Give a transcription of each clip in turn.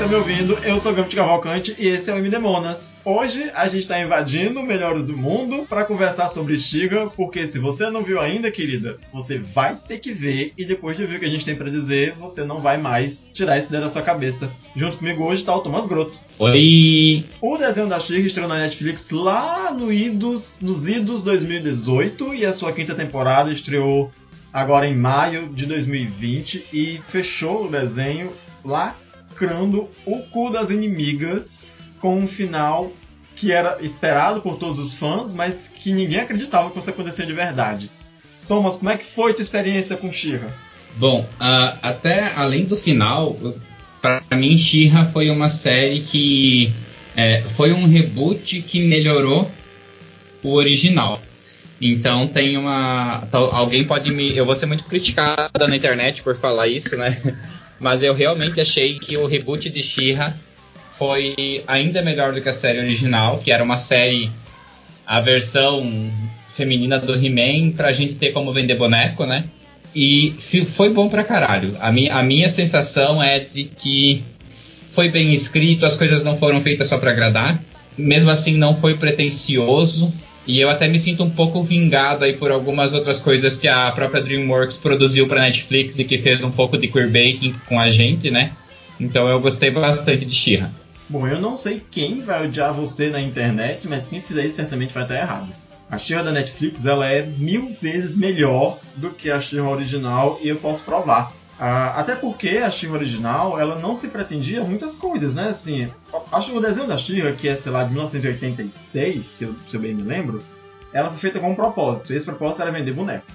você que tá me ouvindo. Eu sou o Gambit Cavalcante e esse é o MD Monas. Hoje a gente tá invadindo Melhores do Mundo para conversar sobre Shiga, porque se você não viu ainda, querida, você vai ter que ver e depois de ver o que a gente tem para dizer, você não vai mais tirar ideia da sua cabeça. Junto comigo hoje tá o Thomas Grotto. Oi! O desenho da Shiga estreou na Netflix lá no Idos, nos Idos 2018 e a sua quinta temporada estreou agora em maio de 2020 e fechou o desenho lacrando o cu das inimigas com um final que era esperado por todos os fãs, mas que ninguém acreditava que fosse acontecer de verdade. Thomas, como é que foi tua experiência com Shira? Bom, uh, até além do final, para mim Shira foi uma série que é, foi um reboot que melhorou o original. Então tem uma. Alguém pode me. Eu vou ser muito criticada na internet por falar isso, né? Mas eu realmente achei que o reboot de She-Ra foi ainda melhor do que a série original, que era uma série. A versão feminina do He-Man pra gente ter como vender boneco, né? E foi bom pra caralho. A minha, a minha sensação é de que foi bem escrito, as coisas não foram feitas só para agradar. Mesmo assim, não foi pretencioso e eu até me sinto um pouco vingado aí por algumas outras coisas que a própria DreamWorks produziu para Netflix e que fez um pouco de queerbaiting com a gente, né? Então eu gostei bastante de Shira. Bom, eu não sei quem vai odiar você na internet, mas quem fizer isso certamente vai estar errado. A Shira da Netflix ela é mil vezes melhor do que a Shira original e eu posso provar. Ah, até porque a Shira original, ela não se pretendia muitas coisas, né? Assim, acho o desenho da Shira, que é, sei lá, de 1986, se eu, se eu bem me lembro, ela foi feita com um propósito. Esse propósito era vender boneco.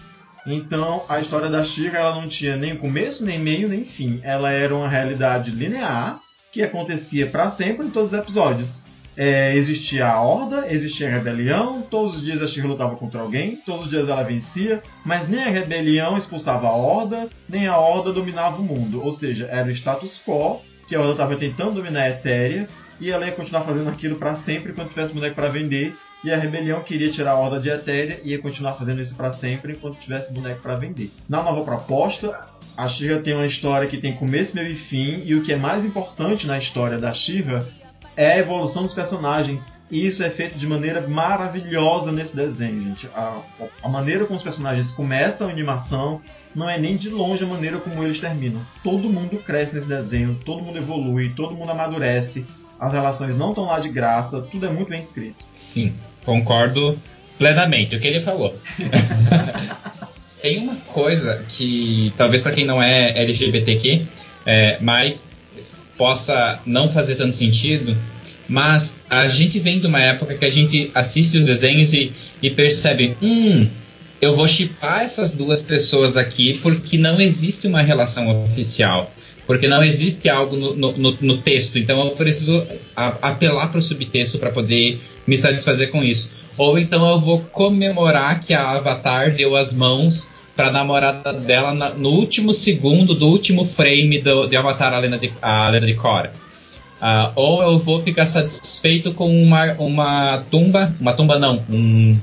Então, a história da Shira, ela não tinha nem começo, nem meio, nem fim. Ela era uma realidade linear que acontecia para sempre em todos os episódios é, existia a horda, existia a rebelião, todos os dias a Shira lutava contra alguém, todos os dias ela vencia, mas nem a rebelião expulsava a horda, nem a horda dominava o mundo. Ou seja, era o status quo, que a horda estava tentando dominar a Etéria, e ela ia continuar fazendo aquilo para sempre enquanto tivesse boneco para vender, e a rebelião queria tirar a horda de Etéria e ia continuar fazendo isso para sempre enquanto tivesse boneco para vender. Na nova proposta, a Shira tem uma história que tem começo, meio e fim, e o que é mais importante na história da Shira é a evolução dos personagens. E isso é feito de maneira maravilhosa nesse desenho, gente. A, a maneira como os personagens começam a animação não é nem de longe a maneira como eles terminam. Todo mundo cresce nesse desenho, todo mundo evolui, todo mundo amadurece. As relações não estão lá de graça, tudo é muito bem escrito. Sim, concordo plenamente o que ele falou. Tem uma coisa que talvez para quem não é LGBTQ, é, mas possa não fazer tanto sentido, mas a gente vem de uma época que a gente assiste os desenhos e, e percebe, hum, eu vou chipar essas duas pessoas aqui porque não existe uma relação oficial. Porque não existe algo no, no, no texto, então eu preciso apelar para o subtexto para poder me satisfazer com isso. Ou então eu vou comemorar que a Avatar deu as mãos pra namorada dela na, no último segundo do último frame do, de Avatar a Lenda de, a Lenda de Korra. Uh, ou eu vou ficar satisfeito com uma, uma tumba, uma tumba não, um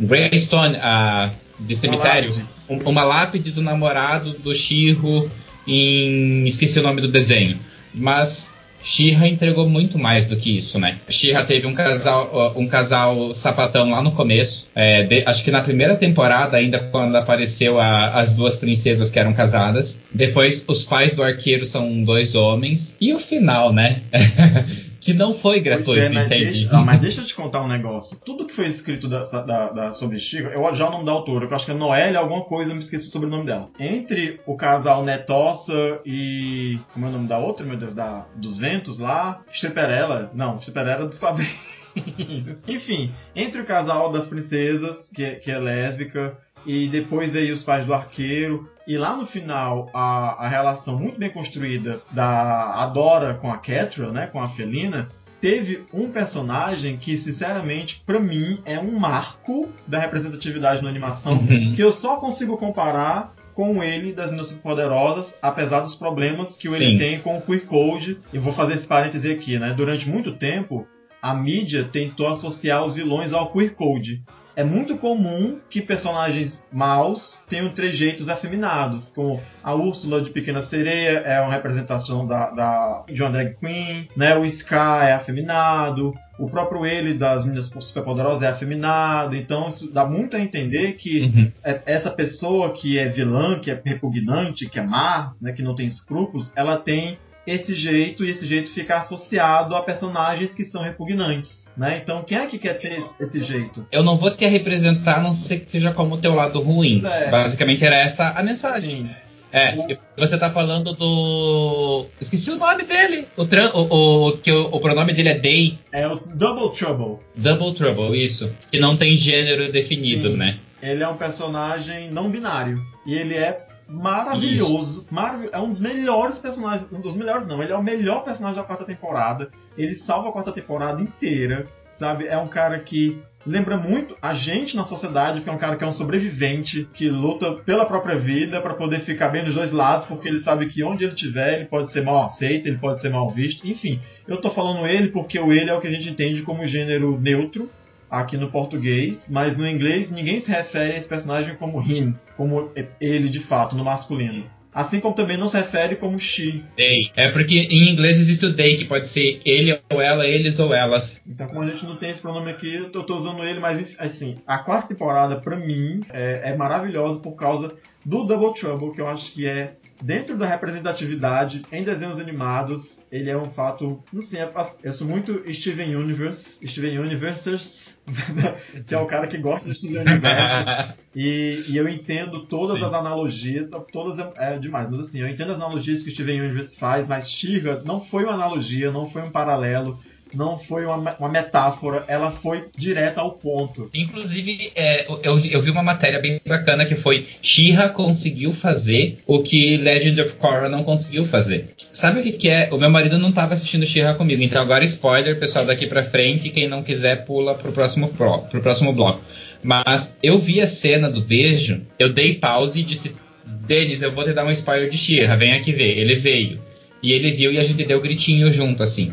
gravestone uh, de cemitério, uma lápide. Um, uma lápide do namorado do Shiro em esqueci o nome do desenho, mas Shira entregou muito mais do que isso, né? Shira teve um casal, um casal sapatão lá no começo. É, de, acho que na primeira temporada, ainda quando apareceu a, as duas princesas que eram casadas. Depois, os pais do arqueiro são dois homens. E o final, né? que não foi gratuito, é, entende? Deixa, mas deixa eu te contar um negócio. Tudo que foi escrito da, da, da, sobre Chica, eu já não dá autor, eu acho que é Noelle alguma coisa, eu me esqueci sobre o nome dela. Entre o casal Netossa e. Como é o nome da outra, meu Deus? Da, dos Ventos lá? Stripperella? Não, Stripperella dos quadrinhos. Enfim, entre o casal das princesas, que, que é lésbica, e depois veio os pais do arqueiro. E lá no final, a, a relação muito bem construída da Adora com a Catra, né, com a Felina, teve um personagem que, sinceramente, para mim, é um marco da representatividade na animação, uhum. que eu só consigo comparar com ele das Meninas Poderosas, apesar dos problemas que ele tem com o Queer Code. E vou fazer esse parêntese aqui, né? Durante muito tempo, a mídia tentou associar os vilões ao Queer Code é muito comum que personagens maus tenham trejeitos afeminados, como a Úrsula de Pequena Sereia é uma representação da, da, de uma drag queen, né? o Scar é afeminado, o próprio ele das Meninas Superpoderosas é afeminado, então isso dá muito a entender que uhum. É, essa pessoa que é vilã, que é repugnante, que é má, né, que não tem escrúpulos, ela tem esse jeito e esse jeito fica associado a personagens que são repugnantes, né? Então quem é que quer ter esse jeito? Eu não vou te representar, a não sei que seja como o teu lado ruim. É. Basicamente era essa a mensagem. Sim. É, você tá falando do. Esqueci o nome dele. O, tran... o, o, que o, o, pronome dele é Day. É o Double Trouble. Double Trouble, isso. Que não tem gênero definido, Sim. né? Ele é um personagem não binário. E ele é maravilhoso. Marav é um dos melhores personagens. Um dos melhores, não. Ele é o melhor personagem da quarta temporada. Ele salva a quarta temporada inteira. Sabe? É um cara que lembra muito a gente na sociedade, que é um cara que é um sobrevivente, que luta pela própria vida para poder ficar bem dos dois lados, porque ele sabe que onde ele estiver, ele pode ser mal aceito, ele pode ser mal visto. Enfim, eu tô falando ele porque o ele é o que a gente entende como gênero neutro aqui no português, mas no inglês ninguém se refere a esse personagem como him, como ele de fato, no masculino. Assim como também não se refere como she. They. É porque em inglês existe o they, que pode ser ele ou ela, eles ou elas. Então, como a gente não tem esse pronome aqui, eu tô, tô usando ele, mas assim, a quarta temporada, pra mim, é, é maravilhosa por causa do Double Trouble, que eu acho que é dentro da representatividade em desenhos animados, ele é um fato. Não sei, eu sou muito Steven Universe, Steven Universe, que é o cara que gosta de Steven Universe. e, e, eu entendo todas Sim. as analogias, todas é, é, demais, mas assim, eu entendo as analogias que o Steven Universe faz, mas Shira não foi uma analogia, não foi um paralelo não foi uma, uma metáfora, ela foi direta ao ponto. Inclusive, é, eu, eu vi uma matéria bem bacana que foi Shira conseguiu fazer o que Legend of Korra não conseguiu fazer. Sabe o que, que é? O meu marido não estava assistindo Shira comigo, então agora spoiler, pessoal daqui pra frente, quem não quiser pula pro próximo, pro, pro próximo bloco. Mas eu vi a cena do beijo, eu dei pause e disse, Denis, eu vou te dar um spoiler de Shira, vem aqui ver. Ele veio. E ele viu e a gente deu gritinho junto, assim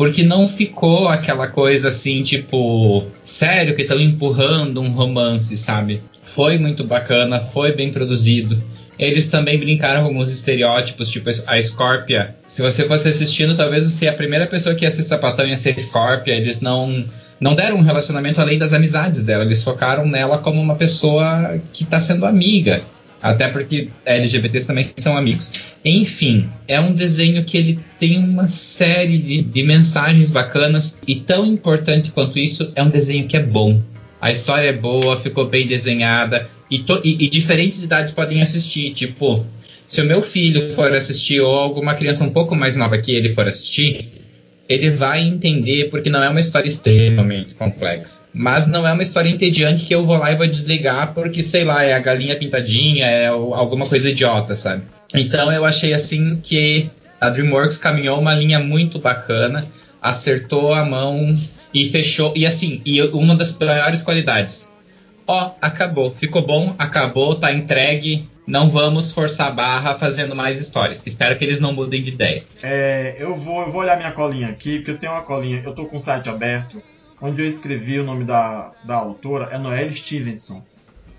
porque não ficou aquela coisa assim, tipo, sério que estão empurrando um romance, sabe? Foi muito bacana, foi bem produzido. Eles também brincaram com alguns estereótipos, tipo a Scorpia. Se você fosse assistindo, talvez você a primeira pessoa que ia ser sapatão ia ser Scorpia. Eles não não deram um relacionamento além das amizades dela. Eles focaram nela como uma pessoa que está sendo amiga. Até porque LGBTs também são amigos. Enfim, é um desenho que ele tem uma série de, de mensagens bacanas e tão importante quanto isso, é um desenho que é bom. A história é boa, ficou bem desenhada e, to, e, e diferentes idades podem assistir. Tipo, se o meu filho for assistir ou alguma criança um pouco mais nova que ele for assistir, ele vai entender porque não é uma história extremamente complexa. Mas não é uma história entediante que eu vou lá e vou desligar porque, sei lá, é a galinha pintadinha, é alguma coisa idiota, sabe? Então eu achei assim que a DreamWorks caminhou uma linha muito bacana, acertou a mão e fechou. E assim, e uma das maiores qualidades. Ó, acabou, ficou bom, acabou, tá entregue, não vamos forçar a barra fazendo mais histórias. Espero que eles não mudem de ideia. É, eu, vou, eu vou olhar minha colinha aqui, porque eu tenho uma colinha, eu tô com o site aberto, onde eu escrevi o nome da, da autora, é Noelle Stevenson.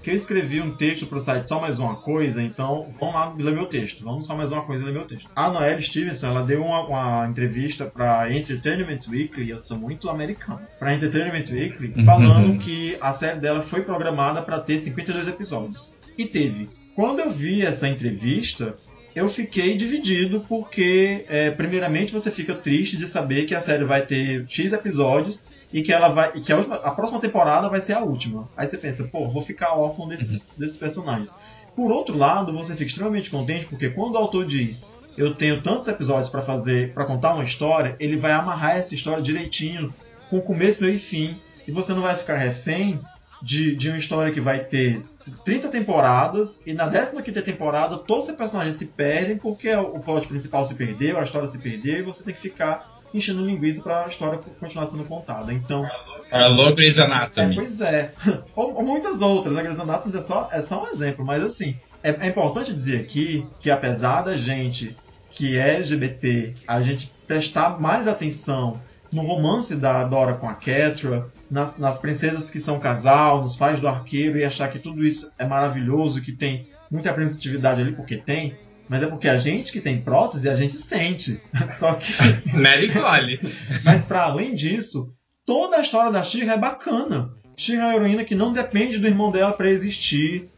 Que eu escrevi um texto pro site Só Mais Uma Coisa, então vamos lá ler meu texto. Vamos só mais uma coisa ler meu texto. A Noelle Stevenson, ela deu uma, uma entrevista pra Entertainment Weekly, eu sou muito americano, pra Entertainment Weekly, uhum. falando que a série dela foi programada para ter 52 episódios. E teve. Quando eu vi essa entrevista, eu fiquei dividido porque, é, primeiramente, você fica triste de saber que a série vai ter X episódios e que ela vai que a, última, a próxima temporada vai ser a última. Aí você pensa, pô, vou ficar órfão desses, uhum. desses personagens. Por outro lado, você fica extremamente contente porque quando o autor diz eu tenho tantos episódios para fazer, para contar uma história, ele vai amarrar essa história direitinho, com começo, meio e fim, e você não vai ficar refém de, de uma história que vai ter 30 temporadas e na 15 temporada todos os personagens se perdem porque o plot principal se perdeu, a história se perdeu e você tem que ficar enchendo linguiça para a história continuar sendo contada. Então. Alô, Grey's Anatomy. É, pois é. ou, ou, muitas outras, né? Grey's Anatomy é só, é só um exemplo, mas assim, é, é importante dizer aqui que apesar da gente que é LGBT, a gente prestar mais atenção no romance da Dora com a Catra, nas, nas princesas que são casal, nos pais do arqueiro e achar que tudo isso é maravilhoso, que tem muita representatividade ali, porque tem, mas é porque a gente que tem prótese, a gente sente. Só que. Mary Cole. mas para além disso, toda a história da Shira é bacana. Shira é uma heroína que não depende do irmão dela para existir.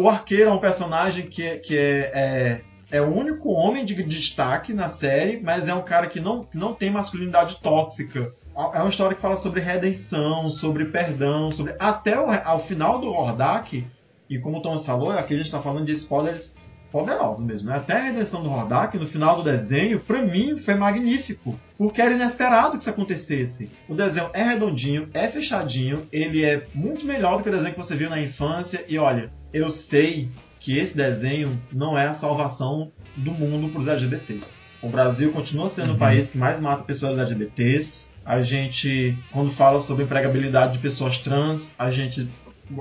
O arqueiro é um personagem que, é, que é, é, é, o único homem de destaque na série, mas é um cara que não, não tem masculinidade tóxica. É uma história que fala sobre redenção, sobre perdão, sobre até o ao final do Hordak. E como o Thomas falou, aqui a gente está falando de spoilers poderosos mesmo. Né? Até a redenção do Hordak, no final do desenho, para mim foi magnífico. Porque era inesperado que isso acontecesse. O desenho é redondinho, é fechadinho, ele é muito melhor do que o desenho que você viu na infância. E olha, eu sei que esse desenho não é a salvação do mundo para os LGBTs. O Brasil continua sendo uhum. o país que mais mata pessoas LGBTs. A gente, quando fala sobre empregabilidade de pessoas trans, a gente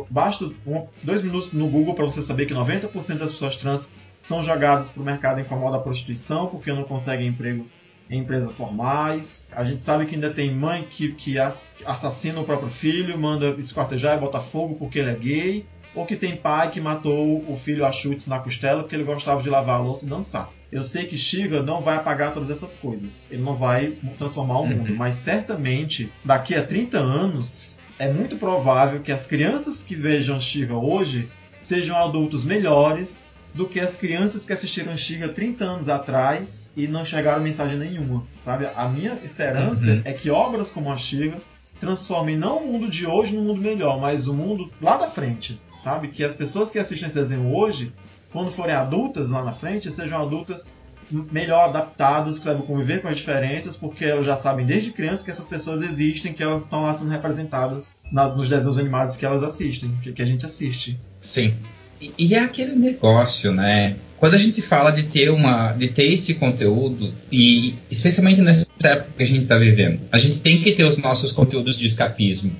basta um, dois minutos no Google para você saber que 90% das pessoas trans são jogadas para o mercado informal da prostituição porque não conseguem empregos em empresas formais. A gente sabe que ainda tem mãe que, que assassina o próprio filho, manda esquartejar e botar fogo porque ele é gay. Ou que tem pai que matou o filho a chutes na costela porque ele gostava de lavar a louça e dançar. Eu sei que Shiva não vai apagar todas essas coisas. Ele não vai transformar o mundo. Uhum. Mas certamente, daqui a 30 anos, é muito provável que as crianças que vejam Shiva hoje sejam adultos melhores do que as crianças que assistiram Shiva 30 anos atrás e não chegaram mensagem nenhuma, sabe? A minha esperança uhum. é que obras como a Shiva transformem não o mundo de hoje num mundo melhor, mas o mundo lá da frente, sabe? Que as pessoas que assistem esse desenho hoje, quando forem adultas lá na frente, sejam adultas melhor adaptadas, que saibam conviver com as diferenças, porque elas já sabem desde criança que essas pessoas existem, que elas estão lá sendo representadas nas, nos desenhos animados que elas assistem, que, que a gente assiste. Sim. E, e, é aquele negócio, né? Quando a gente fala de ter uma, de ter esse conteúdo e especialmente nessa época que a gente está vivendo, a gente tem que ter os nossos conteúdos de escapismo.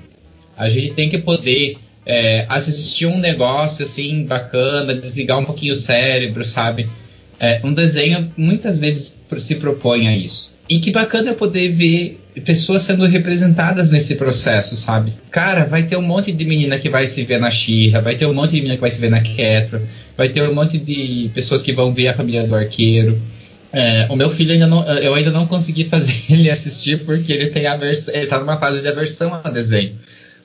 A gente tem que poder é, assistir um negócio assim bacana, desligar um pouquinho o cérebro, sabe? É, um desenho muitas vezes se propõe a isso. E que bacana eu poder ver pessoas sendo representadas nesse processo, sabe? Cara, vai ter um monte de menina que vai se ver na Xirra, vai ter um monte de menina que vai se ver na Ketra, vai ter um monte de pessoas que vão ver a família do arqueiro. É, o meu filho ainda não, eu ainda não consegui fazer ele assistir porque ele tem aversão, ele tá numa fase de aversão a desenho.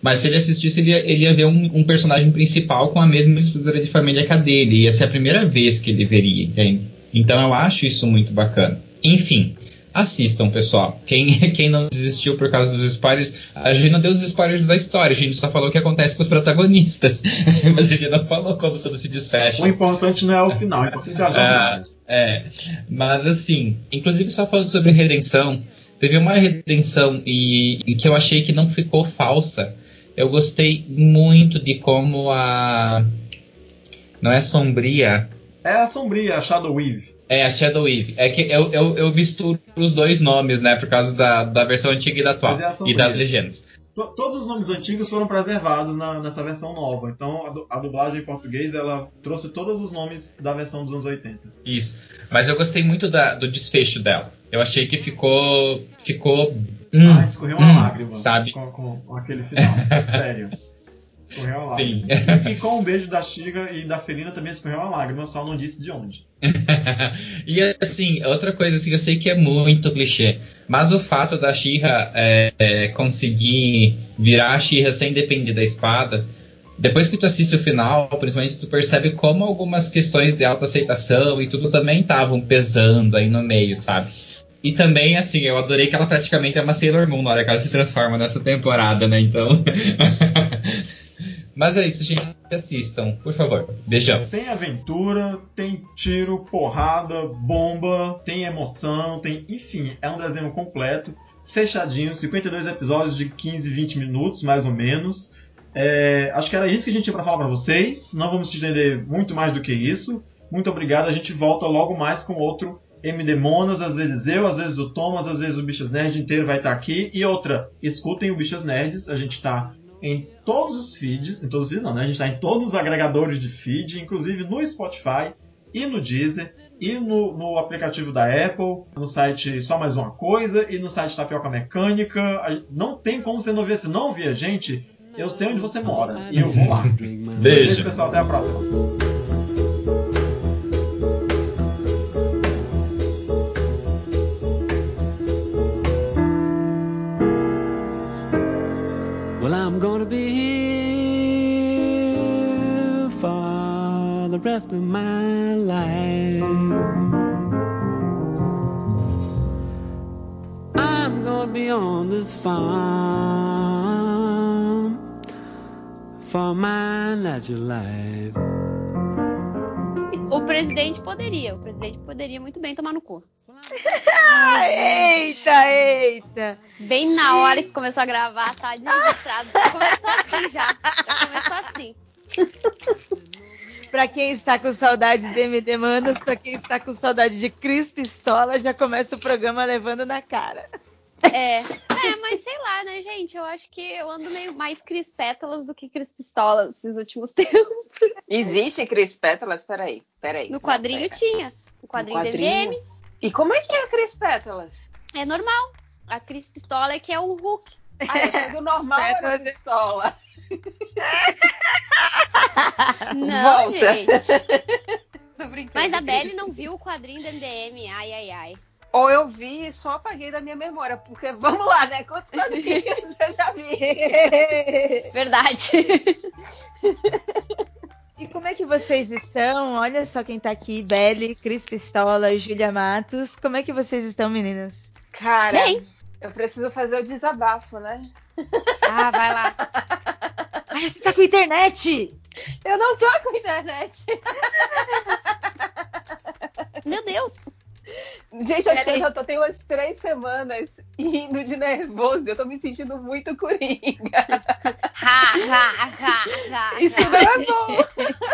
Mas se ele assistisse, ele ia, ele ia ver um, um, personagem principal com a mesma estrutura de família que a dele. Ia ser a primeira vez que ele veria, entende? Então eu acho isso muito bacana. Enfim, assistam, pessoal. Quem, quem não desistiu por causa dos spoilers, a gente não deu os spoilers da história, a gente só falou o que acontece com os protagonistas. Mas a gente não falou como tudo se desfecha. O importante não é o final, o importante é a jornada. É, é. Mas assim, inclusive só falando sobre redenção, teve uma redenção e, e que eu achei que não ficou falsa eu gostei muito de como a. Não é sombria. É a sombria, a Shadow Weave. É, a Shadow Weave. É que eu, eu, eu misturo os dois nomes, né? Por causa da, da versão antiga e da atual. É e das legendas. Todos os nomes antigos foram preservados na, nessa versão nova. Então a, a, dublagem em português ela trouxe todos os nomes da versão dos anos 80. Isso. Mas eu gostei muito da, do desfecho dela. Eu achei que ficou. ficou. Hum, ah, escorreu uma hum, lágrima. Sabe? Com, com, aquele final. Sério. Escorreu uma lágrima. Sim. E, e, com o beijo da Shiga e da Felina também escorreu uma lágrima, só não disse de onde. e assim, outra coisa assim, eu sei que é muito clichê, mas o fato da Shira é, é, conseguir virar a Shira sem depender da espada, depois que tu assiste o final, principalmente tu percebe como algumas questões de autoaceitação e tudo também estavam pesando aí no meio, sabe? E também, assim, eu adorei que ela praticamente é uma Sailor Moon na hora que ela se transforma nessa temporada, né? Então. Mas é isso, gente. Assistam, por favor. Beijão. Tem aventura, tem tiro, porrada, bomba, tem emoção, tem. Enfim, é um desenho completo, fechadinho, 52 episódios de 15, 20 minutos, mais ou menos. É, acho que era isso que a gente tinha para falar para vocês. Não vamos se estender muito mais do que isso. Muito obrigado. A gente volta logo mais com outro MD Monas. Às vezes eu, às vezes o Thomas, às vezes o Bichas Nerd inteiro vai estar aqui. E outra, escutem o Bichas Nerds. A gente está em todos os feeds, em todos os feeds não, né? A gente está em todos os agregadores de feed, inclusive no Spotify e no Deezer. e no, no, aplicativo da Apple, no site Só Mais Uma Coisa e no site Tapioca Mecânica. Não tem como você não ver. Se não ouvir a gente, eu sei onde você mora e eu vou lá. Beijo. Beijo, pessoal. Até a próxima. On this farm for my natural life. O presidente poderia, o presidente poderia muito bem tomar no cu. eita, eita! Bem na hora que começou a gravar, tá registrado. Já começou assim já. Já começou assim. pra quem está com saudades de MD Manos, pra quem está com saudade de Cris Pistola, já começa o programa levando na cara. É, é, mas sei lá, né, gente? Eu acho que eu ando meio mais Cris Pétalas do que Cris Pistolas esses últimos tempos. Existe Cris Pétalas? Peraí, peraí. No quadrinho tinha. No quadrinho, no quadrinho. DMM. E como é que é a Cris Pétalas? É normal. A Cris Pistola é que é o Hulk. Ah, é do normal era pistola. Não, Volta. gente. Mas a Belle não viu o quadrinho do MDM. Ai, ai, ai. Ou eu vi e só apaguei da minha memória, porque vamos lá, né? Quantos quadrinhos eu já vi? Verdade. E como é que vocês estão? Olha só quem tá aqui, Belle, Cris Pistola, Julia Matos. Como é que vocês estão, meninas? Cara, Bem. eu preciso fazer o desabafo, né? Ah, vai lá. Ai, você tá com internet! Eu não tô com internet. Meu Deus! Gente, acho que eu já tô, tem umas três semanas indo de nervoso. Eu tô me sentindo muito coringa. Ha, ha, ha, ha, Isso não é bom.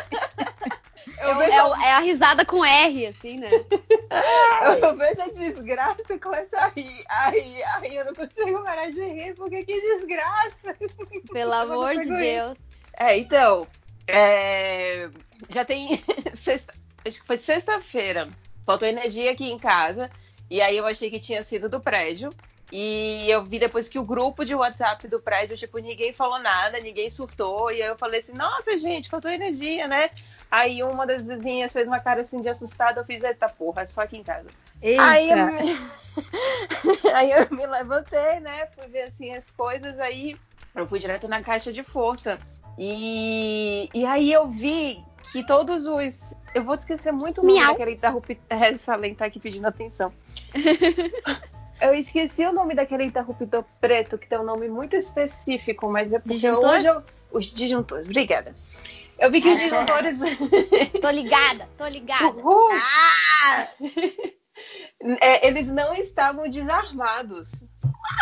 Eu é, vejo... é, é, a risada com R, assim, né? Eu vejo a desgraça e começo a rir. A rir, a rir. Eu não consigo parar de rir, porque que desgraça. Pelo amor de Deus. É, então. É... Já tem. Sexta... Acho que foi sexta-feira faltou energia aqui em casa. E aí eu achei que tinha sido do prédio. E eu vi depois que o grupo de WhatsApp do prédio, tipo, ninguém falou nada, ninguém surtou. E aí eu falei assim, nossa, gente, faltou energia, né? Aí uma das vizinhas fez uma cara assim de assustada, eu fiz, eita porra, só aqui em casa. Aí eu, me... aí eu me levantei, né? Fui ver assim as coisas, aí eu fui direto na caixa de força. E, e aí eu vi que todos os. Eu vou esquecer muito o nome daquele interruptor. Essa lente tá aqui pedindo atenção. eu esqueci o nome daquele interruptor preto, que tem um nome muito específico, mas é porque Disjuntor? hoje eu. Os disjuntores, obrigada. Eu vi que os disjuntores. tô ligada, tô ligada. Uhul. Ah! É, eles não estavam desarmados.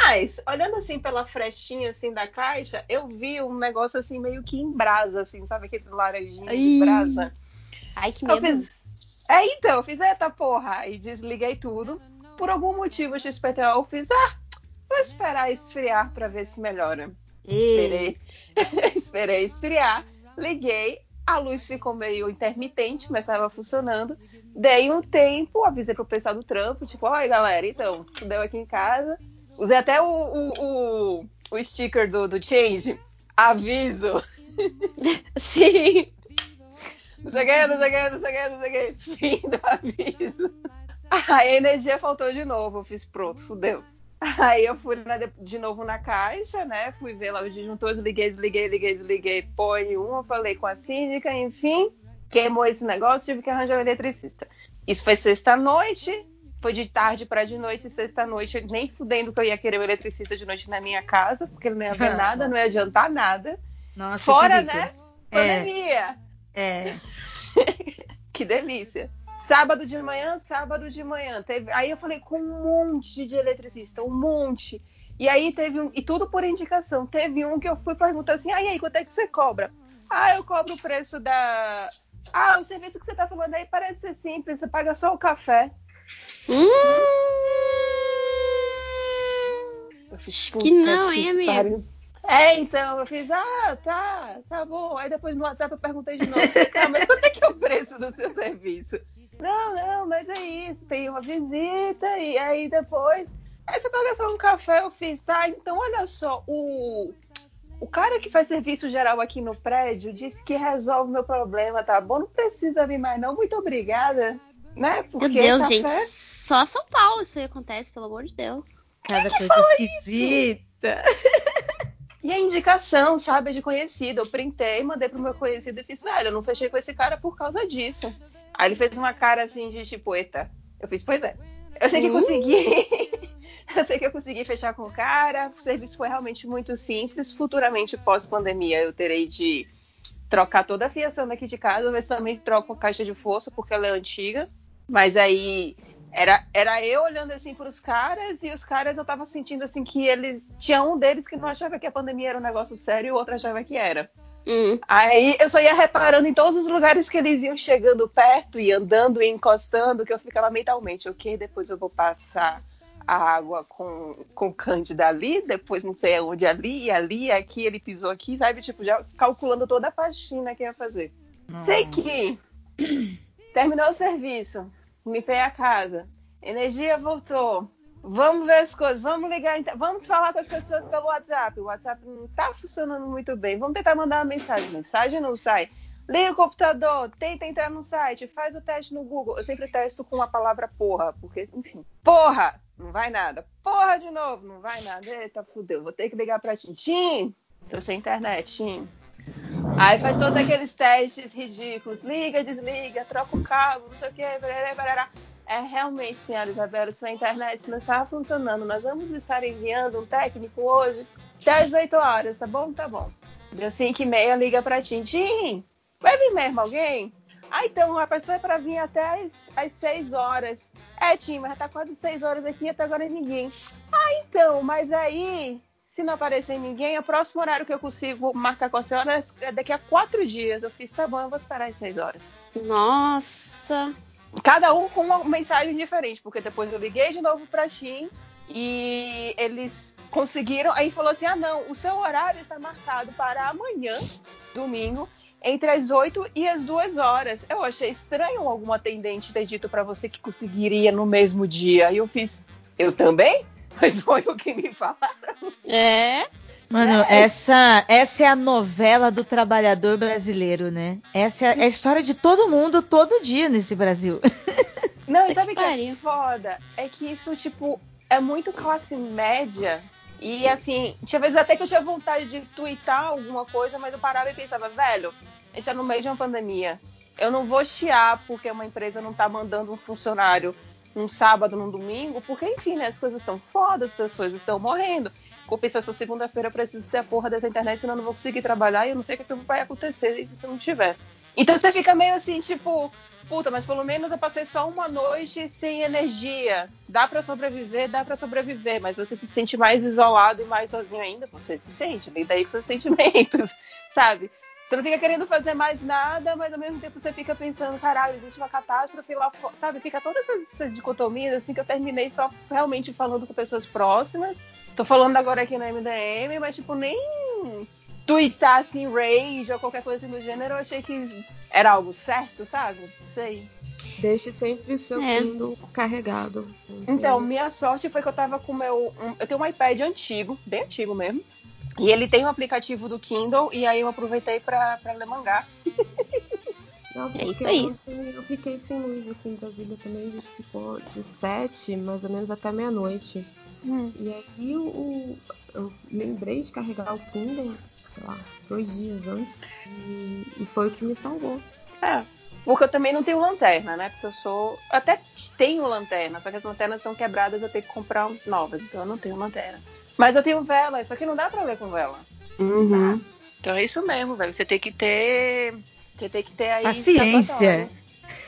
Mas, olhando assim pela frestinha assim da caixa, eu vi um negócio assim meio que em brasa, assim, sabe aquele laranjinho de brasa? Ai, que medo. Fiz... É, então, eu fiz, eita porra, e desliguei tudo. Por algum motivo, o XPTO, eu fiz, ah, vou esperar esfriar para ver se melhora. Esperei, esperei esfriar, liguei, a luz ficou meio intermitente, mas estava funcionando. Dei um tempo, avisei pro pessoal do trampo, tipo, oi galera, então, deu aqui em casa. Usei até o, o, o, o sticker do, do Change. Aviso. Sim. Não sei o que, não sei o que, não sei o que, não sei o que. Fim do aviso. A energia faltou de novo. Eu fiz pronto, fudeu. Aí eu fui na, de novo na caixa, né? Fui ver lá os disjuntores, liguei, desliguei, liguei, desliguei, põe um, eu falei com a síndica, enfim, queimou esse negócio, tive que arranjar um eletricista. Isso foi sexta-noite, foi de tarde para de noite, sexta-noite, nem fudendo que eu ia querer o eletricista de noite na minha casa, porque não ia ver nada, não ia adiantar nada. Nossa, Fora, né? Pandemia. É. que delícia. Sábado de manhã, sábado de manhã. Teve... Aí eu falei com um monte de eletricista, um monte. E aí teve um. E tudo por indicação. Teve um que eu fui perguntar assim: ah, e aí, quanto é que você cobra? Ah, eu cobro o preço da. Ah, o serviço que você tá falando aí parece ser simples, você paga só o café. Hum, fiz, que não, hein, amigo? É, então, eu fiz, ah, tá, tá bom. Aí depois no WhatsApp eu perguntei de novo, tá, mas quanto é que é o preço do seu serviço? Não, não, mas é isso, tem uma visita, e aí depois. Aí você pega só um café, eu fiz, tá? Então olha só, o. O cara que faz serviço geral aqui no prédio disse que resolve meu problema, tá bom? Não precisa vir mais, não. Muito obrigada. Né? Porque meu Deus, café... gente, só São Paulo isso aí acontece, pelo amor de Deus. Cada coisa esquisita. E a indicação, sabe, de conhecido. Eu printei, mandei pro meu conhecido e fiz, velho, eu não fechei com esse cara por causa disso. Aí ele fez uma cara assim de tipo, eita. Eu fiz, pois é. Eu sei que uhum. consegui. eu sei que eu consegui fechar com o cara. O serviço foi realmente muito simples. Futuramente, pós-pandemia, eu terei de trocar toda a fiação daqui de casa. Se também troco a caixa de força, porque ela é antiga. Mas aí era, era eu olhando assim para os caras e os caras eu tava sentindo assim que ele tinha um deles que não achava que a pandemia era um negócio sério e o outro achava que era. Hum. Aí eu só ia reparando em todos os lugares que eles iam chegando perto e andando e encostando, que eu ficava mentalmente, ok, depois eu vou passar a água com, com Cândida ali, depois não sei aonde ali, e ali, aqui, ele pisou aqui, sabe? Tipo, já calculando toda a faxina que ia fazer. Hum. Sei que terminou o serviço, limpei a casa, energia voltou, Vamos ver as coisas, vamos ligar, vamos falar com as pessoas pelo WhatsApp. O WhatsApp não está funcionando muito bem. Vamos tentar mandar uma mensagem. Mensagem não sai. Liga o computador, tenta entrar no site, faz o teste no Google. Eu sempre testo com a palavra porra, porque, enfim. Porra! Não vai nada. Porra de novo, não vai nada. Eita, fudeu. Vou ter que ligar pra Tintim. Tô sem internet, Tim. Aí faz todos aqueles testes ridículos. Liga, desliga, troca o cabo, não sei o que. É realmente, senhora Isabela, sua internet não está funcionando. Nós vamos estar enviando um técnico hoje às 8 horas, tá bom? Tá bom. Deu 5 e meia, liga pra Tim. Tim, vai vir mesmo alguém? Ah, então a pessoa é para vir até as, as 6 horas. É, Tim, mas tá quase 6 horas aqui até agora ninguém. Ah, então, mas aí, se não aparecer ninguém, o próximo horário que eu consigo marcar com a senhora é daqui a 4 dias. Eu fiz, tá bom, eu vou esperar as 6 horas. Nossa cada um com uma mensagem diferente, porque depois eu liguei de novo para Tim e eles conseguiram. Aí falou assim: ah, não, o seu horário está marcado para amanhã, domingo, entre as 8 e as 2 horas. Eu achei estranho algum atendente ter dito para você que conseguiria no mesmo dia. E eu fiz, eu também? Mas foi o que me falaram. É. Mano, é. essa, essa é a novela do trabalhador brasileiro, né? Essa é a história de todo mundo todo dia nesse Brasil. Não, e sabe o que é foda? É que isso, tipo, é muito classe média. E assim, tinha vezes até que eu tinha vontade de twittar alguma coisa, mas eu parava e pensava, velho, a gente tá no meio de uma pandemia. Eu não vou chiar porque uma empresa não tá mandando um funcionário num sábado, num domingo, porque, enfim, né, as coisas estão fodas, as pessoas estão morrendo. Compensação, segunda-feira eu preciso ter a porra dessa internet, senão eu não vou conseguir trabalhar e eu não sei o que, é que vai acontecer se eu não tiver. Então você fica meio assim, tipo, puta, mas pelo menos eu passei só uma noite sem energia. Dá para sobreviver, dá para sobreviver, mas você se sente mais isolado e mais sozinho ainda, você se sente, vem daí com seus sentimentos, sabe? Você não fica querendo fazer mais nada, mas ao mesmo tempo você fica pensando, caralho, existe uma catástrofe lá fora, sabe? Fica todas essas, essas dicotomias, assim, que eu terminei só realmente falando com pessoas próximas Tô falando agora aqui no MDM, mas tipo, nem twittar assim, rage ou qualquer coisa assim do gênero, eu achei que era algo certo, sabe? Não sei. Deixe sempre o seu é. Kindle carregado. Então, minha sorte foi que eu tava com o meu. Um, eu tenho um iPad antigo, bem antigo mesmo. E ele tem um aplicativo do Kindle, e aí eu aproveitei pra, pra ler mangá. É isso aí. Eu fiquei sem luz aqui em Brasília também, ficou de 7, mais ou menos até meia-noite. Hum. E aí o, eu lembrei de carregar o Kindle, sei lá, dois dias antes. E, e foi o que me salvou. É. Porque eu também não tenho lanterna, né? Porque eu sou. até tenho lanterna, só que as lanternas estão quebradas, eu tenho que comprar novas, então eu não tenho lanterna. Mas eu tenho vela, só que não dá pra ler com vela. Uhum. Então é isso mesmo, velho. Você tem que ter. Você tem que ter aí. Paciência.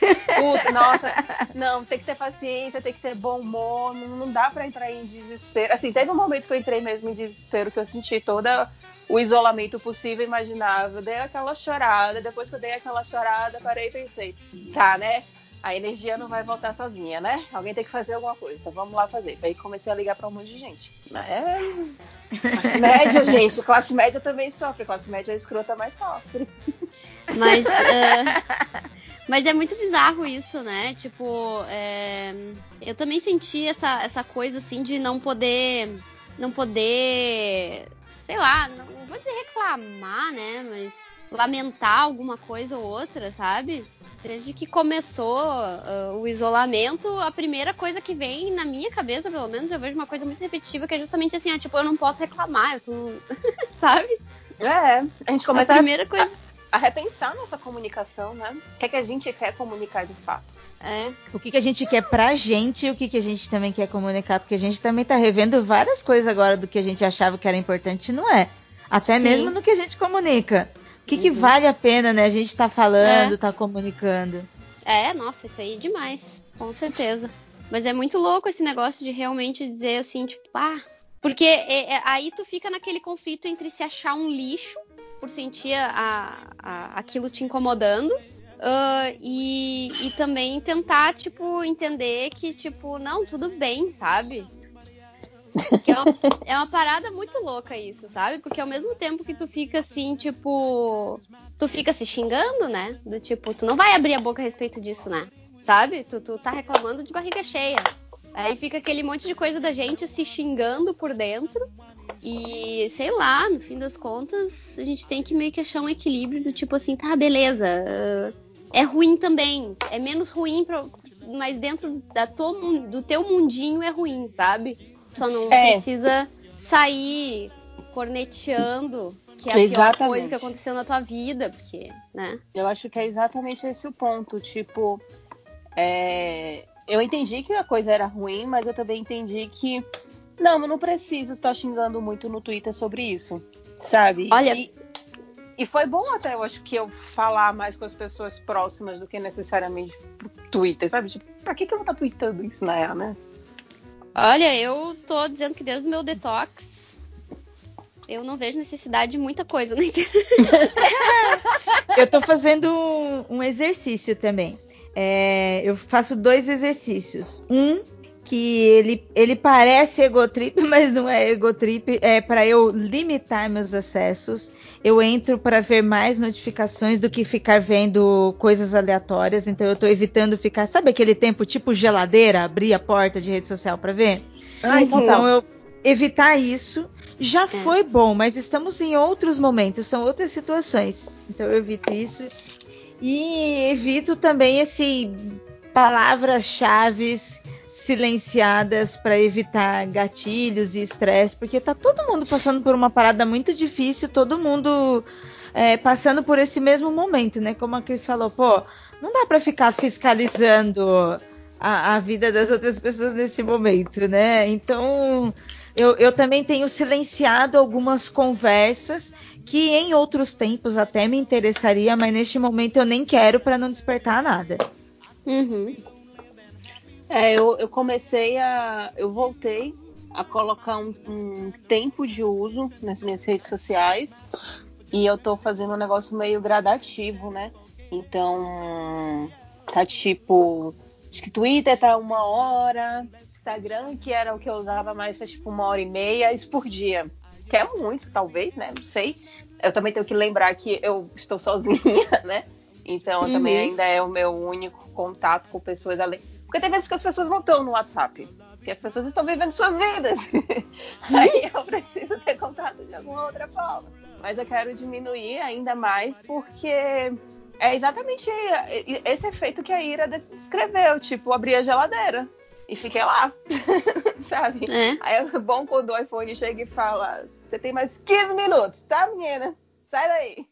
Puta, nossa, não, tem que ter paciência, tem que ter bom humor, não, não dá para entrar em desespero. Assim, teve um momento que eu entrei mesmo em desespero, que eu senti toda o isolamento possível e imaginável. Dei aquela chorada, depois que eu dei aquela chorada, parei e pensei, tá, né? A energia não vai voltar sozinha, né? Alguém tem que fazer alguma coisa, então vamos lá fazer. Aí comecei a ligar para um monte de gente. É... Classe média, gente, classe média também sofre, classe média escrota mais sofre. Mas. Uh... Mas é muito bizarro isso, né? Tipo, é... eu também senti essa, essa coisa assim de não poder. Não poder. Sei lá, não vou dizer reclamar, né? Mas lamentar alguma coisa ou outra, sabe? Desde que começou uh, o isolamento, a primeira coisa que vem na minha cabeça, pelo menos, eu vejo uma coisa muito repetitiva, que é justamente assim, ah, tipo, eu não posso reclamar, eu tô. sabe? É, a gente começa a, primeira coisa... a, a repensar nossa comunicação, né? O que é que a gente quer comunicar de fato. É. O que, que a gente quer pra gente e o que, que a gente também quer comunicar, porque a gente também tá revendo várias coisas agora do que a gente achava que era importante, não é? Até Sim. mesmo no que a gente comunica que, que uhum. vale a pena, né? A gente tá falando, é. tá comunicando. É, nossa, isso aí é demais, com certeza. Mas é muito louco esse negócio de realmente dizer assim, tipo, ah. Porque é, é, aí tu fica naquele conflito entre se achar um lixo por sentir a, a, aquilo te incomodando. Uh, e, e também tentar, tipo, entender que, tipo, não, tudo bem, sabe? É uma, é uma, parada muito louca isso, sabe? Porque ao mesmo tempo que tu fica assim, tipo. Tu fica se xingando, né? Do tipo, tu não vai abrir a boca a respeito disso, né? Sabe? Tu, tu tá reclamando de barriga cheia. Aí fica aquele monte de coisa da gente se xingando por dentro. E sei lá, no fim das contas, a gente tem que meio que achar um equilíbrio do tipo assim, tá, beleza. é ruim também. É menos ruim, pra, mas dentro da tua, do teu mundinho é ruim, sabe? Só não é. precisa sair corneteando, que é a exatamente. pior coisa que aconteceu na tua vida, porque, né? Eu acho que é exatamente esse o ponto. Tipo, é... eu entendi que a coisa era ruim, mas eu também entendi que não, eu não preciso estar xingando muito no Twitter sobre isso, sabe? Olha. E, e foi bom até, eu acho que eu falar mais com as pessoas próximas do que necessariamente pro Twitter, sabe? Tipo, pra que, que eu vou estar tweetando isso na era, né? Olha, eu tô dizendo que desde o meu detox eu não vejo necessidade de muita coisa na internet. eu tô fazendo um, um exercício também. É, eu faço dois exercícios. Um que ele, ele parece egotrip, mas não é egotrip, é para eu limitar meus acessos. Eu entro para ver mais notificações do que ficar vendo coisas aleatórias, então eu estou evitando ficar, sabe aquele tempo tipo geladeira, abrir a porta de rede social para ver? Ah, então eu evitar isso já é. foi bom, mas estamos em outros momentos, são outras situações. Então eu evito isso e evito também esse palavras-chave silenciadas para evitar gatilhos e estresse, porque tá todo mundo passando por uma parada muito difícil, todo mundo é, passando por esse mesmo momento, né? Como a Cris falou, pô, não dá para ficar fiscalizando a, a, vida das outras pessoas nesse momento, né? Então eu, eu também tenho silenciado algumas conversas que em outros tempos até me interessaria, mas neste momento eu nem quero para não despertar nada. Uhum. É, eu, eu comecei a. Eu voltei a colocar um, um, tempo de uso nas minhas redes sociais e eu tô fazendo um negócio meio gradativo, né? Então, tá tipo. Acho que Twitter tá uma hora, Instagram, que era o que eu usava mais, tá tipo uma hora e meia, isso por dia. Que é muito, talvez, né? Não sei. Eu também tenho que lembrar que eu estou sozinha, né? Então, uhum. também ainda é o meu único contato com pessoas além porque tem vezes que as pessoas não estão no WhatsApp. Porque as pessoas estão vivendo suas vidas. Aí eu preciso ter contato de alguma outra forma. Mas eu quero diminuir ainda mais porque é exatamente esse efeito que a Ira descreveu. Tipo, abrir a geladeira e fiquei lá. Sabe? É. Aí é bom quando o iPhone chega e fala: Você tem mais 15 minutos, tá, menina? Sai daí.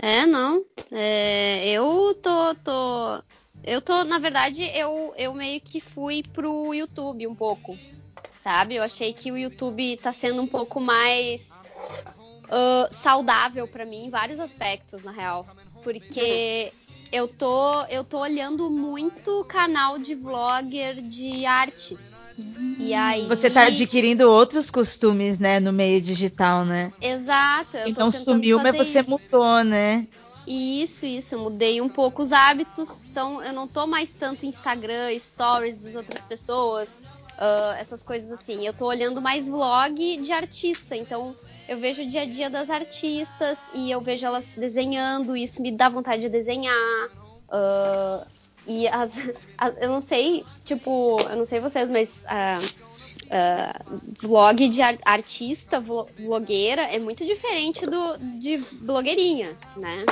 É, não. É, eu tô, tô eu tô, na verdade, eu, eu meio que fui pro YouTube um pouco, sabe? Eu achei que o YouTube tá sendo um pouco mais uh, saudável para mim em vários aspectos, na real. Porque eu tô, eu tô olhando muito canal de vlogger de arte. E aí... Você tá adquirindo outros costumes, né, no meio digital, né? Exato. então sumiu, mas você isso. mudou, né? Isso, isso, eu mudei um pouco os hábitos, então eu não tô mais tanto Instagram, stories das outras pessoas, uh, essas coisas assim. Eu tô olhando mais vlog de artista, então eu vejo o dia a dia das artistas e eu vejo elas desenhando, isso me dá vontade de desenhar. Uh, e as, as, eu não sei, tipo, eu não sei vocês, mas uh, uh, vlog de artista, vlogueira, é muito diferente do de blogueirinha, né?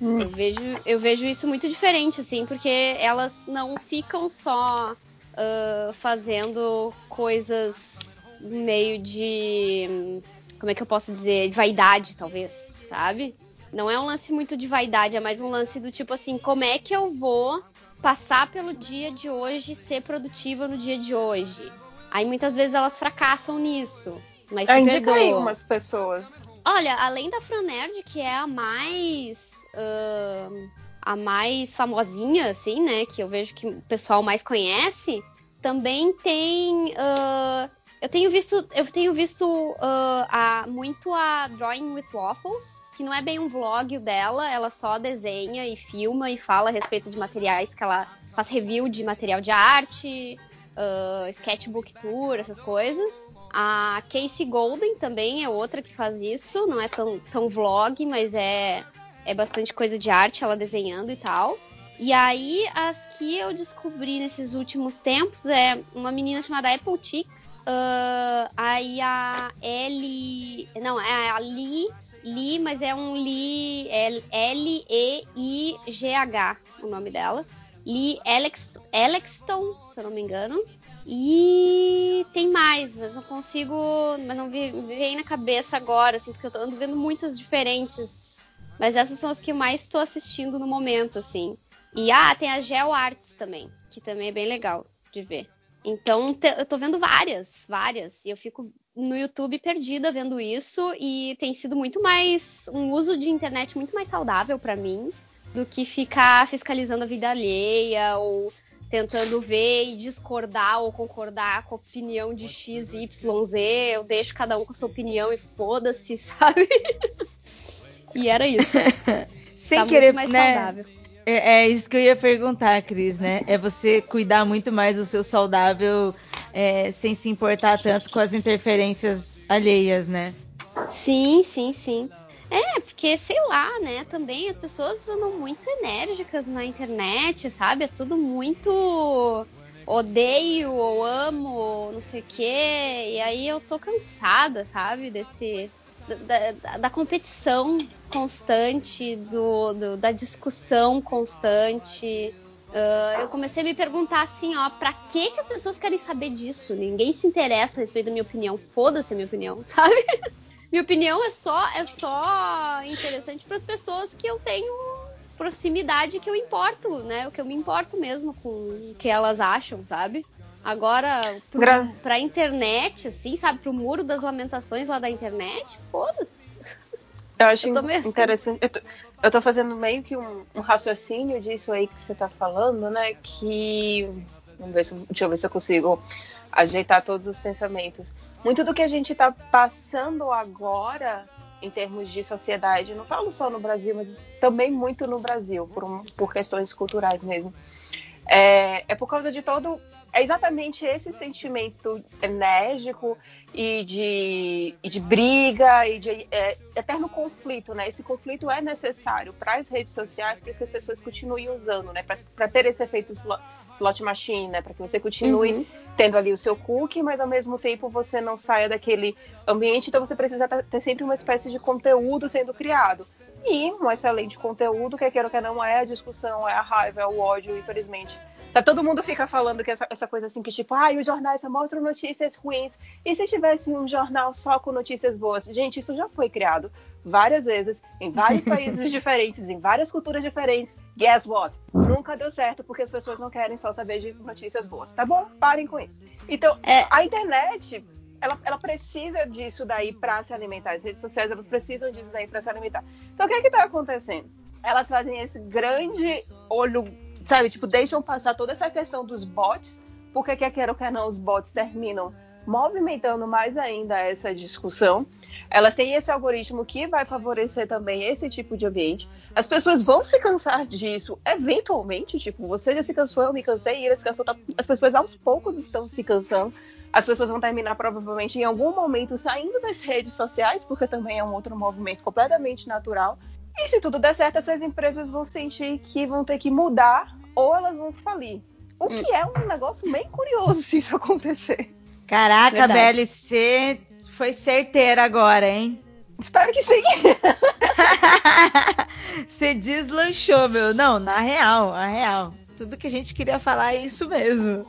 Hum. Eu, vejo, eu vejo isso muito diferente, assim, porque elas não ficam só uh, fazendo coisas meio de. Como é que eu posso dizer? De vaidade, talvez, sabe? Não é um lance muito de vaidade, é mais um lance do tipo assim, como é que eu vou passar pelo dia de hoje, ser produtiva no dia de hoje? Aí muitas vezes elas fracassam nisso. Mas se perdoam. aí umas pessoas. Olha, além da Franerd, que é a mais. Uh, a mais famosinha, assim, né? Que eu vejo que o pessoal mais conhece. Também tem. Uh, eu tenho visto, eu tenho visto uh, a, muito a Drawing with Waffles, que não é bem um vlog dela, ela só desenha e filma e fala a respeito de materiais que ela faz review de material de arte, uh, sketchbook tour, essas coisas. A Casey Golden também é outra que faz isso, não é tão, tão vlog, mas é, é bastante coisa de arte, ela desenhando e tal. E aí, as que eu descobri nesses últimos tempos é uma menina chamada Apple Chicks. Uh, aí a L. Não, é a Li. Li, mas é um Li. L-E-I-G-H, o nome dela. Li Alex, Alexton, se eu não me engano. E tem mais, mas não consigo. Mas não me vem na cabeça agora, assim, porque eu tô ando vendo muitas diferentes. Mas essas são as que mais estou assistindo no momento, assim. E ah, tem a Geo Arts também, que também é bem legal de ver. Então, te, eu tô vendo várias, várias. E eu fico no YouTube perdida vendo isso. E tem sido muito mais. um uso de internet muito mais saudável para mim do que ficar fiscalizando a vida alheia ou tentando ver e discordar ou concordar com a opinião de X, Y, Z. Eu deixo cada um com a sua opinião e foda-se, sabe? e era isso. Sem tá querer, mais né? saudável. É, é, isso que eu ia perguntar, Cris, né? É você cuidar muito mais do seu saudável é, sem se importar tanto com as interferências alheias, né? Sim, sim, sim. É, porque, sei lá, né? Também as pessoas andam muito enérgicas na internet, sabe? É tudo muito odeio ou amo, não sei o quê. E aí eu tô cansada, sabe? Desse. Da, da competição constante, do, do, da discussão constante. Uh, eu comecei a me perguntar assim, ó, pra que, que as pessoas querem saber disso? Ninguém se interessa a respeito da minha opinião. Foda-se a minha opinião, sabe? minha opinião é só é só interessante para as pessoas que eu tenho proximidade que eu importo, né? O que eu me importo mesmo com o que elas acham, sabe? Agora, Gra pra internet, assim, sabe? Pro muro das lamentações lá da internet, foda-se. Eu acho eu interessante. Eu tô, eu tô, fazendo meio que um, um, raciocínio disso aí que você tá falando, né? Que. Vamos ver se, deixa eu ver se eu consigo ajeitar todos os pensamentos muito do que a gente está passando agora em termos de sociedade, não falo só no Brasil, mas também muito no Brasil, por, um, por questões culturais mesmo, é, é por causa de todo é exatamente esse sentimento enérgico e de, e de briga e de é, eterno conflito, né? Esse conflito é necessário para as redes sociais, para que as pessoas continuem usando, né? Para ter esse efeito slot machine, né? Para que você continue uhum. tendo ali o seu cookie, mas ao mesmo tempo você não saia daquele ambiente, então você precisa ter sempre uma espécie de conteúdo sendo criado. E um excelente conteúdo, que quer ou que não é a discussão, é a raiva, é o ódio, infelizmente Tá, todo mundo fica falando que essa, essa coisa assim, que tipo, ah, os jornais só mostram notícias ruins. E se tivesse um jornal só com notícias boas? Gente, isso já foi criado várias vezes, em vários países diferentes, em várias culturas diferentes. Guess what? Nunca deu certo porque as pessoas não querem só saber de notícias boas, tá bom? Parem com isso. Então, é... a internet ela, ela, precisa disso daí para se alimentar. As redes sociais elas precisam disso daí para se alimentar. Então o que é que está acontecendo? Elas fazem esse grande olho sabe, tipo, deixam passar toda essa questão dos bots, porque quer queira ou quer não, os bots terminam movimentando mais ainda essa discussão. Elas têm esse algoritmo que vai favorecer também esse tipo de ambiente. As pessoas vão se cansar disso eventualmente, tipo, você já se cansou, eu me cansei, Ira se cansou, tá... as pessoas aos poucos estão se cansando. As pessoas vão terminar provavelmente em algum momento saindo das redes sociais, porque também é um outro movimento completamente natural. E se tudo der certo, essas empresas vão sentir que vão ter que mudar ou elas vão falir. O que é um negócio bem curioso se isso acontecer. Caraca, Verdade. BLC foi certeira agora, hein? Espero que sim. Você deslanchou, meu. Não, na real, na real. Tudo que a gente queria falar é isso mesmo.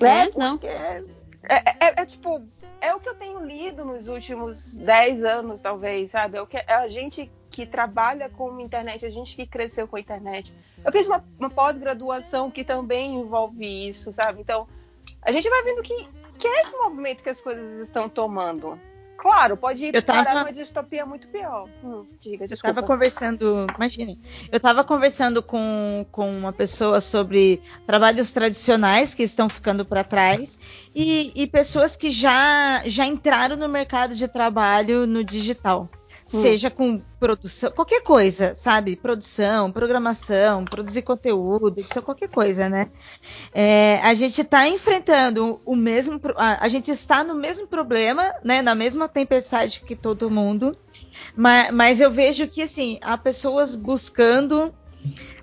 É, não. É, é, é, tipo, é o que eu tenho lido nos últimos 10 anos, talvez, sabe? É o que é a gente que trabalha com internet, a gente que cresceu com a internet. Eu fiz uma, uma pós-graduação que também envolve isso, sabe? Então, a gente vai vendo que, que é esse movimento que as coisas estão tomando. Claro, pode ir eu tava... para uma distopia muito pior. Hum, diga, desculpa. Eu tava conversando, imagine, eu tava conversando com, com uma pessoa sobre trabalhos tradicionais que estão ficando para trás e, e pessoas que já, já entraram no mercado de trabalho no digital. Hum. Seja com produção, qualquer coisa, sabe? Produção, programação, produzir conteúdo, edição, qualquer coisa, né? É, a gente está enfrentando o mesmo, a, a, gente está no mesmo problema, né? Na mesma tempestade que todo mundo, mas, mas eu vejo que assim há pessoas buscando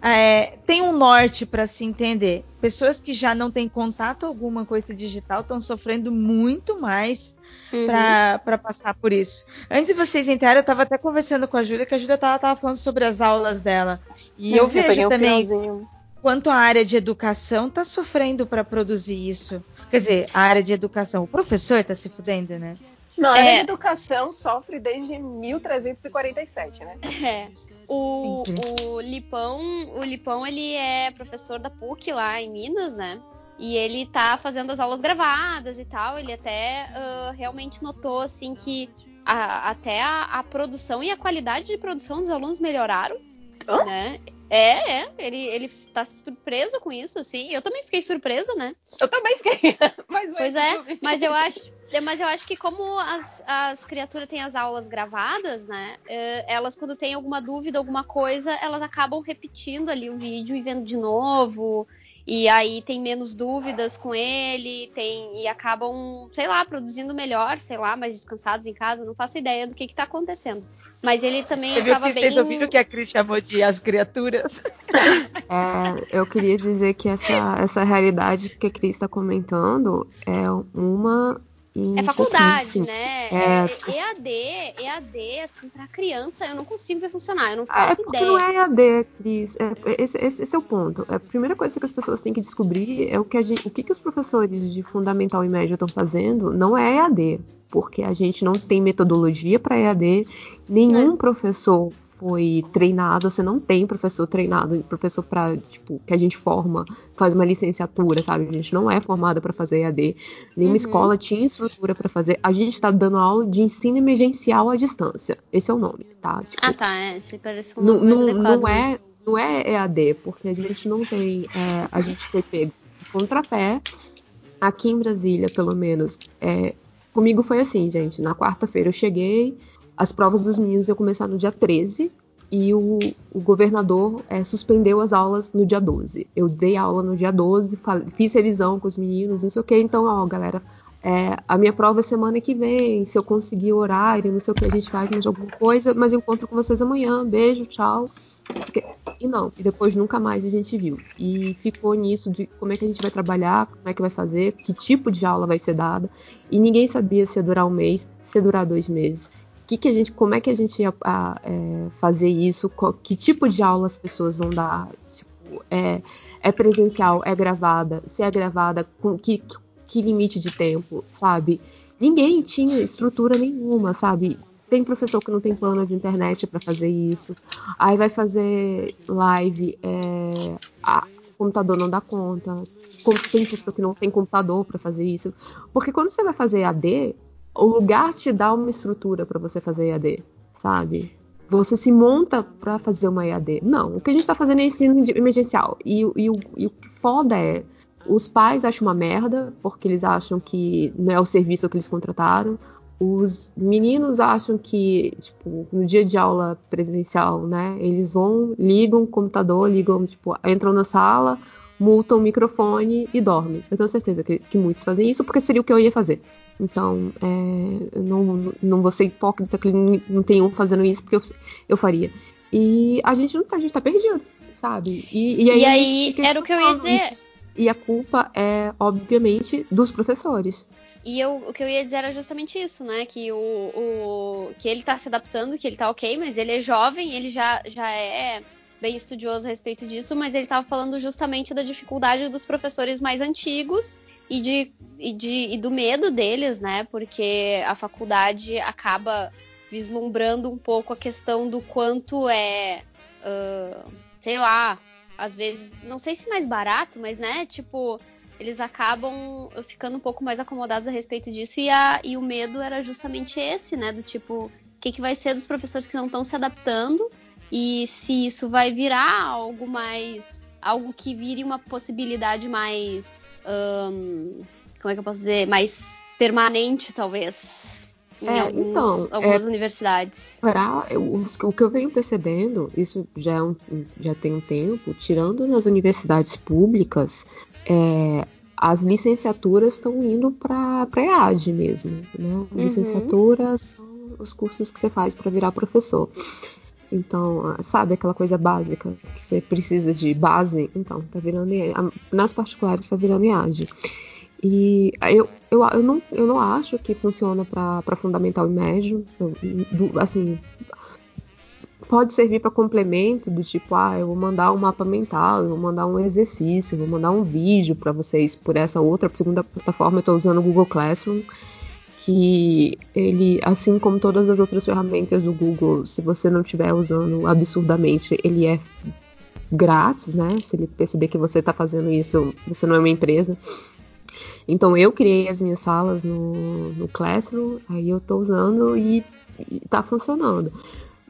é, tem um norte para se entender. Pessoas que já não têm contato alguma com esse digital estão sofrendo muito mais uhum. para passar por isso. Antes de vocês entrarem, eu estava até conversando com a Júlia, que a Júlia estava falando sobre as aulas dela. E eu, eu vejo também um quanto a área de educação está sofrendo para produzir isso. Quer dizer, a área de educação, o professor está se fudendo, né? Não, a é... educação sofre desde 1347, né? É. O, o Lipão, o Lipão, ele é professor da PUC lá em Minas, né? E ele tá fazendo as aulas gravadas e tal. Ele até uh, realmente notou, assim, que a, até a, a, produção e a qualidade de produção dos alunos melhoraram, Hã? né? É, é, ele, ele tá surpreso com isso, assim. Eu também fiquei surpresa, né? Eu também fiquei. mas, pois é, mas eu acho, mas eu acho que como as, as criaturas têm as aulas gravadas, né? É, elas, quando têm alguma dúvida, alguma coisa, elas acabam repetindo ali o vídeo e vendo de novo. E aí tem menos dúvidas com ele, tem e acabam, sei lá, produzindo melhor, sei lá, mais descansados em casa, não faço ideia do que está acontecendo. Mas ele também Você acaba viu bem. Vocês ouviram que a Cris chamou de as criaturas? É, eu queria dizer que essa, essa realidade que a Cris está comentando é uma é faculdade, né? É... é EAD, EAD, assim, pra criança, eu não consigo ver funcionar, eu não ah, faço é ideia. Não é EAD, Cris. É, esse, esse, é o ponto. A primeira coisa que as pessoas têm que descobrir é o que, gente, o que, que os professores de fundamental e médio estão fazendo, não é EAD. Porque a gente não tem metodologia para EAD, nenhum é. professor foi treinado, você não tem professor treinado, professor para tipo, que a gente forma, faz uma licenciatura, sabe? A gente não é formada para fazer EAD. Nenhuma uhum. escola tinha estrutura para fazer. A gente está dando aula de ensino emergencial à distância. Esse é o nome, tá? Tipo, ah, tá. É, se parece um não, não, não é não é EAD, porque a gente não tem. É, a gente foi pego de contrapé. Aqui em Brasília, pelo menos, é, comigo foi assim, gente. Na quarta-feira eu cheguei, as provas dos meninos iam começar no dia 13 e o, o governador é, suspendeu as aulas no dia 12. Eu dei aula no dia 12, fiz revisão com os meninos, não sei o que. Então, ó, galera, é, a minha prova é semana que vem. Se eu conseguir horário, não sei o que, a gente faz mais alguma coisa, mas eu encontro com vocês amanhã. Beijo, tchau. E não, e depois nunca mais a gente viu. E ficou nisso de como é que a gente vai trabalhar, como é que vai fazer, que tipo de aula vai ser dada. E ninguém sabia se ia durar um mês, se ia durar dois meses que, que a gente, como é que a gente ia a, é, fazer isso, qual, que tipo de aula as pessoas vão dar, tipo, é, é presencial, é gravada, se é gravada, com que, que limite de tempo, sabe? Ninguém tinha estrutura nenhuma, sabe? Tem professor que não tem plano de internet para fazer isso. Aí vai fazer live, é, a, o computador não dá conta. Tem professor que não tem computador para fazer isso. Porque quando você vai fazer AD, o lugar te dá uma estrutura para você fazer EAD, sabe? Você se monta para fazer uma EAD. Não, o que a gente está fazendo é ensino emergencial. E, e, e, o que foda é, os pais acham uma merda, porque eles acham que não é o serviço que eles contrataram. Os meninos acham que, tipo, no dia de aula presencial, né, eles vão, ligam o computador, ligam, tipo, entram na sala, multam o microfone e dormem. Eu tenho certeza que, que muitos fazem isso, porque seria o que eu ia fazer. Então, é, não, não vou ser hipócrita que não tem um fazendo isso, porque eu, eu faria. E a gente não tá, a gente tá perdido, sabe? E, e aí, e aí era o que eu ia dizer. E a culpa é, obviamente, dos professores. E eu, o que eu ia dizer era justamente isso, né? Que, o, o, que ele tá se adaptando, que ele tá ok, mas ele é jovem, ele já, já é bem estudioso a respeito disso, mas ele estava falando justamente da dificuldade dos professores mais antigos e, de, e, de, e do medo deles, né? Porque a faculdade acaba vislumbrando um pouco a questão do quanto é, uh, sei lá, às vezes, não sei se mais barato, mas né, tipo, eles acabam ficando um pouco mais acomodados a respeito disso e, a, e o medo era justamente esse, né? Do tipo, o que, que vai ser dos professores que não estão se adaptando e se isso vai virar algo mais. algo que vire uma possibilidade mais. Um, como é que eu posso dizer? Mais permanente, talvez. Em é, alguns, então, algumas é, universidades. Pra, eu, o que eu venho percebendo, isso já, é um, já tem um tempo, tirando nas universidades públicas, é, as licenciaturas estão indo para a EAD mesmo. Né? Uhum. Licenciaturas são os cursos que você faz para virar professor. Então, sabe aquela coisa básica que você precisa de base? Então, tá virando nas particulares tá virando IAD. E eu, eu, eu, não, eu não acho que funciona para fundamental e médio. Eu, assim, pode servir para complemento do tipo, ah, eu vou mandar um mapa mental, eu vou mandar um exercício, eu vou mandar um vídeo para vocês por essa outra segunda plataforma. Eu estou usando o Google Classroom, que ele, assim como todas as outras ferramentas do Google, se você não estiver usando absurdamente, ele é grátis, né? Se ele perceber que você está fazendo isso, você não é uma empresa. Então eu criei as minhas salas no, no Classroom, aí eu estou usando e, está funcionando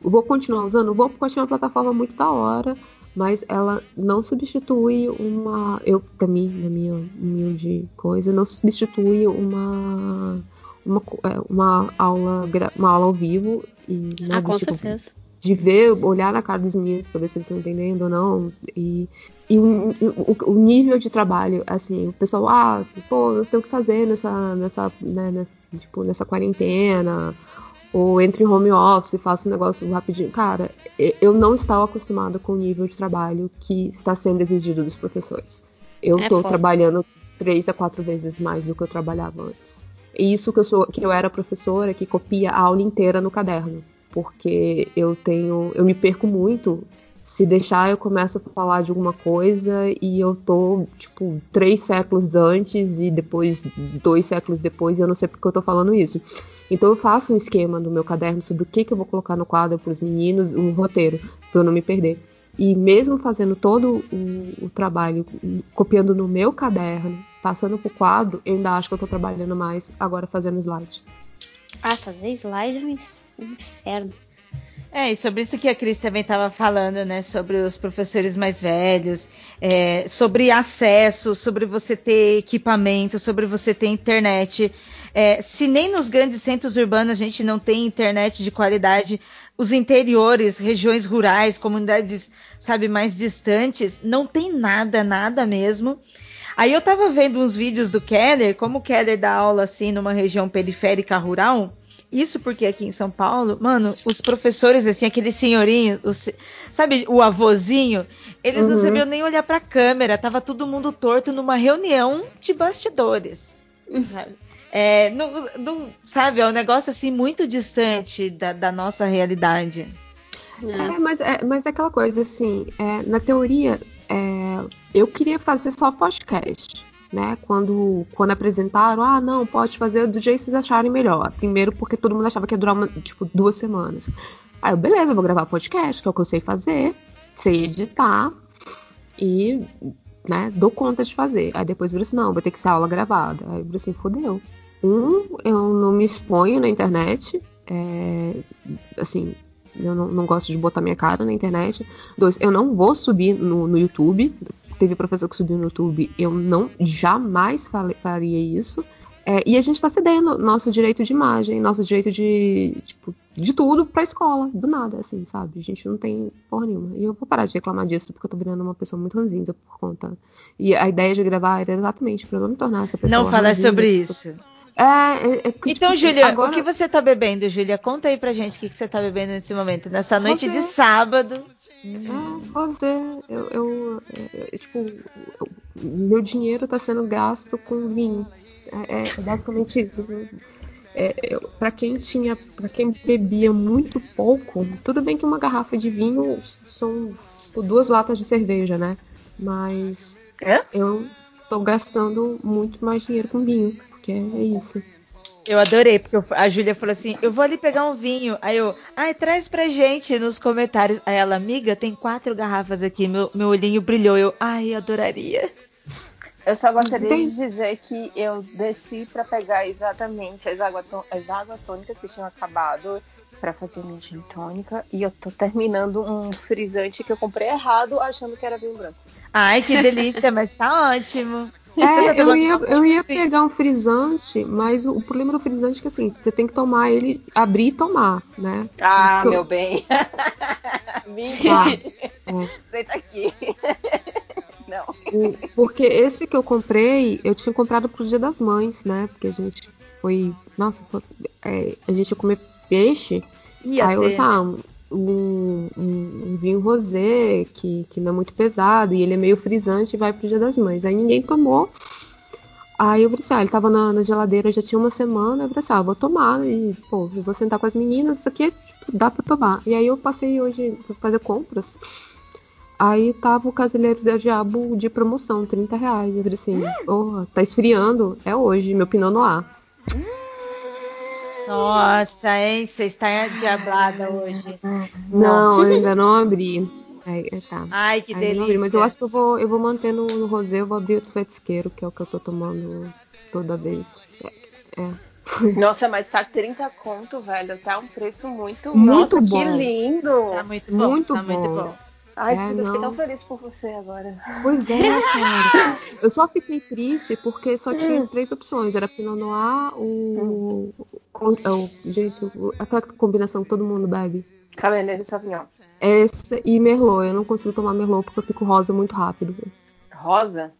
vou continuar usando? Vou porque eu achei uma plataforma muito da hora, mas ela não substitui uma. Eu, pra mim, na minha humilde coisa, não substitui uma. Uma, é, uma aula uma aula ao vivo e né, ah, com tipo, certeza de ver, olhar na cara dos meninos para ver se eles estão entendendo ou não. E, e o, o, o, nível de trabalho, assim, o pessoal, ah, pô, eu tenho que fazer nessa, nessa, né, nessa, tipo, nessa quarentena, ou entre em home office, faço um negócio rapidinho. Cara, eu não estava acostumada com o nível de trabalho que está sendo exigido dos professores. Eu estou é trabalhando três a quatro vezes mais do que eu trabalhava antes. E isso que eu sou, que eu era professora que copia a aula inteira no caderno, porque eu tenho, eu me perco muito. Se deixar, eu começo a falar de alguma coisa e eu tô, tipo, três séculos antes e depois, dois séculos depois, e eu não sei porque eu tô falando isso. Então eu faço um esquema no meu caderno sobre o que, que eu vou colocar no quadro para os meninos, um roteiro, para eu não me perder. E mesmo fazendo todo o, o, trabalho, copiando no meu caderno, passando para o quadro, eu ainda acho que eu estou trabalhando mais agora fazendo slide. Ah, fazer slide é um inferno. É, e sobre isso que a Cris também estava falando, né? Sobre os professores mais velhos, é, sobre acesso, sobre você ter equipamento, sobre você ter internet. É, se nem nos grandes centros urbanos a gente não tem internet de qualidade, os interiores, regiões rurais, comunidades, sabe, mais distantes, não tem nada, nada mesmo. Aí eu tava vendo uns vídeos do Keller, como o Keller dá aula assim numa região periférica rural. Isso porque aqui em São Paulo, mano, os professores, assim, aquele senhorinho, os, sabe, o avôzinho, eles uhum. não sabiam nem olhar pra câmera, tava todo mundo torto numa reunião de bastidores. Sabe? É, no, no, sabe, é um negócio assim muito distante da, da nossa realidade. É, mas, é, mas é aquela coisa assim, é, na teoria, é, eu queria fazer só podcast, né? Quando, quando apresentaram, ah, não, pode fazer do jeito que vocês acharem melhor. Primeiro porque todo mundo achava que ia durar uma, tipo duas semanas. Aí eu, beleza, vou gravar podcast, que é o que eu sei fazer, sei editar e, né, dou conta de fazer. Aí depois vira assim, não, vai ter que ser aula gravada. Aí vira assim, fodeu. Um, eu não me exponho na internet. É, assim, eu não, não, gosto de botar minha cara na internet. Dois, eu não vou subir no, no YouTube. Teve professor que subiu no YouTube, eu não jamais faria isso. É, e a gente está cedendo nosso direito de imagem, nosso direito de, tipo, de tudo pra escola, do nada, assim, sabe? A gente não tem porra nenhuma. E eu vou parar de reclamar disso, porque eu tô virando uma pessoa muito ranzinza por conta. E a ideia de gravar era exatamente pra eu não me tornar essa pessoa. Não falar sobre isso. É, é, é porque, Então, tipo, Júlia, agora- o que você tá bebendo, Júlia? Conta aí pra gente o que, que você tá bebendo nesse momento, nessa noite de sábado. É, Rosé, eu, eu, é, é, tipo, eu- meu dinheiro tá sendo gasto com vinho. É, é basicamente isso. É, eu, para quem tinha, para quem bebia muito pouco, tudo bem que uma garrafa de vinho são tipo, duas latas de cerveja, né? Mas Hã? eu tô gastando muito mais dinheiro com vinho, porque é isso. Eu adorei, porque eu- a Júlia falou assim: eu vou ali pegar um vinho. Aí eu, ai, traz pra gente nos comentários. Aí ela, amiga, tem quatro garrafas aqui. Meu, meu olhinho brilhou. Eu, ai, adoraria. Eu só gostaria Tem- de dizer que eu desci pra pegar exatamente as, água to- as águas tônicas que tinham acabado pra fazer minha gin tônica e eu tô terminando um frisante que eu comprei errado achando que era vinho branco. Ai, que delícia, mas tá ótimo. É, tá eu ia, eu ia coisa pegar um frisante, mas o, o problema do frisante é que assim, você tem que tomar ele, abrir e tomar, né? Ah, eu- meu bem. Vim Ah, é. Senta aqui. Não. O- porque esse que eu comprei, eu tinha comprado pro Dia das Mães, né? Porque a gente foi. Nossa, foi- é, a gente ia comer peixe. Ia aí eu ter. pensei, ah, um, um- um vinho rosé, que, que não é muito pesado, e ele é meio frisante e vai pro Dia das Mães. Aí ninguém tomou. Aí eu falei assim, ah, ele tava na, na geladeira já tinha uma semana, eu falei assim, ah, vou tomar, e pô, eu vou sentar com as meninas, isso aqui tipo, dá pra tomar. E aí eu passei hoje pra fazer compras. Aí tava o Casileiro da Diabo de promoção, 30 reais. Eu falei assim, porra, tá esfriando? É hoje, meu Pinot Noir. Nossa, hein? Você está diablada hoje. Não, eu ainda não abri. Aí, é, tá. Ai, que não abri, delícia. mas eu acho que eu vou, eu vou manter no, no rosé, eu vou abrir o petisqueiro, que é o que eu tô tomando toda vez. É. é. Nossa, mas tá 30 conto, velho. Tá um preço muito. Muito Nossa, bom. que lindo. Tá muito bom. Muito tá muito bom. Ai, É, eu fiquei tão feliz por você agora. Pois é, cara. Eu só fiquei triste porque só Hum. tinha três opções. Era Pinot Noir, o. é o- gente, o- aquela combinação que todo mundo bebe. Cabernet Sauvignon. Essa e Merlot. Eu não consigo tomar Merlot porque eu fico rosa muito rápido. Rosa?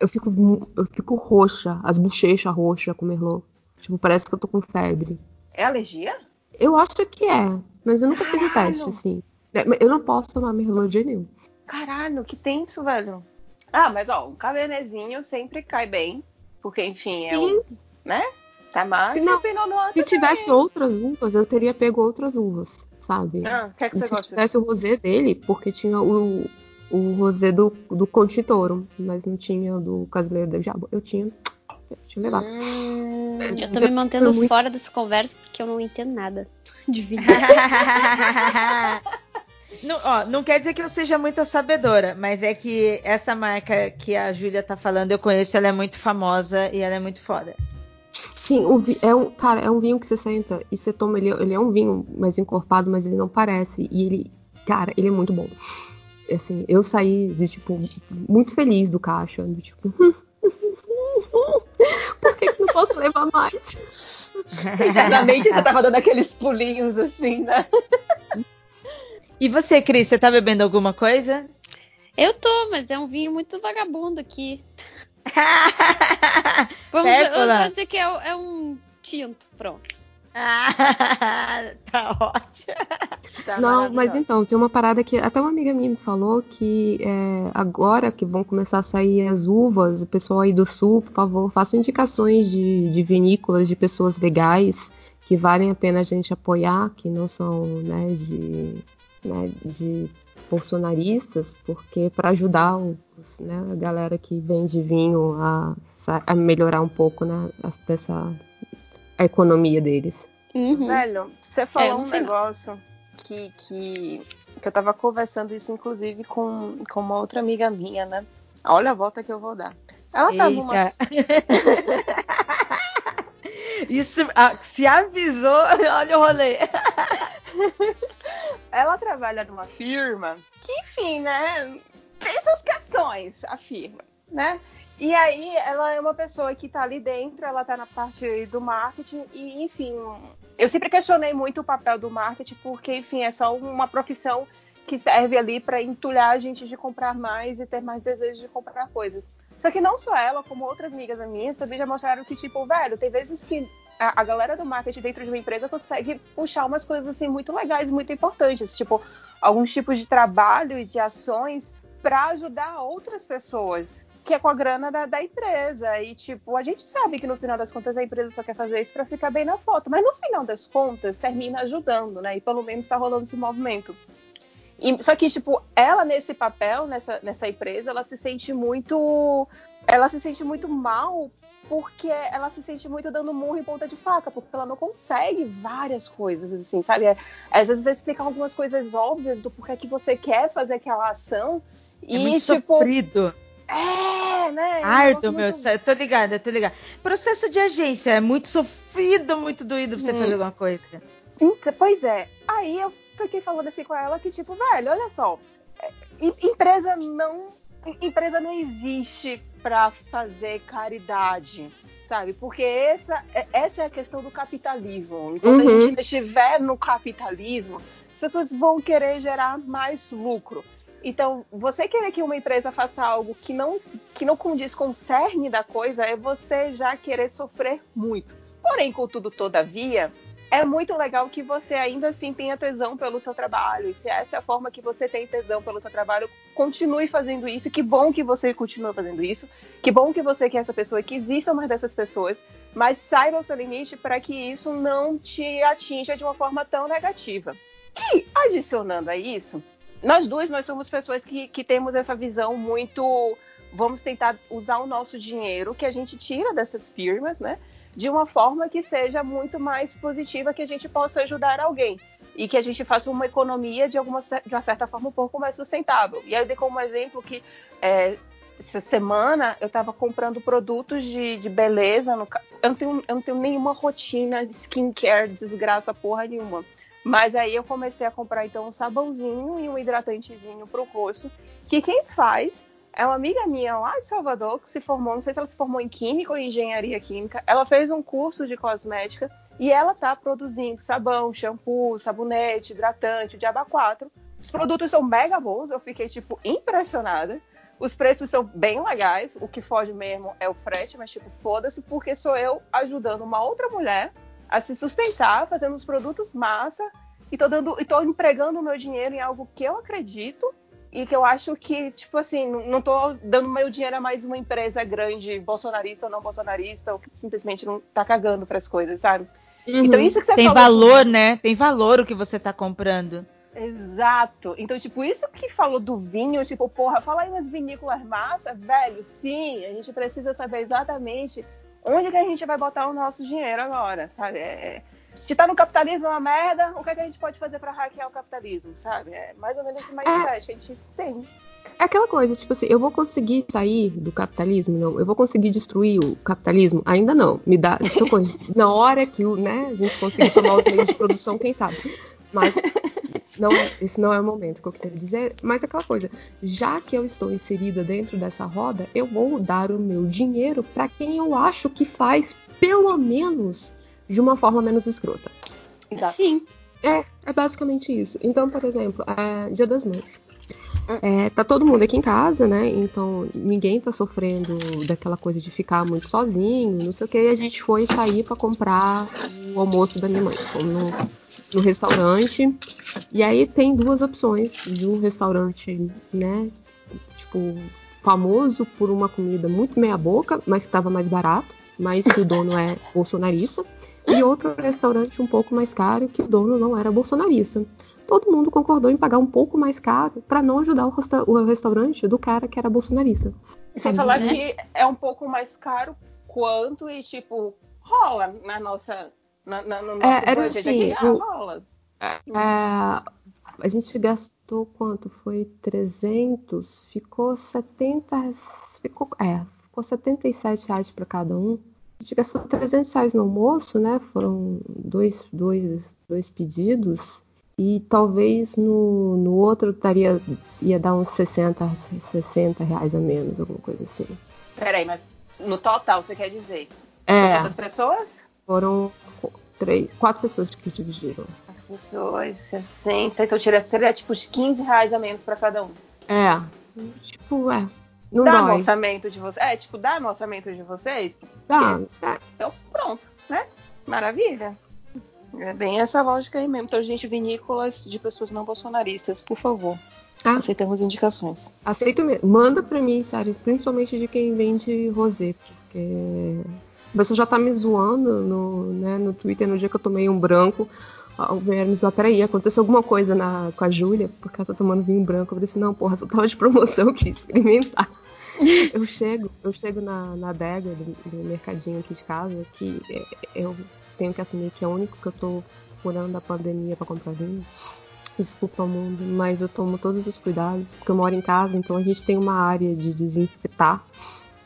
Eu fico, eu fico roxa, as bochechas roxas com Merlot. Tipo, parece que eu tô com febre. É alergia? Eu acho que é, mas eu nunca fiz o Caralho. teste, assim. É, Eu não posso tomar Merlot de nenhum. Caralho, que tenso, velho. Ah, mas ó, um cabernezinho sempre cai bem. Porque, enfim, é Sim, o. Né? Tá mais. Se não- se também. tivesse outras uvas, eu teria pego outras uvas, sabe? Ah, que é que E você se gosta? tivesse o rosé dele, porque tinha o, o rosé do, do Conte Toro, mas não tinha o do Casileiro da Diabo. Eu tinha. Eu tinha levado. Hum, Eu tô me mantendo muito- fora dessa conversa porque eu não entendo nada de vinho. não, ó, não quer dizer que eu seja muito sabedora, mas é que essa marca que a Júlia tá falando, eu conheço, ela é muito famosa e ela é muito foda. Sim, o vi- é um, cara, é um vinho que você senta e você toma ele, ele é um vinho mais encorpado, mas ele não parece e ele, cara, ele é muito bom. Assim, eu saí de tipo muito feliz do caixa, do tipo, por que, que não posso levar mais? Internamente você tava dando aqueles pulinhos assim, né? E você, Cris, você tá bebendo alguma coisa? Eu tô, mas é um vinho muito vagabundo aqui. Vamos, Pérola. vamos dizer que é, é um tinto, pronto. Ah, tá ótimo. Tá não, mas então, tem uma parada que até uma amiga minha me falou que é, agora que vão começar a sair as uvas, o pessoal aí do sul, por favor, façam indicações de, de vinícolas de pessoas legais que valem a pena a gente apoiar, que não são né, de, né, de bolsonaristas, porque para ajudar os, né, a galera que vende vinho a, a melhorar um pouco né, a- dessa a economia deles. Uhum. Velho, você É, falou não um não. negócio que, que, que eu tava conversando isso, inclusive, com, com uma outra amiga minha, né? Olha a volta que eu vou dar. Ela tá numa. Eita. Isso, ah, se avisou, olha o rolê. Ela trabalha numa firma que, enfim, né? Tem suas questões, a firma, né? E aí, ela é uma pessoa que tá ali dentro, ela tá na parte do marketing, e, enfim, eu sempre questionei muito o papel do marketing, porque, enfim, é só uma profissão que serve ali para entulhar a gente de comprar mais e ter mais desejo de comprar coisas. Só que não só ela, como outras amigas minhas também já mostraram que, tipo, velho, tem vezes que a, a, galera do marketing dentro de uma empresa consegue puxar umas coisas assim muito legais, muito importantes, tipo, alguns tipos de trabalho e de ações para ajudar outras pessoas que é com a grana da, da, empresa. E, tipo, a gente sabe que no final das contas a empresa só quer fazer isso para ficar bem na foto. Mas no final das contas, termina ajudando, né? E pelo menos está rolando esse movimento. E, só que, tipo, ela nesse papel, nessa, nessa empresa, ela se sente muito. Ela se sente muito mal porque ela se sente muito dando murro em ponta de faca, porque ela não consegue várias coisas, assim, sabe? É, às vezes explicar algumas coisas óbvias do porquê que você quer fazer aquela ação. É e, muito tipo, sofrido. É, né? Árduo, meu. Muito... Tô ligada, tô ligada. Processo de agência é muito sofrido, muito doído pra você fazer alguma coisa. Então, pois é. Aí eu fiquei falando assim com ela que, tipo, velho, olha só. É, empresa não. Empresa não existe para fazer caridade, sabe? Porque essa, é, essa é a questão do capitalismo. Enquanto uhum. a gente estiver no capitalismo, as pessoas vão querer gerar mais lucro. Então, você querer que uma empresa faça algo que não, que não condiz com o cerne da coisa é você já querer sofrer muito. Porém, contudo, todavia, é muito legal que você ainda assim tenha tesão pelo seu trabalho. E se essa é a forma que você tem tesão pelo seu trabalho, continue fazendo isso. Que bom que você continua fazendo isso. Que bom que você quer essa pessoa, que existam mais dessas pessoas. Mas saiba o seu limite para que isso não te atinja de uma forma tão negativa. E, adicionando a isso, nós duas, nós somos pessoas que, que temos essa visão muito. Vamos tentar usar o nosso dinheiro que a gente tira dessas firmas, né? De uma forma que seja muito mais positiva, que a gente possa ajudar alguém. E que a gente faça uma economia de, alguma, de uma certa forma um pouco mais sustentável. E aí eu dei como exemplo que é, essa semana eu estava comprando produtos de, de beleza. No, eu, não tenho, eu não tenho nenhuma rotina de skincare, desgraça porra nenhuma. Mas aí eu comecei a comprar então um sabãozinho e um hidratantezinho para o rosto, que quem faz é uma amiga minha lá de Salvador que se formou, não sei se ela se formou em química ou em engenharia química. Ela fez um curso de cosmética e ela tá produzindo sabão, shampoo, sabonete, hidratante, o diaba 4. Os produtos são mega bons, eu fiquei tipo impressionada. Os preços são bem legais, o que foge mesmo é o frete, mas tipo, foda-se, porque sou eu ajudando uma outra mulher a se sustentar, fazendo os produtos massa e tô dando e tô empregando o meu dinheiro em algo que eu acredito e que eu acho que, tipo assim, não tô dando meu dinheiro a mais uma empresa grande, bolsonarista ou não bolsonarista, ou que simplesmente não tá cagando para as coisas, sabe? Uhum. Então isso que você Tem falou, valor, né? Tem valor o que você tá comprando. Exato. Então, tipo, isso que falou do vinho, tipo, porra, fala aí umas vinícolas massa, velho, sim, a gente precisa saber exatamente onde que a gente vai botar o nosso dinheiro agora, sabe? É, se tá no capitalismo é uma merda, o que, é que a gente pode fazer para hackear o capitalismo, sabe? É mais ou menos esse mindset é, que a gente tem. É aquela coisa, tipo assim, eu vou conseguir sair do capitalismo? Não. Eu vou conseguir destruir o capitalismo? Ainda não. Me dá. Na hora que o, né, a gente conseguir tomar os meios de produção, quem sabe? Mas não, é, esse não é o momento que eu quero dizer, mas é aquela coisa, já que eu estou inserida dentro dessa roda, eu vou dar o meu dinheiro para quem eu acho que faz pelo menos de uma forma menos escrota. Exato. Sim. É, é basicamente isso. Então, por exemplo, é Dia das Mães. É, tá todo mundo aqui em casa, né? Então ninguém tá sofrendo daquela coisa de ficar muito sozinho, não sei o que. E a gente foi sair para comprar o almoço da minha mãe. Fomos no, no restaurante. E aí tem duas opções de um restaurante, né? Tipo, famoso por uma comida muito meia boca, mas que estava mais barato, mas que o dono é bolsonarista. E outro restaurante um pouco mais caro, que o dono não era bolsonarista. Todo mundo concordou em pagar um pouco mais caro para não ajudar o, resta o, restaurante do cara que era bolsonarista. Sem falar né? que é um pouco mais caro quanto e, tipo, rola na nossa na, na, no é, nosso é, era assim, aqui, ah, É, a gente gastou quanto? Foi 300, ficou 70, ficou, é, ficou 77 reais para cada um. A gente gastou 300 reais no almoço, né? Foram dois, dois, dois pedidos. E talvez no, no outro estaria, ia dar uns 60, 60 reais a menos, alguma coisa assim. Peraí, mas no total você quer dizer? É. Quantas pessoas? Foram três, quatro pessoas que dividiram. Quatro pessoas, 60. Então seria, seria tipo uns 15 reais a menos para cada um. É. Tipo, é. Não dá dói. orçamento de vocês. É, tipo, dá orçamento de vocês? Dá, é. Então, pronto, né? Maravilha. É bem essa lógica aí mesmo. Então, gente, vinícolas de pessoas não bolsonaristas, por favor. Ah. Aceitamos indicações. Aceito mesmo. Manda pra mim, sério. Principalmente de quem vende rosé. Porque a pessoa já tá me zoando no, né, no Twitter no dia que eu tomei um branco. Vieram me zoar, peraí, aconteceu alguma coisa na, com a Júlia, porque ela tá tomando vinho branco. Eu falei assim, não, porra, só tava de promoção, eu queria experimentar. eu chego, eu chego na, na adega do, do mercadinho aqui de casa, que é, eu tenho que assumir que é o único que eu tô furando a pandemia pra comprar vinho. Desculpa, mundo, mas eu tomo todos os cuidados, porque eu moro em casa, então a gente tem uma área de desinfetar.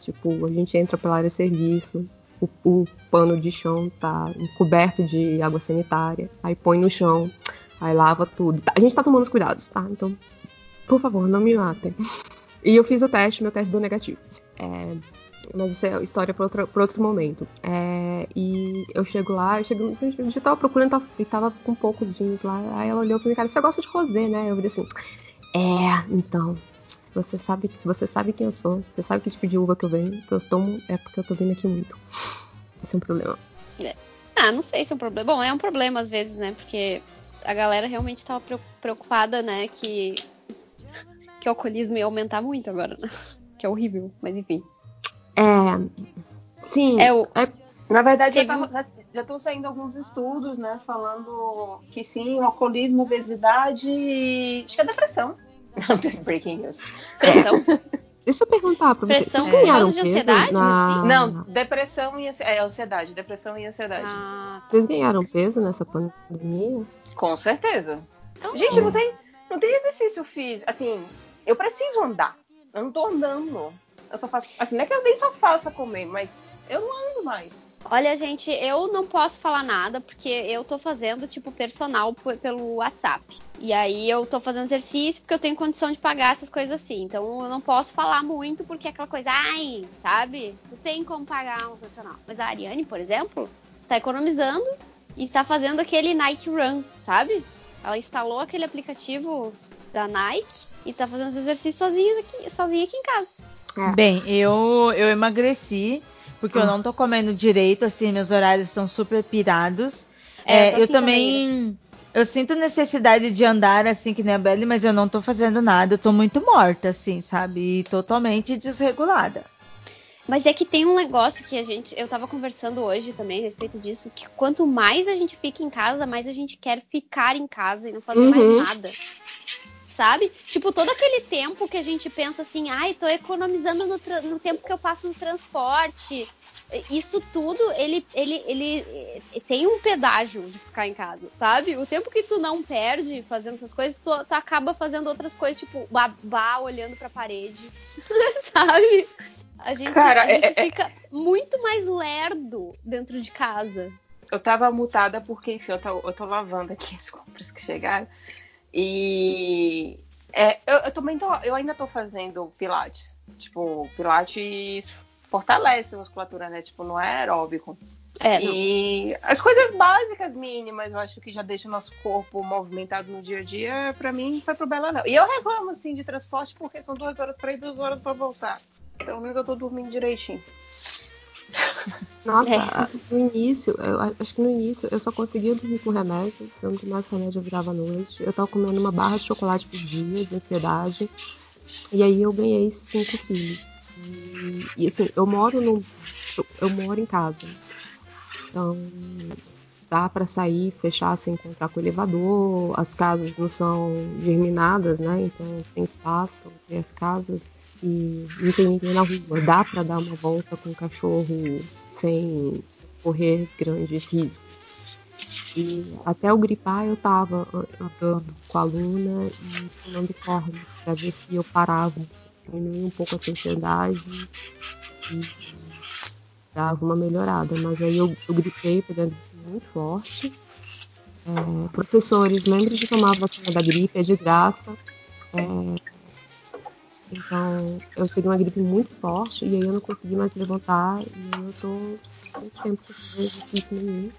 Tipo, a gente entra pela área de serviço, o, o pano de chão tá coberto de água sanitária, aí põe no chão, aí lava tudo. A gente tá tomando os cuidados, tá? Então, por favor, não me matem. E eu fiz o teste, meu teste deu negativo. É, mas isso é história para outro, outro momento. É, e eu chego lá, eu chego, já tava procurando e tava com poucos jeans lá. Aí ela olhou pra mim, cara, você gosta de rosé, né? Eu falei assim, é, então. Você sabe, se você sabe quem eu sou, você sabe que tipo de uva que eu venho, que eu tomo, é porque eu tô vindo aqui muito. Esse é um problema. É. Ah, não sei se é um problema. Bom, é um problema às vezes, né? Porque a galera realmente tava preocupada, né, que que o alcoolismo ia aumentar muito agora, né? Que é horrível, mas enfim. É. Sim. É o, é, Na verdade, Teve já, tá- já estão saindo alguns estudos, né? Falando que sim, o alcoolismo, obesidade. Acho que é depressão. Breaking news. pressão. deixa eu perguntar pra vocês. Pressão Vocês por ganharam causa de ansiedade, na... assim? Não, depressão e ansi- é, ansiedade. Depressão e ansiedade. Ah, Vocês ganharam peso nessa pandemia? Com certeza. então, Gente, não tem, não tem exercício físico. Assim, eu preciso andar. Eu não tô andando. Eu só faço. Assim, não é que eu nem só faça comer, mas eu não ando mais. Olha, gente, eu não posso falar nada porque eu tô fazendo, tipo, personal pelo WhatsApp. E aí eu tô fazendo exercício porque eu tenho condição de pagar essas coisas assim. Então eu não posso falar muito porque é aquela coisa, ai, sabe? Tu tem como pagar um personal. Mas a Ariane, por exemplo, está economizando e está fazendo aquele Nike Run, sabe? Ela instalou aquele aplicativo da Nike e está fazendo os exercícios sozinha aqui, sozinha aqui em casa. É. Bem, eu, eu emagreci, porque eu Hum. não tô comendo direito, assim, meus horários estão super pirados. É, É, eu tô eu assim também. Eu sinto necessidade de andar assim que nem a Belly, mas eu não tô fazendo nada. Eu tô muito morta, assim, sabe? E totalmente desregulada. Mas é que tem um negócio que a gente. Eu tava conversando hoje também a respeito disso, que quanto mais a gente fica em casa, mais a gente quer ficar em casa e não fazer Uhum. mais nada. Sabe? Tipo, todo aquele tempo que a gente pensa assim, ai, tô economizando no, no tempo que eu passo no transporte. Isso tudo, ele, ele, ele eh, tem um pedágio de ficar em casa, sabe? O tempo que tu não perde fazendo essas coisas, tu, tu acaba fazendo outras coisas, tipo, babá olhando pra parede, sabe? A gente, Cara, a gente é- é- fica muito mais lerdo dentro de casa. Eu tava mutada porque, enfim, eu tô, eu tô lavando aqui as compras que chegaram. E é, eu, eu também tô, eu ainda tô fazendo pilates. Tipo, pilates fortalece a musculatura, né? Tipo, não é aeróbico. É, não. E as coisas básicas mínimas, eu acho que já deixa o nosso corpo movimentado no dia a dia, pra mim foi pro Bela não. E eu reclamo, assim, de transporte porque são duas horas pra ir, duas horas pra voltar. Pelo menos eu tô dormindo direitinho. Nossa, É. no início, eu acho que no início eu só conseguia dormir com remédio. Se eu não tomasse remédio, eu virava à noite. Eu tava comendo uma barra de chocolate por dia, de ansiedade. E aí eu ganhei 5 quilos. E, e, assim, eu moro num. eu- Eu moro em casa. Então, dá pra sair, fechar sem encontrar com o elevador. As casas não são germinadas, né? Então tem espaço ter as casas. E não tem ninguém na rua. Dá pra dar uma volta com o cachorro sem correr grandes riscos. E até eu gripar eu tava andando com a Luna e tomando corda pra ver se eu parava, diminuir um pouco essa ansiedade e dava uma melhorada. Mas aí eu, eu gripei, peguei muito forte. É, professores, lembre de tomar a vacina da gripe, é de graça. É, então, eu peguei uma gripe muito forte e aí eu não consegui mais levantar. E aí eu tô muito tempo sem exercício nenhum.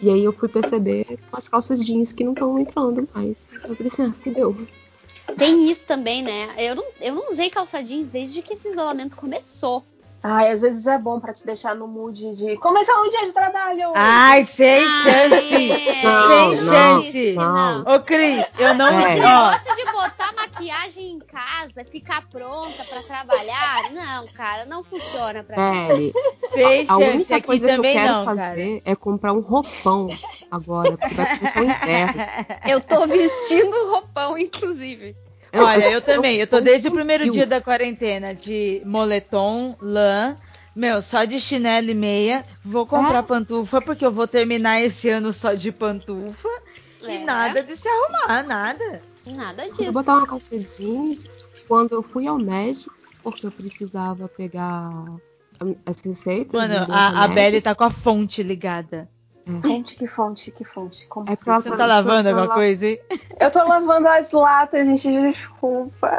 E aí eu fui perceber com as calças jeans que não estão entrando mais. Eu falei assim, ah, fudeu. Tem isso também, né? Eu não, eu não usei calça jeans desde que esse isolamento começou. Ai, às vezes é bom pra te deixar no mood de começar um dia de trabalho. Ai, sem Ah, chance. é. Sem Não, chance. não. Ô, Cris, eu não É. Esse negócio de botar maquiagem em casa, ficar pronta pra trabalhar, não, cara, não funciona pra mim. Sem a chance única aqui coisa que eu quero não, fazer cara. é comprar um roupão agora, porque vai começar o inverno. Eu tô vestindo roupão, inclusive. Olha, eu também. Eu tô desde o primeiro dia da quarentena de moletom, lã. Meu, só de chinelo e meia. Vou comprar É? pantufa, porque eu vou terminar esse ano só de pantufa. E É. nada de se arrumar, nada. Nada Eu vou disso. botar uma calça jeans quando eu fui ao médico, porque eu precisava pegar as receitas. Mano, a, a. Belly tá com a fonte ligada. Fonte, que fonte, que fonte. Como É porque Você tá lavando ela- alguma coisa aí? Eu tô lavando as latas, gente, desculpa.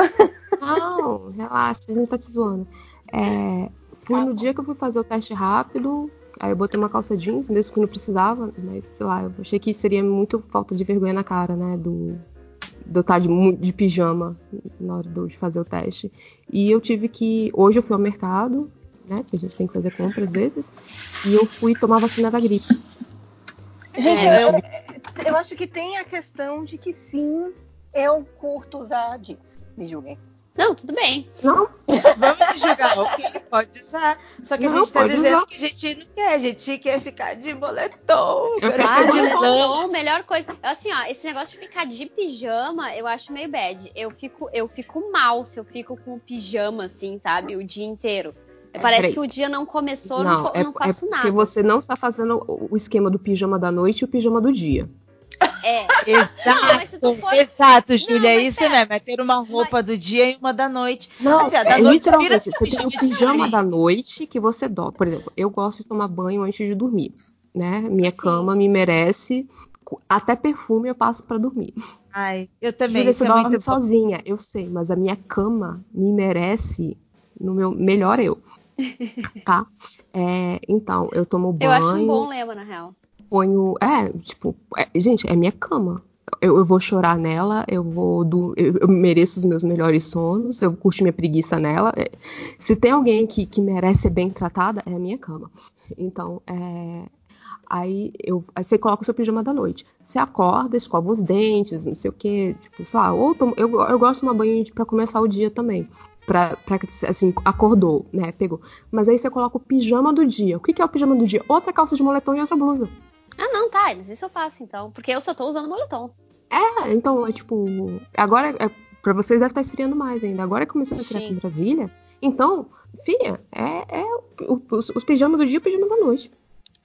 Não, relaxa, a gente tá te zoando. É, fui no dia que eu fui fazer o teste rápido, aí eu botei uma calça jeans, mesmo que não precisava, mas sei lá, eu achei que seria muito falta de vergonha na cara, né? Do, de eu estar de, mu- de pijama na hora do- de fazer o teste. E eu tive que. Hoje eu fui ao mercado, né? Que a gente tem que fazer compra às vezes, e eu fui tomar vacina da gripe. Gente, É, eu, eu acho que tem a questão de que sim, eu curto usar jeans. Me julguem. Não, tudo bem. Não, Vamos te julgar, ok? Pode usar. Só que a Não, gente tá pode dizendo usar. que a gente não quer, a gente quer ficar de boletom. Ah, ficar de moletom, melhor coisa. Assim, ó, esse negócio de ficar de pijama, eu acho meio bad. Eu fico, eu fico mal se eu fico com o pijama, assim, sabe? O dia inteiro. Parece peraí. que o dia não começou, não, não, é, não é faço porque nada. você não está fazendo o esquema do pijama da noite e o pijama do dia. É. Exato, mas tu for- exato, Júlia, é mas isso pera. mesmo, é ter uma roupa do dia e uma da noite. Não, Assim, a da é, noite literalmente, essa você tem o pijama da noite que você dorme. Por exemplo, eu gosto de tomar banho antes de dormir, né? Minha Sim. cama me merece, até perfume eu passo pra dormir. Ai, eu também, Júlia, isso você é dorme sozinha, eu sei, mas a minha cama me merece no meu melhor eu, tá? É, então, eu tomo Eu banho, acho um bom lema, na real. ponho, é, tipo, é, gente, é minha cama. Eu, eu vou chorar nela, eu vou. do- eu, eu mereço os meus melhores sonos, eu curto minha preguiça nela. É, se tem alguém que, que merece ser bem tratada, é a minha cama. Então, é, aí, eu, aí você coloca o seu pijama da noite. Você acorda, escova os dentes, não sei o quê, tipo, sei lá, ou tomo- eu, eu gosto de tomar banho pra começar o dia também. Pra, pra, assim, acordou, né? Pegou. Mas aí você coloca o pijama do dia. O que, que é o pijama do dia? Outra calça de moletom e outra blusa. Ah, não, tá, mas isso eu faço então. Porque eu só tô usando moletom. É, então, é tipo. Agora, é, pra vocês deve estar esfriando mais ainda. Agora que começou a esfriar aqui em Brasília. Então, filha, é, é o- os, os pijamas do dia e o pijama da noite.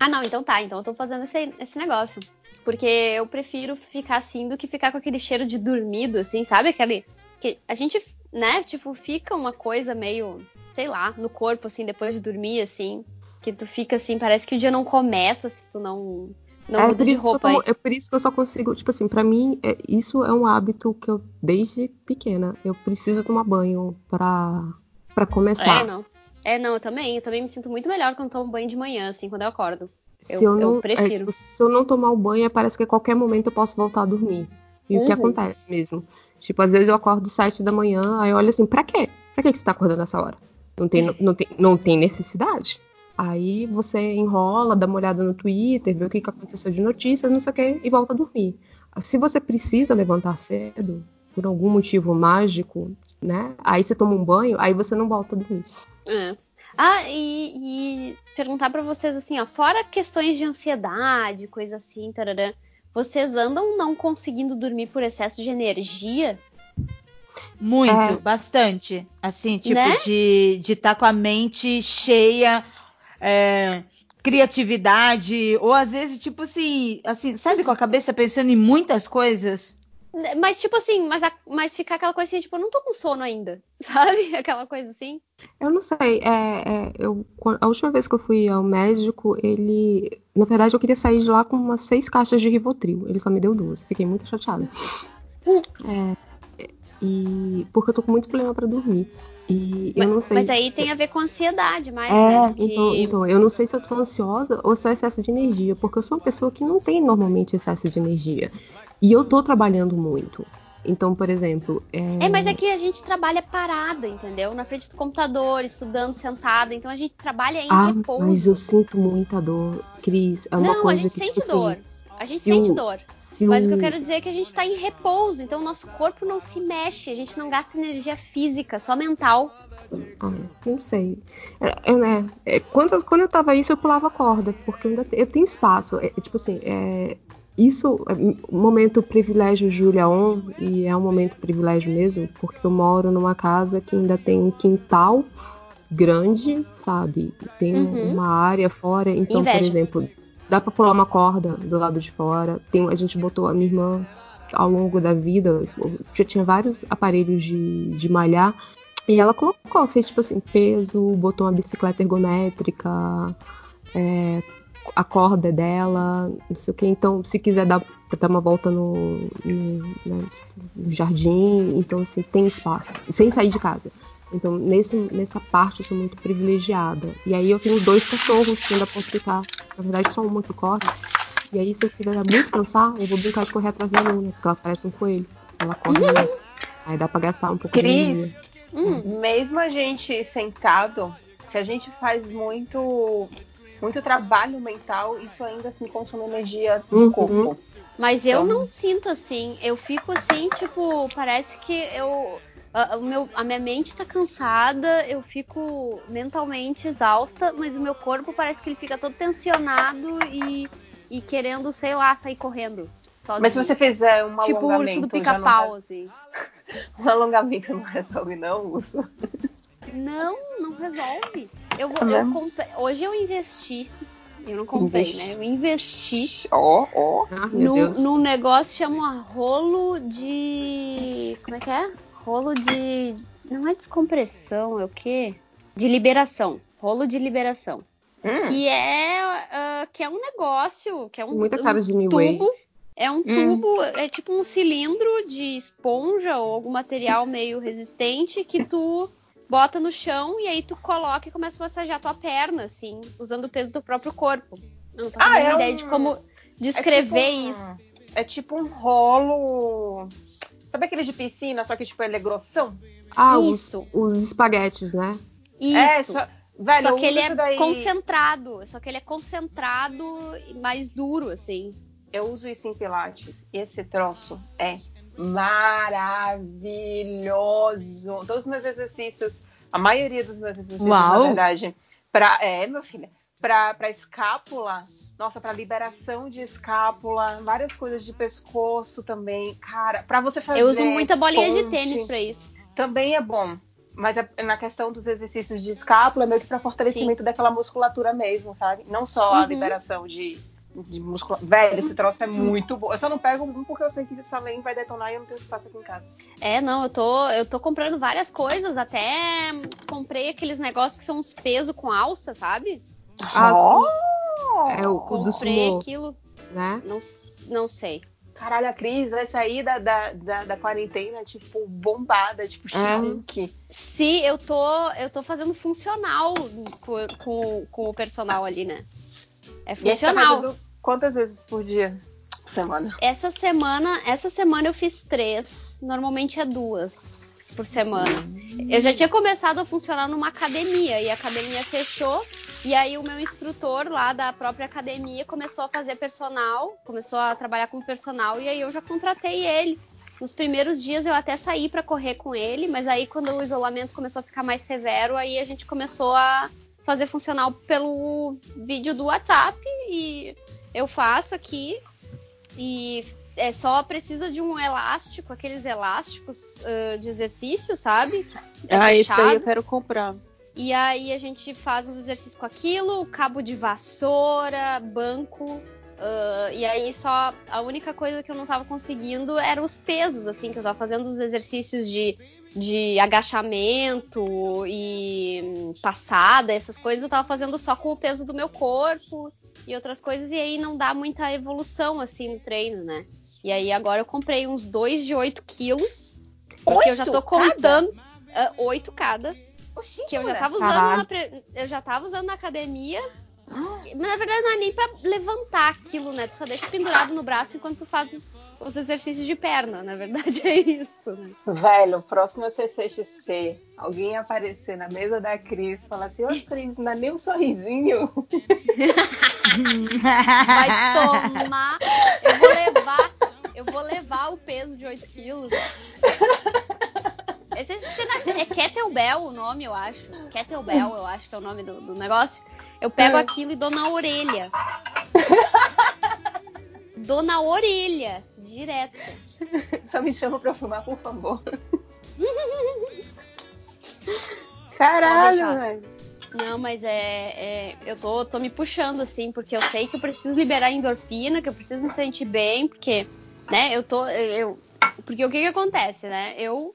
Ah, não, então tá. Então eu tô fazendo esse, esse negócio. Porque eu prefiro ficar assim do que ficar com aquele cheiro de dormido, assim, sabe? Aquele. Que a gente, né, tipo, fica uma coisa meio, sei lá, no corpo, assim, depois de dormir, assim. Que tu fica assim, parece que o dia não começa se tu não, não é, muda de eu roupa é por isso que eu só consigo. Tipo assim, pra mim, é- isso é um hábito que eu, desde pequena, eu preciso tomar banho pra, pra começar. É, não. É, não, eu também. Eu também me sinto muito melhor quando tomo banho de manhã, assim, quando eu acordo. Se Eu- eu, eu não, é, prefiro. tipo, se eu não tomar o banho, parece que a qualquer momento eu posso voltar a dormir. E o que Uhum. acontece mesmo? Tipo, às vezes eu acordo sete da manhã, aí eu olho assim, pra quê? Pra que que você tá acordando nessa hora? Não tem, não tem, não tem necessidade. Aí você enrola, dá uma olhada no Twitter, vê o que, que aconteceu de notícias, não sei o que, e volta a dormir. Se você precisa levantar cedo, por algum motivo mágico, né? Aí você toma um banho, aí você não volta a dormir. É. Ah, e, e perguntar pra vocês assim, ó, fora questões de ansiedade, coisa assim, tarará, vocês andam não conseguindo dormir por excesso de energia? Muito, É. bastante. Assim, tipo, Né? de estar com a mente cheia, é, criatividade, ou às vezes, tipo assim, assim, sabe, com a cabeça pensando em muitas coisas. Mas, tipo assim, mas, a- mas ficar aquela coisa assim, tipo, eu não tô com sono ainda, sabe? Aquela coisa assim. Eu não sei, é, é, eu, a última vez que eu fui ao médico, ele. Na verdade, eu queria sair de lá com umas seis caixas de Rivotril. Ele só me deu duas. Fiquei muito chateada. É, e porque eu tô com muito problema pra dormir. E eu não sei. Mas aí tem a ver com ansiedade mais, É, né? do então, que- então, eu não sei se eu tô ansiosa ou se é excesso de energia, porque eu sou uma pessoa que não tem normalmente excesso de energia. E eu tô trabalhando muito. Então, por exemplo. É... é, mas é que a gente trabalha parada, entendeu? Na frente do computador, estudando sentada. Então a gente trabalha em ah, repouso. Mas eu sinto muita dor, Cris. É uma Não, coisa a gente que, sente tipo, dor. Assim, a gente se sente dor. Se Mas o que eu o- quero dizer é que a gente tá em repouso. Então o nosso corpo não se mexe. A gente não gasta energia física, só mental. Ah, não sei. É, é, né, é, quando, quando eu tava isso, eu pulava corda, porque eu, ainda eu tenho espaço. É, é, tipo assim, é, isso é um momento privilégio Julia On, e é um momento privilégio mesmo, porque eu moro numa casa que ainda tem um quintal grande, sabe? Tem Uhum. uma área fora, então, por Inveja. exemplo, dá pra pular uma corda do lado de fora. Tem, a gente botou a minha irmã ao longo da vida, já tinha vários aparelhos de, de malhar. E ela colocou, fez tipo assim, peso, botou uma bicicleta ergométrica, é, a corda dela, não sei o que. Então, se quiser dar, dar uma volta no, no, né, no jardim, então assim, tem espaço, sem sair de casa. Então, nesse, nessa parte, eu sou muito privilegiada. E aí eu tenho dois cachorros que ainda posso ficar, na verdade, só uma que corre. E aí, se eu estiver muito cansar, eu vou brincar de correr atrás da Luna, porque ela parece um coelho. Ela corre muito. Aí dá pra gastar um pouco de Cris. energia. Hum, Mesmo a gente sentado, se a gente faz muito muito trabalho mental, isso ainda assim consome energia do Uhum. corpo. Mas eu Então- não sinto assim. Eu fico assim, tipo, parece que eu. A, o meu, a minha mente tá cansada, eu fico mentalmente exausta, mas o meu corpo parece que ele fica todo tensionado e, e querendo, sei lá, sair correndo. Sozinho. Mas se você fizer um Tipo o urso alongamento, do pica-pau, re- assim. um alongamento não resolve não, urso. Não, não resolve. Eu vou, Tá eu comprei- hoje eu investi. Eu não comprei, Investi. né? Eu investi Ó, ó. Ah, meu num, num negócio que chama rolo de. Como é que é? Rolo de. Não é descompressão, é o quê? De liberação. Rolo de liberação. Hum, Que é, ah, que é um negócio, que é um, Muita um cara de New tubo. Wave. É um tubo, é tipo um cilindro de esponja ou algum material meio resistente que tu bota no chão e aí tu coloca e começa a massagear tua perna, assim, usando o peso do próprio corpo. Não faço Ah, é ideia um- de como é descrever tipo um- isso. É tipo um rolo. Sabe aquele de piscina, só que tipo ele é grossão? Ah, os, Isso, os espaguetes, né? É, isso. só, velho, Só que ele é daí. concentrado, só que ele é concentrado e mais duro, assim. Eu uso isso em Pilates. E esse troço é maravilhoso. Todos os meus exercícios, a maioria dos meus exercícios, Uau. na verdade, pra, é, meu filho, pra, pra escápula, nossa, pra liberação de escápula, várias coisas de pescoço também. Cara, pra você fazer. Eu uso muita bolinha de ponte, tênis pra isso. Também é bom. Mas é na questão dos exercícios de escápula, é meio que pra fortalecimento daquela musculatura mesmo, sabe? Não só a Uhum. liberação de, de musculatura. Velho, esse troço é muito bom. Eu só não pego um porque eu sei que esse além vai detonar e eu não tenho espaço aqui em casa. É, não, eu tô, eu tô comprando várias coisas, até comprei aqueles negócios que são uns pesos com alça, sabe? Ah, Ó! É o, o do Comprei sumô, aquilo, né? não, não sei. Caralho, a Cris vai sair da, da, da, da quarentena, tipo, bombada, tipo, É. chique. Se eu tô, eu tô fazendo funcional com, com, com o personal ali, né? É E tá funcional. fazendo quantas vezes por dia? Por semana? Essa semana, essa semana eu fiz três. Normalmente é duas por semana. Eu já tinha começado a funcionar numa academia e a academia fechou. E aí o meu instrutor lá da própria academia começou a fazer personal, começou a trabalhar com personal e aí eu já contratei ele. Nos primeiros dias eu até saí para correr com ele, mas aí quando o isolamento começou a ficar mais severo, aí a gente começou a fazer funcional pelo vídeo do WhatsApp e eu faço aqui e é só precisa de um elástico, aqueles elásticos ah, de exercício, sabe? Que é ah, esse daí eu fechado. quero comprar. E aí a gente faz uns exercícios com aquilo, cabo de vassoura, banco. ah, e aí só a única coisa que eu não tava conseguindo eram os pesos, assim, que eu tava fazendo os exercícios de, de agachamento e passada, essas coisas, eu tava fazendo só com o peso do meu corpo e outras coisas, e aí não dá muita evolução assim no treino, né? E aí agora eu comprei uns dois de 8 quilos, porque eu já tô cada? contando. ah, oito cada Oxi, que eu já tava usando Caralho. na pre- eu já tava usando na academia Na verdade, não é nem pra levantar aquilo, né? Tu só deixa pendurado no braço enquanto tu faz os, os exercícios de perna. Na verdade, é isso, né? Velho, próxima CCXP, alguém aparecer na mesa da Cris e falar assim: Ô Cris, não dá nem um sorrisinho. Vai tomar. Eu vou levar. Eu vou levar o peso de 8 quilos. Esse, esse, é Kettlebell o nome, eu acho. Kettlebell, eu acho que é o nome do, do negócio. Eu pego aquilo e dou na orelha. dou na orelha, direto. Só me chama pra fumar, por favor. Caralho, velho. Não, mas é, é, eu tô, tô me puxando assim, porque eu sei que eu preciso liberar endorfina, que eu preciso me sentir bem, porque, né, eu tô, eu, porque o que que acontece, né? Eu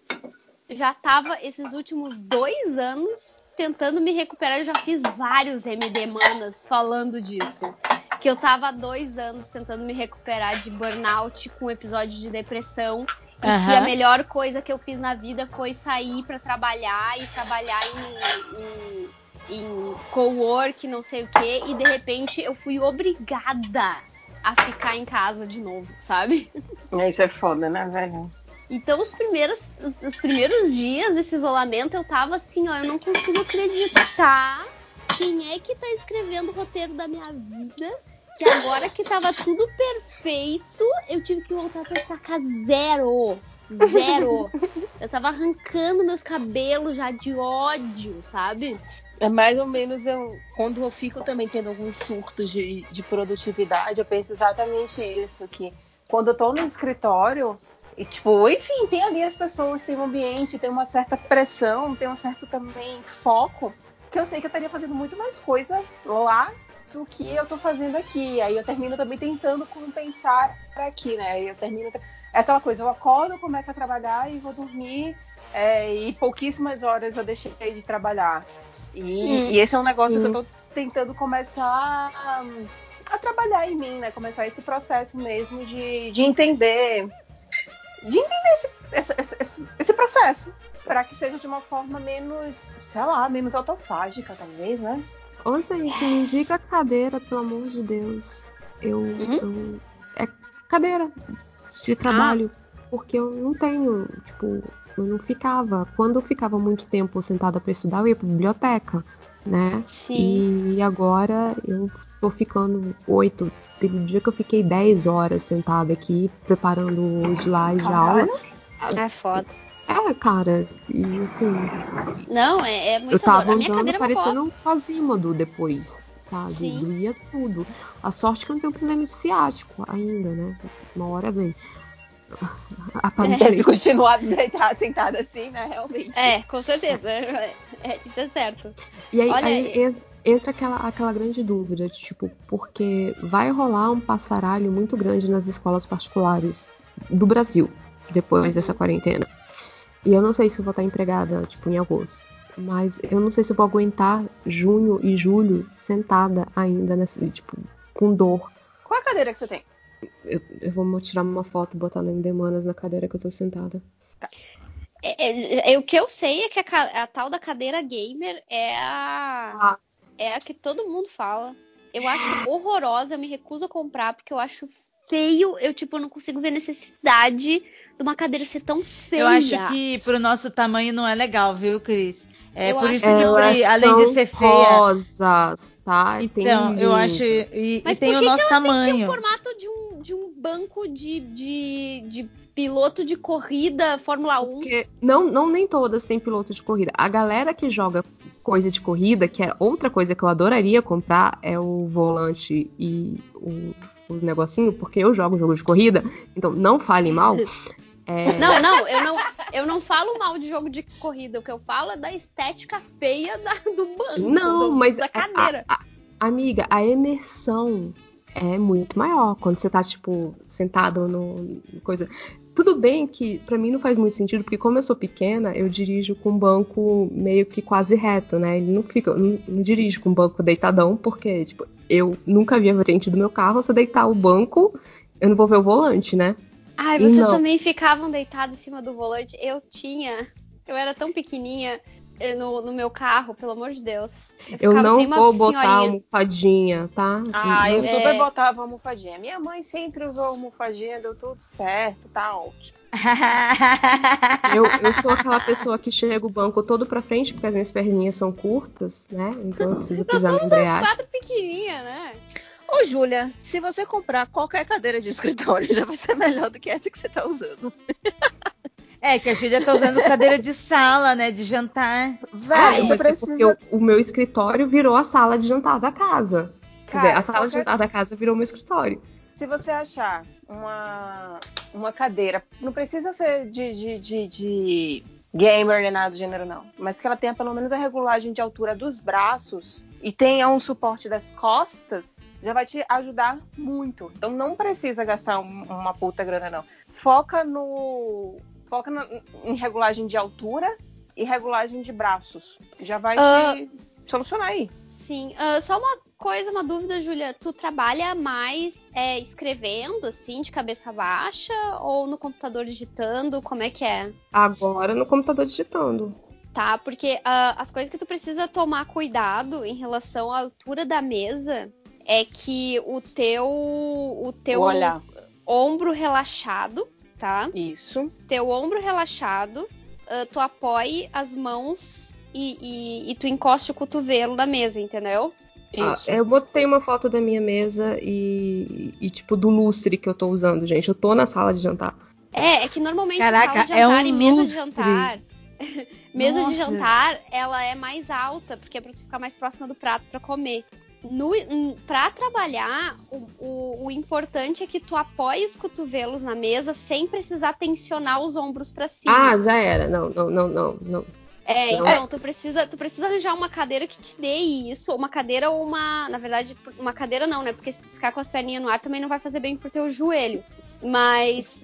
já tava esses últimos dois anos tentando me recuperar. Eu já fiz vários MD Manas falando disso. Que eu tava há dois anos tentando me recuperar de burnout com episódio de depressão. E uhum. que a melhor coisa que eu fiz na vida foi sair para trabalhar e trabalhar em, em, em co-work, não sei o quê. E de repente eu fui obrigada a ficar em casa de novo, sabe? Isso é foda, né, velho? Então, os primeiros, os primeiros dias desse isolamento, eu tava assim, ó, eu não consigo acreditar quem é que tá escrevendo o roteiro da minha vida. Que agora que tava tudo perfeito, eu tive que voltar pra estacar zero. Zero. Eu tava arrancando meus cabelos já de ódio, sabe? É mais ou menos eu, quando eu fico também tendo alguns surtos de, de produtividade, eu penso exatamente isso, que quando eu tô no escritório, e, tipo, enfim, tem ali as pessoas, tem um ambiente, tem uma certa pressão, tem um certo também foco, que eu sei que eu estaria fazendo muito mais coisa lá do que eu tô fazendo aqui. Aí eu termino também tentando compensar aqui, né? Eu termino. É aquela coisa, eu acordo, começo a trabalhar e vou dormir. É, e pouquíssimas horas eu deixei de trabalhar. E, hum, e esse é um negócio que eu tô tentando começar a, a, trabalhar em mim, né? Começar esse processo mesmo de, de entender de entender esse, esse, esse, esse processo para que seja de uma forma menos, sei lá, menos autofágica, talvez, né? Ô, gente, me indica a cadeira, pelo amor de Deus. Eu. Uhum. eu é cadeira de trabalho. Ah. Porque eu não tenho, tipo, eu não ficava. Quando eu ficava muito tempo sentada para estudar, eu ia pra biblioteca, né? Sim. E agora eu tô ficando oito, Teve um dia que eu fiquei 10 horas sentada aqui preparando os slides de aula. É foda. É, cara, e assim. Não, é, é muito Eu tava andando é parecendo um quasímodo depois, sabe? Sim. Doía tudo. A sorte que eu não tenho problema de ciático ainda, né? Uma hora vem. É, se continuar sentada assim, né? Realmente. É, com certeza. É, é, isso é certo. E aí, Olha, aí entra aquela, aquela grande dúvida, tipo, porque vai rolar um passaralho muito grande nas escolas particulares do Brasil depois uhum. dessa quarentena. E eu não sei se eu vou estar empregada, tipo, em agosto. Mas eu não sei se eu vou aguentar junho e julho sentada ainda, nesse, tipo, com dor. Qual a cadeira que você tem? Eu, eu vou tirar uma foto e botar no Demanas na cadeira que eu tô sentada. Tá. É, é, é, o que eu sei é que a, a, tal da cadeira gamer é a. Ah é a que todo mundo fala. Eu acho horrorosa, eu me recuso a comprar porque eu acho feio. Eu, tipo, não consigo ver necessidade de uma cadeira ser tão feia. Eu acho que pro nosso tamanho não é legal, viu, Cris? É eu por isso que, além de ser feia. Rosas, tá? então, eu acho. E, Mas e tem o nosso tamanho. Tem o formato de banco de, de, de piloto de corrida Fórmula 1. Porque não, não nem todas têm piloto de corrida. A galera que joga coisa de corrida, que é outra coisa que eu adoraria comprar, é o volante e o, os negocinhos, porque eu jogo jogo de corrida, então não fale mal. É... Não, não eu, não, eu não falo mal de jogo de corrida. O que eu falo é da estética feia da, do banco. Não, do, mas da cadeira. A, a, amiga, a imersão é muito maior quando você tá, tipo, sentado no coisa. Tudo bem que para mim não faz muito sentido, porque como eu sou pequena, eu dirijo com um banco meio que quase reto, né? Ele não fica, não, não dirijo com um banco deitadão, porque, tipo, eu nunca vi a frente do meu carro, se eu deitar o banco, eu não vou ver o volante, né? Ai, vocês também ficavam deitados em cima do volante. Eu tinha. Eu era tão pequenininha no, no meu carro, pelo amor de Deus. Eu, eu não vou botar almofadinha, tá? Ah, eu super é... botava almofadinha. Minha mãe sempre usou almofadinha, deu tudo certo, tá ótimo. eu, eu sou aquela pessoa que chega o banco todo pra frente, porque as minhas perninhas são curtas, né? Então eu preciso então pisar no embreagem. quatro pequenininha, né? Ô, Júlia, se você comprar qualquer cadeira de escritório, já vai ser melhor do que essa que você tá usando. É, que a Júlia tá usando cadeira de sala, né? De jantar. Vai, ah, precisa... porque o, meu escritório virou a sala de jantar da casa. Cara, dizer, a sala qualquer... de jantar da casa virou meu escritório. Se você achar uma, uma cadeira, não precisa ser de, de, de, de gamer nem nada do gênero, não. Mas que ela tenha pelo menos a regulagem de altura dos braços e tenha um suporte das costas, já vai te ajudar muito. Então não precisa gastar um, uma puta grana, não. Foca no foca na, em regulagem de altura e regulagem de braços. Já vai uh, solucionar aí. Sim. Uh, só uma coisa, uma dúvida, Júlia. Tu trabalha mais é, escrevendo, assim, de cabeça baixa, ou no computador digitando? Como é que é? Agora no computador digitando. Tá, porque uh, as coisas que tu precisa tomar cuidado em relação à altura da mesa é que o teu o teu ombro relaxado tá? Isso. Teu ombro relaxado, uh, tu apoie as mãos e, e, e, tu encoste o cotovelo na mesa, entendeu? Ah, eu botei uma foto da minha mesa e, e, tipo, do lustre que eu tô usando, gente. Eu tô na sala de jantar. É, é que normalmente Caraca, sala de é jantar é um e mesa lustre. de jantar. mesa Nossa. de jantar, ela é mais alta, porque é pra tu ficar mais próxima do prato para comer no, pra trabalhar, o, o, o, importante é que tu apoie os cotovelos na mesa sem precisar tensionar os ombros para cima. Ah, já era. Não, não, não, não, não. É, não. então, tu precisa, tu precisa arranjar uma cadeira que te dê isso, uma cadeira ou uma, na verdade, uma cadeira não, né? Porque se tu ficar com as perninhas no ar também não vai fazer bem pro teu joelho. Mas,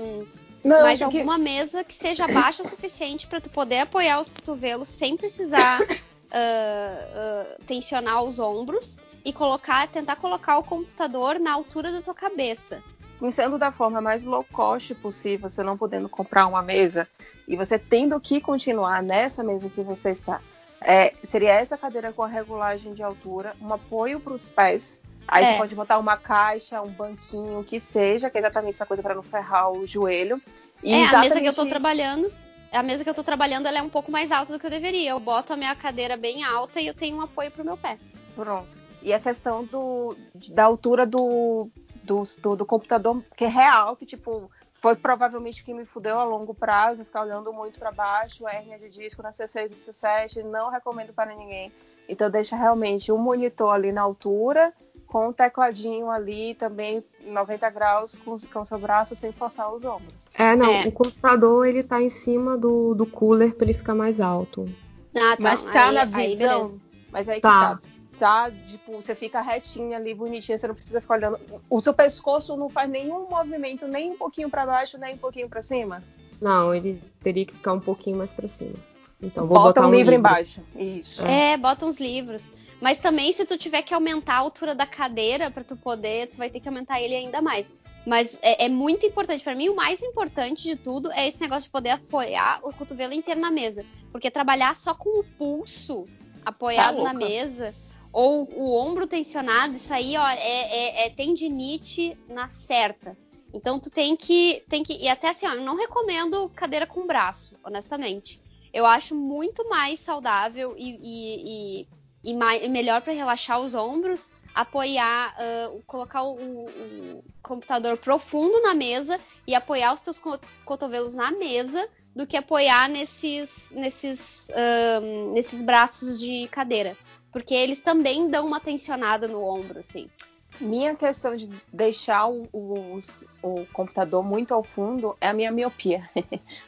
um, não, mas alguma que... mesa que seja baixa o suficiente para tu poder apoiar os cotovelos sem precisar uh, uh, tensionar os ombros e colocar, tentar colocar o computador na altura da tua cabeça. Pensando da forma mais low cost possível, você não podendo comprar uma mesa e você tendo que continuar nessa mesa que você está, é, seria essa cadeira com a regulagem de altura, um apoio para os pés. Aí é. você pode botar uma caixa, um banquinho, o que seja, que é exatamente essa coisa para não ferrar o joelho. E é, a mesa que eu estou trabalhando a mesa que eu tô trabalhando ela é um pouco mais alta do que eu deveria. Eu boto a minha cadeira bem alta e eu tenho um apoio pro meu pé. Pronto. E a questão do, da altura do, do, do, do computador, que é real, que tipo, foi provavelmente que me fudeu a longo prazo, ficar olhando muito para baixo, hérnia de disco na C6 e C7, não recomendo para ninguém. Então deixa realmente um monitor ali na altura com um tecladinho ali também 90 graus com, com o seu braço sem forçar os ombros. É, não, é. o computador ele tá em cima do, do cooler para ele ficar mais alto. Ah, tá. Mas tá aí, na visão, aí mas aí tá. que tá. Tá, tipo, você fica retinha ali, bonitinha, você não precisa ficar olhando. O seu pescoço não faz nenhum movimento, nem um pouquinho para baixo, nem um pouquinho para cima? Não, ele teria que ficar um pouquinho mais para cima. Então, vou bota botar um, um livro, livro embaixo. Isso. É. é, bota uns livros. Mas também, se tu tiver que aumentar a altura da cadeira para tu poder, tu vai ter que aumentar ele ainda mais. Mas é, é muito importante. para mim, o mais importante de tudo é esse negócio de poder apoiar o cotovelo inteiro na mesa. Porque trabalhar só com o pulso apoiado tá na mesa ou o ombro tensionado, isso aí ó, é, é, é tendinite na certa. Então tu tem que, tem que. E até assim, ó, eu não recomendo cadeira com braço, honestamente. Eu acho muito mais saudável e, e, e e, mais, melhor para relaxar os ombros, apoiar, uh, colocar o, o, computador profundo na mesa e apoiar os teus cotovelos na mesa do que apoiar nesses, nesses, uh, nesses braços de cadeira. Porque eles também dão uma tensionada no ombro, assim. Minha questão de deixar o, o, o, computador muito ao fundo é a minha miopia.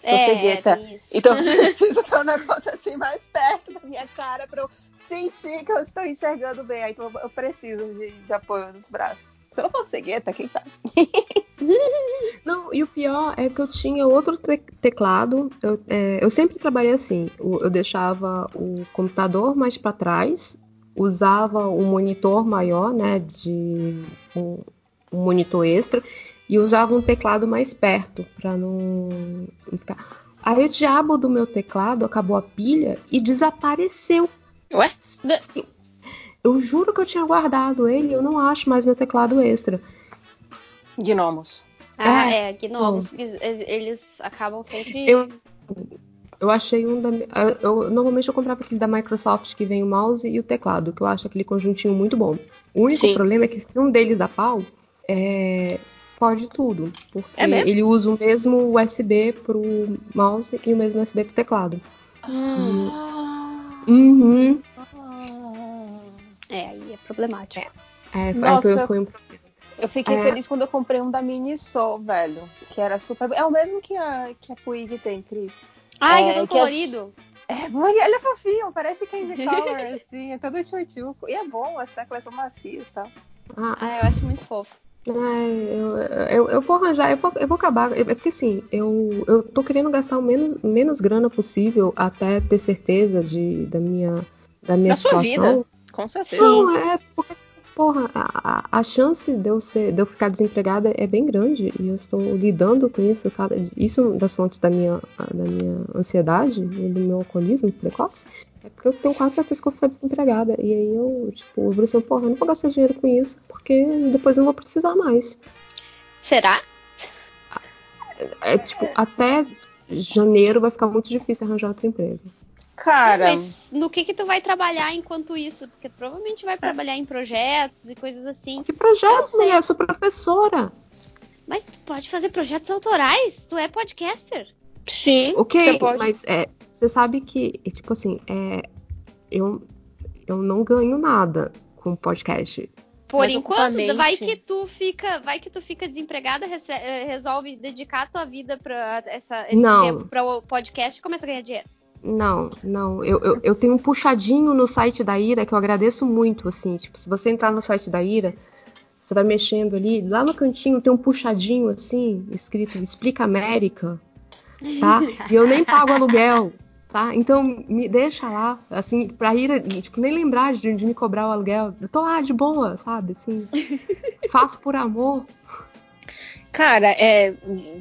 Sou é, cegueta. É então eu preciso ter um negócio assim mais perto da minha cara para eu sentir que eu estou enxergando bem. Então eu preciso de, de apoio nos braços. Se eu não fosse cegueta, quem sabe? não, e o pior é que eu tinha outro te teclado. Eu, é, eu sempre trabalhei assim. Eu, eu deixava o computador mais para trás usava um monitor maior, né, de um, um monitor extra, e usava um teclado mais perto para não ficar. Aí o diabo do meu teclado acabou a pilha e desapareceu. Ué? Sim. Eu juro que eu tinha guardado ele e eu não acho mais meu teclado extra. Gnomos. Ah, É. é, gnomos. Eles, eles acabam sempre. Eu, eu achei um da. eu- eu- normalmente eu comprava aquele da Microsoft que vem o mouse e o teclado, que eu acho aquele conjuntinho muito bom. O único Sim. problema é que se um deles dá pau, é, fode tudo. Porque É ele usa o mesmo USB pro mouse e o mesmo USB pro teclado. Hum, Uhum. é, aí é problemático. É, Nossa. foi, foi um Eu fiquei É. feliz quando eu comprei um da Miniso, velho. Que era super. É o mesmo que a, que a Puig tem, Cris. Ai, É, é as- colorido. É, mãe, ele é fofinho, parece Candy Color, assim, é todo tchutchuco. E é bom, as teclas são macias e tal. Ah, Ah, eu acho muito fofo. Ai, eu, eu, eu vou arranjar, eu vou, eu vou acabar. É porque assim, eu, eu tô querendo gastar o menos, menos grana possível até ter certeza de, da minha, da minha Da sua situação. vida. Com certeza. Não, é porque, porra, a, a- chance de eu, ser, de eu ficar desempregada é bem grande e eu estou lidando com isso. Cada, isso é das fontes da minha, da minha ansiedade e do meu alcoolismo precoce. É porque eu tenho quase certeza que eu vou ficar desempregada. E aí eu, tipo, eu falei assim, porra, eu não vou gastar dinheiro com isso porque depois eu não vou precisar mais. Será? É tipo, até janeiro vai ficar muito difícil arranjar outro emprego. Cara, Mas no que que tu vai trabalhar enquanto isso? Porque provavelmente vai trabalhar em projetos e coisas assim. Que projeto, Eu sei. mulher? Eu sou professora. Mas tu pode fazer projetos autorais? Tu é podcaster? sim, Ok, você pode. mas é, você sabe que, é, tipo assim, é, eu, eu não ganho nada com podcast. Por Mas enquanto, ocupa a vai que tu fica, vai que tu fica desempregada, eh, resolve dedicar tua vida para essa esse Não. tempo para o podcast e começa a ganhar dinheiro. Não, não. Eu, eu, eu tenho um puxadinho no site da Ira que eu agradeço muito, assim. Tipo, se você entrar no site da Ira, você vai mexendo ali, lá no cantinho tem um puxadinho assim, escrito Explica América, tá? E eu nem pago aluguel, tá? Então me deixa lá, assim, pra Ira, tipo, nem lembrar de, de me cobrar o aluguel. Eu tô lá de boa, sabe? Assim, faço por amor. Cara, é,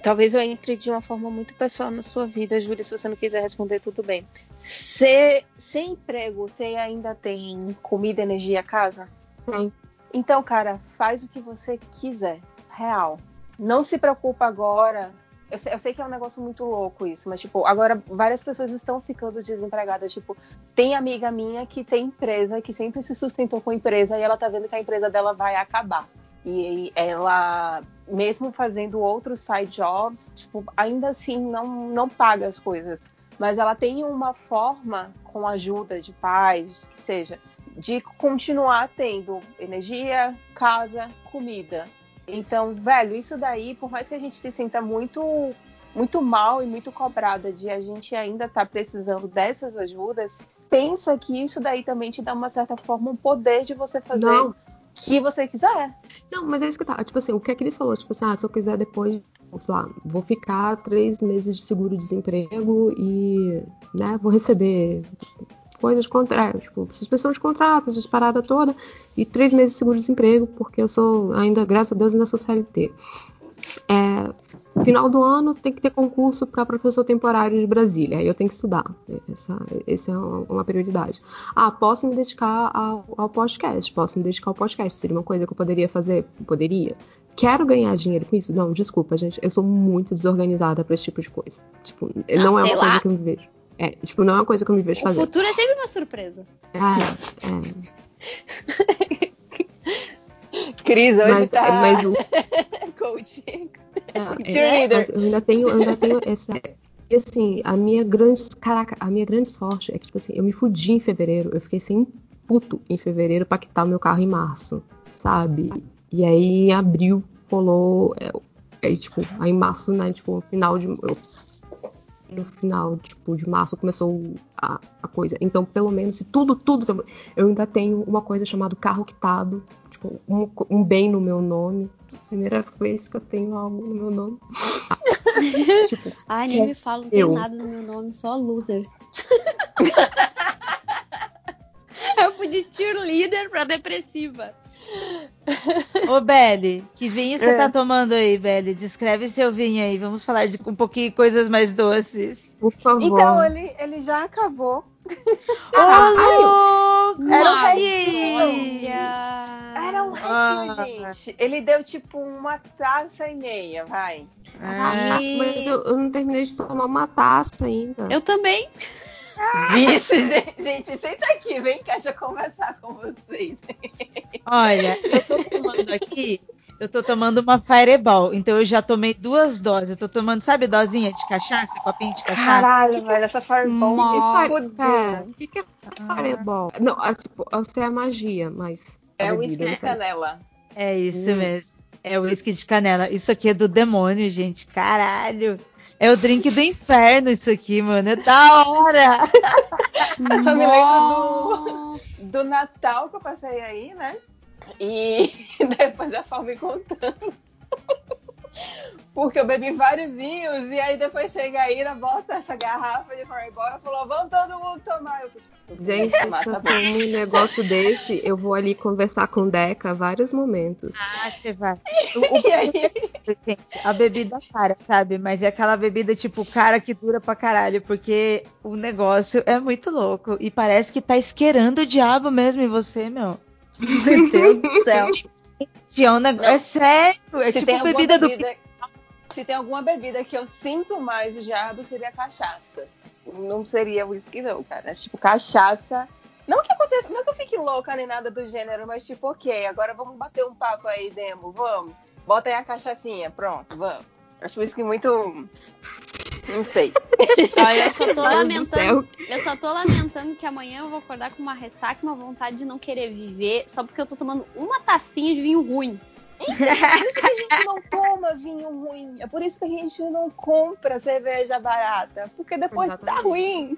talvez eu entre de uma forma muito pessoal na sua vida, Júlia. Se você não quiser responder, tudo bem. Sem emprego, você ainda tem comida, energia, casa? Tem. Então, cara, faz o que você quiser. Real. Não se preocupa agora. Eu sei, eu sei que é um negócio muito louco isso, mas, tipo, agora várias pessoas estão ficando desempregadas. Tipo, tem amiga minha que tem empresa, que sempre se sustentou com empresa e ela tá vendo que a empresa dela vai acabar. E ela, mesmo fazendo outros side jobs, tipo, ainda assim não, não paga as coisas. Mas ela tem uma forma, com ajuda de pais, que seja, de continuar tendo energia, casa, comida. Então, velho, isso daí, por mais que a gente se sinta muito muito mal e muito cobrada de a gente ainda estar precisando dessas ajudas, pensa que isso daí também te dá uma certa forma um poder de você fazer Não. Que você quiser. Não, mas é isso que tá. Tipo assim, o que a Cris falou, tipo assim, ah, se eu quiser depois, sei lá, vou ficar três meses de seguro-desemprego e, né, vou receber coisas contra, tipo, suspensão de contratos, essas paradas toda, e três meses de seguro-desemprego, porque eu sou ainda, graças a Deus, ainda sou CLT. É, final do ano tem que ter concurso para professor temporário de Brasília, aí eu tenho que estudar. Essa, essa é uma, prioridade. Ah, posso me dedicar ao, ao podcast, posso me dedicar ao podcast. Seria uma coisa que eu poderia fazer? Poderia. Quero ganhar dinheiro com isso? Não, desculpa, gente. Eu sou muito desorganizada para esse tipo de coisa. Tipo, não é uma coisa lá. que eu me vejo. É, tipo, não é uma coisa que eu me vejo O fazer. futuro é sempre uma surpresa. É, é. Cris hoje Mas, tá mas o, coaching. É, mas eu ainda tenho, eu ainda tenho essa. E assim, a minha grande. Caraca, a minha grande sorte é que, tipo assim, eu me fudi em fevereiro. Eu fiquei sem puto em fevereiro pra quitar o meu carro em março, sabe? E aí em abril rolou. É, é, tipo, aí em março, né? Tipo, no final de. eu- no final, tipo, de março começou a, a coisa. Então, pelo menos, se tudo, tudo. Eu ainda tenho uma coisa chamada carro quitado. Tipo, um, um bem no meu nome. Primeira vez que eu tenho algo no meu nome. tipo, Ai, nem É, me fala, não tem nada no meu nome, só loser. eu fui de cheerleader pra depressiva. Ô, Belle, que vinho você é. tá tomando aí, Belle? Descreve seu vinho aí. Vamos falar de um pouquinho coisas mais doces. Por favor. Então, ele, ele já acabou. Ô, louco! Era um. Era um restinho, ah. gente. Ele deu tipo uma taça e meia, vai. Ah, mas eu, eu não terminei de tomar uma taça ainda. Eu também. Vixe, gente, gente, senta aqui, vem cá, deixa eu conversar com vocês. Olha, eu tô tomando aqui, eu tô tomando uma Fireball, então eu já tomei duas doses. Eu tô tomando, sabe, dosinha de cachaça, copinho de cachaça? Caralho, velho, essa Fireball me O que, que é Fireball? Não, tipo, eu sei a magia, mas. É o uísque de canela. É isso hum. mesmo. É o uísque de canela. Isso aqui é do demônio, gente. Caralho. É o drink do inferno isso aqui, mano. É da hora! Você só me lembra do, do Natal que eu passei aí, né? E depois a Fal me contando. Porque eu bebi vários vinhos e aí depois chega a Ira, bota essa garrafa de Fireball e falou: vamos todo mundo tomar. Eu fiz, Gente, se eu tá um negócio desse, eu vou ali conversar com o Deca vários momentos. Ah, você vai. O, o, aí... gente, a bebida cara, sabe? Mas é aquela bebida tipo cara que dura pra caralho, porque o negócio é muito louco e parece que tá esquerando o diabo mesmo em você, meu. Meu Deus do céu. É, um negócio, é sério, é Se tipo bebida, bebida do se tem alguma bebida que eu sinto mais o diabo, seria cachaça. Não seria whisky, não, cara. É tipo, cachaça. Não que aconteça, não que eu fique louca nem nada do gênero, mas tipo, ok, agora vamos bater um papo aí, Demo, vamos. Bota aí a cachaçinha, pronto, vamos. Acho whisky muito. Não sei. Olha, eu só tô lamentando. Eu só tô lamentando que amanhã eu vou acordar com uma ressaca, uma vontade de não querer viver, só porque eu tô tomando uma tacinha de vinho ruim. Então, por isso que a gente não toma vinho ruim. É por isso que a gente não compra cerveja barata. Porque depois tá Exatamente. tá ruim.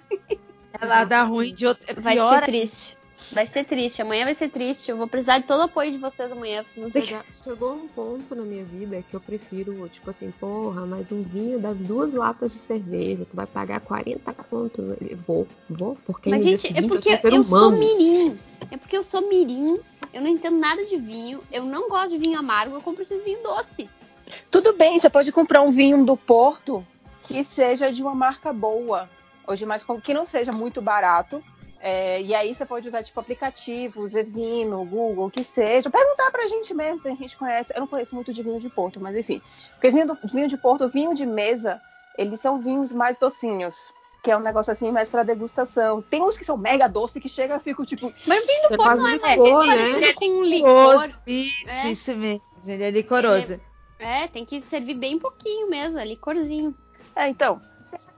Ela dá ruim de outra. É vai ser triste. Vai ser triste. Amanhã vai ser triste. Eu vou precisar de todo o apoio de vocês amanhã. Vocês não Chegou, chegou um ponto na minha vida que eu prefiro, tipo assim, porra, mais um vinho das duas latas de cerveja. Tu vai pagar 40 conto. Vou, vou, porque Mas, gente, é porque eu, eu sou mirim. É porque eu sou mirim eu não entendo nada de vinho, eu não gosto de vinho amargo, eu compro esses vinhos doce. Tudo bem, você pode comprar um vinho do Porto que seja de uma marca boa, ou de mais que não seja muito barato. É, e aí você pode usar tipo aplicativos, Evino, Google, que seja. Perguntar pra gente mesmo se a gente conhece. Eu não conheço muito de vinho de Porto, mas enfim. Porque vinho, do, vinho de Porto, vinho de mesa, eles são vinhos mais docinhos que é um negócio assim mais para degustação. Tem uns que são mega doce que chega e fico tipo. Mas vinho do Porto não é mais licor, né? é com um licor. Isso, é. isso mesmo. Ele é licoroso. Ele é, é, tem que servir bem pouquinho mesmo, é licorzinho. É, então.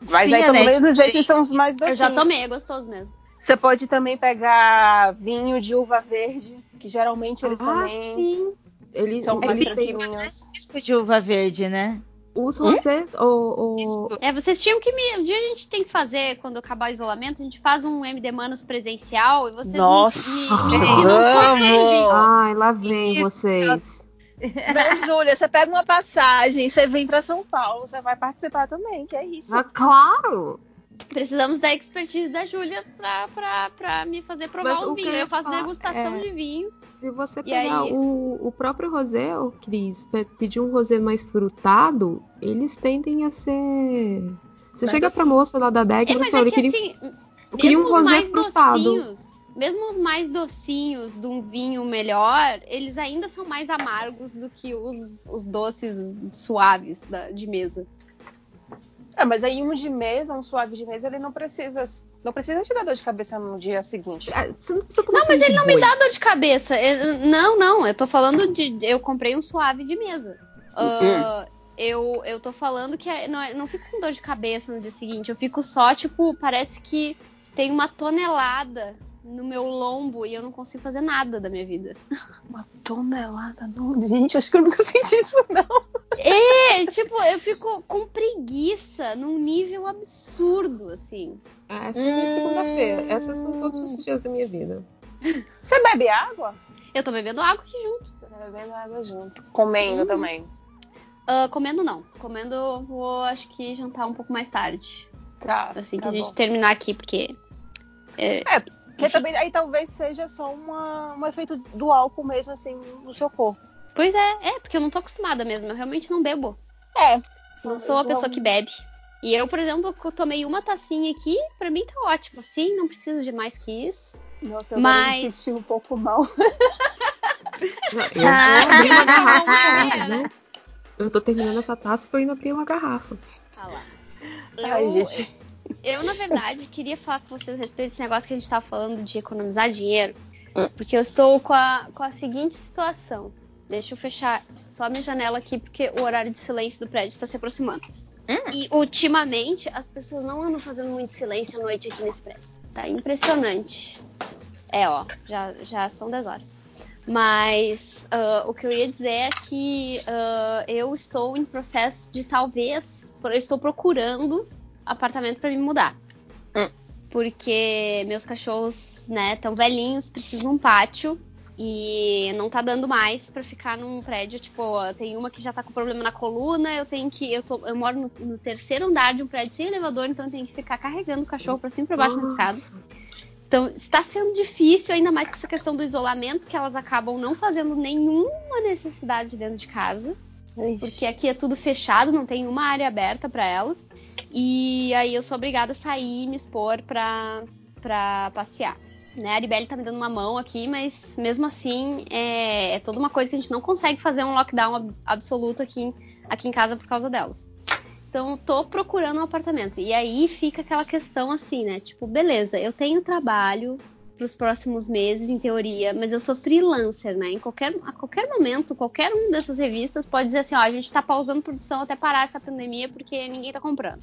Mas Sim, aí pelo menos esses são os mais docinhos. Eu já tomei, é gostoso mesmo. Você pode também pegar vinho de uva verde, que geralmente eles ah, também sim. Eles são mais tranquilinhos. de uva verde, né? Os rosés ou, ou... É, vocês tinham que me. Um dia a gente tem que fazer, quando acabar o isolamento, a gente faz um MD Manos presencial e vocês Nossa. me, me, me ensinam Ai, lá vem Isso. vocês. Não, Júlia, você pega uma passagem, você vem para São Paulo, você vai participar também, que é isso. Ah, claro! Precisamos da expertise da Júlia pra, pra, pra me fazer provar Mas os vinhos. Eu faço degustação é... de vinho. Se você pegar aí... o, o próprio rosé, ô Cris, pedir um rosé mais frutado, eles tendem a ser. Você chega pra moça lá da DEG é, e fala, é queria, assim, eu queria um rosé frutado. Docinhos, mesmo os mais docinhos de um vinho melhor, eles ainda são mais amargos do que os, os doces suaves da, de mesa. É, mas aí um de mesa, um suave de mesa, ele não precisa não precisa te dar dor de cabeça no dia seguinte. Ah, você não, precisa não mas ele não boi. me dá dor de cabeça. Eu, não, não. Eu tô falando de. Eu comprei um suave de mesa. Uh, eu, eu tô falando que é, não, é, não fico com dor de cabeça no dia seguinte. Eu fico só, tipo, parece que tem uma tonelada no meu lombo e eu não consigo fazer nada da minha vida. Uma tonelada? Não, gente, acho que eu nunca senti isso, não. É, tipo, eu fico com preguiça num nível absurdo, assim. Ah, essa é hum... segunda-feira. Essas são todos os dias da minha vida. Você bebe água? Eu tô bebendo água aqui junto. Tô bebendo água junto. Comendo hum. também. Uh, comendo não. Comendo vou, acho que jantar um pouco mais tarde. Tá. Assim tá que a gente terminar aqui, porque. É, é Que também aí talvez seja só uma, um efeito do álcool mesmo, assim, no seu corpo. Pois é, é, porque eu não tô acostumada mesmo, eu realmente não bebo. É. Não sou uma pessoa que bebe. E eu, por exemplo, tomei uma tacinha aqui, pra mim tá ótimo. Sim, não preciso de mais que isso. Nossa, eu Mas- me senti um pouco mal. Eu vou abrir uma garrafa, né? Eu tô terminando essa taça e tô indo abrir uma garrafa. Ah lá. Ai, Eu- gente. Eu, na verdade, queria falar com vocês a respeito desse negócio que a gente tá falando de economizar dinheiro. Porque eu estou com a, com a seguinte situação. Deixa eu fechar só a minha janela aqui, porque o horário de silêncio do prédio está se aproximando. E ultimamente as pessoas não andam fazendo muito silêncio à noite aqui nesse prédio. Tá impressionante. É, ó, já, já são 10 horas. Mas ah, o que eu ia dizer é que ah, eu estou em processo de talvez. Eu estou procurando apartamento para me mudar. Porque meus cachorros, né, tão velhinhos, precisam de um pátio. E não tá dando mais pra ficar num prédio, tipo, ó, tem uma que já tá com problema na coluna, eu tenho que. Eu, tô, eu moro no, no terceiro andar de um prédio sem elevador, então eu tenho que ficar carregando o cachorro pra cima e pra baixo na escada. Nossa. Então, está sendo difícil, ainda mais com essa questão do isolamento, que elas acabam não fazendo nenhuma necessidade dentro de casa. Porque aqui é tudo fechado, não tem uma área aberta para elas. E aí eu sou obrigada a sair e me expor pra passear. Né? A Aribelle tá me dando uma mão aqui, mas mesmo assim é, é toda uma coisa que a gente não consegue fazer um lockdown ab- absoluto aqui, em- aqui em casa por causa delas. Então, tô procurando um apartamento. E aí fica aquela questão assim, né? Tipo, beleza, eu tenho trabalho pros próximos meses, em teoria, mas eu sou freelancer, né? Em qualquer, a qualquer momento, qualquer um dessas revistas pode dizer assim, ó, a gente tá pausando produção até parar essa pandemia porque ninguém tá comprando.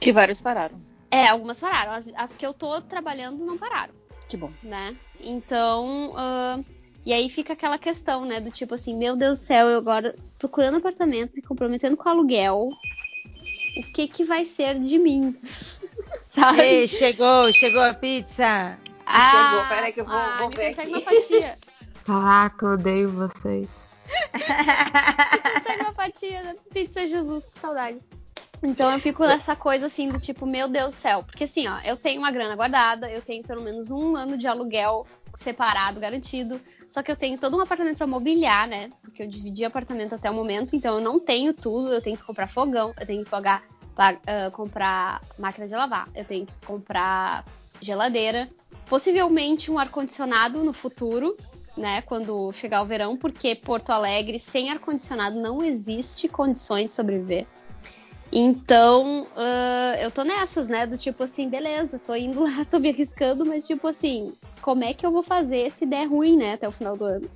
Que vários pararam. É, algumas pararam. As, as que eu tô trabalhando não pararam Que bom. né? Então, ah, e aí fica aquela questão, né? Do tipo assim, meu Deus do céu, eu agora procurando apartamento, me comprometendo com aluguel, o que que vai ser de mim? Sabe? Ei, chegou, chegou a pizza. Chegou, peraí que eu vou- ah, vou ver aqui. uma. Caraca, eu odeio vocês. fatia da pizza Jesus, que saudade. Então eu fico nessa coisa assim do tipo, meu Deus do céu. Porque assim, ó, eu tenho uma grana guardada, eu tenho pelo menos um ano de aluguel separado, garantido. Só que eu tenho todo um apartamento pra mobiliar, né? Porque eu dividi apartamento até o momento, então eu não tenho tudo. Eu tenho que comprar fogão, eu tenho que pagar, pa- ah, comprar máquina de lavar, eu tenho que comprar geladeira, possivelmente um ar-condicionado no futuro, né? Quando chegar o verão, porque Porto Alegre sem ar-condicionado não existe condições de sobreviver. Então, ah, eu tô nessas, né? Do tipo assim, beleza, tô indo lá, tô me arriscando, mas tipo assim, como é que eu vou fazer se der ruim, né, até o final do ano?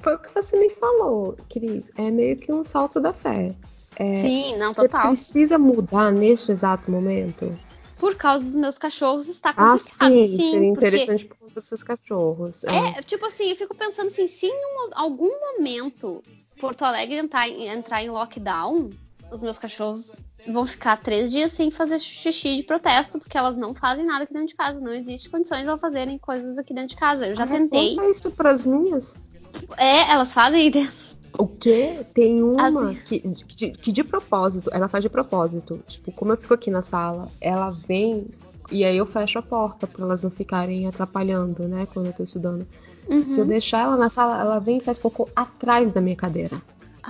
Foi o que você me falou, Cris. É meio que um salto da fé. É, Sim, não, você total. precisa mudar neste exato momento? Por causa dos meus cachorros está Ah, complicado. sim, sim, seria interessante por conta dos seus cachorros. É, tipo assim, eu fico pensando assim, se em um- algum momento Porto Alegre entrar, em- entrar em lockdown, os meus cachorros vão ficar três dias sem fazer xixi de protesto, porque elas não fazem nada aqui dentro de casa. Não existe condições de elas fazerem coisas aqui dentro de casa. Eu já Ah, tentei. Conta isso pras minhas. É, elas fazem dentro. O quê? Tem uma As- que, que, que de propósito, ela faz de propósito. Tipo, como eu fico aqui na sala, ela vem e aí eu fecho a porta pra elas não ficarem atrapalhando, né? Quando eu tô estudando. Se eu Uhum. deixar ela na sala, ela vem e faz cocô atrás da minha cadeira.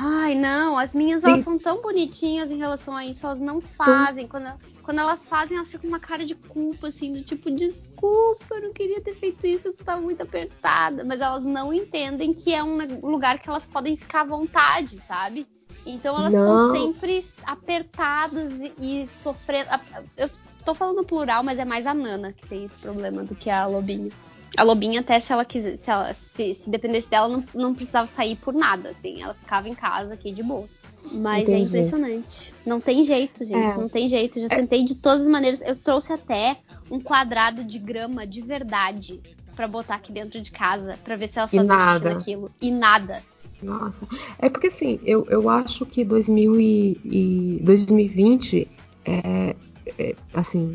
Ai, não, as minhas Sim. elas são tão bonitinhas em relação a isso, elas não fazem. Quando, quando elas fazem, elas ficam com uma cara de culpa, assim, do tipo, desculpa, eu não queria ter feito isso, você tá muito apertada. Mas elas não entendem que é um lugar que elas podem ficar à vontade, sabe? Então elas Não. ficam sempre apertadas e, e sofrendo. Eu tô falando plural, mas é mais a Nana que tem esse problema do que a Lobinha. A Lobinha, até se ela quiser, se, ela, se, se dependesse dela, não, não precisava sair por nada, assim. Ela ficava em casa aqui de boa. Mas é Entendi. impressionante. Não tem jeito, gente. É. Não tem jeito. Já É. tentei de todas as maneiras. Eu trouxe até um quadrado de grama de verdade pra botar aqui dentro de casa, pra ver se elas E faziam xixi nada. naquilo. E nada. Nossa. É porque assim, eu, eu acho que 2000 e, e 2020 é, é, assim,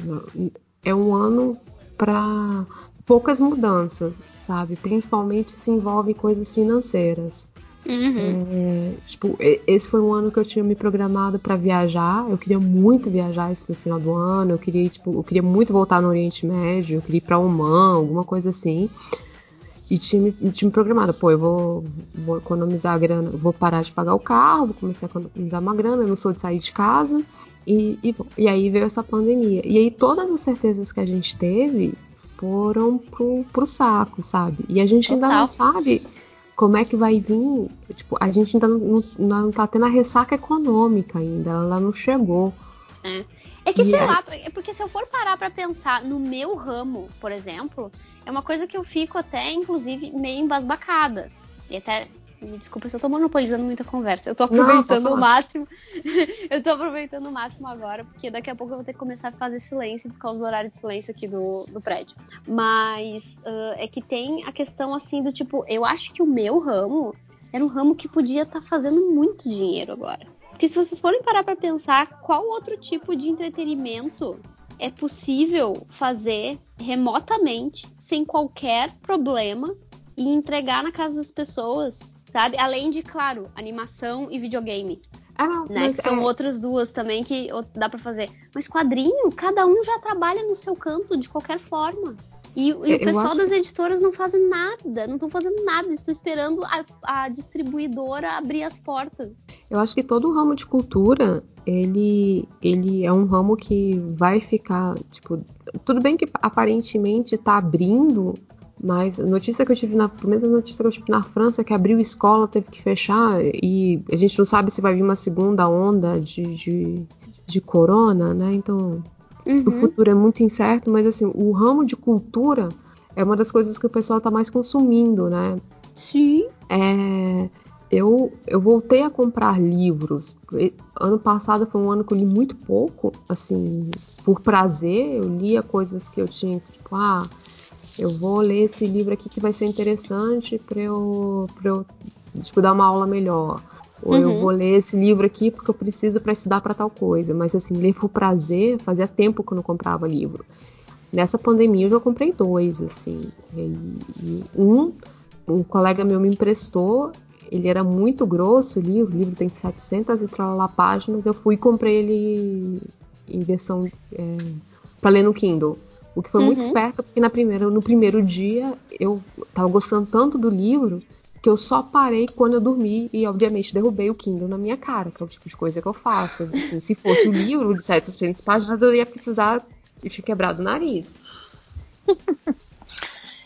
é um ano para poucas mudanças, sabe? Principalmente se envolve coisas financeiras. Uhum. É, tipo, esse foi um ano que eu tinha me programado para viajar. Eu queria muito viajar esse no final do ano. Eu queria, tipo, eu queria muito voltar no Oriente Médio. Eu queria ir para Oman, alguma coisa assim. E tinha me, tinha me programado, pô, eu vou, vou economizar a grana, vou parar de pagar o carro, vou começar a economizar uma grana, eu não sou de sair de casa. E, e, e aí veio essa pandemia. E aí todas as certezas que a gente teve foram pro, pro saco, sabe? E a gente Total. ainda não sabe como é que vai vir. Tipo, a gente ainda não, não, não tá tendo a ressaca econômica ainda, ela não chegou. É. É que, e sei aí... lá, é porque se eu for parar para pensar no meu ramo, por exemplo, é uma coisa que eu fico até, inclusive, meio embasbacada. E até me desculpa se eu tô monopolizando muita conversa. Eu tô aproveitando o máximo. eu tô aproveitando o máximo agora, porque daqui a pouco eu vou ter que começar a fazer silêncio por causa do horário de silêncio aqui do, do prédio. Mas uh, é que tem a questão assim do tipo, eu acho que o meu ramo era um ramo que podia estar tá fazendo muito dinheiro agora. Porque se vocês forem parar para pensar, qual outro tipo de entretenimento é possível fazer remotamente, sem qualquer problema, e entregar na casa das pessoas sabe? Além de, claro, animação e videogame. Ah, né? Que são é... outras duas também que dá para fazer. Mas quadrinho, cada um já trabalha no seu canto de qualquer forma. E, e o pessoal acho... das editoras não fazem nada, não estão fazendo nada, estão esperando a, a, distribuidora abrir as portas. Eu acho que todo o ramo de cultura, ele, ele é um ramo que vai ficar, tipo, tudo bem que aparentemente está abrindo mas a notícia que eu tive na primeira notícia que eu tive na França é que abriu escola, teve que fechar e a gente não sabe se vai vir uma segunda onda de, de, de corona, né? Então uhum. o futuro é muito incerto, mas assim, o ramo de cultura é uma das coisas que o pessoal está mais consumindo, né? Sim. É, eu, eu voltei a comprar livros. Ano passado foi um ano que eu li muito pouco, assim, por prazer. Eu lia coisas que eu tinha, tipo, ah, eu vou ler esse livro aqui que vai ser interessante para eu, pra eu tipo, dar uma aula melhor. Ou uhum. eu vou ler esse livro aqui porque eu preciso para estudar para tal coisa. Mas assim, ler por prazer, fazia tempo que eu não comprava livro. Nessa pandemia eu já comprei dois, assim. E, um, um colega meu me emprestou, ele era muito grosso o livro, o livro tem 700 e lá páginas. Eu fui e comprei ele em versão é, para ler no Kindle. O que foi uhum. muito esperto, porque na primeira, no primeiro dia eu tava gostando tanto do livro que eu só parei quando eu dormi e, obviamente, derrubei o Kindle na minha cara, que é o tipo de coisa que eu faço. Assim, se fosse o livro de 700 páginas, eu ia precisar de ter quebrado o nariz.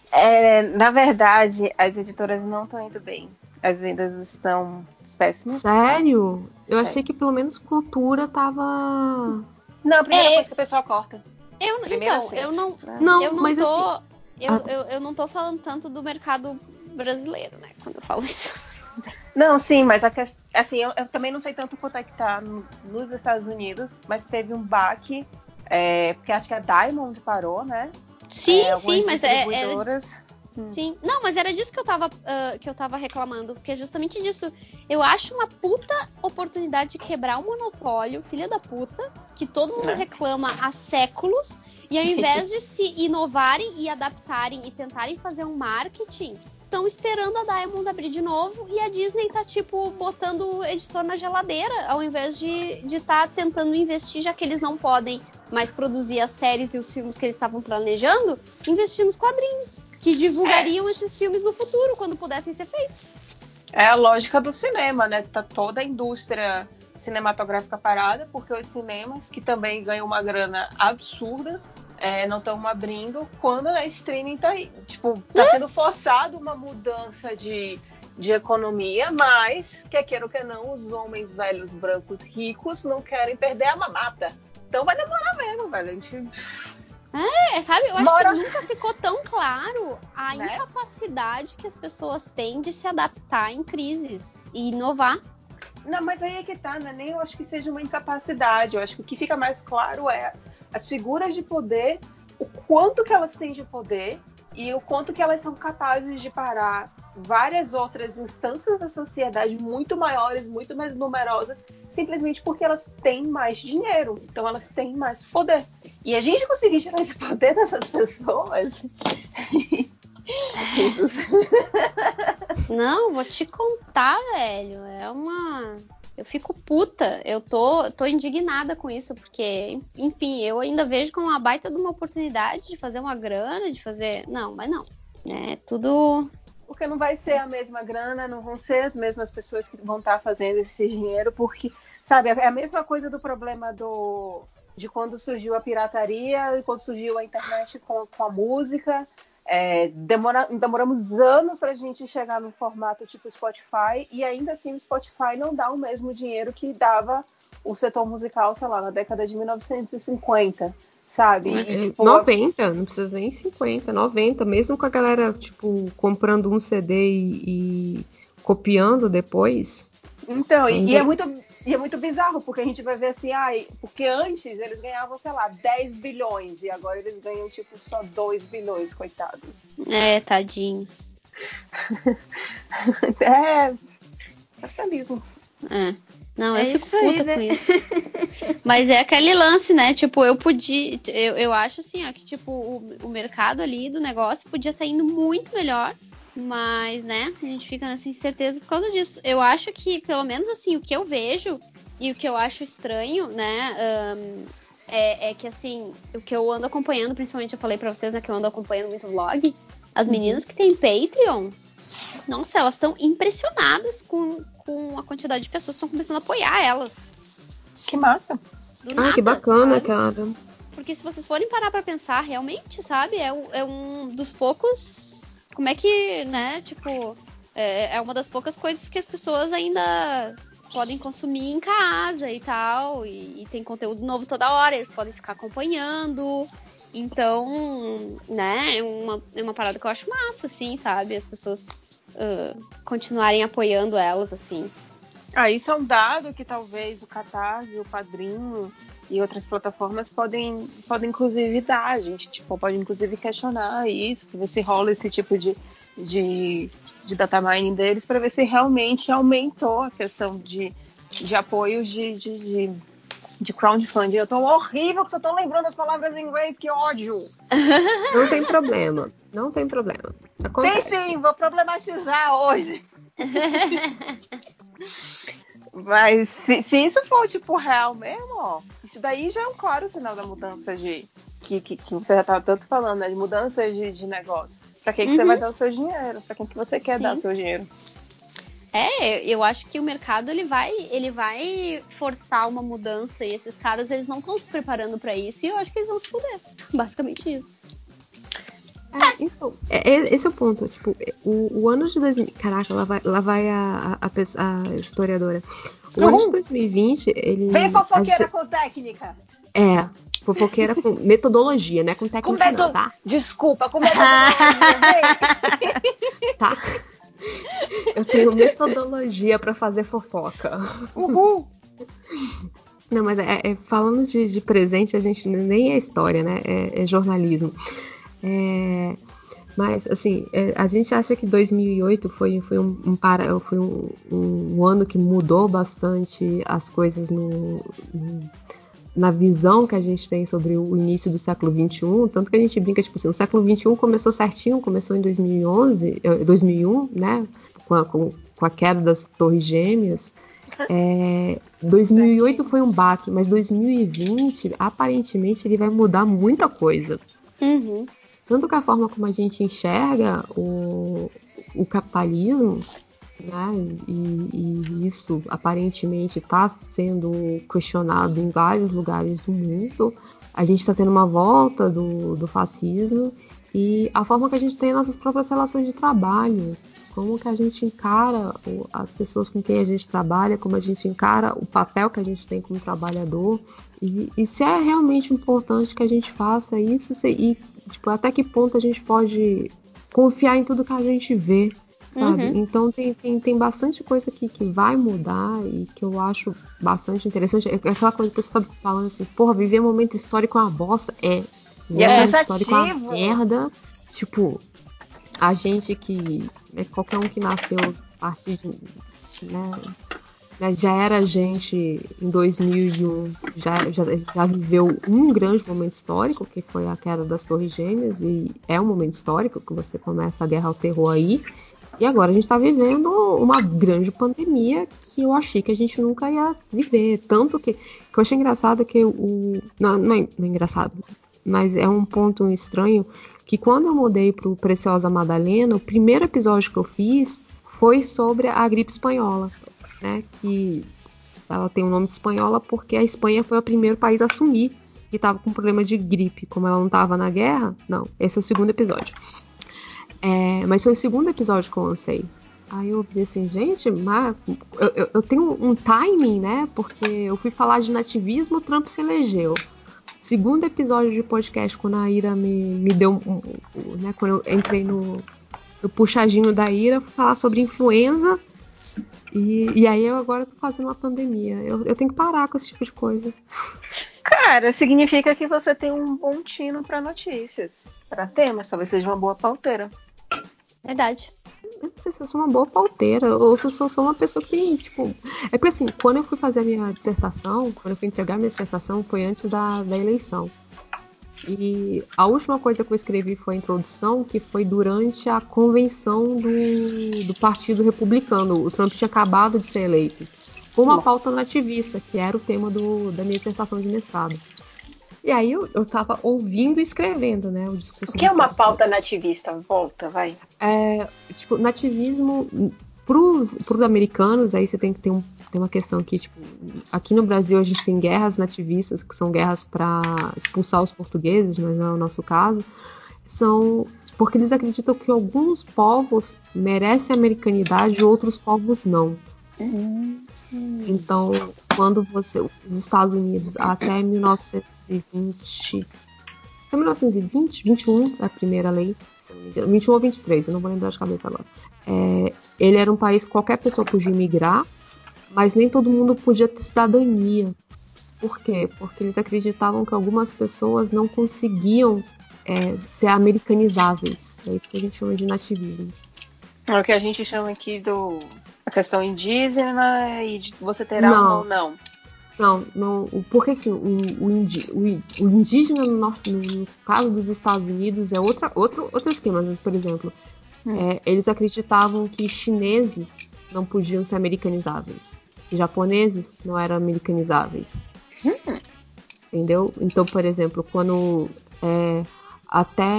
É, na verdade, as editoras não estão indo bem. As vendas estão péssimas. Sério? Eu achei que pelo menos cultura tava. Não, a primeira é... coisa que a pessoa corta. Eu, então, eu não, não, eu não mas tô. Assim, eu, a... eu, eu não tô falando tanto do mercado brasileiro, né? Quando eu falo isso. Não, sim, mas a questão, assim, eu, eu, também não sei tanto quanto é que tá no, nos Estados Unidos, mas teve um baque, é, porque acho que a Diamond parou, né? Sim, é, sim, mas é, é Hum. Sim. Não, mas era disso que eu tava, uh, que eu tava reclamando. Porque é justamente disso. Eu acho uma puta oportunidade de quebrar o um monopólio, filha da puta, que todo mundo reclama há séculos. E ao invés de se inovarem e adaptarem e tentarem fazer um marketing, estão esperando a Diamond abrir de novo e a Disney tá, tipo, botando o editor na geladeira, ao invés de estar de tá tentando investir, já que eles não podem mais produzir as séries e os filmes que eles estavam planejando, investir nos quadrinhos que divulgariam é. esses filmes no futuro, quando pudessem ser feitos. É a lógica do cinema, né? Tá toda a indústria cinematográfica parada, porque os cinemas, que também ganham uma grana absurda, é, não estão abrindo, quando a streaming tá aí. Tipo, tá sendo forçado uma mudança de, de economia, mas, quer queira ou quer não, os homens velhos, brancos, ricos, não querem perder a mamata. Então vai demorar mesmo, velho. A gente é, sabe? Eu acho Mora... que nunca ficou tão claro a né? incapacidade que as pessoas têm de se adaptar em crises e inovar. Não, mas aí é que tá, né? Nem eu acho que seja uma incapacidade. Eu acho que o que fica mais claro é as figuras de poder, o quanto que elas têm de poder e o quanto que elas são capazes de parar várias outras instâncias da sociedade muito maiores, muito mais numerosas, simplesmente porque elas têm mais dinheiro, então elas têm mais poder. E a gente conseguir tirar esse poder dessas pessoas. Não, vou te contar, velho. É uma. Eu fico puta. Eu tô, tô indignada com isso, porque, enfim, eu ainda vejo como uma baita de uma oportunidade de fazer uma grana, de fazer. Não, mas não. É tudo. Porque não vai ser a mesma grana, não vão ser as mesmas pessoas que vão estar fazendo esse dinheiro, porque, sabe, é a mesma coisa do problema do de quando surgiu a pirataria e quando surgiu a internet com, com a música. É, demora, demoramos anos para a gente chegar no formato tipo Spotify e ainda assim o Spotify não dá o mesmo dinheiro que dava o setor musical, sei lá, na década de 1950, sabe? E, é, tipo, 90, não precisa nem 50, 90, mesmo com a galera, tipo, comprando um CD e, e copiando depois. Então, e, e é muito e é muito bizarro, porque a gente vai ver assim, ai, porque antes eles ganhavam, sei lá, 10 bilhões, e agora eles ganham, tipo, só 2 bilhões, coitados. É, tadinhos. é. Capitalismo. É. Não, é eu fico puta aí, né? com isso. Mas é aquele lance, né? Tipo, eu podia. Eu, eu acho assim, ó, que tipo, o, o mercado ali do negócio podia estar indo muito melhor mas, né, a gente fica nessa incerteza por causa disso. Eu acho que, pelo menos assim, o que eu vejo e o que eu acho estranho, né, um, é, é, que, assim, o que eu ando acompanhando, principalmente eu falei pra vocês, né, que eu ando acompanhando muito vlog, as uhum. meninas que têm Patreon, nossa, elas estão impressionadas com, com a quantidade de pessoas que estão começando a apoiar elas. Que massa! Do ah, nada, que bacana, sabe? cara. Porque se vocês forem parar pra pensar, realmente, sabe, é um, é um dos poucos como é que, né, tipo, é, é uma das poucas coisas que as pessoas ainda podem consumir em casa e tal, e, e, tem conteúdo novo toda hora, eles podem ficar acompanhando. Então, né, é uma, é uma parada que eu acho massa, assim, sabe? As pessoas uh, continuarem apoiando elas, assim. Ah, isso é um dado que talvez o Catarse, o Padrinho e outras plataformas podem, podem inclusive dar. A gente tipo, pode inclusive questionar isso, para ver se rola esse tipo de, de, de data mining deles, para ver se realmente aumentou a questão de, de apoios de, de, de, de crowdfunding. Eu tô horrível que eu tô lembrando as palavras em inglês, que ódio! Não tem problema, não tem problema. Acontece. Tem sim, vou problematizar hoje. Mas se, se, isso for, tipo, real mesmo, ó, isso daí já é um claro sinal da mudança de. Que, que, que você já tá tanto falando, né? De mudança de, de negócio. Pra quem uhum. que você vai uhum. dar o seu dinheiro? Pra quem que você quer Sim. dar o seu dinheiro? É, eu acho que o mercado ele vai, ele vai forçar uma mudança e esses caras eles não estão se preparando para isso e eu acho que eles vão se fuder. Basicamente isso. É, então, é, é, esse é o ponto. Tipo, o, o ano de 2000. Caraca, lá vai, lá vai a, a, a, historiadora. O Uhum. ano de 2020, ele. Vem fofoqueira a, com técnica. É, fofoqueira com metodologia, né? Com técnica, com meto... não, tá? Desculpa, com metodologia. tá. Eu tenho metodologia para fazer fofoca. Uhul! Não, mas é, é, falando de, de, presente, a gente nem é história, né? É, é jornalismo. É, mas, assim, é, a gente acha que 2008 foi, foi, um, um para, foi um, um, ano que mudou bastante as coisas no, no, na visão que a gente tem sobre o início do século XXI. Tanto que a gente brinca, tipo assim, o século XXI começou certinho, começou em 2011, 2001, eh, né? Com a, com, com a queda das Torres Gêmeas. É, 2008 foi um baque, mas 2020, aparentemente, ele vai mudar muita coisa. Uhum tanto com a forma como a gente enxerga o, o capitalismo, né, e, e isso aparentemente está sendo questionado em vários lugares do mundo. A gente está tendo uma volta do, do fascismo e a forma que a gente tem nossas próprias relações de trabalho, como que a gente encara as pessoas com quem a gente trabalha, como a gente encara o papel que a gente tem como trabalhador e, e se é realmente importante que a gente faça isso e tipo, até que ponto a gente pode confiar em tudo que a gente vê, sabe? Uhum. Então tem, tem, tem bastante coisa aqui que vai mudar e que eu acho bastante interessante. É aquela coisa que você tá falando assim, porra, viver momento histórico é uma bosta. É. E é histórico é uma merda. Tipo, a gente que. É, qualquer um que nasceu a partir de. Né, né, já era gente em 2001, já, já, já viveu um grande momento histórico, que foi a queda das Torres Gêmeas, e é um momento histórico que você começa a guerra ao terror aí. E agora a gente está vivendo uma grande pandemia que eu achei que a gente nunca ia viver. Tanto que, que eu achei engraçado que o. Não, não é, não é engraçado, mas é um ponto estranho que quando eu mudei para o Preciosa Madalena, o primeiro episódio que eu fiz foi sobre a gripe espanhola, né? Que ela tem o um nome de espanhola porque a Espanha foi o primeiro país a assumir que estava com problema de gripe. Como ela não estava na guerra, não. Esse é o segundo episódio. É, mas foi o segundo episódio que eu lancei. Aí eu vi assim, gente, mas eu, eu, eu, tenho um timing, né? Porque eu fui falar de nativismo, o Trump se elegeu. Segundo episódio de podcast, quando a Ira me, me deu. Né, quando eu entrei no, no puxadinho da Ira, fui falar sobre influenza. E, e aí eu agora tô fazendo uma pandemia. Eu, eu tenho que parar com esse tipo de coisa. Cara, significa que você tem um bom tino para notícias, para temas. Talvez seja uma boa pauteira. Verdade. Eu não sei se eu sou uma boa pauteira ou se eu sou, sou uma pessoa que tem, tipo. É porque assim, quando eu fui fazer a minha dissertação, quando eu fui entregar a minha dissertação, foi antes da, da eleição. E a última coisa que eu escrevi foi a introdução, que foi durante a convenção do, do Partido Republicano. O Trump tinha acabado de ser eleito. Com uma pauta nativista, que era o tema do, da minha dissertação de mestrado. E aí eu, eu tava ouvindo e escrevendo, né? O discurso. O que é uma pauta nativista? Volta, vai. É, tipo, nativismo pros, pros americanos, aí você tem que ter um tem uma questão que, tipo, aqui no Brasil a gente tem guerras nativistas, que são guerras para expulsar os portugueses, mas não é o nosso caso. São porque eles acreditam que alguns povos merecem americanidade e outros povos não. Uhum. Então, quando você. Os Estados Unidos, até 1920. Até 1920, 21 é a primeira lei. 21 ou 23, eu não vou lembrar de cabeça agora. É, ele era um país que qualquer pessoa podia imigrar, mas nem todo mundo podia ter cidadania. Por quê? Porque eles acreditavam que algumas pessoas não conseguiam é, ser americanizáveis. É isso que a gente chama de nativismo. É o que a gente chama aqui do a questão indígena e de você ter algo ou não. Não, não, porque assim, o, o, indi, o, o indígena no, norte, no, no, caso dos Estados Unidos é outra, outro, outro esquema. Mas, por exemplo, hum. é, eles acreditavam que chineses não podiam ser americanizáveis. Japoneses não eram americanizáveis. Hum. Entendeu? Então, por exemplo, quando é, até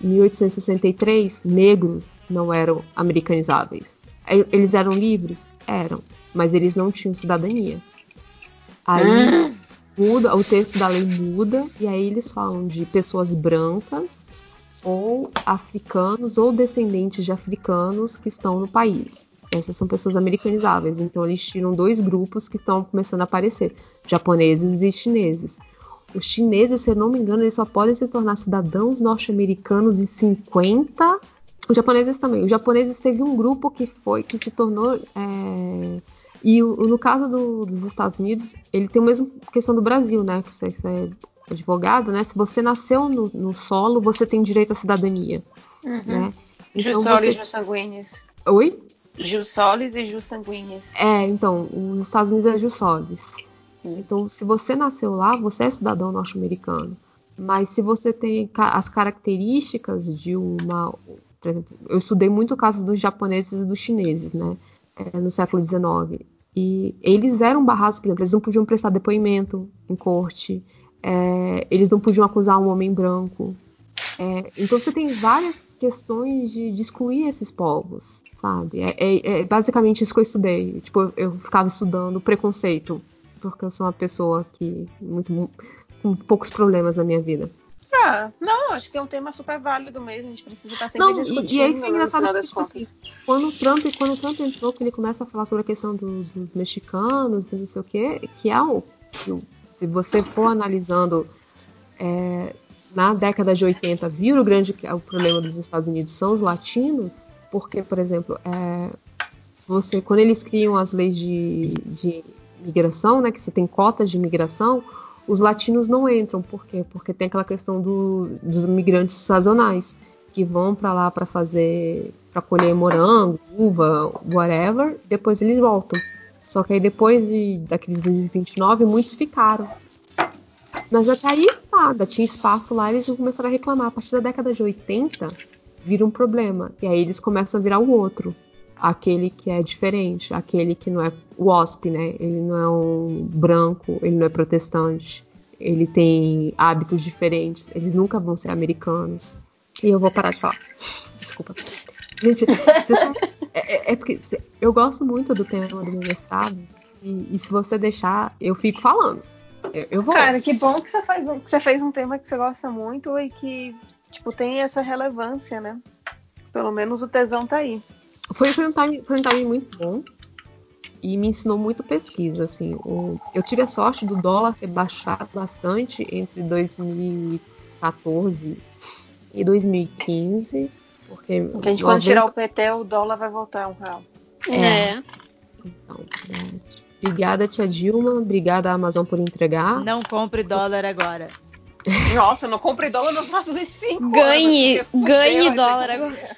1863 negros não eram americanizáveis. Eles eram livres? Eram, mas eles não tinham cidadania. Aí hum. muda, o texto da lei muda e aí eles falam de pessoas brancas ou africanos ou descendentes de africanos que estão no país. Essas são pessoas americanizáveis, então eles tiram dois grupos que estão começando a aparecer: japoneses e chineses. Os chineses, se eu não me engano, eles só podem se tornar cidadãos norte-americanos em 50 os japoneses também. Os japoneses teve um grupo que foi, que se tornou. É, e no caso do, dos Estados Unidos, ele tem a mesma questão do Brasil, né? Você, você é advogado, né? Se você nasceu no, no solo, você tem direito à cidadania. Uhum. Né? Então, Jussolis você... e Jussanguíneos. Oi? Jussolis e Jussanguíneos. É, então, os Estados Unidos é Jussolis. Uhum. Então, se você nasceu lá, você é cidadão norte-americano. Mas se você tem as características de uma por exemplo, eu estudei muito o caso dos japoneses e dos chineses, né? É, no século XIX. E eles eram barrados, por exemplo, eles não podiam prestar depoimento em corte, é, eles não podiam acusar um homem branco. É, então você tem várias questões de, de excluir esses povos, sabe? É, é, é, basicamente isso que eu estudei. Tipo, eu, ficava estudando preconceito, porque eu sou uma pessoa que muito com poucos problemas na minha vida. Ah, não, acho que é um tema super válido mesmo. A gente precisa estar sempre não, discutindo. E, e aí foi engraçado que, tipo assim, quando o Trump, quando o Trump entrou, que ele começa a falar sobre a questão dos, dos mexicanos, não sei o quê, que é um. Se você for analisando é, na década de 80, viu o grande o problema dos Estados Unidos são os latinos, porque, por exemplo, é, você quando eles criam as leis de, de migração, né, que você tem cotas de imigração, os latinos não entram. Por quê? Porque tem aquela questão do, dos imigrantes sazonais que vão para lá para fazer, para colher morango, uva, whatever, e depois eles voltam. Só que aí depois de, da crise de 29, muitos ficaram. Mas até aí, nada, tinha espaço lá e eles começaram a reclamar. A partir da década de 80, vira um problema. E aí eles começam a virar o outro. Aquele que é diferente, aquele que não é o WASP, né? Ele não é um branco, ele não é protestante, ele tem hábitos diferentes, eles nunca vão ser americanos. E eu vou parar de falar. Desculpa. Gente, é, é, porque eu gosto muito do tema do meu mestrado. E, e, se você deixar, eu fico falando. Eu, eu vou. Cara, que bom que você, faz um, que você fez um tema que você gosta muito e que tipo, tem essa relevância, né? Pelo menos o tesão tá aí. Foi, foi, um, time, foi um time muito bom e me ensinou muito pesquisa, assim. O, eu tive a sorte do dólar ter baixado bastante entre 2014 e 2015, porque... Porque a gente, quando tirar o PT, o dólar vai voltar a um real. É. é. Então, é. Obrigada, tia Dilma. Obrigada, Amazon, por entregar. Não compre dólar agora. Nossa, não compre dólar nos próximos cinco ganhe, anos. Ganhe dólar agora.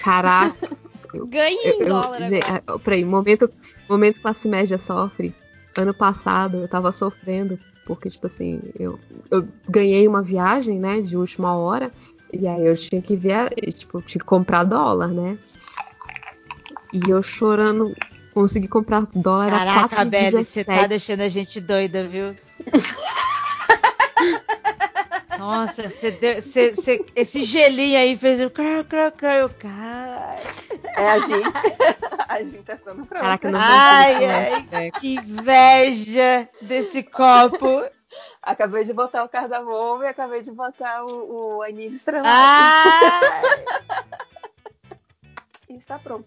Caraca. ganhe em eu, dólar eu, agora. Ah, peraí, momento, momento classe média sofre. Ano passado eu tava sofrendo, porque, tipo assim, eu, eu ganhei uma viagem, né, de última hora, e aí eu tinha que ver, tipo, tinha que comprar dólar, né? E eu chorando, consegui comprar dólar Caraca, a 4,17. você tá deixando a gente doida, viu? Nossa, cê deu, cê, cê, esse gelinho aí fez o cra, cra, cra, eu cai. É a gente. A gente tá ficando pronta. Caraca, não ai, ai, ai, que inveja desse copo. Acabei de botar o cardamomo e acabei de botar o, o anis estrelado. Ah! e está pronto.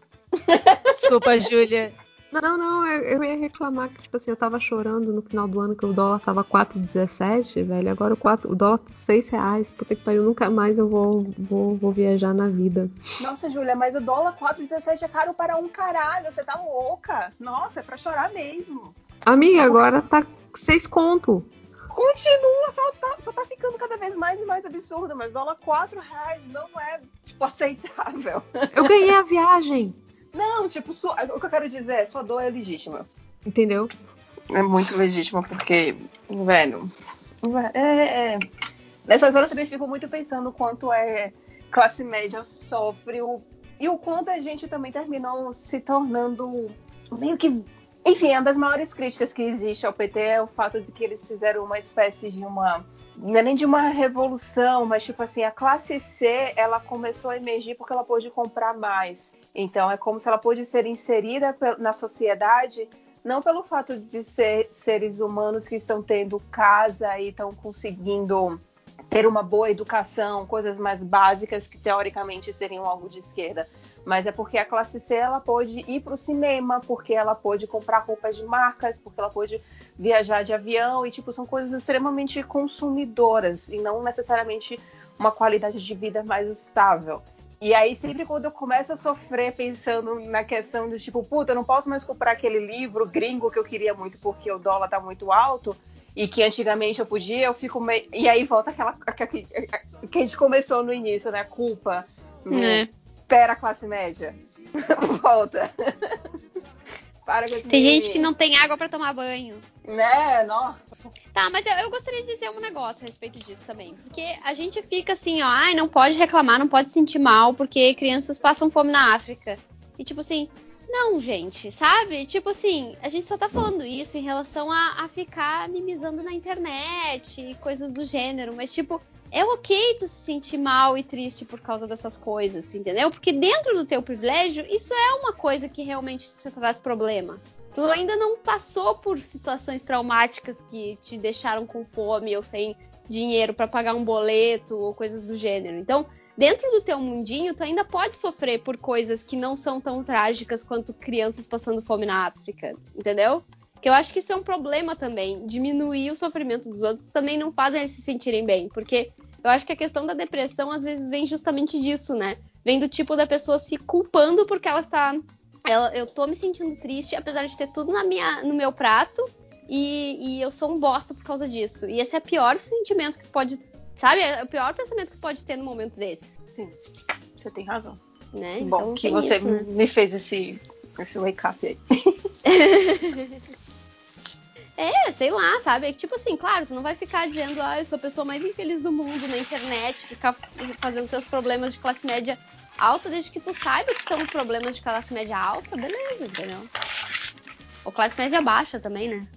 Desculpa, Júlia. Não, não, eu, eu, ia reclamar que, tipo assim, eu tava chorando no final do ano que o dólar tava 4,17, velho. Agora o, 4, o dólar tá 6 reais. Puta que pariu, nunca mais eu vou, vou, vou viajar na vida. Nossa, Júlia, mas o dólar 4,17 é caro para um caralho. Você tá louca? Nossa, é pra chorar mesmo. Amiga, agora tá 6 conto. Continua, só tá, só tá ficando cada vez mais e mais absurdo, mas dólar 4 reais não é, tipo, aceitável. Eu ganhei a viagem. Não, tipo, sua, o que eu quero dizer é, sua dor é legítima. Entendeu? É muito legítima, porque, velho. É, é. Nessas horas eu também fico muito pensando o quanto é classe média sofre o, e o quanto a gente também terminou se tornando meio que. Enfim, uma das maiores críticas que existe ao PT é o fato de que eles fizeram uma espécie de uma. Não é nem de uma revolução, mas tipo assim, a classe C ela começou a emergir porque ela pôde comprar mais. Então, é como se ela pôde ser inserida na sociedade, não pelo fato de ser seres humanos que estão tendo casa e estão conseguindo ter uma boa educação, coisas mais básicas que teoricamente seriam algo de esquerda, mas é porque a classe C ela pôde ir para o cinema, porque ela pôde comprar roupas de marcas, porque ela pôde viajar de avião e tipo são coisas extremamente consumidoras e não necessariamente uma qualidade de vida mais estável. E aí, sempre quando eu começo a sofrer pensando na questão do tipo, puta, eu não posso mais comprar aquele livro gringo que eu queria muito porque o dólar tá muito alto e que antigamente eu podia, eu fico meio. E aí volta aquela. que a gente começou no início, né? Culpa. É. Pera classe média. volta. Para com Tem gente que não tem água para tomar banho. Né, nossa. Tá, mas eu, eu, gostaria de dizer um negócio a respeito disso também. Porque a gente fica assim, ó, ai, não pode reclamar, não pode sentir mal, porque crianças passam fome na África. E tipo assim, não, gente, sabe? Tipo assim, a gente só tá falando isso em relação a, a ficar mimizando na internet e coisas do gênero, mas tipo, é ok tu se sentir mal e triste por causa dessas coisas, entendeu? Porque dentro do teu privilégio, isso é uma coisa que realmente te traz problema. Tu ainda não passou por situações traumáticas que te deixaram com fome ou sem dinheiro para pagar um boleto ou coisas do gênero. Então, dentro do teu mundinho, tu ainda pode sofrer por coisas que não são tão trágicas quanto crianças passando fome na África, entendeu? Que eu acho que isso é um problema também. Diminuir o sofrimento dos outros também não faz eles se sentirem bem. Porque eu acho que a questão da depressão às vezes vem justamente disso, né? Vem do tipo da pessoa se culpando porque ela está. Ela, eu tô me sentindo triste, apesar de ter tudo na minha, no meu prato, e, e eu sou um bosta por causa disso. E esse é o pior sentimento que pode. Sabe? É o pior pensamento que você pode ter no momento desse. Sim, você tem razão. Né? Bom então, que você isso, né? me fez esse, esse wake up aí. É, sei lá, sabe? É que, tipo assim, claro, você não vai ficar dizendo, ah, eu sou a pessoa mais infeliz do mundo na internet, ficar fazendo seus problemas de classe média alta, desde que tu saiba que são problemas de classe média alta, beleza, entendeu? Ou classe média baixa também, né?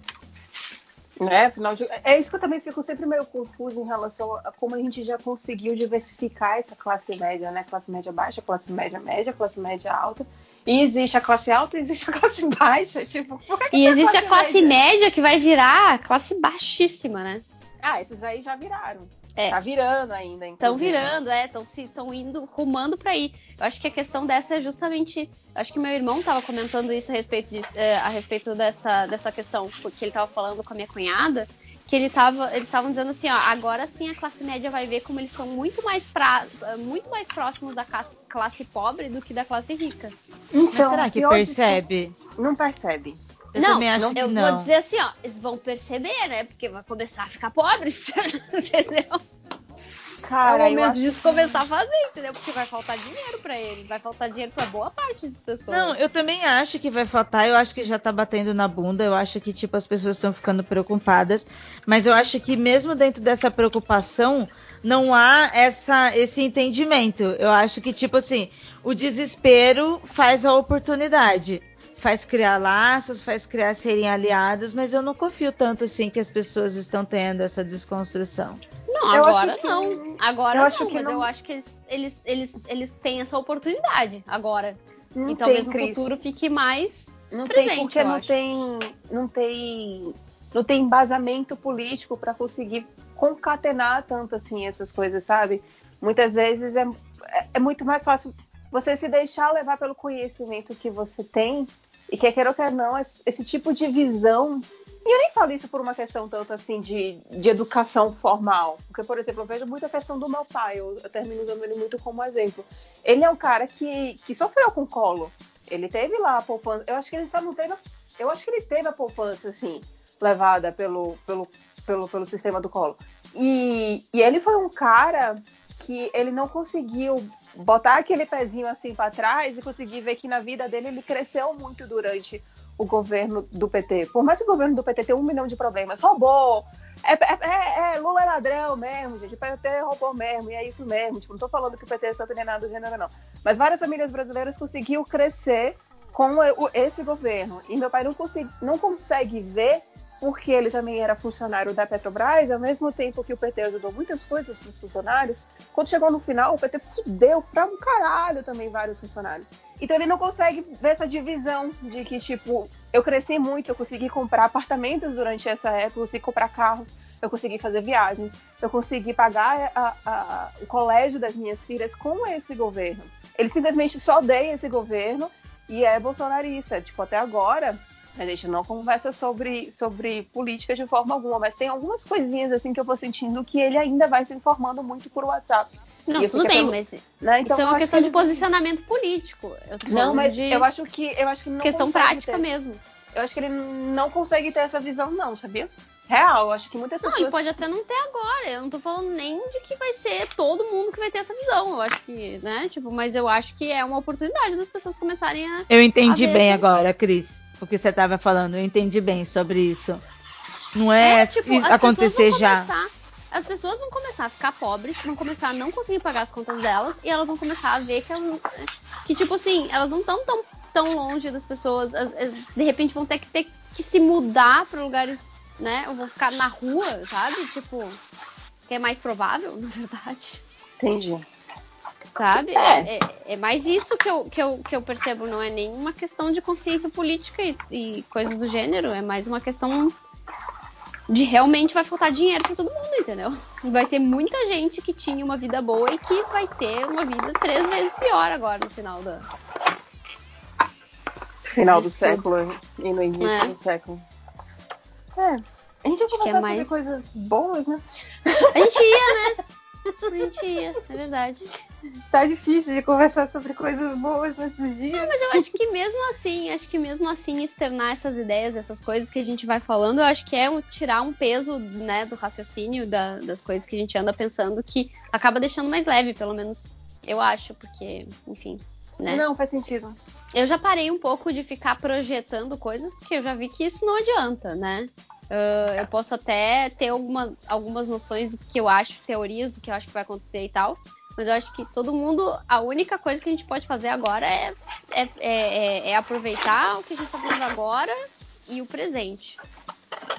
Né? Afinal de... É isso que eu também fico sempre meio confuso em relação a como a gente já conseguiu diversificar essa classe média, né? Classe média baixa, classe média média, classe média alta. E existe a classe alta e existe a classe baixa. Tipo, que e existe a classe média? média que vai virar classe baixíssima, né? Ah, esses aí já viraram. É. Tá virando ainda. Estão virando, é. Estão indo, rumando para aí. Eu acho que a questão dessa é justamente. Acho que meu irmão estava comentando isso a respeito, de, é, a respeito dessa, dessa questão que ele estava falando com a minha cunhada. Que ele tava, eles estavam dizendo assim, ó, agora sim a classe média vai ver como eles estão muito mais pra, muito mais próximos da classe, classe pobre do que da classe rica. Então, Mas será que percebe? Não percebe. Eu não, não eu não. vou dizer assim, ó, eles vão perceber, né? Porque vai começar a ficar pobres, entendeu? Cara, é o momento disso começar a fazer, entendeu? Porque vai faltar dinheiro para eles, vai faltar dinheiro para boa parte das pessoas. Não, eu também acho que vai faltar, eu acho que já tá batendo na bunda, eu acho que tipo as pessoas estão ficando preocupadas, mas eu acho que mesmo dentro dessa preocupação, não há essa esse entendimento. Eu acho que tipo assim, o desespero faz a oportunidade faz criar laços, faz criar serem aliados, mas eu não confio tanto assim que as pessoas estão tendo essa desconstrução. Não, eu agora que... não. Agora eu não, acho que mas não... eu acho que eles, eles, eles, eles têm essa oportunidade agora. Não e talvez no Cris. futuro fique mais não presente, tem porque não acho. tem não tem não tem embasamento político para conseguir concatenar tanto assim essas coisas, sabe? Muitas vezes é, é, é muito mais fácil você se deixar levar pelo conhecimento que você tem e quer queira ou quer não, esse tipo de visão. E eu nem falo isso por uma questão tanto assim de, de educação formal. Porque, por exemplo, eu vejo muito a questão do meu pai, eu, eu termino usando ele muito como exemplo. Ele é um cara que, que sofreu com colo. Ele teve lá a poupança. Eu acho que ele só não teve. Eu acho que ele teve a poupança, assim, levada pelo, pelo, pelo, pelo sistema do colo. E, e ele foi um cara que ele não conseguiu botar aquele pezinho assim para trás e conseguir ver que na vida dele ele cresceu muito durante o governo do PT. Por mais que o governo do PT tenha um milhão de problemas, roubou, é, é, é, é, Lula é ladrão mesmo, gente. O PT roubou mesmo, e é isso mesmo. Tipo, não tô falando que o PT é santo nem nada do gênero, não. Mas várias famílias brasileiras conseguiu crescer com esse governo. E meu pai não, consegui, não consegue ver porque ele também era funcionário da Petrobras, ao mesmo tempo que o PT ajudou muitas coisas para os funcionários, quando chegou no final, o PT fudeu pra um caralho também vários funcionários. Então ele não consegue ver essa divisão de que, tipo, eu cresci muito, eu consegui comprar apartamentos durante essa época, eu consegui comprar carros, eu consegui fazer viagens, eu consegui pagar a, a, o colégio das minhas filhas com esse governo. Ele simplesmente só odeia esse governo e é bolsonarista. Tipo, até agora, a gente não conversa sobre, sobre política de forma alguma, mas tem algumas coisinhas assim que eu vou sentindo que ele ainda vai se informando muito por WhatsApp. Não, tudo bem, pelo... mas né? então, isso é uma questão que de posicionamento político. não, mas de... eu acho que eu acho que não questão prática ter. mesmo. Eu acho que ele não consegue ter essa visão, não, sabia? Real, eu acho que muitas pessoas. Não, e pode até não ter agora. Eu não tô falando nem de que vai ser todo mundo que vai ter essa visão. Eu acho que, né? Tipo, mas eu acho que é uma oportunidade das pessoas começarem a. Eu entendi a bem agora, Cris o que você estava falando. Eu entendi bem sobre isso. Não é, é tipo, acontecer já. as pessoas vão começar a ficar pobres, vão começar a não conseguir pagar as contas delas e elas vão começar a ver que elas, que tipo assim, elas não estão tão, tão longe das pessoas. De repente vão ter que ter que se mudar para lugares, né? Ou vão ficar na rua, sabe? Tipo, que é mais provável, na verdade. Entendi. Sabe? É. É, é, mais isso que eu, que, eu, que eu percebo, não é nenhuma questão de consciência política e, e coisas do gênero, é mais uma questão de realmente vai faltar dinheiro para todo mundo, entendeu? Vai ter muita gente que tinha uma vida boa e que vai ter uma vida três vezes pior agora no final da. Final do século e no início é. do século. É. A gente ia conversar é mais... sobre coisas boas, né? A gente ia, né? A gente ia, é verdade. Tá difícil de conversar sobre coisas boas nesses dias. Não, mas eu acho que mesmo assim, acho que mesmo assim externar essas ideias, essas coisas que a gente vai falando, eu acho que é tirar um peso, né, do raciocínio da, das coisas que a gente anda pensando que acaba deixando mais leve, pelo menos eu acho, porque, enfim, né? Não, faz sentido. Eu já parei um pouco de ficar projetando coisas, porque eu já vi que isso não adianta, né? Uh, eu posso até ter alguma, algumas noções do que eu acho, teorias do que eu acho que vai acontecer e tal. Mas eu acho que todo mundo, a única coisa que a gente pode fazer agora é, é, é, é aproveitar o que a gente está fazendo agora e o presente.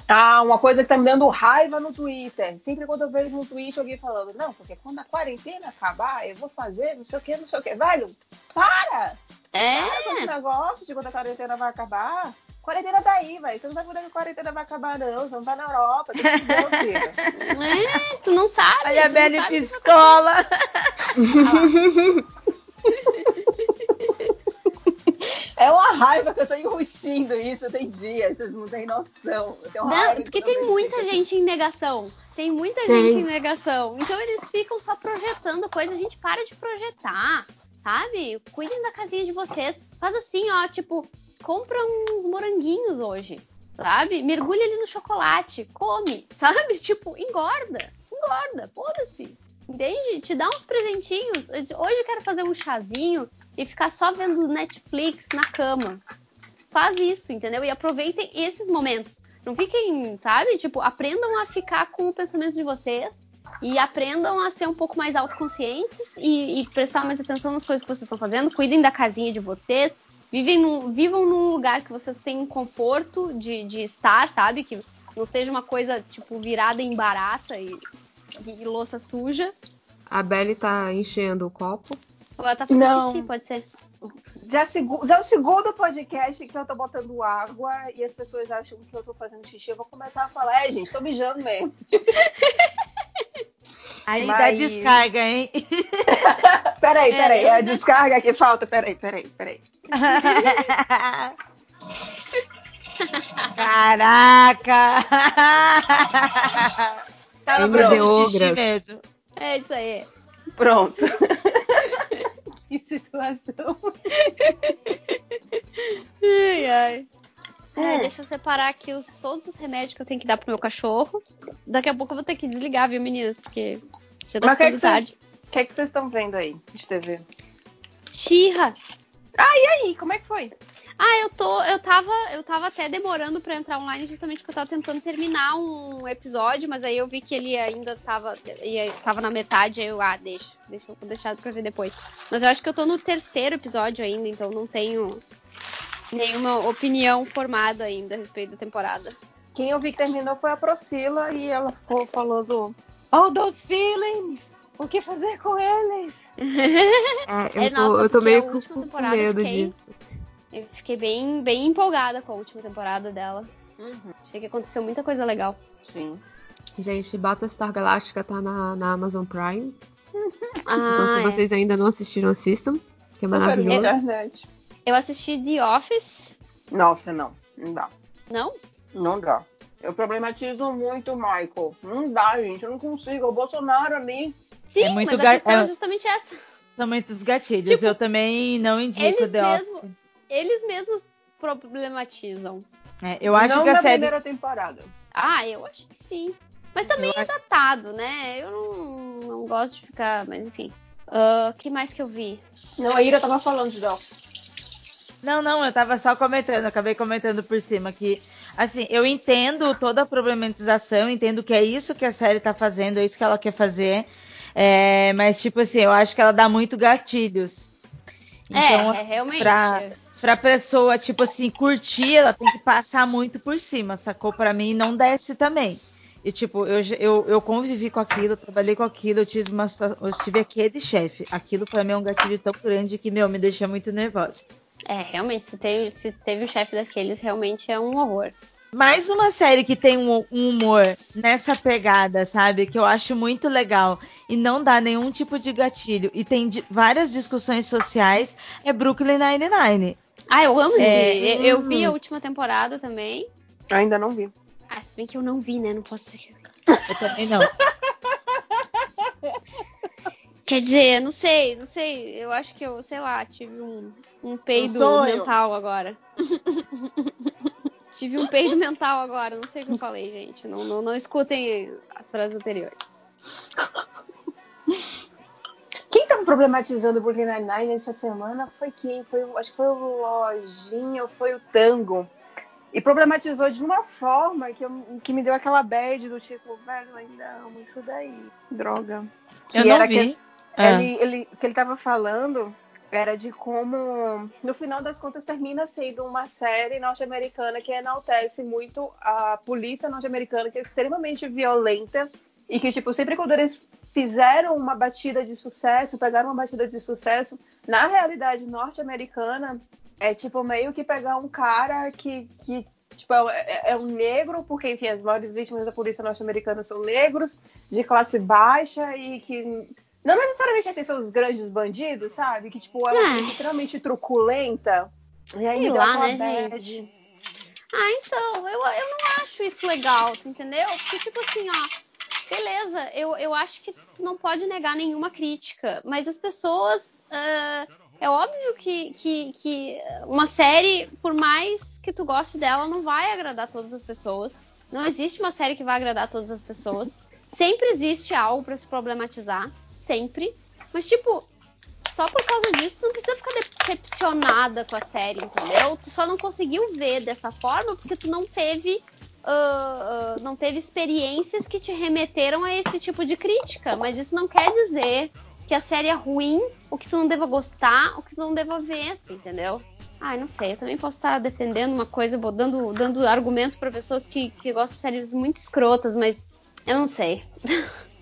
Ah, uma coisa que tá me dando raiva no Twitter. Sempre quando eu vejo no Twitter alguém falando, não, porque quando a quarentena acabar, eu vou fazer não sei o que, não sei o que. Velho, para! É. Para com esse negócio de quando a quarentena vai acabar. Quarentena tá aí, velho. Você não vai poder que a quarentena vai acabar, não. Você não tá na Europa. Tem que Deus, é, tu não sabe. Olha a Belle Pistola. É uma raiva que eu tô enrustindo isso tem dias, vocês não têm noção. Não, porque tem muita gente em negação. Tem muita tem. gente em negação. Então eles ficam só projetando coisa. A gente para de projetar, sabe? Cuidem da casinha de vocês. Faz assim, ó, tipo, compra uns moranguinhos hoje, sabe? Mergulha ali no chocolate, come, sabe? Tipo, engorda, engorda, foda-se. Entende? Te dá uns presentinhos. Hoje eu quero fazer um chazinho e ficar só vendo Netflix na cama. Faz isso, entendeu? E aproveitem esses momentos. Não fiquem, sabe? Tipo, aprendam a ficar com o pensamento de vocês e aprendam a ser um pouco mais autoconscientes e, e prestar mais atenção nas coisas que vocês estão fazendo. Cuidem da casinha de vocês. Vivem num, vivam num lugar que vocês tenham conforto de, de estar, sabe? Que não seja uma coisa, tipo, virada em barata e, e louça suja. A Belly tá enchendo o copo. Ou ela tá fazendo não. xixi, pode ser. Já, já é o segundo podcast que eu tô botando água e as pessoas acham que eu tô fazendo xixi. Eu vou começar a falar, é, gente, tô mijando mesmo. Aí Mas... dá descarga, hein? peraí, peraí. É, a descarga que falta. Peraí, peraí, peraí. Caraca! Tava pronto, xixi mesmo. É isso aí. Pronto. que situação. ai, ai. É, deixa eu separar aqui os, todos os remédios que eu tenho que dar pro meu cachorro. Daqui a pouco eu vou ter que desligar, viu, meninas? Porque já tá ficando tarde. O que é que vocês estão vendo aí de TV? Xirra! Ah, e aí? Como é que foi? Ah, eu tô. Eu tava, eu tava até demorando para entrar online justamente porque eu tava tentando terminar um episódio, mas aí eu vi que ele ainda tava, ia, tava na metade, aí eu, ah, deixa, deixa eu deixar pra ver depois. Mas eu acho que eu tô no terceiro episódio ainda, então não tenho nenhuma opinião formada ainda a respeito da temporada. Quem eu vi que terminou foi a Procila e ela ficou falando All those feelings! O que fazer com eles? É, eu, é, nossa, tô, eu tô meio com, com medo fiquei, disso. Eu fiquei bem, bem empolgada com a última temporada dela. Uhum. Achei que aconteceu muita coisa legal. Sim. Gente, Battlestar Galactica tá na, na Amazon Prime. Ah, então, se é. vocês ainda não assistiram, assistam. Que é maravilhoso. Eu assisti The Office. Nossa, não. Não dá. Não? Não dá. Eu problematizo muito, Michael. Não dá, gente. Eu não consigo. O Bolsonaro ali. Sim, é muito mas a questão é justamente essa. São muitos gatilhos. Tipo, eu também não indico eles The mesmo, Office. Eles mesmos problematizam. É, eu acho não que a série. primeira temporada. Ah, eu acho que sim. Mas também Eu é datado, né? Eu não, não gosto de ficar, mas enfim. O que mais que eu vi? Não, a Ira tava falando de The Office. Não, não, eu tava só comentando, acabei comentando por cima que, assim, eu entendo toda a problematização, entendo que é isso que a série tá fazendo, é isso que ela quer fazer, é, mas, tipo assim, eu acho que ela dá muito gatilhos. Então, é, é realmente. Pra, pra pessoa, tipo assim, curtir, ela tem que passar muito por cima, sacou? Pra mim, não desce também. E, tipo, eu, eu, eu convivi com aquilo, eu trabalhei com aquilo, eu tive uma situação, eu tive aquele chefe. Aquilo pra mim é um gatilho tão grande que, meu, me deixa muito nervosa. É, realmente, se teve, se teve um chefe daqueles, realmente é um horror. Mais uma série que tem um, um humor nessa pegada, sabe? Que eu acho muito legal e não dá nenhum tipo de gatilho e tem di- várias discussões sociais é Brooklyn Nine-Nine. Ah, eu amo É. Eu, eu vi a última temporada também. Ainda não vi. Ah, se bem que eu não vi, né? Não posso. Eu também não. Quer dizer, não sei, não sei. Eu acho que eu, sei lá, tive um, um peido sonho. mental agora. tive um peido mental agora. Não sei o que eu falei, gente. Não, não, não escutem as frases anteriores. Quem tá problematizando o Brooklyn Nine-Nine essa semana foi quem? Foi, acho que foi o Lojinha ou foi o Tango. E problematizou de uma forma que, eu, que me deu aquela bad do tipo, velho, ainda amo isso daí, droga. Que eu não vi. Que, ah. ele, ele, que ele tava falando era de como, no final das contas, termina sendo uma série norte-americana que enaltece muito a polícia norte-americana, que é extremamente violenta e que, tipo, sempre quando eles fizeram uma batida de sucesso, pegaram uma batida de sucesso, na realidade norte-americana, é tipo meio que pegar um cara que, que tipo, é, é, um negro, porque, enfim, as maiores vítimas da polícia norte-americana são negros, de classe baixa e que não necessariamente esses são os grandes bandidos, sabe? Que, tipo, é uma é. extremamente truculenta. E aí Sei lá, né, bad. gente? Ah, então, eu, eu não acho isso legal, tu entendeu? Porque, tipo assim, ó, beleza, eu, eu acho que tu não pode negar nenhuma crítica, mas as pessoas. Uh, é óbvio que, que, que uma série, por mais que tu goste dela, não vai agradar todas as pessoas. Não existe uma série que vai agradar todas as pessoas. Sempre existe algo para se problematizar sempre. Mas, tipo, só por causa disso, tu não precisa ficar decepcionada com a série, entendeu? Tu só não conseguiu ver dessa forma porque tu não teve. Uh, uh, não teve experiências que te remeteram a esse tipo de crítica. Mas isso não quer dizer que a série é ruim, ou que tu não deva gostar, ou que tu não deva ver, entendeu? Ai, não sei, eu também posso estar defendendo uma coisa, dando, dando argumentos para pessoas que, que gostam de séries muito escrotas, mas eu não sei.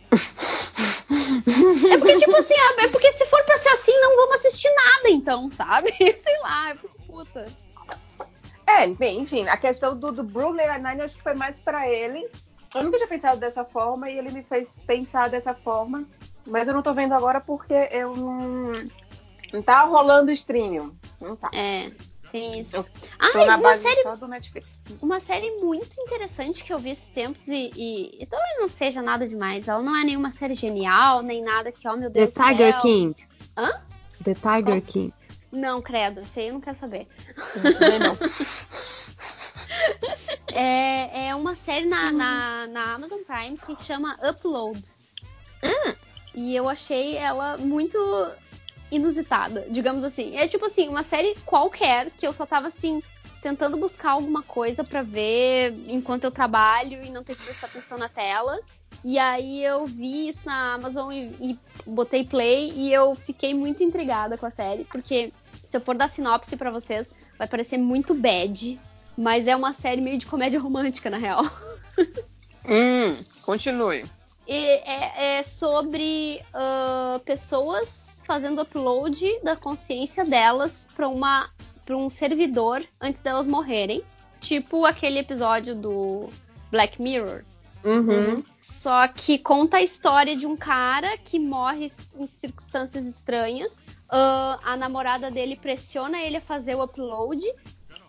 É porque, tipo assim, é porque se for pra ser assim, não vamos assistir nada, então, sabe? Sei lá, é puta. É, bem, enfim, a questão do, do Brooklyn Nine-Nine acho que foi mais pra ele. Eu nunca tinha pensado dessa forma e ele me fez pensar dessa forma. Mas eu não tô vendo agora porque eu não. Não tá rolando streaming. Não tá. É. Tem isso. ah, uma série, uma série muito interessante que eu vi esses tempos e, e, e, talvez não seja nada demais. Ela não é nenhuma série genial, nem nada que, oh meu Deus The Tiger King. Hã? The Tiger King. Não, credo, isso aí eu não quero saber. Não, é, é uma série na, na, na, Amazon Prime que chama Upload. Hum. E eu achei ela muito inusitada, digamos assim. É tipo assim, uma série qualquer que eu só tava assim tentando buscar alguma coisa para ver enquanto eu trabalho e não ter que prestar atenção na tela. E aí eu vi isso na Amazon e, e, botei play e eu fiquei muito intrigada com a série, porque se eu for dar sinopse para vocês, vai parecer muito bad, mas é uma série meio de comédia romântica, na real. Hum, continue. E é, é sobre uh, pessoas fazendo upload da consciência delas para uma para um servidor antes delas morrerem, tipo aquele episódio do Black Mirror. Uhum. Só que conta a história de um cara que morre em circunstâncias estranhas. Uh, a namorada dele pressiona ele a fazer o upload.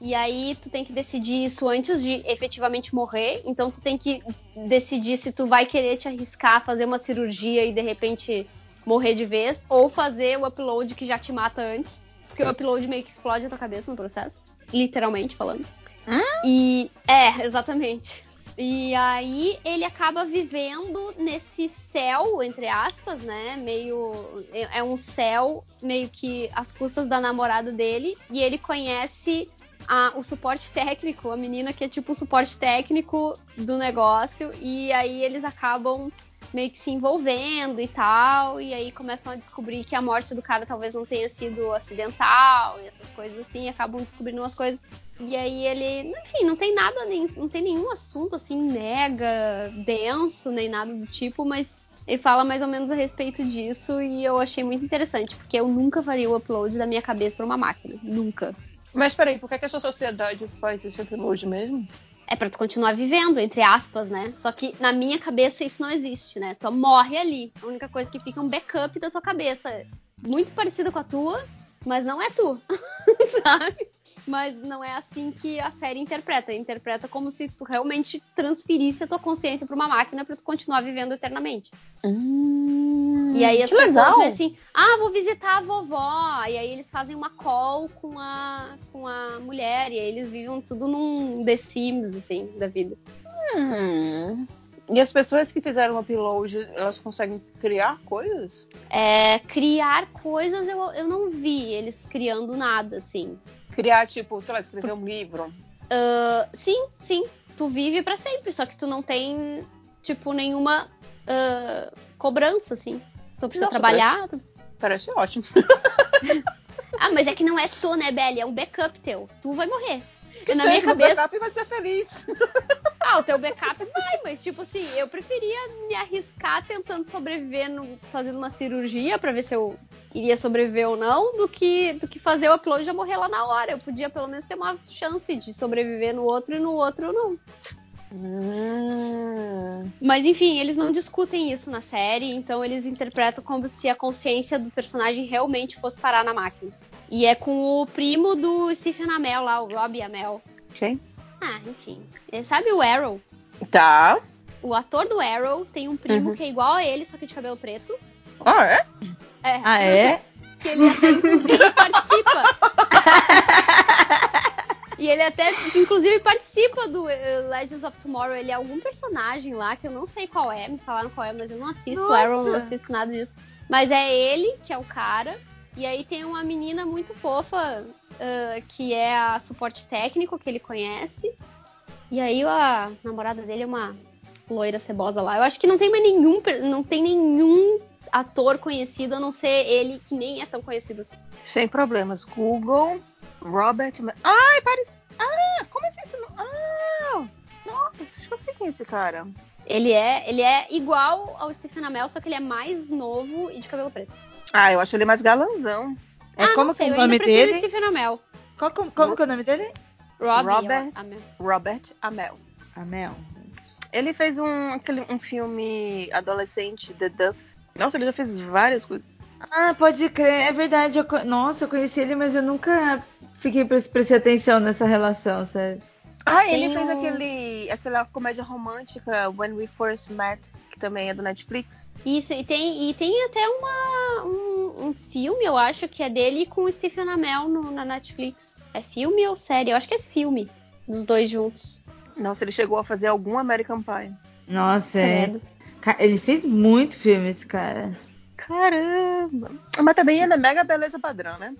E aí tu tem que decidir isso antes de efetivamente morrer. Então tu tem que decidir se tu vai querer te arriscar a fazer uma cirurgia e de repente morrer de vez, ou fazer o upload que já te mata antes. Porque o upload meio que explode a tua cabeça no processo. Literalmente falando. Hum? E. É, exatamente. E aí ele acaba vivendo nesse céu, entre aspas, né? Meio. É, é um céu meio que às custas da namorada dele. E ele conhece a, o suporte técnico, a menina que é tipo o suporte técnico do negócio. E aí eles acabam meio que se envolvendo e tal, e aí começam a descobrir que a morte do cara talvez não tenha sido acidental e essas coisas assim, acabam descobrindo umas coisas. E aí ele, enfim, não tem nada, nem, não tem nenhum assunto assim mega denso, nem nada do tipo, mas ele fala mais ou menos a respeito disso e eu achei muito interessante, porque eu nunca faria o upload da minha cabeça para uma máquina, nunca. Mas peraí, por que, que a sua sociedade faz esse upload mesmo? É para tu continuar vivendo, entre aspas, né? Só que na minha cabeça isso não existe, né? Tu morre ali. A única coisa que fica é um backup da tua cabeça. Muito parecida com a tua, mas não é tu, sabe? Mas não é assim que a série interpreta. Interpreta como se tu realmente transferisse a tua consciência para uma máquina para tu continuar vivendo eternamente. Hum, e aí as pessoas vêm assim, ah, vou visitar a vovó. E aí eles fazem uma call com a, com a mulher. E aí eles vivem tudo num The Sims, assim, da vida. Hum. E as pessoas que fizeram o upload, elas conseguem criar coisas? É, criar coisas eu, eu não vi eles criando nada, assim. Criar, tipo, sei lá, escrever um livro. Uh, sim, sim. Tu vive para sempre, só que tu não tem, tipo, nenhuma uh, cobrança, assim. Tu precisa Nossa, trabalhar. Parece ótimo. ah, mas é que não é tu, né, Belly? É um backup teu. Tu vai morrer. Que na minha cabeça. O backup vai ser feliz. Ah, o teu backup vai, mas tipo assim, eu preferia me arriscar tentando sobreviver, no, fazendo uma cirurgia para ver se eu iria sobreviver ou não, do que, do que fazer o upload e já morrer lá na hora. Eu podia pelo menos ter uma chance de sobreviver no outro e no outro não. Hum. Mas enfim, eles não discutem isso na série, então eles interpretam como se a consciência do personagem realmente fosse parar na máquina. E é com o primo do Stephen Amell lá, o Robbie Amell. Quem? Ah, enfim. É, sabe o Arrow? Tá. O ator do Arrow tem um primo Uhum. que é igual a ele, só que de cabelo preto. Ah, é? É. Ah, é? Que ele até, inclusive, participa. E ele até, inclusive, participa do eh, Legends of Tomorrow. Ele é algum personagem lá, que eu não sei qual é, me falaram qual é, mas eu não assisto Nossa. Arrow, não assisto nada disso. Mas é ele, que é o cara. E aí tem uma menina muito fofa, ah, que é a suporte técnico, que ele conhece. E aí a namorada dele é uma loira cebosa lá. Eu acho que não tem mais nenhum, não tem nenhum ator conhecido, a não ser ele, que nem é tão conhecido assim. Sem problemas. Google, Robert. Ai, parece. Ah, como é esse nome? Ah! Nossa, acho que eu sei quem é esse cara. Ele é, ele é igual ao Stephen Amell, só que ele é mais novo e de cabelo preto. Ah, eu acho ele mais galanzão. É ah, como não sei, que é eu o nome dele? o Stephen Amell. Qual, como como que é o nome dele? Robbie Robert. Amell. Robert Amell. Amel. Ele fez um, aquele, um filme adolescente, The Duff. Nossa, ele já fez várias coisas. Ah, pode crer, é verdade. eu Nossa, eu conheci ele, mas eu nunca fiquei pre prestei atenção nessa relação, sério. Ah, Tem ele fez um- aquele, aquela comédia romântica, When We First Met, que também é do Netflix. Isso, e tem, e tem até uma, um, um filme, eu acho, que é dele com o Stephen Amell no- na Netflix. É filme ou série? Eu acho que é filme, dos dois juntos. Nossa, ele chegou a fazer algum American Pie. Nossa, é. Ele fez muito filme, esse cara. Caramba! Mas também é mega beleza padrão, né?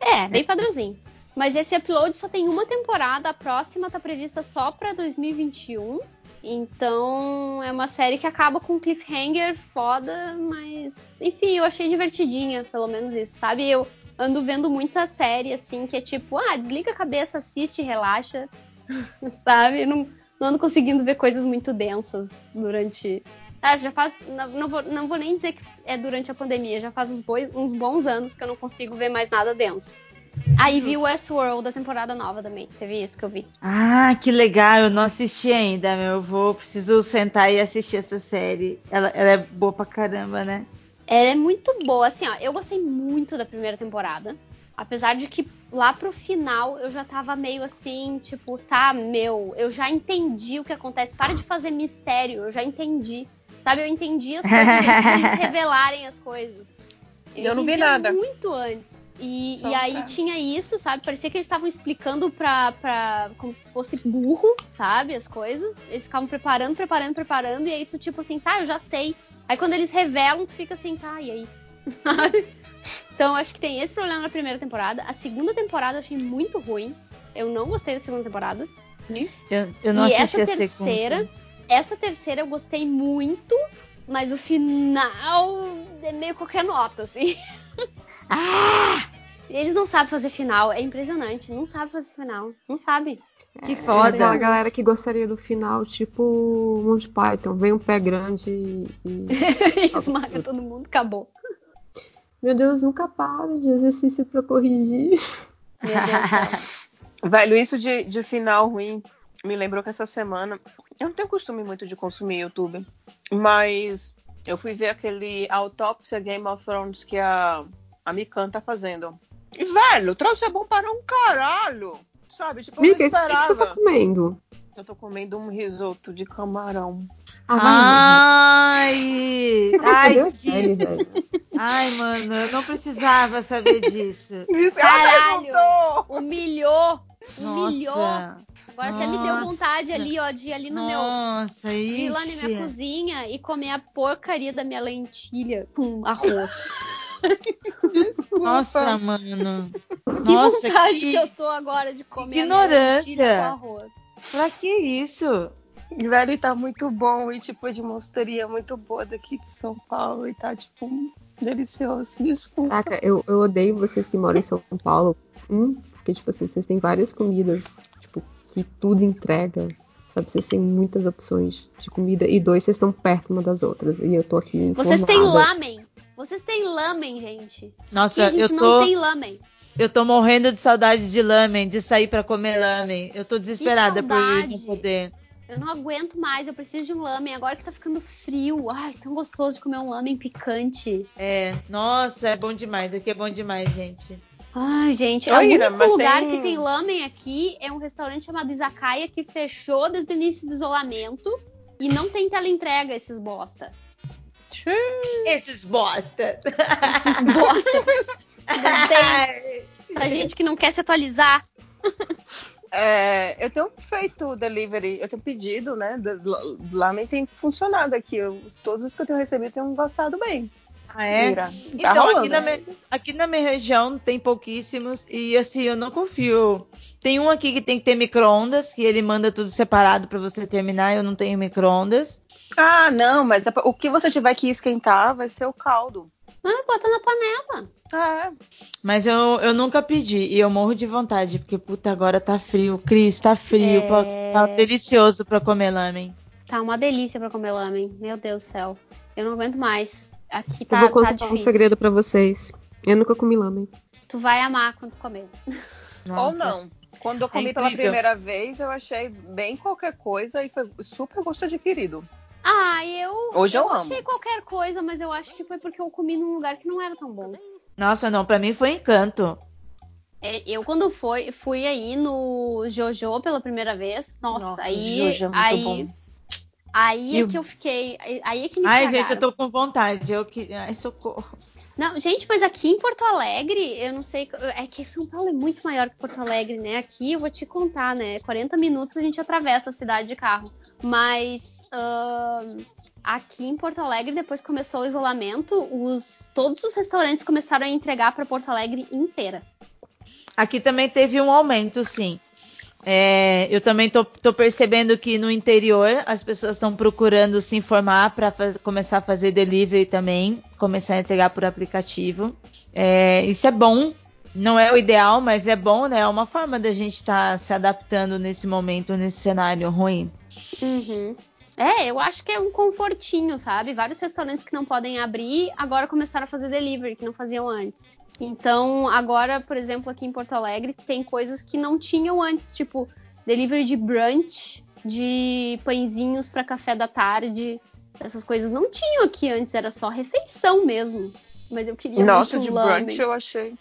É, bem padrãozinho. Mas esse upload só tem uma temporada, a próxima tá prevista só pra 2021. Então é uma série que acaba com um cliffhanger foda, mas enfim, eu achei divertidinha, pelo menos isso, sabe? Eu ando vendo muita série assim, que é tipo, ah, desliga a cabeça, assiste, relaxa, sabe? Não, não ando conseguindo ver coisas muito densas durante. Ah, já faz. Não, não vou, não vou nem dizer que é durante a pandemia, já faz uns, uns bons anos que eu não consigo ver mais nada denso. Aí vi Westworld, da temporada nova também. Teve isso que eu vi. Ah, que legal, eu não assisti ainda, meu. Eu vou, preciso sentar e assistir essa série. Ela, ela é boa pra caramba, né? Ela é muito boa, assim, ó. Eu gostei muito da primeira temporada. Apesar de que lá pro final eu já tava meio assim, tipo, tá, meu, eu já entendi o que acontece. Para de fazer mistério, eu já entendi. Sabe, eu entendi as coisas revelarem as coisas. Eu não vi nada. Muito antes. E, e aí tinha isso, sabe? Parecia que eles estavam explicando pra, pra. como se tu fosse burro, sabe? As coisas. Eles ficavam preparando, preparando, preparando. E aí tu, tipo assim, tá, eu já sei. Aí quando eles revelam, tu fica assim, tá, e aí? Sabe? Então acho que tem esse problema na primeira temporada. A segunda temporada eu achei muito ruim. Eu não gostei da segunda temporada. Eu, eu não e assisti essa a terceira, segunda. essa terceira eu gostei muito, mas o final é meio qualquer nota, assim. Ah, Eles não sabem fazer final, é impressionante. Não sabem fazer final, não sabe. que É aquela foda. galera que gostaria do final, tipo Monty Python. Vem um pé grande e. e- Esmaga todo mundo, acabou. Meu Deus, nunca para de exercício pra corrigir. Meu Deus. Velho, isso de, de final ruim me lembrou que essa semana. Eu não tenho costume muito de consumir YouTube, mas eu fui ver aquele Autópsia Game of Thrones que a, a Mikan tá fazendo. E, velho, o troço é bom para um caralho! Sabe? Tipo, eu não Mica, o que, que você esperava. tá comendo? Eu tô comendo um risoto de camarão. Ah, Ai, ai, Cadê a que... ai, mano, eu não precisava saber disso. Isso, Caralho! Humilhou! Humilhou! Nossa. Agora até me deu vontade ali, ó, de ir ali no meu. Nossa, isso. Ir lá na minha cozinha e comer a porcaria da minha lentilha com arroz. Nossa, mano. Que Nossa, vontade que... que eu tô agora de comer Ignorância. lentilha com arroz. Pra que isso? Velho, tá muito bom. E tipo, de monsteria muito boa daqui de São Paulo. E tá, tipo, delicioso. Desculpa. Caraca, eu, eu odeio vocês que moram em São Paulo. Um, porque, tipo assim, vocês têm várias comidas, tipo, que tudo entrega. Sabe, vocês têm muitas opções de comida. E dois, vocês estão perto uma das outras. E eu tô aqui Vocês têm informada. lamen. Vocês têm lamen, gente. Nossa, a gente eu não tô, tem lamen. eu tô morrendo de saudade de lamen, de sair pra comer lamen. Eu tô desesperada por não poder. Eu não aguento mais, eu preciso de um lamen. Agora que tá ficando frio. Ai, tão gostoso de comer um lamen picante. É, nossa, é bom demais. Aqui é bom demais, gente. Ai, gente, Ô, o único mas lugar tem- que tem lamen aqui é um restaurante chamado Izakaya que fechou desde o início do isolamento e não tem teleentrega esses bosta. Esses bosta. Esses bosta. Não tem. Essa gente que não quer se atualizar. É, eu tenho feito delivery, eu tenho pedido, né? do- Lamen tem funcionado aqui. Eu- todos os que eu tenho recebido têm gostado bem. Ah, é? Ira. Tá Então, rolando, aqui, na né? minha, aqui na minha região tem pouquíssimos e assim, eu não confio. Tem um aqui que tem que ter micro-ondas, que ele manda tudo separado pra você terminar, eu não tenho micro-ondas. Ah, não, mas a- o que você tiver que esquentar vai ser o caldo. Ah, bota na panela. Ah, Mas eu, eu nunca pedi e eu morro de vontade, porque puta, agora tá frio. Cris, tá frio, É. pra- tá delicioso pra comer lamen. Tá uma delícia pra comer lamen. Meu Deus do céu. Eu não aguento mais. Aqui Eu tá, vou tá contar difícil. um segredo pra vocês. Eu nunca comi lamen. Tu vai amar quando comer. Ou Nossa. não. Quando eu comi pela É incrível. primeira vez, eu achei bem qualquer coisa e foi super gosto adquirido. Ah, eu. Hoje eu amo. achei qualquer coisa, mas eu acho que foi porque eu comi num lugar que não era tão bom. Nossa, não, pra mim foi encanto. É, eu, quando foi, fui aí no Jojo pela primeira vez, nossa, Nossa, aí. Jojo é muito aí, bom. aí E é que eu fiquei. Aí é que me Ai, estragaram. gente, eu tô com vontade. Eu que... Ai, socorro. Não, gente, mas aqui em Porto Alegre, eu não sei. É que São Paulo é muito maior que Porto Alegre, né? Aqui eu vou te contar, né? 40 minutos a gente atravessa a cidade de carro. Mas ahn, aqui em Porto Alegre, depois que começou o isolamento, os, todos os restaurantes começaram a entregar para Porto Alegre inteira. Aqui também teve um aumento, sim. É, eu também tô, tô percebendo que no interior as pessoas estão procurando se informar para começar a fazer delivery também, começar a entregar por aplicativo. É, isso é bom, não é o ideal, mas é bom, né? É uma forma da gente estar se adaptando nesse momento, nesse cenário ruim. Uhum. É, eu acho que é um confortinho, sabe? Vários restaurantes que não podem abrir agora começaram a fazer delivery, que não faziam antes. Então, agora, por exemplo, aqui em Porto Alegre, tem coisas que não tinham antes, tipo delivery de brunch, de pãezinhos para café da tarde. Essas coisas não tinham aqui antes, era só refeição mesmo. Mas eu queria Nossa, muito de lamen. brunch eu achei.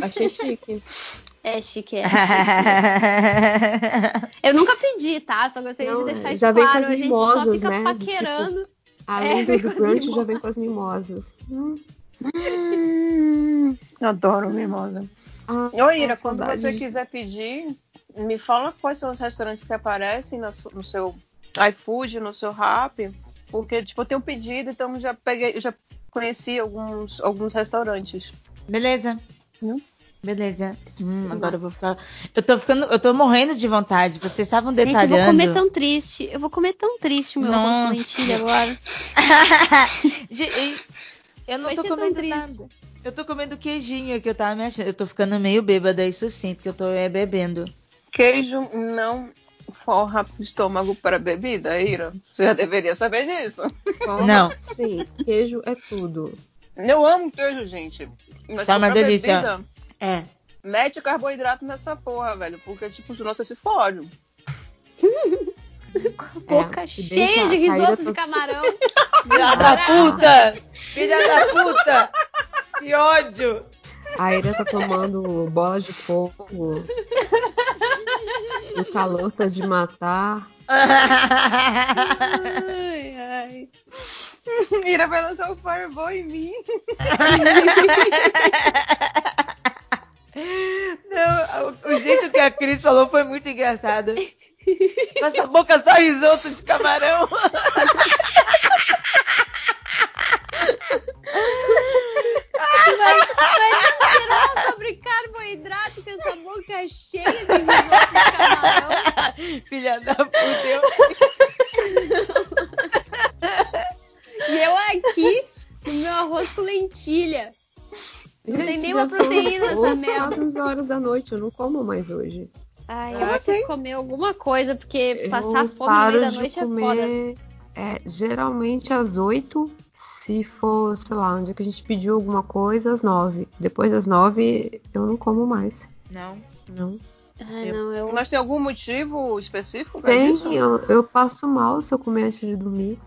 Achei chique. É chique, é. Eu nunca pedi, tá? Só gostaria Não, de deixar isso já vem com claro. as A gente só mimosas, fica né? Do paquerando. Além É, do, vem do com as brunch, já mimosas. vem com as mimosas. Hum. Hum, adoro mimosa. Ah, Ô, Ira, quando saudade você quiser pedir, me fala quais são os restaurantes que aparecem no, no seu iFood, no seu Rap. Porque, tipo, eu tenho pedido, então já peguei, já conheci alguns, alguns restaurantes. Beleza. Hum? Beleza. Hum, agora eu vou ficar. Eu tô ficando. Eu tô morrendo de vontade. Vocês estavam Gente, eu detalhando. vou comer tão triste. Eu vou comer tão triste o meu arroz com Nossa. lentilha agora. Eu não Vai tô comendo nada. Eu tô comendo queijinho que eu tava me achando. Eu tô ficando meio bêbada, isso sim, porque eu tô é, bebendo. Queijo não forra estômago para bebida, Ira. Você já deveria saber disso. Não. Sim, queijo é tudo. Eu amo queijo, gente. Mas Tá uma delícia. bebida, É. mete carboidrato nessa porra, velho. Porque, tipo, senão você se fode. Boca É, cheia de a risoto de camarão. Filha da puta! Filha da puta! Que ódio! A Ira tá tomando bola de fogo. O calor tá de matar. Ai, ai. Ira vai lançar o Fireball em mim. Não, o, o jeito que a Cris falou foi muito engraçado. Com essa boca só risoto de camarão. Vai, vai não sobre carboidrato com essa boca cheia de risoto de camarão. Filha da puta, eu... E eu aqui, no meu arroz com lentilha. Não tem Gente, nenhuma já são proteína essa 11 merda. 11 horas da noite, eu não como mais hoje. Ai, eu Como vou ter que comer alguma coisa, porque Eu passar fome no meio da noite é foda. comer, é, geralmente às 8, se for, sei lá, um dia que a gente pediu alguma coisa, às 9. Depois das 9, eu não como mais. Não. Não. Ai, não, eu... Mas tem algum motivo específico pra Tem, isso? eu, eu passo mal se eu comer antes de dormir.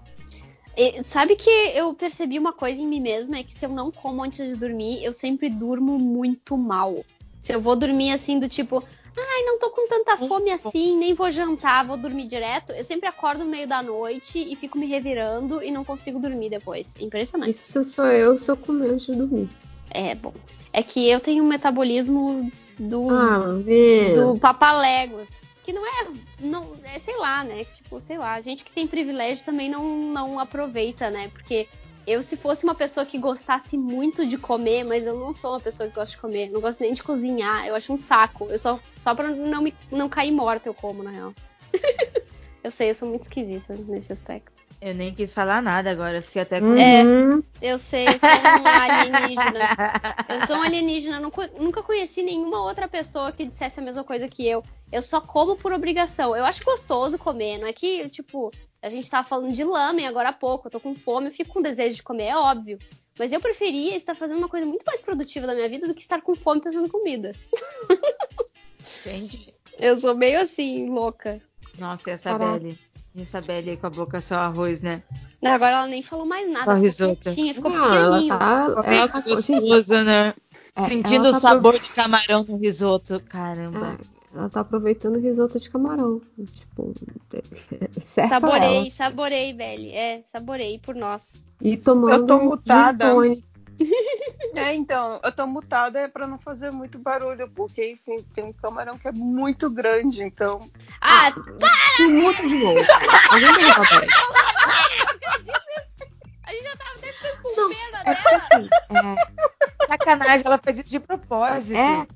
E Sabe que eu percebi uma coisa em mim mesma, é que se eu não como antes de dormir, eu sempre durmo muito mal. Se eu vou dormir assim do tipo, ai, não tô com tanta fome assim, nem vou jantar, vou dormir direto, eu sempre acordo no meio da noite e fico me revirando e não consigo dormir depois. Impressionante. Isso sou eu se eu comer antes de dormir. É bom. É que eu tenho um metabolismo do, Ah, do papaléguas. Que não é, não, é, sei lá, né? Tipo, sei lá, gente que tem privilégio também não, não aproveita, né? Porque eu, se fosse uma pessoa que gostasse muito de comer, mas eu não sou uma pessoa que gosta de comer, não gosto nem de cozinhar, eu acho um saco. Eu só, só pra não, me, não cair morta eu como, na real. eu sei, eu sou muito esquisita nesse aspecto. Eu nem quis falar nada agora, eu fiquei até com. É. Uhum. Eu sei, eu sou um alienígena. Eu sou um alienígena. Nunca, nunca conheci nenhuma outra pessoa que dissesse a mesma coisa que eu. Eu só como por obrigação. Eu acho gostoso comer. Não é que, tipo, a gente tava falando de lamen agora há pouco. Eu tô com fome, eu fico com desejo de comer, é óbvio. Mas eu preferia estar fazendo uma coisa muito mais produtiva da minha vida do que estar com fome pensando em comida. Entendi. Eu sou meio assim, louca. Nossa, e essa Caraca. E essa Belly aí com a boca só arroz, né? Agora ela nem falou mais nada. Só ficou risoto. ficou Não, ela pequenininho. tá, Ela ela tá gostoso, né? É, Sentindo ela o tá sabor de camarão no risoto. Caramba. É, ela tá aproveitando o risoto de camarão. Tipo, certo Saborei, saborei, Belly. É, saborei por nós. E tomando Eu tô gin mutada. tônica. É, então, eu tô mutada é pra não fazer muito barulho, porque, enfim, tem um camarão que é muito grande, então. Ah, E muda de novo. Alguém tem papel? a gente já tava até ficando com Não, pena É dela. assim, é, Sacanagem, ela fez isso de propósito. é,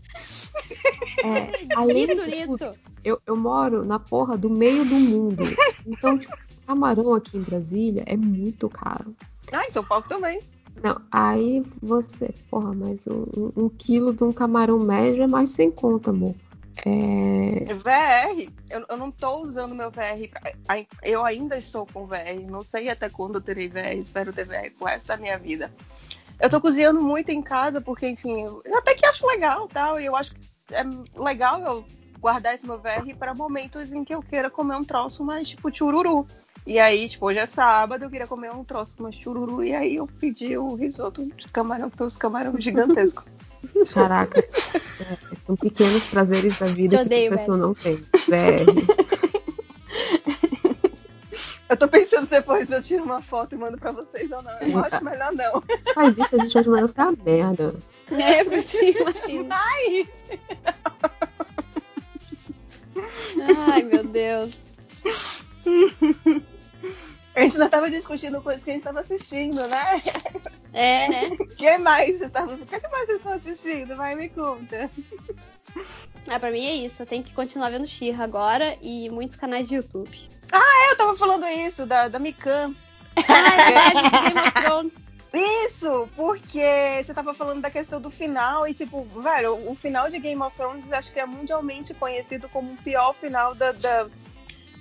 é, além disso nisso. eu, eu moro na porra do meio do mundo. Então, tipo, camarão aqui em Brasília é muito caro. Ah, em São Paulo também. Não, aí você, porra, mas um, um- quilo de um camarão médio é mais sem conta, amor. É, VR, eu, eu não tô usando meu VR. Eu ainda estou com VR. Não sei até quando eu terei VR. Espero ter VR resto da minha vida. Eu tô cozinhando muito em casa, porque, enfim, eu até que acho legal tal. E eu acho que é legal eu guardar esse meu VR para momentos em que eu queira comer um troço mais tipo chururu. E aí, tipo, hoje é sábado, eu queria comer um troço mais chururu. E aí eu pedi o risoto de camarão, que tem uns camarões gigantescos. caraca, é, são pequenos prazeres da vida Te que odeio, a pessoa não tem. VR. Eu tô pensando depois eu tiro uma foto e mando pra vocês ou não. Eu acho melhor não. Faz isso, a gente vai mandar essa merda. É, eu preciso imagino. Ai! Ai, meu Deus. A gente ainda tava discutindo coisas que a gente tava assistindo, né? É, né? O que mais vocês estavam. O que mais vocês estão assistindo? Vai, me conta. Ah, pra mim é isso. Eu tenho que continuar vendo Xirra agora e muitos canais de YouTube. É, eu tava falando isso, da, da Mikan. Ah, é verdade, Game of Thrones. Isso, porque você tava falando da questão do final e, tipo, velho, o final de Game of Thrones acho que é mundialmente conhecido como o pior final da, da,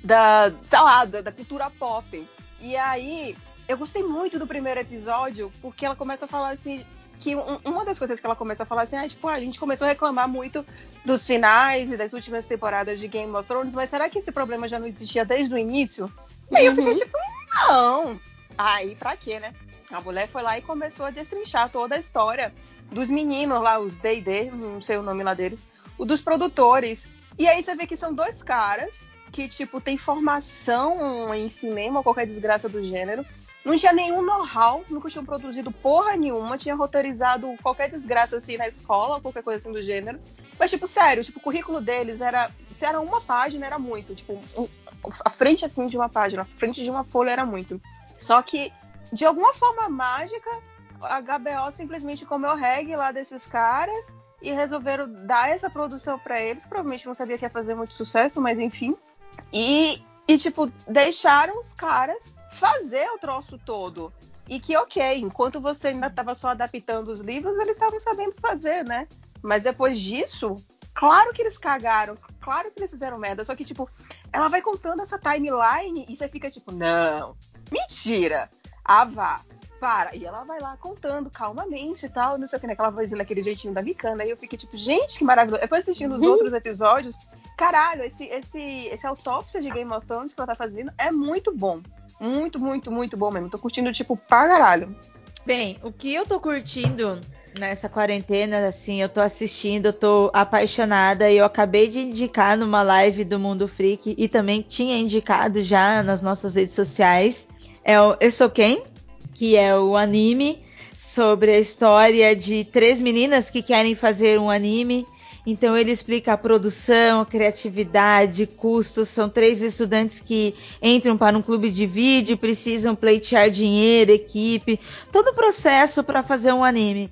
da sei lá, da, da cultura pop. E aí, eu gostei muito do primeiro episódio, porque ela começa a falar assim, que um- uma das coisas que ela começa a falar assim, ah, tipo, a gente começou a reclamar muito dos finais e das últimas temporadas de Game of Thrones, mas será que esse problema já não existia desde o início? E aí eu fiquei Uhum. tipo, não. Aí, pra quê, né? A mulher foi lá e começou a destrinchar toda a história dos meninos lá, os D&D, não sei o nome lá deles, o dos produtores. E aí você vê que são dois caras que, tipo, tem formação em cinema qualquer desgraça do gênero. Não tinha nenhum know-how, nunca tinham produzido porra nenhuma, tinha roteirizado qualquer desgraça assim na escola, qualquer coisa assim do gênero. Mas, tipo, sério, tipo, o currículo deles era. Se era uma página, era muito. Tipo, a frente assim de uma página, a frente de uma folha era muito. Só que, de alguma forma mágica, a HBO simplesmente comeu reggae lá desses caras e resolveram dar essa produção para eles. Provavelmente não sabia que ia fazer muito sucesso, mas enfim. E, e, tipo, deixaram os caras fazer o troço todo. E que, ok, enquanto você ainda estava só adaptando os livros, eles estavam sabendo fazer, né? Mas depois disso, claro que eles cagaram, claro que eles fizeram merda. Só que, tipo, ela vai contando essa timeline e você fica tipo, não, mentira. Ah, vá, para. E ela vai lá contando calmamente e tal, não sei o que, naquela vozinha, naquele jeitinho da Micana. E eu fiquei tipo, gente, que maravilhoso. Depois assistindo os uhum. outros episódios, caralho, esse, esse, esse autópsia de Game of Thrones que ela tá fazendo é muito bom. Muito, muito, muito bom mesmo. Tô curtindo, tipo, pra caralho. Bem, o que eu tô curtindo nessa quarentena, assim, eu tô assistindo, eu tô apaixonada e eu acabei de indicar numa live do Mundo Freak e também tinha indicado já nas nossas redes sociais. É o Eu Sou Quem, que é o anime sobre a história de três meninas que querem fazer um anime então ele explica a produção, a criatividade, custos. São três estudantes que entram para um clube de vídeo, precisam pleitear dinheiro, equipe, todo o processo para fazer um anime.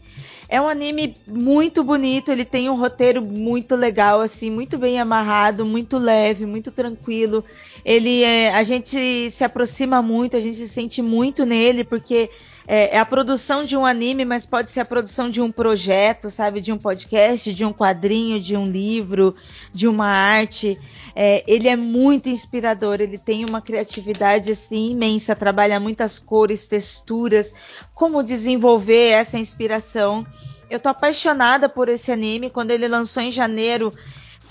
É um anime muito bonito, ele tem um roteiro muito legal, assim, muito bem amarrado, muito leve, muito tranquilo. Ele é, a gente se aproxima muito, a gente se sente muito nele, porque é, é, a produção de um anime, mas pode ser a produção de um projeto, sabe? De um podcast, de um quadrinho, de um livro, de uma arte. É, ele é muito inspirador, ele tem uma criatividade assim imensa, trabalha muitas cores, texturas, como desenvolver essa inspiração. Eu tô apaixonada por esse anime. Quando ele lançou em janeiro,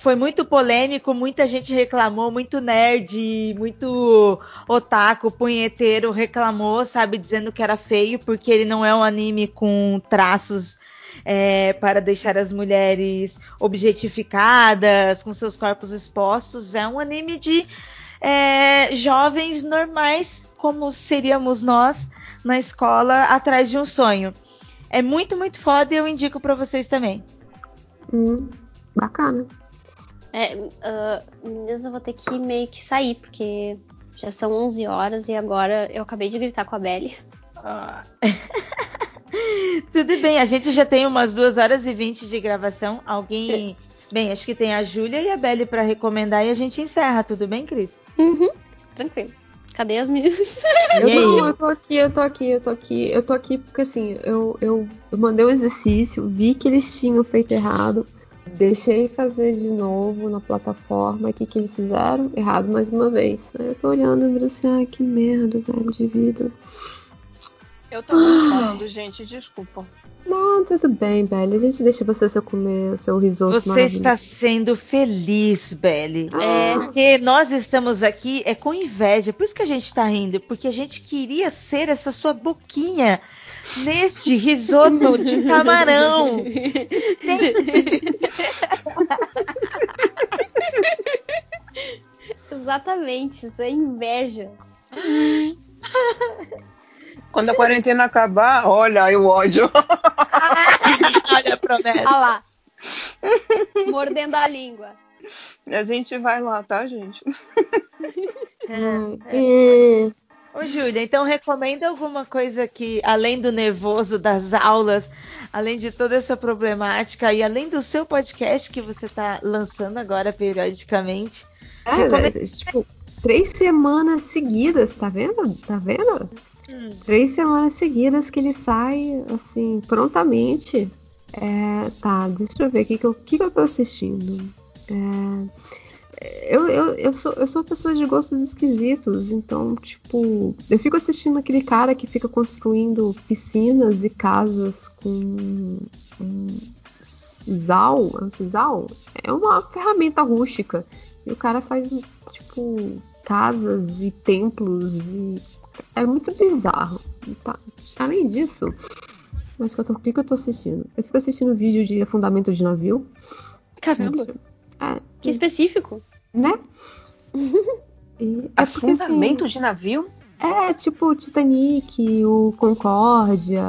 foi muito polêmico, muita gente reclamou, muito nerd, muito otaku, punheteiro reclamou, sabe, dizendo que era feio, porque ele não é um anime com traços é, para deixar as mulheres objetificadas, com seus corpos expostos. É um anime de é, jovens normais, como seríamos nós na escola, atrás de um sonho. É muito, muito foda e eu indico para vocês também. Hum, bacana. É, uh, meninas, eu vou ter que meio que sair, porque já são 11 horas e agora eu acabei de gritar com a Belly. Ah. Tudo bem, a gente já tem umas 2 horas e 20 de gravação. Alguém. Bem, acho que tem a Júlia e a Belly para recomendar e a gente encerra, tudo bem, Cris? Uhum, tranquilo. Cadê as meninas? Eu, não, eu tô aqui, eu tô aqui, eu tô aqui. Eu tô aqui porque assim, eu, eu, eu mandei um exercício, vi que eles tinham feito errado. Deixei fazer de novo na plataforma. O que, que eles fizeram? Errado mais uma vez. Aí eu tô olhando e assim, ai que merda, velho, de vida. Eu tô gostando, gente, desculpa. Não, tudo bem, Belly. A gente deixa você seu comer seu risoto. Você está sendo feliz, Belly. Ah. É, porque nós estamos aqui é com inveja. Por isso que a gente está rindo, porque a gente queria ser essa sua boquinha neste risoto de camarão. Exatamente, isso é inveja. Quando a quarentena acabar, olha aí o ódio. olha a promessa. Olha lá. Mordendo a língua. A gente vai lá, tá, gente? É, é. Ô, Júlia, então recomenda alguma coisa que, além do nervoso das aulas, além de toda essa problemática e além do seu podcast que você está lançando agora periodicamente? É, recomenda... é, tipo, três semanas seguidas, tá vendo? Tá vendo? Hum. Três semanas seguidas que ele sai, assim, prontamente. É, tá, deixa eu ver o que, que, eu, que, que eu tô assistindo. É, eu, sou, eu sou uma pessoa de gostos esquisitos, então, tipo, eu fico assistindo aquele cara que fica construindo piscinas e casas com um sisal, é um sisal? É uma ferramenta rústica. E o cara faz, tipo, casas e templos e é muito bizarro. Tá? Além disso, mas o que, que eu tô assistindo? Eu fico assistindo vídeo de afundamento de navio. Caramba! É, que específico né? E é Afundamento porque, assim, de navio? É, tipo o Titanic, o Concórdia,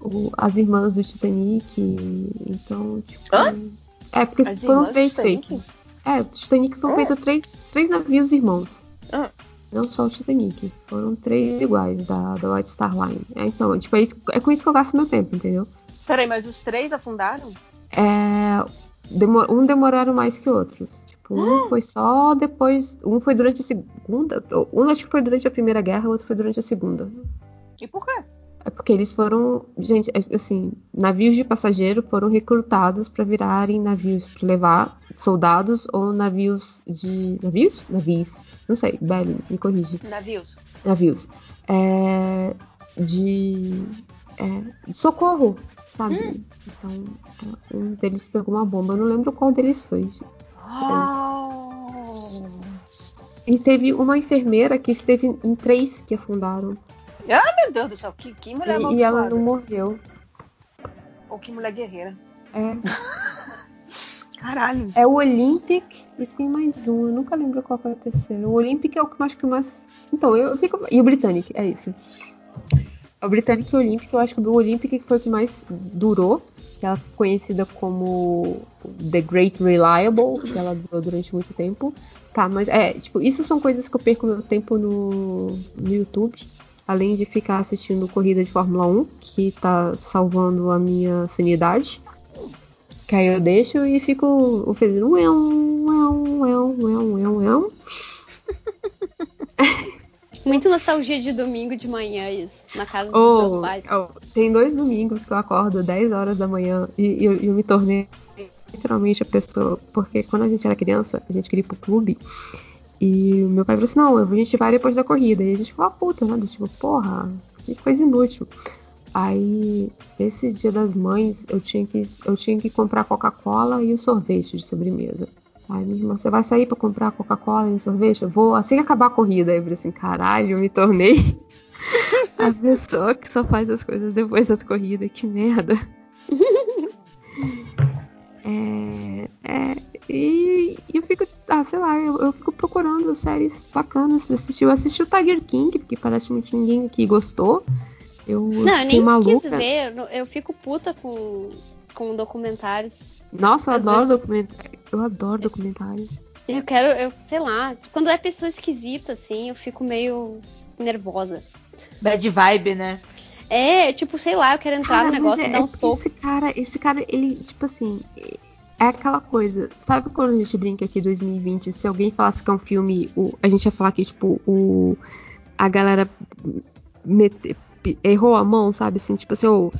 o, as irmãs do Titanic. Então, tipo. Hã? É, porque As foram três feitos. É, o Titanic foram ah. feitos três, três navios irmãos. Ah. Não só o Titanic. Foram três iguais da, da White Star Line. É, então, tipo, é, isso, é com isso que eu gasto meu tempo, entendeu? Peraí, mas os três afundaram? É. Demor, um demoraram mais que outros. Um ah. foi só depois. Um foi durante a segunda. Um acho que foi durante a Primeira Guerra, o outro foi durante a Segunda. E por quê? É porque eles foram, gente, é, assim, navios de passageiro foram recrutados para virarem navios para levar soldados ou navios de navios, navios, não sei, Belly, me corrige. Navios. Navios. É, de, é, de socorro, sabe? Hum. Então, um deles pegou uma bomba, eu não lembro qual deles foi. Oh. E teve uma enfermeira que esteve em três que afundaram. Ah, meu Deus do céu, que, que mulher E, e ela não morreu. Ou que mulher guerreira. É. Caralho. É o Olympic e tem mais um, eu nunca lembro qual foi o terceiro. O Olympic é o que eu acho que mais. Então, eu fico. E o Britannic, é isso. O Britannic e o Olympic, eu acho que o Olympic foi o que mais durou. Que ela conhecida como The Great Reliable, que ela durou durante muito tempo. Tá, mas é, tipo, isso são coisas que eu perco meu tempo no, no YouTube além de ficar assistindo corrida de Fórmula 1, que tá salvando a minha sanidade. Que aí eu deixo e fico fazendo uéu, uéu, uéu, uéu, uéu, uéu. Muito nostalgia de domingo de manhã, isso, na casa dos oh, meus pais. Oh, tem dois domingos que eu acordo 10 horas da manhã e, eu, eu me tornei literalmente a pessoa. Porque quando a gente era criança, a gente queria ir pro clube. E o meu pai falou assim: não, a gente vai depois da corrida. E a gente ficou a puta, né? Do tipo, porra, que coisa inútil. Aí, esse dia das mães, eu tinha que, eu tinha que comprar Coca-Cola e o sorvete de sobremesa. Aí minha irmã, você vai sair para comprar Coca-Cola e sorvete? Eu vou assim que acabar a corrida. Aí eu falei assim, caralho, eu me tornei a pessoa que só faz as coisas depois da corrida, que merda. é, é, e, eu fico, ah, sei lá, eu, eu, fico procurando séries bacanas pra assistir. Eu assisti o Tiger King, porque parece que ninguém aqui gostou. Eu não, eu nem maluca. quis ver, eu fico puta com, com documentários. Nossa, eu Às adoro vezes... documentários. Eu adoro documentários. Eu quero, eu sei lá, quando é pessoa esquisita, assim, eu fico meio nervosa. Bad vibe, né? É, tipo, sei lá, eu quero entrar cara, no negócio é, e dar um é soco. Esse cara, esse cara, ele, tipo assim, é aquela coisa, sabe quando a gente brinca aqui 2020, se alguém falasse que é um filme, o, a gente ia falar que, tipo, o, a galera mete, errou a mão, sabe? Assim, tipo assim, oh,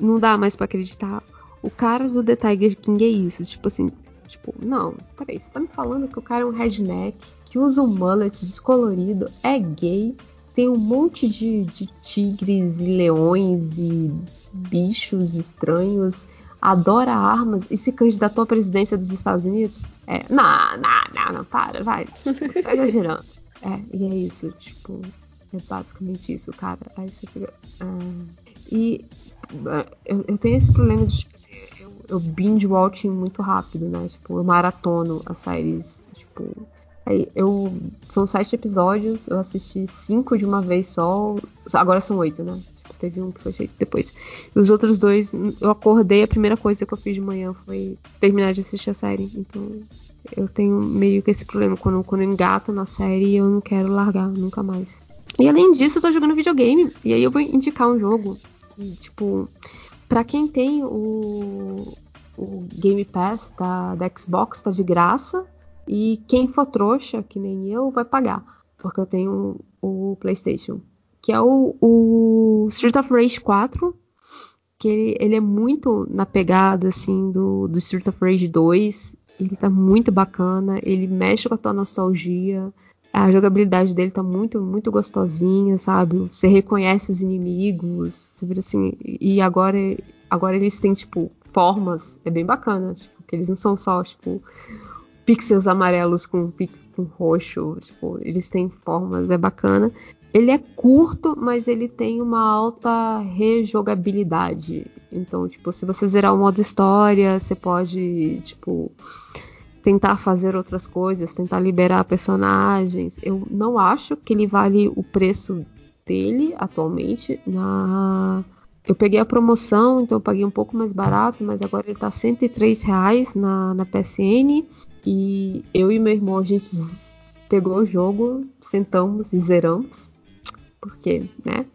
não dá mais para acreditar. O cara do The Tiger King é isso, tipo assim, tipo, não, peraí, você tá me falando que o cara é um redneck, que usa um mullet descolorido, é gay, tem um monte de, de tigres e leões e bichos estranhos adora armas e se candidatou à presidência dos Estados Unidos? É, não, não, não, não, para, vai. Tá exagerando. É, e é isso, tipo, é basicamente isso, cara. Aí você fica. Ah, e eu, eu, tenho esse problema de, tipo assim, eu, eu binge watching muito rápido, né? Tipo, eu maratono as séries, tipo. Aí eu. São sete episódios, eu assisti cinco de uma vez só. Agora são oito, né? teve um que foi feito depois. E os outros dois, eu acordei, a primeira coisa que eu fiz de manhã foi terminar de assistir a série. Então eu tenho meio que esse problema. Quando, quando eu engato na série, eu não quero largar nunca mais. E além disso, eu tô jogando videogame. E aí eu vou indicar um jogo tipo, pra quem tem o, o Game Pass da, da Xbox, tá de graça. E quem for trouxa, que nem eu, vai pagar. Porque eu tenho o PlayStation que é o, o Street of Rage 4, que ele, ele, é muito na pegada assim do, do Street of Rage 2. Ele tá muito bacana, ele mexe com a tua nostalgia. A jogabilidade dele tá muito, muito gostosinha, sabe? Você reconhece os inimigos, assim, e agora, agora eles têm, tipo, formas, é bem bacana, tipo, que eles não são só, tipo, pixels amarelos com, com roxo, tipo, eles têm formas, é bacana. Ele é curto, mas ele tem uma alta rejogabilidade. Então, tipo, se você zerar o modo história, você pode, tipo, tentar fazer outras coisas, tentar liberar personagens. Eu não acho que ele vale o preço dele atualmente na eu peguei a promoção, então eu paguei um pouco mais barato, mas agora ele tá 103 reais na, na PSN. E eu e meu irmão, a gente pegou o jogo, sentamos e zeramos. Porque, né?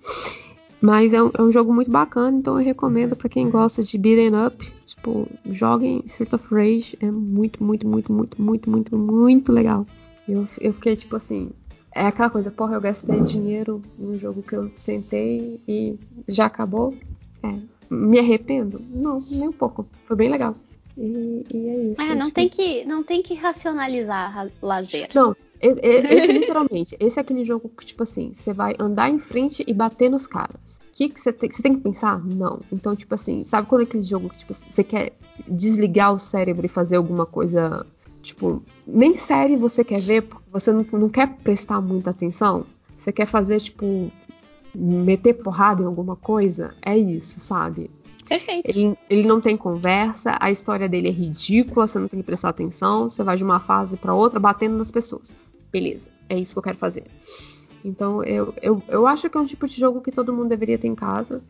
Mas é um, é um jogo muito bacana, então eu recomendo para quem gosta de beat'em up. Tipo, joguem Street of Rage. É muito, muito, muito, muito, muito, muito, muito legal. Eu, eu fiquei tipo assim, é aquela coisa, porra, eu gastei dinheiro num jogo que eu sentei e já acabou. É, me arrependo? Não, nem um pouco. Foi bem legal. E, e é isso. É, não tem, que, não tem que racionalizar lazer. Não, esse, literalmente, esse é aquele jogo que, tipo assim, você vai andar em frente e bater nos caras. O que, você tem, você tem que pensar? Não. Então, tipo assim, sabe quando é aquele jogo que, tipo, você quer desligar o cérebro e fazer alguma coisa Tipo, nem série você quer ver porque você não, não quer prestar muita atenção. Você quer fazer, tipo, meter porrada em alguma coisa. É isso, sabe? Perfeito. Ele, ele não tem conversa, a história dele é ridícula, você não tem que prestar atenção, você vai de uma fase para outra batendo nas pessoas. Beleza, é isso que eu quero fazer. Então eu, eu, eu acho que é um tipo de jogo que todo mundo deveria ter em casa.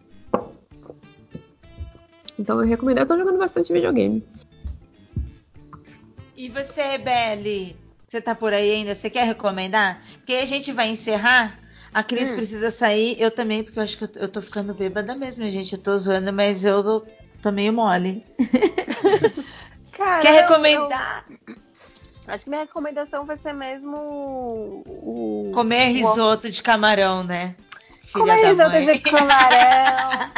Então eu recomendo. Eu tô jogando bastante videogame. E você, Rebele? Você tá por aí ainda? Você quer recomendar? Porque a gente vai encerrar. A Cris hum. precisa sair, eu também, porque eu acho que eu, eu tô ficando bêbada mesmo, gente. Eu tô zoando, mas eu tô, tô meio mole. Cara, Quer recomendar? Eu, acho que minha recomendação vai ser mesmo o. Comer risoto de camarão, né? Filha Comer risoto mãe. de camarão.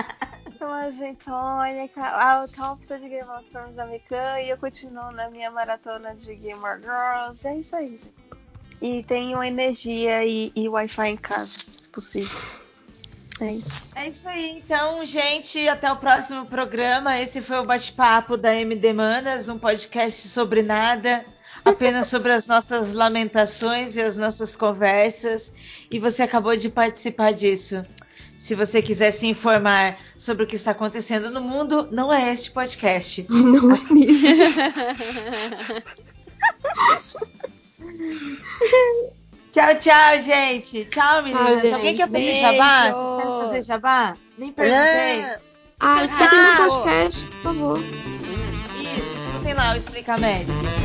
uma gin tônica, a tópica de Game of Thrones americana e eu continuo na minha maratona de Gamer Girls. É isso aí. E tenho energia e, e Wi-Fi em casa, se possível. É isso. é isso aí. Então, gente, até o próximo programa. Esse foi o bate-papo da MD Manas, um podcast sobre nada, apenas sobre as nossas lamentações e as nossas conversas. E você acabou de participar disso. Se você quiser se informar sobre o que está acontecendo no mundo, não é este podcast. Não é mesmo. tchau, tchau, gente. Tchau, meninas. Tchau, Alguém quer fazer Beijo. jabá? Vocês querem fazer jabá? Nem perguntei. É. Ah, escutem no podcast, por favor. Isso, escutem lá o Explica Médico.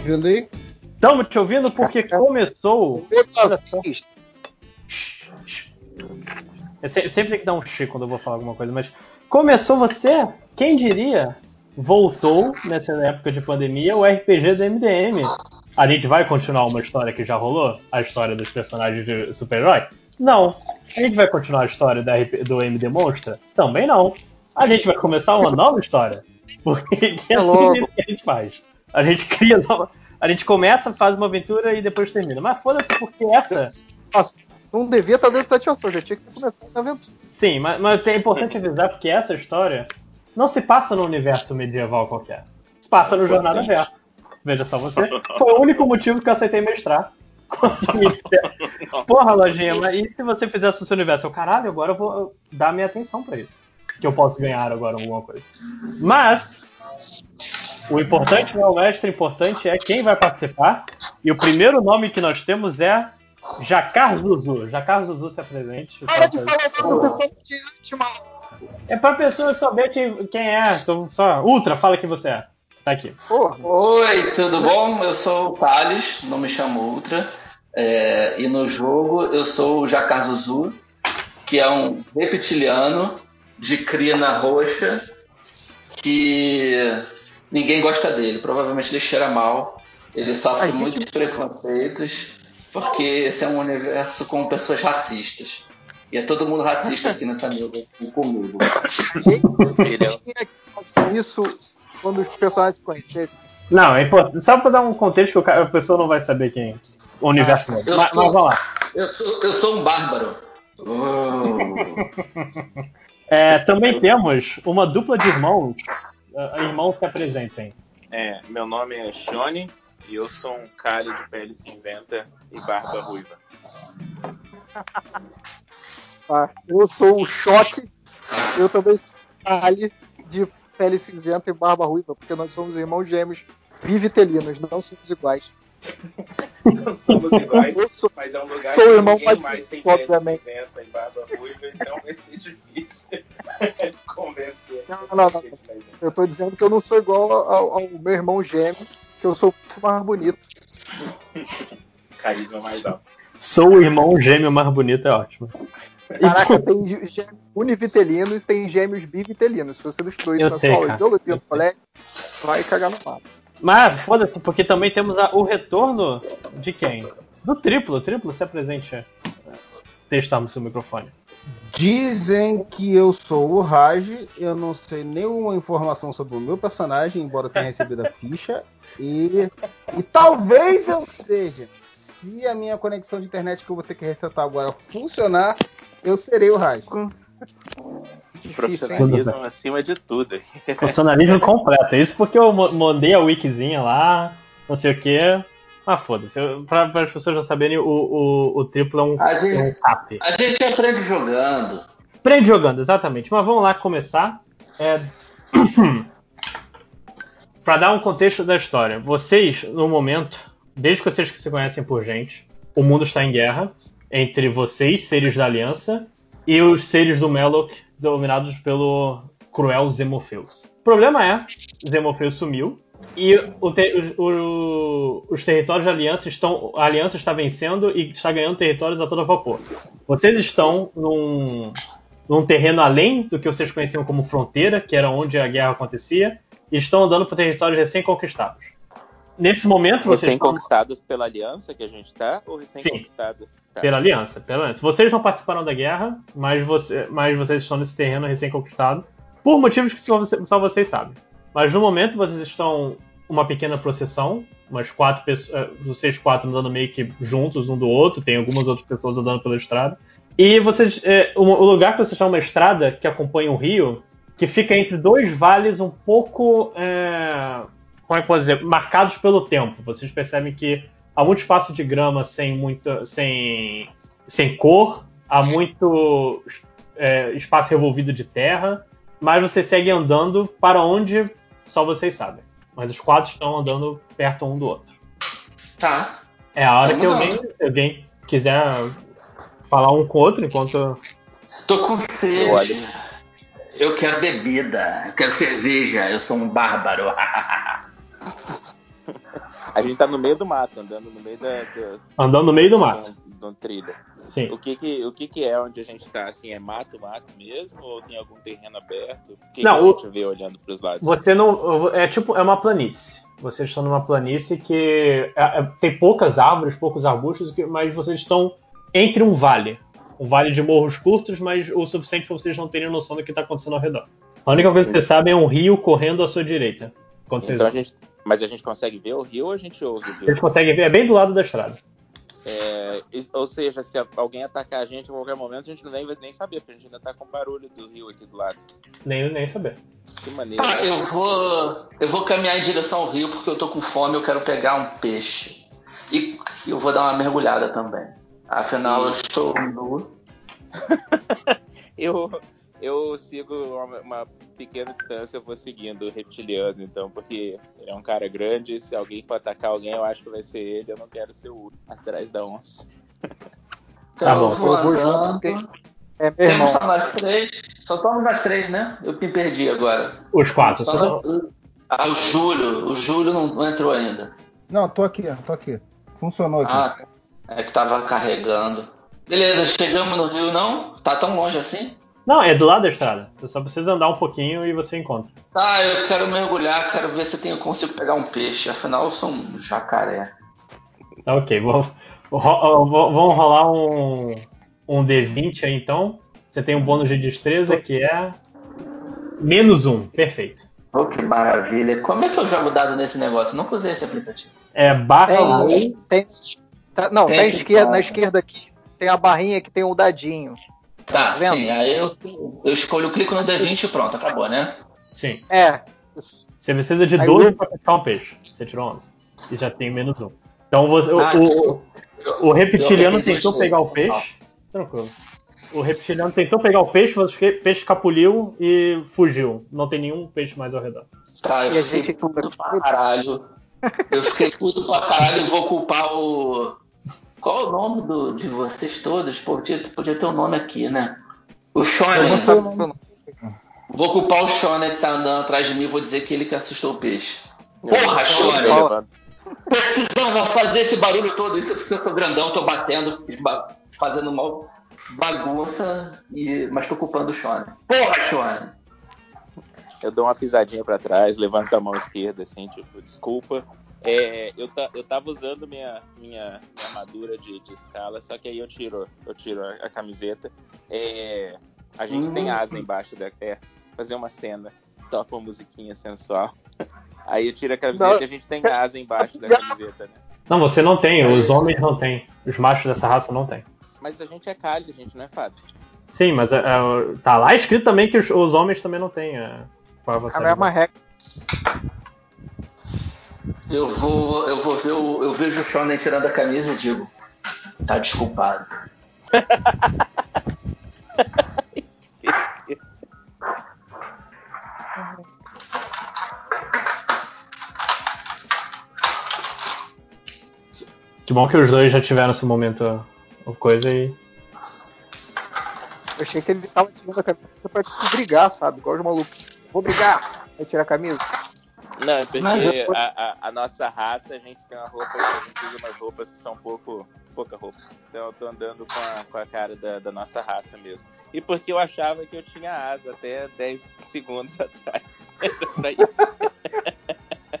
Ouvindo aí? Estamos te ouvindo porque começou. Eu sempre tenho que dar um chi quando eu vou falar alguma coisa, mas começou você, quem diria, voltou nessa época de pandemia o RPG do MDM. A gente vai continuar uma história que já rolou? A história dos personagens de super-herói? Não. A gente vai continuar a história do MD Monstra? Também não. A gente vai começar uma nova história. Porque é, é tudo isso que a gente faz. A gente cria nova. A gente começa, faz uma aventura e depois termina. Mas foda-se, porque essa. Nossa, não devia estar dentro da ativação, já tinha que ter começado a aventura. Sim, mas, mas é importante avisar porque essa história não se passa no universo medieval qualquer. Se passa no Jornada Verso. Veja só você. Foi o único motivo que eu aceitei mestrar. Porra, lojinha, mas e se você fizesse o seu universo? Eu, caralho, agora eu vou dar minha atenção pra isso. Que eu posso ganhar agora alguma coisa. Mas, o importante não é o mestre, o importante é quem vai participar. E o primeiro nome que nós temos é Jacar Zuzu. Jacar Zuzu se apresente. Para de falar É pra pessoa saber quem, quem é. Então, só, Ultra, fala que você é. Tá aqui. Oi, tudo bom? Eu sou o Thales, não me chamo Ultra. É, e no jogo eu sou o Jacazuzu, que é um reptiliano de crina roxa que ninguém gosta dele. Provavelmente ele cheira mal. Ele sofre gente- muitos preconceitos porque esse é um universo com pessoas racistas. E é todo mundo racista aqui nessa mesa comigo. Ele é- Tinha que fazer isso quando os personagens se conhecessem. Não, é importante. Só pra dar um contexto que a pessoa não vai saber quem. O universo novo. eu Mas, sou- mas vamos lá. Eu sou, eu sou um bárbaro. Oh. É, também temos uma dupla de irmãos. Ah, irmãos se apresentem. É, meu nome é Shone e eu sou um cara de pele cinzenta e barba ruiva. Tá? Eu sou o Choque. Eu também sou Ali de pele cinzenta e barba ruiva, porque nós somos irmãos gêmeos bivitelinos, não somos iguais. Não somos iguais, Eu sou, mas é um lugar sou que irmão ninguém mais tem pele obviamente. cinzenta e barba ruiva, então vai ser difícil Não, não, não. eu tô dizendo que eu não sou igual ao, ao meu irmão gêmeo, que eu sou muito mais bonito. Carisma mais alto. Sou o irmão gêmeo mais bonito, é ótimo. Caraca, tem gê- gêmeos univitelinos e tem gêmeos bivitelinos. Se você não estudou isso Eu na sei, sua aula cara. de biologia Eu no sei. colégio, vai cagar no mato. Mas foda-se, porque também temos a- o retorno de quem? Do triplo. O triplo se apresente. Testarmos seu microfone. Dizem que eu sou o Raj, eu não sei nenhuma informação sobre o meu personagem, embora tenha recebido a ficha. E, e talvez eu seja. Se a minha conexão de internet que eu vou ter que resetar agora funcionar, eu serei o Raj. Profissionalismo acima de tudo. Funcionalismo completo. Isso porque eu mandei a wikizinha lá, não sei o que. Ah, foda-se. Para as pessoas já saberem, o, o, o triplo é um, A é um gente, cap. a gente aprende jogando. Prende jogando, exatamente. Mas vamos lá começar. É... para dar um contexto da história. Vocês, no momento, desde que vocês que se conhecem por gente, o mundo está em guerra entre vocês, seres da Aliança, e os seres do Melok, dominados pelo cruel Zemofeus. O problema é, Zemofeus sumiu, e o te- os- o- os territórios da Aliança estão. A Aliança está vencendo e está ganhando territórios a todo vapor. Vocês estão num, num terreno além do que vocês conheciam como fronteira, que era onde a guerra acontecia, e estão andando por territórios recém-conquistados. Nesse momento, vocês estão Recém-conquistados pela aliança que a gente tá, ou recém-conquistados? Tá. pela aliança, pela aliança. Vocês não participaram da guerra, mas, você- mas vocês estão nesse terreno recém-conquistado, por motivos que só, só vocês sabem. Mas no momento vocês estão uma pequena procissão, umas quatro pessoas, vocês quatro andando meio que juntos um do outro, tem algumas outras pessoas andando pela estrada. E vocês, é, o, lugar que vocês estão é uma estrada que acompanha o rio, que fica entre dois vales um pouco, é, como é que eu posso dizer, marcados pelo tempo. Vocês percebem que há muito espaço de grama sem muito, sem, sem cor, há muito é, espaço revolvido de terra, mas vocês seguem andando para onde só vocês sabem. Mas os quatro estão andando perto um do outro. Tá. É a hora Vamos que alguém, se alguém quiser falar um com o outro enquanto. Tô com Eu sede. olho. Eu quero bebida. Eu quero cerveja. Eu sou um bárbaro. A gente tá no meio do mato, andando no meio da, da, Andando no meio do mato. um trilho. Sim. O que que, o que que é onde a gente tá? Assim, é mato, mato mesmo? Ou tem algum terreno aberto? O que, Não, que a o- gente vê olhando pros lados? Você não. É tipo, é uma planície. Vocês estão numa planície que é- é- tem poucas árvores, poucos arbustos, mas vocês estão entre um vale. Um vale de morros curtos, mas o suficiente para vocês não terem noção do que está acontecendo ao redor. A única coisa que vocês sabem é um rio correndo à sua direita. Quando vocês, Então a gente, mas a gente consegue ver o rio ou a gente ouve o rio? vocês conseguem ver, é bem do lado da estrada. É, ou seja, se alguém atacar a gente em qualquer momento, a gente nem vai nem saber, porque a gente ainda tá com o barulho do rio aqui do lado. Nem, nem saber. Que maneiro. Tá, eu vou. Eu vou caminhar em direção ao rio porque eu tô com fome eu quero pegar um peixe. E eu vou dar uma mergulhada também. Afinal, eu estou nu. Eu, eu sigo uma, uma pequena distância, eu vou seguindo o reptiliano, então, porque ele é um cara grande, se alguém for atacar alguém, eu acho que vai ser ele, eu não quero ser o último atrás da onça. Tá bom, eu vou eu vou junto, É meu irmão. só nós três. Só estamos nós três, né? Eu me perdi agora. Os quatro. Só nós- Ah, o Júlio. O Júlio não, não entrou ainda. Não, tô aqui, tô aqui. Funcionou aqui. Ah, É que tava carregando. Beleza, chegamos no rio não? Tá tão longe assim? Não, é do lado da estrada. Você só precisa andar um pouquinho e você encontra. Tá, eu quero mergulhar, quero ver se eu tenho, consigo pegar um peixe. Afinal, eu sou um jacaré. Tá, ok, vou, vou- vou- vamos rolar um, um D20 aí então. Você tem um bônus de destreza que é menos um, perfeito. Oh, que maravilha. Como é que eu jogo dado nesse negócio? Nunca usei esse aplicativo. É barra Tem, tem, tá- não, Tem tá esquerda, na esquerda aqui. Tem a barrinha que tem um dadinho. Tá, vendo? sim. Aí eu, eu escolho, clico no D20 e pronto, acabou, né? Sim. É. Você precisa de Aí 12 eu- para pescar um peixe. Você tirou 11. E já tem menos um. Então você, o, Ah, o, o reptiliano eu errei tentou pegar o peixe. Tranquilo. O reptiliano tentou pegar o peixe, mas o peixe escapuliu e fugiu. Não tem nenhum peixe mais ao redor. Tá, eu E a fiquei gente- puto pra caralho. Eu fiquei puto pra caralho e vou culpar o. Qual é o nome do, de vocês todos? Pô, Podia, podia ter um nome aqui, né? O Shonen. nome. Vou culpar o Shonen que tá andando atrás de mim e vou dizer que ele que assustou o peixe. Porra, Shonen! levanto. Precisava fazer esse barulho todo, isso porque eu tô grandão, tô batendo, ba- fazendo mal bagunça, e... mas tô culpando o Shonen. Porra, Shonen! Eu dou uma pisadinha pra trás, levanto a mão esquerda, assim, tipo, desculpa. É, eu, ta- eu tava usando minha, minha, minha armadura de, de escala, só que aí eu tiro, eu tiro a, a camiseta. É, a gente Hum. tem asa embaixo da. É, fazer uma cena, toca uma musiquinha sensual. Aí eu tiro a camiseta Não. e a gente tem asa embaixo da camiseta, né? Não, você não tem. Os homens não têm. Os machos dessa raça não têm. Mas a gente é calho, a gente não é fado. Sim, mas é, é, tá lá escrito também que os, os homens também não têm. É, pra você A mesma regra. Eu vou, eu vou ver o, eu vejo o Shonen tirando a camisa e digo, tá desculpado. Que bom que os dois já tiveram esse momento o coisa e. Eu achei que ele tava tirando a camisa pra brigar, sabe? Igual os malucos. Vou brigar. Aí tira a camisa. Não, é porque eu- a, a- a nossa raça, a gente tem uma roupa, a gente usa umas roupas que são pouco, pouca roupa. Então eu tô andando com a, com a cara da, da nossa raça mesmo. E porque eu achava que eu tinha asa até 10 segundos atrás. Era pra isso.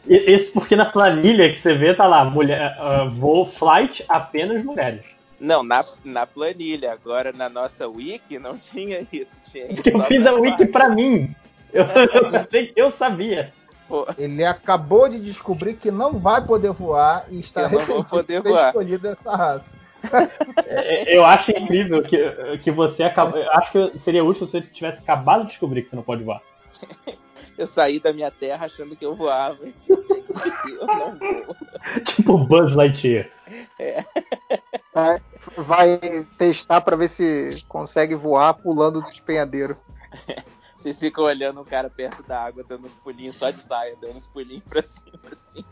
Esse porque na planilha que você vê tá lá, mulher, ah, voo flight apenas mulheres. Não, na, na planilha. Agora na nossa wiki não tinha isso. Tinha isso Porque eu fiz a wiki pra mim. Eu, eu, eu sabia. Pô, Ele acabou de descobrir que não vai poder voar e está arrependido de ter voar. escolhido essa raça. É, Eu acho incrível que, que você acabou. eu Acho que seria útil se você tivesse acabado de descobrir que você não pode voar. eu saí da minha terra achando que eu voava. Eu não vou. Tipo Buzz Lightyear. Vai, vai testar pra ver se consegue voar pulando do despenhadeiro. Vocês ficam olhando um cara perto da água, dando uns pulinhos só de saia, dando uns pulinhos pra cima, assim.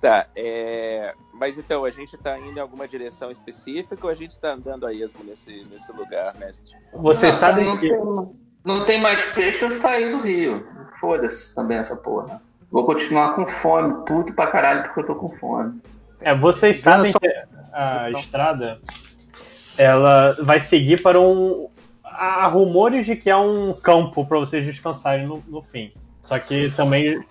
tá, é... Mas então, a gente tá indo em alguma direção específica ou a gente tá andando a esmo nesse, nesse lugar, mestre? Vocês Não, sabem não, que. tem, não tem mais peixe, eu saí do rio. Foda-se também essa porra. Vou continuar com fome, puto pra caralho, porque eu tô com fome. É, vocês sabem que a estrada ela vai seguir para um. Há rumores de que é um campo para vocês descansarem no, no fim. Só que também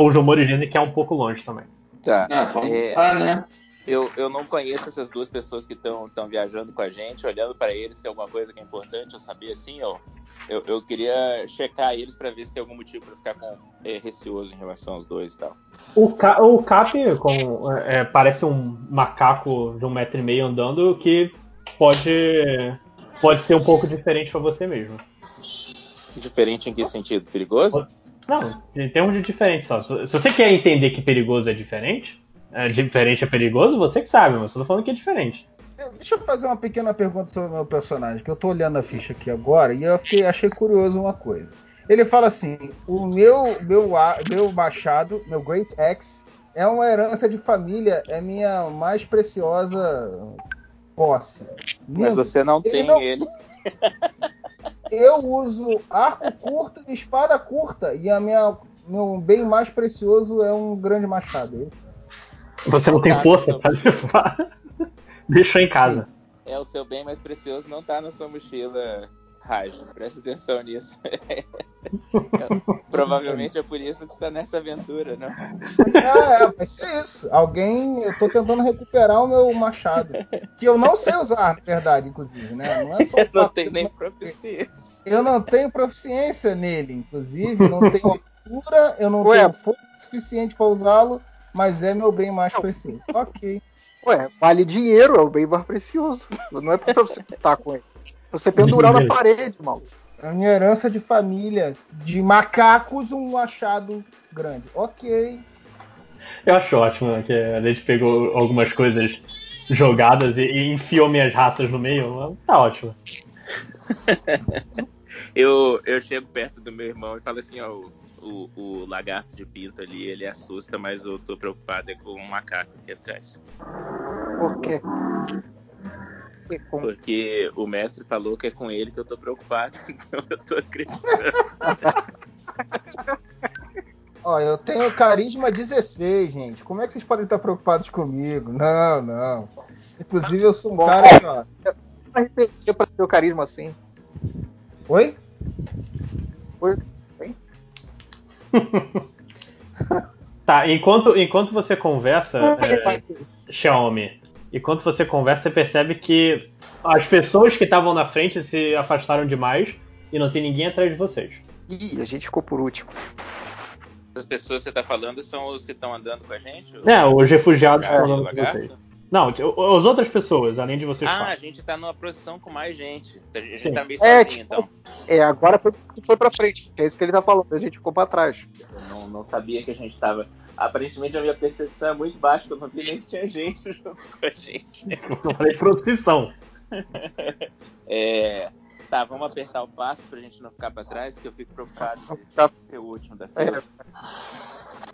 os rumores dizem que é um pouco longe também. Tá. Ah, vamos É. lá, né? Eu, eu não conheço essas duas pessoas que estão viajando com a gente, olhando pra eles, tem alguma coisa que é importante eu saber assim, ó. Eu, eu queria checar eles pra ver se tem algum motivo pra ficar com, é, receoso em relação aos dois e tal. O, Ca- o Cap com, é, parece um macaco de um metro e meio andando que pode, pode ser um pouco diferente para você mesmo. Diferente em que sentido? Perigoso? Não, em termos de diferente só. Se você quer entender que perigoso é diferente, é, diferente é perigoso, você que sabe, mas eu tô falando que é diferente. Eu- Deixa eu fazer uma pequena pergunta sobre o meu personagem, que eu tô olhando a ficha aqui agora e eu fiquei, achei curioso uma coisa. Ele fala assim: o meu, meu, meu machado, meu Great Axe, é uma herança de família, é minha mais preciosa posse. Mas você não Ele tem não- ele. Eu uso arco curto e espada curta, e a minha, meu bem mais precioso é um grande machado. Você não tem força pra levar. Deixou em casa. É, o seu bem mais precioso não tá na sua mochila, Raj. Presta atenção nisso. Provavelmente é por isso que você tá nessa aventura, não? Ah, é, vai ser isso. Alguém. Eu tô tentando recuperar o meu machado. Que eu não sei usar, na verdade, inclusive, né? Não é só Não de nem proficiência. Eu não tenho proficiência nele, inclusive, não tenho altura, eu não Ué. tenho força suficiente para usá-lo, mas é meu bem mais precioso. Ok. Ué, vale dinheiro, é o bem mais precioso. Não é pra você contar com ele. Você pendurar na parede, mal. A minha herança de família de macacos, um machado grande. Ok. Eu acho ótimo né, que a gente pegou algumas coisas jogadas e, e enfiou minhas raças no meio. Tá ótimo. Eu, eu chego perto do meu irmão e falo assim, ó, o, o, o lagarto de pinto ali, ele assusta, mas eu tô preocupado é com o macaco aqui atrás. Por quê? Porque com- Porque o mestre falou que é com ele que eu tô preocupado, então eu tô acreditando. Ó, eu tenho carisma 16, gente. Como é que vocês podem estar preocupados comigo? Não, não. Inclusive, eu sou um Bom, cara que, ó. RPG pra ter o carisma assim. Oi? Oi? Tá, enquanto, enquanto você conversa, é, Xiaomi, enquanto você conversa, você percebe que as pessoas que estavam na frente se afastaram demais e não tem ninguém atrás de vocês. Ih, a gente ficou por último. As pessoas que você tá falando são os que estão andando com a gente? É, os refugiados estão andando com vocês. Não, as outras pessoas, além de vocês Ah, a gente tá numa procissão com mais gente. A gente Sim. tá meio É, sozinho, tipo, então. É, agora foi, foi pra frente. É isso que ele tá falando. A gente ficou pra trás. Eu não, não sabia que a gente tava. Aparentemente a minha percepção é muito baixa, porque eu não vi nem que tinha gente junto com a gente. Eu falei procissão. É, Tá, vamos apertar o passo pra gente não ficar pra trás, porque eu fico preocupado Tá. de ser o último da É, fila.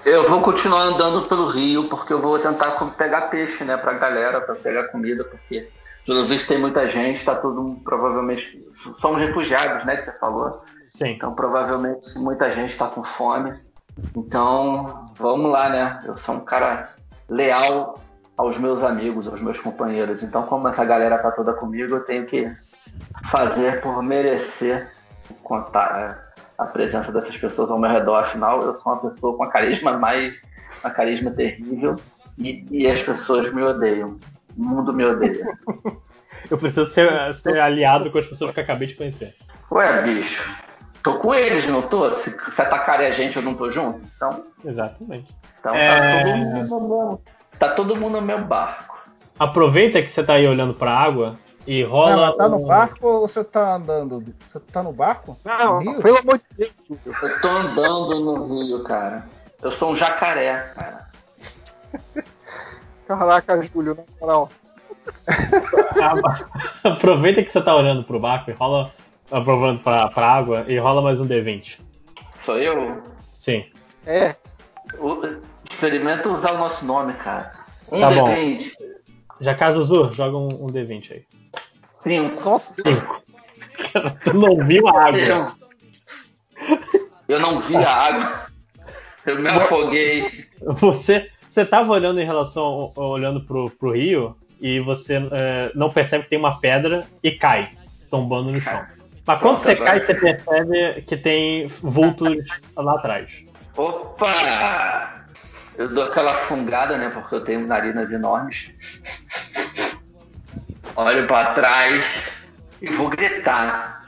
Eu vou continuar andando pelo rio, porque eu vou tentar pegar peixe, né, pra galera, pra pegar comida, porque pelo visto tem muita gente, tá todo mundo, provavelmente, somos refugiados, né, que você falou. Sim. Então provavelmente muita gente tá com fome. Então, vamos lá, né? Eu sou um cara leal aos meus amigos, aos meus companheiros. Então, como essa galera tá toda comigo, eu tenho que fazer por merecer contar a presença dessas pessoas ao meu redor. Afinal, eu sou uma pessoa com a carisma mais. uma carisma terrível. E, e as pessoas me odeiam. O mundo me odeia. Eu preciso ser, ser aliado com as pessoas que eu acabei de conhecer. Ué, bicho. Tô com eles, não tô? Se, se atacarem a gente, eu não tô junto? Então, Exatamente. então É. tá todo mundo no meu. Tá todo mundo no meu barco. Aproveita que você tá aí olhando pra água e Não, rola. mas tá no um- barco ou você tá andando? Você tá no barco? Não, No rio? pelo amor de Deus, Júlio. Eu tô andando no rio, cara. Eu sou um jacaré, cara. Caraca, Júlio, na moral. Aproveita que você tá olhando pro barco e rola. Aprovando pra, pra água e rola mais um D20. Sou eu? Sim. É, O- Experimenta usar o nosso nome, cara. Um Tá bom. D20. Já Zuzu, joga um, um D20 aí. Cinco. nossa, Tu não viu a água. Eu, eu não vi a água. Eu me afoguei. Você, você tava olhando em relação. olhando pro, pro rio e você é, não percebe que tem uma pedra e cai, tombando no chão. Mas quando Pronto, você agora. cai, você percebe que tem vultos lá atrás. Opa! Eu dou aquela fungada, né? Porque eu tenho narinas enormes. Olho pra trás e vou gritar.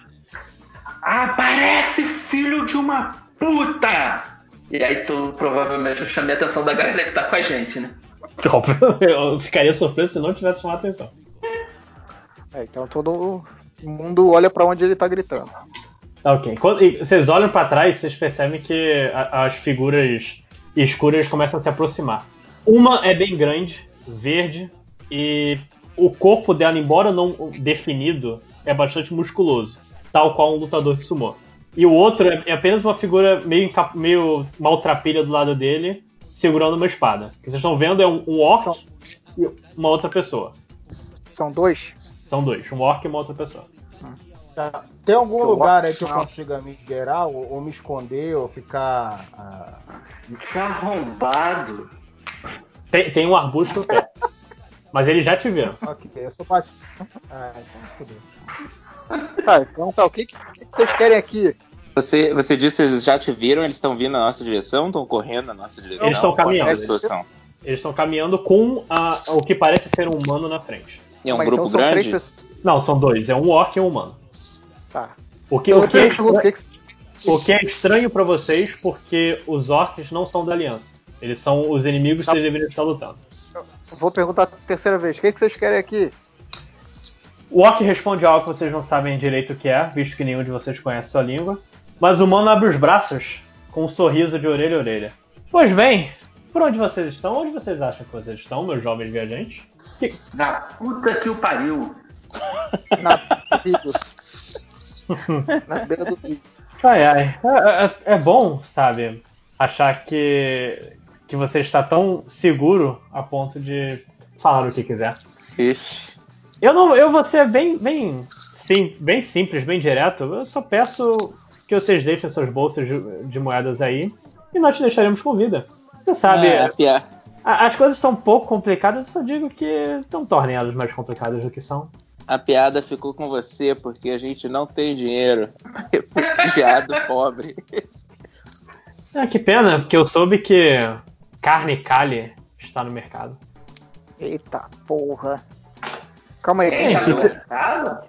Aparece, filho de uma puta! E aí tu provavelmente eu chamei a atenção da galera que tá com a gente, né? Óbvio, Eu ficaria surpreso se não tivesse chamado atenção. É, então todo mundo olha pra onde ele tá gritando. Ok. Quando e vocês olham pra trás, vocês percebem que a- as figuras escuras começam a se aproximar. Uma é bem grande, verde, e o corpo dela, embora não definido, é bastante musculoso, tal qual um lutador que sumou. E o outro é, apenas uma figura meio, meio maltrapilha do lado dele, segurando uma espada. O que vocês estão vendo é um, um orc e uma outra pessoa. São dois? São dois, um orc e uma outra pessoa. Tá. Tem algum Eu lugar aí que eu consiga me esgueirar ou, ou me esconder ou ficar. ah, Que arrombado! Tem, tem um arbusto perto. Mas eles já te viram. Ok, eu sou baixo. Ah, então fodeu. Tá, então tá, o que, que, que vocês querem aqui? Você, você disse que eles já te viram, eles estão vindo na nossa direção, estão correndo na nossa direção? Eles estão é caminhando. Eles estão caminhando com a- o que parece ser um humano na frente. E é um Mas grupo então grande? pessoas. Não, são dois. É um orc e um humano. Tá. O que, Então o eu que, é, pergunto, o que que- o que é estranho pra vocês, porque os orcs não são da aliança. Eles são os inimigos que vocês deveriam estar lutando. Vou perguntar a terceira vez. O que, que vocês querem aqui? O orc responde algo que vocês não sabem direito o que é, visto que nenhum de vocês conhece sua língua. Mas o humano abre os braços com um sorriso de orelha a orelha. Pois bem, por onde vocês estão? Onde vocês acham que vocês estão, meus jovens viajantes? Na puta que o pariu. Na. Na beira do rio. Ai, ai. É, é- é bom, sabe, achar que, que você está tão seguro a ponto de falar o que quiser. Ixi. Eu não, eu vou ser bem, bem, sim, bem simples, bem direto. Eu só peço que vocês deixem suas bolsas de, de moedas aí e nós te deixaremos com vida. Você sabe, É, a- as coisas são um pouco complicadas, eu só digo que não tornem elas mais complicadas do que são. A piada ficou com você porque a gente não tem dinheiro. Refugiado pobre. Ah, que pena, porque eu soube que carne Kali está no mercado. Eita porra. Calma aí. É, se- aí.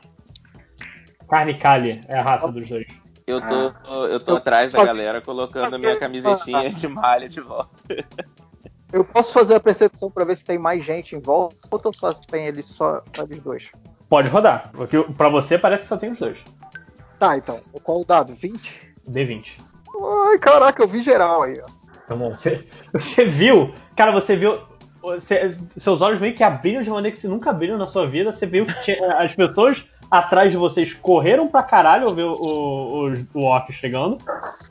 Carne Kali é a raça dos dois. Eu tô, eu tô atrás da galera colocando minha camisetinha de malha de volta. Eu posso fazer a percepção pra ver se tem mais gente em volta ou só se tem eles só, só eles dois? Pode rodar. Porque pra você parece que só tem os dois. Tá, então. Qual o dado? 20? D20. Ai, caraca, eu vi geral aí, ó. Tá bom. Você, você viu. Cara, você viu. você- seus olhos meio que abriram de maneira que você nunca abriram na sua vida. Você viu que tinha- as pessoas atrás de vocês correram pra caralho ao ver o, o, o, o orc chegando.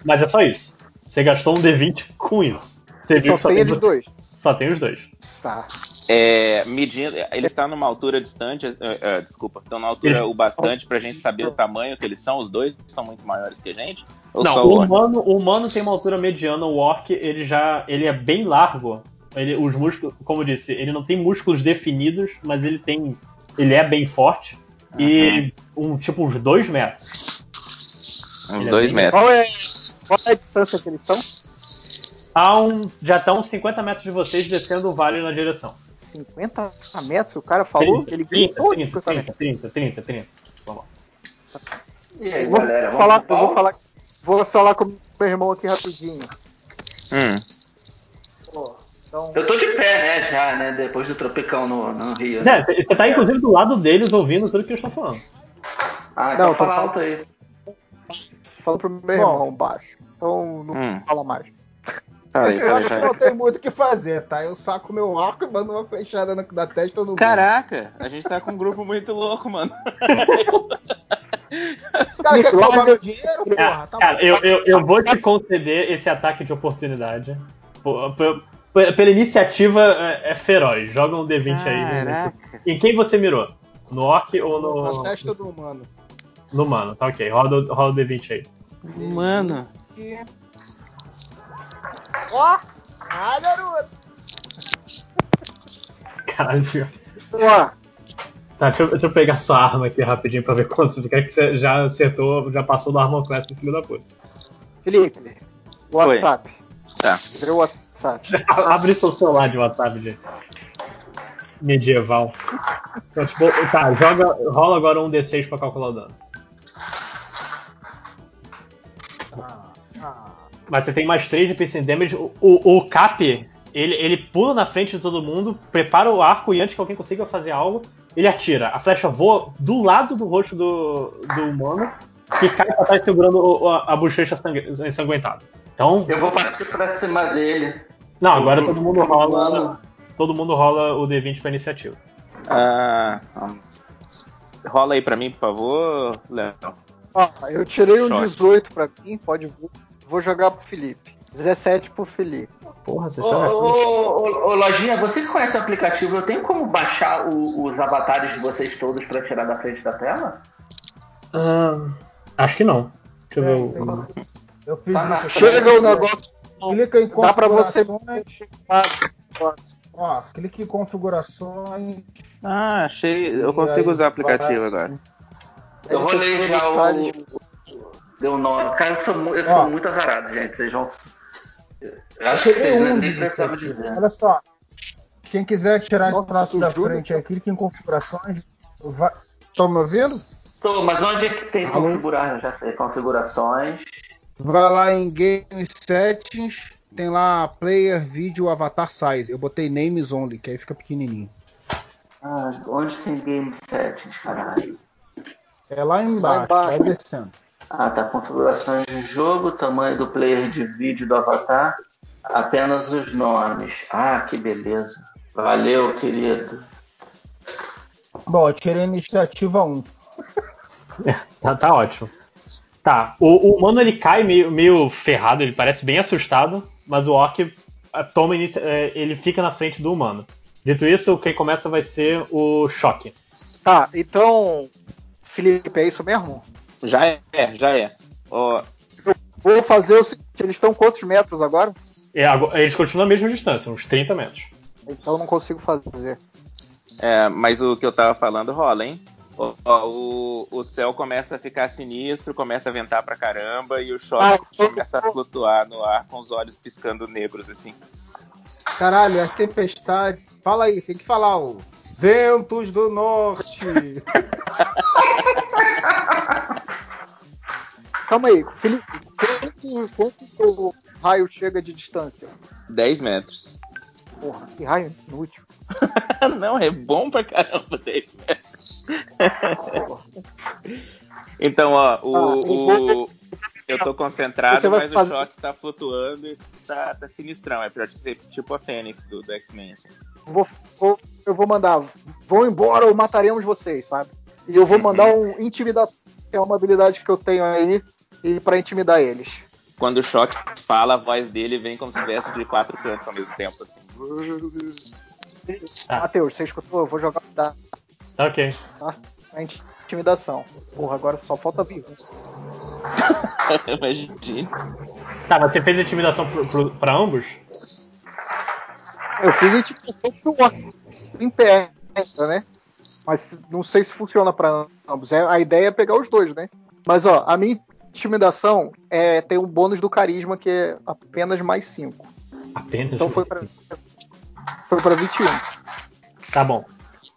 Mas é só isso. Você gastou um D20 com isso. Você viu Só tem eles dois. Só tem os dois. Tá. É, medindo, ele está numa altura distante, é, é, desculpa, estão na altura Eles- o bastante pra gente saber o tamanho que eles são, os dois são muito maiores que a gente? Ou Não, só o humano, o humano tem uma altura mediana, o orc ele já ele é bem largo. Ele, os músculos, como eu disse, ele não tem músculos definidos, mas ele tem, ele é bem forte e um tipo uns dois metros. Uns ele é dois bem- metros. Qual é, qual é a distância que eles estão? Há um, já estão uns 50 metros de vocês descendo o vale na direção. 50 metros? O cara falou 30, que ele 30, gritou 30, 50 30, 30, 30, 30. Vamos lá. E aí, vou galera? vamos falar, pro eu vou pau? falar, vou falar com meu irmão aqui rapidinho. Hum. Então, Eu tô de pé, né, já, né? Depois do tropicão no, no Rio. É, Você tá inclusive do lado deles ouvindo tudo que eles estão falando. Ah, Não, então tô fala alto aí. fala pro meu Bom. irmão baixo. Então não Hum. fala mais. Falei, Eu acho que não tem muito o que fazer, tá? Eu saco meu arco e mando uma flechada na, na testa do Caraca, a gente tá com um grupo muito louco, mano. Cara quer roubar meu dinheiro, porra? Tá Cara, bom. eu, eu, eu vou te conceder esse ataque de oportunidade. Pela iniciativa é, é feroz. Joga um D20 aí. Caraca. Em quem você mirou? No orc ou Na no, testa do humano. no mano? Tá ok. Roda, o- roda o D20 aí. Mano. E... Ó! Ah, garoto! Caralho, filho. Ó, Tá, deixa eu, deixa eu pegar sua arma aqui rapidinho pra ver quanto você quer que você já acertou, já passou do Armor Class do filho da puta. Felipe, WhatsApp. Tá. Vê o WhatsApp. Abre seu celular de WhatsApp de medieval. Então, tipo, tá, joga, rola agora um D6 pra calcular o dano. Ah, ah. Mas você tem mais 3 de piercing damage. O, o, o Cap, ele, ele pula na frente de todo mundo, prepara o arco e antes que alguém consiga fazer algo, ele atira. A flecha voa do lado do rosto do, do humano e cai pra trás segurando a, a bochecha sangue- ensanguentada. Então, Eu vou partir pra cima dele. Não, agora todo mundo rola. Todo mundo rola o D20 pra iniciativa. Ah, rola aí pra mim, por favor, Léo. Ó, eu tirei um Short. 18 pra mim, pode vou jogar pro Felipe. 17 pro Felipe. Porra, você Ô, ô, ô, ô, Lojinha, você que conhece o aplicativo, eu tenho como baixar o- os avatares de vocês todos pra tirar da frente da tela? Ah, acho que não. Deixa eu ver. o- Eu fiz Tá isso. Chega o negócio. Clica em Dá pra você. configurações. Ó, clique em configurações. Ah, achei. Eu consigo usar o aplicativo agora. Eu rolei já o. Deu nó. Cara, eu sou, eu sou muito azarado, gente. Vocês vão. Eu acho que vocês um nem precisavam dizer. Olha só. Quem quiser tirar esse Nossa, traço da juro? frente aí, clique em configurações. Vai... Estão me ouvindo? Tô, mas onde é que tem configurar? Eu já sei. Configurações. Vai lá em Game Settings, tem lá Player Video Avatar Size. Eu botei Names Only, que aí fica pequenininho. Ah, onde tem game settings, caralho? É lá embaixo, embaixo. vai descendo. Ah, tá. Configurações de jogo, tamanho do player de vídeo do avatar, apenas os nomes. Ah, que beleza. Valeu, querido. Bom, eu tirei a iniciativa 1. Tá, tá ótimo. Tá, o, o humano ele cai meio, meio ferrado, ele parece bem assustado, mas o orc toma inici- eh, ele fica na frente do humano. Dito isso, quem começa vai ser o choque. Tá, então. Felipe, é isso mesmo? Já é, já é. Ó, Vou fazer o seguinte: eles estão quantos metros agora? É, agora- eles continuam a mesma distância, uns 30 metros. Então eu não consigo fazer. É, mas o que eu tava falando rola, hein? Ó, ó, o, o céu começa a ficar sinistro, começa a ventar pra caramba e o choque Ah, começa a flutuar no ar com os olhos piscando negros, assim. Caralho, a tempestade. Fala aí, tem que falar o. Ventos do Norte. Calma aí, Felipe, quanto, quanto o raio chega de distância? 10 metros. Porra, que raio inútil. Não, é bom pra caramba 10 metros. então, ó, o, Ah, eu vou- o- eu tô concentrado, mas fazer- o choque tá flutuando e tá, tá sinistrão. É pra ser tipo a Fênix do, do X-Men. assim. Vou, vou- eu vou mandar, vão embora ou mataremos vocês, sabe? E eu vou mandar um intimidação, que é uma habilidade que eu tenho aí, e pra intimidar eles. Quando o choque fala, a voz dele vem como se tivesse de quatro cantos ao mesmo tempo. Assim. Ah. Matheus, você escutou? Eu vou jogar da Tá ok. pra intimidação. Porra, agora só falta vir. Imagina. Tá, mas você fez intimidação pro, pro, pra ambos? Eu fiz intimidação pro em pé, né? Mas não sei se funciona pra ambos. É- A ideia é pegar os dois, né? Mas ó, a minha intimidação é tem um bônus do carisma que é apenas mais 5. Apenas. Então foi pra, foi pra 21. Tá bom.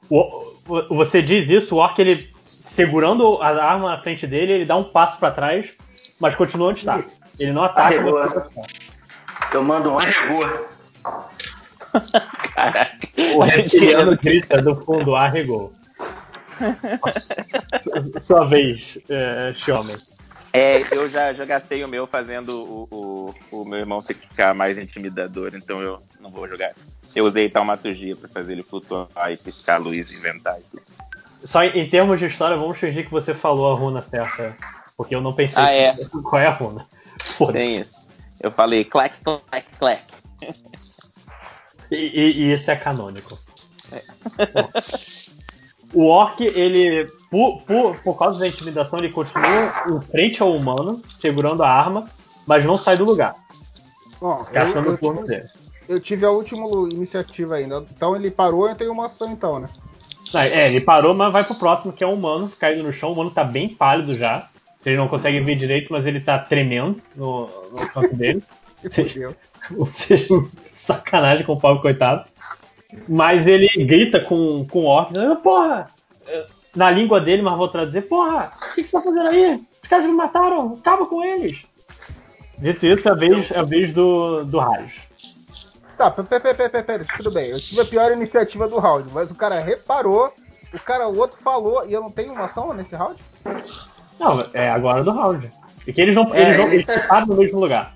O- você diz isso, o orc ele segurando a arma na frente dele, ele dá um passo pra trás, mas continua onde está. Ele não ataca. Arregou. você- Eu mando um arregou. Caraca. O reptiliano grita do fundo, arregou. Su- Sua vez, é, Xiome. É, eu já, já gastei o meu fazendo o, o, o meu irmão ficar mais intimidador, então eu não vou jogar assim. Eu usei taumaturgia pra fazer ele flutuar e piscar a luz e inventar e tudo. Só em, em termos de história, vamos fingir que você falou a runa certa. Porque eu não pensei Ah, é. qual é a runa. Foda-se. Tem isso. Eu falei clack, clack, clack. E, e- e isso é canônico. Bom, o orc, ele, por, por, por causa da intimidação, ele continua em frente ao humano, segurando a arma, mas não sai do lugar, Bom, eu, gastando o turno dele. eu tive a última iniciativa ainda. Então ele parou e eu tenho uma ação então, né? Não, É, ele parou, mas vai pro próximo, que é o humano, caído no chão. O humano tá bem pálido já. Vocês não conseguem ver direito, mas ele tá tremendo no, no canto dele. Vocês- Fudeu. Vocês sacanagem com o pobre coitado. Mas ele grita com, com o orc, porra! Na língua dele, mas vou traduzir, porra! O que, que você tá fazendo aí? Os caras me mataram! Acaba com eles! Dito isso, é a vez, é a vez do, do Raios. Tá, pera, pera, pera, pera, tudo bem. Eu tive a pior iniciativa do round, mas o cara reparou, o cara, o outro falou, e eu não tenho uma ação nesse round? Não, é agora do round. E que eles não, É, eles ele eles ficaram no mesmo lugar.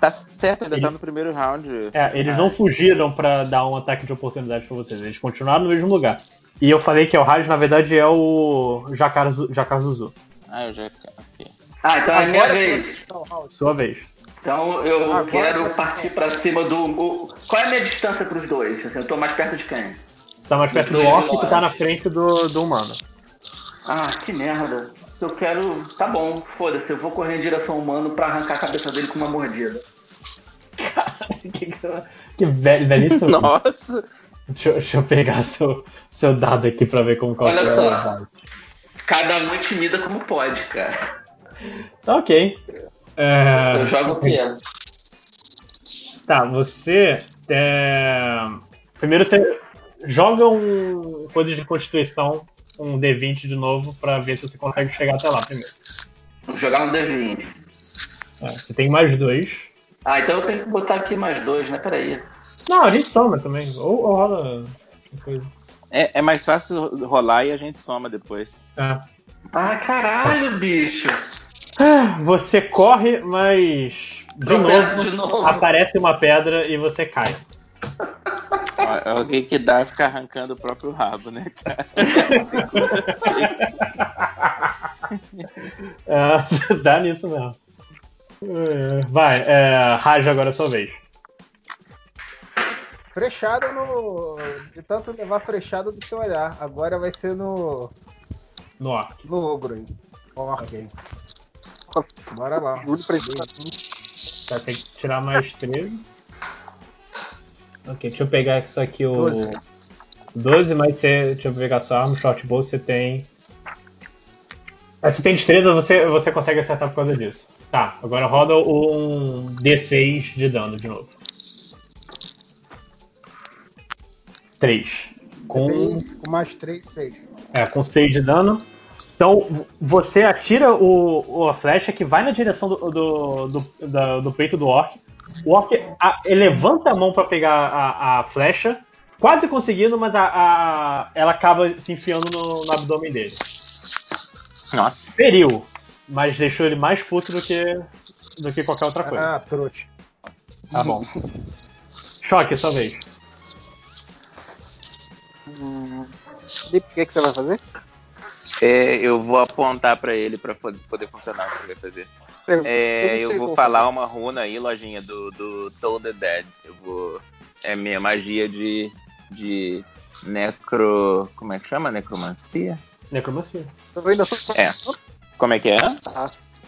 Tá certo, ainda Ele- tá no primeiro round. É, eles Ah, não fugiram pra dar um ataque de oportunidade pra vocês, eles continuaram no mesmo lugar. E eu falei que é o Raios, na verdade, é o Jakazu- Jakazuzu. Ah, eu já. ok. Ah, então é minha vez. Sua vez. Então eu Agora- quero partir pra cima do. o- qual é a minha distância pros dois? Assim, eu tô mais perto de quem? Você tá mais perto do orc que tá na frente do, do humano. Ah, que merda. Eu quero. Tá bom, foda-se, eu vou correr em direção ao humano pra arrancar a cabeça dele com uma mordida. que, que, que velho, velhíssimo. Nossa! Deixa, eu- deixa eu pegar seu, seu dado aqui pra ver como qual Olha que é só. dado. Cada um intimida como pode, cara. Tá ok. É, Eu jogo o quê? Tá, você. é, Primeiro você joga um coisa de constituição, um D20 de novo, pra ver se você consegue chegar até lá primeiro. Vou jogar um D20. É, você tem mais dois. Ah, então eu tenho que botar aqui mais dois, né? Peraí. Não, a gente soma também. Ou, ou rola. coisa. É, é mais fácil rolar e a gente soma depois. É. Ah, caralho, bicho. Ah, Você corre, mas. De novo, de novo. aparece uma pedra e você cai. Ó, Alguém que dá ficar arrancando o próprio rabo, né, cara? É, dá nisso mesmo. É, Vai, é, Raja, agora é a sua vez. Frechada no. De tanto levar frechada do seu olhar. Agora vai ser no. No orc. No ogro aí. Orc. Bora lá. Vai ter que tirar mais 13. Ok, deixa eu pegar isso aqui, o. Doze. 12, mas você. Deixa eu pegar sua arma, short bow, você tem. Ah, você tem destreza, você, você consegue acertar por causa disso. Tá, agora roda um D6 de dano de novo. 3. Com. Com mais 3, 6. É, com 6 de dano. Então, você atira o, o- a flecha que vai na direção do, do, do, da- do peito do orc. O orc a- ele levanta a mão pra pegar a, a flecha, quase conseguindo, mas a, a- ela acaba se enfiando no, no abdômen dele. Nossa. Feriu, mas deixou ele mais puto do que, do que qualquer outra coisa. Ah, trouxa. Tá bom. Choque, sua vez. Felipe, o que, que você vai fazer? É, eu vou apontar pra ele pra poder poder funcionar o que ele vai fazer. Eu, É, eu vou falar uma runa aí, lojinha, do, do Toll the Dead. Eu vou. É minha magia de. de necro. Como é que chama? Necromancia? Necromancia. Eu ainda tô, É. Como é que é?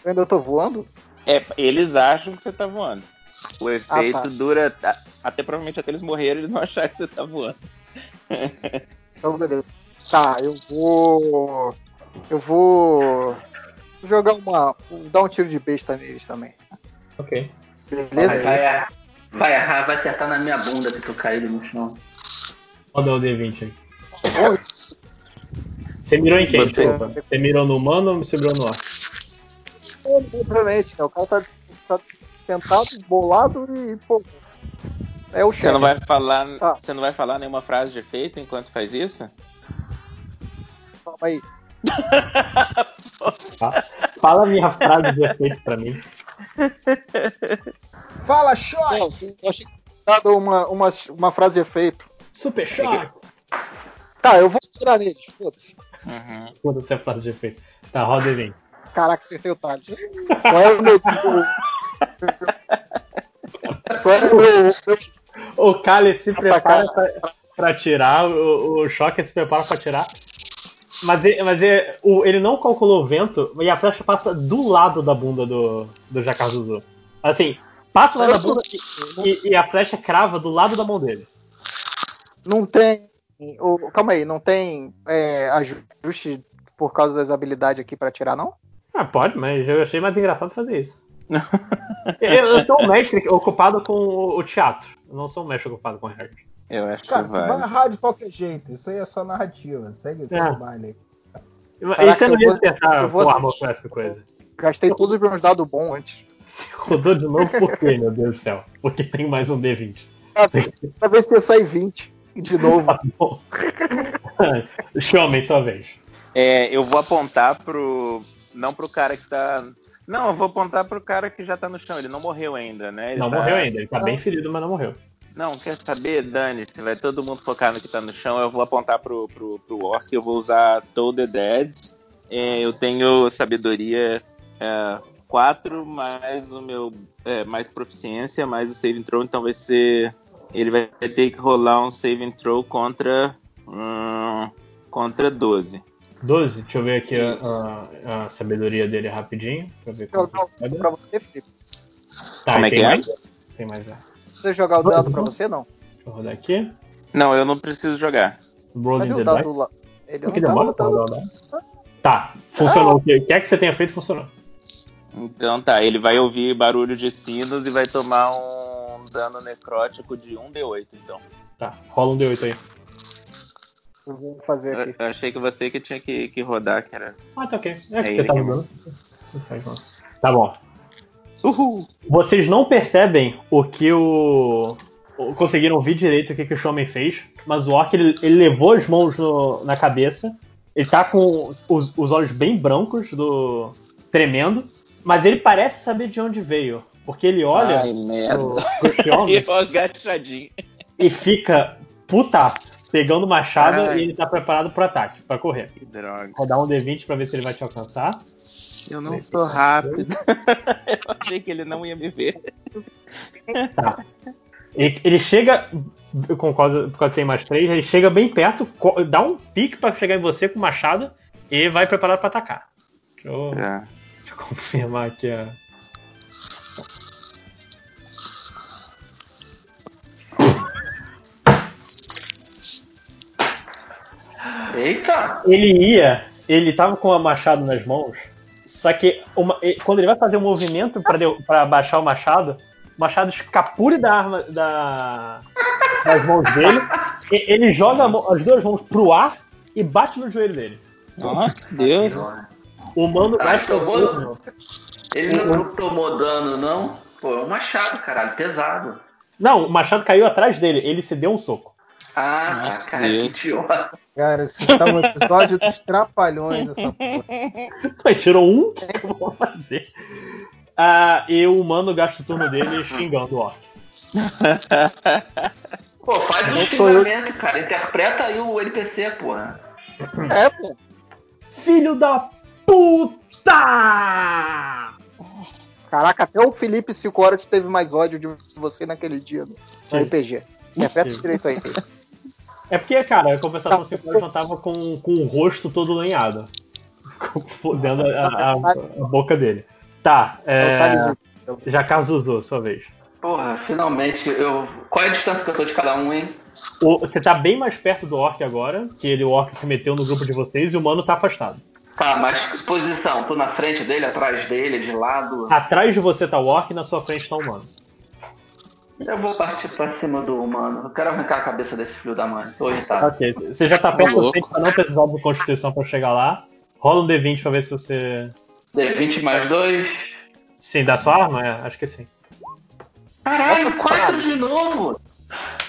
eu ainda tô voando? É, eles acham que você tá voando. O efeito tá. dura até provavelmente até eles morrerem, eles vão achar que você tá voando. Então, beleza. Tá, eu vou. Eu vou. Jogar uma. dar um tiro de besta neles também. Ok. Beleza? Vai, vai, errar- vai errar, vai acertar na minha bunda que tô caído no chão. Roda o D20 aí. Você mirou em quem? Você- Desculpa. Você mirou no humano ou você mirou no orc? Obviamente, né? O cara tá, tá sentado, bolado e, pô. É o chefe. Você não vai falar. Tá. Você não vai falar nenhuma frase de efeito enquanto faz isso? Calma aí. Fala a minha frase de efeito pra mim. Fala! Não, sim, eu achei que tinha dado uma, uma, uma frase de efeito. Super choque! Tá, eu vou tirar neles, foda-se. Uhum. Foda-se a frase de efeito. Tá, roda e vem. Caraca, acertei o talho. Qual é o meu. Qual é o meu. O Kali se prepara pra, pra tirar, o, o Shocker se prepara pra tirar. Mas, ele, mas ele, ele não calculou o vento e a flecha passa do lado da bunda do, do Jacarzuzu. Assim, passa lá na bunda e, e- a flecha crava do lado da mão dele. Não tem. o- calma aí, não tem é, ajuste por causa das habilidades aqui pra tirar, não? Ah, pode, mas eu achei mais engraçado fazer isso. eu, eu sou um mestre ocupado com o, teatro. Eu não sou um mestre ocupado com o Harry. Eu acho Cara, que tu vai vai. errar de qualquer jeito. Isso aí é só narrativa. Segue, segue É. o baile aí. E você não eu ia acertar eu vou com essa coisa. Gastei todos os meus dados bons antes. Rodou de novo por quê, meu Deus do céu? Porque tem mais um D20. Pra, pra ver se ia sair 20 de novo. Tá bom. Sua vez. É, eu vou apontar pro. Não pro cara que tá. Não, eu vou apontar pro cara que já tá no chão. Ele não morreu ainda, né? Ele não tá- morreu ainda, ele tá bem ferido, mas não morreu. Não, quer saber, Dani? Se vai todo mundo focar no que tá no chão, eu vou apontar pro, pro, pro Orc. Eu vou usar Toll the Dead. É, eu tenho sabedoria 4, mais o meu. é, mais proficiência, mais o saving throw, então vai ser. Ele vai ter que rolar um saving throw contra. hum, contra 12. 12, deixa eu ver aqui a, a- a sabedoria dele rapidinho. Pra ver Não, como pra você, Felipe. Tá, Como é tem que é? mais, Tem mais é. Você jogar o dado pra você, não? Deixa eu rodar aqui. Não, eu não preciso jogar. Rolling Cadê the o dice. dado lá? Ele O que não demora tá pra rodar o dado? Tá, funcionou. O que quer que você tenha feito, funcionou. Então tá, ele vai ouvir barulho de sinos e vai tomar um dano necrótico de 1d8, então. Tá, rola um D8 aí. Eu vou fazer Eu, aqui. eu achei que você que tinha que, que rodar, que era. Ah, tá ok. É É tá que. Não faz mal. Tá bom. Uhul! Vocês não percebem o que o. Conseguiram ouvir direito o que, que o Showman fez, mas o Orc ele, ele levou as mãos no- na cabeça, ele tá com os, os olhos bem brancos, do tremendo, mas ele parece saber de onde veio, porque ele olha Ai, merda. pro, pro homem E agachadinho. e fica putaço, pegando o machado Ai. e ele tá preparado pro ataque, pra correr. Que droga. Rodar um D20 pra ver se ele vai te alcançar. Eu não sou rápido. eu achei que ele não ia me ver. Tá. Ele, ele chega, com causa, por causa que tem mais três, ele chega bem perto, dá um pique pra chegar em você com o machado e vai preparado pra atacar. Deixa eu, É. deixa eu confirmar aqui a. Eita! Ele ia, ele tava com o machado nas mãos, só que uma- quando ele vai fazer um movimento pra baixar o machado, o machado escapule da arma da, das mãos dele, e- ele joga mão- as duas mãos pro ar e bate no joelho dele. Nossa, Deus. O mano Ah, o tomou-. Ele não tomou dano, não? Pô, é um machado, caralho, pesado. Não, o machado caiu atrás dele, ele se deu um soco. Ah, Nossa, tá, cara, que Deus. idiota. Cara, esse tá um episódio dos trapalhões, essa porra. Aí tirou um, eu vou fazer. Ah, e o humano gasta o turno dele xingando o orc. Pô, faz um xingamento, cara. Interpreta aí o NPC, porra. É, pô. Filho da puta! Caraca, até o Felipe 5 horas teve mais ódio de você naquele dia no, no Sim. RPG. Interpreta direito aí. É porque, cara, a compensação 5 horas não tava com, com o rosto todo lenhado. Fodendo a, a- a boca dele. Tá, é. Já Cazuzu, sua vez. Porra, finalmente eu. Qual é a distância que eu tô de cada um, hein? O- você tá bem mais perto do orc agora, que ele, o orc se meteu no grupo de vocês e o humano tá afastado. Tá, mas que posição? Tô na frente dele, atrás dele, de lado? Atrás de você tá o orc e na sua frente tá o humano. Eu vou partir pra cima do humano. Eu quero arrancar a cabeça desse filho da mãe. Tô irritado. Ok, você já tá perto louco. do pra não precisar de Constituição pra chegar lá. Rola um D20 pra ver se você. D20 mais 2. Sim, dá sua arma? É, acho que sim. Caralho, 4 de novo!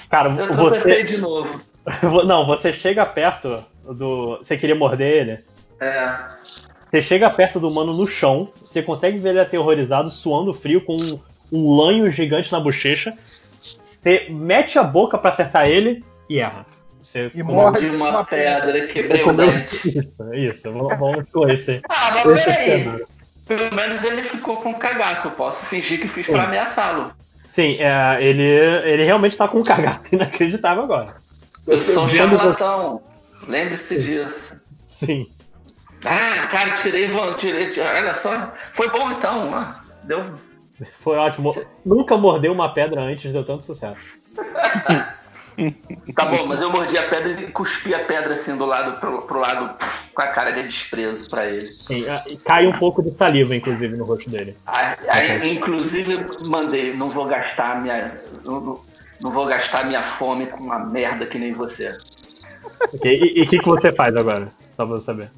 Cara, Eu você. de novo. Não, você chega perto do. Você queria morder ele? É. Você chega perto do humano no chão, você consegue ver ele aterrorizado, suando frio, com um, um lanho gigante na bochecha. Você mete a boca pra acertar ele e erra. Você E com- morre. De uma Uma pedra, quebrei o comeu- dente. Isso, isso. Vamos, com esse. Ah, mas peraí. Pelo menos ele ficou com cagaço. Eu posso fingir que fiz pra ameaçá-lo. Sim, é, ele, ele realmente tá com um cagaço inacreditável agora. Eu sou um charlatão. Lembre-se disso. Sim. Ah, cara, tirei, tirei. Olha só. Foi bom então. ah, Deu. Foi ótimo. Nunca mordeu uma pedra antes, deu tanto sucesso. Tá bom, mas eu mordi a pedra e cuspi a pedra assim do lado pro, pro lado com a cara de desprezo pra ele. Sim, é, cai um pouco de saliva, inclusive, no rosto dele. Aí, aí, inclusive, mandei, não vou gastar minha. Não, não- vou gastar minha fome com uma merda que nem você. Ok, E o que, que você faz agora? Só pra eu saber.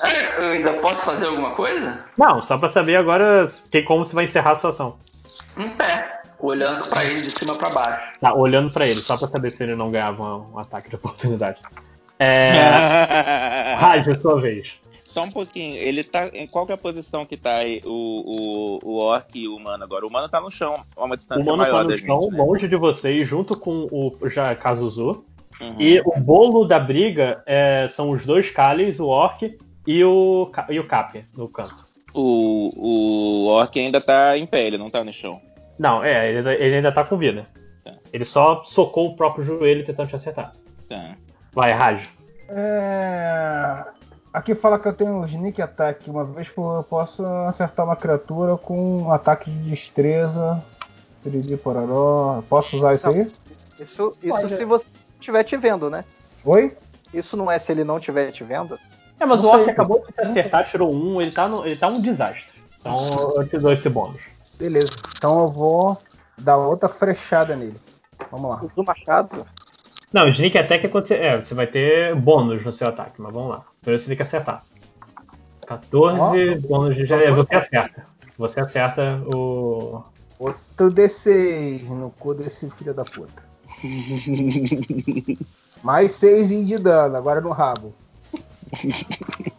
Eu ainda posso fazer alguma coisa? Não, só pra saber agora que, como você vai encerrar a situação. Em pé, olhando pra ele de cima pra baixo. Tá, olhando pra ele, só pra saber se ele não ganhava um, um ataque de oportunidade. É. É sua vez. Só um pouquinho. Ele tá. Em qual que é a posição que tá aí o, o, o orc e o humano agora? O humano tá no chão, a uma O distância mano tá maior no da chão, gente. Né? longe de vocês, junto com o já Kazuzu. Uhum. E o bolo da briga é, são os dois Kalis, o Orc e o, e o Cap no canto. O, o orc ainda tá em pé, ele não tá no chão. Não, é, ele, ele ainda tá com vida. Tá. Ele só socou o próprio joelho tentando te acertar. Tá. Vai, Raj. É... Aqui fala que eu tenho um sneak attack. Uma vez por eu posso acertar uma criatura com um ataque de destreza Piriri pororó. Posso usar isso aí? Isso, isso Pode. se você estiver te vendo, né? Oi? Isso não é se ele não estiver te vendo? É, mas Não o Orc sei. acabou de se acertar, tirou um, ele tá, no- ele tá um desastre. Então eu te dou esse bônus. Beleza. Então eu vou dar outra frechada nele. Vamos lá. Do machado? Não, Sneak Attack é quando você. É, você vai ter bônus no seu ataque, mas vamos lá. Primeiro você tem que acertar. 14 bônus de. É, você acerta. Você acerta o. Outro D6 no cu desse filho da puta. Mais 6 de dano, agora no rabo.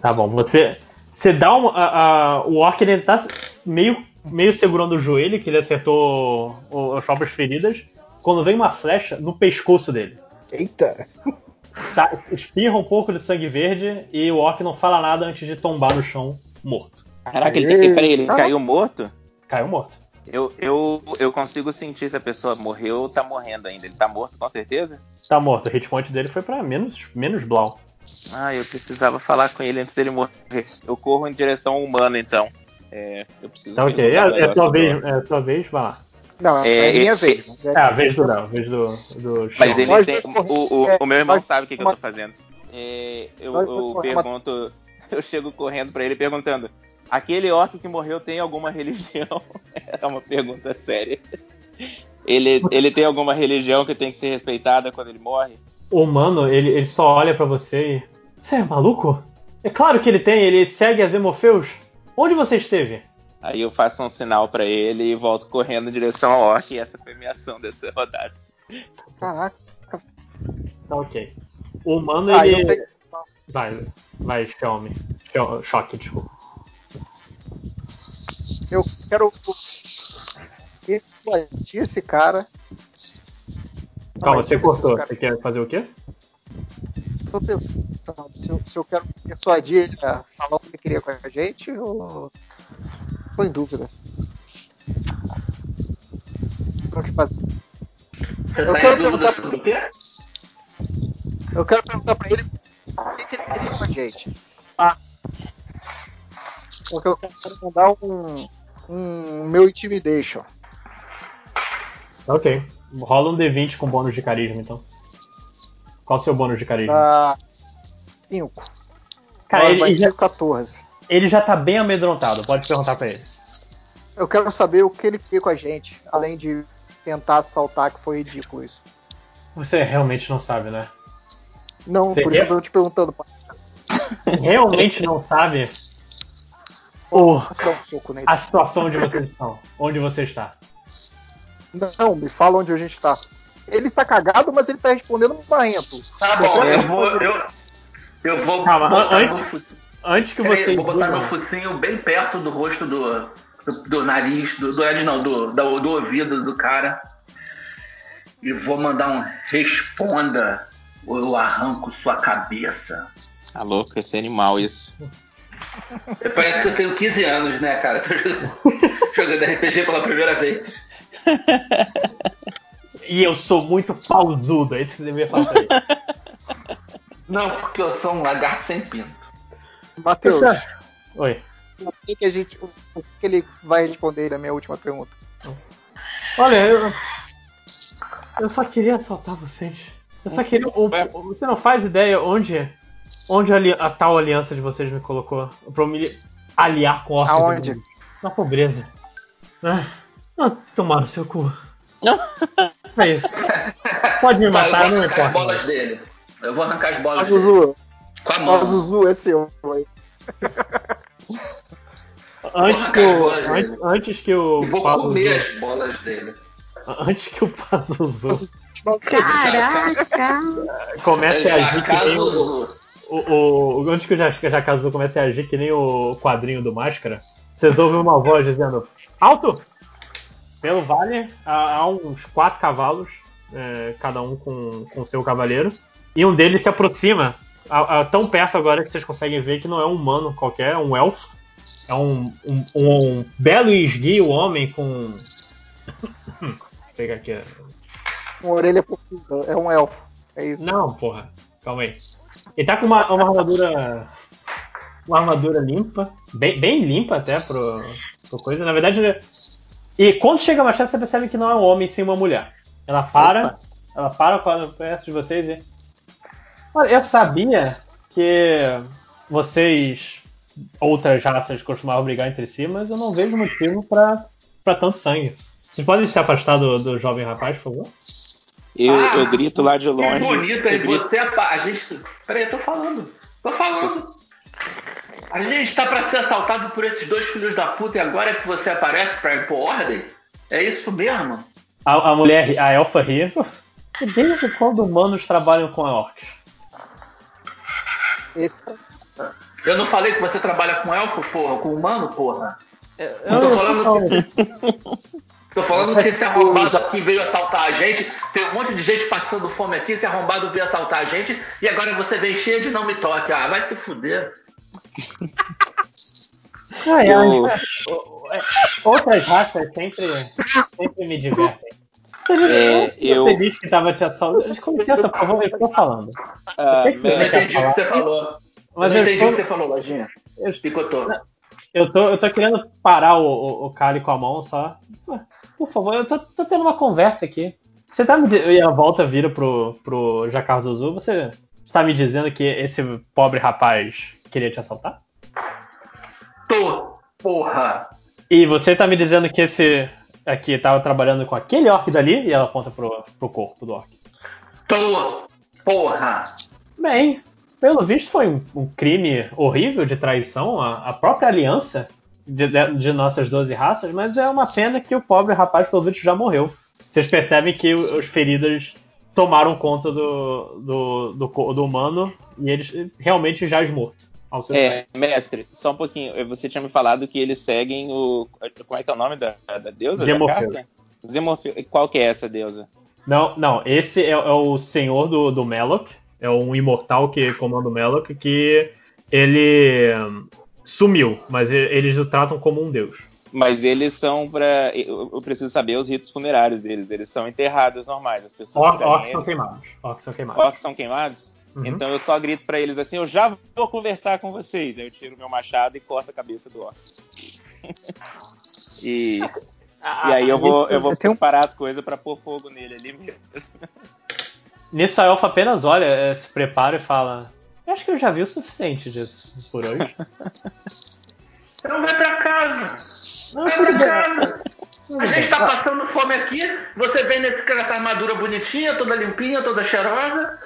Tá bom, você. Você dá uma. a- a- o Orc ele tá meio, meio segurando o joelho, que ele acertou o- as próprias feridas. Quando vem uma flecha no pescoço dele. Eita! Sa- Espirra um pouco de sangue verde e o Orc não fala nada antes de tombar no chão morto. Caraca, ele, tem, peraí, ele caiu morto? Caiu morto. Eu, eu, eu consigo sentir se a pessoa morreu ou tá morrendo ainda. Ele tá morto, com certeza? Tá morto. O hit point dele foi pra menos, menos blau. Ah, eu precisava falar com ele antes dele morrer. Eu corro em direção ao humano, então. É, eu preciso. Tá ok. É, é a tua negócio vez, é a tua vez, vai lá. Não, É, é, minha vez. mas É a vez do Léo, a vez do, do Mas Sean. ele tem. O, o, é, o meu irmão nós- sabe o que, que eu tô fazendo. É, eu eu pergunto. Eu chego correndo pra ele perguntando: aquele orc que morreu tem alguma religião? É uma pergunta séria. Ele, ele tem alguma religião que tem que ser respeitada quando ele morre? O humano, ele, ele só olha pra você e. Você é maluco? É claro que ele tem, ele segue as Hemofeus. Onde você esteve? Aí eu faço um sinal pra ele e volto correndo em direção ao orc. E essa foi a minha ação dessa rodada. Caraca. Tá ok. O humano, Ah, ele. Vai, vai, Xiaomi. Choque, desculpa. Eu quero persuadir esse cara. Calma, você cortou. Você quer fazer o quê? Tô pensando se eu, se eu quero persuadir ele a falar o que ele queria com a gente ou. Tô em dúvida. O que fazer? Você Eu tá quero perguntar- quê? Eu quero perguntar pra ele o que, que ele queria com a gente. Ah. Porque eu quero mandar um, um meu intimidation. Ok. Rola um D20 com bônus de carisma, então. Qual o seu bônus de carisma? Dá 5. Cara, ele, ele já, ser 14. ele já tá bem amedrontado, pode perguntar pra ele. Eu quero saber o que ele queria com a gente, além de tentar assaltar, que foi ridículo isso. Você realmente não sabe, né? Não, Você por isso eu tô te perguntando. Realmente não sabe o, um soco nele. a situação onde vocês estão. Onde você está. Não, me fala onde a gente tá. Ele tá cagado, mas ele tá respondendo marrento. Tá bom, eu vou. Eu, eu vou Calma, botar antes- Antes que vocês vou botar meu focinho bem perto do rosto do, do, do nariz, do, do nariz não, do, do, do ouvido do cara. E vou mandar um responda ou eu arranco sua cabeça. Tá louco, esse animal isso. Parece que eu tenho 15 anos, né, cara? Tô jogando- RPG pela primeira vez. E eu sou muito pausudo, é isso que você devia ele. Não, porque eu sou um lagarto sem pinto. Matheus, Oi. o que, que a gente. O que, que ele vai responder na minha última pergunta? Olha, eu. Eu só queria assaltar vocês. Eu só queria. o- o- você não faz ideia onde. Onde a, a tal aliança de vocês me colocou? Pra eu me aliar com orcs. Aonde? do. Na pobreza. Ah, ah, tomar no seu cu. É isso. Pode me Tá, eu matar, vou não arrancar as importa. bolas dele. Eu vou arrancar as A bolas dele. Zuzu, Com a a mão. Zuzu é seu. Antes que o. Antes, antes que o. E vou Pazuzu- comer as bolas dele. Antes que o Pazuzu Caraca! comece a agir que nem o. O, o, antes que o Ja- Jakazu comece a agir que nem o quadrinho do Máscara, vocês ouvem uma voz dizendo: Alto! Pelo vale há, há uns quatro cavalos, é, cada um com, com seu cavaleiro, e um deles se aproxima, a- a- tão perto agora que vocês conseguem ver que não é um humano qualquer, é um elfo. É um, um, um belo e esguio homem com. Vou pegar aqui. Uma orelha profunda, é um elfo. É isso. Não, porra. Calma aí. Ele tá com uma, uma armadura. uma armadura limpa, bem, bem limpa até pro, pro coisa. Na verdade, e quando chega a Machado, você percebe que não é um homem sim uma mulher. Ela para, Opa. ela para perto de vocês e. Olha, eu sabia que vocês, outras raças, costumavam brigar entre si, mas eu não vejo motivo para tanto sangue. Vocês podem se afastar do, do jovem rapaz, por favor? Eu, ah, eu grito lá de longe. Que bonito, aí você a gente. Peraí, eu tô falando. Tô falando. A gente tá pra ser assaltado por esses dois filhos da puta e agora é que você aparece pra impor ordem? É isso mesmo? A, a mulher, a elfa ri. Desde quando humanos trabalham com orcs? Esse... Eu não falei que você trabalha com elfo, porra, com humano, porra. Eu, eu tô falando. Que... Tô falando que esse arrombado aqui veio assaltar a gente. Tem um monte de gente passando fome aqui. Esse arrombado veio assaltar a gente. E agora você vem cheio de não me toque. Ah, vai se fuder. Ai, ai, outras raças sempre, sempre me divertem. É, eu feliz que tava te assaltando. Com licença, por favor, eu tô falando. Ah, eu não entendi o que você falou. Mas eu, eu entendi o que você falou, Lojinha. Eu, Picotou. Eu tô, eu tô querendo parar o, o, o Kali com a mão só. Por favor, eu tô, tô tendo uma conversa aqui. Você tá me. E a volta vira pro, pro Jacar Zuzu. Você está me dizendo que esse pobre rapaz queria te assaltar? Tô, porra! E você tá me dizendo que esse aqui tava trabalhando com aquele orc dali e ela aponta pro, pro corpo do orc. Tô, porra! Bem, pelo visto foi um, um crime horrível de traição à, à própria aliança de, de, nossas 12 raças, mas é uma pena que o pobre rapaz, pelo visto, já morreu. Vocês percebem que os feridas tomaram conta do, do, do, do humano e eles realmente já morto. É, mestre, só um pouquinho. Você tinha me falado que eles seguem o. Como é que é o nome da, da deusa? Zemorfeu. Zemorfeu. Qual que é essa deusa? Não, não. Esse é, é o senhor do, do Melok. É um imortal que comanda o Melok, que ele sumiu, mas eles o tratam como um deus. Mas eles são para. Eu preciso saber os ritos funerários deles. Eles são enterrados normais. As pessoas. Or, orcs são queimados. Orcs são queimados. Orcs são queimados? Uhum. Então eu só grito para eles assim: eu já vou conversar com vocês. Aí eu tiro meu machado e corto a cabeça do orc. e. Ah, e aí eu vou, eu vou preparar as coisas para pôr fogo nele ali mesmo. Nisso a elfa apenas olha, eh, se prepara e fala: eu acho que eu já vi o suficiente disso por hoje. Então vai pra casa. Não, vai pra casa. A gente tá passando fome aqui, você vem nessa armadura bonitinha, toda limpinha, toda cheirosa,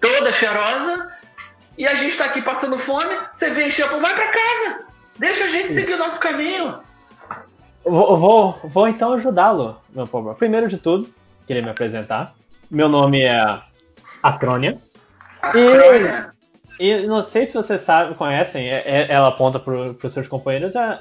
toda cheirosa, e a gente tá aqui passando fome, você vem encher vai pra casa, deixa a gente seguir o nosso caminho. Vou, vou, vou então ajudá-lo, meu povo. Primeiro de tudo, queria me apresentar. Meu nome é Atrônia. E, e, não sei se vocês sabem, conhecem, é, é, ela aponta para os seus companheiros, a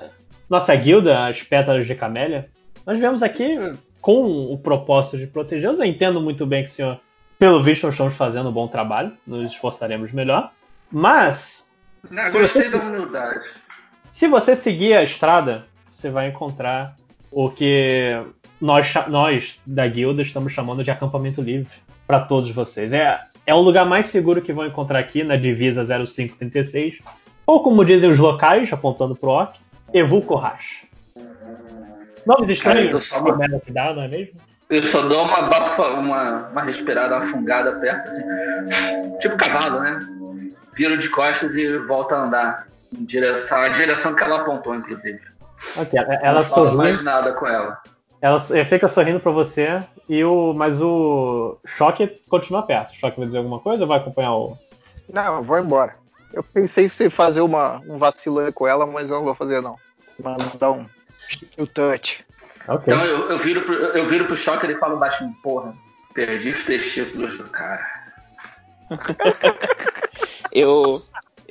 nossa guilda, as Pétalas de Camélia. Nós viemos aqui com o propósito de protegê-los. Eu entendo muito bem que o senhor, pelo visto, nós estamos fazendo um bom trabalho, nos esforçaremos melhor. Mas. Não, se gostei você, da humildade. Se você seguir a estrada, você vai encontrar o que nós, nós da guilda estamos chamando de acampamento livre para todos vocês. É é o lugar mais seguro que vão encontrar aqui na divisa 0536, ou como dizem os locais, apontando pro Ock, Evu Korrash. Nomes estranhos Cara, que dá, não é mesmo? Eu só dou uma bafa, uma, uma respirada, uma fungada perto, assim. tipo cavalo, né? Viro de costas e volto a andar em direção, a direção que ela apontou, inclusive. Ok, ela não sorri. Não mais nada com ela. Ela fica sorrindo para você, e o, mas o Choque continua perto. O Choque vai dizer alguma coisa ou vai acompanhar o. Não, vou embora. Eu pensei em fazer uma, um vacilo com ela, mas eu não vou fazer não. Mandar um, um touch. Okay. Então eu, eu, viro pro, eu viro pro Choque e ele fala baixinho, porra, perdi os testículos do cara. eu,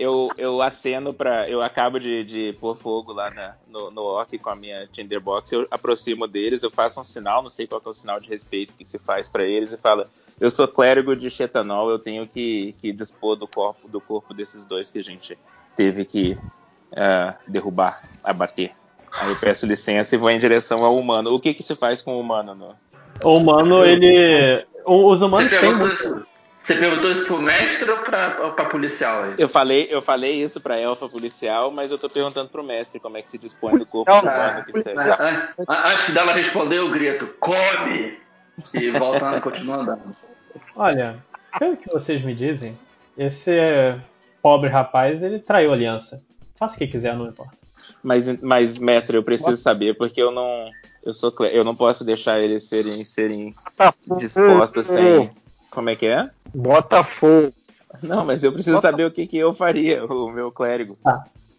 eu, eu aceno para Eu acabo de, de pôr fogo lá na, no, no orc com a minha Tinderbox. Eu aproximo deles, eu faço um sinal, não sei qual é o sinal de respeito que se faz para eles, e falo: Eu sou clérigo de Chetanol, eu tenho que, que dispor do corpo, do corpo desses dois que a gente teve que uh, derrubar, abater. Aí eu peço licença e vou em direção ao humano. O que, que se faz com o humano? No... O humano, ele. Os humanos têm. Você Você perguntou isso pro mestre ou pra, ou pra policial aí? Eu falei, eu falei isso pra elfa policial, mas eu tô perguntando pro mestre como é que se dispõe do corpo Não, humano que seja. An- an- Antes dela responder, eu grito, come! E volta e continua andando. Olha, pelo que vocês me dizem, esse pobre rapaz, ele traiu a aliança. Faça o que quiser, não importa. Mas, mas, mestre, eu preciso saber, porque eu não. Eu sou eu não posso deixar eles serem, serem dispostos sem. Como é que é? Botafogo. Não, mas eu preciso saber o que, que eu faria, o meu clérigo.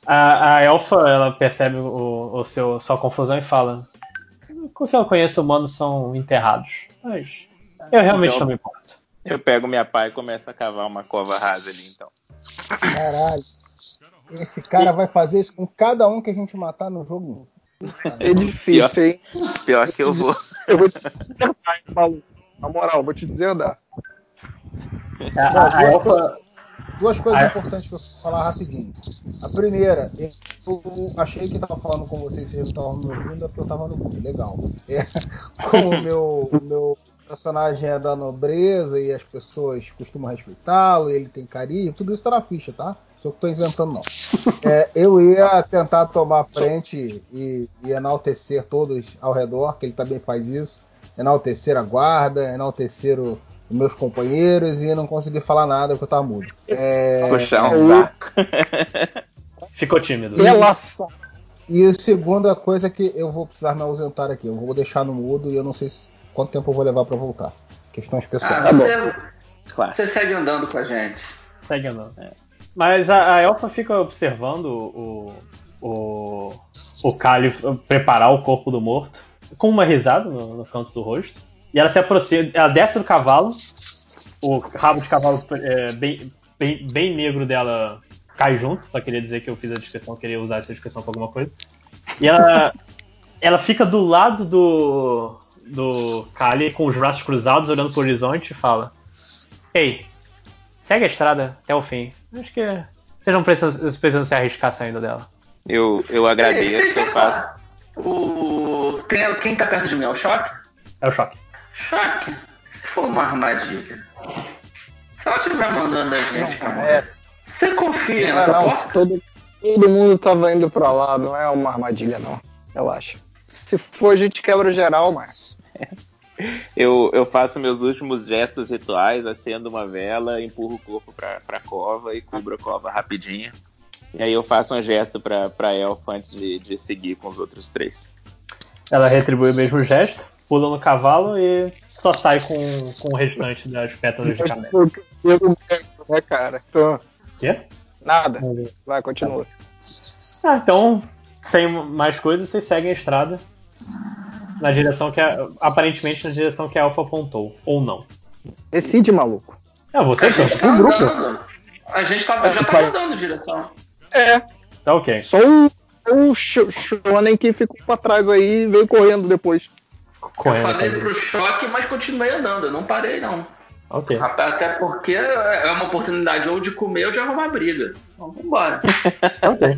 A, a elfa, ela percebe o, o seu, sua confusão e fala: O que eu conheço humanos são enterrados. Mas eu realmente Então- não me importo. Eu pego minha pá e começo a cavar uma cova rasa ali, então. Caralho. Esse cara vai fazer isso com cada um que a gente matar no jogo. É difícil, hein? Pior que eu vou. Eu vou te maluco. Na moral, vou te deserdar. A, Bom, a- a duas, coisas, duas coisas é? importantes vou falar rapidinho. A primeira, eu achei que tava falando com vocês, vocês estavam me ouvindo, é porque eu tava no mundo. Legal. É, como o meu, meu personagem é da nobreza e as pessoas costumam respeitá-lo, ele tem carinho, tudo isso tá na ficha, tá? Só que eu tô inventando, não. É, eu ia tentar tomar frente e, e enaltecer todos ao redor, que ele também faz isso. Enaltecer a guarda, enaltecer o- os meus companheiros e não consegui falar nada porque eu tava mudo. É, Puxar um saco. ficou tímido. Relação. E a segunda coisa é que eu vou precisar me ausentar aqui. Eu vou deixar no mudo e eu não sei se- quanto tempo eu vou levar pra voltar. Questões pessoais. Ah, você, Claro. você segue andando com a gente. Segue andando. é. Mas a, a elfa fica observando o, o, o Kali preparar o corpo do morto, com uma risada no, no canto do rosto. E ela se aproxima, ela desce do cavalo, o rabo de cavalo é, bem, bem, bem negro dela cai junto, só queria dizer que eu fiz a descrição, queria usar essa descrição pra alguma coisa. E ela, ela fica do lado do, do Kali, com os braços cruzados, olhando pro horizonte e fala: Ei, segue a estrada até o fim. Acho que vocês não precisam, precisam se arriscar saindo dela. Eu, eu agradeço, eu faço. O... Quem, quem tá perto de mim é o Choque? É o choque. Choque? Se for uma armadilha. Se ela estiver mandando a gente pra morrer, você confia Não, nessa não, porta? todo, todo mundo tava indo pra lá, não é uma armadilha, não. Relaxa. Se for, a gente quebra geral, mas. Eu, eu faço meus últimos gestos rituais, acendo uma vela, empurro o corpo pra, pra cova e cubro a cova rapidinho. E aí eu faço um gesto pra, pra elfa antes de, de seguir com os outros três. Ela retribui o mesmo gesto, pula no cavalo e só sai com, com o restante das pétalas de camélia. Eu não quero, né, cara? Então, Quê? nada. Vai, continua. Ah, então, sem mais coisas, vocês seguem a estrada na direção que a, aparentemente na direção que a Alpha apontou, ou não. Decide, maluco. É você, A gente que tá o grupo. A gente tá, já tá andando em direção. É, Tá ok. só o, o Sh- Shonen que ficou pra trás aí e veio correndo depois. Correndo. Falei tá pro choque, mas continuei andando. Eu não parei, não. Ok. Até porque é uma oportunidade ou de comer ou de arrumar briga. Então, vambora. Ok.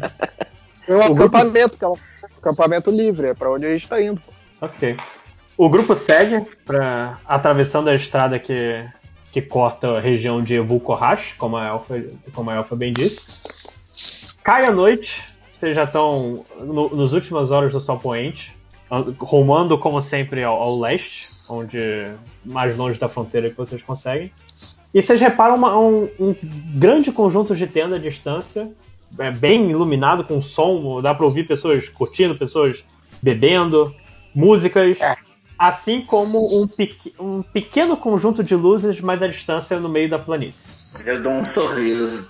É um O grupo- acampamento, que é um acampamento livre, é pra onde a gente tá indo. Ok. O grupo segue para atravessando a estrada que, que corta a região de Vulcorrash, como a Elfa, como a Elfa bem disse. Cai a noite, vocês já estão no, nas últimas horas do sol poente, an- rumando como sempre ao, ao leste, onde mais longe da fronteira que vocês conseguem. E vocês reparam uma- um, um grande conjunto de tenda à distância, é, bem iluminado com som, dá para ouvir pessoas curtindo, pessoas bebendo, músicas, assim como um, pequ- um pequeno conjunto de luzes mais à distância no meio da planície. Eu dou um sorriso.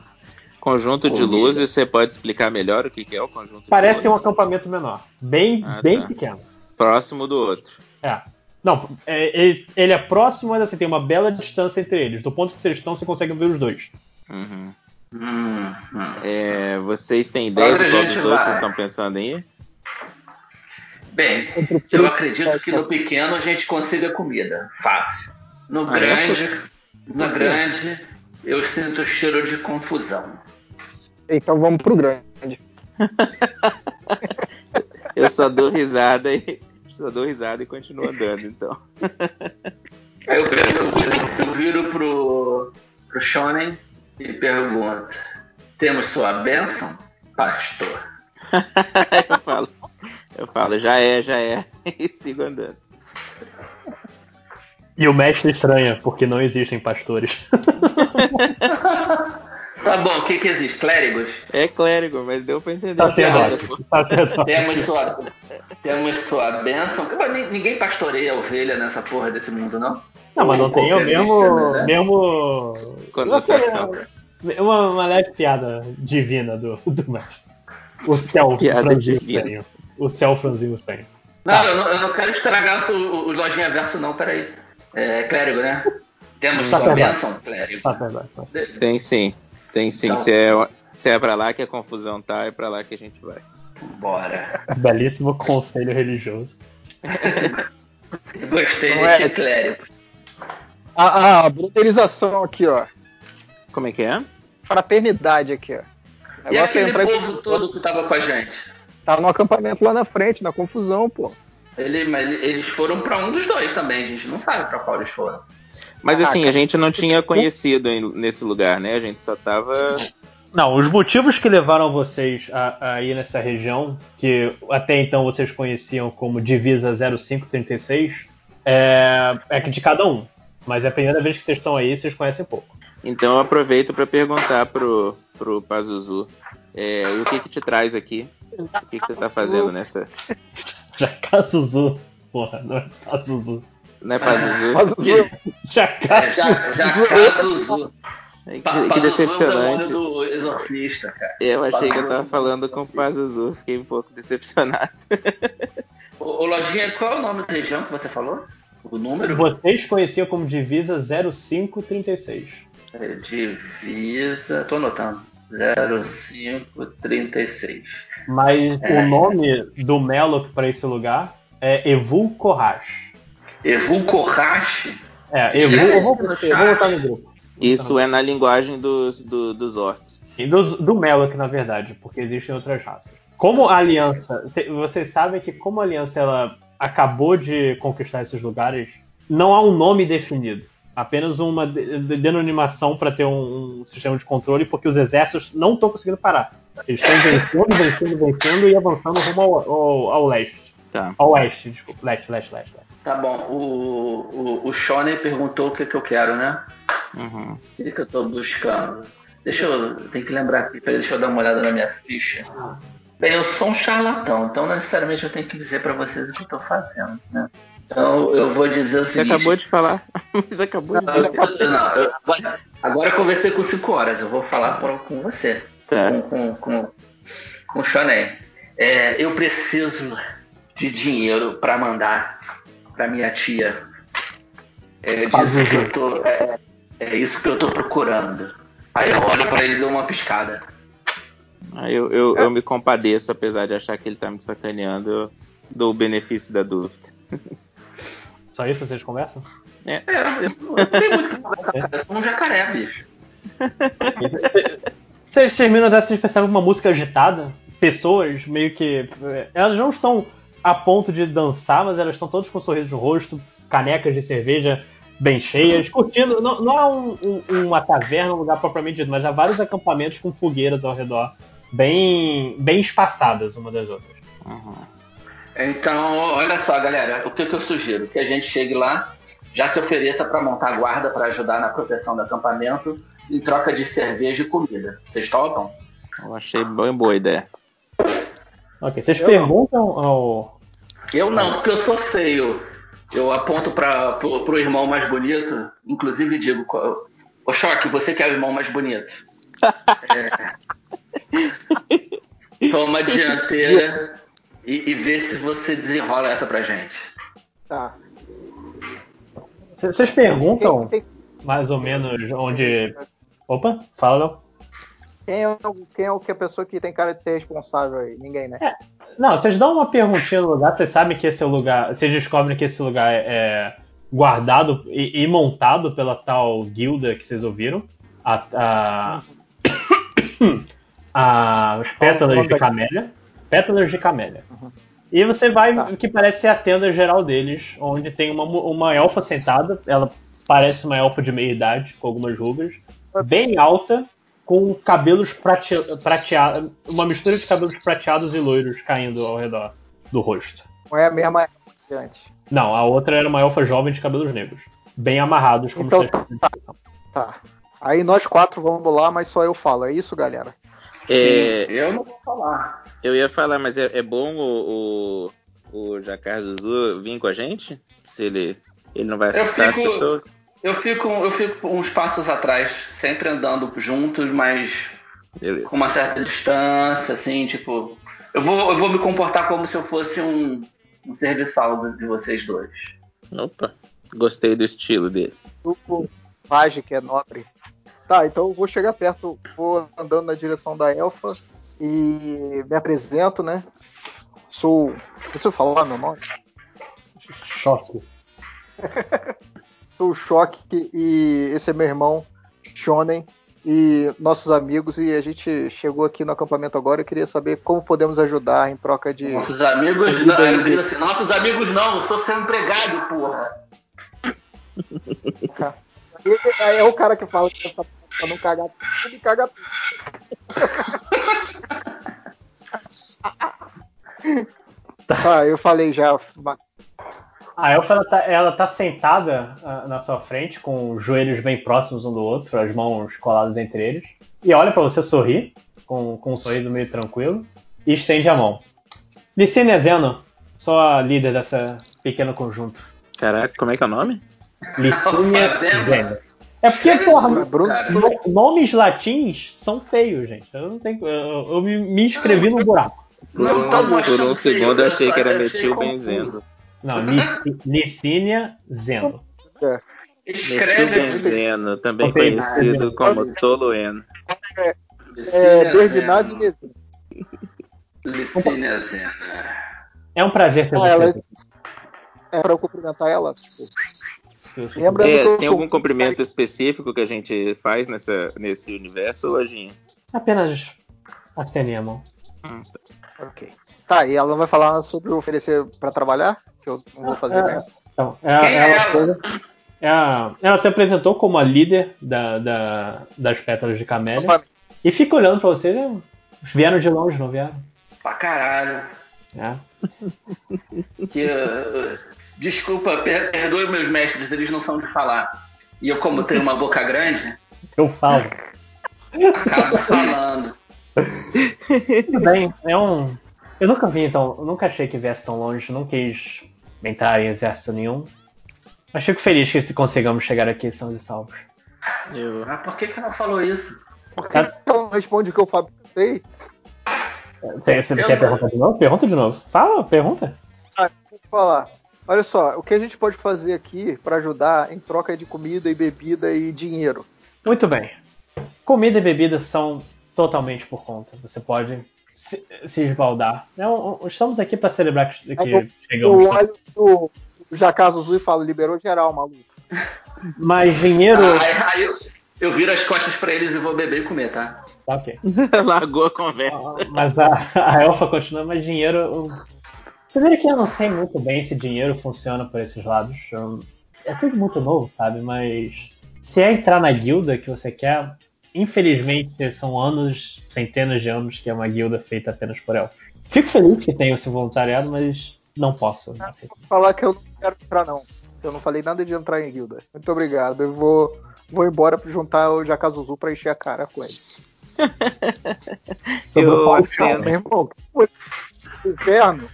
Conjunto de Comida. luzes, você pode explicar melhor o que que é o conjunto Parece de um luzes? acampamento menor, bem, Ah, bem tá. pequeno. Próximo do outro. É. Não, é, ele, ele é próximo, mas assim, tem uma bela distância entre eles. Do ponto que vocês estão, você consegue ver os dois. Uhum. Hum, hum. É, vocês têm ideia Onde de a qual dos dois vai? vocês estão pensando em ir? Bem, eu acredito que no pequeno a gente consiga comida. Fácil. No Ah, é? grande, no grande, eu sinto cheiro de confusão. Então vamos pro grande. Eu só dou risada e só dou risada e continuo andando, então. Aí eu, eu, eu viro pro, pro Shonen e pergunta: Temos sua bênção, pastor? eu falo, eu falo, já é, já é. E sigo andando. E o mestre estranha, porque não existem pastores. Tá bom, o que, que existe? Clérigos? É clérigo, mas deu pra entender. Tá pô. Tá sendo Temos sua, temos sua bênção. Pô, Ninguém pastoreia ovelha nessa porra desse mundo, não? Não, mas não tem o mesmo. né? mesmo Conotação. uma, uma leve piada divina do, do mestre. O céu franzinho. O céu franzinho estranho. Não, Tá. eu não, eu não quero estragar o, o, o Lojinha Verso, não, peraí. É clérigo, né? Temos Tá sua bênção, clérigo. Tá, tá, tá, tá. Tem sim, tem sim. Então- Se, é, se é pra lá que a confusão tá, é pra lá que a gente vai. Bora. Belíssimo conselho religioso. Gostei Não é- desse clérigo. A, a brotherização aqui, ó. Como é que é? Fraternidade aqui, ó. O E negócio é aquele entrar povo todo que tava com a gente? Tava no acampamento lá na frente, na confusão, pô. Ele, mas eles foram pra um dos dois também, a gente não sabe pra qual eles foram. Mas Ah, assim, a gente não tinha conhecido em- nesse lugar, né? A gente só tava. Não, os motivos que levaram vocês a, a ir nessa região, que até então vocês conheciam como Divisa 0536, é, é que de cada um. Mas é a primeira vez que vocês estão aí, vocês conhecem pouco. Então eu aproveito pra perguntar pro, pro Pazuzu. É, e o que que te traz aqui? O que, que você tá fazendo nessa. Jacazuzu. Porra, não é Pazuzu. Não é Pazuzu? Pazuzu. É, Jacazuzu. já, já Pazuzu. Que, Pa- que é decepcionante. demônio do exorcista, cara. Eu achei que eu Pazuzu. tava falando com o Pazuzu, fiquei um pouco decepcionado. Ô, ô, Lojinha, qual é o nome da região que você falou? O número? Vocês conheciam como Divisa 0536. É, Divisa. Tô anotando. 0536. Mas É. o nome do Melok para esse lugar é Evul Korash. Evu Kohashi? É, Evul. Eu vou, eu vou botar no grupo. Isso é na linguagem dos, do- dos orcs. E do, do Melok, na verdade, porque existem outras raças. Como a aliança. Vocês sabem que, como a aliança ela acabou de conquistar esses lugares, não há um nome definido. Apenas uma de- de- denominação para ter um, um sistema de controle, porque os exércitos não estão conseguindo parar. Eles estão vencendo, vencendo, vencendo e avançando rumo ao, ao, ao leste. Tá. Ao oeste, desculpa. Leste, leste, leste. leste. Tá bom. O, o, o Shonen perguntou o que, que eu quero, né? Uhum. O que, que eu tô buscando? Deixa eu. Tem que lembrar aqui, deixa eu dar uma olhada na minha ficha. Bem, eu sou um charlatão, então necessariamente eu tenho que dizer pra vocês o que eu tô fazendo, né? Então eu vou dizer o Você seguinte. acabou de falar. Você acabou de dizer. eu- não, eu- agora- eu conversei com 5 horas, eu vou falar com você. Tá. Com, com, com, com o Shonen. É, eu preciso de dinheiro pra mandar pra minha tia. É disso que eu tô. É, é isso que eu tô procurando. Aí eu olho pra ele e dou uma piscada. Aí eu, eu, eu me compadeço, apesar de achar que ele tá me sacaneando, eu dou o benefício da dúvida. Só isso vocês conversam? É, eu não eu não tenho muito. Eu sou um jacaré, bicho. Vocês terminam dessa, vocês percebem uma música agitada. Pessoas meio que. eh, Elas não estão a ponto de dançar, mas elas estão todas com um sorriso no rosto, canecas de cerveja bem cheias, curtindo. Não, não é um- um- uma taverna, um lugar propriamente dito, mas há vários acampamentos com fogueiras ao redor, bem, bem espaçadas uma das outras. Uhum. Então, olha só, galera, o que, que eu sugiro? Que a gente chegue lá, já se ofereça para montar guarda para ajudar na proteção do acampamento, em troca de cerveja e comida. Vocês topam? Eu achei bem boa a ideia. Ok, vocês perguntam ao. Eu não, porque eu sou feio. Eu aponto para pro, pro irmão mais bonito, inclusive digo, ô Choque, você que é o irmão mais bonito. É. Toma a dianteira e, e vê se você desenrola essa pra gente. Tá. Vocês perguntam mais ou menos onde. Opa, fala, Léo. Quem é, o- quem é o que a pessoa que tem cara de ser responsável aí? Ninguém, né? Não, vocês dão uma perguntinha no lugar, vocês sabem que esse é o lugar. Vocês descobrem que esse lugar é guardado e, e montado pela tal guilda que vocês ouviram. A, a, a- os pétalas de camélia. Pétalas de camélia. E você vai, Tá. que parece ser a tenda geral deles, onde tem uma, uma elfa sentada. Ela parece uma elfa de meia idade, com algumas rugas. bem alta, com cabelos prate... prateados, uma mistura de cabelos prateados e loiros caindo ao redor do rosto. Não é a mesma de antes. Não, a outra era uma elfa jovem de cabelos negros, bem amarrados, como Então, está tá. Tá. Aí nós quatro vamos lá, mas só eu falo. É isso, galera? É, Eu não vou falar. eu ia falar, mas é, é bom o, o, o Jacar Zuzu vir com a gente? Se ele, ele não vai assustar fico- as pessoas? Eu fico, eu fico uns passos atrás, sempre andando juntos, mas Beleza. com uma certa distância, assim, tipo. Eu vou, eu vou me comportar como se eu fosse um, um serviçal de- vocês dois. Opa, gostei do estilo dele. O Raj, que é nobre. Tá, então eu vou chegar perto, vou andando na direção da elfa e me apresento, né? Sou. Eu falar meu nome? Choque. Sou o Choque e esse é meu irmão, Shonen, e nossos amigos. E a gente chegou aqui no acampamento agora. Eu queria saber como podemos ajudar em troca de. Nossos amigos não, eu assim, nossos amigos não, eu sou seu empregado, porra. É o cara que fala que essa pra não cagar tudo, ele caga tudo. Tá, eu falei já. A elfa ela tá, ela tá sentada ah, na sua frente, com os joelhos bem próximos um do outro, as mãos coladas entre eles, e olha pra você sorrir, com, com um sorriso meio tranquilo, e estende a mão. Licínia Zeno, sou a líder dessa pequeno conjunto. Caraca, como é que é o nome? Licínia Zeno. É porque, porra, Bruno, no- nomes latins são feios, gente. Eu não tenho. Eu, eu me, me inscrevi no buraco. Por, Não um, por um segundo eu achei que era Metil confuso. Benzendo. Não, Licínia Zeno. Metil Escreve Benzeno, também Ok, conhecido tá. como Tolueno. é, Berdinazzi mesmo. Licínia Zena. É um prazer ter Ah, você. aqui. É pra eu cumprimentar ela? Tipo, Lembra- É, tem algum cumprimento específico que a gente faz nessa, nesse universo, Lojinha? Apenas acene a mão. ok. Tá, e ela não vai falar sobre oferecer pra trabalhar? Que eu não vou fazer É, mesmo. Então, ela, Quem é ela ela? foi- é a- ela se apresentou como a líder da, da- das pétalas de camélia Opa, e fica olhando pra você. né? Vieram de longe, não vieram? Pra caralho. É. Que, uh, desculpa, per- perdoe meus mestres, eles não são de falar. E eu, como tenho uma boca grande, Eu falo. acabo falando. Tudo bem, é um. Eu nunca vi, então. Eu nunca achei que viesse tão longe, não quis entrar em exército nenhum. Mas fico feliz que consigamos chegar aqui sãos e salvos. Eu, Mas por que, que ela falou isso? Por que ela não responde o que eu falei? Você, você Eu quer não- perguntar de novo? Pergunta de novo. Fala, pergunta. Vou falar. Olha só, o que a gente pode fazer aqui pra ajudar em troca de comida e bebida e dinheiro? Muito bem. Comida e bebida são totalmente por conta. Você pode se, se esbaldar. É um- estamos aqui para celebrar que, que Eu- Eu chegamos. olho pro Jacaso Azul e falo, liberou geral, maluco. Mas dinheiro. Aí, aí eu, eu viro as costas pra eles e vou beber e comer, tá? Tá ok. largou a conversa. Ah, Mas a, a elfa continua, mas dinheiro. eu- Primeiro que eu não sei muito bem se dinheiro funciona por esses lados. Eu- É tudo muito novo, sabe? Mas se é entrar na guilda que você quer, infelizmente são anos, centenas de anos que é uma guilda feita apenas por elfos. Fico feliz que tenha esse voluntariado, mas não posso. Vou falar que eu não quero entrar, não. Eu não falei nada de entrar em guilda. Muito obrigado. Eu vou, vou embora pra juntar o Jacaso Azul pra encher a cara com ele. O Eu. Meu irmão, do inferno.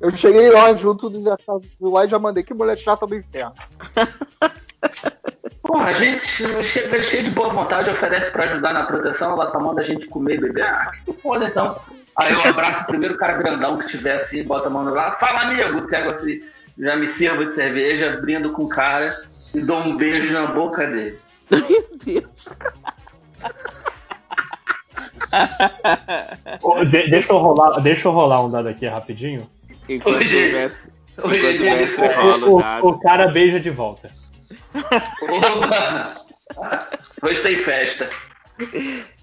Eu cheguei lá junto do Jacaso Azul lá e já mandei. Que mulher chata do inferno. Porra, a gente chega cheio de boa vontade, oferece pra ajudar na proteção, ela só manda a gente comer e beber. Ah, que foda então. Aí eu abraço o primeiro cara grandão que tiver assim, bota a mão no lado, fala amigo, pego assim, já me sirvo de cerveja, brindo com o cara e dou um beijo na boca dele. Meu Deus. Ô, de- deixa, eu rolar, deixa eu rolar um dado aqui rapidinho. Enquanto o Hoje- mestre, enquanto o dia mestre rola O, o o- dado. o cara beija de volta. Opa! Hoje tem festa.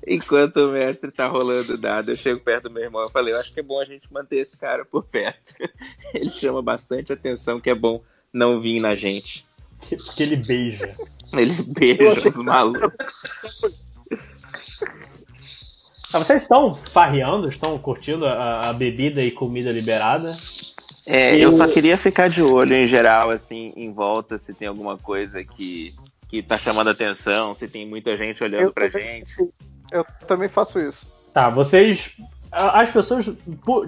Enquanto o mestre tá rolando o dado, eu chego perto do meu irmão e falei, eu acho que é bom a gente manter esse cara por perto. Ele chama bastante atenção, que é bom não vir na gente. Porque, porque ele beija. Ele beija os malucos. Ah, vocês estão farreando, estão curtindo a, a bebida e comida liberada? É, eu só queria ficar de olho em geral, assim, em volta, se tem alguma coisa que, que tá chamando atenção, se tem muita gente olhando Eu pra também- gente. Eu também faço isso. Tá, vocês. As pessoas,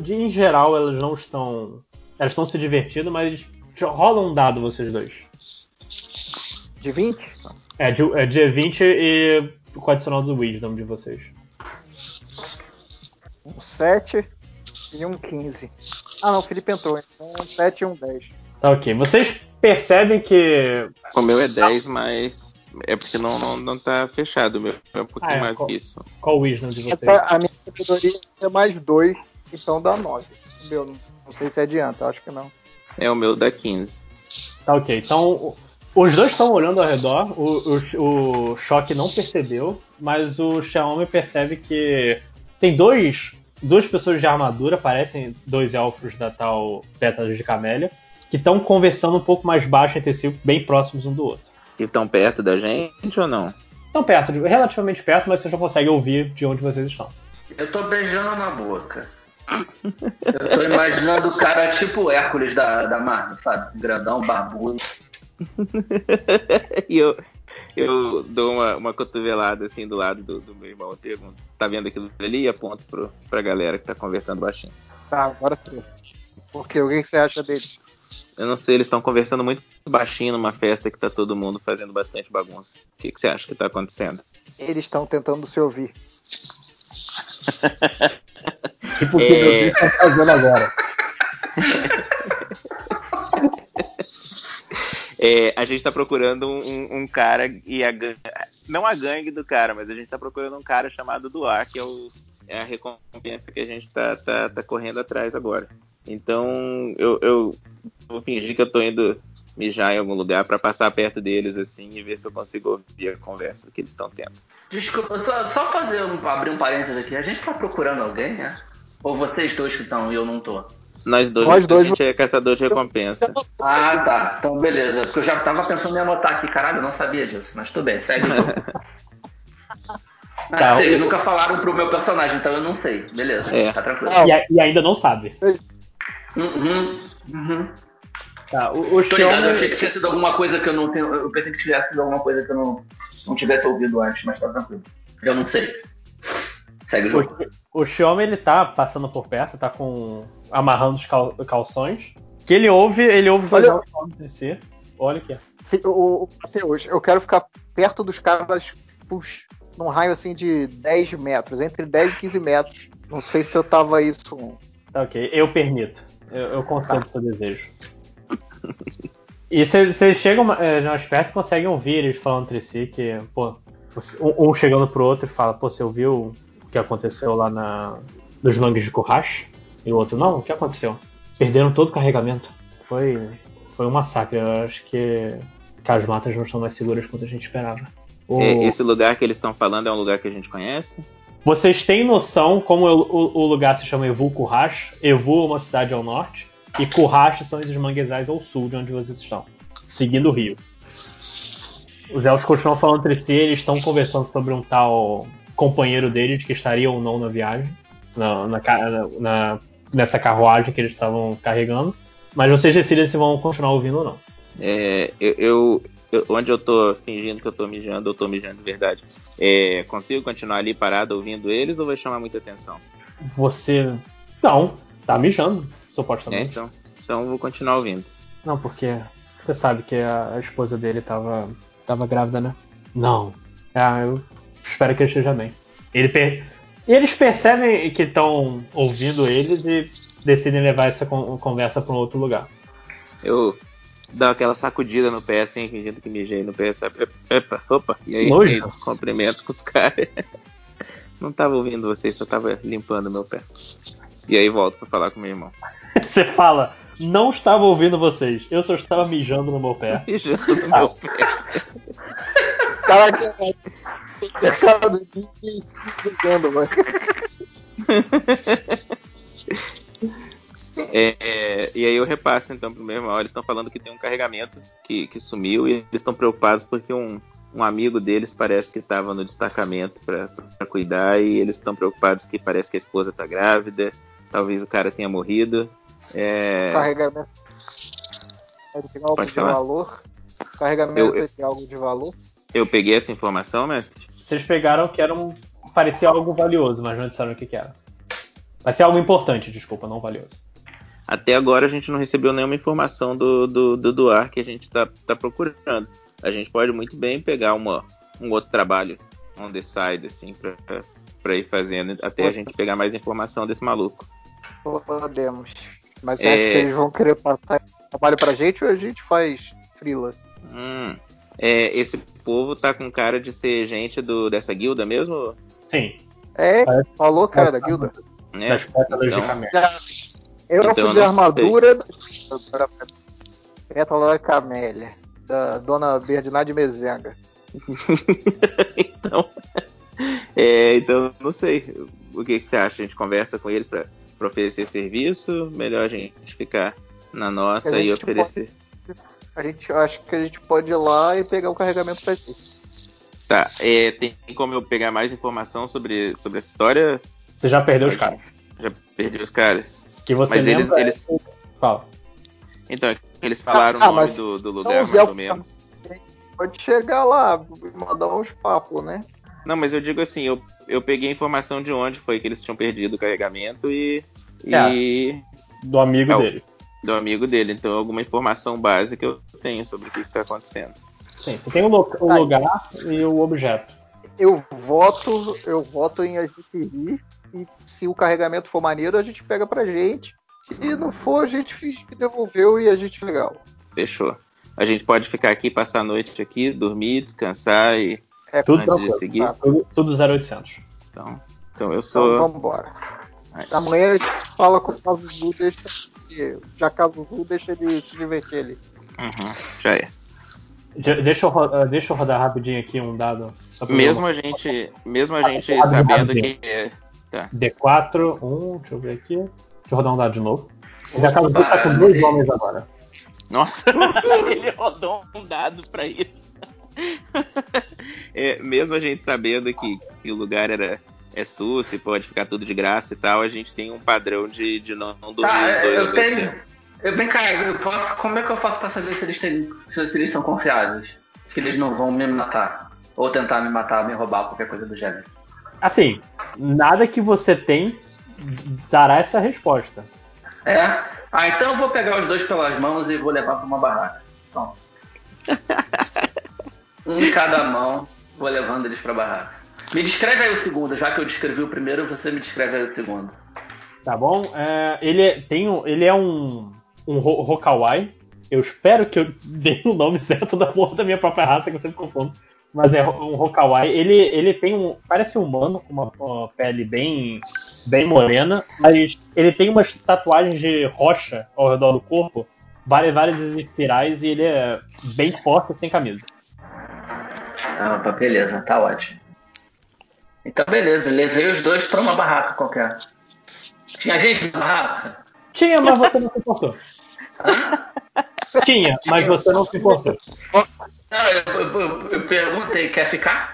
em geral, elas não estão. Elas estão se divertindo, mas rola um dado vocês dois. De 20? É, de, é dia 20 e com o adicional do Wisdom de vocês. Um 7 e um 15. Ah não, o Felipe entrou, então um 7 e um 10. Tá ok. Vocês percebem que. O meu é 10, mas é porque não, não, não tá fechado. O meu é um pouquinho Ah, é, mais qual- que isso. Qual o Wisdom de vocês? Essa- a minha sabedoria é mais 2, então dá 9. O meu, não sei se adianta, acho que não. É o meu dá 15. Tá ok. Então, os dois estão olhando ao redor. O, o, o Choque não percebeu, mas o Xiaomi percebe que tem dois, duas pessoas de armadura, parecem dois elfos da tal Pétalas de Camélia, que estão conversando um pouco mais baixo entre si, bem próximos um do outro. E tão perto da gente ou não? Estão perto, relativamente perto, mas você já consegue ouvir de onde vocês estão. Eu tô beijando na boca. Eu tô imaginando o cara tipo o Hércules da, da Marvel, sabe? Grandão, barbudo. e eu, eu dou uma, uma cotovelada assim do lado do, do meu irmão. Eu pergunto, tá vendo aquilo ali? E aponto pro, pra galera que tá conversando baixinho. Tá, agora tu. Por quê? O que você acha deles? Eu não sei, eles estão conversando muito baixinho numa festa que tá todo mundo fazendo bastante bagunça. O que, que você acha que tá acontecendo? Eles estão tentando se ouvir. Tipo o que É. estão fazendo agora. É, a gente tá procurando um, um- cara e a. Não a gangue do cara, mas a gente tá procurando um cara chamado Duar, que é, o, é a recompensa que a gente tá, tá, tá correndo atrás agora. Então eu, eu vou fingir que eu tô indo mijar em algum lugar pra passar perto deles assim e ver se eu consigo ouvir a conversa que eles estão tendo. Desculpa, só, só fazer um, abrir um parênteses aqui. A gente tá procurando alguém, né? Ou vocês dois que estão e eu não tô? Nós dois, Nós dois- a gente é caçador de recompensa. Ah, tá. Então, beleza. Porque eu já tava pensando em anotar aqui. Caralho, eu não sabia disso. Mas tudo bem, segue. Ah, Tá, nunca falaram pro meu personagem, então eu não sei. Beleza, É. tá tranquilo. E, a- e ainda não sabe. Uhum, uhum. Tá, o, o Tô ligado, eu achei que tinha sido alguma coisa que eu não tenho. Eu pensei que tivesse sido alguma coisa que eu não, não tivesse ouvido antes, mas tá tranquilo. Eu não sei. Segue o jogo. O, ele tá passando por perto, tá com. amarrando os cal- calções. Que ele ouve, ele ouve dois Olha- entre si. Olha aqui. O, o, Mateus, eu quero ficar perto dos caras puxa, num raio assim de 10 metros, entre 10 e 15 metros. Não sei se eu tava isso. Tá ok, eu permito. Eu, eu concedo seu desejo. E vocês chegam é, mais perto e conseguem ouvir eles falando entre si que, pô, um, um chegando pro outro e fala, pô, você ouviu que aconteceu lá na, nos mangues de Kurrash? E o outro, não, o que aconteceu? Perderam todo o carregamento. Foi, foi um massacre. Eu acho que, que as matas não estão mais seguras quanto a gente esperava. O- esse lugar que eles estão falando é um lugar que a gente conhece? Vocês têm noção como o, o- o lugar se chama Evu Kurrash? Evu é uma cidade ao norte e Kurrash são esses manguezais ao sul de onde vocês estão, seguindo o rio. Os elfos continuam falando entre si, eles estão conversando sobre um tal companheiro deles que estaria ou não na viagem, na, na na- nessa carruagem que eles estavam carregando. Mas vocês decidem se vão continuar ouvindo ou não. É, eu, eu- eu- onde eu tô fingindo que eu tô mijando, eu tô mijando de verdade. É, consigo continuar ali parado ouvindo eles ou vai chamar muita atenção? Você. Não, tá mijando, É, supostamente. então, então eu vou continuar ouvindo. Não, porque você sabe que a, a esposa dele tava, tava grávida, né? Não. Ah, eu espero que ele esteja bem. Ele per... E eles percebem que estão ouvindo eles e decidem levar essa con- conversa para um outro lugar. Eu dou aquela sacudida no pé assim, fingindo que mijei no pé, sabe? Epa, opa, e aí, Nojo. aí cumprimento com os caras. Não tava ouvindo vocês, só tava limpando meu pé. E aí volto pra falar com meu irmão. Você fala, não estava ouvindo vocês, eu só estava mijando no meu pé. Mijando no meu pé. Caraca, a cara do Jim se jogando, mano. É, é, e aí eu repasso então pro meu irmão. Eles estão falando que tem um carregamento que, que sumiu e eles estão preocupados porque um, um amigo deles parece que estava no destacamento para cuidar e eles estão preocupados que parece que a esposa está grávida, talvez o cara tenha morrido. É... Carregamento. É de algo Pode de falar. valor? Carregamento Eu- eu- é de algo de valor? Eu peguei essa informação, mestre? Vocês pegaram que era um. parecia algo valioso, mas não disseram o que, que era. Parecia algo importante, desculpa, não valioso. Até agora a gente não recebeu nenhuma informação do, do, do Duar que a gente está tá procurando. A gente pode muito bem pegar uma, um outro trabalho on the side, assim, pra, pra ir fazendo, até a gente pegar mais informação desse maluco. Podemos. Mas você É. acha que eles vão querer passar trabalho pra gente ou a gente faz frila? Hum, é, esse povo tá com cara de ser gente do, dessa guilda mesmo? Sim. É, Parece- falou, cara, da guilda. Né? Das pétalas de Então. Eu Então, de sei. armadura da Pétala da Camélia, da dona Bernarde Mezenga. então, é, então, não sei. O que, que você acha? A gente conversa com eles pra, pra oferecer serviço? Melhor a gente ficar na nossa A e oferecer. A gente eu acho que a gente pode ir lá e pegar o carregamento pra gente. Tá, é, tem como eu pegar mais informação sobre, sobre essa história? Você já perdeu os caras. Já perdi os caras. Que você Mas eles, lembra. eles. Fala. Então, eles falaram Ah, o nome do, do Então, lugar, Zé, mais ou menos. Pode chegar lá e mandar uns papos, né? Não, mas eu digo assim, eu, eu peguei a informação de onde foi que eles tinham perdido o carregamento e. É. e Do amigo É, dele. Do amigo dele. Então, alguma informação básica eu tenho sobre o que está acontecendo. Sim, você tem o, lo- o Tá. lugar e o objeto. Eu voto, eu voto em a gente ir e se o carregamento for maneiro, a gente pega pra gente. Se não for, a gente finge que devolveu e a gente legal. Fechou. A gente pode ficar aqui, passar a noite aqui, dormir, descansar e É, Tudo antes de seguir. tá. Tudo, tudo 0800. Então, então eu Então sou. vamos embora. Amanhã a gente fala com o Zul, deixa já Caso Zul, deixa ele se divertir ali. Uhum, já é. De- deixa, eu, ro- eh, deixa eu rodar rapidinho aqui um dado. Mesmo a gente, mesmo a gente Ah, sabendo ah, que é, D4, 1, deixa eu ver aqui. Deixa eu rodar um dado de novo. Já caso tá com dois homens agora. Nossa, ele rodou um dado pra isso. É, mesmo a gente sabendo que, que o lugar era é sus e pode ficar tudo de graça e tal, a gente tem um padrão de, de não, não dormir Tá, os dois eu tenho. tempo. Eu, vem cá, eu posso, como é que eu faço pra saber se eles, têm, se eles são confiáveis? Que eles não vão me matar. Ou tentar me matar, me roubar, qualquer coisa do gênero. Assim, nada que você tem dará essa resposta. É? Ah, então eu vou pegar os dois pelas mãos e vou levar pra uma barraca. Então. um em cada mão, vou levando eles pra barraca. Me descreve aí o segundo, já que eu descrevi o primeiro, você me descreve aí o segundo. Tá bom? É, ele, é, tem um, ele é um, um Ho- Hokawai. Eu espero que eu dei o nome certo da porra da minha própria raça, que eu sempre confundo. Mas é um Hokawai. Ele, ele tem um. Parece um humano com uma, uma pele bem, bem morena, mas ele tem umas tatuagens de rocha ao redor do corpo, várias, várias espirais, e ele é bem forte sem camisa. Ah, tá, beleza, tá ótimo. Então beleza, levei os dois pra uma barraca qualquer. Tinha gente na barraca? Tinha, mas você não se importou. Tinha, mas você não se importou. Não, eu, eu- eu perguntei, quer ficar?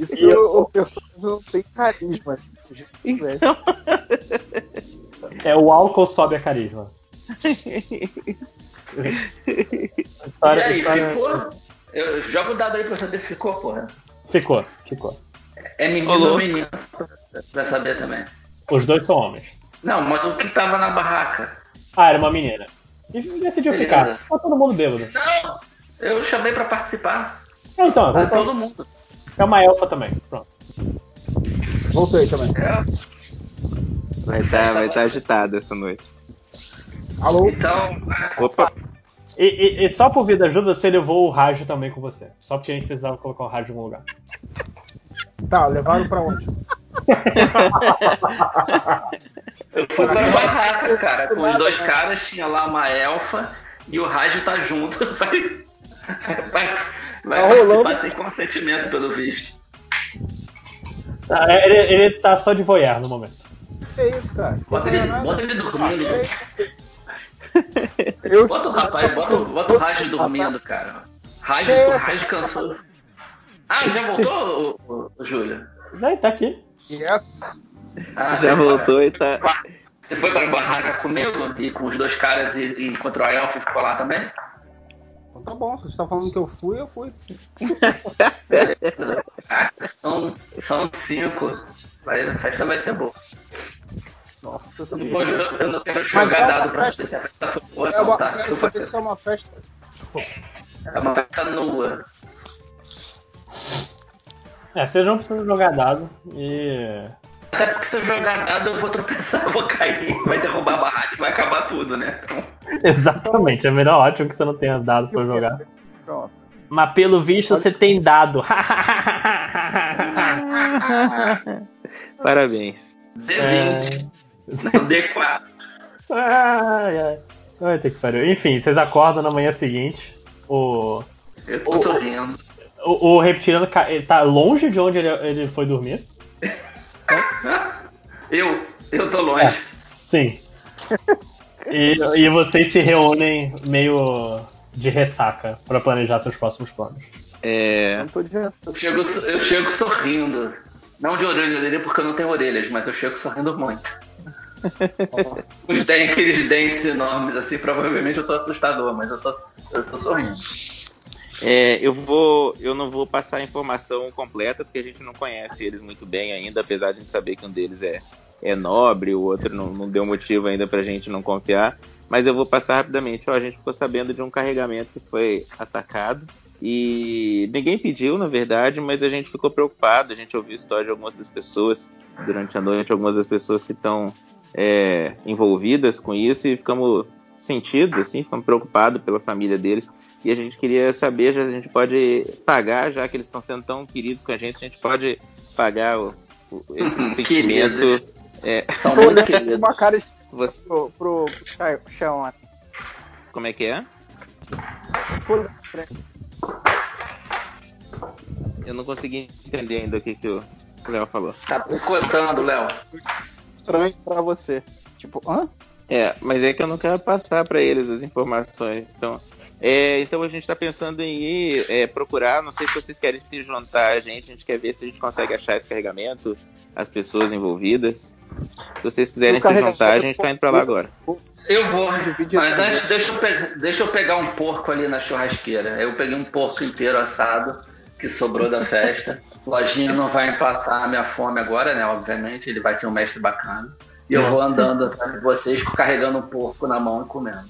Isso que o, o personagem não tem carisma. Então, É o álcool sobe a carisma. História- e aí, história- ficou? Eu jogo o dado aí pra saber se ficou, porra. Ficou, ficou. É menino Ô, louco. ou menino? Pra saber também. Os dois são homens. Não, mas o que tava na barraca? Ah, era uma menina. E decidiu Beleza. ficar. Tá todo mundo bêbado. Não, eu chamei pra participar. Ah, então, Tá então todo mundo. é uma elfa também. Pronto. Voltei também. É, vai estar vai tá agitado essa noite. Alô? então, Opa, E, e- e só por vida ajuda, você levou o rádio também com você. Só porque a gente precisava colocar o rádio em algum lugar. Tá, levaram pra onde? eu fui pra barraca, cara. Com os dois caras, tinha lá uma elfa e o rádio tá junto. Vai, vai, vai Tá rolando. sem consentimento, pelo visto. Ah, ele, ele tá só de voyeur no momento. Que isso, cara? Bota é ele, nada. bota ele dormindo. Eu, Bota o rapaz, bota, o- bota o Raj dormindo, cara. Raj, É. Raj cansou. Ah, já voltou, o, o, o Júlio? Já tá aqui. Yes. Ah, Já voltou e tá. Você foi pra barraca comigo e com os dois caras e, e encontrou a Elf e ficou lá também? Então tá bom, você está falando que eu fui, eu fui. Ah, são, são cinco. Vai, a festa vai ser boa. Nossa, Eu não vou- eu não quero Mas jogar é dado pra festa- a festa É não, uma, tá? eu quero Desculpa. saber se é uma festa. É uma festa nua. É, vocês não precisam jogar dado e. Até porque se eu jogar dado eu vou tropeçar, eu vou cair, vai derrubar a barraca, vai acabar tudo, né? Exatamente, é melhor ótimo que você não tenha dado pra jogar. Pronto. Mas pelo visto você tem dado. Parabéns. D20, não D4. ai, ai. Ai, tem que pariu. Enfim, vocês acordam na manhã seguinte. O, Eu tô sorrindo. o, o reptiliano tá longe de onde ele, ele foi dormir. Eu, eu tô longe. Sim. E, e vocês se reúnem meio de ressaca pra planejar seus próximos planos. É. Eu chego, eu chego sorrindo. Não de orelha em orelha porque eu não tenho orelhas, mas eu chego sorrindo muito. Os dentes, aqueles dentes enormes assim, provavelmente eu tô assustador, mas eu tô, eu tô sorrindo. É, eu vou, eu não vou passar a informação completa porque a gente não conhece eles muito bem ainda, apesar de a gente saber que um deles é, é nobre, o outro não, não deu motivo ainda pra gente não confiar. Mas eu vou passar rapidamente. Ó, a gente ficou sabendo de um carregamento que foi atacado e ninguém pediu, na verdade, mas a gente ficou preocupado. A gente ouviu história de algumas das pessoas durante a noite, algumas das pessoas que estão é, envolvidas com isso e ficamos sentidos, assim, ficamos preocupados pela família deles. E a gente queria saber se a gente pode pagar, já que eles estão sendo tão queridos com a gente, a gente pode pagar o, o, esse sentimento. Queridos. É, São muito queridos. uma cara você, pro, pro, Chão. como é que é? Eu não consegui entender ainda o que, que o Léo falou. Tá picotando, Léo. Estranho pra você. Tipo, hã? É, mas é que eu não quero passar para eles as informações. Então, é, então a gente está pensando em ir é, procurar. Não sei se vocês querem se juntar a gente. A gente quer ver se a gente consegue achar esse carregamento, as pessoas envolvidas. Se vocês quiserem se juntar, a gente está indo para lá agora. Eu vou, mas antes deixa eu, pe- deixa eu pegar um porco ali na churrasqueira. Eu peguei um porco inteiro assado que sobrou da festa. Lojinha não vai empatar a minha fome agora, né? Obviamente, ele vai ser um mestre bacana. E eu vou andando atrás de vocês carregando um porco na mão e comendo.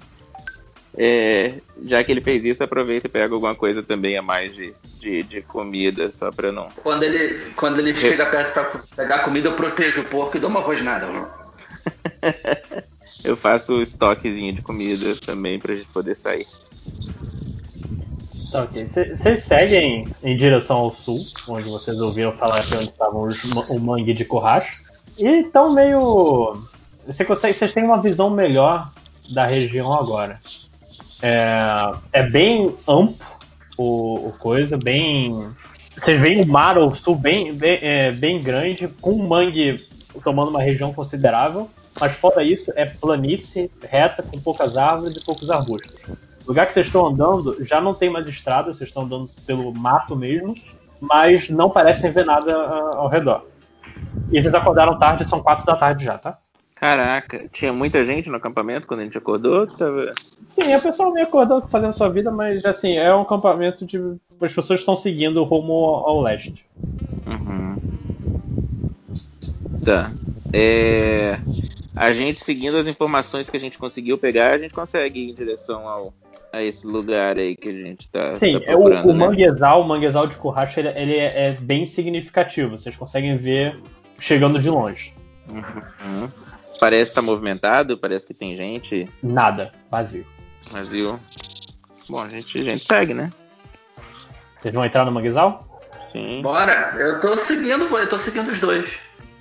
É, já que ele fez isso, aproveita e pega alguma coisa também a mais de, de, de comida, só para não. Quando ele, quando ele chega perto pra pegar comida, eu protejo o porco e dou uma rosnada. Eu faço o estoquezinho de comida também pra gente poder sair. Tá, ok. Vocês seguem em direção ao sul, onde vocês ouviram falar que onde estavam os ma- o mangue de Corracho. E estão meio. Vocês têm uma visão melhor da região agora. É, é bem amplo o, o coisa, bem. Vocês veem o mar ao sul bem, bem, é, bem grande, com o mangue tomando uma região considerável. Mas fora isso, é planície reta, com poucas árvores e poucos arbustos. O lugar que vocês estão andando já não tem mais estrada, vocês estão andando pelo mato mesmo, mas não parecem ver nada ah, ao redor. E vocês acordaram tarde, são quatro da tarde já, tá? Caraca, tinha muita gente no acampamento quando a gente acordou? Tava... Sim, o pessoal meio acordando, fazendo sua vida, mas assim, é um acampamento de. As pessoas estão seguindo rumo ao ao leste. Uhum. Tá. É, A gente seguindo as informações que a gente conseguiu pegar, a gente consegue ir em direção ao, a esse lugar aí que a gente tá, Sim, tá é o, procurando, o né? manguezal, o manguezal de Curracha, ele, ele é, é bem significativo. Vocês conseguem ver chegando de longe. Uhum. Parece estar movimentado, parece que tem gente Nada, vazio. vazio. Bom, a gente, a gente segue, né? Vocês vão entrar no manguezal? Sim. Bora, eu tô seguindo, eu tô seguindo os dois.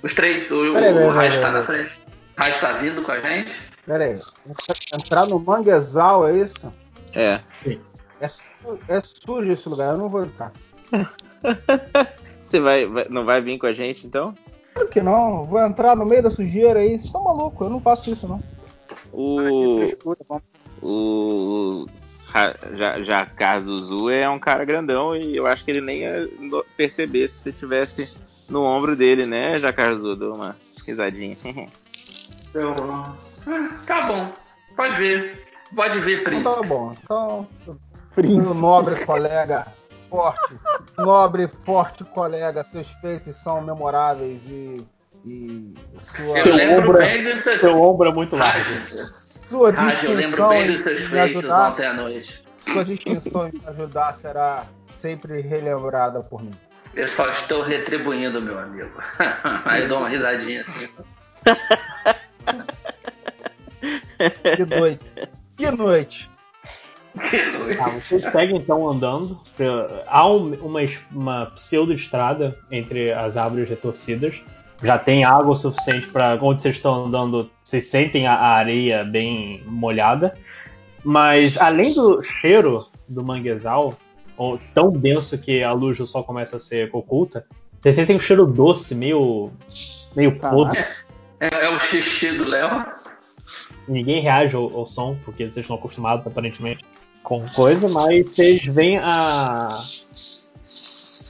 Os três. O, Peraí, o peraí, Raiz peraí, tá na peraí. frente. Raiz tá vindo com a gente. Pera aí. Entrar no manguezal, é isso? É. É, su- é sujo esse lugar, eu não vou entrar. Você vai, vai- não vai vir com a gente então? Claro que não. Vou entrar no meio da sujeira aí. Vocês estão malucos, eu não faço isso, não. O. O. Ra- Ja- Jacques Zuzu é um cara grandão e eu acho que ele nem ia perceber se você tivesse no ombro dele, né, Zuzu? Deu uma risadinha. Ah, Tá bom. Pode ver. Pode ver, Então príncipe. tá bom. Então, meu nobre colega, forte, nobre, forte colega, seus feitos são memoráveis e, e sua, Eu lembro ombro- seus Seu ombro é muito largo. sua Rádio, eu lembro distinção bem em me ajudar, ontem à noite. sua distinção em me ajudar será sempre relembrada por mim. Eu só estou retribuindo, meu amigo. Aí dou uma risadinha assim. Que noite. Que noite. Tá, vocês seguem então andando. Há um- uma, uma pseudo-estrada entre as árvores retorcidas. Já tem água o suficiente para onde vocês estão andando, vocês sentem a a areia bem molhada. Mas além do cheiro do manguezal, ou tão denso que a luz do sol começa a ser oculta, vocês sentem um cheiro doce, meio, meio podre. É, é o xixi do Léo. Ninguém reage ao, ao som, porque vocês estão acostumados, aparentemente, com coisa, mas vocês veem a.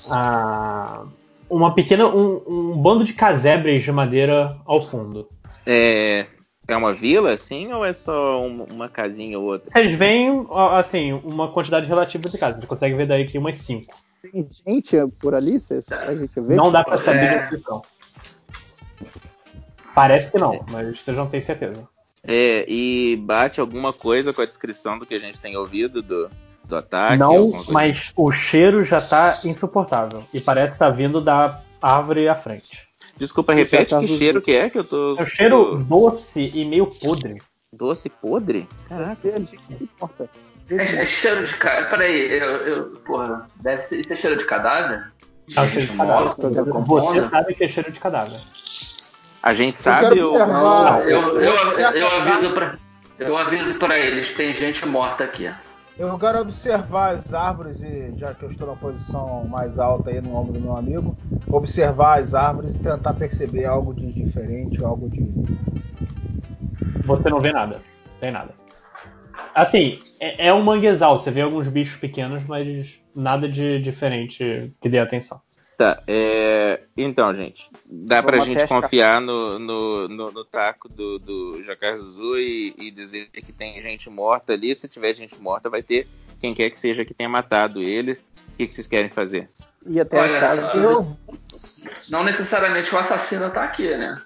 a uma pequena. Um, um bando de casebres de madeira ao fundo. É, é uma vila, assim, ou é só um- uma casinha ou outra? Vocês veem, assim, uma quantidade relativa de casas. Você consegue ver daí que umas cinco. Tem gente por ali? Cê, a gente vê? Não dá pra saber É. a descrição. Parece que não, mas vocês não têm certeza. É, e bate alguma coisa com a descrição do que a gente tem ouvido do, do ataque? não, mas o cheiro já tá insuportável. E parece que tá vindo da árvore à frente. Desculpa, repete ataque que do- cheiro que é que eu tô. É um cheiro tô- doce e meio podre. Doce podre? Caraca. Importa. É, é cheiro de cadáver. Peraí, eu, eu. Porra, deve ser. Isso é cheiro de cadáver? Um cheiro de cadáver. Morto, Você sabe que é cheiro de cadáver. A gente Eu sabe quero ou- observar. Eu, eu, eu, eu aviso pra. Eu aviso pra eles, tem gente morta aqui. Eu quero observar as árvores, e já que eu estou na posição mais alta aí no ombro do meu amigo, observar as árvores e tentar perceber algo de diferente, algo de. Você não vê nada. Não tem nada. Assim, é, é um manguezal. Você vê alguns bichos pequenos, mas nada de diferente que dê atenção. Tá, é... então, gente, dá pra Vamos gente até as confiar no, no, no, no taco do, do Zuzu e, e dizer que tem gente morta ali. Se tiver gente morta, vai ter quem quer que seja que tenha matado eles. O que, que vocês querem fazer? E até Olha, as casas. Eu, Não necessariamente o assassino tá aqui, né?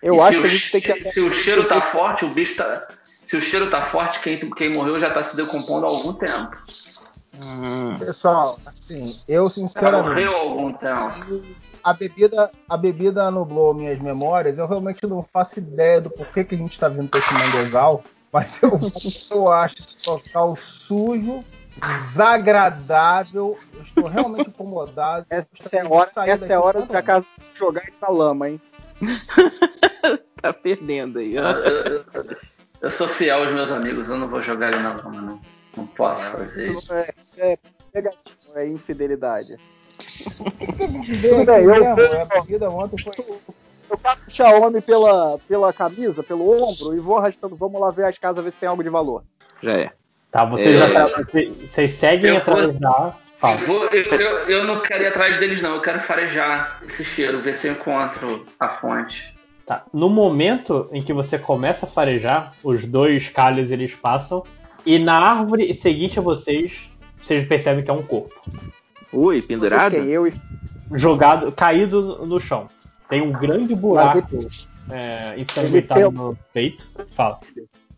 Eu E acho se que a o gente tem que. che- Se o cheiro tá forte, o bicho tá. Se o cheiro tá forte, quem, quem morreu já tá se decompondo há algum tempo. Hum, pessoal, assim, eu sinceramente. morreu há algum tempo. A bebida, a bebida nublou minhas memórias. Eu realmente não faço ideia do porquê que a gente está vindo para esse manguezal, mas eu, eu acho esse local sujo, desagradável. Eu estou realmente incomodado. Essa é a hora, essa daqui é a hora de acaso jogar essa lama, hein? tá perdendo aí, Eu, ó. eu- eu- eu sou fiel aos meus amigos, eu não vou jogar ele na lama, não. Não posso fazer isso. Isso é, é negativo, é infidelidade. O que a gente vê Tudo aqui bem, eu- mesmo? eu- A bebida ontem foi. Eu cato o Xiaomi pela, pela camisa, pelo ombro, e vou arrastando. Vamos lá ver as casas, ver se tem algo de valor. Já é. Tá, vocês É. já vocês seguem atrás da. Eu, vou- eu- eu- eu não quero ir atrás deles, não. Eu quero farejar esse cheiro, ver se eu encontro a fonte. Tá. No momento em que você começa a farejar, os dois calhos eles passam e na árvore seguinte a vocês, vocês percebem que é um corpo Ui, pendurado? Vocês eu e jogado, caído no- chão. Tem um grande buraco é, ensanguentado tem- no peito. Fala.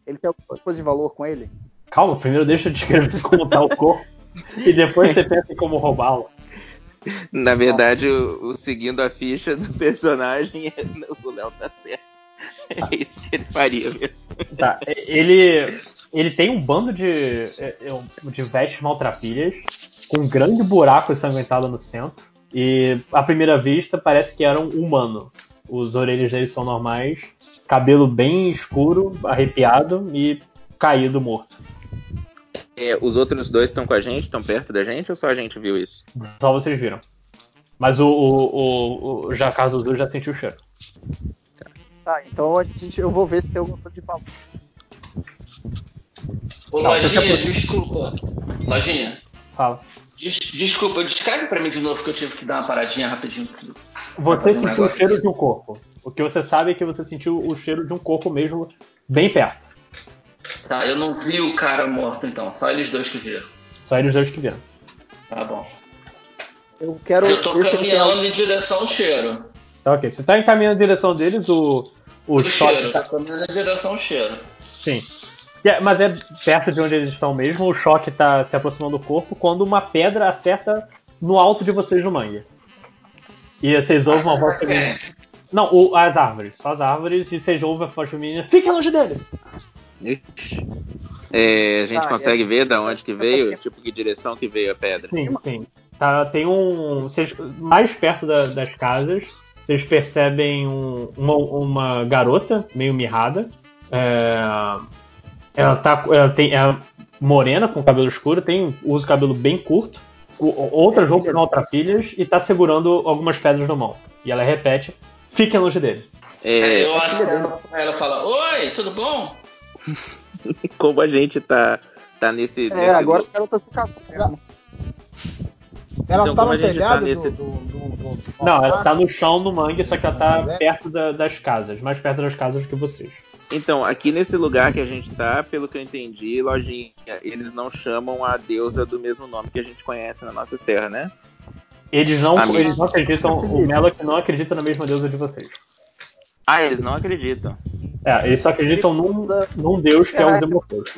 ele tem alguma coisa de valor com ele? Calma, primeiro deixa eu descrever como tá o corpo e depois você pensa em como roubá-lo. Na verdade, o, o seguindo a ficha do personagem, é- o Léo tá certo. É isso que ele faria mesmo. Tá, ele, ele tem um bando de, é, é, de vestes maltrapilhas, com um grande buraco ensanguentado no centro. E à primeira vista parece que era um humano. Os orelhas dele são normais, cabelo bem escuro, arrepiado e caído morto. É, os outros dois estão com a gente, estão perto da gente, ou só a gente viu isso? Só vocês viram. Mas o, o, o, o Jacques Azul já sentiu o cheiro. Tá, então a gente, eu vou ver se tem alguma coisa de valor. Ô, Não, Lojinha, desculpa. Lojinha, Fala. des- desculpa, descreve pra mim de novo que eu tive que dar uma paradinha rapidinho. Você um sentiu o cheiro de um corpo. O que você sabe é que você sentiu o cheiro de um corpo mesmo bem perto. Tá, eu não vi o cara morto então, só eles dois que viram. Só eles dois que viram. Tá bom. Eu quero Eu tô caminhando em direção ao cheiro. Tá ok. Você tá encaminhando em direção deles, o, o O choque cheiro, tá- caminhando em direção ao cheiro. Sim. É- mas é perto de onde eles estão mesmo, o choque tá se aproximando do corpo quando uma pedra acerta no alto de vocês no mangue. E vocês ouvem uma voz feminina. Não, o- as árvores. Só as árvores e vocês ouvem a voz feminina. Fiquem longe dele! Ixi. É, a gente Ah, consegue é. ver da onde que veio, tipo que direção que veio a pedra. Sim, sim. Tá, tem um. Vocês, mais perto da- das casas, vocês percebem um- uma, uma garota meio mirrada. É, ela tá. Ela tem, é morena, com cabelo escuro, tem, usa o cabelo bem curto, outras roupas maltrapilhas e tá segurando algumas pedras na mão. E ela repete: fiquem longe dele. É, eu aceno pra ela falo, oi, tudo bom? como a gente tá, tá nesse. É, nesse agora cara tá se casando. Ela Então, tá no tá telhado nesse- do, do, do- do- Não, ela tá no chão no mangue, só que ela tá é- perto da- das casas, mais perto das casas que vocês. Então, aqui nesse lugar que a gente tá, pelo que eu entendi, lojinha, eles não chamam a deusa do mesmo nome que a gente conhece nas nossas terras, né? Eles não, eles não acreditam, o Melok não acredita na mesma deusa de vocês. Ah, eles não acreditam. É, eles só acreditam num, num deus que é o Democles.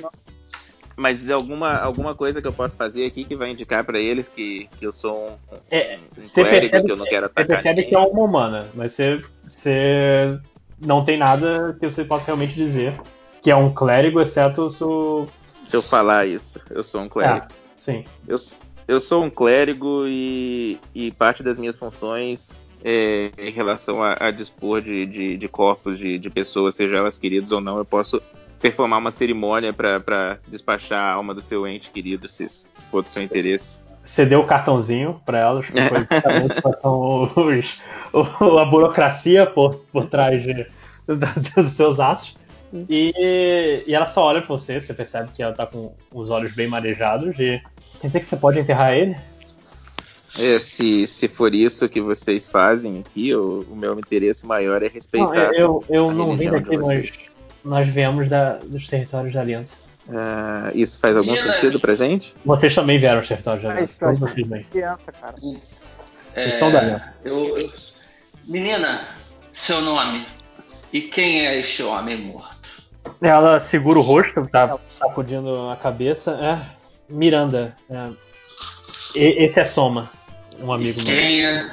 Mas alguma, alguma coisa que eu posso fazer aqui que vai indicar pra eles que, que eu sou um, É, um você clérigo, percebe, que eu não quero você atacar percebe ninguém? que é uma humana, mas você, você não tem nada que você possa realmente dizer que é um clérigo, exceto o seu. Se eu falar isso, eu sou um clérigo. É, sim. Eu, eu sou um clérigo e, e parte das minhas funções é, em relação a, a dispor de, de, de corpos de, de pessoas, seja elas queridas ou não, eu posso performar uma cerimônia para despachar a alma do seu ente querido, se for do seu interesse. Você deu o cartãozinho pra elas, que foi justamente quais são os, o- a burocracia por, por trás de- dos seus atos. E, e ela só olha pra você, você percebe que ela tá com os olhos bem marejados e quer dizer que você pode enterrar ele? É, se, se for isso que vocês fazem aqui, o, o meu interesse maior é Não, respeitar. eu, eu a não vim daqui, vocês. Nós, viemos da- dos territórios da Aliança. Ah, isso faz algum Menina, sentido pra gente? Vocês também vieram dos territórios da É Aliança, todos vocês bem. criança, cara. Vocês são da Aliança. eu, eu- Menina, seu nome. E quem é este homem morto? Ela segura o rosto, tá sacudindo a cabeça. É, Miranda. é. E- esse é Soma, um amigo meu. Quem é?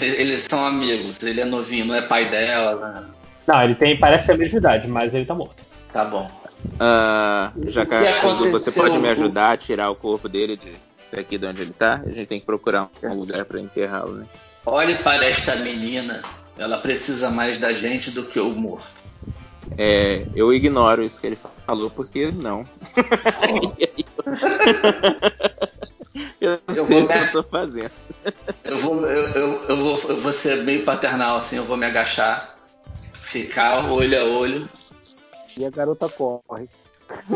Eles são amigos, ele é novinho, não é pai dela. né? Não, ele tem, parece ser a mesma idade, mas ele tá morto. Tá bom. Ah, O Jacá, que você pode me ajudar a tirar o corpo dele de, daqui de onde ele tá? A gente tem que procurar um lugar pra enterrá-lo, né? Olhe para esta menina. Ela precisa mais da gente do que o morto. É, eu ignoro isso que ele falou, porque não. eu Eu sei o que me- eu tô fazendo. Eu vou, eu, eu, eu vou, eu vou ser bem paternal assim, eu vou me agachar, ficar olho a olho E a garota corre.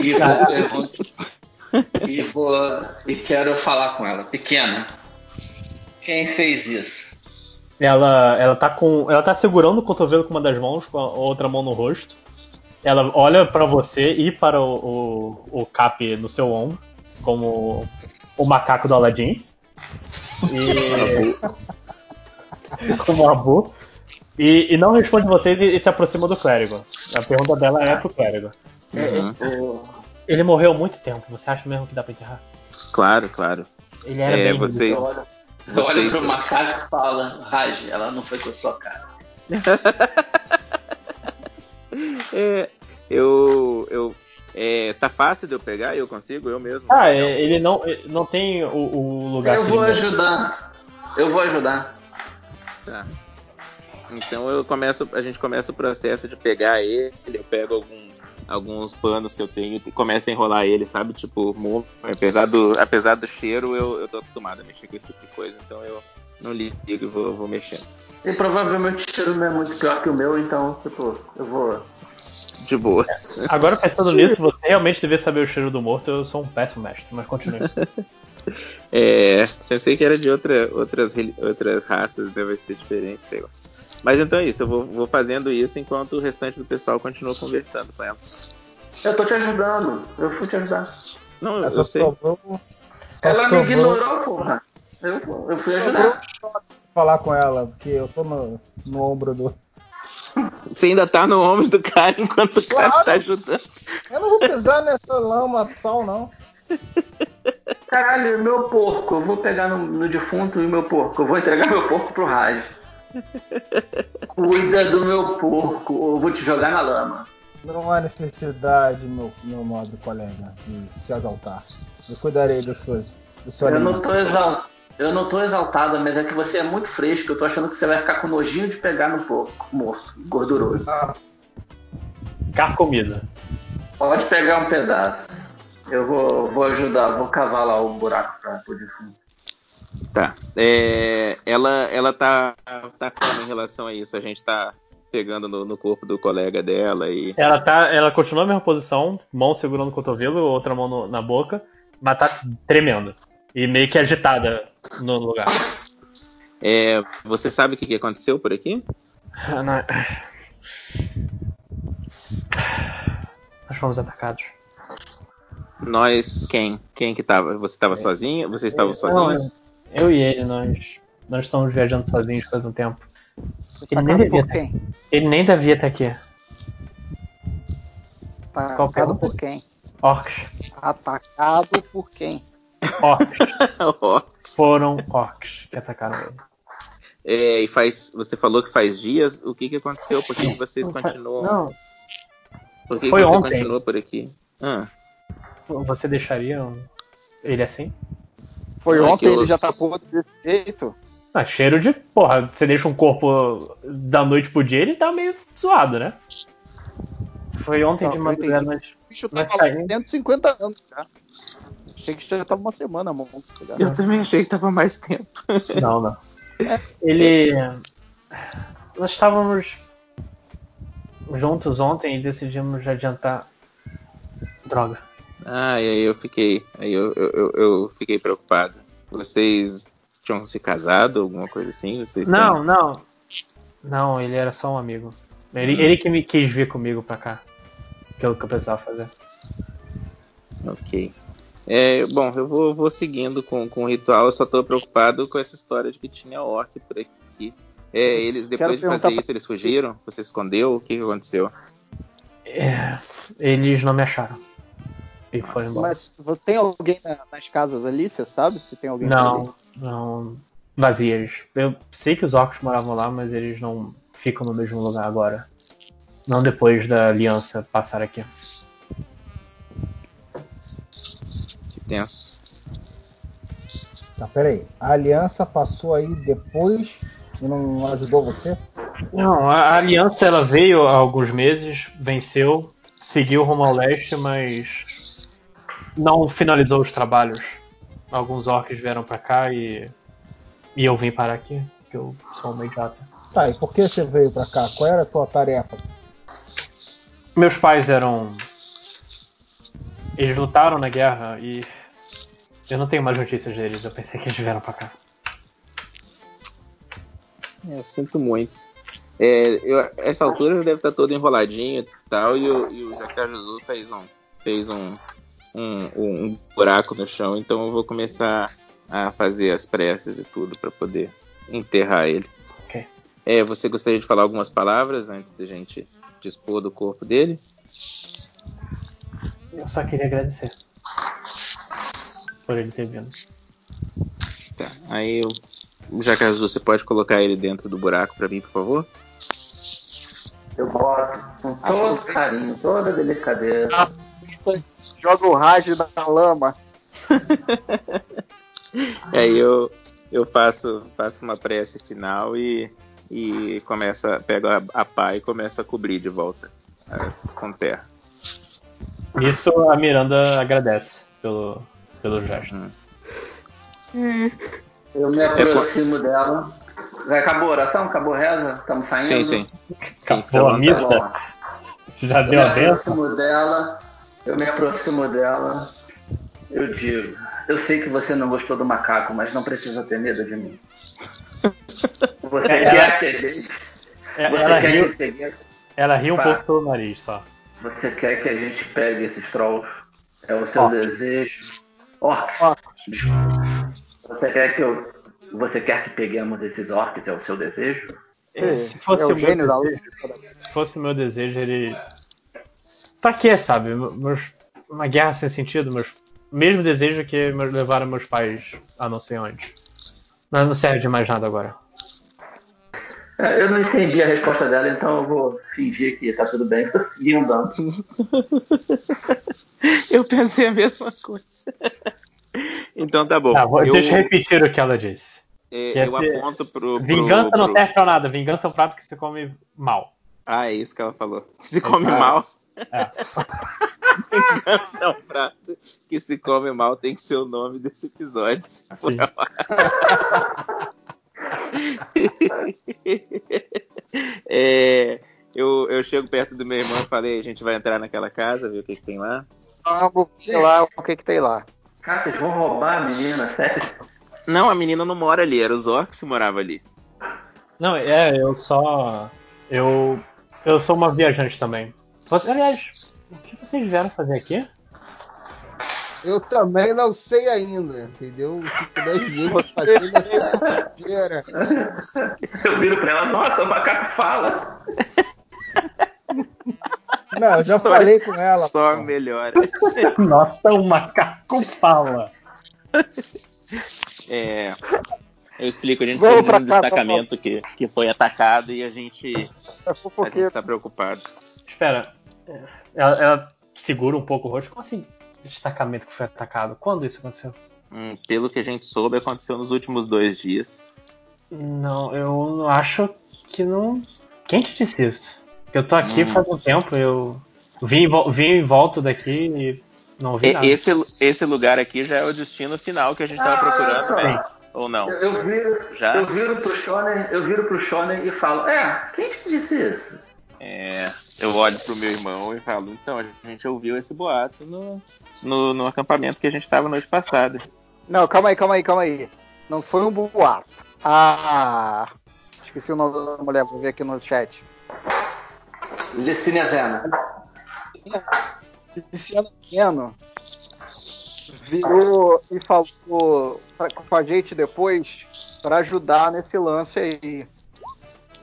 e vou, pergun- e vou e quero falar com ela. Pequena, quem fez isso? Ela, ela tá com. Ela tá segurando o cotovelo com uma das mãos, com a outra mão no rosto. Ela olha pra você e para o, o, o Cap no seu ombro, como o macaco do Aladdin. E. como o Abu. E, e não responde vocês e, e se aproxima do clérigo. A pergunta dela é pro clérigo. Uhum. O- Ele morreu há muito tempo, você acha mesmo que dá pra enterrar? Claro, claro. Ele era É, bem. vocês. Eu olho, eu olho Vocês- pro macaco e falo, Raj, ela não foi com a sua cara. É, eu. eu é, tá fácil de eu pegar? Eu consigo? Eu mesmo? Ah, é, ele não, não tem o, o lugar Eu vou ajudar. Eu vou ajudar. Tá. Então eu começo, a gente começa o processo de pegar ele, eu pego algum, alguns panos que eu tenho e começo a enrolar ele, sabe? Tipo, apesar do, apesar do cheiro, eu, eu tô acostumado a mexer com esse tipo de coisa, então eu não ligo e vou, vou mexendo. E provavelmente o cheiro não é muito pior que o meu, então, tipo, eu vou. De boa. Agora pensando nisso, você realmente deveria saber o cheiro do morto, eu sou um péssimo mestre, mas continue. é, pensei que era de outra, outras, outras raças, deve ser diferente, sei lá. Mas então é isso, eu vou, vou, fazendo isso enquanto o restante do pessoal continua conversando com ela. Eu tô te ajudando, eu fui te ajudar. Não, eu, eu sei. Sobrou, ela me ignorou, porra. Eu, eu fui ajudar. Falar com ela, porque eu tô no, no ombro do. Você ainda tá no ombro do cara enquanto o claro. cara tá ajudando. Eu não vou pisar nessa lama sal, não. Caralho, meu porco. Eu vou pegar no, no defunto e meu porco. Eu vou entregar meu porco pro Raj. Cuida do meu porco, ou eu vou te jogar na lama. Não há necessidade, meu, meu nobre colega, de se exaltar. Eu cuidarei das suas. Do seu eu, não tô exaltado, eu não tô exaltada, mas é que você é muito fresco. Eu tô achando que você vai ficar com nojinho de pegar no porco morto, gorduroso. Ah. comida. Pode pegar um pedaço. Eu vou, vou ajudar, vou cavar lá o buraco pra o defunto. Tá. É, ela, ela tá, tá como em relação a isso? A gente tá pegando no, no, corpo do colega dela e. Ela tá. Ela continua na mesma posição, mão segurando o cotovelo, outra mão no, na boca, mas tá tremendo. E meio que agitada no lugar. É, você sabe o que, que aconteceu por aqui? Nós fomos atacados. Nós, quem? Quem que tava? Você estava sozinho? Vocês estavam sozinhos? Eu e ele, nós, nós estamos viajando sozinhos faz um tempo. Ele nem, devia estar, ele nem devia estar aqui. Atacado por quem? Orcs. Atacado por quem? Orcs. orcs. Foram orcs que atacaram ele. É, e faz. Você falou que faz dias. O que, que aconteceu? Por que, que vocês continuam? Não. Por que, Foi que você ontem. continua por aqui? Ah. Você deixaria ele assim? Foi não, ontem, ele já tá podre desse jeito. Ah, cheiro de. Porra, você deixa um corpo da noite pro dia, ele tá meio zoado, né? Foi ontem não, de madrugada, mas. O bicho tá mas 150 anos já. Achei que já tava uma semana, mano. Eu também achei que tava mais tempo. Não, não. Ele. Nós estávamos juntos ontem e decidimos adiantar. Droga. Ah, e aí eu fiquei. Aí eu, eu, eu fiquei preocupado. Vocês tinham se casado, alguma coisa assim? Vocês não, têm... não. Não, ele era só um amigo. Ele, hum. ele que me quis vir comigo pra cá. Que é que eu precisava fazer. Ok. É, bom, eu vou, vou seguindo com, com o ritual, eu só tô preocupado com essa história de que tinha orc por aqui. É, eles, depois de fazer isso, eles fugiram? Você escondeu? O que, que aconteceu? É, eles não me acharam. E foi embora. Mas tem alguém nas casas ali? Você sabe se tem alguém Não, ali? não. Vazias. Eu sei que os orcs moravam lá, mas eles não ficam no mesmo lugar agora. Não depois da aliança passar aqui. Que tenso. Tá, peraí. A aliança passou aí depois e não ajudou você? Não, a aliança ela veio há alguns meses, venceu, seguiu rumo ao leste, mas não finalizou os trabalhos. Alguns orcs vieram para cá e e eu vim parar aqui, que eu sou uma idiota. Tá, e por que você veio para cá? Qual era a tua tarefa? Meus pais eram eles lutaram na guerra e eu não tenho mais notícias deles. Eu pensei que eles vieram para cá. Eu sinto muito. É, eu, essa altura deve estar todo enroladinho e tal, e o, e o Jesus fez um, fez um, um, um buraco no chão, então eu vou começar a fazer as preces e tudo para poder enterrar ele. Okay. É, você gostaria de falar algumas palavras antes da gente dispor do corpo dele? Eu só queria agradecer por ele ter vindo. Tá, aí eu, Jacazu, você pode colocar ele dentro do buraco para mim, por favor? Eu boto com todo carinho, toda delicadeza. Joga o rádio na lama. Aí eu, eu faço, faço uma prece final e, e começa, pego a, a pá e começa a cobrir de volta a, com terra. Isso a Miranda agradece pelo, pelo gesto. Hum. Eu me aproximo dela. Já acabou a oração? Acabou a reza? Estamos saindo? Sim, sim. Acabou a Tá missa? bom. Já Eu deu me a benção? aproximo dela. Eu me aproximo dela. Eu digo, eu sei que você não gostou do macaco, mas não precisa ter medo de mim. Você É, quer que a gente. É, Você ela quer riu, que eu pegue- ela riu um Pá. pouco pelo nariz só. Você quer que a gente pegue esses trolls? É o seu Orcs. desejo? Orcs. Você quer que eu. Você quer que peguemos esses orcs? É o seu desejo? É, se fosse é o o meu gênio da desejo, se fosse o meu desejo, ele. Pra quê, sabe? Meus- Uma guerra sem sentido, mas mesmo desejo que levaram meus pais a não sei onde. Mas não serve de mais nada agora. É, Eu não entendi a resposta dela, então eu vou fingir que tá tudo bem. Vou seguir andando. Eu pensei a mesma coisa. então tá bom. Tá, vou- eu, Deixa eu repetir o que ela disse. é, quer eu dizer, aponto pro. pro- Vingança não pro- serve pra nada. Vingança é um prato que se come mal. Ah, é isso que ela falou. Se come Ah. mal. É. Vingança é um prato que se come mal, tem que ser o nome desse episódio. se for. É, eu, eu chego perto do meu irmão e falei, a gente vai entrar naquela casa, ver o que, que tem lá. Vamos ver lá o que que tem lá. Cara, vocês vão roubar a menina, sério? Não, a menina não mora ali, era os orcs que moravam ali. Não, é, eu só. Eu. Eu sou uma viajante também. Você- Aliás, o que vocês vieram fazer aqui? Eu também não sei ainda, entendeu? O que nós vimos fazer nessa feira. Eu viro pra ela, nossa, o macaco fala. Não, eu já falei com ela. Só pô. melhora. Nossa, o macaco fala. É, eu explico, a gente Vamos pra num cá, destacamento que, que foi atacado e a gente, É a gente tá preocupado. Espera, ela, ela segura um pouco o rosto. Como assim? Destacamento que foi atacado? Quando isso aconteceu? Hum, pelo que a gente soube, aconteceu nos últimos dois dias. Não, eu não acho que não. Quem te disse isso? Porque eu tô aqui Hum. faz um tempo, eu vim, vim em volta daqui e não vi E- nada. esse, esse lugar aqui já é o destino final que a gente tava Ah, procurando, né? Ou não? Eu, eu viro, Já? eu viro pro Shonen, eu viro pro Shonen e falo, é, quem te disse isso? É, eu olho pro meu irmão e falo, então, a gente ouviu esse boato no, no, no acampamento que a gente tava noite passada. Não, calma aí, calma aí, calma aí. Não foi um boato. Ah. Esqueci o nome da mulher, vou ver aqui no chat. Licínia Zena. Luciano Pequeno virou e falou pra, com a gente depois pra ajudar nesse lance aí.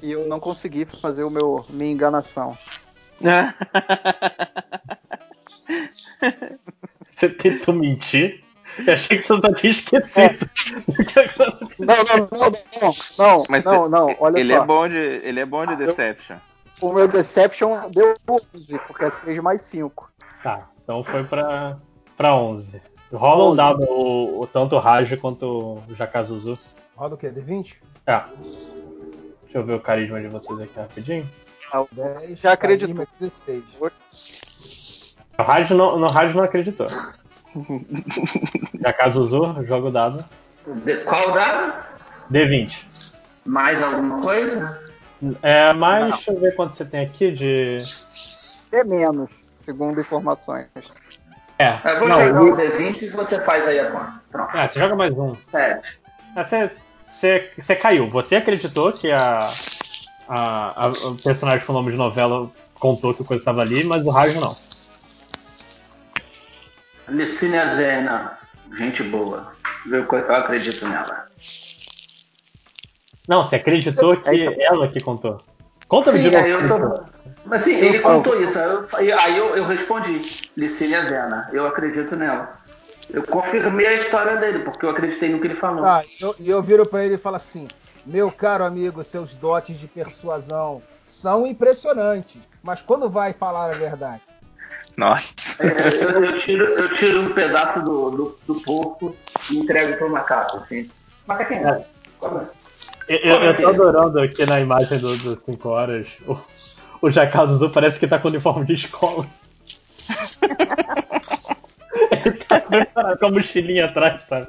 E eu não consegui fazer o meu minha enganação. Você tentou mentir? Eu achei que você só tinha esquecido. Não, não, não, não, não, Mas não, não, olha ele, só. é bom de, ele é bom de Deception. O meu Deception deu 11, porque é 6 mais 5. Tá, então foi pra, pra 11. Rola um 11. dado, o, o- tanto o Raj quanto o Jakazuzu. Roda o quê? D20? É. Deixa eu ver o carisma de vocês aqui rapidinho. 10. Já acreditou. carisma, 16. O Raj não, no Raj não acreditou. Jakazuzu, joga o dado. De- qual dado? D20. Mais alguma coisa? É, mas deixa eu ver quanto você tem aqui de. É menos, segundo informações. É, Eu vou não, jogar o- o D20 e você faz aí a conta. Pronto. é, você joga mais um. Sete. É, Você, você, você caiu. Você acreditou que a, a, a- o personagem com o nome de novela contou que a coisa estava ali, mas o Raj não. Licínia Zena. Gente boa. Eu, eu acredito nela. Não, você acreditou que ela que contou. Conta-me Sim, de novo. aí eu tô... Mas sim, ele contou isso. Aí eu, aí eu, eu respondi, Licínia Zena, eu acredito nela. Eu confirmei a história dele, porque eu acreditei no que ele falou. Tá, e eu, e eu viro pra ele e falo assim: Meu caro amigo, seus dotes de persuasão são impressionantes, mas quando vai falar a verdade? Nossa. É, eu, eu tiro, eu tiro um pedaço do, do, do porco e entrego pro macaco, assim. Macaquinho, É. come. Eu, eu, eu tô adorando aqui na imagem do, do 5 horas. O, o Jakazuzu parece que tá com uniforme de escola. Ele tá com a mochilinha atrás, sabe?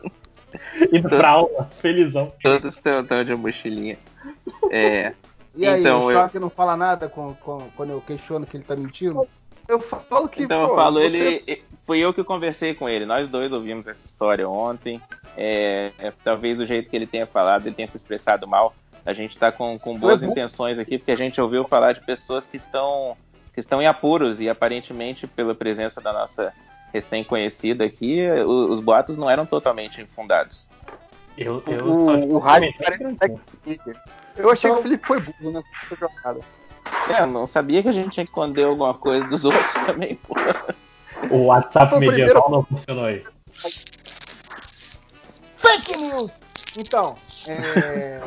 Indo pra aula, felizão. Todos estão de mochilinha. É. E aí, Então, o eu- Choque não fala nada com, com- quando eu questiono que ele tá mentindo? Eu falo que. Então eu pô, falo, você- ele. Fui eu que conversei com ele. Nós dois ouvimos essa história ontem. É, é, talvez o jeito que ele tenha falado, ele tenha se expressado mal. A gente está com, com boas Foi intenções aqui, porque a gente ouviu falar de pessoas que estão, que estão em apuros e aparentemente, pela presença da nossa recém-conhecida aqui, o- os boatos não eram totalmente infundados. Eu, eu O- o rádio. Eu achei Então- que o Felipe foi burro nessa jogada. É, não sabia que a gente tinha que esconder alguma coisa dos outros também, pô. O WhatsApp o medieval primeiro- não funcionou aí. Fake news! Então, é.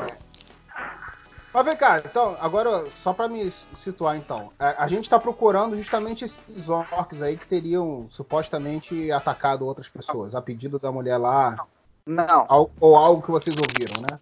Mas vem cá, então, agora, só pra me situar então, a, a gente tá procurando justamente esses orcs aí que teriam supostamente atacado outras pessoas, a pedido da mulher lá, Não, al- ou algo que vocês ouviram, né?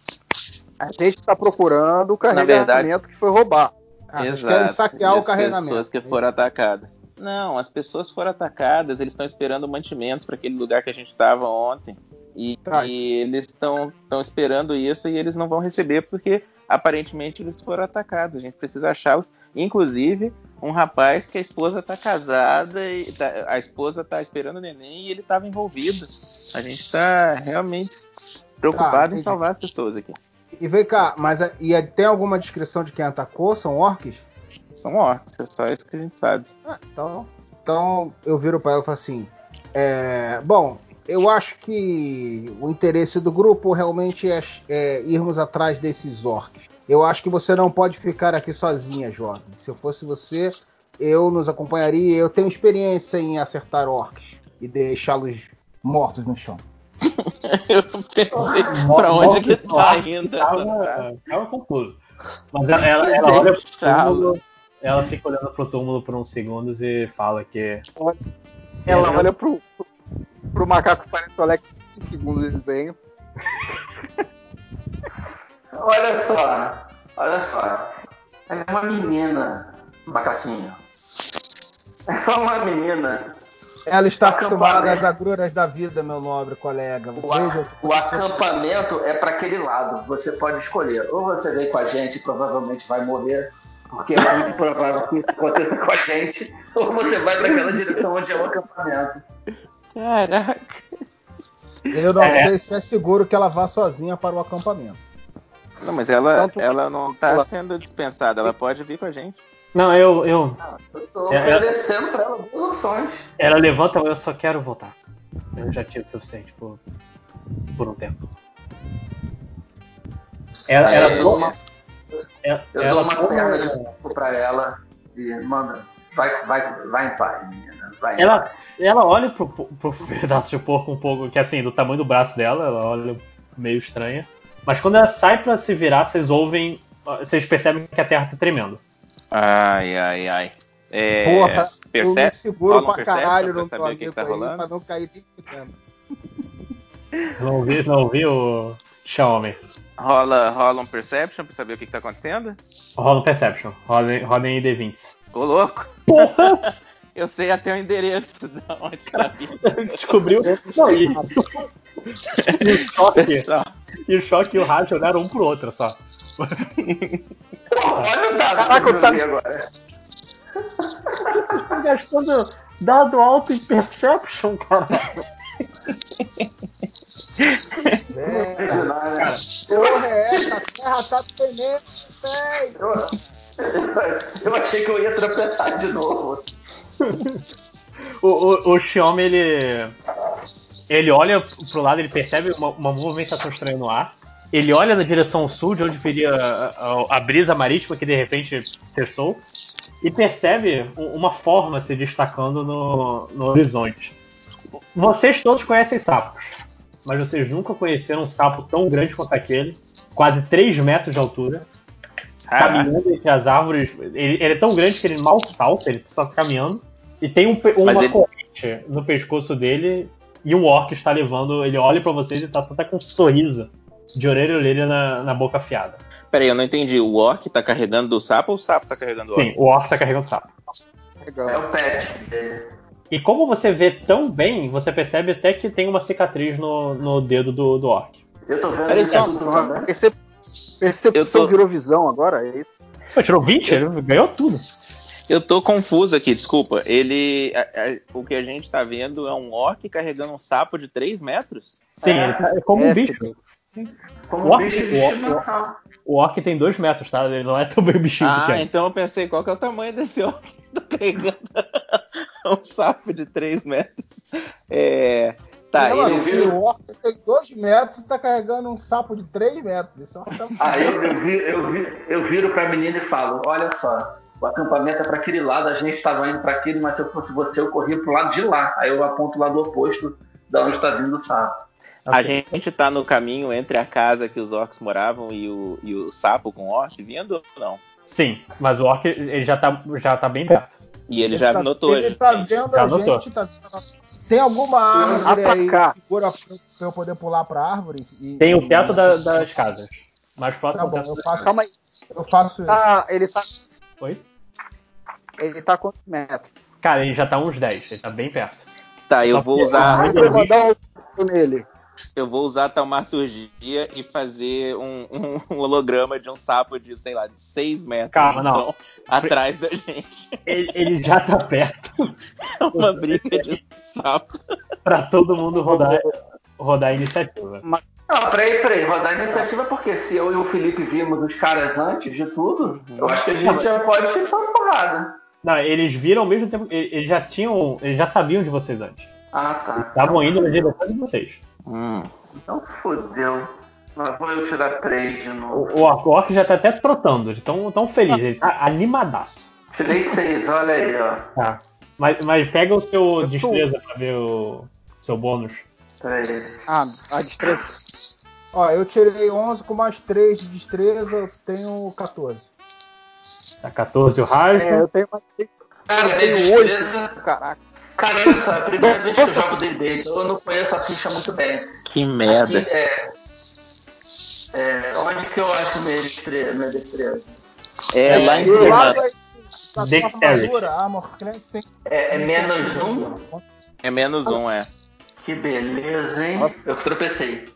a gente tá procurando o verdade- carregamento que foi roubar. Ah, vocês querem saquear o das carregamento. pessoas que foram atacadas. Não, as pessoas foram atacadas, eles estão esperando mantimentos para aquele lugar que a gente estava ontem. E, Tá, e eles estão esperando isso e eles não vão receber porque aparentemente eles foram atacados. A gente precisa achá-los. Inclusive, um rapaz que a esposa está casada e tá- a esposa está esperando o neném e ele estava envolvido. A gente está realmente preocupado em Tá, entendi. salvar as pessoas aqui. E vem cá, mas a- e tem alguma descrição de quem atacou? São orcs? São orcs, é só isso que a gente sabe. Ah, então, então eu viro para ela e falo assim: é, bom, eu acho que o interesse do grupo realmente é, é irmos atrás desses orcs. Eu acho que você não pode ficar aqui sozinha, jovem. Se eu fosse você, eu nos acompanharia. Eu tenho experiência em acertar orcs e deixá-los mortos no chão. Eu pensei pra onde que tá indo. Tava, tava confuso. Mas ela, ela, ela olha pro túmulo, ela fica olhando pro túmulo por uns segundos e fala que. Ela É, olha pro, pro, pro macaco parece o Alex em segundos de desenho. Olha só, olha só. É uma menina, macaquinho. É só uma menina. Ela está acostumada às agruras da vida, meu nobre colega. O, a- o acampamento é para aquele lado. Você pode escolher. Ou você vem com a gente e provavelmente vai morrer, porque é muito provável que isso aconteça com a gente. Ou você vai para aquela direção onde é o acampamento. Caraca. Eu não É. sei se é seguro que ela vá sozinha para o acampamento. Não, mas ela, Tanto- ela não tá sendo dispensada, ela pode vir com a gente. Não, eu. eu Eu tô É, é- oferecendo para ela duas opções. ela levanta, eu só quero voltar. Eu já tive o suficiente por, por um tempo. Ela, É, ela, eu dou uma, ela, eu ela dou uma toma- perna de para ela e manda. Vai, vai, vai em paz, menina. Vai em Ela, paz. ela olha pro, pro pedaço de porco um pouco, que assim, do tamanho do braço dela, ela olha meio estranha. Mas quando ela sai pra se virar, vocês ouvem. Vocês percebem que a terra tá tremendo. Ai, ai, ai. É, Porra, eu me percebe? seguro Rola pra perception caralho no que, amigo que tá aí, rolando? pra não cair nem fudendo. Não ouvi, não ouvi o Xiaomi. Rola, rola um perception pra saber o que, que tá acontecendo? Rola um Perception. Rodem, rodem D20. Ô, louco! Eu sei até o endereço da onde ela vive. Descobriu. Não, e, e o choque. Pessoal, E o choque e o rádio olharam um pro outro só. Olha o dado Caraca, que eu eu tava- agora. Tá gastando dado alto em Perception, cara. É, né? porra, é essa? A terra tá tremendo, véi. Eu, achei que eu ia tropeçar de novo. O, o, o Xiaomi, ele. Ele olha pro lado, ele percebe uma, uma movimentação estranha no ar. Ele olha na direção sul, de onde viria a, a- a brisa marítima que de repente cessou. E percebe uma forma se destacando no, no horizonte. Vocês todos conhecem sapos, mas vocês nunca conheceram um sapo tão grande quanto aquele, quase 3 metros de altura. Caminhando entre as árvores. Ele, ele é tão grande que ele mal salta, ele só tá caminhando. E tem um uma ele- corrente no pescoço dele e um orc está levando. Ele olha pra vocês e tá até com um sorriso de orelha a orelha na, na boca afiada. Peraí, eu não entendi. O orc tá carregando o sapo ou o sapo tá carregando o orc? Sim, o orc tá carregando o sapo. É o pet dele. E como você vê tão bem, você percebe até que tem uma cicatriz no, no dedo do, do orc. Eu tô vendo Peraí, isso só, tudo também. Percep- percepção Eu tô- virou visão agora? É isso? Pô, tirou 20? Ele ganhou tudo. Eu tô confuso aqui, desculpa. Ele. a- a- o que a gente tá vendo é um orc carregando um sapo de 3 metros? Sim, ele tá- é como É, um bicho. Como O orc- bicho o orc-. O orc tem 2 metros, tá? Ele não é tão bem bichinho Ah, pequeno. então eu pensei, qual que é o tamanho desse orc que tá carregando um sapo de 3 metros? É. Tá, Não, ele assim, viu. o orc tem 2 metros e tá carregando um sapo de 3 metros. Orc tá... Aí eu, eu, vi- eu, vi- eu viro pra menina e falo: Olha só, o acampamento é pra aquele lado, a gente tava indo pra aquele, mas se eu fosse você, eu corria pro lado de lá. Aí eu aponto o lado oposto da onde tá vindo o sapo. A gente tá no caminho entre a casa que os orcs moravam e o, e o sapo com o orc vindo ou não? Sim, mas o orc ele já tá, já tá bem perto. E ele, já tá, notou, Ele tá gente. vendo Já a notou. gente, tá vendo... Tem alguma árvore aí Atacar. segura pra eu- poder pular pra árvore? E, Tem o e- teto da- das casas. Mais próximo Tá bom, eu faço. Calma aí. eu faço isso. Ah, ele tá, Oi? ele tá quantos metros? Cara, ele já tá uns 10, ele tá bem perto. Tá, eu Só vou que- usar. Ah, Eu vou mandar um nele. Eu vou usar a taumaturgia e fazer um, um holograma de um sapo de, sei lá, de 6 metros. Calma, não. então, atrás da gente. Ele, ele já tá perto É uma briga de sapo. pra todo mundo rodar, rodar a iniciativa. Não, peraí, peraí, rodar a iniciativa porque se eu e o Felipe vimos os caras antes de tudo, eu acho que a gente já pode ser uma porrada. Não, eles viram ao mesmo tempo. Eles eles já tinham. Eles já sabiam de vocês antes. Ah, tá. Estavam indo na direção de vocês. Hum. Então fodeu. Lá vou eu tirar 3 de O, novo. o orc, o orc já tá até trotando, eles tão, tão felizes, ele tá animadaço. Tirei 6, olha aí, ó. Tá. Mas, mas pega o seu destreza pra ver o seu bônus. Peraí. Ah, a destreza. Ó, eu tirei 11 com mais 3 de destreza, eu tenho 14. Tá 14 o rasgo. É, eu tenho mais Cara, Eu tenho oito. destreza. Caraca. Cara, olha só, é a primeira vez que eu jogo D&D, então eu não conheço a ficha muito bem. Que merda. Aqui, é, é, onde que eu acho minha destreza? Minha destreza? É, lá em cima. sua Dexterity. Armor Class tem. É, é menos um? É menos um, é. Que beleza, hein? Nossa. Eu tropecei.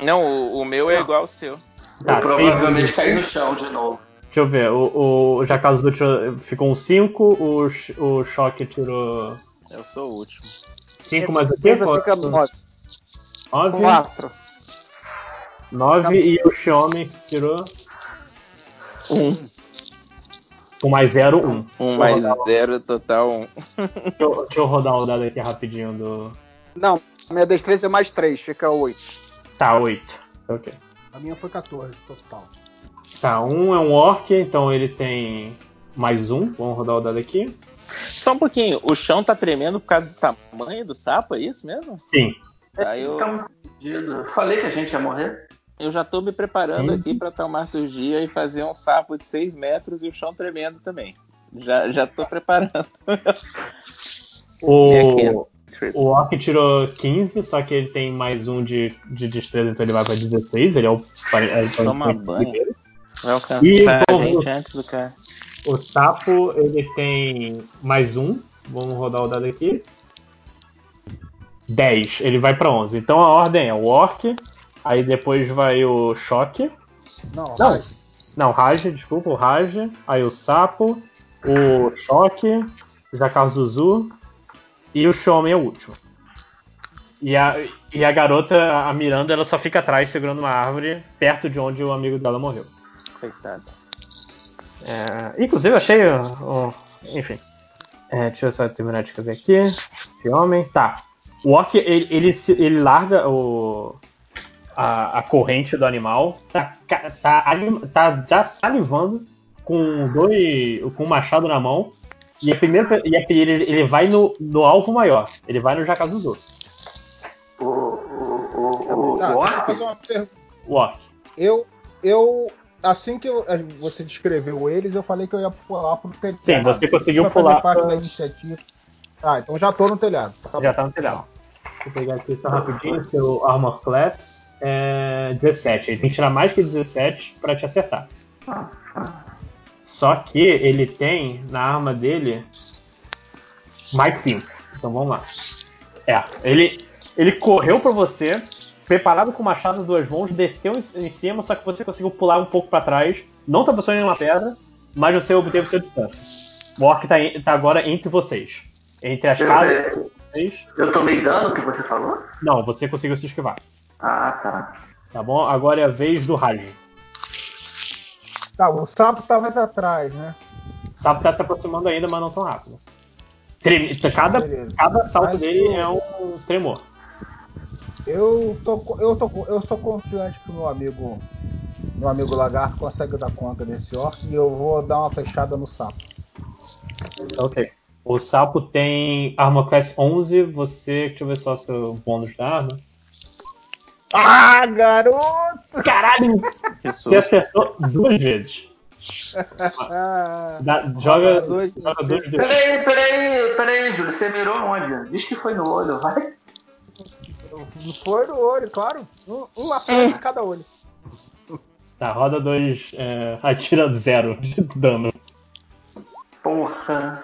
Não, o, o meu é igual ao seu. Tá, eu provavelmente caí no chão de novo. Deixa eu ver, o, o ficou um 5, o, o Choque tirou Eu sou o último. 5 mais o quê? Destreza fica 9. 9, 4. 9 e o Xiome tirou Um. com mais 0, 1. Um mais zero, total um. Deixa, eu- deixa eu rodar o dado aqui rapidinho do. Não, minha destreza é mais 3, fica 8. Tá, 8. Ok. A minha foi 14 total. Tá, um é um orc, então ele tem mais um. Vamos rodar o dado aqui. Só um pouquinho, o chão tá tremendo por causa do tamanho do sapo, é isso mesmo? Sim. Aí eu, Então, eu falei que a gente ia morrer. eu já tô me preparando Uhum. aqui pra taumaturgia e fazer um sapo de 6 metros e o chão tremendo também. Já, já tô preparando. O, o orc tirou 15, só que ele tem mais um de, de destreza, então ele vai pra 16. Ele é o. é o- Toma é o banho. primeiro. Vai alcançar E a gente antes do cara. O sapo, ele tem mais um. Vamos rodar o dado aqui. 10. Ele vai pra 11. Então a ordem é o orc, aí depois vai o choque. Não, Não. Raj, desculpa, o Raj. Aí o sapo, o choque, o Jakazuzu e o Shomen é o último. E a, e a garota, a Miranda, ela só fica atrás segurando uma árvore perto de onde o amigo dela morreu. Coitado. É, inclusive, eu achei. enfim. É, deixa eu só terminar de escrever aqui. De homem. Tá. O orc, ele, ele, ele larga o, a, a corrente do animal. Tá, tá, tá já salivando com dois. com um machado na mão. E a primeira, e a, ele, ele vai no, no alvo maior. Ele vai no Jakazuzu. O, o, o, o, Tá, o pergunta. O orc. Eu, eu, assim que eu- você descreveu eles, eu falei que eu ia pular pro telhado. Sim, você conseguiu Isso pular parte pra- da iniciativa. Ah, então já tô no telhado. Tá Já bom. tá no telhado. Deixa eu pegar aqui só rapidinho. Seu Armor Class é 17. Ele tem que tirar mais que 17 pra te acertar. Só que ele tem na arma dele Mais 5. Então vamos lá. É, ele, ele correu pra você, preparado com o machado duas mãos, desceu em, cima, só que você conseguiu pular um pouco pra trás. Não tá posicionando em uma pedra, mas você obteve sua distância. O orc tá, tá agora entre vocês. Entre as Eu- casas. eu- vocês. Eu tomei dano que você falou? Não, você conseguiu se esquivar. Ah, tá. Tá bom? Agora é a vez do Raj. Tá, o sapo tá mais atrás, né? O sapo tá se aproximando ainda, mas não tão rápido. Treme- cada, cada salto Mas dele o- é um tremor. Eu tô, eu tô, eu sou confiante que o meu amigo, meu amigo lagarto consegue dar conta desse orc e eu vou dar uma fechada no sapo. Tá ok. O sapo tem Armor Class 11, você. Deixa eu ver só seu bônus da arma. Ah, garoto! Caralho! Você acertou duas vezes. Dá- joga dois, joga dois Peraí, peraí, peraí, Júlio. Você mirou onde? Diz que foi no olho, vai. Foi no olho, claro. Um, uma flecha em cada olho. Tá, roda dois. É, atira zero de dano. Porra.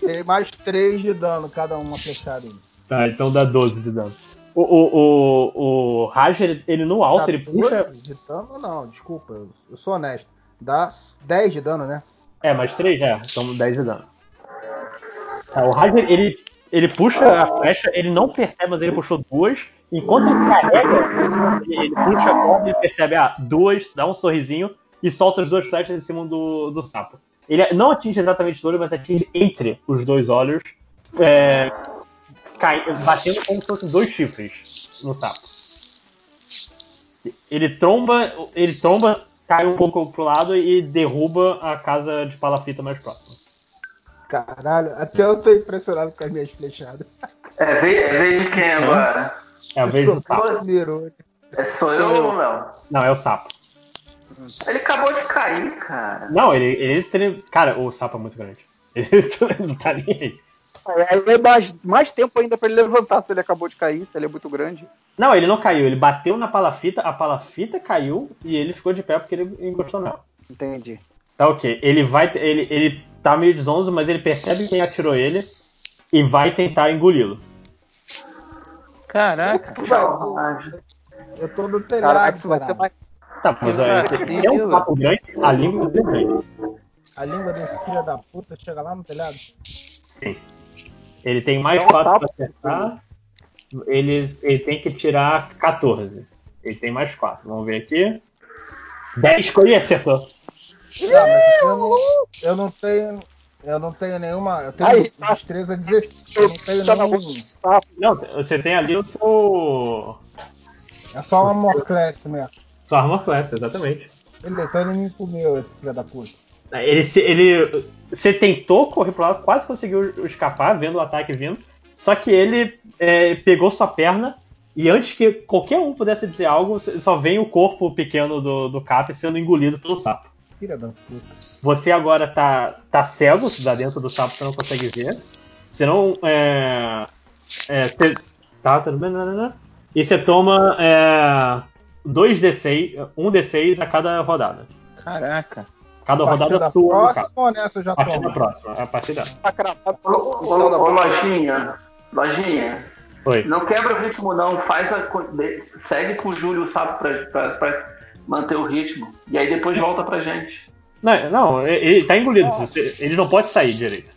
Tem mais três de dano cada uma flechada. aí. Tá, então dá 12 de dano. O, o, o, o Raj, ele, ele no alto, ele 14 puxa. de dano não, desculpa, eu, eu sou honesto. Dá 10 de dano, né? É, mais 3 é, são 10 de dano. Tá, o Raj, ele, ele puxa a flecha, ele não percebe, mas ele puxou duas. Enquanto ele carrega, ele, puxa a corda e percebe, ah, duas, dá um sorrisinho e solta as duas flechas em cima do, do sapo. Ele não atinge exatamente o olho, mas atinge entre os dois olhos, é, cai- batendo como se fossem dois chifres no sapo. Ele tromba, ele tromba, cai um pouco pro lado e derruba a casa de palafita mais próxima. Caralho, até eu tô impressionado com as minhas flechadas. É vez, é vez de quem agora? É a vez do sapo. É, sou eu ou não? Não, é o sapo. Ele acabou de cair, cara. Não, ele, ele tem- Cara, o sapo é muito grande. Ele não tá nem aí. Aí é mais, mais tempo ainda pra ele levantar se ele acabou de cair, se ele é muito grande. Não, ele não caiu, ele bateu na palafita, a palafita caiu e ele ficou de pé porque ele encostou nela. Entendi. Tá ok. Ele vai. Ele, ele tá meio desonzo, mas ele percebe quem atirou ele e vai tentar engoli-lo. Caraca. Eu tô no Caraca, telhado, caralho. mais. Tá, mas é, vacilo. é um sapo grande, a língua dele é grande. A língua desse filho da puta chega lá no telhado. Ele tem mais É um 4 sapo. pra acertar. Ele, ele tem que tirar 14. Ele tem mais 4. Vamos ver aqui. 10 escolhi, acertou. Ah, mas eu não, eu não tenho. Eu não tenho nenhuma. Eu tenho Aí, tá. destreza 16. Eu não tenho Tá nenhum. Não, você tem ali o seu. É só uma Morclass mesmo. Sua armor class, exatamente. Ele, então ele me comeu, esse filho da puta. Ele, ele, você tentou correr pro lado, quase conseguiu escapar, vendo o ataque vindo. Só que ele é, pegou sua perna e antes que qualquer um pudesse dizer algo, só vem o corpo pequeno do, do Cap sendo engolido pelo sapo. Filha da puta. Você agora tá, tá cego, se dá dentro do sapo você não consegue ver. Você não. É, é, você- tá, tudo bem, né, né, né? E você toma é, 2d6, 1d6 a cada rodada. Caraca. Cada rodada da sua próxima ou nessa já A partir da próxima, a partir dessa. Tá cravado Ô, ô, ô, Lojinha, Lojinha, Oi. não quebra o ritmo não, faz a, segue com o Júlio o sapo pra, pra, pra manter o ritmo. E aí depois volta pra gente. Não, não, ele ele tá engolido. Ele não pode sair direito.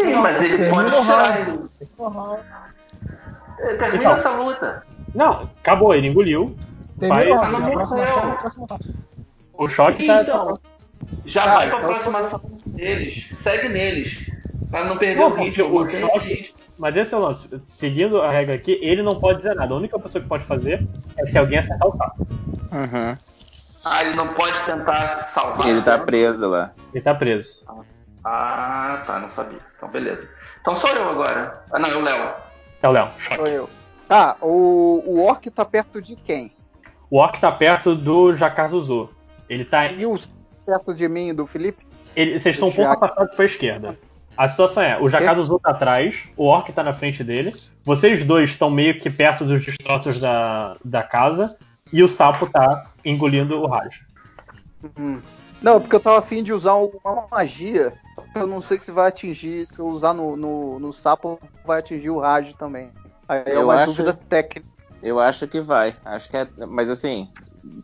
Sim, mas ele termina pode ele. Termina Então. essa luta. Não, acabou, ele engoliu. Vai- round. próxima chave, próxima. O choque tá. Então, já Cara, vai pra então- aproximação deles. Segue neles. Pra não perder Não, o ritmo. o choque- esse ritmo. Mas esse é o lance. Seguindo a regra aqui, ele não pode dizer nada. A única pessoa que pode fazer é se alguém acertar o sapo. Uhum. Ah, ele não pode tentar salvar. Ele tá né? preso lá. Ele tá preso. Ah, tá, não sabia. Então beleza. Então sou eu agora. Ah, não, é o Léo. É o Léo, Sou eu. Tá, o, o orc tá perto de quem? O Orc tá perto do Jacazuzu. Ele tá. E o perto de mim e do Felipe? ele- vocês estão um pouco afastados pra esquerda. A situação é, o Jacazuzu tá atrás, o Orc tá na frente dele, vocês dois estão meio que perto dos destroços da, da casa, e o sapo tá engolindo o Raj. Hum. Não, porque eu tava afim de usar uma magia. Eu não sei se vai atingir, se eu usar no, no, no sapo, vai atingir o Raj também. Aí é Eu uma acho- dúvida técnica. Eu acho que vai. Acho que é. Mas assim,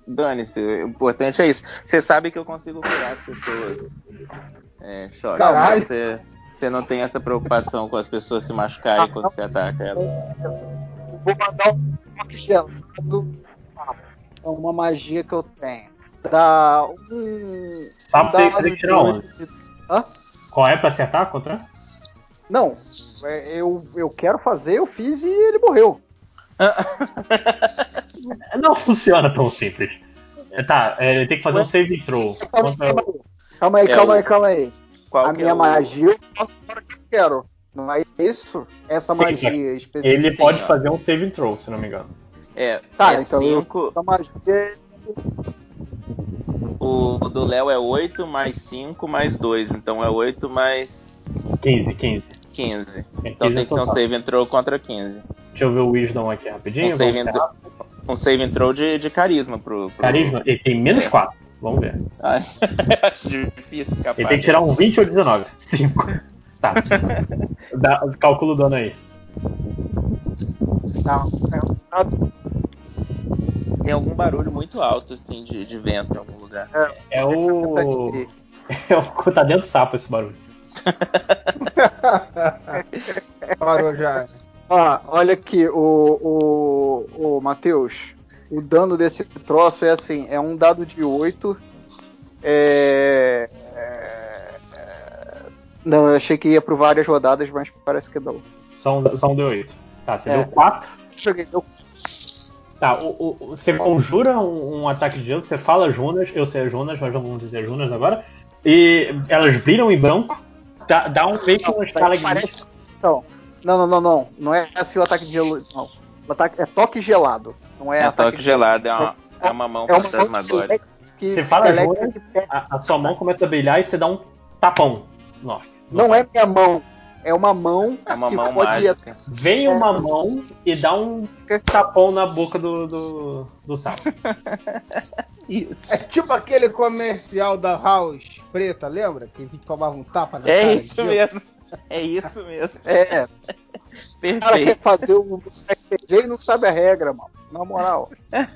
dane-se. O importante é isso. Você sabe que eu consigo curar as pessoas. É, choque. Caralho. Você, você não tem essa preocupação com as pessoas se machucarem quando você ataca elas. Vou mandar um toque gelado. É uma magia que eu tenho. Dá um. Sapo tem- dado tem que de tirar oito de- Hã? Qual é pra acertar contra? Não, é, eu, eu quero fazer, eu fiz e ele morreu. Não funciona tão simples. É, Tá, é, ele tem que fazer um save throw. Calma, Contra- calma aí, É calma o- aí, calma aí. Qual a que minha é o- magia eu faço na hora que eu quero. Não é isso? Essa Sim, magia específica. Ele pode fazer um save throw, se não me engano. É, Tá, é então eu- cinco- Essa magia é O do Léo é 8 mais 5 mais 2. Então é 8 mais 15, 15. 15. É, Então 15 tem que ser um save throw contra 15. Deixa eu ver o Wisdom aqui rapidinho. Um save, ferrar. um save throw de, de carisma pro, pro... Carisma, ele tem menos É. 4. Vamos ver. Ai, acho difícil escapar. Ele tem que tirar um 20 ou 19. 5. Tá. Dá, o dano aí. Não, é um dado- Tem algum barulho muito alto, assim, de, de vento em algum lugar. É o. É o. Tá dentro do sapo esse barulho. Parou já. Ah, olha aqui, o, o, o Matheus. O dano desse troço é assim: é um dado de 8. É, é, Não, eu achei que ia por várias rodadas, mas parece que não. Só um, só um D8. Tá, você É. deu 4. Joguei, deu Tá, o, o- você conjura um, um ataque de gelo, você fala as runas, eu sei as runas, mas vamos dizer as runas agora. E elas brilham em branco, dá, dá um meio que uma estalagmite. Parece- Não, não, não, não, não. Não é assim o ataque de gelo. Não. Ataque é toque gelado. Não é, É, toque gelado, é uma, é uma mão É uma fantasmagórica. que Você fala pega- a, a sua mão começa a brilhar e você dá um tapão. Nossa. Não é minha mão. É uma mão É uma que mão pode mágica. Vem É. uma mão e dá um tapão na boca do, do, do sapo. É tipo aquele comercial da House preta, lembra? Que a gente tomava um tapa na É cara. isso de- mesmo. É isso mesmo. É, o cara quer Perfeito. fazer um RPG e não sabe a regra, mano. Na moral.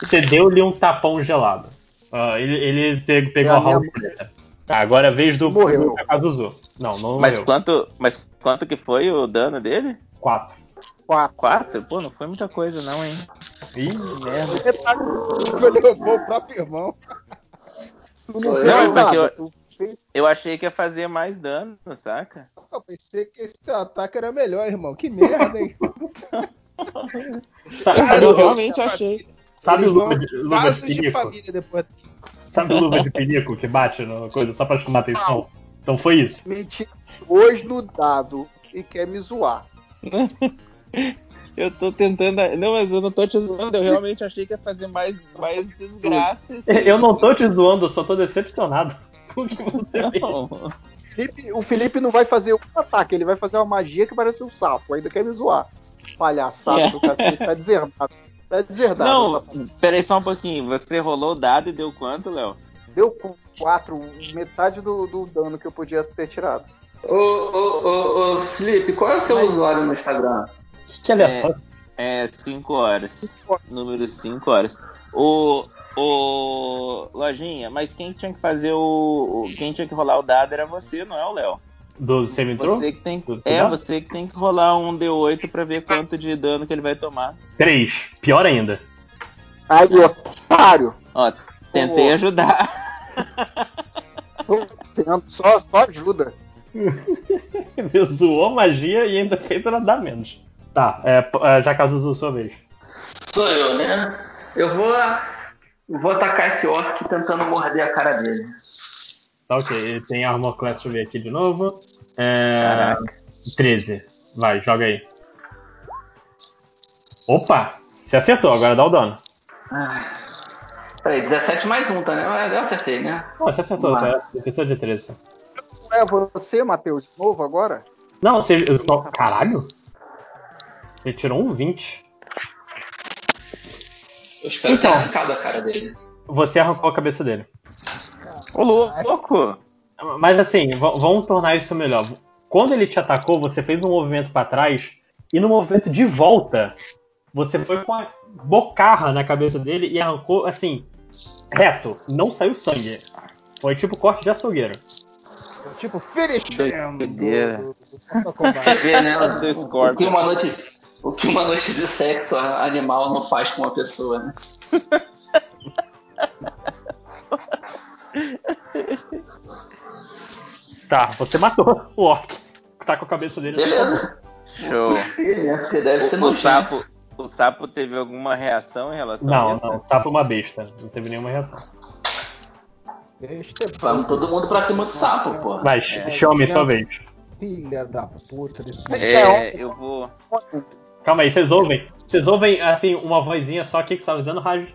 Você, deu-lhe um tapão gelado. Ah, ele ele pe- pegou É a a minha House preta. Tá, agora é a vez do, Morreu. Kazuzu. Não, não Mas morreu. quanto, mas quanto que foi o dano dele? 4. Quatro. Quatro? Pô, não foi muita coisa não, hein? Ih, Merda. Ele levou o próprio irmão. Tu Não, fez é eu- fez- Eu achei que ia fazer mais dano, saca? Eu pensei que esse teu ataque era melhor, irmão. Que merda, hein? Sabe, Mas sabe, eu realmente achei. sabe Eles luva de, luva de de pinico? família depois. Sabe luva de pinico que bate na coisa só pra chamar atenção? Então foi isso. Mentira hoje no dado e quer me zoar. Eu tô tentando. Não, mas eu não tô te zoando. Eu realmente achei que ia fazer mais, mais desgraça. assim. Eu não tô te zoando, eu só tô decepcionado com o que você fez. Não. Felipe- o Felipe não vai fazer um ataque, ele vai fazer uma magia que parece um sapo. Ainda quer me zoar. Palhaçada É. do cacete, tá deserdado. Tá deserdado. Não, peraí só um pouquinho. Você rolou o dado e deu quanto, Léo? Deu quatro, metade do, do dano que eu podia ter tirado. Ô, ô, ô, ô, Felipe, qual é o seu usuário no Instagram? Que, que aleatório. É 5 horas. Número 5 horas. O. O. Lojinha, mas quem tinha que fazer o. o- Quem tinha que rolar o dado era você, não é o Léo. Do semi-throw? Você que tem. Do É, dado? você que tem que rolar um D8 pra ver quanto de dano que ele vai tomar. 3. Pior ainda. Aí, otário. Ó, tentei Ô. ajudar. Só, só ajuda. Ele zoou magia e ainda fez ela dar menos. Tá, é, é, já Kazuzu, sua vez. Sou eu, né? Eu vou. eu Vou atacar esse orc tentando morder a cara dele. Tá ok, ele tem Armor Class, deixa eu ver aqui de novo. É, Caraca. 13. Vai, joga aí. Opa! Você acertou, agora dá o dano. Ah, Peraí, 17 mais um, tá? né? Eu acertei, né? Não, você acertou, lá. você precisa de 13. Não é você, Matheus, de novo agora? Não, você. Caralho! Você tirou um 20. Eu espero Então. ter arrancado a cara dele. Você arrancou a cabeça dele. Ô, louco! Mas assim, vamos tornar isso melhor. Quando ele te atacou, você fez um movimento pra trás e no movimento de volta, você foi com a bocarra na cabeça dele e arrancou assim, reto. Não saiu sangue. Foi tipo corte de açougueiro. Tipo, finish Doideira. do- do- do Mortal Kombat. Você vê, né? Do Scorpion. que uma noite, o que uma noite de sexo animal não faz com uma pessoa, né? Tá, você matou o orc. Tá com a cabeça dele. Beleza. Show. Porque deve ser O, o nojento. sapo, o sapo teve alguma reação em relação a Não, isso? não. Sapo uma besta. Não teve nenhuma reação. Este é Vamos todo mundo pra cima do sapo, pô. Vai, É. Xiaomi, sua vez. Filha da puta desse É, eu vou. Calma aí, vocês ouvem? Vocês ouvem, assim, uma vozinha só aqui que você tá avisando, Raj?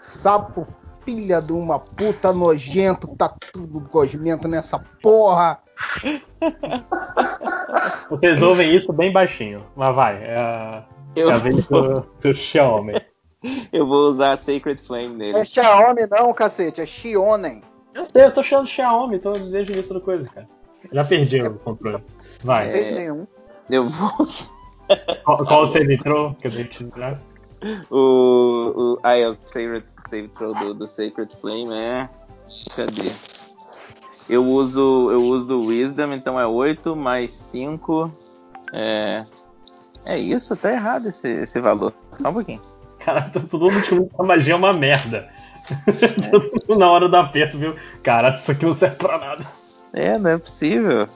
Sapo, filha de uma puta nojento, tá tudo gosmento nessa porra. Vocês ouvem isso bem baixinho. Mas vai, é a, Eu, é a vez do, do Xiaomi. eu vou usar a Sacred Flame Não nele. é Xiaomi não, cacete, é Xionen. Eu sei, eu tô chamando Xiaomi, tô desde o início da coisa, cara. Já perdi o controle. Não Vai. tem nenhum. Eu vou. Qual, qual você entrou? Que eu que te? O. o ah, é o Sacred, save throw do, do Sacred Flame é. Cadê? Eu uso. Eu uso o Wisdom, então é 8 mais 5. É. É isso, tá errado esse, esse valor. Só um pouquinho. Cara, tá todo mundo descobrindo que a magia é uma merda. Todo mundo na hora do aperto, viu? Cara, isso aqui não serve pra nada. É, não é possível.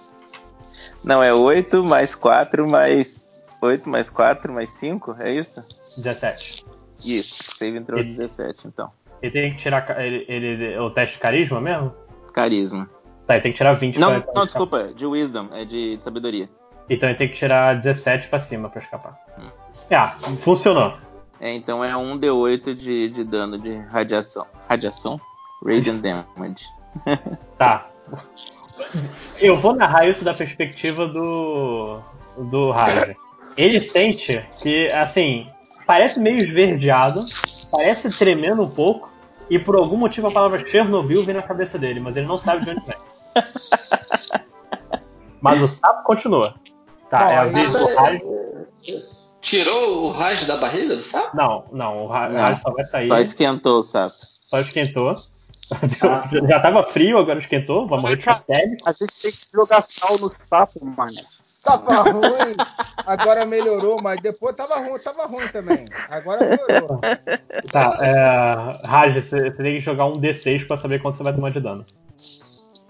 Não, é 8 mais 4 mais. 8 mais 4 mais 5? É isso? 17. Isso. Save entrou Ele- 17, então. Ele tem que tirar. Ele, ele, o teste de carisma mesmo? Carisma. Tá, ele tem que tirar 20 Não, pra, não, desculpa. De Wisdom, é de sabedoria. Então ele tem que tirar 17 pra cima pra escapar. Ah, funcionou. É, então é 1d8 de, de dano de radiação. Radiação? Radiant Damage. Tá. Eu vou narrar isso da perspectiva do. do Raj. Ele sente que, assim, parece meio esverdeado, parece tremendo um pouco, e por algum motivo a palavra Chernobyl vem na cabeça dele, mas ele não sabe de onde vem. Mas o sapo continua. Tá, Bom, é a vez do Raj. Tirou o raio da barriga do sapo? Não, não, o Não, Raj só vai sair. Só esquentou o sapo. Só esquentou. Já tava frio, agora esquentou. Vai morrer de pele. A gente tem que jogar sal no sapo, mano. Tava ruim, agora melhorou, mas depois tava ruim, tava ruim também. Agora melhorou. Tá, é. Raj, você, você tem que jogar um D6 pra saber quanto você vai tomar de dano.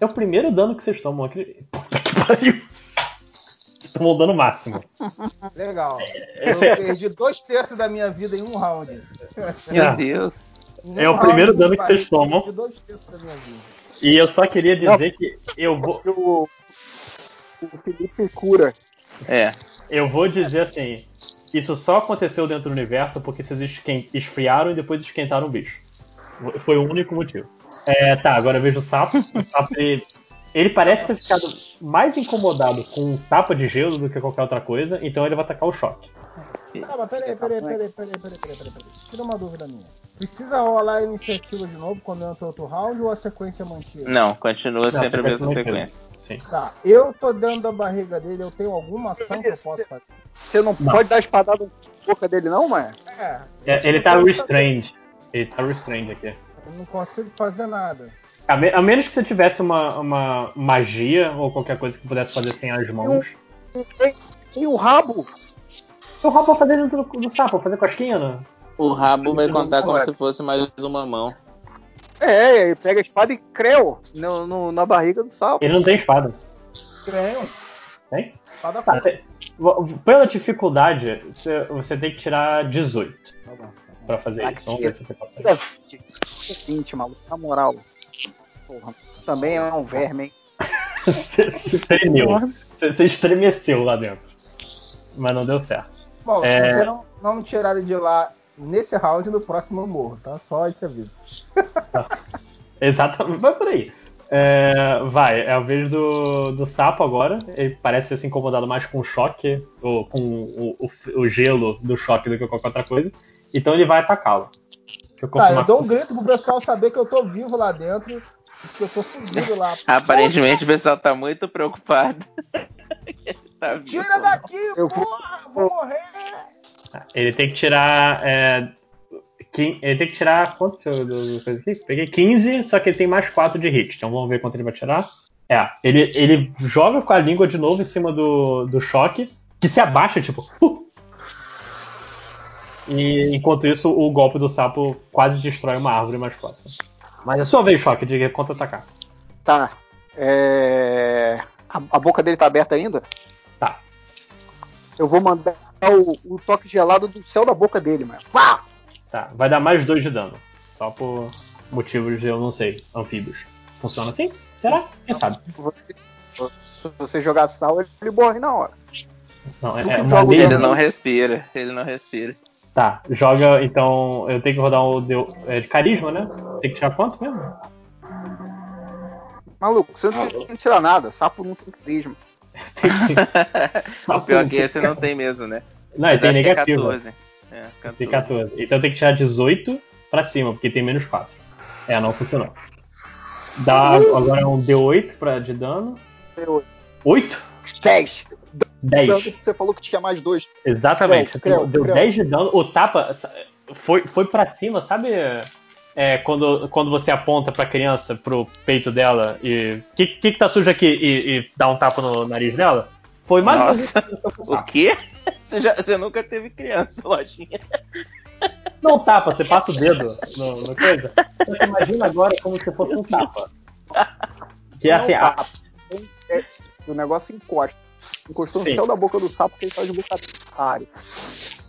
É o primeiro dano que vocês tomam aqui. Puta que pariu! Tomou o dano máximo. Legal. É, Eu perdi dois terços da minha vida em um round. Meu Ah. Deus. É um o primeiro dano que vocês tomam. eu Perdi dois terços da minha vida. E eu só queria dizer que eu vou. O Felipe cura. É. Eu vou dizer assim. Isso só aconteceu dentro do universo porque vocês esquen- esfriaram e depois esquentaram o bicho. Foi o único motivo. É, tá, agora eu vejo o sapo. O sapo ele, ele parece ter ficado mais incomodado com um tapa de gelo do que qualquer outra coisa, então ele vai atacar o choque. Tá, mas peraí, peraí, peraí, peraí, peraí, peraí, peraí, peraí. Tira uma dúvida minha. Precisa rolar a iniciativa de novo quando entra outro round ou a sequência é mantida? Não, continua Não, sempre a mesma sequência sequência. Sim. Tá, eu tô dentro da barriga dele, eu tenho alguma ação que eu posso fazer? Você não, Não. pode dar espadada na boca dele, não, mano? É. É, ele tá restrained. Ele tá restrained aqui. Eu não consigo fazer nada. A, me- a menos que você tivesse uma, uma magia ou qualquer coisa que pudesse fazer sem as mãos. Tem, tem o rabo. O rabo vai fazer dentro do, do sapo, fazer cosquinha, né? O rabo vai contar como se fosse mais uma mão. É, ele pega a espada e creu no, no- na barriga do sapo. Ele não tem espada. Tenho. Tem? Espada Tá, pela dificuldade, você, você tem que tirar 18 Tá bom, tá bom. pra fazer Ah, isso. Vamos ver se você consegue. Tira 20, 20, maluco, na moral. Porra, também é um verme, hein? Você se tremeu. Você, você estremeceu lá dentro. Mas não deu certo. Bom, É. se você não, não me tirarem de lá nesse round, no próximo eu morro, tá? Só esse aviso. Exatamente, vai por aí. É, vai, é a vez do, do sapo agora. Ele parece ter se incomodado mais com o choque, ou com o, o- o gelo do choque do que qualquer outra coisa. Então ele vai atacá-lo. eu Tá, eu dou um grito pro pessoal saber que eu tô vivo lá dentro. Que eu tô fudido lá. Aparentemente o pessoal tá muito preocupado. Tá vivo. Tira daqui, Eu vou- porra! Vou morrer! Ele tem que tirar. é, ele tem que tirar. Quanto aqui? Peguei 15, só que ele tem mais 4 de hit. Então vamos ver quanto ele vai tirar. É, ele, ele joga com a língua de novo em cima do, do choque, que se abaixa, tipo. "Uh!" E enquanto isso, o golpe do sapo quase destrói uma árvore mais próxima. Mas é sua vez, choque, de contra-atacar. Tá. É... A, a boca dele tá aberta ainda? Tá. Eu vou mandar o, o toque gelado do céu da boca dele, mano. Pá! Tá, vai dar mais 2 de dano. Só por motivos de eu não sei, anfíbios. Funciona assim? Será? Quem sabe? Se você jogar sal, ele, ele morre na hora. Não, é, é uma lei- Ele não respira, ele não respira. Tá, joga, então eu tenho que rodar o deu, é, de carisma, né? Tem que tirar quanto mesmo? Maluco, você não tem que tirar nada. Sapo não tem carisma. o pior é que esse não tem mesmo, né? Não, ele Mas tem é negativo. 14. É, 14. Tem 14. Então tem que tirar 18 pra cima, porque tem menos 4. É, não funcionou. Dá agora um D8 pra, de dano. Deu 8? 10. 10. Tanto que você falou que tinha mais dois. Exatamente. Você Creu, deu creu. 10 de dano. O tapa foi, foi pra cima, sabe? É, quando, quando você aponta pra criança, pro peito dela e. O que, que, que tá sujo aqui? E, e dá um tapa no nariz dela? Foi mais ou menos Nossa, o quê? Você, já, você nunca teve criança, lojinha. Não tapa, você passa o dedo no, no coisa. Só que imagina agora como se fosse um tapa. Que é assim, a- tá. É, o negócio encosta. Encostou no Sim. céu da boca do sapo que ele tá de boca aberta.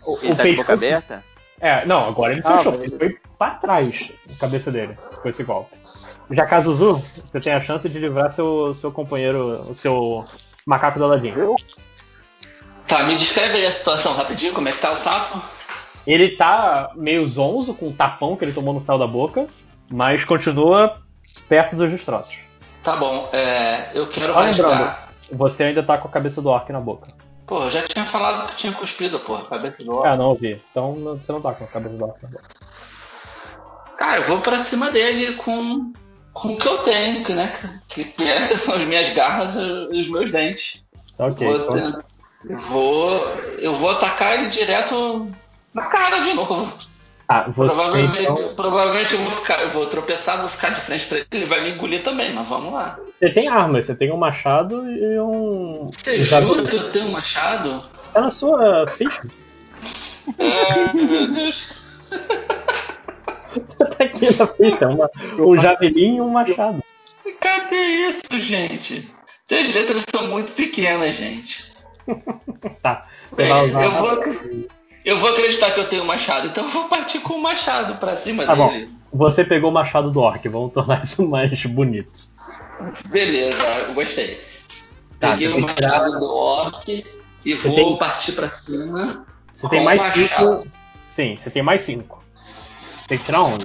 o, Ele o tá de peito. boca aberta? É, não, agora ele Ah, fechou, mas- ele foi pra trás a cabeça dele com esse golpe. Já Kazuzu, você tem a chance de livrar seu, seu companheiro, o seu macaco do. Eu? Tá, me descreve aí a situação rapidinho, como é que tá o sapo? Ele tá meio zonzo com o tapão que ele tomou no final da boca, mas continua perto dos destroços. Tá bom, é, eu quero Só lembrando, rasgar. você ainda tá com a cabeça do orc na boca. Pô, eu já tinha falado que tinha cuspido, pô, cabeça do orc. Ah, não ouvi. Então você não tá com a cabeça do orc na boca. Cara, eu vou pra cima dele com, com o que eu tenho, que, né? Que, que é, são as minhas garras e os meus dentes. Tá ok. Vou, então- eu vou. Eu vou atacar ele direto na cara de novo. Ah, você Provavelmente, então. provavelmente eu vou ficar, eu vou tropeçar, vou ficar de frente pra ele, ele vai me engolir também, mas vamos lá. Você tem armas, você tem um machado e um. Você javelin. jura que eu tenho um machado? Tá na sua ficha. Ai, meu Deus. tá aqui na ficha. Uma, um javelin e um machado. Cadê isso, gente? As letras são muito pequenas, gente. Tá. Você Bem, vai usar. eu vou- Eu vou acreditar que eu tenho um machado, então eu vou partir com o machado pra cima Tá bom. dele. Você pegou o machado do orc, vamos tornar isso mais bonito. Beleza, eu gostei. Tá, Peguei o que tirar- machado do orc e Você vou tem- partir pra cima. Você tem mais o machado. 5. Sim, você tem mais 5. Tem que tirar 11.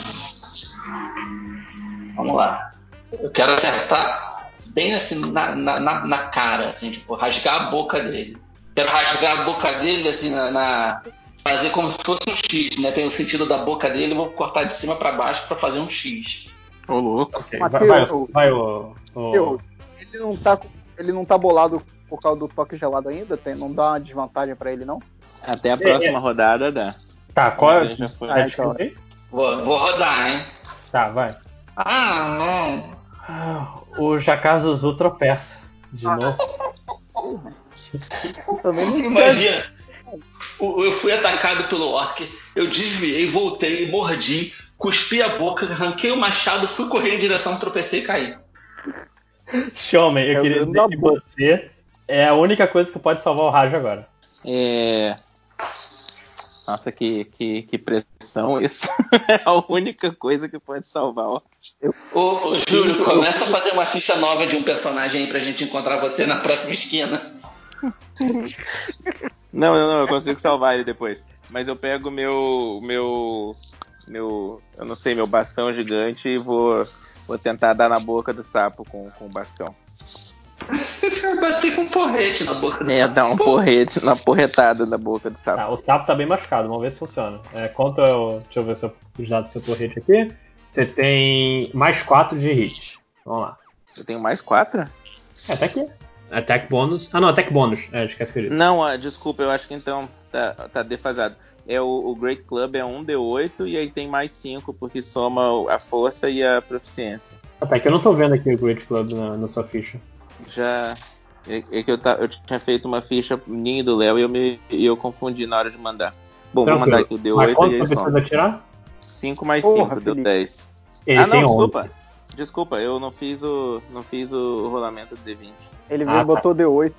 Vamos lá. Eu quero acertar bem assim na, na, na, na cara, assim, tipo, rasgar a boca dele. Quero rasgar a boca dele, assim, na. na- fazer como se fosse um X, né? Tem o sentido da boca dele, eu vou cortar de cima pra baixo pra fazer um X. Ô, louco. Ok, vai, Mateus, vai, vai o. o- ele não tá ele não tá bolado por causa do toque gelado ainda? Tem- não dá uma desvantagem pra ele, não? Até a próxima rodada dá. Tá, qual é. Foi. Já Ah, então. Vou, vou rodar, hein? Tá, vai. Ah, não. Ah, O Jakazuzu tropeça. De novo. Também não Imagina. O- Eu fui atacado pelo orc, eu desviei, voltei, mordi, cuspi a boca, arranquei o machado, fui correr em direção, tropecei e caí. Showman, eu É o queria dizer que boca. você é a única coisa que pode salvar o Raj agora. É... Nossa, que, que, que pressão isso. é a única coisa que pode salvar. ó. Ô, ô Júlio, começa a fazer uma ficha nova de um personagem aí pra gente encontrar você na próxima esquina. Não, não, não, eu consigo salvar ele depois. Mas eu pego meu. meu. meu. eu não sei, meu bastão gigante e vou. vou tentar dar na boca do sapo com, com o bastão. bater com um porrete na boca do É, sapo. dar um porrete, uma porretada na boca do sapo. Tá, o sapo tá bem machucado, vamos ver se funciona. É, quanto é o. Deixa eu ver se eu- os dados do seu porrete aqui. Você tem mais 4 de hit. Vamos lá. Eu tenho mais quatro? É, tá aqui. Attack bônus. Ah, não, attack bônus. É, esquece que eu disse. Não, ah, desculpa, eu acho que então tá, tá defasado. É o, o Great Club é 1d8 e aí tem mais 5 porque soma a força e a proficiência. Ah, tá, que eu não tô vendo aqui o Great Club na, na sua ficha. Já. É, é que eu, ta- eu tinha feito uma ficha ninho do Léo e eu, me, eu confundi na hora de mandar. Bom, vou mandar aqui o Tranquilo. Mas D8 quanto e aí você soma. tirar? 5 mais Porra, 5, deu Felipe. 10. Ele ah, não, tem 11. desculpa. Desculpa, eu não fiz o. não fiz o rolamento do D20. Ele Ah, veio e tá. botou D8.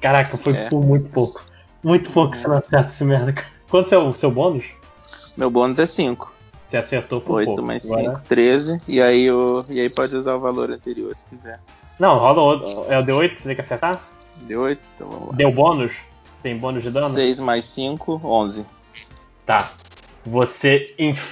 Caraca, foi É. por muito pouco. Muito pouco que você não acerta esse merda, cara. Quanto é o seu bônus? Meu bônus é 5. Você acertou por 8 pouco. mais 5, Agora- 13. E aí, o, e aí pode usar o valor anterior se quiser. Não, rola outro. É o D8 que você tem que acertar? D8, então vamos lá. Deu bônus? Tem bônus de dano? 6 mais 5, 11. Tá. Você,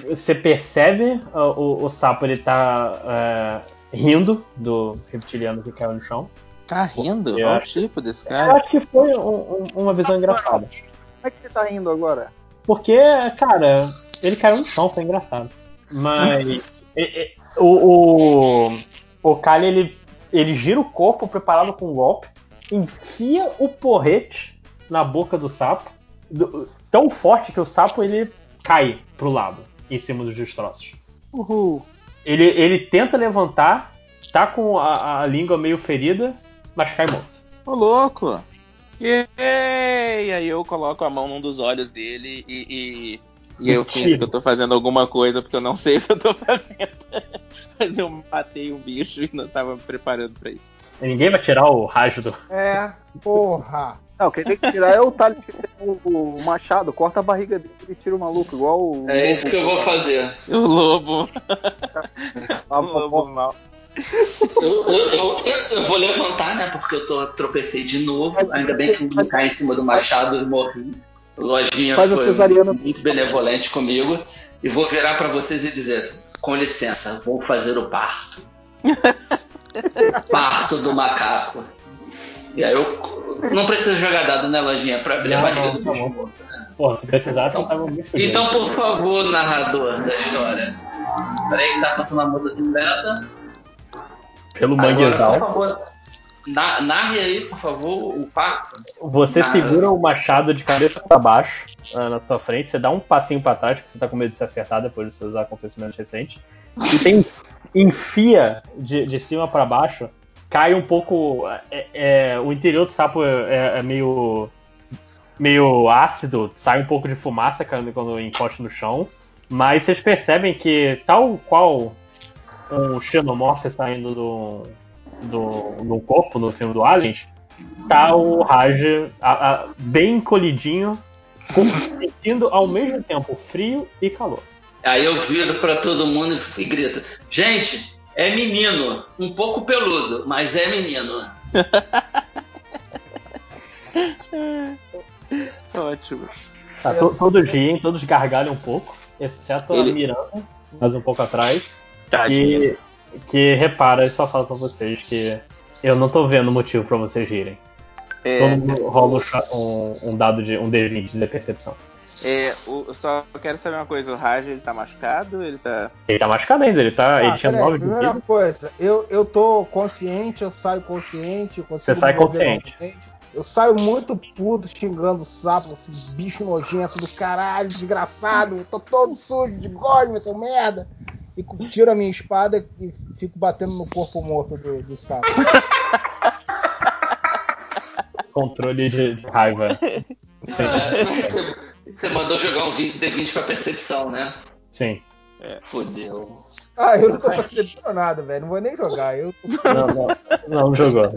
você percebe o, o sapo ele tá uh, rindo do reptiliano que caiu no chão. Tá rindo? Eu Olha o acho- tipo desse Eu cara. acho que foi um- um- uma visão engraçada. Como é que você tá rindo agora? Porque, cara, ele caiu no chão, foi engraçado. Mas e- e- o, o, o Kali, ele, ele gira o corpo preparado com um golpe, enfia o porrete na boca do sapo, do- tão forte que o sapo ele cai pro lado, em cima dos destroços. Uhul. Ele, ele tenta levantar, tá com a, a língua meio ferida, mas cai morto. Ô, louco! E aí eu coloco a mão num dos olhos dele e. e... E eu finjo que eu tô fazendo alguma coisa porque eu não sei o que eu tô fazendo. Mas eu matei um bicho e não tava me preparando pra isso. Ninguém vai tirar o raio do. É, porra. Não, quem tem que tirar é o talho que tem o, o machado, corta a barriga dele e tira o maluco, igual o. É isso que eu vou fazer. O lobo. Ah, O lobo mal. Eu, eu- eu- eu vou levantar, né? Porque eu tô, tropecei de novo. Ainda bem que não caí em cima do machado e morri. Lojinha Faz a foi cesariana. muito benevolente comigo. E vou virar pra vocês e dizer: com licença, vou fazer o parto. parto do macaco. E aí eu. Não precisa jogar dado, né, Lojinha? Pra abrir a Não, barriga não, do tá bicho morto. né? Pô, se precisasse, eu tava muito feliz. Então, por favor, narrador da história. Peraí que tá passando a motocicleta. Pelo Agora, por manguezal. favor, na- narre aí, por favor, o parto. Você segura o machado de cabeça pra baixo ah, na sua frente, você dá um passinho pra trás, porque você tá com medo de se acertar depois dos seus acontecimentos recentes. E tem enfia de, de cima pra baixo, cai um pouco. é- é, o interior do sapo é, é meio. meio ácido, sai um pouco de fumaça quando, quando encosta no chão. Mas vocês percebem que, tal qual um xenomorfo saindo do, do, do corpo no filme do Aliens, tá o Raj a- a- bem encolhidinho, com- sentindo ao mesmo tempo frio e calor. Aí eu viro pra todo mundo e grito: Gente, é menino. Um pouco peludo, mas é menino. Ótimo. Tá, to- todos riem, todos gargalham um pouco, exceto a Ele- Miranda, mais um pouco atrás, Tadinho. que, que repara e só fala pra vocês que eu não tô vendo motivo pra vocês rirem. É, Todo mundo rola um um, um dado de um D20 de percepção. É, o, eu só quero saber uma coisa, o Raj ele tá machucado? Ele tá. Ele tá machucado ainda, ele, tá, ele Ah, tinha peraí, 9 de primeira vida. coisa, eu, eu tô consciente, eu saio consciente, eu consigo Você sai consciente. Eu saio muito puto, xingando o sapo, esse bicho nojento do caralho, desgraçado, eu tô todo sujo de gosma, seu merda. E tiro a minha espada e fico batendo no corpo morto do, do sapo. Controle de, de raiva. Você, mandou jogar um vídeo D20 pra percepção, né? Sim. Fudeu. Ah, eu não tô percebendo nada, velho. Não vou nem jogar. Eu. Não, não, não jogou.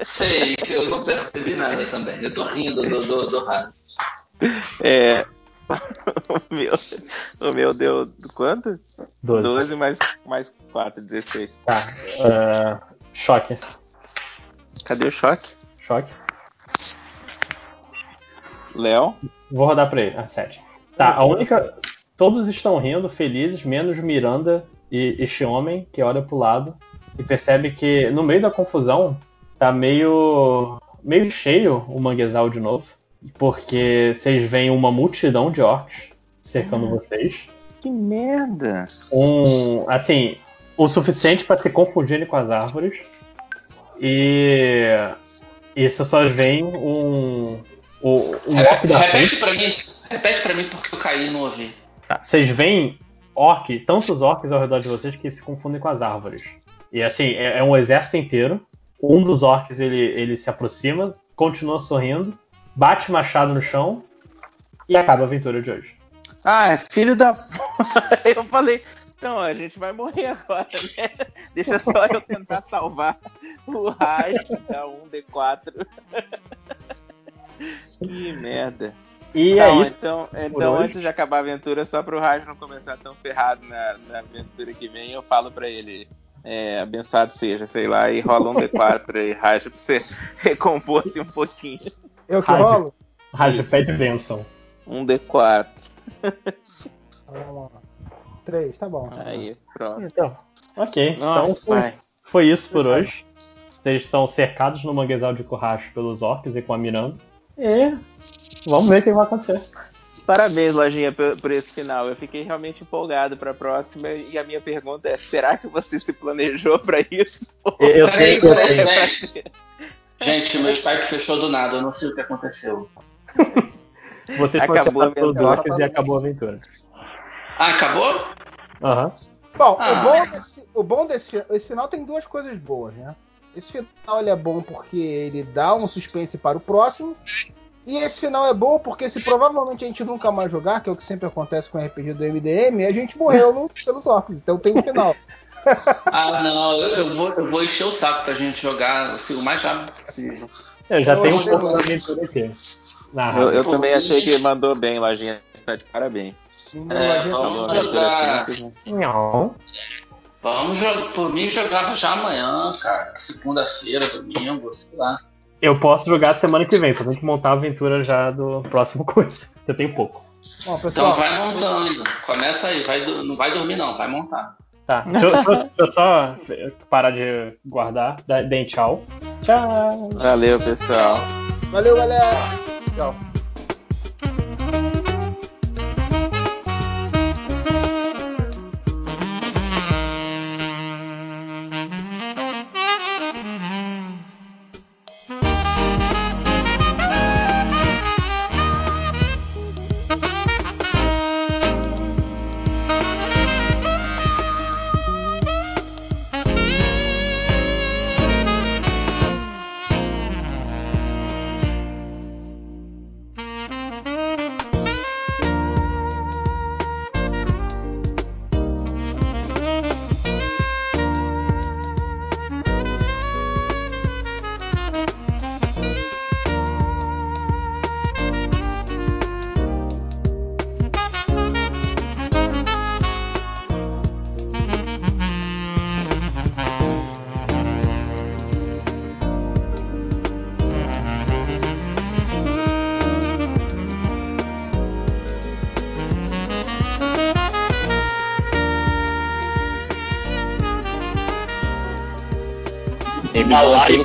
Seis, eu não percebi nada também. Eu tô rindo do, do, do rádio. É. o, meu, o meu deu quanto? 12. 12 mais, mais 4, 16. Tá. ah, choque. Cadê o choque? Choque. Léo? Vou rodar pra ele. Ah, 7. Tá, a única. Todos estão rindo, felizes, menos Miranda e este homem que olha pro lado e percebe que no meio da confusão tá meio meio cheio o manguezal de novo, porque vocês veem uma multidão de orcs cercando vocês. Que merda! Um, assim, o suficiente para te confundirem com as árvores. E isso só vem um um, um orc da Repete frente. pra mim, repete pra mim porque eu caí e não ouvi. Tá, Vocês veem orc, tantos orcs ao redor de vocês que se confundem com as árvores. E assim, é, é um exército inteiro. Um dos orcs ele, ele se aproxima, continua sorrindo, bate o machado no chão e acaba a aventura de hoje. Ah, filho da. eu falei. Então, a gente vai morrer agora, né? Deixa só eu tentar salvar o Raj da 1D4. Que merda. E Então, é isso. Então, então antes de acabar a aventura, só pro Raj não começar tão ferrado na, na aventura que vem, eu falo pra ele. É, abençoado seja, sei lá, e rola um D4 aí, Raj, pra você recompor-se um pouquinho. Eu que Rádio. rolo? Rádio pede bênção. Um D4. Vamos lá. Três, tá bom. Aí, pronto. Então, ok. Nossa, então foi, pai. foi isso por hoje. Vocês estão cercados no manguezal de Corracho pelos orcs e com a Miranda. E vamos ver o que vai acontecer. Parabéns, Lojinha, por, por esse final. Eu fiquei realmente empolgado pra próxima. E a minha pergunta é: será que você se planejou pra isso? Eu, eu tenho- eu tenho- peraí. Gente, meu Skype fechou do nada, eu não sei o que aconteceu. Foram Acabou a aventura. orcs e acabou a aventura. Ah, acabou? Aham. Bom, Ah. o bom desse, o bom desse esse final tem duas coisas boas, né? Esse final ele é bom porque ele dá um suspense para o próximo. E esse final é bom porque se provavelmente a gente nunca mais jogar, que é o que sempre acontece com o RPG do MDM, a gente morreu no- pelos orcs. Então tem um final. Ah, não, eu, eu vou, eu vou encher o saco pra gente jogar assim, o mais rápido possível. Eu já Eu tenho um aqui. Na Eu, eu também achei que mandou bem, Lojinha. Está de parabéns. É, vamos aventura jogar. simples, né? Não. Vamos jogar, por mim jogava já amanhã, cara. Segunda-feira, domingo, sei lá. Eu posso jogar semana que vem, só tenho que montar a aventura já do próximo coisa. Eu tenho pouco. Bom, Então pessoal, vai montando. Começa aí, vai, não vai dormir não, vai montar. Tá, deixa, eu- deixa só parar de guardar. Deem tchau. Tchau. Valeu, pessoal. valeu, galera. Tchau.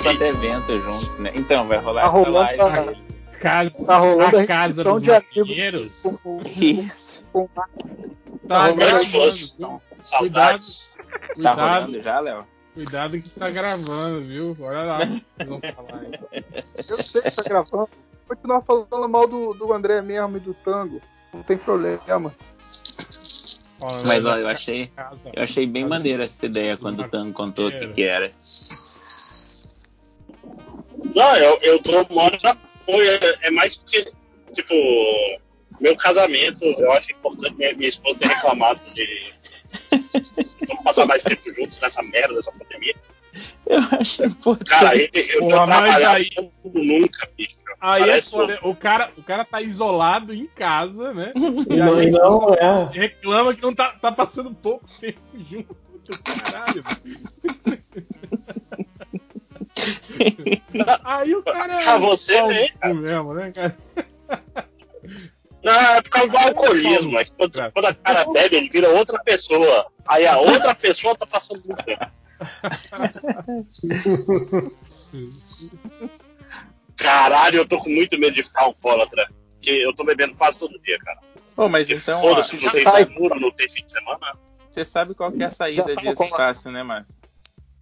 Quanto é evento juntos, né? Então, vai rolar Tá essa rolando live. a- Casa, Tá rolando a a casa dos de marinheiros. Com- com- Isso. com- Tá rolando gravando. viu? Saudades. Tá Cuidado, rolando já, Léo? cuidado que tá gravando, viu? Olha lá. Vocês vão falar aí. Eu sei que tá gravando. Vou continuar falando mal do, do André mesmo e do Tango. Não tem problema. Mas ó, eu achei, eu achei bem Casa maneira essa ideia quando o Tango contou o que, que era. Não, eu, eu dou na foi É mais que, tipo, meu casamento, eu acho importante minha, minha esposa ter reclamado de não passar mais tempo juntos nessa merda dessa pandemia. Eu achei importante. Cara, eu, eu tô Porra, trabalhando aí- como nunca, bicho. Aí é foda. O cara, o cara tá isolado em casa, né? E não, aí não é. reclama que não tá, tá passando pouco tempo junto. Caralho. Aí o cara é. Ah, você, um né, pau no cu mesmo, né, cara? Não, é por causa do alcoolismo. É que quando, quando a cara bebe, ele vira outra pessoa. Aí a outra pessoa tá passando muito tempo. Caralho, eu tô com muito medo de ficar alcoólatra. Porque eu tô bebendo quase todo dia, cara. Pô, mas Porque então, Foda-se, não tem tá- seguro, não tem fim de semana. você sabe qual que é a saída tá disso fácil, né, Márcio?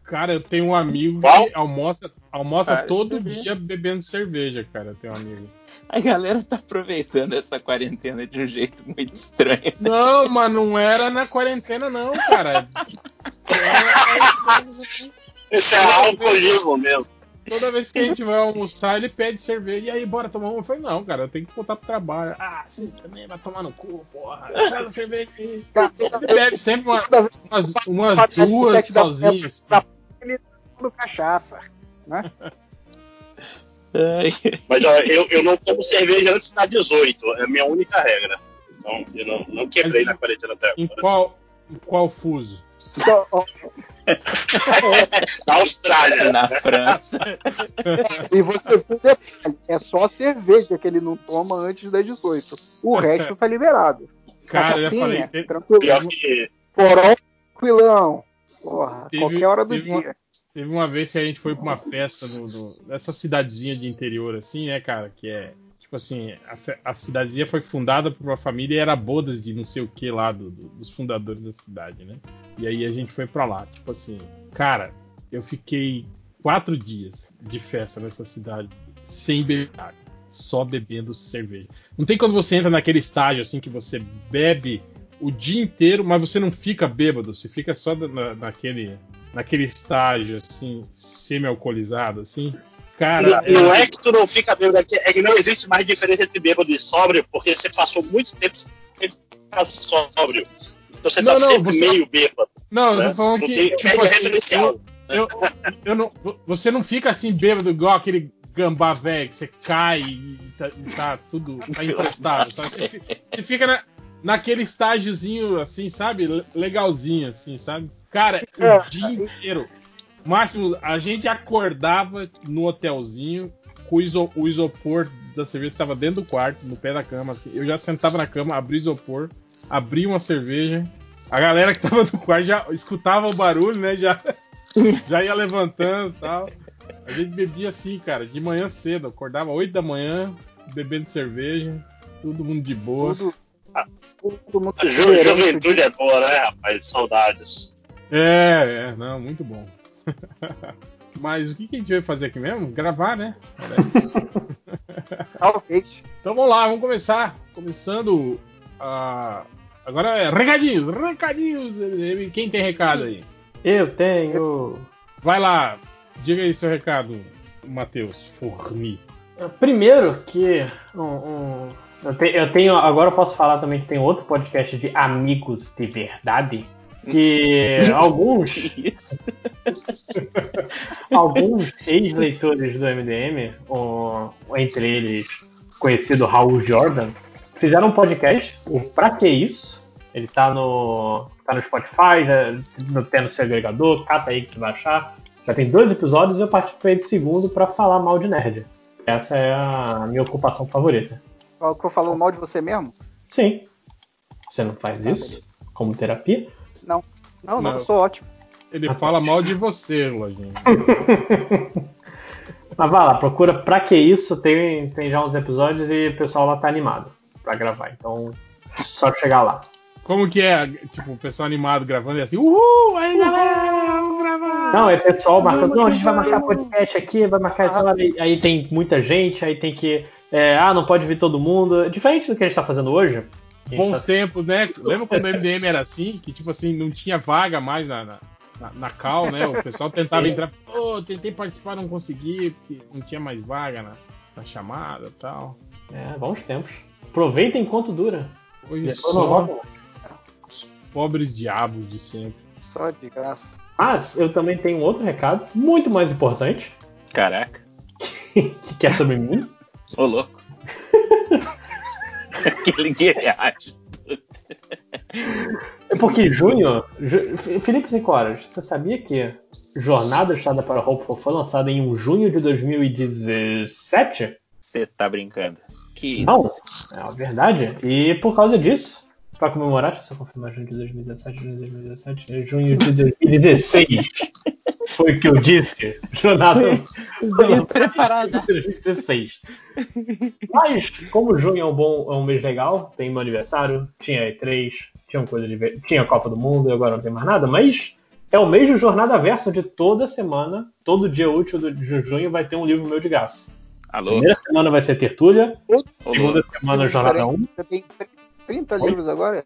Cara, eu tenho um amigo Qual? que almoça, almoça Ah, todo cerveja. dia bebendo cerveja, cara. Eu tenho um amigo. A galera tá aproveitando essa quarentena de um jeito muito estranho. Não, mas não era na quarentena, não, cara. Esse é alcoolismo mesmo. Toda vez que a gente vai almoçar, ele pede cerveja. E aí, bora tomar uma? Eu falei, não, cara, eu tenho que voltar pro trabalho. Ah, sim, também vai tomar no cu, porra. Cerveja aí. Ele bebe sempre uma- umas, umas duas sozinhas. tá tomando cachaça, né? Ai, Mas ó, eu, eu não tomo cerveja antes da 18. É a minha única regra. Então, eu não, não quebrei na quarentena até Em agora. qual, em qual fuso? Então, ó, Na Austrália. Na França. e você um é só a cerveja que ele não toma antes das 18. O resto tá liberado. Cara, eu falei. tranquilo. Pior que. Porão, tranquilão. Porra, Teve- qualquer hora do uma- dia. Teve uma vez que a gente foi pra uma festa nessa cidadezinha de interior, assim, né, cara? Que é. Tipo assim, a, a cidadezinha foi fundada por uma família e era bodas de não sei o que lá do- do- dos fundadores da cidade, né? E aí a gente foi pra lá. Tipo assim, cara, eu fiquei quatro dias de festa nessa cidade sem beber água, só bebendo cerveja. Não tem quando você entra naquele estágio assim que você bebe o dia inteiro, mas você não fica bêbado, você fica só na- naquele naquele estágio assim semi-alcoolizado assim. Cara, Não, não era- é que tu não fica bêbado, é que, é que não existe mais diferença entre bêbado e sóbrio, porque você passou muito tempo sem ficar sóbrio. Então você Não, tá não, sempre você- meio bêbado. Não, eu né? tô falando Não que tem tipo regra assim, referencial. eu, eu não, você não fica assim bêbado igual aquele gambá velho que você cai e tá, e tá tudo tá sabe? Você, você fica na, naquele estágiozinho assim, sabe? Le- Legalzinho, assim, sabe? Cara, É. o dia inteiro. Máximo, a gente acordava no hotelzinho com o, iso- o isopor da cerveja que tava dentro do quarto, no pé da cama, assim. Eu já sentava na cama, abria o isopor, abria uma cerveja. A galera que tava no quarto já escutava o barulho, né? Já, já ia levantando e tal. A gente bebia assim, cara, de manhã cedo. Acordava 8 da manhã, bebendo cerveja, todo mundo de boa. Tudo, ju- tolerante, juventude é boa, né, rapaz? Saudades. É, é, não, muito bom. Mas o que, que a gente vai fazer aqui mesmo? Gravar, né? Era isso. Talvez. Então vamos lá, vamos começar. Começando a. Agora é recadinhos, recadinhos. Quem tem recado aí? Eu tenho. Vai lá, diga aí seu recado, Matheus Forni. Primeiro que um, um- eu, te- eu tenho. Agora eu posso falar também que tem outro podcast de amigos de verdade. Que alguns, alguns ex-leitores do MDM, o- entre eles o conhecido Raul Jordan, fizeram um podcast, o Pra Que Isso? Ele tá no, tá no Spotify, já, no, tem no seu agregador, cata aí que você vai achar. Já tem dois episódios e eu participei de segundo pra falar mal de nerd. Essa é a minha ocupação favorita. Ó, que eu falando mal de você mesmo? Sim. Você não faz isso como terapia? Não, não, Não. eu sou ótimo. Ele fala mal de você, Lojinha. Mas vai lá, procura pra que isso, tem, tem já uns episódios e o pessoal lá tá animado pra gravar. Então, só chegar lá. Como que é, tipo, o pessoal animado gravando e assim, uhul, aí galera, vamos gravar! Não, é pessoal marcando, não, a gente vai marcar podcast aqui, vai marcar essa hora, aí- aí tem muita gente, aí tem que. É, ah, não pode vir todo mundo. Diferente do que a gente tá fazendo hoje. Bons tá- tempos, né? Lembra quando o MDM era assim? Que, tipo assim, não tinha vaga mais na, na, na- na cal, né? O pessoal tentava É. entrar, pô, tentei participar, não consegui, porque não tinha mais vaga na, na chamada e tal. É, bons tempos. Aproveitem enquanto dura. Hoje só os pobres diabos de sempre. Só de graça. Mas eu também tenho um outro recado, muito mais importante, Caraca. que é sobre mim. Ô, louco. Aquele que reage. É porque junho. Ju- Felipe Nicolas, você sabia que Jornada Estrada para Hopeful foi lançada em junho de 2017? Você tá brincando. Que isso? Não, é a verdade. E por causa disso, para comemorar, deixa eu só confirmar junho de 2017, junho de 2017, é junho de 2016. Foi o que eu disse. Jornada. Despreparada. 2016. Mas, como junho é um bom é um mês legal, tem meu aniversário, tinha E3, tinha coisa de tinha Copa do Mundo e agora não tem mais nada, mas é o mês de jornada versa, onde toda semana, todo dia útil de junho vai ter um livro meu de graça. Alô? Primeira semana vai ser Tertúlia, segunda semana jornada 1. Você tem 30 Oi? livros agora?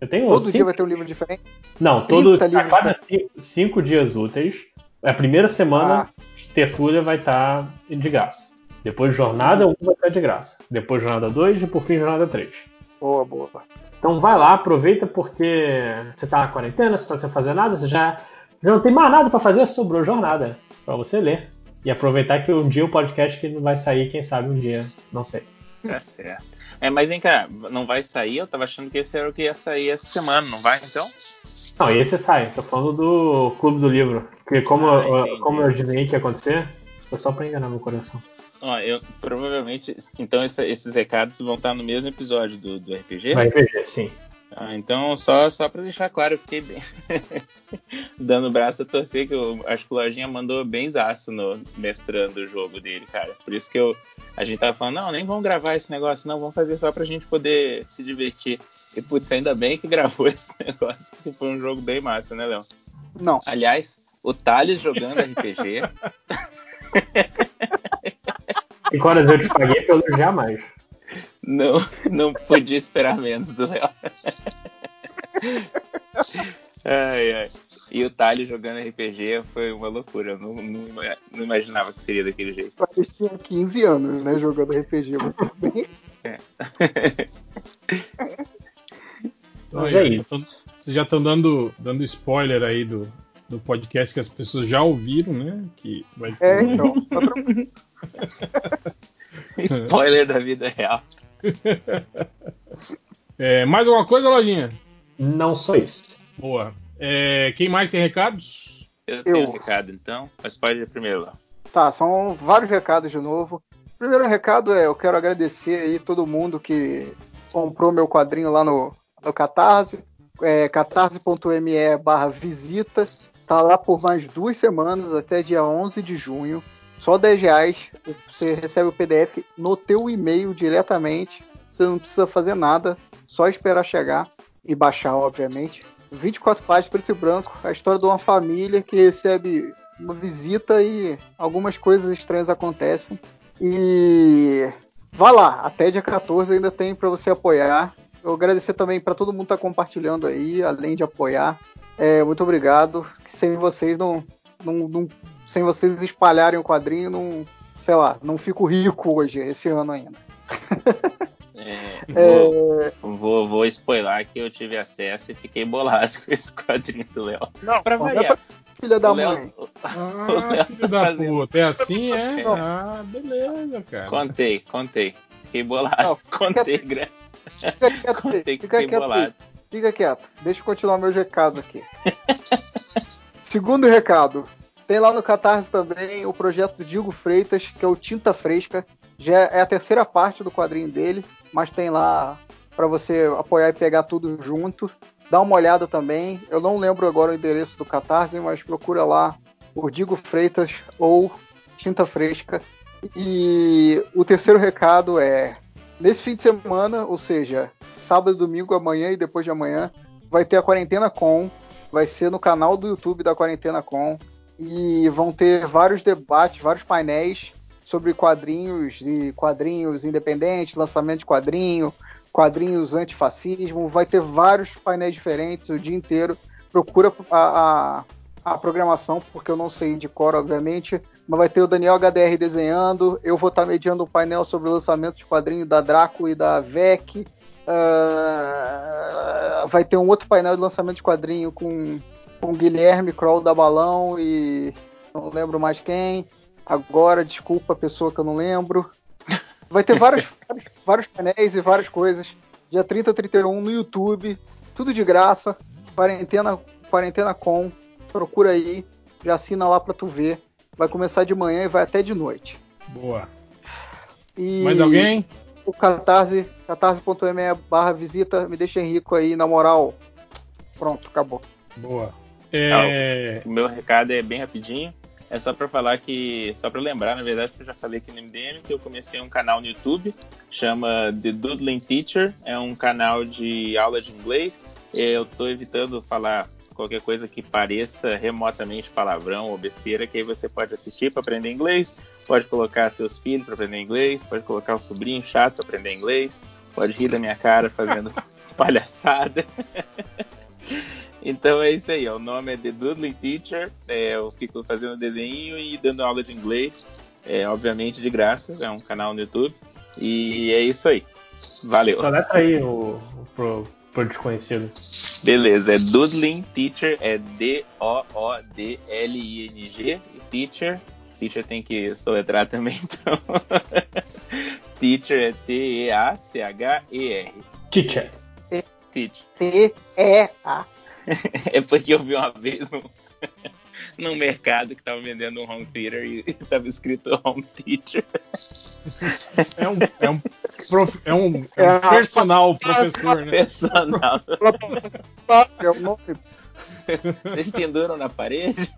Eu tenho Todo cinco- dia vai ter um livro diferente? Não, todo, 30 a cada ci- cinco dias úteis, a primeira semana, Ah. tertúlia vai estar de graça. Depois jornada 1 vai estar de graça. Depois jornada 2 e por fim jornada 3. Boa, boa. Então vai lá, aproveita porque você tá na quarentena, você tá sem fazer nada, você já, já não tem mais nada pra fazer, sobrou jornada pra você ler. E aproveitar que um dia o podcast que não vai sair, quem sabe um dia, não sei. Tá certo. É, mas vem cá, não vai sair? Eu tava achando que esse era o que ia sair essa semana, não vai então? Não, e esse sai, tô falando do Clube do Livro. Porque como, Ah, eu, como eu adivinhei que ia acontecer, foi só pra enganar meu coração. Ó, eu provavelmente. Então essa- esses recados vão estar no mesmo episódio do, do RPG? Vai ver, sim. Ah, então, só, só pra deixar claro, eu fiquei bem... dando o braço a torcer, que eu acho que o Lojinha mandou bem zaço no mestrando o jogo dele, cara. Por isso que eu, a gente tava falando, não, nem vamos gravar esse negócio, não, vamos fazer só pra gente poder se divertir. E, putz, ainda bem que gravou esse negócio, porque foi um jogo bem massa, né, Léo? Não. Aliás, o Thales jogando RPG... Cinco horas eu te paguei pra elogiar mais. Não, não podia esperar menos do Léo. ai, ai. E o Thales jogando RPG foi uma loucura. Eu não, não, não imaginava que seria daquele jeito. Parecia 15 anos, né? Jogando RPG. Mas tudo bem. Mas é Aí, isso. tão- Vocês já estão dando, dando spoiler aí do, do podcast que as pessoas já ouviram, né? Que vai É, então. tá. Spoiler da vida real. É, mais alguma coisa, Lojinha? Não só isso. Boa. É, quem mais tem recados? Eu tenho Eu. um recado, então. Mas pode ir primeiro, Léo. Tá, são vários recados de novo. O primeiro recado é: eu quero agradecer aí todo mundo que comprou meu quadrinho lá no, no Catarse. É, catarse.me barra visita. Tá lá por mais duas semanas, até dia 11 de junho. Só 10 reais. Você recebe o PDF no teu e-mail diretamente. Você não precisa fazer nada, só esperar chegar e baixar, obviamente. 24 páginas preto e branco, a história de uma família que recebe uma visita e algumas coisas estranhas acontecem. E vá lá, até dia 14 ainda tem para você apoiar. Eu agradecer também para todo mundo que tá compartilhando aí, além de apoiar. É, muito obrigado. Que sem vocês não, não, não- sem vocês espalharem o quadrinho, não, sei lá, não fico rico hoje, esse ano ainda. É, É, vou, vou, vou spoiler que eu tive acesso e fiquei bolado com esse quadrinho do Léo. não, Pra não é variar. pra filha da O Léo- mãe. Ah, filho da fazendo- puta. É assim, é? Não. Ah, beleza, cara. Contei, contei. Fiquei bolado. Não, contei, grande. Fica quieto, que fica fiquei quieto aí. bolado. Fica quieto. Deixa eu continuar meu recado aqui. Segundo recado. Tem lá no Catarse também o projeto do Diego Freitas, que é o Tinta Fresca. Já é a terceira parte do quadrinho dele, mas tem lá para você apoiar e pegar tudo junto. Dá uma olhada também. Eu não lembro agora o endereço do Catarse, mas procura lá o Digo Freitas ou Tinta Fresca. E o terceiro recado é: nesse fim de semana, ou seja, sábado, domingo, amanhã e depois de amanhã, vai ter a Quarentena Com. Vai ser no canal do YouTube da Quarentena Com. E vão ter vários debates, vários painéis sobre quadrinhos e quadrinhos independentes, lançamento de quadrinho, quadrinhos antifascismo. Vai ter vários painéis diferentes o dia inteiro. Procura a, a, a programação, porque eu não sei de cor, obviamente. Mas vai ter o Daniel HDR desenhando. Eu vou estar mediando um painel sobre o lançamento de quadrinho da Draco e da VEC. Ah, vai ter um outro painel de lançamento de quadrinho com, com Guilherme Kroll da Balão e não lembro mais quem. Agora, desculpa a pessoa que eu não lembro. Vai ter vários, vários, vários painéis e várias coisas. Dia 30 31 no YouTube. Tudo de graça. Quarentena, quarentena com. Procura aí. Já assina lá pra tu ver. Vai começar de manhã e vai até de noite. Boa. E Mais alguém? O Catarse, catarse.me barra visita, me deixa rico aí, na moral. Pronto, acabou. Boa. É... Ah, o meu recado é bem rapidinho. É só para falar que, só para lembrar, na verdade, que eu já falei aqui no MDM, que eu comecei um canal no YouTube, chama The Doodling Teacher, é um canal de aula de inglês. Eu estou evitando falar qualquer coisa que pareça remotamente palavrão ou besteira, que aí você pode assistir para aprender inglês, pode colocar seus filhos para aprender inglês, pode colocar um sobrinho chato para aprender inglês, pode rir da minha cara fazendo palhaçada. Então é isso aí, ó. o nome é The Doodling Teacher. É, eu fico fazendo desenho e dando aula de inglês, é, obviamente de graça, é um canal no YouTube. E é isso aí. Valeu. Só letra aí o, o pro, pro desconhecido. Beleza, é Doodling Teacher, é D-O-O-D-L-I-N-G Teacher. Teacher tem que soletrar também, então. teacher é T-E-A-C-H-E-R. Teacher. Teacher. T-E-A. é porque eu vi uma vez no, num mercado que tava vendendo um home theater e tava escrito home teacher. É um, é um, prof, é um, é um personal professor, né? Personal. É o nome. Vocês penduram na parede?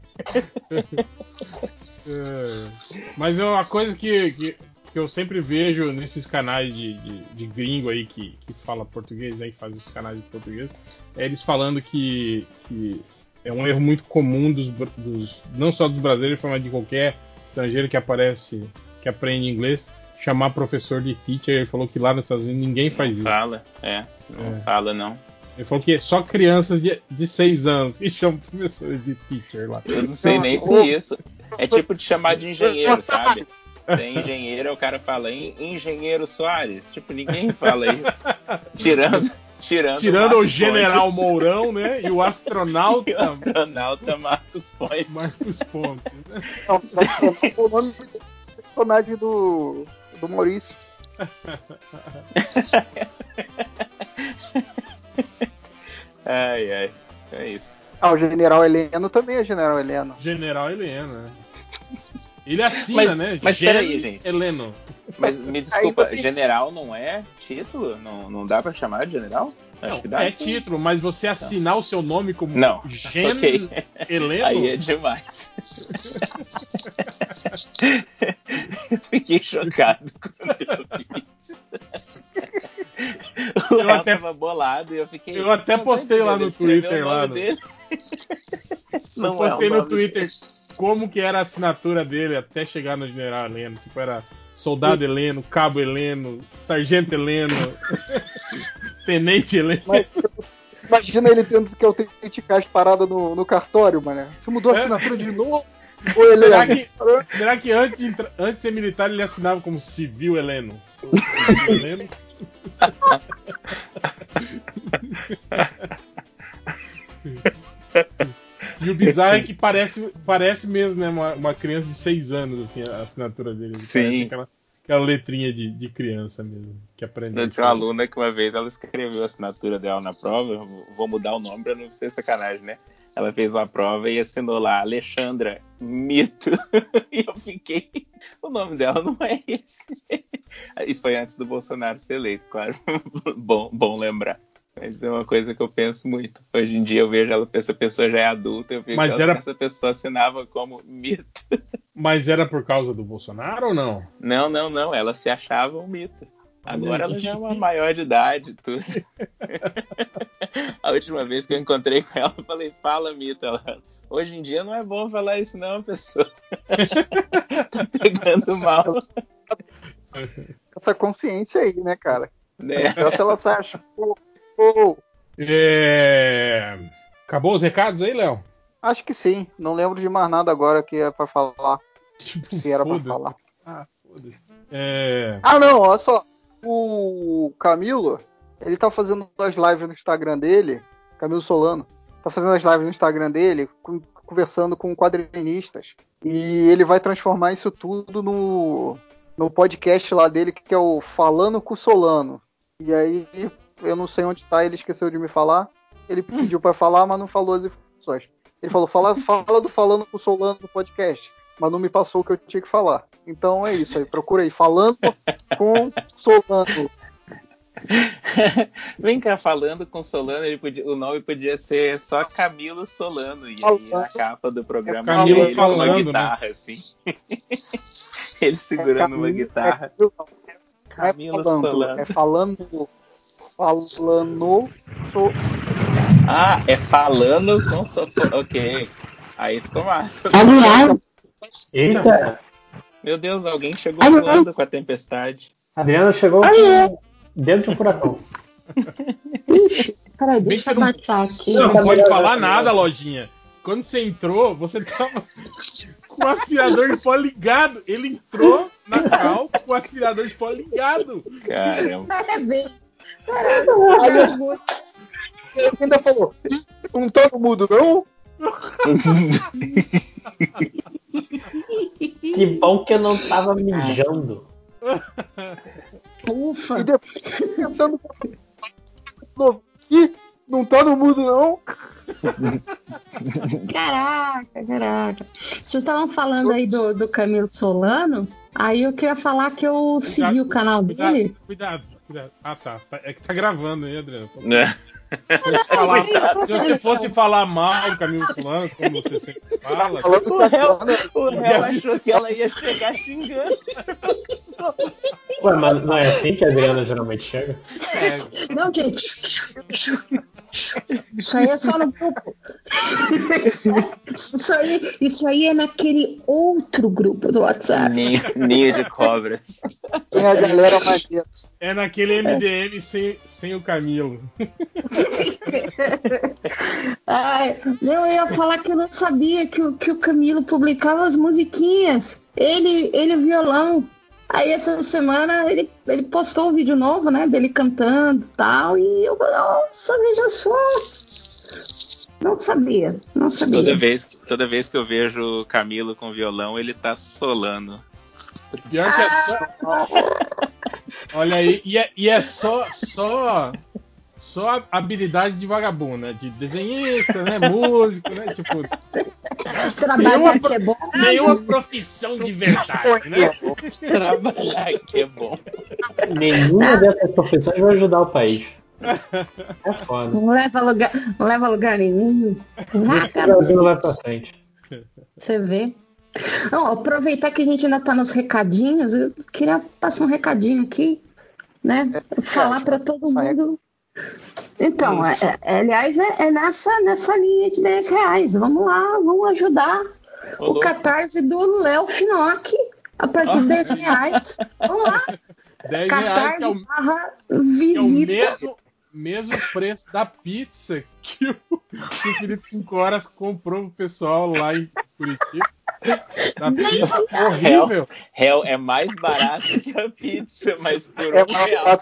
É, mas é uma coisa que, que, que eu sempre vejo nesses canais de, de, de gringo aí que, que fala português, aí que faz os canais de português, é eles falando que, que é um erro muito comum dos, dos não só dos brasileiros, mas de qualquer estrangeiro que aparece, que aprende inglês, chamar professor de teacher. Ele falou que lá nos Estados Unidos ninguém faz não isso. Fala, é, não É. fala não. Ele falou que é só crianças de, de 6 anos que chamam professores de teacher lá. Eu não sei nem se Ô. isso. É tipo de chamar de engenheiro, sabe? Tem engenheiro, o cara fala "En- engenheiro Soares. Tipo, ninguém fala isso. Tirando, tirando, Tirando o general Pontes Mourão, né? E o astronauta e o astronauta Marcos Pontes. Marcos Pontes. né? Não, mas o nome do personagem do, do Maurício. Ai, ai. É isso. Ah, o General Heleno também é General Heleno. General Helena. né? Ele assina, Mas- né? mas Gen peraí, gente. Heleno. Mas me desculpa, você- general não é título? Não, não dá pra chamar de general? Acho Não, que dá. é sim. título, mas você assinar o seu nome como Não. Gen Ok. Heleno? Aí é demais. eu fiquei chocado quando eu vi isso. O Eu até- tava bolado e eu fiquei. Eu até "Não, postei lá no escreveu Twitter, o lá nome no- dele." Não eu postei é no Twitter como que era a assinatura dele até chegar no General Heleno. Tipo, era Soldado Heleno, Cabo Heleno, Sargento Heleno, Tenente Heleno. Mas imagina ele tendo que autenticar as paradas no, no cartório, mano. Você mudou a É. assinatura de novo? Heleno. Será que, será que antes, antes de ser militar ele assinava como Civil Heleno? Civil Heleno? E o bizarro é que parece, parece mesmo, né? Uma, uma criança de 6 anos, assim, a assinatura dele. Sim. Parece aquela, aquela letrinha de, de criança mesmo, que aprende. Eu tinha uma aluna que uma vez ela escreveu a assinatura dela na prova, vou mudar o nome pra não ser sacanagem, né? Ela fez uma prova e assinou lá Alexandra Mito. e eu fiquei. O nome dela não é esse. Isso foi antes do Bolsonaro ser eleito, claro. bom, bom lembrar. Mas é uma coisa que eu penso muito. Hoje em dia eu vejo ela, essa pessoa já é adulta, eu vejo Mas ela- era- essa pessoa assinava como mito. Mas era por causa do Bolsonaro ou não? Não, não, não. Ela se achava um mito. Agora ela já é uma maior de idade e tudo. A última vez que eu encontrei com ela, eu falei, fala, mito. Ela, Hoje em dia não é bom falar isso, não, pessoa. tá pegando mal. Essa consciência aí, né, cara? Né? Então, se ela se acha. É... Acabou os recados aí, Léo? acho que sim. Não lembro de mais nada agora que é pra falar. Tipo, Que era foda-se. falar. Ah, foda-se. É... Ah, não, olha só. O Camilo, ele tá fazendo as lives no Instagram dele. Camilo Solano. Tá fazendo as lives no Instagram dele, conversando com quadrinistas. E ele vai transformar isso tudo no, no podcast lá dele, que é o Falando com o Solano. E aí, eu não sei onde tá, ele esqueceu de me falar. Ele pediu pra falar, mas não falou as informações. Ele falou, fala, fala do Falando com o Solano no podcast. Mas não me passou o que eu tinha que falar. Então é isso aí, procura aí. Falando com Solano. Vem cá, falando com Solano, ele podia- o nome podia ser só Camilo Solano. E aí a capa do programa É Camilo é ele com uma falando, né? guitarra, assim. ele segurando uma guitarra. É, Camilo é falando, Solano. é falando. Falando. So, Ah, é falando com socorro. Ok. Aí ficou massa. Aliás, Eita, Meu Deus, alguém chegou Aliás. voando com a tempestade. Adriana chegou com- dentro de um furacão. ixi, peraí, Bem deixa eu você não- baixar aqui. Você não Tá pode falar nada, melhor. lojinha. Quando você entrou, você tava com o aspirador de pó ligado. Ele entrou na cal com o aspirador de pó ligado. Caramba. Parabéns. Aí ele ainda falou: não todo mundo, não? Que bom que eu não tava mijando. Ufa. E depois pensando "Ih, não todo mundo, não? Caraca, caraca. Vocês estavam falando aí do, do Camilo Solano. Aí eu queria falar que eu segui o canal Cuidado, dele. cuidado, cuidado. Ah, tá. Tá- É que tá gravando aí, Adriano. Né? Se fosse falar- se você fosse falar mal do Camilo Solano, como você sempre fala, Falando O réu, o réu achou que ela ia chegar xingando. Ué, mas não é assim que a Adriana geralmente chega? Não, gente. Isso aí é só no grupo. Isso aí, isso aí é naquele outro grupo do WhatsApp. Ninho, ninho de cobras. tem a galera maneira. É naquele MDM sem, sem o Camilo. Ai, não, eu ia falar que eu não sabia que, o- que o Camilo publicava as musiquinhas. Ele, ele violão. Aí essa semana ele, ele postou um vídeo novo, né? Dele cantando e tal. E eu nossa, veja só. Não sabia, não sabia. Toda vez, que- toda vez que eu vejo o Camilo com violão, ele tá solando. Pior que é só. Olha aí, e é, e é só, só, só habilidade de vagabundo, né? De desenhista, né? Músico, né? Tipo, Trabalhar nenhuma, que é bom. nenhuma profissão de verdade, né? Trabalhar que é bom. Nenhuma dessas profissões vai ajudar o país. É foda. Não leva lugar, não leva lugar nenhum. O Vaca, Brasil não vai pra frente. Você vê. Não, aproveitar que a gente ainda tá nos recadinhos, eu queria passar um recadinho aqui, né? Falar para todo mundo. Então, é- é- aliás, é, é nessa, nessa linha de 10 reais. Vamos lá, vamos ajudar Ô, o catarse do Léo Finock a partir de 10 reais. Vamos lá, 10 reais que é o, catarse barra que é o visita. mesmo, mesmo preço da pizza que o, que o Felipe 5 Horas comprou pro pessoal lá em Curitiba. Da pizza horrível. Réu é mais barato que a pizza, mas por É um real.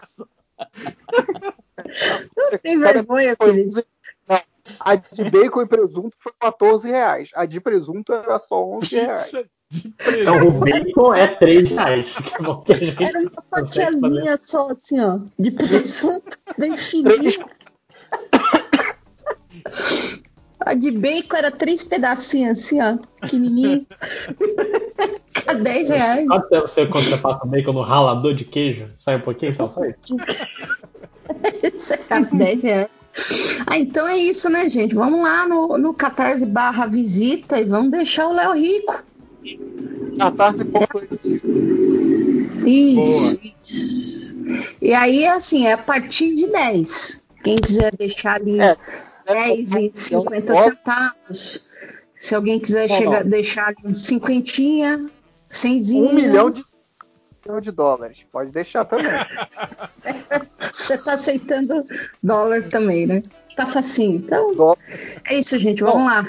Não tem vergonha, Felipe. 11 Não, a de bacon e presunto foi 14 reais. A de presunto era só 11 reais. Pizza Então, o bacon é 3 reais. Que é que a gente Era uma fatiazinha só, assim, ó, de presunto, bem fininho. A de bacon era três pedacinhos, assim, ó, pequenininho. A 10 reais. Se você, quando você passa bacon no ralador de queijo? Sai um pouquinho, então sai. Isso é 10 reais. Ah, então é isso, né, gente? Vamos lá no, no Catarse barra visita e vamos deixar o Léo rico. Catarse.com. Isso. E aí, assim, é a partir de 10. Quem quiser deixar ali É. 10 e 50 Pode- centavos. Se alguém quiser Não, chegar, não. deixar uns cinquentinha, cenzinho. Um milhão de, um milhão de dólares. Pode deixar também. Você tá aceitando dólar também, né? Tá facinho. Então, Dólar. é isso, gente. Vamos lá.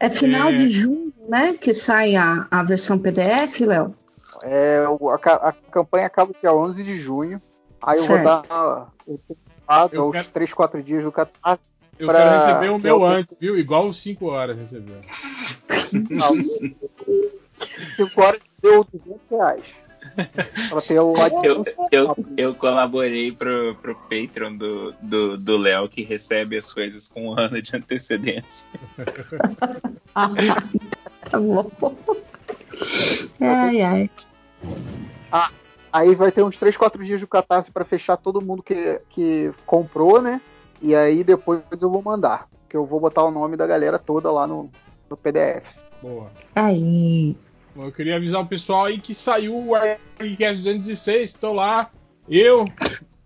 É final É. de junho, né? Que sai a, a versão PDF, Léo. É, a, a campanha acaba dia 11 de junho. Aí eu Certo. vou dar Eu os quero- 3, 4 dias do Catarse. Eu Pra- quero receber o meu eu- antes, viu? Igual os 5 horas recebeu. 5 horas deu 200 reais. Eu, eu, eu colaborei pro, pro Patreon do do do Léo, que recebe as coisas com um ano de antecedência. Tá bom. Ai, ai. Aí vai ter uns 3, 4 dias do Catarse para fechar todo mundo que, que comprou, né? E aí depois eu vou mandar. Que eu vou botar o nome da galera toda lá no, no PDF. Boa. Aí. Bom, eu queria avisar o pessoal aí que saiu o Arquicast 216. Estou lá. Eu,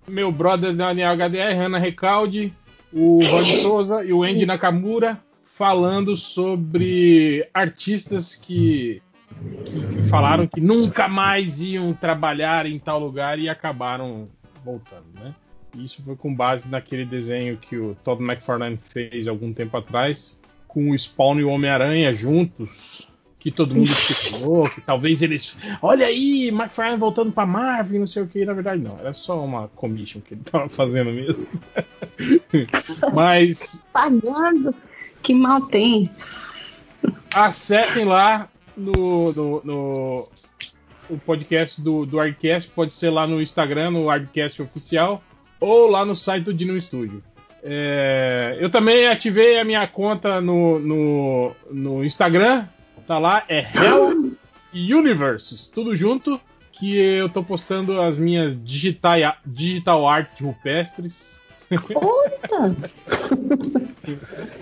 meu brother Daniel HDR, Ana Recalde, o Rony Souza e o Andy Nakamura falando sobre artistas que, que, que falaram que nunca mais iam trabalhar em tal lugar e acabaram voltando, né? Isso foi com base naquele desenho que o Todd McFarlane fez algum tempo atrás, com o Spawn e o Homem-Aranha juntos, que todo mundo especulou, que talvez eles. Olha aí, McFarlane voltando pra Marvel, não sei o que. Na verdade, não, era só uma commission que ele tava fazendo mesmo. Mas. Pagando. Que mal tem. Acessem lá no, no, no o podcast do, do Arcast, pode ser lá no Instagram, no Arcast Oficial, ou lá no site do Dino Studio. É, eu também ativei a minha conta no, no, no Instagram, tá lá, é Hell Universes, tudo junto, que eu tô postando as minhas digital, digital art rupestres. Puta!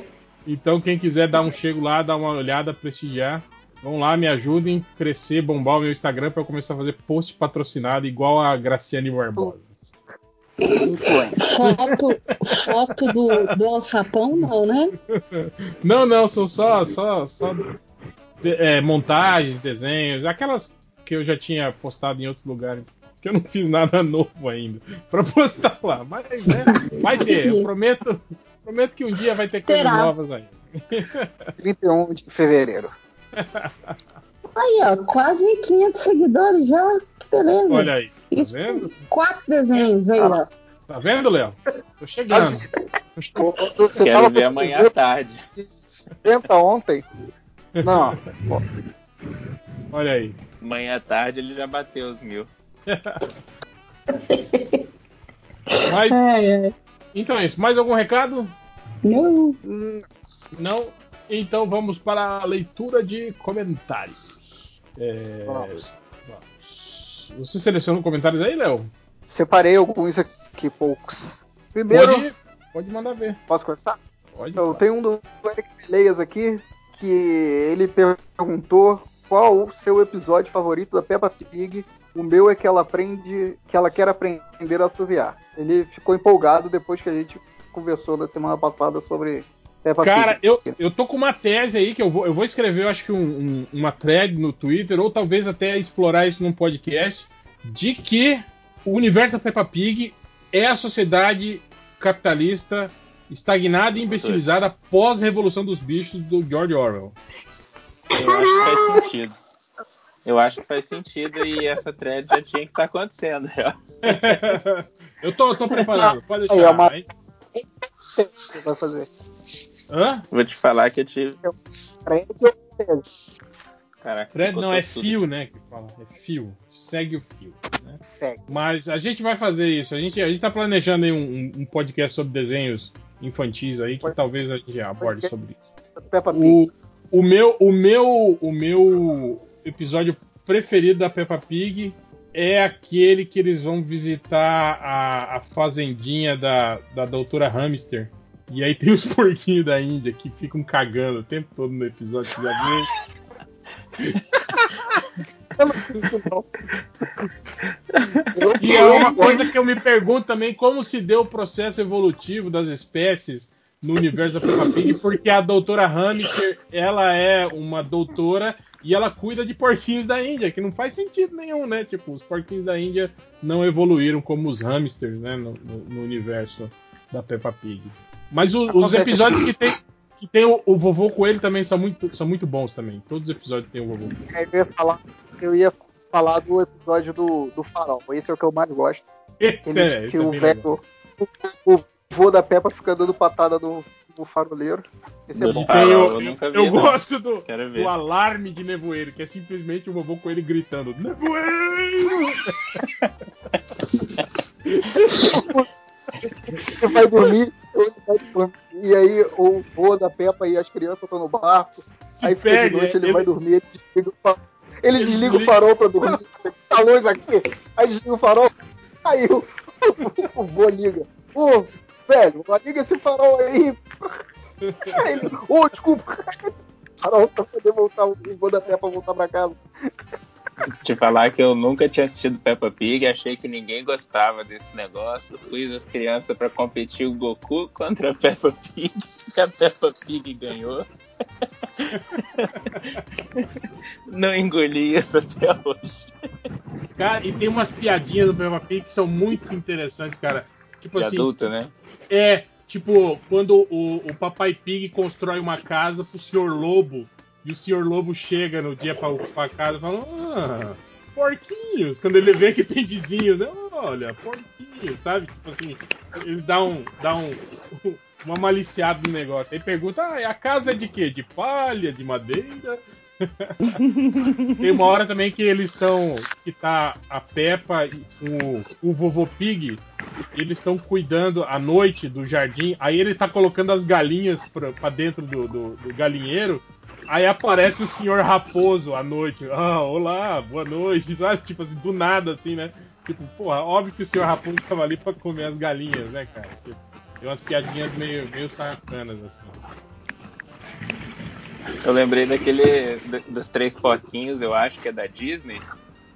Então, quem quiser dar um chego lá, dar uma olhada, prestigiar, vão lá, me ajudem a crescer, bombar o meu Instagram para eu começar a fazer post patrocinado igual a Graciane Barbosa. Foto, foto do, do alçapão, não, né? Não, não, são só, só, só de- é, montagens, desenhos, aquelas que eu já tinha postado em outros lugares. Que eu não fiz nada novo ainda pra postar lá. Mas, né, vai ter. Eu prometo, prometo que um dia vai ter coisas Terá. novas aí. 31 de fevereiro. Aí, ó, quase 500 seguidores já. Que beleza. Olha aí. Tá Isso vendo? Quatro desenhos aí, ó. Tá vendo, Léo? Tô chegando. Você Quero tava ver amanhã à tarde. 50 ontem? Não. Olha aí. Amanhã à tarde ele já bateu os mil. Mas, Ai, ai. Então é isso. Mais algum recado? Não. Não? Então vamos para a leitura de comentários. É, Vamos. vamos. Você selecionou comentários aí, Léo? Separei alguns aqui, poucos. Primeiro, Pode, pode mandar ver. posso começar? Pode. Eu tenho um do Eric Meleias aqui, que ele perguntou qual o seu episódio favorito da Peppa Pig. O meu é que ela aprende, que ela quer aprender a assoviar. Ele ficou empolgado depois que a gente conversou na semana passada sobre Peppa Cara, Pig. eu, eu tô com uma tese aí que eu vou, eu vou escrever, eu acho que um- um- uma thread no Twitter, ou talvez até explorar isso num podcast, de que o universo da Peppa Pig é a sociedade capitalista estagnada e imbecilizada pós-revolução dos bichos do George Orwell. Eu acho que faz sentido. Eu acho que faz sentido e essa thread já tinha que estar acontecendo. já. eu tô, tô preparado, pode Aí, deixar. é uma- vai fazer. Hã? Vou te falar que eu tive. Caraca, Fred ficou não é tudo. fio, né? Que fala, é fio. Segue o fio. Né? Segue. Mas a gente vai fazer isso. A gente, a gente tá planejando aí um, um- podcast sobre desenhos infantis aí, que talvez a gente aborde sobre isso. Peppa Pig. O, o, meu, o, meu, o meu episódio preferido da Peppa Pig é aquele que eles vão visitar a, a fazendinha da, da doutora Hamster. E aí tem os porquinhos da Índia que ficam cagando o tempo todo no episódio. Já viu? E é uma coisa que eu me pergunto também, como se deu o processo evolutivo das espécies no universo da Peppa Pig, porque a doutora Hamster, ela é uma doutora e ela cuida de porquinhos da Índia, que não faz sentido nenhum, né? Tipo, os porquinhos da Índia não evoluíram como os hamsters, né, no, no- no universo da Peppa Pig. Mas o- os episódios que- tem, que tem o, o vovô coelho também são muito, são muito bons também. Todos os episódios tem o vovô. Aí eu ia falar, eu ia falar do episódio do, do Farol. Esse é o que eu mais gosto. Esse Ele- é- esse que é o velho, o, o vô da Peppa fica dando patada no, no faroleiro. Esse é bom. Farol, o- eu nunca eu vi, não. gosto do, do alarme de nevoeiro, que é simplesmente o vovô coelho gritando: Nevoeiro! Ele vai dormir, ele vai dormir, e aí o vô da Peppa e as crianças estão no barco. Se aí fica de noite, ele, ele- vai dormir, ele desliga o fa- Ele desliga o farol pra dormir. Tá luz aqui. Aí desliga o farol. Aí o, o, o vô liga. Ô, velho, liga esse farol aí. Aí ele, ô, desculpa. Farol pra poder voltar, o vô da Peppa voltar pra casa. Te falar que eu nunca tinha assistido Peppa Pig, achei que ninguém gostava desse negócio. Fui as crianças para competir o Goku contra a Peppa Pig. E a Peppa Pig ganhou. Não engoli isso até hoje. Cara, e tem umas piadinhas do Peppa Pig que são muito interessantes, cara. Tipo De assim. adulto, né? É, tipo, quando o, o Papai Pig constrói uma casa pro Sr. Lobo e o Sr. Lobo chega no dia pra, pra casa e fala: Ah, porquinhos. Quando ele vê que tem vizinhos, né? Olha, porquinhos, sabe? Tipo assim, ele dá um. Dá um uma maliciada no negócio. Aí pergunta: ah, a casa é de quê? De palha, de madeira? Tem uma hora também que eles estão. Que tá a Peppa e o, o vovô Pig. Eles estão cuidando à noite do jardim. Aí ele tá colocando as galinhas pra, dentro do, do, do galinheiro. Aí aparece o senhor Raposo à noite. Ah, olá, boa noite. Sabe? Tipo assim, do nada, assim, né? Tipo, porra, óbvio que o senhor Raposo tava ali pra comer as galinhas, né, cara? Tipo, tem umas piadinhas meio, meio sacanas, assim. Eu lembrei daquele. dos três porquinhos, eu acho que é da Disney.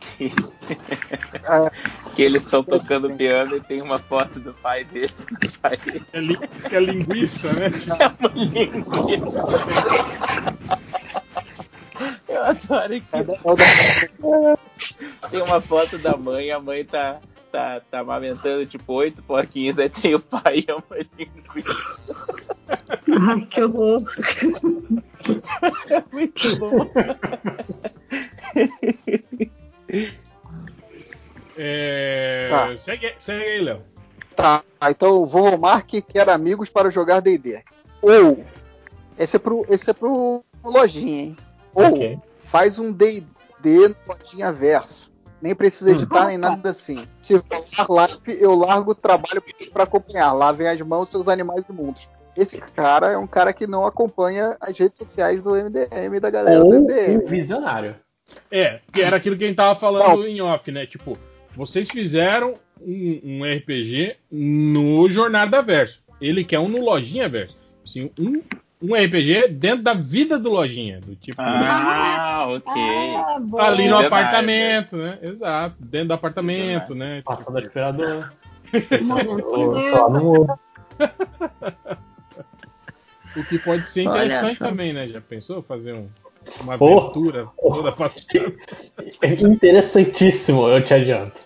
Que, que eles estão tocando piano e tem uma foto do pai deles na parede. É, li, é linguiça, né? É uma linguiça. Eu adoro que tem uma foto da mãe, a mãe tá, tá, tá amamentando tipo oito porquinhos, aí tem o pai e uma linguiça. Ai, que horror. É muito bom. É, Tá. segue, segue aí, Léo. Tá, então o vovô Mark quer amigos para jogar D&D. Ou, esse é pro, esse é pro lojinha, hein? Ou, Ok. faz um D&D no lojinha verso. Nem precisa editar nem nada assim. Se rolar live, eu largo o trabalho para acompanhar. Lavem as mãos seus animais imundos. Esse cara é um cara que não acompanha as redes sociais do MDM da galera do Ou MDM. um visionário. É, que era aquilo que a gente tava falando em off, né? Tipo, vocês fizeram um, um RPG no Jornada Verso. Ele quer um no Lojinha Verso. Assim, um, um RPG dentro da vida do Lojinha. Do tipo. Ah, ok. Ah, ali no apartamento, né? Exato. Dentro do apartamento, né? Passando sei lá, no O que pode ser interessante também, né? Já pensou fazer um- uma Pô. aventura toda passada? É interessantíssimo, eu te adianto.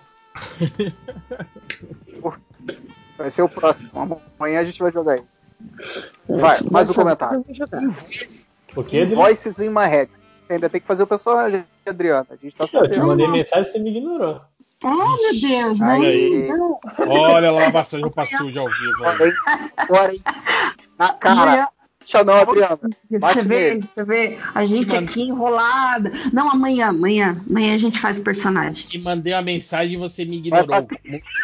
Vai ser o próximo. Amanhã a gente vai jogar isso. Vai, mais um comentário. O que? Voices in my head. Ainda tem que fazer o personagem, Adriana. A gente tá Eu te mandei mensagem e você me ignorou. Ah, meu Deus, não, Aí. Olha a lavação de roupa suja ao vivo. aí. Na cara. Deixa não, Adriana. Bate Você vê, nele. você vê, a gente manda- aqui enrolada. Não, amanhã, amanhã, amanhã a gente faz personagem. Te mandei uma mensagem e você me ignorou.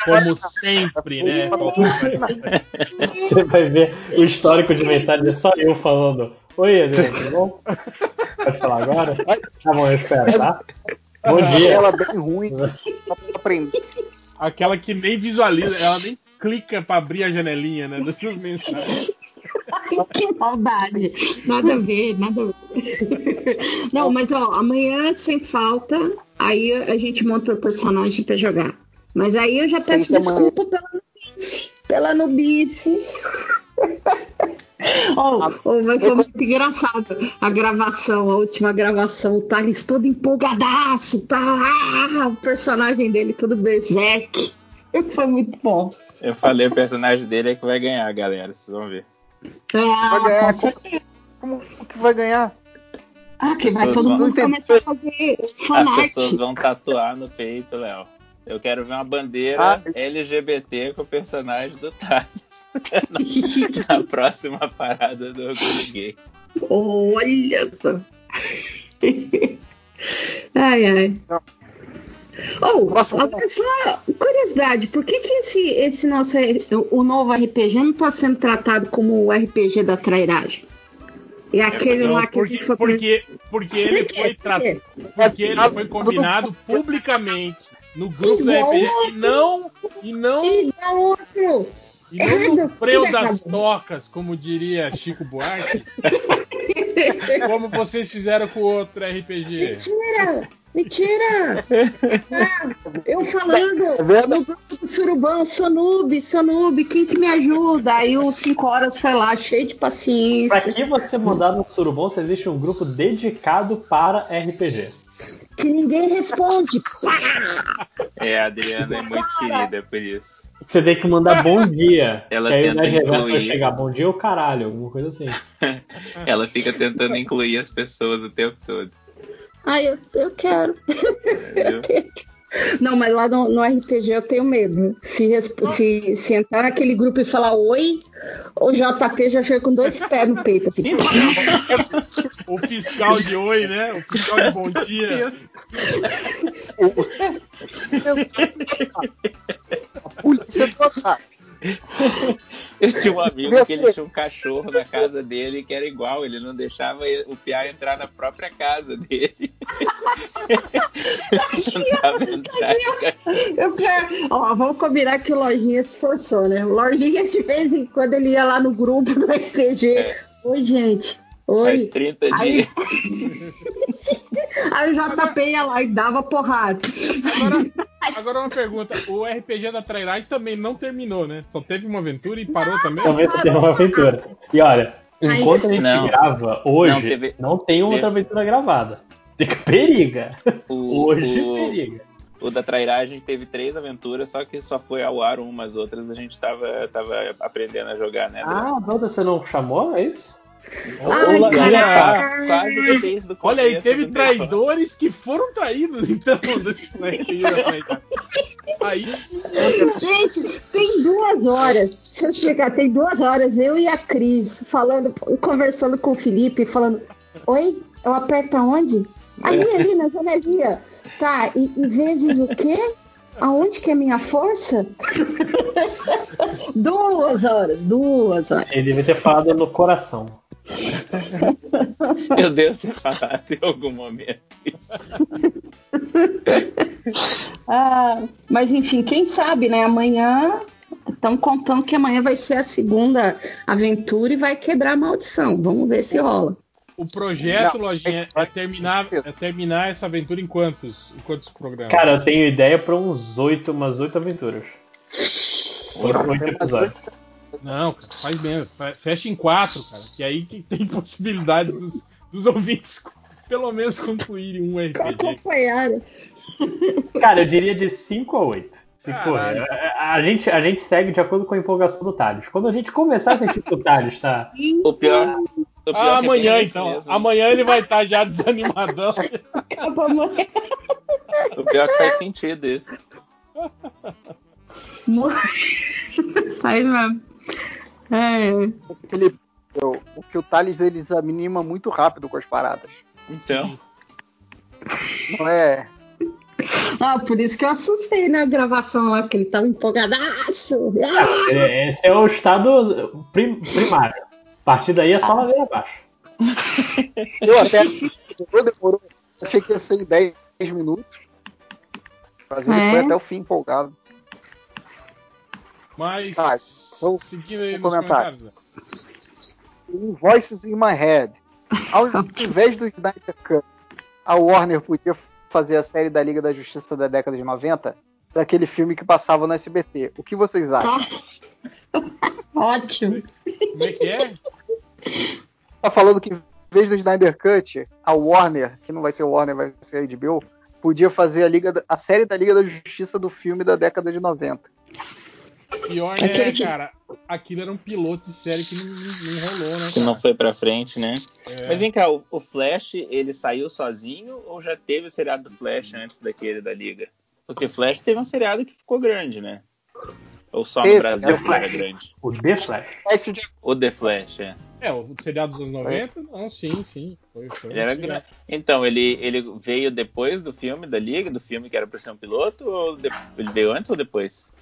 Como, sempre, né? Você vai ver o histórico de mensagem, é só eu falando. Oi, Adriano, tudo bom? Pode falar agora? Tá bom, eu espero, tá? Bom dia. Ela bem ruim. Só pra aprender. Aquela que nem visualiza, ela nem clica pra abrir a janelinha, né? Das suas mensagens. Que maldade. Nada a ver, nada a ver. Não, mas ó, amanhã sem falta, aí a gente monta o personagem pra jogar. Mas aí eu já peço Sem tamanho. desculpa pela nubice. Pela nubice. Oh, oh, mas foi muito engraçado a gravação, a última gravação. O Thales todo empolgadaço, tá? Ah, o personagem dele todo berserk. Foi muito bom. Eu falei, o personagem dele é que vai ganhar, galera. Vocês vão ver. Ah, Vai ganhar. com certeza. Como que vai ganhar? Ah, que vai todo vão- mundo começar a fazer As fanart. pessoas vão tatuar no peito, Léo. Eu quero ver uma bandeira Ah. LGBT com o personagem do Thales. na, na próxima parada do Orgulho Gay. Olha só. ai, ai. Oh, só, curiosidade, por que, que esse, esse nosso o novo RPG não está sendo tratado como o RPG da trairagem? E aquele Não, lá que porque, foi porque, porque ele foi quê? Porque ele foi combinado publicamente no grupo da RPG e não. E não. Igual outro. E não tudo das tocas, como diria Chico Buarque. como vocês fizeram com o outro RPG. Mentira! Mentira! Ah, eu falando vendo? no grupo do Surubão, sou noob, sou noob, quem que me ajuda? Aí o 5 horas foi lá, cheio de Pra paciência. que você mandar no Surubom se existe um grupo dedicado para RPG? Que ninguém responde. Pá! É, a Adriana é muito querida por isso. Você tem que mandar bom dia. Ela que aí tenta Reverso vai incluir. chegar bom dia ou caralho, alguma coisa assim. Ela fica tentando incluir as pessoas o tempo todo. Ai, eu, eu quero. Não, mas lá no, no RPG eu tenho medo. Se, se, se entrar naquele grupo e falar oi, o JP já chega com dois pés no peito, assim. O fiscal de oi, né? O fiscal de bom dia. A polícia total. Eu tinha um amigo que ele tinha um cachorro na casa dele que era igual, ele não deixava o Piá entrar na própria casa dele. Eu quero. Ó, vamos combinar que o Lojinha se esforçou, né? O Lojinha, de vez em quando, ele ia lá no grupo do RPG. É. Oi, gente. Oi. Faz 30 Aí- dias. Aí o JP ia lá e dava porrada. Agora, agora uma pergunta. O RPG da Trairide também não terminou, né? Só teve uma aventura e parou também? Também você tem uma aventura. E olha, enquanto a gente Não. grava hoje, Não, não, teve- tem uma outra aventura gravada. Periga. O, Hoje o- periga. O da Trairagem teve três aventuras, só que só foi ao ar umas outras a gente tava, tava aprendendo a jogar, né? Ah, Duda, você não chamou? É isso? Ai, Olha, caraca. Quase que desde o Olha aí, teve traidores que foram traídos, então. Trairide. Aí sim. Gente, tem duas horas. Deixa eu explicar. Tem duas horas eu e a Cris falando, conversando com o Felipe, falando: Oi, eu aperto aonde? Ali, ali, na janelinha. Tá, e, e vezes o quê? Aonde que é minha força? duas horas, duas horas. Ele devia ter falado no coração. Meu Deus, ter falado em algum momento isso. Ah, mas enfim, quem sabe, né? Amanhã estão contando que amanhã vai ser a segunda aventura e vai quebrar a maldição. Vamos ver se rola. O projeto, Não, Lojinha, é terminar, é terminar essa aventura em quantos, em quantos programas? Cara, eu tenho ideia pra uns oito, umas oito aventuras. Oito, oito episódios. Não, cara, faz menos. Fe- Fecha em quatro, cara. Que aí que tem possibilidade dos, dos ouvintes pelo menos concluírem um RPG. Acompanharam. Cara, eu diria de 5 a 8. Se for, Caralho. a, a gente, a gente segue de acordo com a empolgação do Thales. Quando a gente começar a sentir que o Thales tá. O pior. o pior Ah, que amanhã isso então. mesmo. Amanhã ele vai estar já desanimadão. O pior que faz sentido isso. Faz mesmo. É. Felipe, eu- o que o Thales ele desanima muito rápido com as paradas. Então, Não é. Ah, por isso que eu assustei na gravação lá, porque ele tava empolgadaço. Ah! É, Esse é o estado prim- primário. A partir daí é só ladeira abaixo. Eu até. Demorou, demorou. Achei que ia ser em 10 minutos. Mas ele É. foi até o fim empolgado. Mas, Tá, então, seguindo aí um nos comentário. comentários. o Voices in My Head. Ao invés do Snyder Cut, a Warner podia fazer a série da Liga da Justiça da década de 90 daquele filme que passava no SBT. O que vocês acham? Ótimo. Como é que é? Tá falando que em vez do Snyder Cut, a Warner, que não vai ser Warner, vai ser a HBO, podia fazer a, Liga a série da Liga da Justiça do filme da década de 90. Pior, Aquele né, que- cara? Aquilo era um piloto de série que não, não- rolou, né? que não foi pra frente, né? É. Mas vem cá, o, o Flash, ele saiu sozinho ou já teve o seriado do Flash antes daquele da Liga? Porque Flash teve um seriado que ficou grande, né? Ou só no Teve, Brasil era que era grande? O The Flash. De- O The Flash, é. É, o seriado dos anos 90? Não, sim, sim. Foi, foi Ele era grande. Então, ele, ele veio depois do filme da Liga, do filme que era pra ser um piloto, ou de- ele veio antes ou depois?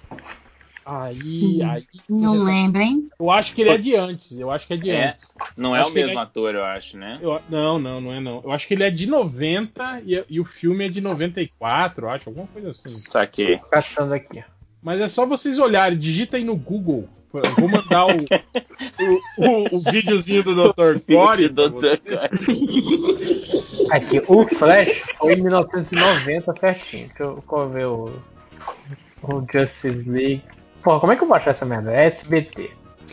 Aí, aí. Não tá- lembro, hein? Eu acho que ele é de antes. Eu acho que é de É, antes. não é Acho o ele mesmo ator, eu acho, né? Eu- não, não, não é não. Eu acho que ele é de 90 e, e o filme é de 94, eu acho, alguma coisa assim. Saquei. Tô achando aqui. Mas é só vocês olharem, digita aí no Google. Eu vou mandar o, o, o, o videozinho do Dr. Core. você. Aqui, o Flash foi em 1990 certinho. Deixa eu, deixa eu ver o, o Justice League. Porra, como é que eu vou achar essa merda? É SBT.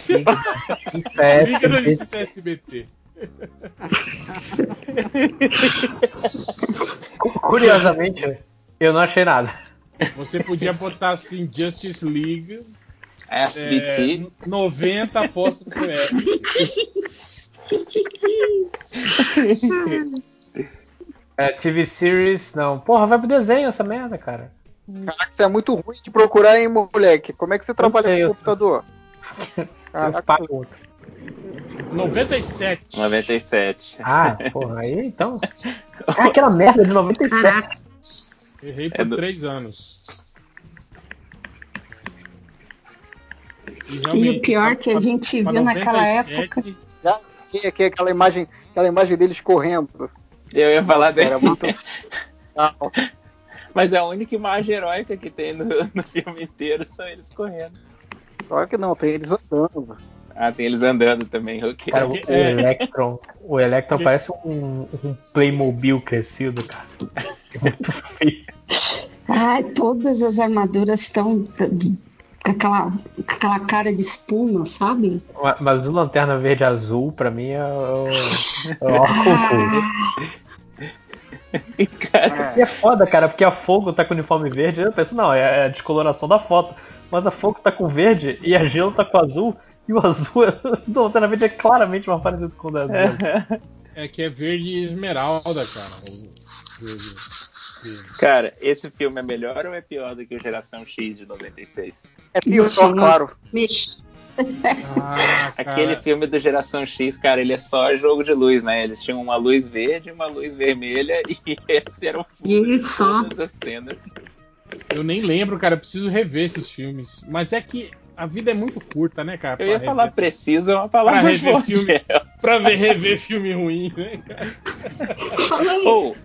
Liga da Justiça é Liga da SBT. Justiça SBT. Cu- Curiosamente, eu não achei nada. Você podia botar assim, Justice League. SBT. É, 90 aposto que essa. É, TV Series, não. Porra, vai pro desenho essa merda, cara. Caraca, isso é muito ruim de procurar, hein, moleque? Como é que você trabalha sei, com eu- computador? Eu Caraca, pago outro. 97. 97. Ah, porra, aí então. Ah, aquela merda de 97. Caraca. Errei por É do- 3 anos. E, E o pior pra- que a pra- gente pra viu naquela 97, época. já vi aqui aquela imagem, aquela imagem deles correndo. Eu ia falar dele. Era muito. Ah, Mas a única imagem heróica que tem no, no filme inteiro são eles correndo. Claro que não, tem eles andando. Ah, tem eles andando também, ok. Cara, o, o É. Electron. O Electron parece um, um Playmobil crescido, cara. É muito feio. Ai, todas as armaduras estão com aquela, aquela cara de espuma, sabe? Ma- Mas o Lanterna Verde Azul, pra mim, é o. É o confuso. E é foda, cara, porque a Fogo tá com o uniforme verde. Eu penso, não, é a descoloração da foto. Mas a Fogo tá com verde e a Gelo tá com azul. E o azul do Verde é claramente mais parecido com o da azul. É que é verde esmeralda, cara. O verde. Cara, esse filme é melhor ou é pior do que o Geração X de 96? É pior, claro. Vixe. Ah. Aquele filme do Geração X, cara, ele é só jogo de luz, né? Eles tinham uma luz verde e uma luz vermelha e esse era o fundo E de só. todas as cenas. Eu nem lembro, cara. Eu preciso rever esses filmes. Mas é que a vida é muito curta, né, cara? Eu ia pra falar rever- preciso é uma pra palavra rever forte. filme. Pra ver, rever filme ruim, né, cara?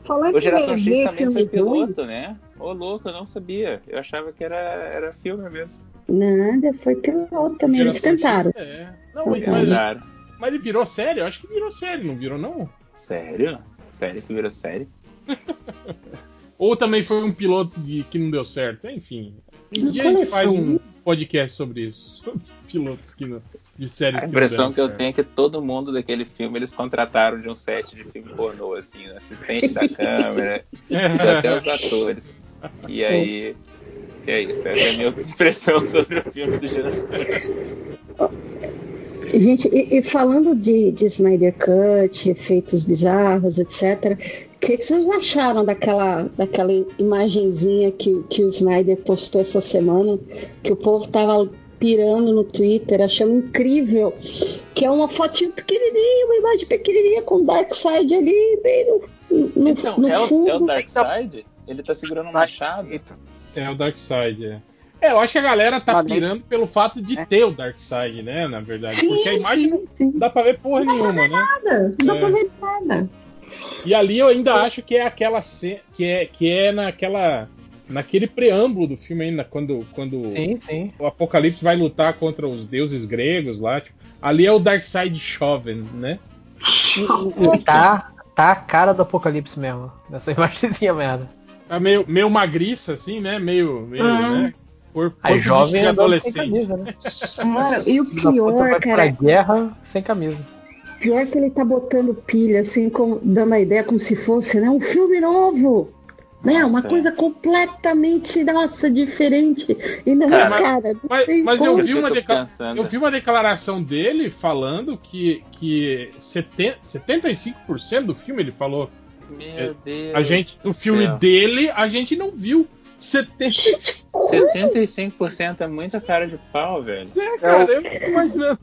Falando o Geração X rever também filme foi ruim, piloto, né? Ô, louco, eu não sabia. Eu achava que era, era filme mesmo. Nada, foi piloto também. Eles tentaram. É. Não, mas. Claro. mas ele virou sério? Eu acho que virou sério, não virou, não? Sério? Sério que virou série? Ou também foi um piloto de, que não deu certo? Enfim. Um dia a gente faz coleção. um podcast sobre isso. Sobre pilotos que não, de séries A que impressão que deram eu tenho é que todo mundo daquele filme eles contrataram de um set de filme pornô, assim, assistente da câmera, até os atores. E aí. E é isso, essa é a minha impressão sobre o filme do Geração. Gente, e, e falando de, de Snyder Cut, efeitos bizarros, etc., o que, que vocês acharam daquela, daquela imagenzinha que, que o Snyder postou essa semana? Que o povo tava pirando no Twitter, achando incrível. Que é uma fotinho pequenininha, uma imagem pequenininha com o Darkseid ali, bem no, no, Então, no é o, fundo. é o Darkseid? Ele tá segurando um machado. É o Darkseid, é. É, eu acho que a galera tá nem- pirando pelo fato de ter o Darkseid, né? Na verdade. Sim, Porque a imagem sim, sim. não dá pra ver porra nenhuma, né? Nada, não dá É. pra ver nada. E ali eu ainda acho que é aquela cena. Que é, que é naquela. Naquele preâmbulo do filme ainda, quando, quando Sim, sim. o Apocalipse vai lutar contra os deuses gregos lá. tipo, ali é o Darkseid Choven, né? Tá, tá a cara do apocalipse mesmo. Nessa imagenzinha merda. Tá meio, meio magriça, assim, né? Meio. meio Ah. né? Corpo, Aí jovem de sem adolescente. camisa, né? Cara, e o pior, vai pra cara, guerra sem camisa. Pior que ele tá botando pilha, assim, como, dando a ideia como se fosse, né, um filme novo. Né, uma Nossa, coisa completamente, nossa, diferente. E não, Cara, cara, não Mas, tem mas eu vi que uma. Eu vi uma declaração dele falando que, que 70, 75% do filme ele falou. Meu Deus. A gente, do filme céu. dele, a gente não viu. 75%, 75% é muita cara de pau, velho. cara, eu fico imaginando.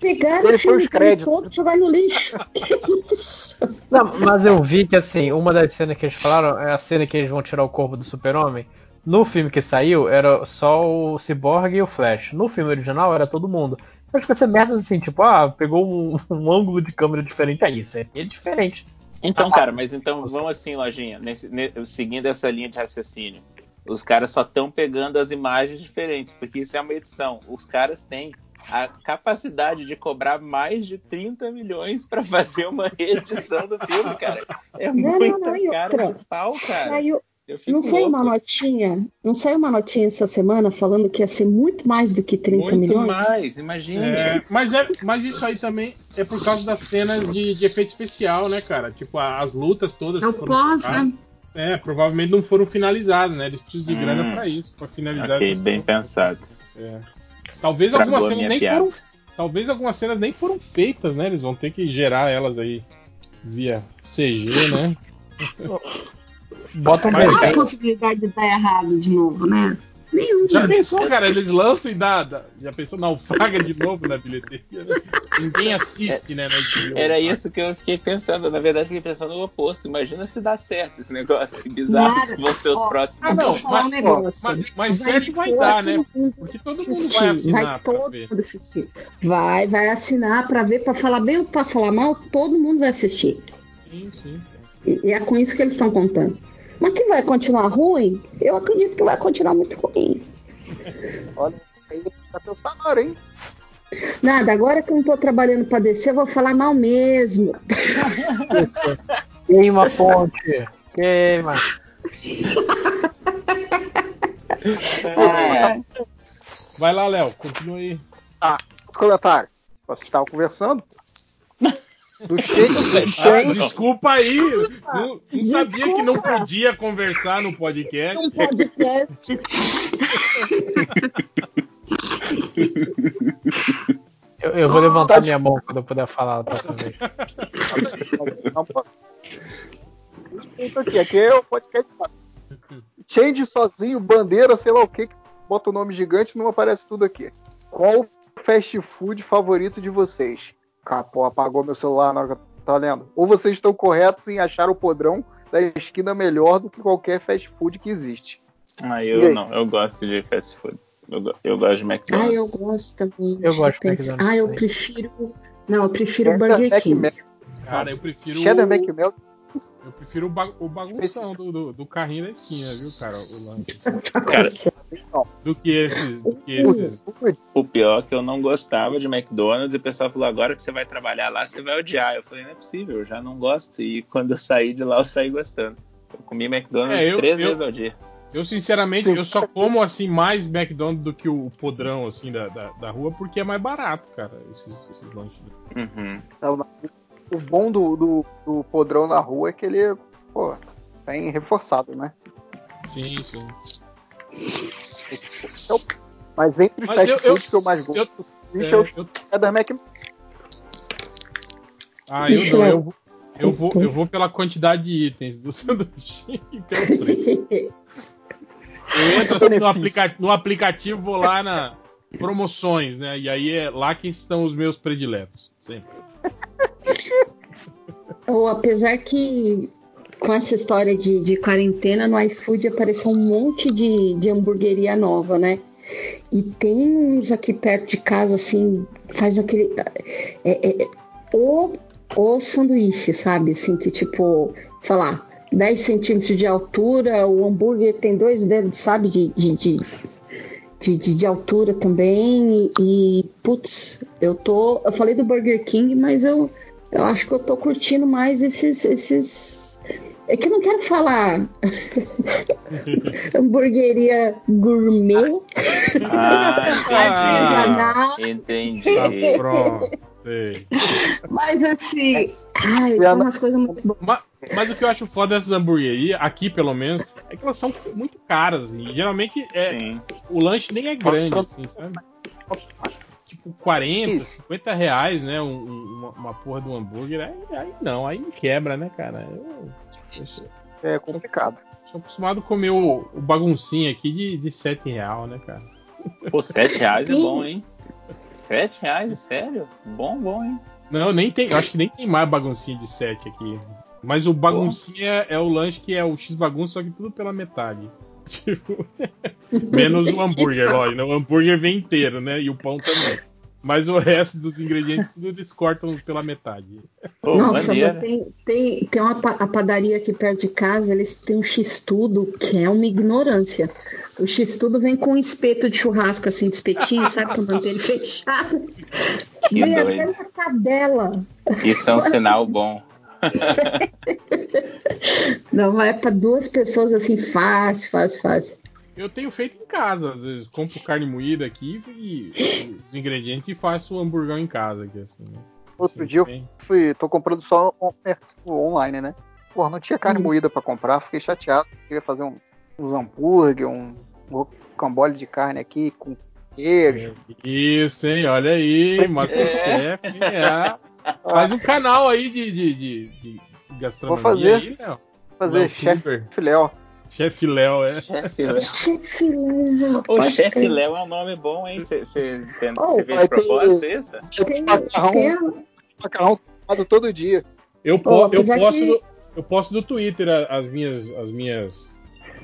Pegaram o filme os créditos. todo e jogaram no lixo. Não, mas eu vi que assim, uma das cenas que eles falaram é a cena que eles vão tirar o corpo do super-homem. No filme que saiu, era só o Cyborg e o Flash. No filme original, era todo mundo. Acho que essa merda assim, tipo, ah, pegou um, um ângulo de câmera diferente aí. Isso aqui é diferente. Então, cara, mas então vamos assim, lojinha, nesse, ne- seguindo essa linha de raciocínio. Os caras só estão pegando as imagens diferentes, porque isso é uma edição. Os caras têm a capacidade de cobrar mais de 30 milhões pra fazer uma reedição do filme, cara. É Não, não, não, e cara de pau, cara. Saiu, não saiu uma notinha? Não saiu uma notinha essa semana falando que ia ser muito mais do que 30 Muito milhões? mais, imagina. É, mas, é, mas isso aí também é por causa das cenas de, de efeito especial, né, cara? Tipo, a- as lutas todas É o que foram pós, filmadas, né? É, provavelmente não foram finalizadas, né? Eles precisam de Hum. grana pra isso, pra finalizar Ok, essas bem pensado. É. Talvez Estragou algumas cenas nem piada. foram. Talvez algumas cenas nem foram feitas, né? Eles vão ter que gerar elas aí via CG, né? Bota um Mas, Qual a cara, possibilidade de dar errado de novo, né? Nenhuma. Já pensou, cara? Eles lançam e dá, dá- Já pensou naufraga de novo na bilheteria? né? Ninguém assiste, né? Na HBO. Era isso que eu fiquei pensando. Na verdade, eu fiquei pensando no oposto. Imagina se dá certo esse negócio. Que bizarro Nada. que vão ser os Ó, próximos. Ah, não, um mas, negócio. mas, mas certo vai dar, né? Porque todo mundo assistir, vai assinar vai todo ver. mundo assistir. Vai, vai assinar pra ver, pra falar bem ou pra falar mal, todo mundo vai assistir. Sim, sim. E, e é com isso que eles estão contando. Mas que vai continuar ruim? Eu acredito que vai continuar muito ruim. Olha, aí tá teu salário, hein? Nada, agora que eu não tô trabalhando pra descer, eu vou falar mal mesmo. Queima a ponte. Queima. É. Vai lá, Léo, continua aí. Outro comentário. Vocês estavam conversando? Do Shane, do Ah, desculpa aí, não, não sabia que não podia conversar no podcast. Um podcast. Eu, eu vou levantar minha mão quando eu puder falar da próxima vez. Aqui, aqui é o podcast. Change sozinho, bandeira, sei lá o que, que bota o nome gigante não aparece tudo aqui. Qual o fast food favorito de vocês? Capô, apagou meu celular na hora que eu tava lendo. Ou vocês estão corretos em achar o podrão da esquina melhor do que qualquer fast food que existe? Ah, eu não. Eu gosto de fast food. Eu, eu gosto de Ah, McDonald's. eu gosto também. Eu gosto de pensar. McDonald's Ah, eu prefiro. Não, eu prefiro o Burger Mac King. Cara, eu prefiro. Cheddar o- McMelt. Eu prefiro o, ba- o bagunção do, do, do carrinho da esquina, viu, cara? O lanche. Cara, Do que esses. Do que esses. o pior é que eu não gostava de McDonald's e o pessoal falou: agora que você vai trabalhar lá, você vai odiar. Eu falei: não é possível, eu já não gosto. E quando eu saí de lá, eu saí gostando. Eu comi McDonald's É, eu- três eu- vezes ao dia. Eu, sinceramente, Sim. eu só como assim mais McDonald's do que o podrão assim da, da, da rua, porque é mais barato, cara, esses, esses lanches. Uhum. O bom do, do, do podrão na rua é que ele, pô, bem reforçado, né? Sim, sim. Então, Mas entre os Mas fast eu- eu- foods que eu mais gosto, bicho, é, É, eu- Cheddar Mac Ah, eu não, eu- eu, vou- eu, vou, eu vou pela quantidade de itens do sanduíche e pelo preço. Eu entro assim no, aplica- no aplicativo, vou lá na promoções, né? E aí é lá que estão os meus prediletos. Sempre. Ou apesar que com essa história de, de quarentena no iFood apareceu um monte de, de hamburgueria nova, né? E tem uns aqui perto de casa, assim, faz aquele. É, é, o, o sanduíche, sabe? Assim, que tipo, sei lá, 10 centímetros de altura, o hambúrguer tem dois dedos, sabe? De, de, de, de, de- altura também. E, putz, eu tô. Eu falei do Burger King, mas eu, eu acho que eu tô curtindo mais esses. esses é que eu não quero falar hamburgueria gourmet. Ah, entendi. Tá entendi. pronto. Sei. Mas assim, ai, tem umas coisas muito boas. Ma- Mas, o que eu acho foda dessas hamburguerias, aqui pelo menos, é que elas são muito caras. Assim. Geralmente é, Sim. o lanche nem é grande, assim, sabe? Tipo, 40, Isso. 50 reais, né? um- um- uma, uma porra do hambúrguer. Aí, aí não, aí me quebra, né, cara? Eu, é complicado. sou acostumado a comer o, o baguncinho aqui de, de 7 real, né, cara? Pô, 7 reais é bom, hein? 7 reais, sério? Bom, bom, hein? Não, nem tem. Acho que nem tem mais baguncinha de 7 aqui. Mas o baguncinha é, é o lanche que é o X bagunça, só que tudo pela metade. Tipo, menos o hambúrguer, lógico. O hambúrguer vem inteiro, né? E o pão também. Mas o resto dos ingredientes tudo eles cortam pela metade. Pô, Nossa, tem, tem, tem uma a padaria aqui perto de casa, eles têm um x-tudo que é uma ignorância. O x-tudo vem com um espeto de churrasco, assim, de espetinho, sabe? Com manter ele fechado. Que Vem até na cadela. Isso é um sinal bom. Não, mas é pra duas pessoas, assim, fácil, fácil, fácil. Eu tenho feito em casa, às vezes compro carne moída aqui e os ingredientes e faço hamburgão em casa aqui, assim, né? Outro dia eu fui, tô comprando só on- é, online, né? Porra, não tinha Hum. carne moída pra comprar, fiquei chateado. Queria fazer um, uns hambúrguer, um rocambole de carne aqui com queijo. Isso, hein? Olha aí, Masterchef. É. Faz um canal aí de, de, de, de gastronomia Vou fazer. aí, Léo. Fazer chefe. Léo. Chefe Léo, é. Chefe Léo. Chefe Léo, O chefe. Léo é um nome bom, hein? Você Oh, fez de vai ter- isso? Tem, Macarrão, macarrão tomado todo dia. Eu, po eu, posto que- no, eu posto no Twitter as minhas, as minhas,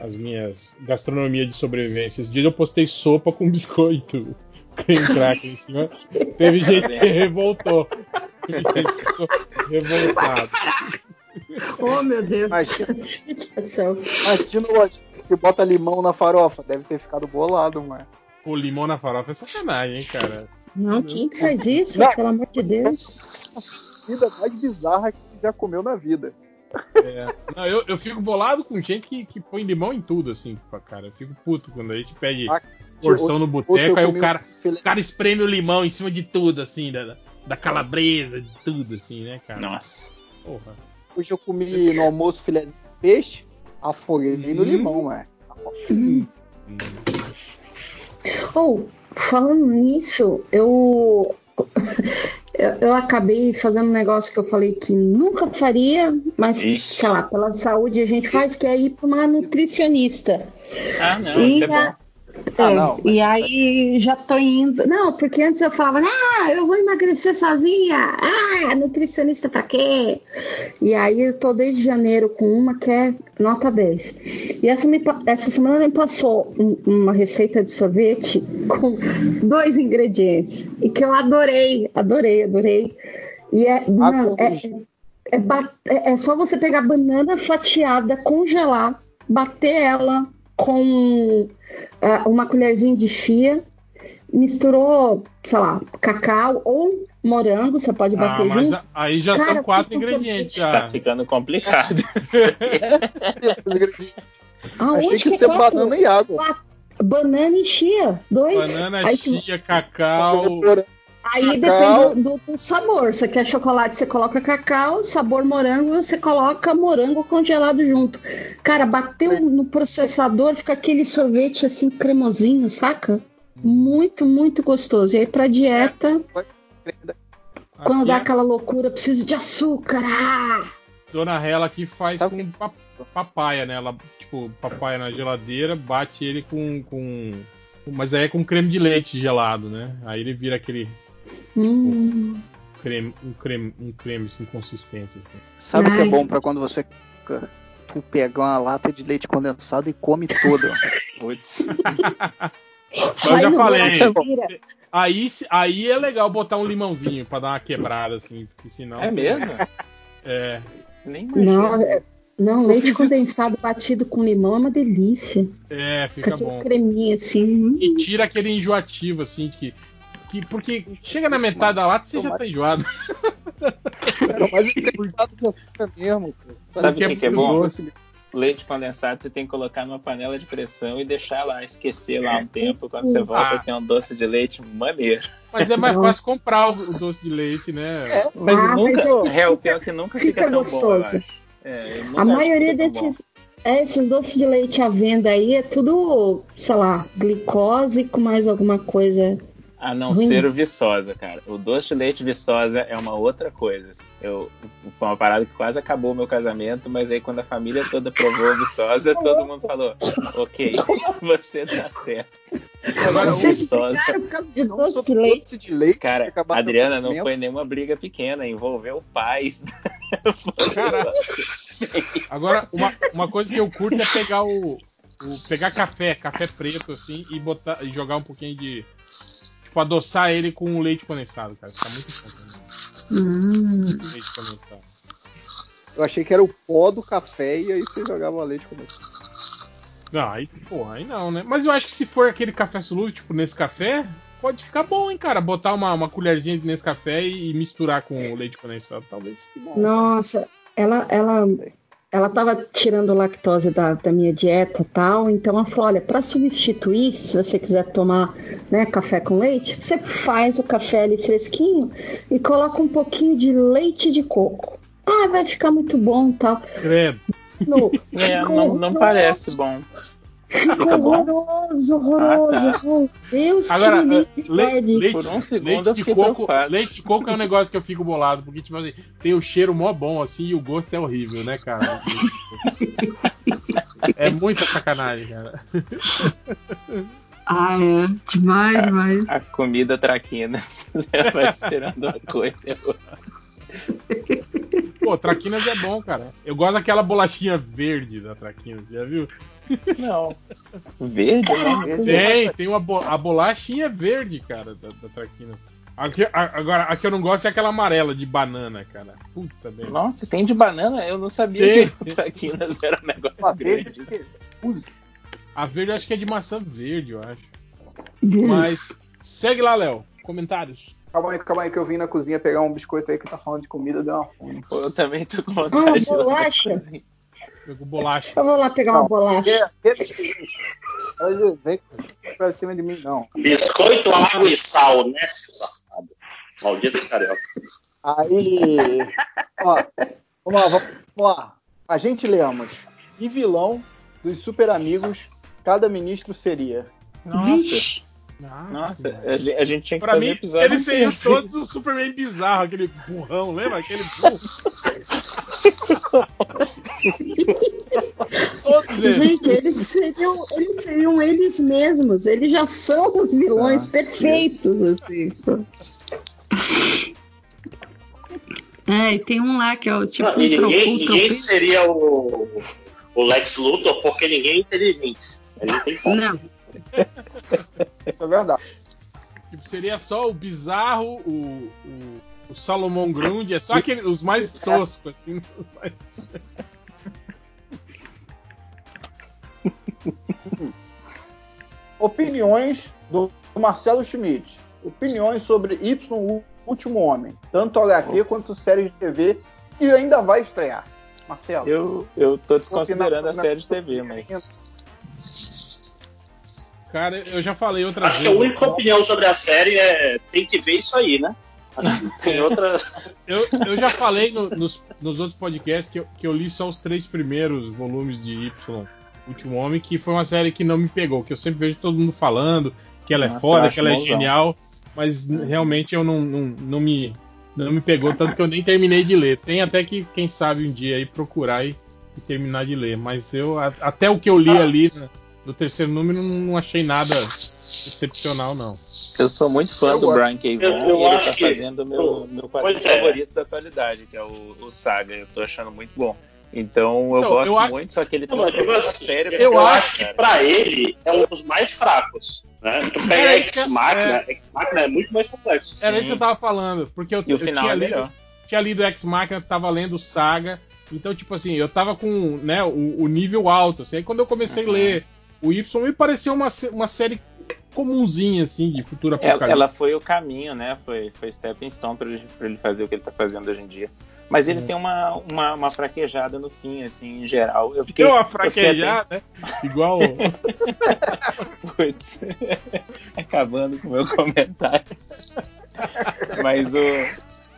as minhas gastronomia de sobrevivência. Esses dias eu postei sopa com biscoito. Creme cracker em cima. Teve gente que revoltou. Gente ficou revoltado. Oh, meu Deus. Imagina, imagina o lojista que bota limão na farofa. Deve ter ficado bolado, mano. O limão na farofa é sacanagem, hein, cara. Não, quem que faz isso? Não. Pelo amor de Deus. Vida mais bizarra que já comeu na vida. É. Não, eu, eu fico bolado com gente que, que põe limão em tudo, assim, cara. Eu fico puto quando a gente pede Ah, porção no boteco, aí o cara, filé- o cara espreme o limão em cima de tudo, assim, da, da calabresa, de tudo, assim, né, cara? Nossa. Porra. Hoje eu comi no almoço filé de peixe, afoguei no Hum. limão, mano. Ou, falando nisso, eu, eu. Eu acabei fazendo um negócio que eu falei que nunca faria, mas, Ixi. sei lá, pela saúde a gente faz, que é ir pra uma nutricionista. Ah, não, E isso é a- bom. Ah, É, não, e aí já tô indo. Não, porque antes eu falava, ah, eu vou emagrecer sozinha. Ah, nutricionista pra quê? E aí eu tô desde janeiro com uma que é nota 10. E essa, me essa semana me passou um- uma receita de sorvete com dois ingredientes. E que eu adorei, adorei, adorei. E é, mano, é, é, é- é só você pegar banana fatiada, congelar, bater ela com ah, uma colherzinha de chia, misturou, sei lá, cacau ou morango, você pode Ah, bater mas junto. a- aí já Cara, são quatro ingredientes. Tá ficando complicado. Aonde Achei que ia é ser quatro? banana e água. Quatro. Banana e chia, dois. Banana, aí, chia, cacau. Aí cacau. depende do, do sabor. Se quer chocolate, você coloca cacau. Sabor morango, você coloca morango congelado junto. Cara, bateu no processador, fica aquele sorvete assim cremosinho, saca? Muito, muito gostoso. E aí pra dieta, quando Aqui dá a aquela loucura, precisa de açúcar. Ah! Dona Rela aqui faz Sabe com pa- papaya, né? Ela, tipo, papaya na geladeira, bate ele com, com. Mas aí é com creme de leite gelado, né? Aí ele vira aquele Hum. creme, um creme, um creme assim, consistente. assim. Sabe o que é bom pra quando você tu pegar uma lata de leite condensado e come toda? Putz. Eu já falei. Aí, aí é legal botar um limãozinho pra dar uma quebrada, assim, porque senão. É mesmo? É. Nem Não, é- não, leite condensado batido com limão é uma delícia. É, Fica fica bom. creminho assim. hum. E tira aquele enjoativo, assim, que. Que porque chega na metade da lata você já tá enjoado. É o mais engraçado de açúcar mesmo. cara. Sabe o que é que, que é muito bom? doce. Leite condensado você tem que colocar numa panela de pressão e deixar lá, esquecer lá um tempo. Quando você volta, Ah. tem um doce de leite maneiro. Mas é mais fácil comprar o, doce de leite, né? Mas Ah, nunca. mas eu- é, o pior que nunca fica, fica tão bom, eu gostoso. acho. É, eu nunca A que maioria tão bom. desses, é, esses doces de leite à venda aí é tudo, sei lá, glicose com mais alguma coisa. A não Ruim. ser o Viçosa, cara. O doce de leite Viçosa é uma outra coisa. Eu, foi uma parada que quase acabou o meu casamento, mas aí quando a família toda provou o Viçosa, todo mundo falou: Ok, você tá certo. Agora o Viçosa. Não doce sou de leite. de leite. Cara, Adriana, não foi nenhuma briga pequena, envolveu pais. Cara, agora, uma, uma coisa que eu curto é pegar o, o- pegar café, café preto, assim, e botar e jogar um pouquinho de. Tipo, adoçar ele com leite condensado, cara. Fica muito bom. Hum. Leite condensado. Eu achei que era o pó do café e aí você jogava leite com Não, aí, porra, aí não, né? Mas eu acho que se for aquele café solúvel, tipo nesse café, pode ficar bom, hein, cara. Botar uma, uma colherzinha nesse café e, e misturar com o leite condensado, talvez fique bom. Nossa, ela, ela, ela tava tirando lactose da, da minha dieta e tal, então ela falou, olha, para substituir, se você quiser tomar né, café com leite, você faz o café ali fresquinho e coloca um pouquinho de leite de coco. Ah, vai ficar muito bom e tal. Credo. No, É, não, não parece bom. Bom? horroroso, horroroso. Ah, tá. Meu Deus, Agora, le- leite, Por um segundo leite de coco, preocupado. leite de coco é um negócio que eu fico bolado, porque tipo assim, tem o cheiro mó bom assim e o gosto é horrível, né, cara? É muita sacanagem, cara. Ah, é. Demais, demais. A comida traquina. Você vai esperando uma coisa a. Pô, Traquinas é bom, cara. Eu gosto daquela bolachinha verde da Traquinas, já viu? Não. Verde, né? Tem, tem uma bo- a bolachinha verde, cara, da, da Traquinas. Aqui- a- agora, a que eu não gosto é aquela amarela de banana, cara. Puta merda. Nossa, tem de banana? Eu não sabia Tem, que traquinas era um negócio grande. A verde eu acho que é de maçã verde, eu acho. Mas segue lá, Léo. Comentários. Calma aí, calma aí, que eu vim na cozinha pegar um biscoito aí que tá falando de comida, deu uma fome. Eu também tô com Ah, vontade de bolacha. Pegou bolacha. Eu vou lá pegar uma bolacha. Olha, Vem pra cima de mim, não. Biscoito, água e sal, né, seu safado? Maldito carioca. Aí, ó, vamos lá, vamos lá. A gente lemos. Que vilão dos super amigos cada ministro seria? Nossa. Nossa, a gente, a gente tinha que Pra fazer mim, episódio eles seriam inteiro. todos o Superman bizarro, aquele burrão, lembra? Aquele burro. Gente, eles seriam, eles seriam eles mesmos. Eles já são os vilões Ah, perfeitos, assim. É, e tem um lá que é o tipo Não, e um ninguém, um ninguém tropeiro. seria o, o Lex Luthor porque ninguém é inteligente. Ele não tem como. Não. Isso é verdade. Tipo, seria só o bizarro, o, o, o Salomão Grundy, é só aquele, os mais toscos, assim. os mais- Opiniões do Marcelo Schmidt. Opiniões sobre Y, o Último Homem. Tanto HQ quanto série de TV que ainda vai estrear. Marcelo. Eu, eu tô desconsiderando a série de TV, mas. Cara, eu já falei outra Acho que vez. a única opinião sobre a série é tem que ver isso aí, né? Tem outra. Eu, eu já falei no- nos, nos outros podcasts que eu, que eu li só os três primeiros volumes de Y, Último Homem, que foi uma série que não me pegou, que eu sempre vejo todo mundo falando que ela é Nossa, foda, que ela é genial, mas realmente eu não, não, não me não me pegou tanto que eu nem terminei de ler. Tem até que, quem sabe, um dia aí procurar e, e terminar de ler, mas eu a- até o que eu li ali na- no terceiro número não, não achei nada excepcional, não. Eu sou muito fã Eu do gosto. Brian K. Vaughan e ele acho tá que- fazendo o meu, meu quadrinho é. favorito da atualidade, que é o, o Saga. Eu tô achando muito bom. Então eu Então, gosto eu a- muito, só que ele tem um tipo assim, sério. eu, com acho que pra ele é um dos mais fracos. Né? Tu pega É, Ex Machina, é. Ex Machina é muito mais complexo. Era isso que eu tava falando, porque eu, eu final tinha, é lido, tinha lido Ex Machina, tava lendo Saga, então, tipo assim, eu tava com né, o, o nível alto. Assim, aí quando eu comecei a ler o Y, me pareceu uma, uma série comunzinha, assim, de futuro Ela, apocalipse. ela foi o caminho, né? Foi, foi stepping stone pra ele, pra ele fazer o que ele tá fazendo hoje em dia. Mas ele Uhum. tem uma, uma, uma fraquejada no fim, assim, em geral. Eu fiquei, Deu uma eu fiquei fraquejada, né? Igual. Putz, acabando com o meu comentário. Mas o,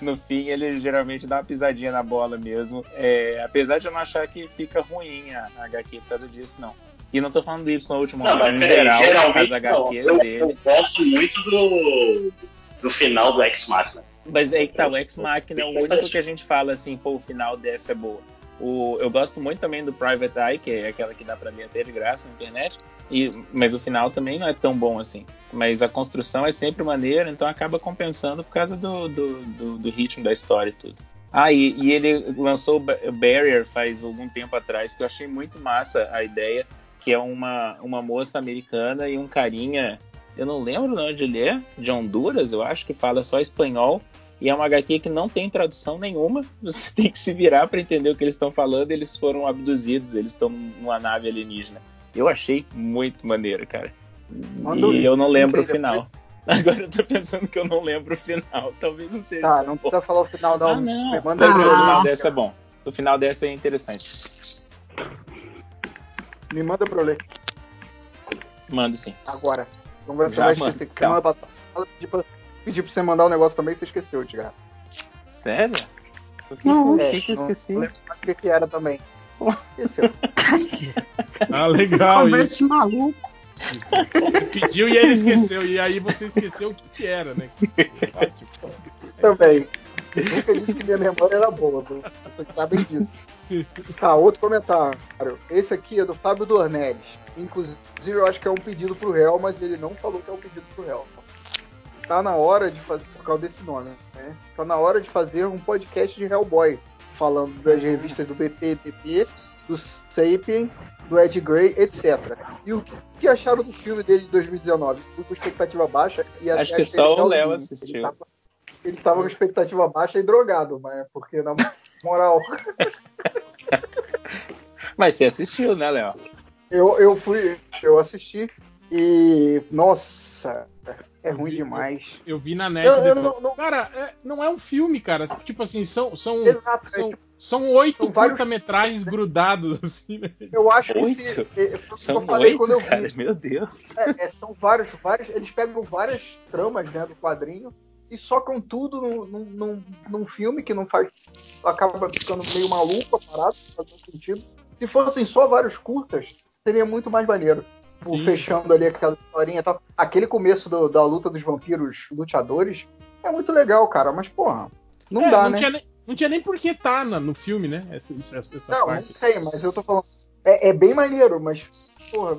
no fim ele geralmente dá uma pisadinha na bola mesmo. É, apesar de eu não achar que fica ruim a, a HQ por causa disso, não. E não tô falando do Y no último Não, ano, mas em peraí, geral, geralmente as não. HQs Eu, dele. eu gosto muito do, do final do Ex Machina. Mas aí que tá, o Ex Machina é o único que a gente fala assim, pô, o final dessa é boa. O, eu gosto muito também do Private Eye, que é aquela que dá pra ler até de graça na internet, e, mas o final também não é tão bom assim. Mas a construção é sempre maneira, então acaba compensando por causa do, do, do, do ritmo da história e tudo. Ah, e, e ele lançou o Ba- Barrier faz algum tempo atrás, que eu achei muito massa a ideia, que é uma, uma moça americana e um carinha, eu não lembro de onde ele é, de Honduras, eu acho, que fala só espanhol. E é uma HQ que não tem tradução nenhuma. Você tem que se virar para entender o que eles estão falando. Eles foram abduzidos, eles estão numa nave alienígena. Eu achei muito maneiro, cara. Manda o e eu não lembro o final. Agora eu tô pensando que eu não lembro o final. Talvez não seja. Tá, não precisa falar o final, não. Ah, não. Me O Manda aí pra final dessa é bom. O final dessa é interessante. Me manda pra eu ler Mando sim. agora. Então você Já, vai mano, esquecer que calma. semana passada eu pedi pra, pedi pra você mandar um negócio também e você esqueceu, Edgar. Sério? O que, Não, o é, que, que esqueci? não o que, era também. Esqueceu. Ah, legal Conversa isso. de maluco. Você pediu e aí ele esqueceu. E aí você esqueceu o que, que era, né? Ótimo. também. Nunca disse que minha memória era boa, vocês sabem disso. Tá, outro comentário. Esse aqui é do Fábio Dornelles. Inclusive, eu acho que é um pedido pro réu, mas ele não falou que é um pedido pro réu. Tá na hora de fazer, por causa desse nome, né? Tá na hora de fazer um podcast de Hellboy, falando das revistas do BPDP, do Sapien, do Ed Grey, etc. E o que, acharam do filme dele de 2019? Fui com expectativa baixa e Acho que só o Léo assistiu. Ele tava, ele tava com expectativa baixa e drogado, mas porque na moral, Mas você assistiu, né, Léo? eu, eu fui, eu assisti e nossa, é ruim demais. Eu vi na net Eu- eu não- não- Cara, é- não é um filme, cara. Tipo assim, são, são, Exato, é são, tipo- são oito são vários- curta-metragens grudados, assim, né? Eu acho que Oito? se, é, que São eu falei oito, quando eu cara. vi. Meu Deus. É, é, são vários, vários. Eles pegam várias tramas né, do quadrinho e socam tudo num, num, num, filme que não faz. acaba ficando meio maluco a parada, não faz sentido. Se fossem só vários curtas, seria muito mais maneiro. Tipo, fechando ali aquela historinha e tal. Aquele começo do- da luta dos vampiros luteadores é muito legal, cara, mas porra, não É, dá, não né? Tinha não tinha nem por que tá na- no filme, né? Essa, essa, Não, não parte. sei, mas eu tô falando. É, é bem maneiro, mas, porra,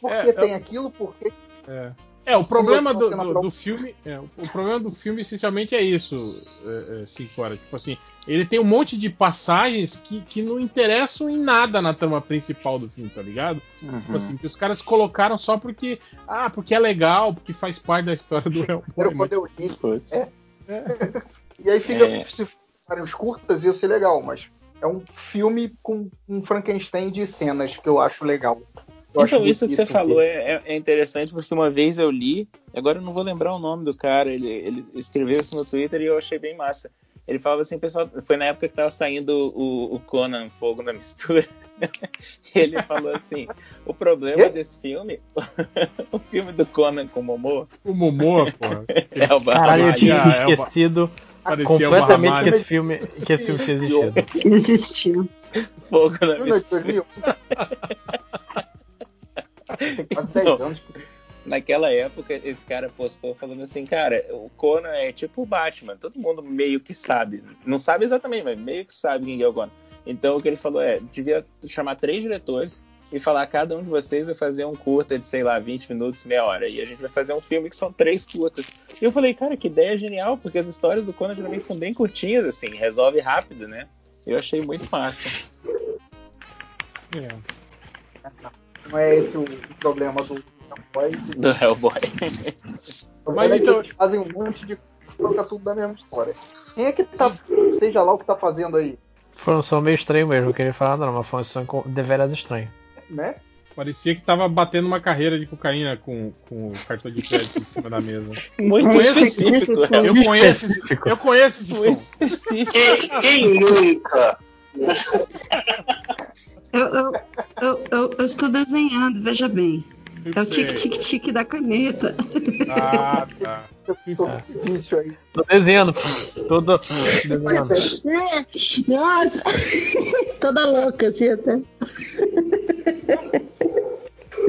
por É, que é- tem aquilo? Por que É. É, o problema do, do- do filme. é, o problema do filme essencialmente é isso, é, é, cinco horas. Tipo assim, ele tem um monte de passagens que, que não interessam em nada na trama principal do filme, tá ligado? Tipo assim, que os caras colocaram só porque. Ah, porque é legal, porque faz parte da história do Hellboy. Mas- quando eu li. Putz. É. E aí fica, É. se forem os curtas, ia ser legal, mas é um filme com um Frankenstein de cenas que eu acho legal. Eu Então, isso que você falou é, é- é interessante porque uma vez eu li, agora eu não vou lembrar o nome do cara, ele, ele escreveu isso no Twitter e eu achei bem massa. Ele falava assim, pessoal, foi na época que tava saindo o, o Conan Fogo na Mistura. ele falou assim: o problema Quê? desse filme, o filme do Conan com o Momoa, O Momoa, porra. é o Caralho, eu tinha esquecido Parecia completamente que esse filme, que esse filme tinha existido. Existiu. Fogo na Mistura. 2001. Tem quase 10 Não. anos. Naquela época, esse cara postou falando assim, cara, o Conan é tipo o Batman, todo mundo meio que sabe. Não sabe exatamente, mas meio que sabe quem é o Conan. Então o que ele falou é, devia chamar três diretores e falar cada um de vocês vai fazer um curta de, sei lá, 20 minutos, meia hora. E a gente vai fazer um filme que são três curtas. E eu falei, cara, que ideia genial, porque as histórias do Conan geralmente são bem curtinhas, assim, resolve rápido, né? Eu achei muito massa. É. Não é esse o, problema do Hellboy. Do Hellboy. O Mas é então- eles fazem um monte de coisa tudo da mesma história. Quem é que tá, seja lá o que tá fazendo aí, Foi um som meio estranho mesmo, não queria falar não, mas foi um som deveras estranho. né? Parecia que tava batendo uma carreira de cocaína com, com o cartão de crédito em cima da mesa. Muito conheço esse- específico, Eu conheço, eu conheço esse som. Quem nunca? Eu, eu, eu, eu- eu estou desenhando, veja bem. É o tique-tique-tique da caneta. Ah, tá. Eu tô desenhando, do- desenhando. Nossa! Toda louca, assim, até.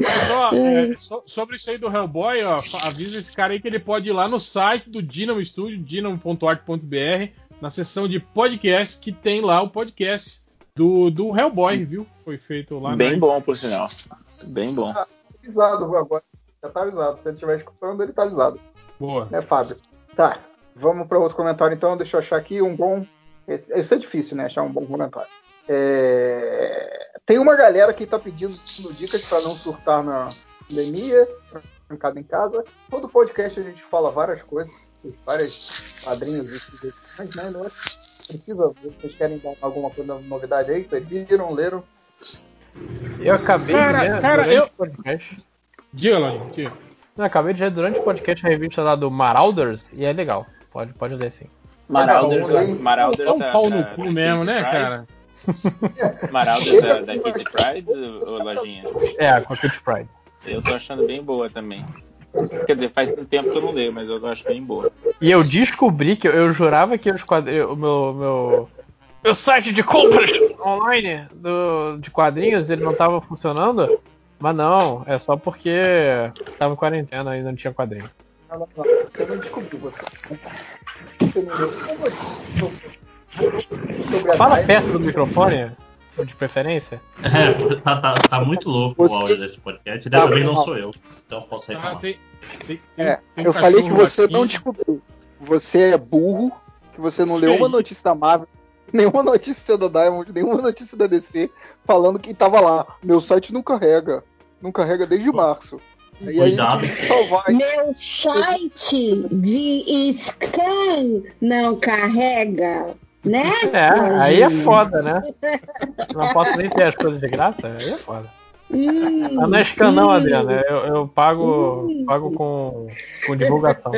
Mas, ó, é, so- sobre isso aí do Hellboy, ó, avisa esse cara aí que ele pode ir lá no site do Dynamo Studio, dynamo.art.br, na seção de podcast, que tem lá o podcast do, do Hellboy, viu? Foi feito lá Bem na... bom, por sinal. Bem bom. avisado agora. Já tá avisado. Se ele estiver escutando, ele tá avisado. Boa. Né, Fábio? Tá. Vamos para outro comentário então. Deixa eu achar aqui um bom. Isso é difícil, né? Achar um bom comentário. É... tem uma galera que tá pedindo dicas para não surtar na pandemia, trancado em casa. Todo podcast a gente fala várias coisas, várias quadrinhos e sugestões, né? Não é precisa, vocês querem dar alguma coisa, novidade aí? Vocês viram, leram? Eu acabei Cara, de ler cara, durante eu- o podcast. Diga, Lani, diga. Não, acabei de ler durante o podcast a revista lá do Marauders e é legal. Pode, pode ler sim. Marauders, bom, Marauders É um da, pau da- no cu Kitty mesmo, né, Pryde? cara? Marauders da, da Kitty Pride, ou Lojinha? É, com a Kid Pride. Eu tô achando bem boa também. Quer dizer, faz um tempo que eu não leio, mas eu acho bem boa. E eu descobri que eu, eu jurava que os quadrinhos, o meu, meu, meu site de compras online do, de quadrinhos ele não tava funcionando. Mas não, é só porque tava em quarentena e não tinha quadrinho. Não, não, não. Você não descobriu, você. Fala perto do microfone, de preferência. É, tá, tá- tá muito louco Você- o áudio desse podcast. Dessa Tá vez não sou eu. Então posso Ah, reclamar. tem, tem, É, tem eu um falei que você aqui. não descobriu. Você é burro, que você não leu Que uma notícia da Marvel, nenhuma notícia da Diamond, nenhuma notícia da DC, falando que tava lá. Meu site não carrega. Não carrega desde março. Cuidado. Meu site de scan não carrega, né? É, aí é foda, né? Não posso nem ter as coisas de graça, aí é foda. Hum, Mas não é não, hum. Adriana. Eu, eu pago, pago com, com divulgação.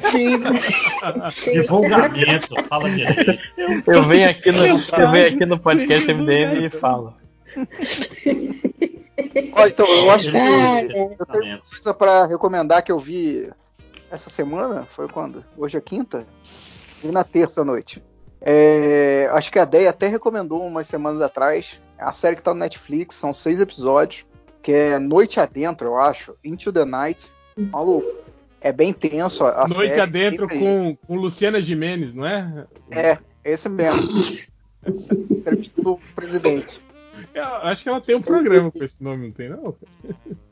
Sim. Sim. Divulgamento, fala direito. Eu venho aqui no, eu venho aqui no podcast MDM e falo. Ó, então, eu acho que eu tenho uma coisa pra recomendar que eu vi essa semana. Foi quando? Hoje é quinta? E na terça noite. É, acho que a Deia até recomendou umas semanas atrás. É a série que tá no Netflix, são seis episódios. Que é Noite Adentro, eu acho. Into the Night. Maluco. É bem tenso. A a Noite série, adentro com, com Luciana Jimenez, não é? É, esse mesmo. Entrevista do presidente. Eu acho que ela tem um programa com esse nome, não tem não?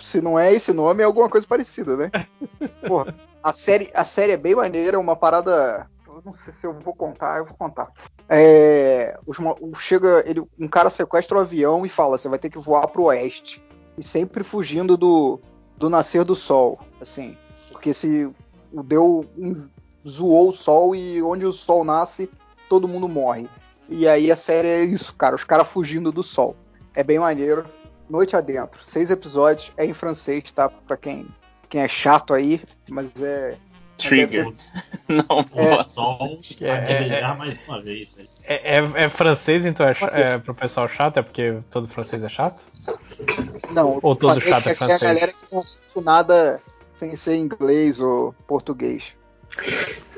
Se não é esse nome, é alguma coisa parecida, né? Porra, a série, a série é bem maneira, uma parada. Eu não sei se eu vou contar, eu vou contar. É, os chega, ele, um cara sequestra o avião e fala: você vai ter que voar pro oeste. E sempre fugindo do, do nascer do sol. Assim, porque se o deu um- zoou o sol e onde o sol nasce, todo mundo morre. E aí a série é isso, cara, os caras fugindo do sol. É bem maneiro. Noite Adentro, seis episódios, é em francês, tá? Pra quem, quem é chato aí, mas é. Trigger. Não É. posso. É, a é, guerrilhar mais uma vez. né? É, é- é francês, então é, é pro pessoal chato? É porque todo francês é chato? Não, Ou todo chato é que a francês? galera que não nada sem ser inglês ou português.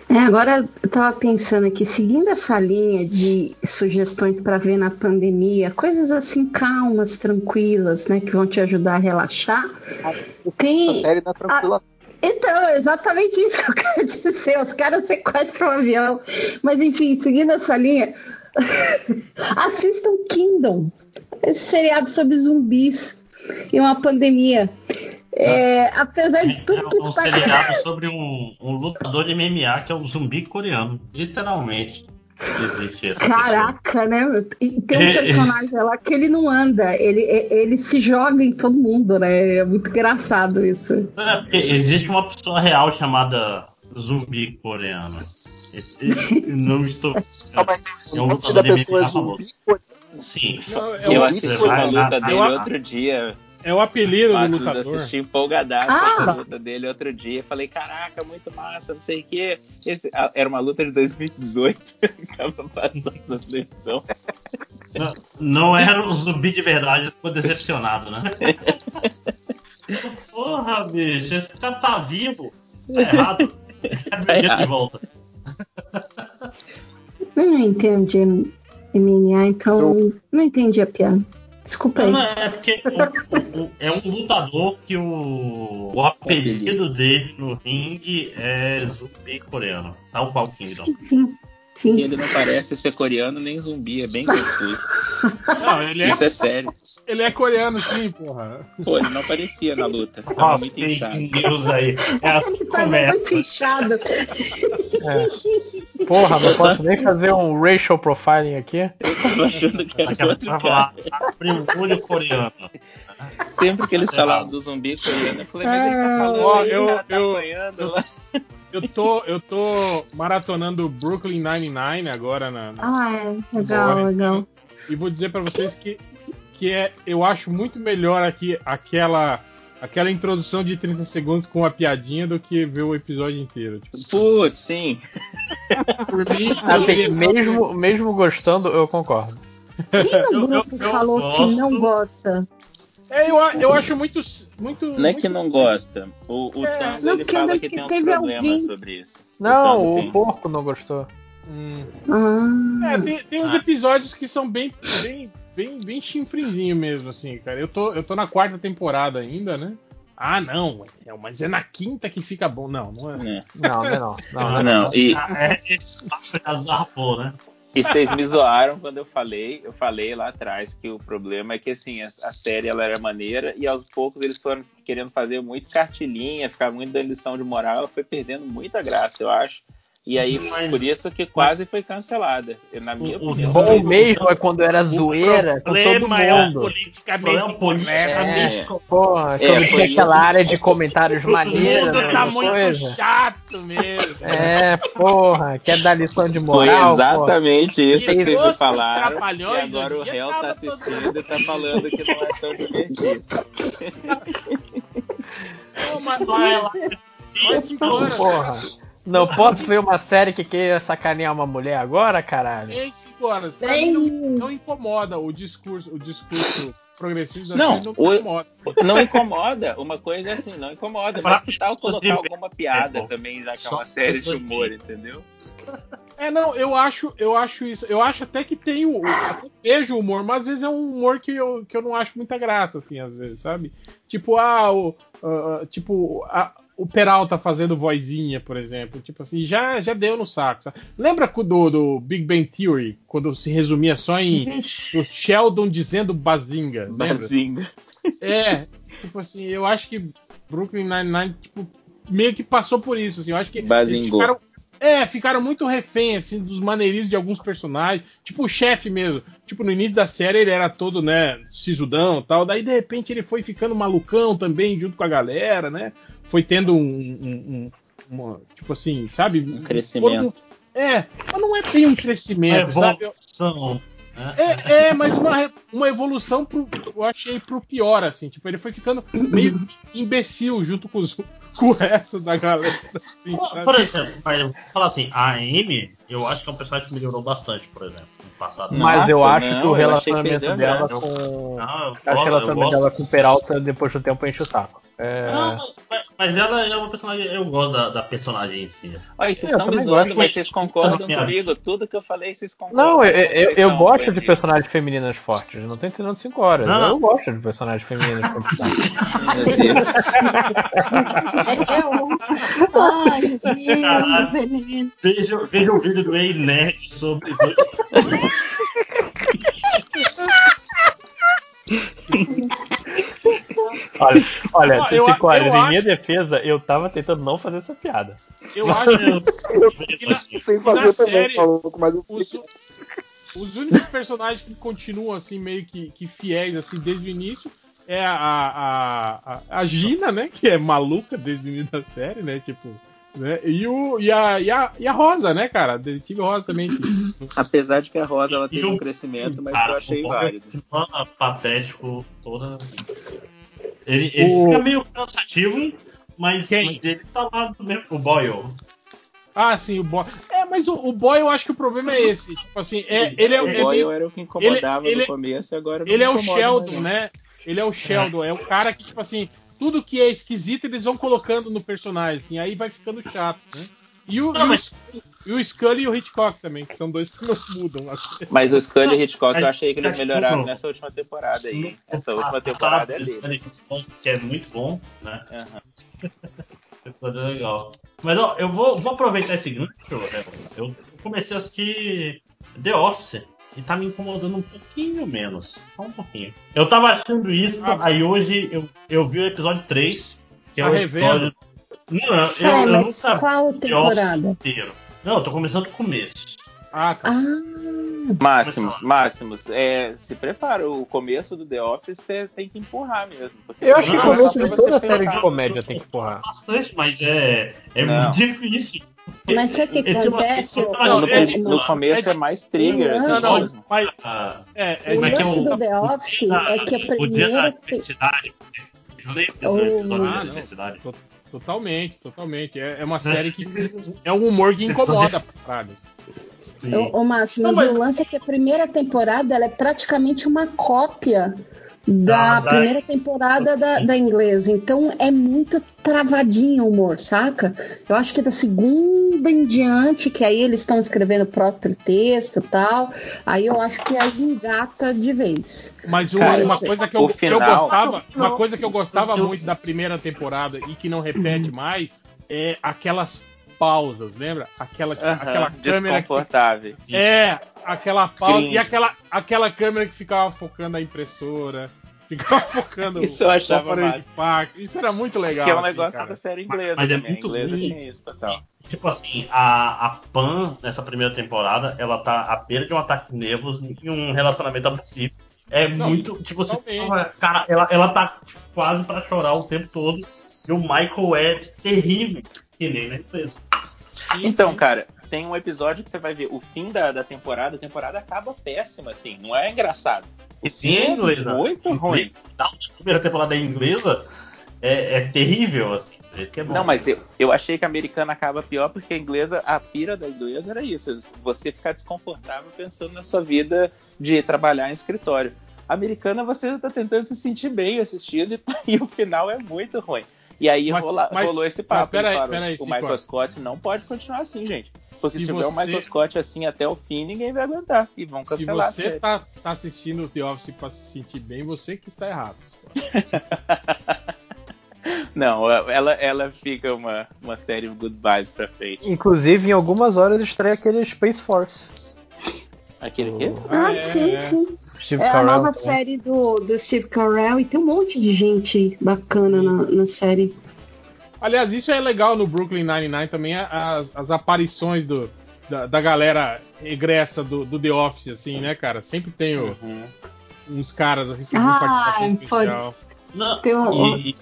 É, agora eu tava pensando aqui, seguindo essa linha de sugestões para ver na pandemia, coisas assim calmas, tranquilas, né, que vão te ajudar a relaxar. Tem... Essa série não é tranquila. Então, é exatamente isso que eu quero dizer. Os caras sequestram um avião. Mas enfim, seguindo essa linha, assistam Kingdom, esse seriado sobre zumbis e uma pandemia. É, apesar de tudo que É um está seriado sobre um, um lutador de MMA que é um zumbi coreano. Literalmente. Existe essa pessoa. Caraca, né? meu? E tem um É, é. personagem lá que ele não anda, ele, ele se joga em todo mundo, né? É muito engraçado isso. É, existe uma pessoa real chamada zumbi coreano. Esse- não estou. É um lutador de MMA famoso. Sim. eu assisti uma luta dele eu- outro dia. É o apelido do lutador. assisti empolgadaço Ah! a luta dele outro dia. Falei, caraca, muito massa, não sei o quê. Esse, era uma luta de 2018. Acaba passando na televisão. Não, não era um zumbi de verdade, ficou decepcionado, né? Porra, bicho, esse cara tá vivo. Tá errado. Cadê o dia de volta? Eu não entendo de MMA, então não entendi a piada. Desculpa aí. Não, é porque o- o- é um lutador que o, o apelido dele no ringue é zumbi coreano. Tal qual Kingdom. Sim, sim. E ele não parece ser coreano nem zumbi, é bem confuso. Não, ele é, Isso é sério. ele é coreano sim, porra. Pô, ele não parecia na luta. Tava Ó, muito inchado. news aí. É assim começa. muito inchado. Porra, não posso nem fazer um racial profiling aqui. Eu tava achando que era Daqui a outro cara. um olho coreano. Sempre que eles Tá falavam do zumbi coreano, eu falei, mas ele tá falando Ó, aí, eu- cara tá eu-. Eu tô, eu tô maratonando Brooklyn Nine-Nine agora na, na Ah, é. Legal, Agora, legal. e vou dizer pra vocês que, que é, eu acho muito melhor aqui aquela aquela introdução de 30 segundos com a piadinha do que ver o episódio inteiro. Tipo, Putz, sim. por mim, Assim, mesmo, mesmo gostando, eu concordo. Quem no Eu- eu- grupo eu falou gosto. que não gosta? É, eu, a- eu acho muito. muito Não é que não gosta. O, o É, Tango não, ele fala ainda que tem uns problemas alguém- sobre isso. Não, o tem. porco não gostou. Hum. Ah, É, tem, tem uns Ah. episódios que são bem, bem, bem, bem chinfrinzinho mesmo, assim, cara. Eu tô, eu tô na quarta temporada ainda, né? Ah, não, é, mas é na quinta que fica bom. Não, não é. É. Não, não é não. Não, não, é Não, e, Ah, é, esse papo já zarpou, né? E vocês me zoaram quando eu falei, eu falei lá atrás que o problema é que assim, a, a série ela era maneira e aos poucos eles foram querendo fazer muito cartilhinha, ficar muito dando lição de moral, ela foi perdendo muita graça, eu acho. E aí, Mas- por isso que quase foi cancelada. Na minha O- o opinião. Bom o- mesmo é quando era zoeira com todo problema é o mundo. politicamente Problema politicamente É. co- Porra, É, quando foi tinha aquela área de comentários O maneiros. mundo tá muito coisa. chato mesmo. É, porra, quer dar lição de Foi moral? porra. exatamente isso que vocês me falaram. E agora o réu tá todo assistindo e tá falando que não é tão divertido. Pô, mas é Mas Porra. Não posso ver uma série que queira sacanear uma mulher agora, caralho? em cinco horas. Pra mim não, não incomoda o discurso, o discurso progressista Não, série, não o- incomoda. Não incomoda. Uma coisa é assim, não incomoda. Mas que tal colocar alguma piada também, já que é uma série de humor, entendeu? É, não, eu acho, eu acho isso. Eu acho até que tem o. Até vejo o humor, mas às vezes é um humor que eu, que eu não acho muita graça, assim, às vezes, sabe? Tipo, ah, o. ah, tipo, a- o Peralta fazendo vozinha, por exemplo. Tipo assim, já, já deu no saco. sabe? Lembra co- do, do Big Bang Theory, quando se resumia só em o Sheldon dizendo bazinga? Lembra? Bazinga. É, tipo assim, eu acho que Brooklyn Nine-Nine, tipo, meio que passou por isso, assim, eu acho que eles ficaram, é, ficaram muito refém, assim, dos maneirismos de alguns personagens, tipo o chefe mesmo, tipo, no início da série ele era todo, né, sisudão e tal, daí de repente ele foi ficando malucão também, junto com a galera, né, foi tendo um, um- um- uma, tipo assim, sabe? Um crescimento. É, mas não é bem um crescimento, sabe? Eu- evolução. né? é, é, mas uma, uma evolução pro, eu achei pro pior, assim. Tipo, ele foi ficando meio imbecil junto com, os, com o resto da galera. assim, Por- exemplo, mas eu vou falar assim, a Amy, eu acho que é um personagem que melhorou bastante, por exemplo, no passado. Mas eu Nossa, acho não, que o eu relacionamento dela com. Não, eu Acho que o relacionamento eu dela com o Peralta depois do tempo enche o saco. É... Não, mas, mas ela é uma personagem, eu gosto da, da personagem em si. assim. Olha, vocês Eu estão me zoando, mas vocês concordam Minha comigo. Tudo que eu falei, vocês concordam. Não, eu, eu, eu gosto de personagens femininas fortes. Não tô entendendo 5 horas. Não, não. Eu gosto de personagens femininas fortes. Meu Deus. Ai, Deus, veja o vídeo do Ei Nerd sobre. Olha, olha, Ó, eu- 5 horas. eu Em minha acho- defesa, eu tava tentando não fazer essa piada. Eu acho que na, Sem na fazer também, série, maluco, mas eu os, os únicos personagens que continuam assim, meio que, que fiéis assim, desde o início é a, a, a, a Gina, né? Que é maluca desde o início da série, né? Tipo. Né? E, o, e, a, e, a, e a Rosa, né, cara? Detetive Rosa também. que- Apesar de que a Rosa ela teve Eu- um crescimento, mas Cara, eu achei o válido. continua patético toda. Ele, ele O- fica meio cansativo, mas, Quem? mas ele tá lá do mesmo. O Boyle. Ah, sim, o Boy. É, mas o, o Boy eu acho que o problema é esse. Tipo assim, é, ele é, O é Boyle meio- era o que incomodava ele- no começo e agora não Ele é o Sheldon, mais, né? Ele é o Sheldon, é o cara que, tipo assim, tudo que é esquisito eles vão colocando no personagem, assim, aí vai ficando chato, né? E o, Não, e o- mas- e o Scully e o Hitchcock também, que são dois que não mudam. assim. Mas o Scully e o Hitchcock eu achei que eles melhoraram nessa última temporada aí. No Essa última temporada é dele. Que é muito bom, né? Episódio legal. Mas ó, eu vou, vou aproveitar esse gancho. né? Eu comecei a assistir The Office e tá me incomodando um pouquinho menos. Só um pouquinho. Eu tava achando isso, Ah. aí hoje eu, eu vi o episódio 3, que é Tá o revendo? episódio. Não, eu, É, eu mas nunca qual temporada? inteiro. Não, eu tô começando do começo. Ah, tá. Máximos, máximos. É, se prepara, o começo do The Office você tem que empurrar mesmo. porque Eu acho que o é começo de toda você série de comédia tem que empurrar. Bastante, mas é, é muito difícil. Mas sabe o que É, tipo assim, acontece? não, ô- No, ô- no começo é mais trigger, Não, assim, Não, não, mas Ah, é, é, O é é lance do The Office é que a o dia da primeira. diversidade. Eu lembro do episódio da não. Totalmente, totalmente. É, é uma série que é um humor que incomoda pra caralho. Ô, ô Márcio, Não, mas, mas- o lance é que a primeira temporada ela é praticamente uma cópia da Ah, da- primeira temporada da, da inglesa. Então é muito travadinho o humor, saca? Eu acho que da segunda em diante, que aí eles estão escrevendo o próprio texto e tal, aí eu acho que aí engata de vez. Mas uma, Cara, uma coisa que eu, o eu final- gostava, uma coisa que eu gostava muito da primeira temporada e que não repete mais é aquelas pausas, lembra? Aquela, aquela câmera que desconfortáveis. É, aquela pausa. Cringe. E aquela, aquela câmera que ficava focando a impressora. Ficava focando Isso eu o achava de faca. Isso era muito legal. Que é um assim, negócio cara. da série inglesa Mas é também. muito a inglesa tinha isso, total. Tipo assim, a, a Pan, nessa primeira temporada, ela tá à beira de um ataque de nervos em um relacionamento abusivo. É Não, muito. Tipo assim, cara, ela, ela tá tipo, quase pra chorar o tempo todo. E o Michael é terrível, que nem na empresa. Então, cara, tem um episódio que você vai ver o fim da, da temporada, a temporada acaba péssima, assim, não é engraçado. E sim, é inglesa. Muito ruim. A primeira temporada é inglesa é, é terrível, assim. do jeito que é bom. Não, mas eu, eu achei que a americana acaba pior porque a inglesa, a pira da inglesa era isso, você ficar desconfortável pensando na sua vida de trabalhar em escritório. A americana você tá tentando se sentir bem assistindo e, e o final é muito ruim. E aí Mas- rola- mas- rolou esse papo. pera eles aí, falaram, pera aí, o. Michael Scott não pode continuar assim, gente. Porque Se se, tiver o você- Michael Scott assim até o fim, ninguém vai aguentar. E vão Se cancelar. a você tá, tá assistindo o The Office pra se sentir bem, você que está errado. Não, ela, ela fica uma, uma série good vibes pra frente. Inclusive, em algumas horas estreia aquele Space Force. Aquele quê? Ah, é, sim, é. sim. Steve É a Carell nova também. série do, do Steve Carell e tem um monte de gente bacana na, na série. Aliás, isso é legal no Brooklyn Nine-Nine também, as, as aparições do, da, da galera regressa do, do The Office, assim, né, cara? Sempre tem o- Uhum. uns caras assim que Ah, participação pode- especial. Não, Tem um- e,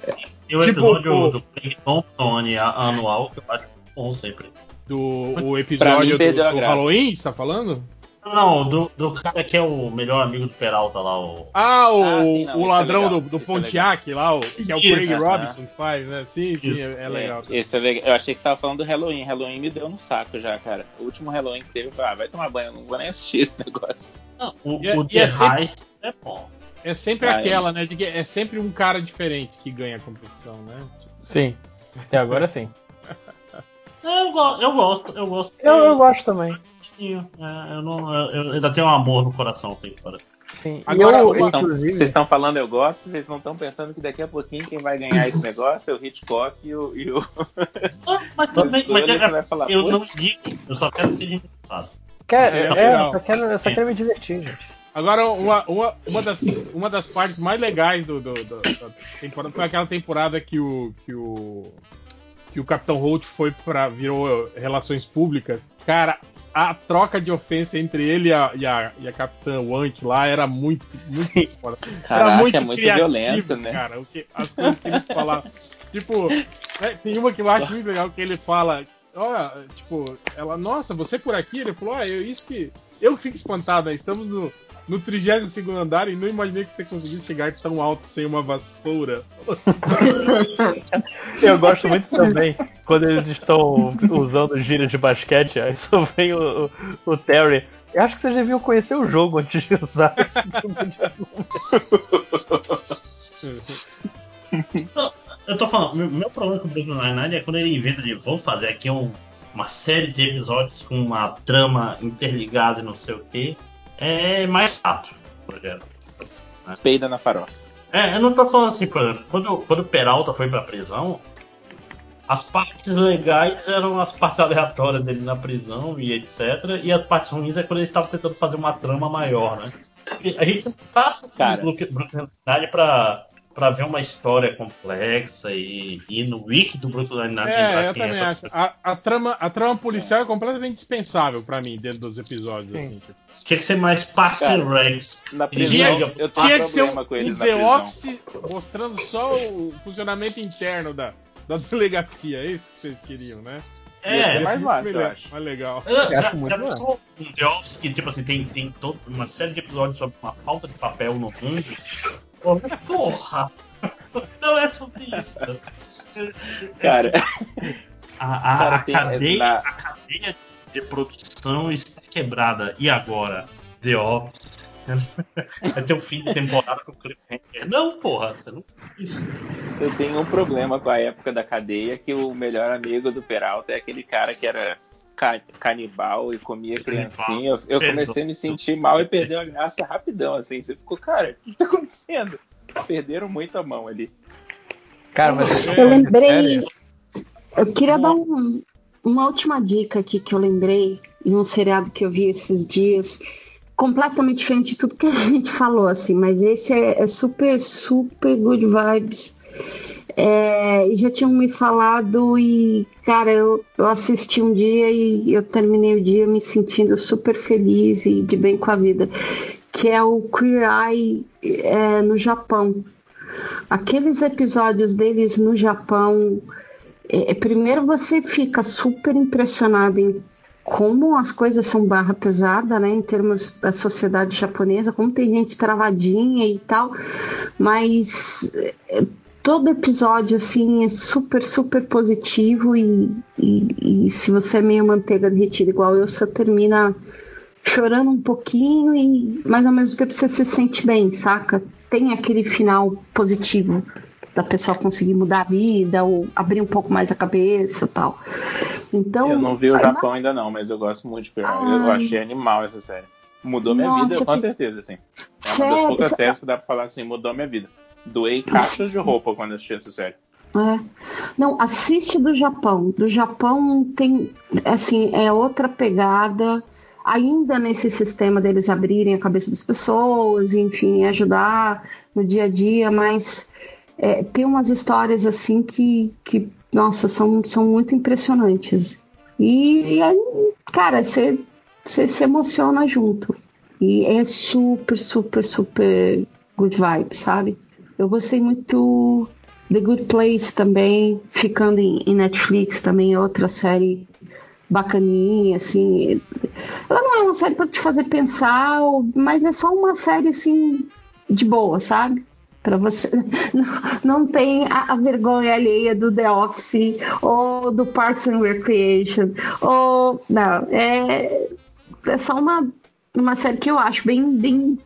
e o Tipo, episódio o- do Craig Thompson ani- anual que eu acho bom sempre. Do o episódio mim, do, a do graça. Halloween, você tá falando? Não, do, do cara que é o melhor amigo do Peralta lá, o. Ah, o, Ah, sim, não, o é ladrão legal, do, do é Pontiac lá, o, que é o Craig aham. Robinson que faz, né? Sim, sim, Isso, é, é legal. É, esse é legal. Eu achei que você tava falando do Halloween. Halloween me deu no saco já, cara. O último Halloween que teve, eu falei, ah, vai tomar banho, eu não vou nem assistir esse negócio. Não, o, E é- o é The sempre- Heist é bom. É sempre Ah, aquela, né? De que é sempre um cara diferente que ganha a competição, né? Sim. Até agora sim. É, Eu, go- eu gosto, eu gosto. Eu, eu gosto também. É, eu, não, eu, eu ainda tenho um amor no coração, tem fora. Sim. Agora, eu, Vocês estão- inclusive, Vocês estão falando eu gosto, vocês não estão pensando que daqui a pouquinho quem vai ganhar esse negócio é o Hitchcock e o. E o... Mas bem, mas é- vai falar, eu não digo, eu só quero ser engraçado. quer, é, legal. eu só quero, eu só quero me divertir, gente. Agora, uma, uma, uma, das, uma das partes mais legais do, do- do- da temporada foi aquela temporada que o. que o. que o Capitão Holt foi para virou relações públicas. Cara, a troca de ofensa entre ele e a, e a, e a Capitã Want lá era muito, muito foda. Caraca, era muito é muito criativo, violento, né? Cara, o que, as coisas que eles falavam. tipo, né, tem uma que eu acho muito legal que ele fala. Ó, tipo, ela, nossa, você por aqui? Ele falou, ah, eu, isso que. Eu fico espantado, né? Estamos no, no 32 andar e não imaginei que você conseguisse chegar tão alto sem uma vassoura. Eu gosto muito também quando eles estão usando gírias de basquete, aí só vem o, o, o Terry. Eu acho que vocês deviam conhecer o jogo antes de usar Eu tô falando, meu, meu problema com o Brooklyn Nine-Nine é quando ele inventa de vou fazer aqui um- uma série de episódios com uma trama interligada e não sei o que. É mais chato o projeto. Peida na farofa. É, eu não tô falando assim, por exemplo, quando, quando o Peralta foi pra prisão, as partes legais eram as partes aleatórias dele na prisão e etc. E as partes ruins é quando ele estava tentando fazer uma trama maior, né? A gente passa Cara. Nine pra pra ver uma história complexa e ir no wiki do Brooklyn Nine-Nine. É, eu é também essa acho. A, a trama, a trama policial é completamente dispensável pra mim dentro dos episódios. Assim, tipo. Tinha que ser mais and Recs. Na Tinha, joga- eu tinha que ser um, um The prisão. Office mostrando só o funcionamento interno da, da delegacia. É isso que vocês queriam, né? É, ser mais muito massa, eu acho. mais legal. Ah, já, já pensou um The Office que, tipo assim, tem, tem todo, uma série de episódios sobre uma falta de papel no mundo? Porra! Não é sobre isso. Cara, A, a- Cara, a cadeia, na- a cadeia de produção está quebrada. E agora? The Office. Vai ter o fim de temporada com o Cliffhanger. Não, porra, você não isso. eu tenho um problema com a época da cadeia, que o melhor amigo do Peralta é aquele cara que era canibal e comia criancinha. Eu, eu comecei a me sentir mal e perdeu a graça rapidão, assim. Você ficou, cara, o que tá acontecendo? Perderam muito a mão ali. Cara, mas Eu lembrei. Eu queria dar um- uma última dica aqui que eu lembrei em um seriado que eu vi esses dias. Completamente diferente de tudo que a gente falou, assim, mas esse é, é super, super good vibes. É, já tinham me falado e, cara, eu, eu assisti um dia e eu terminei o dia me sentindo super feliz e de bem com a vida, que é o Queer Eye é, no Japão. Aqueles episódios deles no Japão, é, é, primeiro você fica super impressionado em como as coisas são barra pesada, né, em termos da sociedade japonesa, como tem gente travadinha e tal, mas é, todo episódio assim é super, super positivo e, e- e se você é meio manteiga derretida igual eu, você termina chorando um pouquinho e mas ao mesmo tempo você se sente bem, saca? Tem aquele final positivo da pessoa conseguir mudar a vida ou abrir um pouco mais a cabeça e tal. Então, Eu não vi o Japão ainda não, mas eu gosto muito de Pirata. Eu achei animal essa série. Mudou minha Nossa, vida, com que- certeza, assim. É uma das poucas séries que dá pra falar assim, mudou minha vida. Doei caixas de roupa quando assisti essa série. É. Não, assiste do Japão. Do Japão tem, assim, é outra pegada. Ainda nesse sistema deles abrirem a cabeça das pessoas, enfim, ajudar no dia a dia, mas é, tem umas histórias assim que, que nossa, são, são muito impressionantes. E, aí, cara, você se emociona junto. E é super, super, super good vibe, sabe? Eu gostei muito The Good Place também, ficando em, em Netflix também, é outra série bacaninha, assim. Ela não é uma série para te fazer pensar, mas é só uma série, assim, de boa, sabe? Para você. Não, não tem a, a vergonha alheia do The Office ou do Parks and Recreation. Ou. Não, é, é só uma, uma série que eu acho bem, bem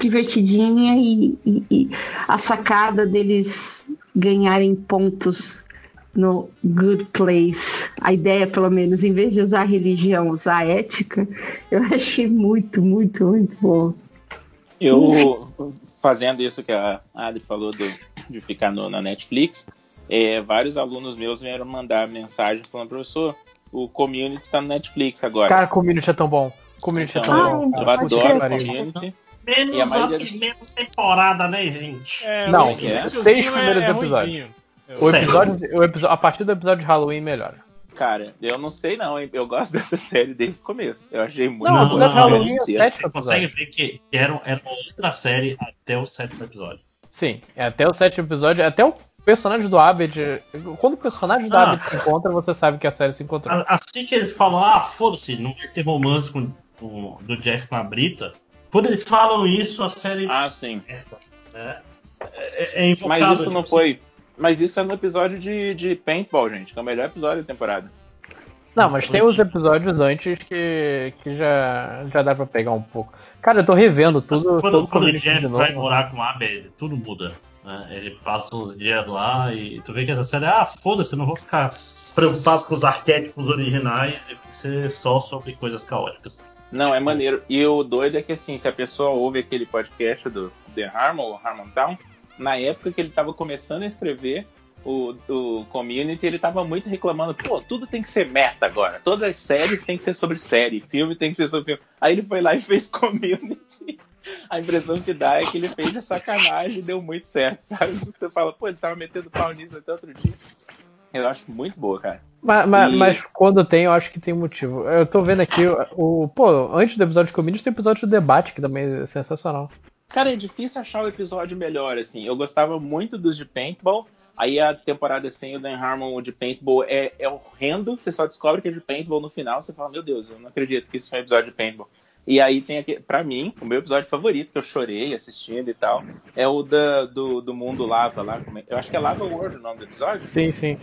divertidinha e, e- e a sacada deles ganharem pontos no Good Place. A ideia, pelo menos, em vez de usar religião, usar ética, eu achei muito, muito, muito bom. Eu, fazendo isso que a Adri falou do- de ficar no- na Netflix, é, vários alunos meus vieram mandar mensagem falando, professor, o Community está no Netflix agora. Cara, Community é tão bom. Community é Então, tão bom. eu que adoro. Community. Menos a primeira temporada, né, gente? É, Não, o os seis é- primeiros é episódios. O episódio, o episódio, a partir do episódio de Halloween melhora. Cara, eu não sei não, hein? Eu gosto dessa série desde o começo. Eu achei muito Não, boa. o episódio de Halloween é Você consegue ver que era, era outra série até o sétimo episódio. Sim, é até o sétimo episódio, até o personagem do Abed. Quando o personagem do Ah. Abed se encontra, você sabe que a série se encontrou. Assim que eles falam, ah, foda-se, não vai ter romance com, com- do Jeff com a Brita. Quando eles falam isso, a série. Ah, sim. É, é, é, é invocado, Mas isso não tipo foi. Mas isso é no episódio de, de Paintball, gente, que é o melhor episódio da temporada. Não, mas tem os episódios antes que, que já, já dá pra pegar um pouco. Cara, eu tô revendo tudo. Quando, todo quando o Jeff vai morar com a Abed, tudo muda. né? Ele passa uns dias lá e tu vê que essa série, ah, foda-se, eu não vou ficar preocupado com os arquétipos originais e ser só sobre coisas caóticas. Não, é maneiro. E o doido é que assim, se a pessoa ouve aquele podcast do The Harmon, Harmon Town, na época que ele tava começando a escrever o, o Community, ele tava muito reclamando, pô, tudo tem que ser meta agora. Todas as séries tem que ser sobre série, filme tem que ser sobre filme. Aí ele foi lá e fez Community. a impressão que dá é que ele fez de sacanagem e deu muito certo, sabe? Você fala, pô, ele tava metendo pau nisso até outro dia. Eu acho muito boa, cara. Mas, mas, E- mas quando tem, eu acho que tem motivo. Eu tô vendo aqui o. o- pô, antes do episódio de Comedians tem episódio do debate, que também é sensacional. Cara, é difícil achar o episódio melhor, assim. Eu gostava muito dos de Paintball. Aí a temporada sem o Dan Harmon, o de Paintball, é, é horrendo. Você só descobre que é de Paintball no final. Você fala, meu Deus, eu não acredito que isso foi um episódio de Paintball. E aí tem aqui, pra mim, o meu episódio favorito, que eu chorei assistindo e tal, é o da, do, do mundo lava lá. é- Eu acho que é Lava World o nome do episódio. Sim, sim.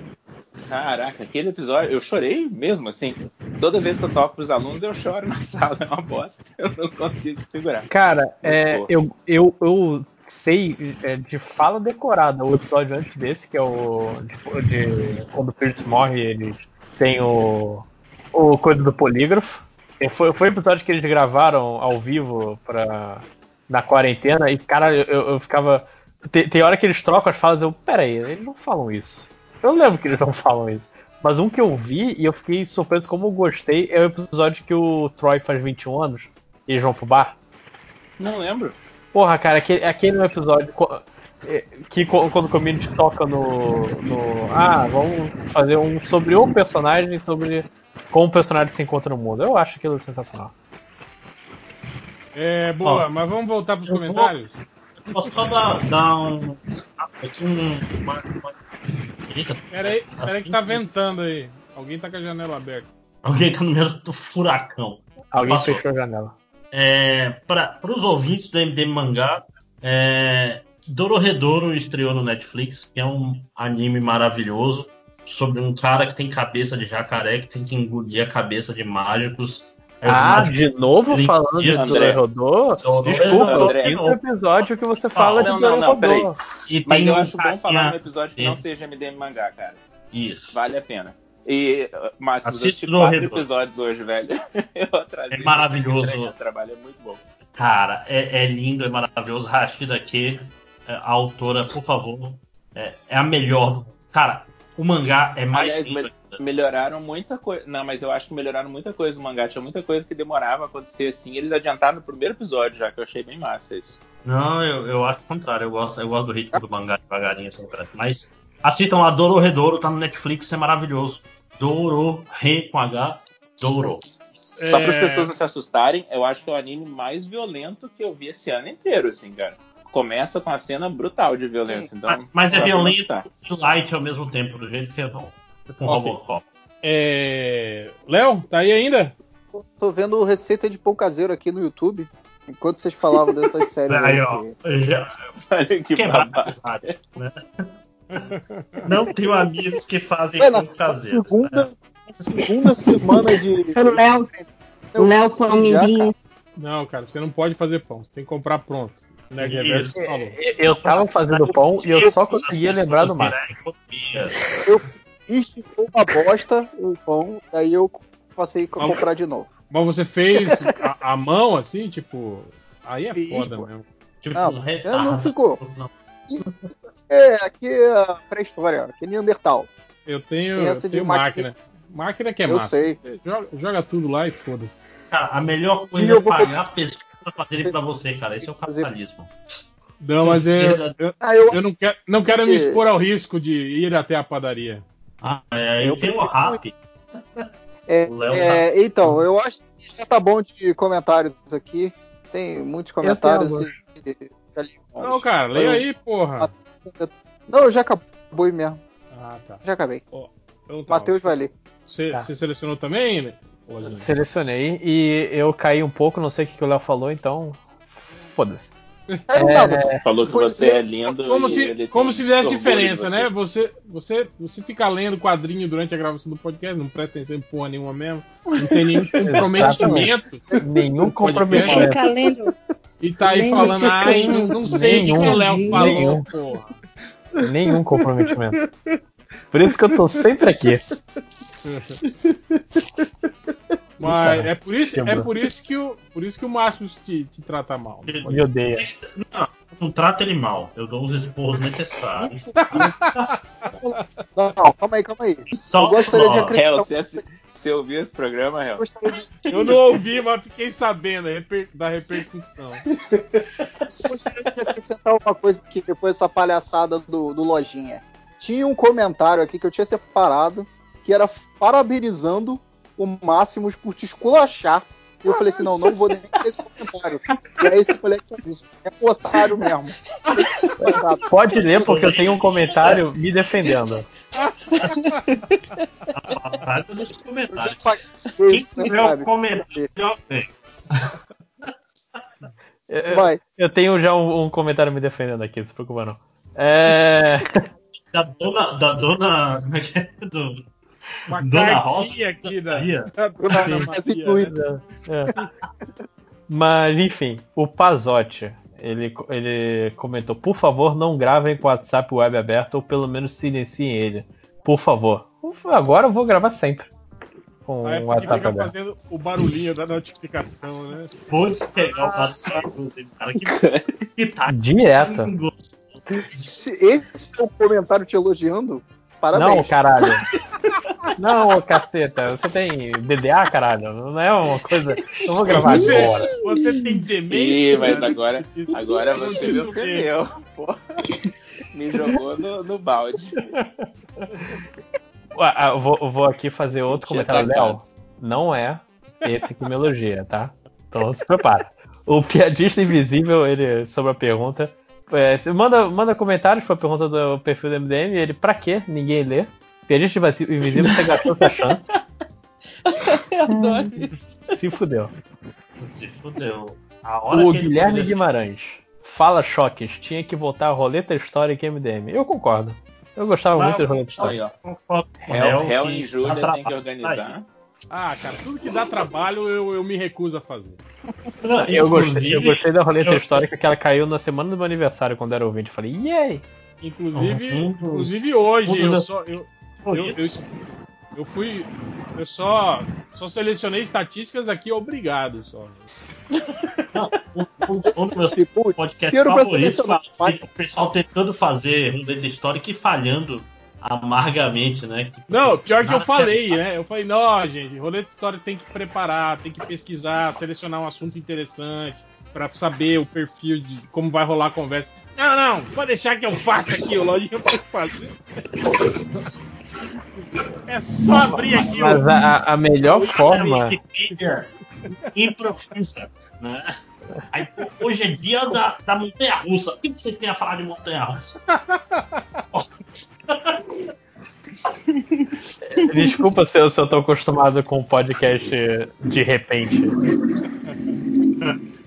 Caraca, aquele episódio, eu chorei mesmo, assim. Toda vez que eu toco pros alunos, eu choro na sala, é uma bosta. Eu não consigo segurar. Cara, é, eu, eu, eu sei é, de fala decorada o episódio antes desse, que é o de, de quando o Pierce morre, ele tem o, o coisa do polígrafo. E Foi, foi o episódio que eles gravaram ao vivo pra, na quarentena e, cara, eu, eu ficava. Tem, tem hora que eles trocam as falas, eu, pera aí, eles não falam isso. Eu lembro que eles não falam isso. Mas um que eu vi e eu fiquei surpreso como eu gostei é o episódio que o Troy faz 21 anos e eles vão pro bar. Não lembro. Porra, cara, aquele, aquele no episódio é, que quando o community toca no, no. Ah, vamos fazer um sobre um personagem, sobre como o personagem se encontra no mundo. Eu acho aquilo sensacional. É, boa, Ó, mas vamos voltar pros eu vou- comentários? Posso só dar, dar um. Aqui um. Uma, uma... Eita, Peraí, peraí assim que tá ventando aí. Alguém tá com a janela aberta. Alguém tá no meio do furacão. Alguém Passou. fechou a janela. É, para os ouvintes do MDM Mangá, é, Dororedoro estreou no Netflix, que é um anime maravilhoso sobre um cara que tem cabeça de jacaré que tem que engolir a cabeça de mágicos. Os Ah, de novo falando de Dora Rodô? Desculpa, Rodô. é o quinto episódio que você fala não, de peraí. Rodô. Mas tem eu acho bom falar num episódio que não seja MDM mangá, cara. Isso. Vale a pena. E, Márcio, assisti no quatro Redor. episódios hoje, velho. É maravilhoso. O trabalho é muito bom. Cara, é, é lindo, é maravilhoso. Rashida K, é, a autora, por favor, é, é a melhor. Cara, o mangá é mais Aliás, lindo. Me- melhoraram muita coisa. Não, mas eu acho que melhoraram muita coisa no mangá. Tinha muita coisa que demorava a acontecer assim. Eles adiantaram no primeiro episódio já, que eu achei bem massa isso. Não, eu, eu acho o contrário. Eu gosto, eu gosto do ritmo do mangá devagarinho, assim, parece. Mas assistam lá, Doro Redouro, tá no Netflix, é maravilhoso. Doro, Re com H, Doro. Só para as É, pessoas não se assustarem, eu acho que é o anime mais violento que eu vi esse ano inteiro, assim, cara. Começa com a cena brutal de violência. Então, Mas é dá pra violento e light ao mesmo tempo, do jeito que é bom. Com Ok. Robocop. É... Léo, tá aí ainda? Tô vendo receita de pão caseiro aqui no YouTube. Enquanto vocês falavam dessas séries Aí, aí. ó. que- Já, que né? Não tenho amigos que fazem Ué, pão caseiro. segunda, segunda semana de. O Léo, o Léo Palmeirinho. Não, cara, você não pode fazer pão. Você tem que comprar pronto. O Nerd Reverso Isso. falou. Eu tava fazendo pão e eu só conseguia lembrar do mar. Eu fiz uma bosta o pão, aí eu passei a comprar de novo. Mas você fez a, a mão assim, tipo. Aí é Fiz, foda pô. mesmo. Tipo, Não, retarda. não ficou. Não. É, aqui é a pré-história, aqui é Neandertal. Eu tenho, eu tenho máquina. máquina. Máquina que é Eu massa. sei. Joga, joga tudo lá e foda-se. Cara, a melhor coisa é vou pagar pessoas pra fazerem pra você, cara. Esse é o capitalismo. Não, mas eu, Ah, eu, eu não, quero, não quero me expor ao risco de ir até a padaria. Ah, é, Eu e tem o prefiro- rap. é, é, então, eu acho que já tá bom de comentários aqui. Tem muitos comentários. e- vários. Não, cara, leia aí, porra. Não, já acabou mesmo. Ah, tá. Já acabei. Então tá, Matheus vai ler. Você, Tá. você selecionou também, né? Selecionei e eu caí um pouco, não sei o que, que o Léo falou, então. Foda-se. É, nada. Falou que você é lindo. Como e se, ele como se fizesse diferença, né? você. Você, você, fica lendo quadrinho durante a gravação do podcast, não presta atenção em porra nenhuma mesmo, não tem nenhum comprometimento. Nenhum comprometimento. Fica lendo. E tá aí falando, ai, não, não sei o que, o Léo Nenhum, falou, nenhum. porra. Nenhum comprometimento. Por isso que eu tô sempre aqui. Mas é por isso, é por isso que o, por isso que o Márcio te, te trata mal. Me odeia. Não, não trata ele mal. Eu dou os esporros necessários. Não, não, calma aí, calma aí. Só Eu gostaria de acreditar. Hel, você, assi- Você ouviu esse programa, Real? Eu não ouvi, mas fiquei sabendo da repercussão. gostaria de acrescentar uma coisa aqui depois dessa palhaçada do, do Lojinha. Tinha um comentário aqui que eu tinha separado que era parabenizando o Máximos por te esculachar. E eu falei assim, não, não vou nem ter esse comentário. E aí esse moleque disse, é um otário mesmo. Pode ler, porque eu tenho um comentário me defendendo. Dos comentários. Quem Quem tiver um comentário. Eu, eu- eu tenho já um, um comentário me defendendo aqui, não se preocupa não. É. Da dona. Da dona. Como é que é? Do, Uma Dona Rosa. aqui da, Dona Ana Maria. né? É. Mas, enfim, o Pazotti, ele, ele comentou: por favor, não gravem com o WhatsApp web aberto ou pelo menos silenciem ele. Por favor. Agora eu vou gravar sempre. Com o WhatsApp fica aberto. fazendo o barulhinho da notificação, né? Pode pegar o cara que, que tá Direto. Se esse é o comentário te elogiando, parabéns. Não, caralho. Não, ô caceta, você tem DDA, caralho? Não é uma coisa. Eu vou gravar Você- agora. Você tem Ih, demência? mas agora, agora você me ofendeu. Pô. Me jogou no, no balde. Ah, ah, eu vou, vou aqui fazer outro Senti comentário. Léo. Não é esse que me elogia, tá? Então se prepara. O piadista invisível, ele, sobre a pergunta. é, manda, manda comentários foi a pergunta do perfil do MDM. Ele, pra quê? Ninguém lê. Piadista invasi- invisível, você gastou sua chance. Eu adoro isso. Se fudeu. Se fudeu. A hora O ele Guilherme Guimarães. Fala choques, tinha que voltar a roleta histórica MDM. Eu concordo. Eu gostava Mas- muito da roleta Aí, histórica. ó. Réu, réu em que Júlia tem que organizar. Ah, cara, tudo que dá trabalho eu, eu me recuso a fazer. Não, Eu gostei, eu gostei da roleta eu- histórica que ela caiu na semana do meu aniversário quando era ouvinte. Eu falei, yay! Inclusive, Um dos- inclusive hoje um dos eu só eu, eu, eu, eu fui eu só só selecionei estatísticas aqui obrigado só. Um, um dos meus podcasts quero pra favoritos foi assim, o pessoal tentando fazer roleta histórica e falhando amargamente, né? Tipo, Não, pior que eu falei, né? Eu falei, não, gente, roleta de história tem que preparar, tem que pesquisar, selecionar um assunto interessante pra saber o perfil de como vai rolar a conversa. Não, não, pode deixar que eu faça aqui, o Lojinha pode fazer. É só abrir aqui Mas o. a, a melhor forma. Wikipedia improvisa, né? Aí, hoje é dia da, da montanha russa. O que vocês têm a falar de montanha russa? Desculpa se eu, se eu tô acostumado com o podcast de repente.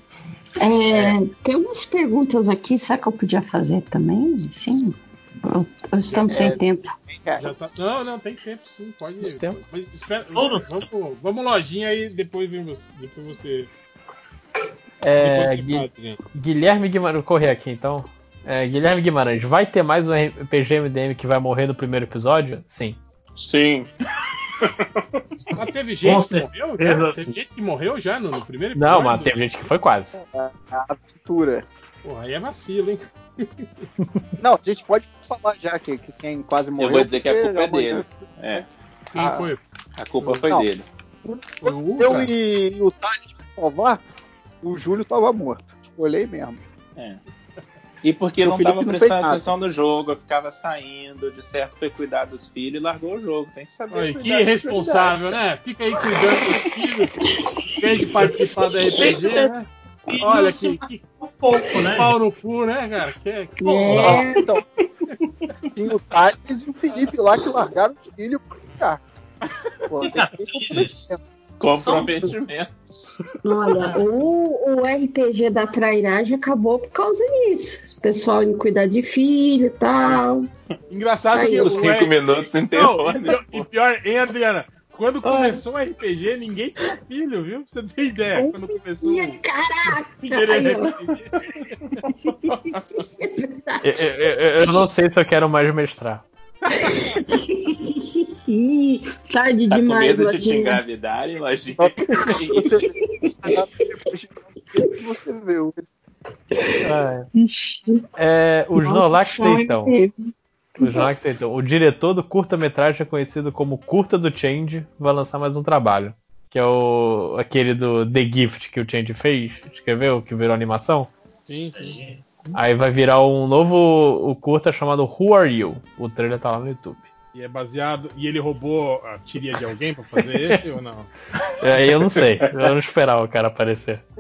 É, tem umas perguntas aqui, será que eu podia fazer também? Sim. Ou, ou estamos sem É. tempo? Já tá- Não, não, tem tempo sim, pode ir. tempo. Mas espera, vamos, vamos lojinha aí, depois vem você. Depois você. É, depois Gui-. Guilherme Guimarães, vou correr aqui então. É, Guilherme Guimarães, vai ter mais um RPG MDM que vai morrer no primeiro episódio? Sim. Sim. Mas teve gente Com que morreu já? Teve gente que morreu já no, no primeiro episódio? Não, mas teve gente que foi quase. A aventura. Porra, aí é vacilo, hein? Não, a gente pode falar já que, que quem quase morreu. Eu vou dizer que a culpa é dele. É. Quem Ah, foi? A culpa foi Não. dele. Foi o Eu Ultra? e, e o Thales pra salvar, o Júlio tava morto. Olhei mesmo. É. E porque O não Felipe tava não fez prestando nada. atenção no jogo, eu ficava saindo, de certo foi cuidar dos filhos e largou o jogo. Tem que saber. Cuidar que irresponsável, né? Fica aí cuidando dos filhos, em vez de participar da RPG, né? Olha que, que um pouco, né? pau no cu, né, cara? Que, que... É, então. Tinha o Thales e o Felipe lá que largaram os filhos pra ficar. Pô, tem que ter comprometimento. Olha, o, o RPG da trairagem acabou por causa disso. O pessoal indo cuidar de filho e tal. Engraçado Aí, que os cinco R- minutos sem Não, terror, e né, pior, e pior, hein, Adriana? Quando começou o RPG, ninguém tinha filho, viu? Pra você ter ideia. Quando começou o Caraca! Eu, eu- eu- eu não sei se eu quero mais mestrar. Ih, tarde Tá com demais, medo de te Lojinha. engravidarem, lojinha? Você viu. É, o Snorlax Maldição, então. hein? O João aceitou. O diretor do curta-metragem conhecido como Curta do Change vai lançar mais um trabalho. Que é o aquele do The Gift que o Change fez, escreveu, que virou animação. Sim, sim. Aí vai virar um novo o curta chamado Who Are You? O trailer tá lá no YouTube. E é baseado. E ele roubou a tiria de alguém pra fazer esse ou não? Aí eu não sei. Eu não esperava o cara aparecer.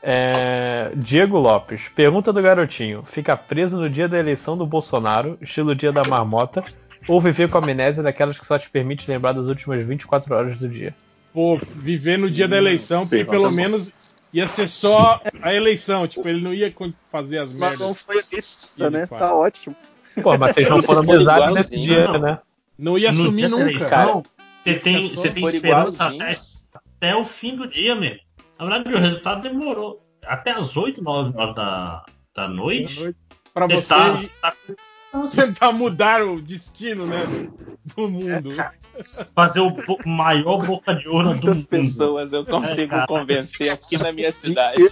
É, Diego Lopes. Pergunta do garotinho: Fica preso no dia da eleição do Bolsonaro, estilo dia da marmota, ou viver com a amnésia daquelas que só te permite lembrar das últimas 24 horas do dia? Pô, viver no dia da eleição, porque pelo menos ia ser só a eleição. Tipo, ele não ia fazer as Mas merdas. não foi ele né? faz. Tá ótimo. Pô, mas vocês não foram mesados nesse dia, né? Não ia No sumir dia da nunca. eleição, Você tem, você tem esperança até, até o fim do dia, mesmo. Na verdade, o resultado demorou. Até as 8, 9 horas da, da noite. Pra Você você tá- ir- tentar mudar o destino, né? Do, do mundo. Fazer o bo- maior boca de ouro do Quantas mundo. pessoas eu consigo É, convencer aqui na minha cidade?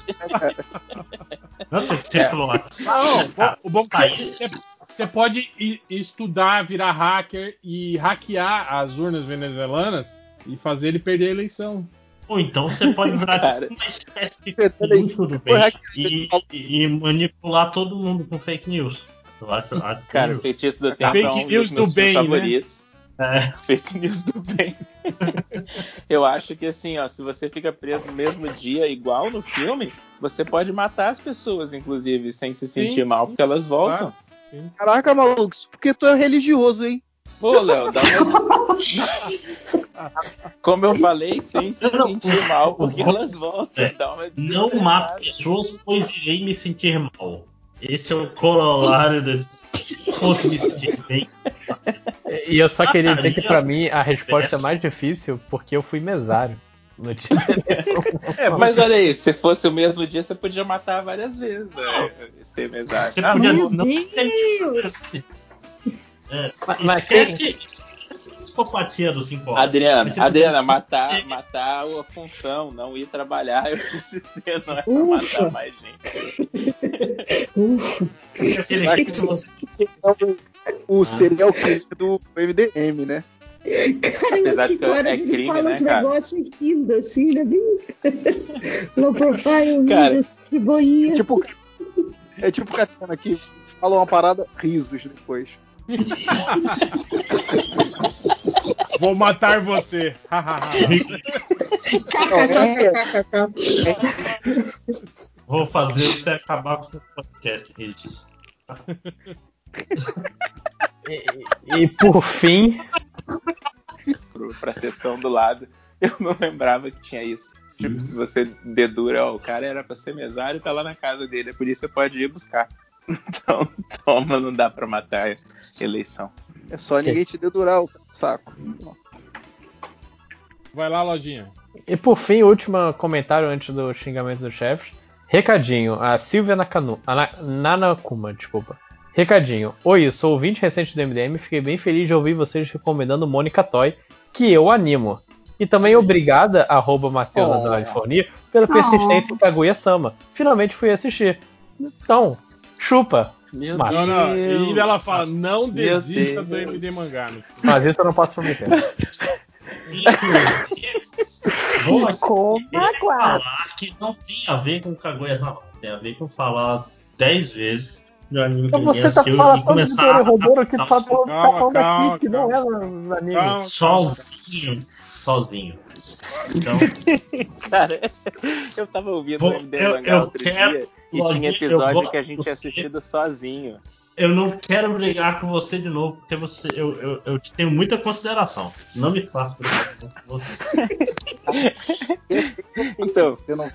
Não, tem que ser É. Não, o bom é que você, você pode estudar, virar hacker e hackear as urnas venezuelanas e fazer ele perder a eleição. Ou então você pode virar Cara. tipo uma espécie de curso do bem e- e manipular todo mundo com fake news. Eu acho, acho que- Cara, feitiço do tempo Fake é um news dos meus do bem, filmes né? favoritos. É. Fake news do bem. Eu acho que assim, ó, se você fica preso no mesmo dia, igual no filme, você pode matar as pessoas, inclusive, sem se Sim. sentir mal, porque elas voltam. Caraca, maluco, isso porque tu é religioso, hein? Pô, Léo, dá uma. Como eu falei, sem se sentir mal, porque elas voltam. É. Dá uma Não mato pessoas, pois irei me sentir mal. Esse é o corolário desse. E eu só queria dizer que pra mim a resposta é mais difícil porque eu fui mesário. No eleição. É, mas olha aí, se fosse o mesmo dia, você podia matar várias vezes. Né? Ser mesário. Você Ah, podia não- não É, Mas- esquece psicopatia dos 5 horas. Adriana, Adriana, matar, matar a função, não ir trabalhar, eu quis dizer, não é pra Ufa. matar mais gente. Ufa. aquele que você- É o, serial killer do MDM, né? Cara, Apesar umas de 5 que é horas ele crime, fala né, uns cara? negócios rindo, assim, né? Bem... Low profile, Cara, rindo, assim, boinha. Tipo, é tipo o Catena que fala uma parada, risos depois. Vou matar você. Vou fazer você acabar com o podcast, Regis. E, e por fim, pra sessão do lado, eu não lembrava que tinha isso. Tipo, se você dedura, ó, o cara era pra ser mesário e tá lá na casa dele, é por isso que você pode ir buscar. Então, toma, não dá pra matar a eleição. É só ninguém te dedurar o saco. Vai lá, lojinha. e por fim, último comentário antes do xingamento dos chefes. Recadinho, a Silvia Nakanu, a Na- Nanakuma, desculpa. Recadinho, oi, sou ouvinte recente do MDM, fiquei bem feliz de ouvir vocês recomendando Mônica Toy, que eu animo. E também obrigada, arroba Matheus Oh. Pela persistência em Kaguya-sama. Finalmente fui assistir. Então, chupa. Meu Mas- Não, não. E ela fala, não Meu desista do. MD Mangá. Mas isso eu não posso prometer. Vou falar que não tem a ver com Kaguya Sama. Tem a ver com falar 10 vezes de anime que Então você tá falando e começar a que adaptar tá os- falando, tá Calma, falando aqui, que não é no anime. Calma. sozinho. Sozinho. Então, Cara, eu tava ouvindo Vou- o MD eu- Mangá eu outro quero- dia e tinha episódio que a gente você. tinha assistido sozinho. eu não quero brigar com você de novo, porque você, eu, eu, eu te tenho muita consideração. Não me faça brigar com você. Então, Eu não tô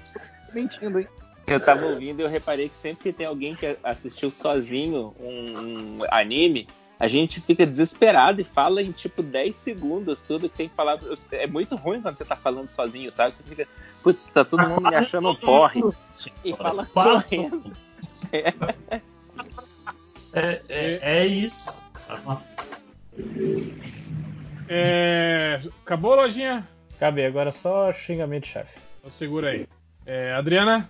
mentindo, hein? eu tava ouvindo e eu reparei que sempre que tem alguém que assistiu sozinho um, um anime, a gente fica desesperado e fala em tipo 10 segundos tudo que tem que falar. É muito ruim quando você tá falando sozinho, sabe? Você fica, putz, tá todo mundo me achando um porre. E fala correndo. É, é, é isso. É, Acabou, lojinha? Cabe, agora só xingamento chefe. Então segura aí. É, Adriana?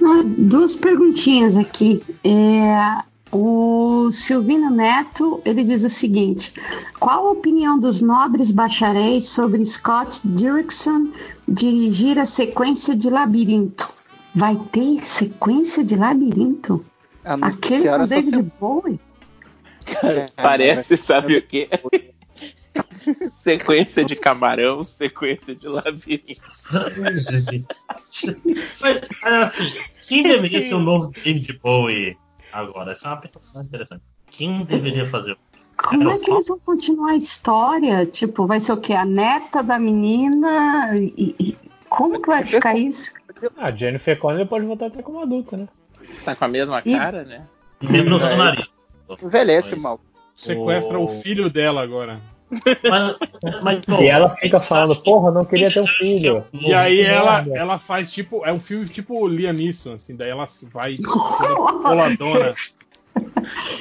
uma, duas perguntinhas aqui. É, o Silvino Neto ele diz o seguinte: qual a opinião dos nobres bacharéis sobre Scott Derrickson dirigir a sequência de Labirinto? Vai ter sequência de Labirinto? Aquele com essa David semana. Bowie? Cara, parece, sabe o quê? sequência de camarão, sequência de labirinto. Mas, é assim, quem deveria ser o novo David Bowie agora? Essa é uma pergunta interessante. Quem deveria fazer? Como é que eles vão continuar a história? Tipo, vai ser o quê? A neta da menina? E- e- como que vai ficar isso? Ah, Jennifer Connelly pode voltar até como adulta, né? Tá com a mesma E- cara, né? Menos no nariz. Envelhece mal. Sequestra o... O- filho dela agora. Mas, mas, pô, E ela fica falando, porra, não queria ter um filho. E aí ela, Merda. ela faz tipo. É um filme tipo Liam Neeson, assim, daí ela vai toda boladona.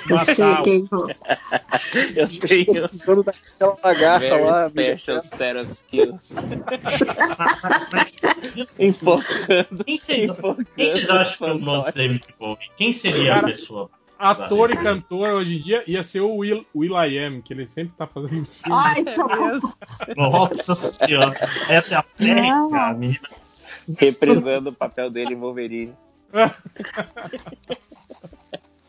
Eu sei matar o- quem. Eu tenho Precisando daquela lagarta lá. special set of skills. Enfocando. Quem vocês, acham que é o novo David Bowie? Quem seria Cara, a pessoa? Ator e cantor hoje em dia ia ser o Will, Will.i.am, que ele sempre tá fazendo filme. Ai, que horror. Nossa senhora, essa é a técnica, menina. Reprisando o papel dele em Wolverine.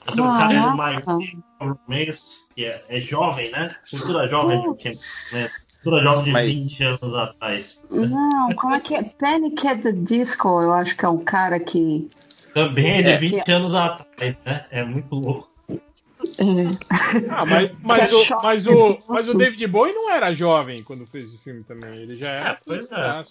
Esse é o cara do Caraca. My Romance, que é, é jovem, né? Cultura jovem, que, né? Cultura jovem de Mas- 20 anos atrás. Não, como é que é? Panic at the Disco, eu acho que é um cara que. Também é de É. 20 anos atrás, né? É muito louco. é, Ah, mas, mas, é o, mas, o, assim, mas o. David Bowie não era jovem quando fez esse filme também. Ele já era. É, pois é.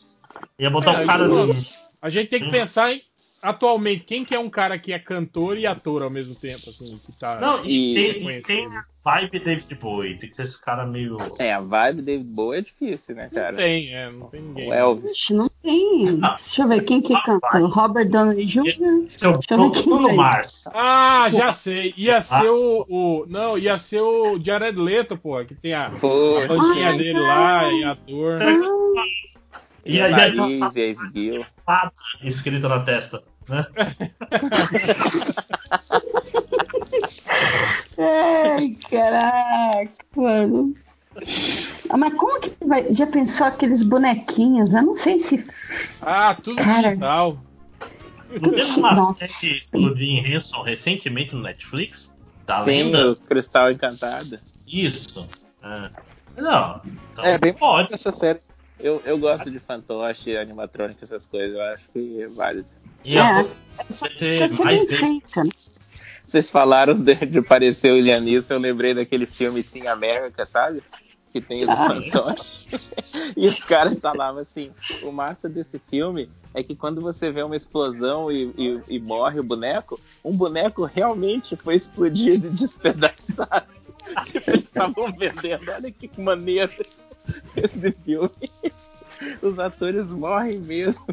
Ia botar É, o cara do. A gente tem que pensar em. Atualmente, quem que é um cara que é cantor e ator ao mesmo tempo, assim, que tá. Não, e, tem, e tem a vibe David Bowie. Tem que ser esse cara meio. É, a vibe David Bowie é difícil, né, Não cara? tem, é, não tem ninguém. O Elvis. Ixi, não tem. Deixa eu ver quem que canta. Robert Downey Jr. Seu Deixa eu ver quem Bruno. Mars. Ah, já sei. Ia ser o, o- Não, ia ser o Jared Leto, pô, que tem a, a dele cara. lá e ator. Ah, e E a aí, nariz e a esguio. fada escrita na testa. Né? Ai, caraca, mano. Ah, mas como que vai. Já pensou aqueles bonequinhos? Eu não sei se. Ah, tudo Cara. digital. Não teve uma Nossa. série do Jim Henson recentemente no Netflix? Da Sim, lenda? Cristal Encantado. Isso. É. Não. Então, É, bem pode. essa série. Eu, eu gosto de fantoche, animatrônica, essas coisas. Eu acho que é válido. E É, Vai ter mais né? Vocês falaram de, de parecer o Neeson, eu lembrei daquele filme Team América, sabe? Que tem os Ah. fantoches. e os caras falavam assim: o massa desse filme é que quando você vê uma explosão e, e- e morre o boneco, um boneco realmente foi explodido e despedaçado. tipo, eles estavam vendendo, olha que maneiro esse filme. Os atores morrem mesmo.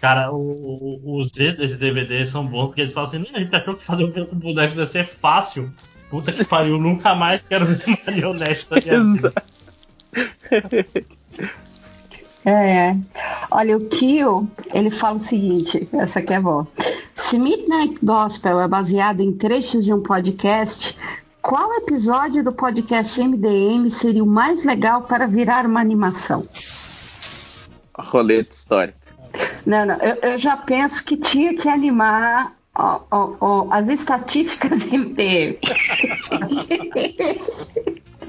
Cara, o- o- os Z desse DVD são bons porque eles falam assim: a gente achou que fazer um filme com bonecos ia ser fácil. Puta que pariu, nunca mais quero ver marionete da minha vida. É. Olha, o Kio, ele fala o seguinte, essa aqui é boa. Se Midnight Gospel é baseado em trechos de um podcast, qual episódio do podcast MDM seria o mais legal para virar uma animação? Roleta histórico. Não, não, eu, eu já penso que tinha que animar ó, ó, ó, as estatísticas MDM.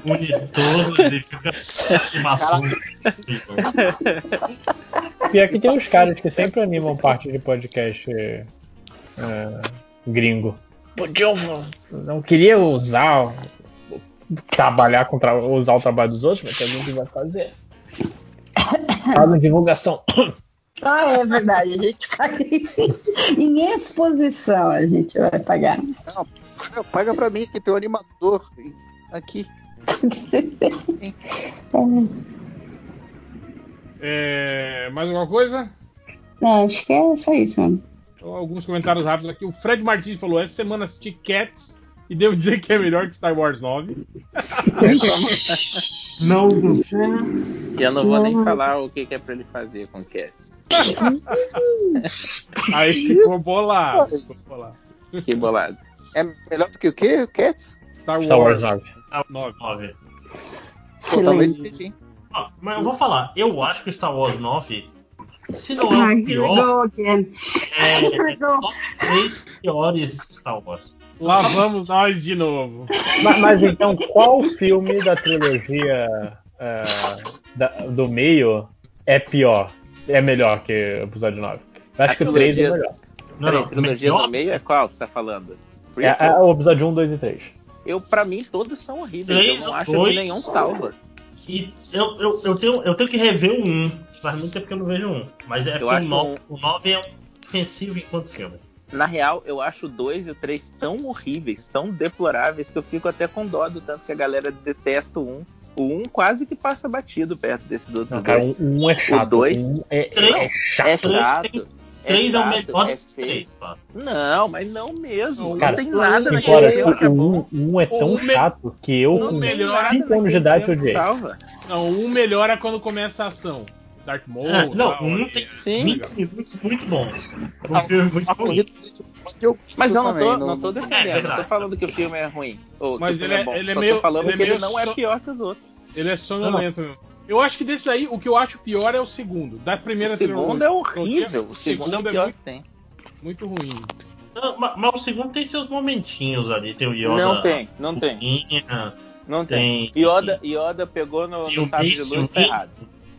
Monitor, ele fica animação. Pior que tem uns caras que sempre animam parte de podcast é, gringo. Podiam. Não queria usar. Trabalhar com tra- usar o trabalho dos outros, mas tem alguém que vai fazer. Faz divulgação. Ah, é verdade, a gente paga em exposição, a gente vai pagar. Não, paga, paga pra mim que tem um animador aqui. É, mais alguma coisa? É, acho que é só isso, mano. Então, alguns comentários rápidos aqui. O Fred Martins falou: essa semana assisti Cats e devo dizer que é melhor que Star Wars 9. Não, E eu não vou nem falar o que, que é pra ele fazer com Cats. Aí ficou bolado. Ficou bolado. Que bolado. É melhor do que o quê? Cats? Star, Star Wars 9. Ah, 9. Pô, talvez seja. Ah, mas eu vou falar, eu acho que o Star Wars 9, se não é o pior, é, é top 3 piores Star Wars. Lá vamos nós de novo. Mas, mas então, qual filme da trilogia é, da- do meio é pior? É melhor que o episódio 9? Eu acho A que o 3 é melhor. Não, Peraí, não, trilogia melhor- do meio é qual que você tá falando? É, é o episódio 1, 2 e 3. Eu, pra mim, todos são horríveis. Três eu não acho dois. que nenhum salva. E eu, eu, eu, tenho, eu tenho que rever o 1. Faz muito tempo que eu não vejo o 1. Mas é porque o acho 9, o 9 é ofensivo enquanto filme. Na real, eu acho o 2 e o 3 tão horríveis, tão deploráveis, que eu fico até com dó do tanto que a galera detesta o 1. O 1 quase que passa batido perto desses outros Não, cara, dois. um, um é chato. O 2 um é, Três- é chato. é Três chato. tem- Três é o melhor é três, Fábio. Não, mas não mesmo. Cara, não tem nada naquele fora filme é o bom. 1 um é tão O me- chato que eu, Não com tem nada 5 anos de idade, odiei. Salva. Não, um melhora quando começa a ação. Darth Maul. É, não, tal, um tem é Sim. 20 minutos muito bons. Um filme muito ruim. corrida eu Mas eu não tô, não tô defendendo, É, não tô falando que o filme é ruim. Ou Mas o ele é é- bom. ele é Só meio- tô falando ele é que ele não é só- pior que os outros. Ele é sonolento mesmo. Eu acho que desse aí, o que eu acho pior é o segundo. Da primeira O segundo trilogia. é horrível. O segundo é o pior muito, que tem. muito ruim. Não, ma- mas, o segundo tem seus momentinhos ali. Tem o Yoda. Não tem, não tem. Fofinha, Não tem. Tem- Yoda, Yoda pegou no, no o sábio de luz, tá errado.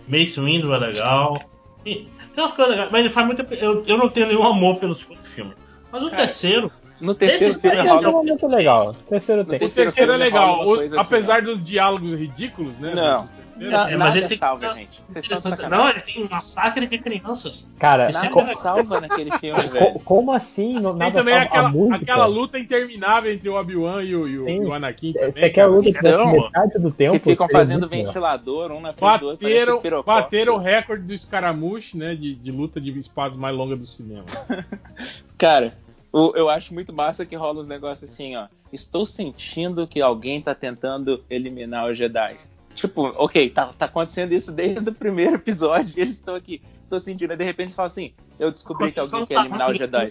Mace Windu é legal. Tem, tem umas coisas legais, mas ele faz muito. Eu, eu não tenho nenhum amor pelo segundo filme. Mas o Cara, terceiro. No terceiro filme rola. É muito legal. O terceiro tem. O terceiro terceiro é filme legal, o- assim, apesar dos diálogos ridículos, né? Não. Terceiro. É, mas nada ele tem salva, coisas gente. Vocês estão de. Não, ele tem um massacre de crianças. Cara, é co- Nada salva naquele filme, co- velho. como assim? Não, Tem nada também salva a aquela, música? aquela luta interminável entre o Obi-Wan e o, e o- e Anakin também. Você quer a luta que deve metade do tempo? Que ficam fazendo muito ventilador, um na frente do outro, Bateram, bateram o recorde do escaramuche, né? De, de luta de espadas mais longa do cinema. Cara, o- eu acho muito massa que rola uns negócios assim, ó. Estou sentindo que alguém tá tentando eliminar os Jedi. Tipo, ok, tá, tá acontecendo isso desde o primeiro episódio e eles estão aqui. Tô sentindo, aí de repente fala assim: eu descobri que alguém quer eliminar os Jedi.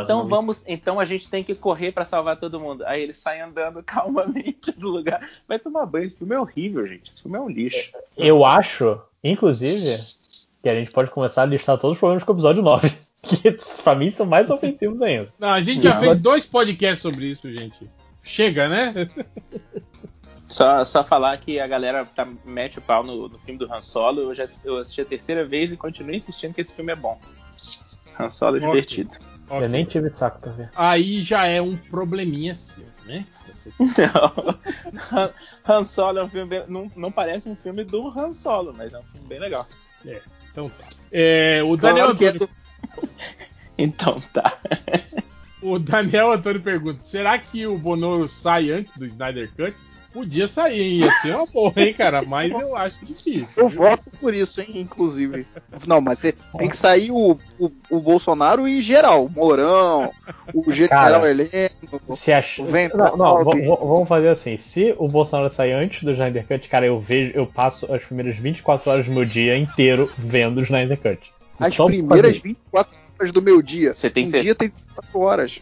Então vamos, então a gente tem que correr pra salvar todo mundo. Aí eles saem andando calmamente do lugar. Vai tomar banho, esse filme é horrível, gente. Esse filme é um lixo. Eu acho, inclusive, que a gente pode começar a listar todos os problemas com o episódio 9. Que pra mim são mais ofensivos ainda. Não, a gente já fez dois podcasts sobre isso, gente. Chega, né? Só, só falar que a galera tá, mete o pau no, no filme do Han Solo. Eu já eu assisti a terceira vez e continuo insistindo que esse filme é bom. Han Solo é Ok. divertido. Ok. Eu nem tive saco pra ver. Aí já é um probleminha seu, né? Você- Não. Han, Solo é um filme bem, não, não parece um filme do Han Solo, mas é um filme bem legal. Então tá. É, o Daniel Claro é Antônio, Então tá. o Daniel Antônio pergunta: será que o Bonoro sai antes do Snyder Cut? Podia sair, hein? Ia ser uma boa, hein, cara? Mas eu acho difícil. Eu voto por isso, hein, inclusive. Não, mas você tem que sair o, o, o Bolsonaro e geral. O Mourão, o general Cara, Heleno. Se ach... O Vento não, não, vamos fazer assim. Se o Bolsonaro sair antes do Snyder Cut, cara, eu vejo, eu passo as primeiras 24 horas do meu dia inteiro vendo o Snyder Cut. As primeiras fazer. 24 horas do meu dia. Você tem um certeza? dia tem 24 horas.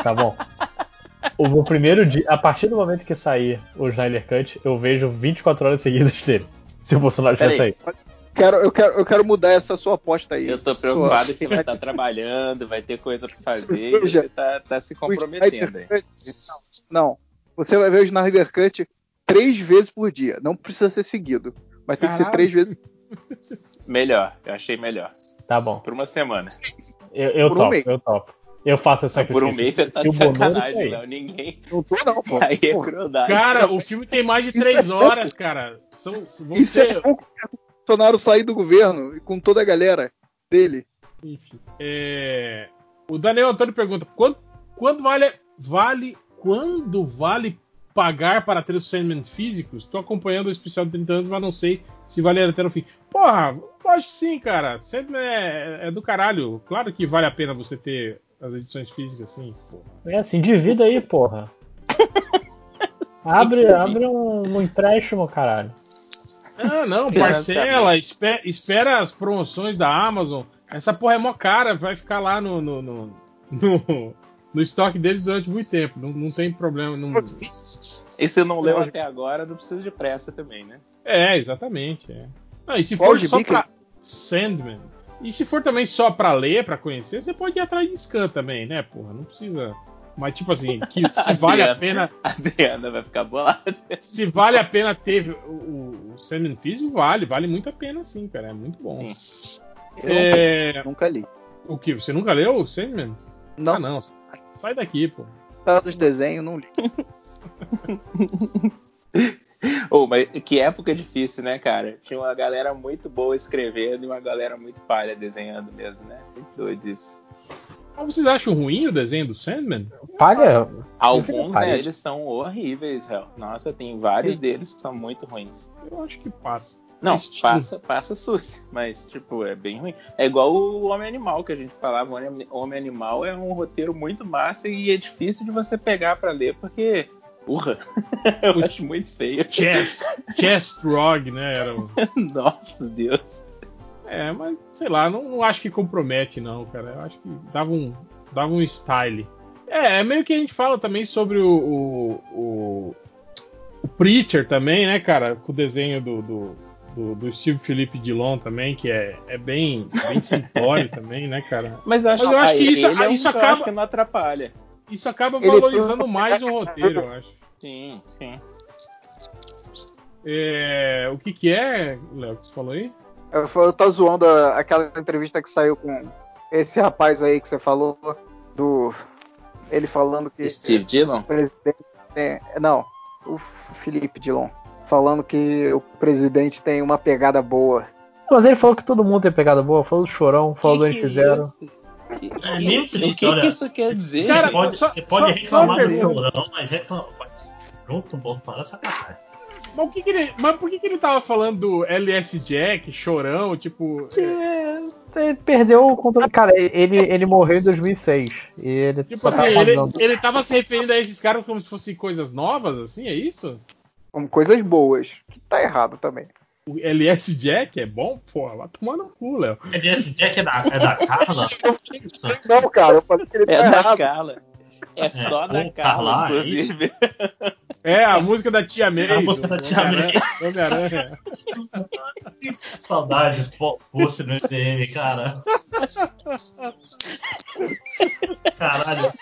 Tá bom. O meu primeiro dia, a partir do momento que sair o Snyder Cut, eu vejo 24 horas seguidas dele. Se o Bolsonaro tiver sair. Quero, eu, quero, eu quero mudar essa sua aposta aí. Eu tô Sua- preocupado que você vai estar trabalhando, vai ter coisa pra fazer e você tá, tá se comprometendo aí. Cut- Não, não. Você vai ver o Snyder Cut três vezes por dia. Não precisa ser seguido. Mas tem que ser três vezes. Melhor, eu achei melhor. Tá bom. Por uma semana. Eu, eu Por um topo, mês. eu topo. Eu faço essa Por um mês você tá de sacanagem. Léo. Ninguém. Não tô, não, pô. Aí é crueldade. Cara, o filme tem mais de Isso três é horas, cara. São, vão Isso é ser. bom que o Bolsonaro sair do governo e com toda a galera dele. Enfim. É, O Daniel Antônio pergunta: quando, quando vale, vale. Quando vale pagar para ter os Sandman físicos? Tô acompanhando o especial de 30 anos, mas não sei se vale até o fim. Porra, lógico que sim, cara. Sandman é, é do caralho. Claro que vale a pena você ter as edições físicas, sim. Pô. É assim, divida aí, porra. abre, abre um, um empréstimo, caralho. Ah, não, parcela, espera, espera as promoções da Amazon. Essa porra é mó cara, vai ficar lá no, no, no, no, no estoque deles durante muito tempo. Não, não tem problema. Não... E se não leu até agora, não precisa de pressa também, né? É, exatamente. É. Não, e se Qual for só que- pra. Sandman. E se for também só pra ler, pra conhecer, você pode ir atrás de scan também, né, porra? Não precisa. Mas, tipo assim, que se vale a pena. A Adriana vai ficar bolada. Se vale a pena ter o, o, o Sandman físico, vale. Vale muito a pena, sim, cara. É muito bom. Eu É, nunca li. O que? Você nunca leu o Sandman? Não. Ah, não. Sai daqui, pô. Tá dos desenhos, não li. Ô, mas que época difícil, né, cara? Tinha uma galera muito boa escrevendo e uma galera muito palha desenhando mesmo, né? Muito doido isso. Mas vocês acham ruim o desenho do Sandman? Palha? Alguns Palha. deles são horríveis, réu. Nossa, tem vários deles que são muito ruins. Eu acho que passa. Não, Estilo. passa, passa susse, mas, tipo, é bem ruim. É igual o Homem Animal que a gente falava. O Homem- Animal é um roteiro muito massa e é difícil de você pegar pra ler, porque. Urra! Eu acho muito feio. Chess. Chess Drog, né? Era o... Nossa, Deus. É, mas sei lá, não, não acho que compromete, não, cara. Eu acho que dava um, dava um style. É, é meio que a gente fala também sobre o, o, o, o Preacher também, né, cara? Com o desenho do, do, do, do Steve Felipe Dilon também, que é, é bem, bem simplório também, né, cara? Mas eu acho, eu acho que isso, é isso que eu acaba. acho que não atrapalha. Isso acaba valorizando mais o roteiro, eu acho. Sim, sim. É, o que que é, Léo, que você falou aí? Eu, eu tô zoando a- aquela entrevista que saiu com esse rapaz aí que você falou, do. Ele falando que. Steve Dillon? tem- não, o Felipe Dilon. Falando que o presidente tem uma pegada boa. Mas ele falou que todo mundo tem pegada boa, falou do chorão, falou do Que que é NX0. É meio O que, olha. que isso quer dizer? Você Cara, pode, só- você pode só- reclamar só do chorão, mas reclama. mas Junto o Bolsonaro é sacanagem. Mas, o que que ele, mas por que, que ele tava falando do LS Jack, chorão, tipo. Ele perdeu o controle. Cara, ele, ele morreu em 2006. E ele Tipo só assim, tá ele, ele tava se referindo a esses caras como se fossem coisas novas, assim, é isso? Como coisas boas. Que tá errado também. O LS Jack é bom? Pô, vai tomar no cu, Léo. Esse Jack é da, é da Carla? Não, cara, eu falei que ele tá É da errado. Carla. É só da o Carla, Carla, é inclusive. É, a música da Tia May. A música da do Tia May. Homem-Aranha. Saudades, pô, post no MDM, cara. Caralho,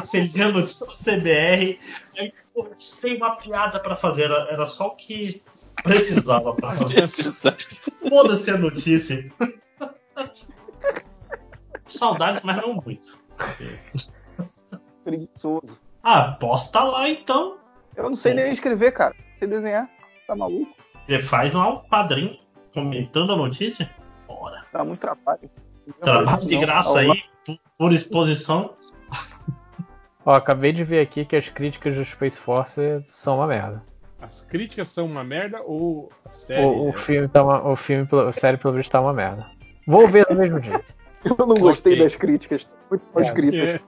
você lia no CBR, aí, pô, sem uma piada pra fazer, era, era só o que precisava fazer. Foda-se a notícia. Saudades, mas não muito. Preguiçoso. Ah, posta lá então. Eu não sei nem escrever, cara. Sei desenhar. Tá maluco? Você faz lá um quadrinho comentando a notícia. Bora. Dá muito trabalho. Trabalho de graça não, aí, por- por exposição. Ó, acabei de ver aqui que as críticas do Space Force são uma merda. As críticas são uma merda ou a série? O, o filme tá uma, o filme, pelo- a série pelo visto tá uma merda. Vou ver do mesmo jeito. Eu não gostei Ok. das críticas. Muito mal É. escritas. É.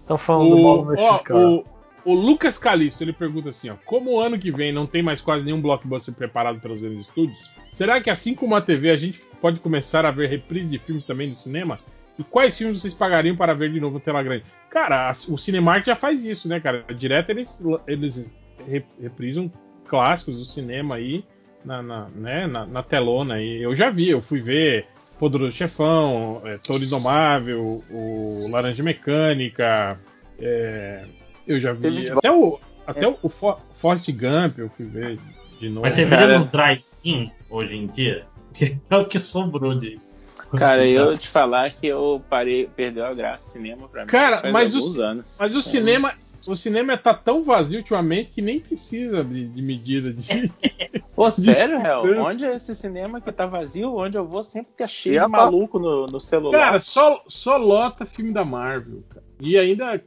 Estão falando do mal O, do ó, mexicano. o, o Lucas Caliço, ele pergunta assim, ó, como o ano que vem não tem mais quase nenhum blockbuster preparado pelos grandes estúdios, será que assim como a TV a gente pode começar a ver reprise de filmes também do cinema? E quais filmes vocês pagariam para ver de novo em tela grande? Cara, a- o Cinemark já faz isso, né, cara? Direto eles, eles re- reprisam clássicos do cinema aí na, na, né, na, na telona. E eu já vi, eu fui ver Poderoso Chefão, é, Toro Indomável, o Laranja Mecânica, é, eu já vi até o até o For, Forrest Gump eu fui ver de novo. Mas você Cara, veria no drive-in hoje em dia? Que é o que sobrou de. Cara, eu te falar que eu parei, perdeu a graça o cinema pra mim. Cara, faz mas o, anos. mas o É. cinema o cinema tá tão vazio ultimamente que nem precisa de, de medida de. Pô, de sério, Hel? Onde é esse cinema que tá vazio? Onde eu vou sempre tá cheio E de maluco no, no celular. Cara, só, só lota filme da Marvel. Cara. E ainda.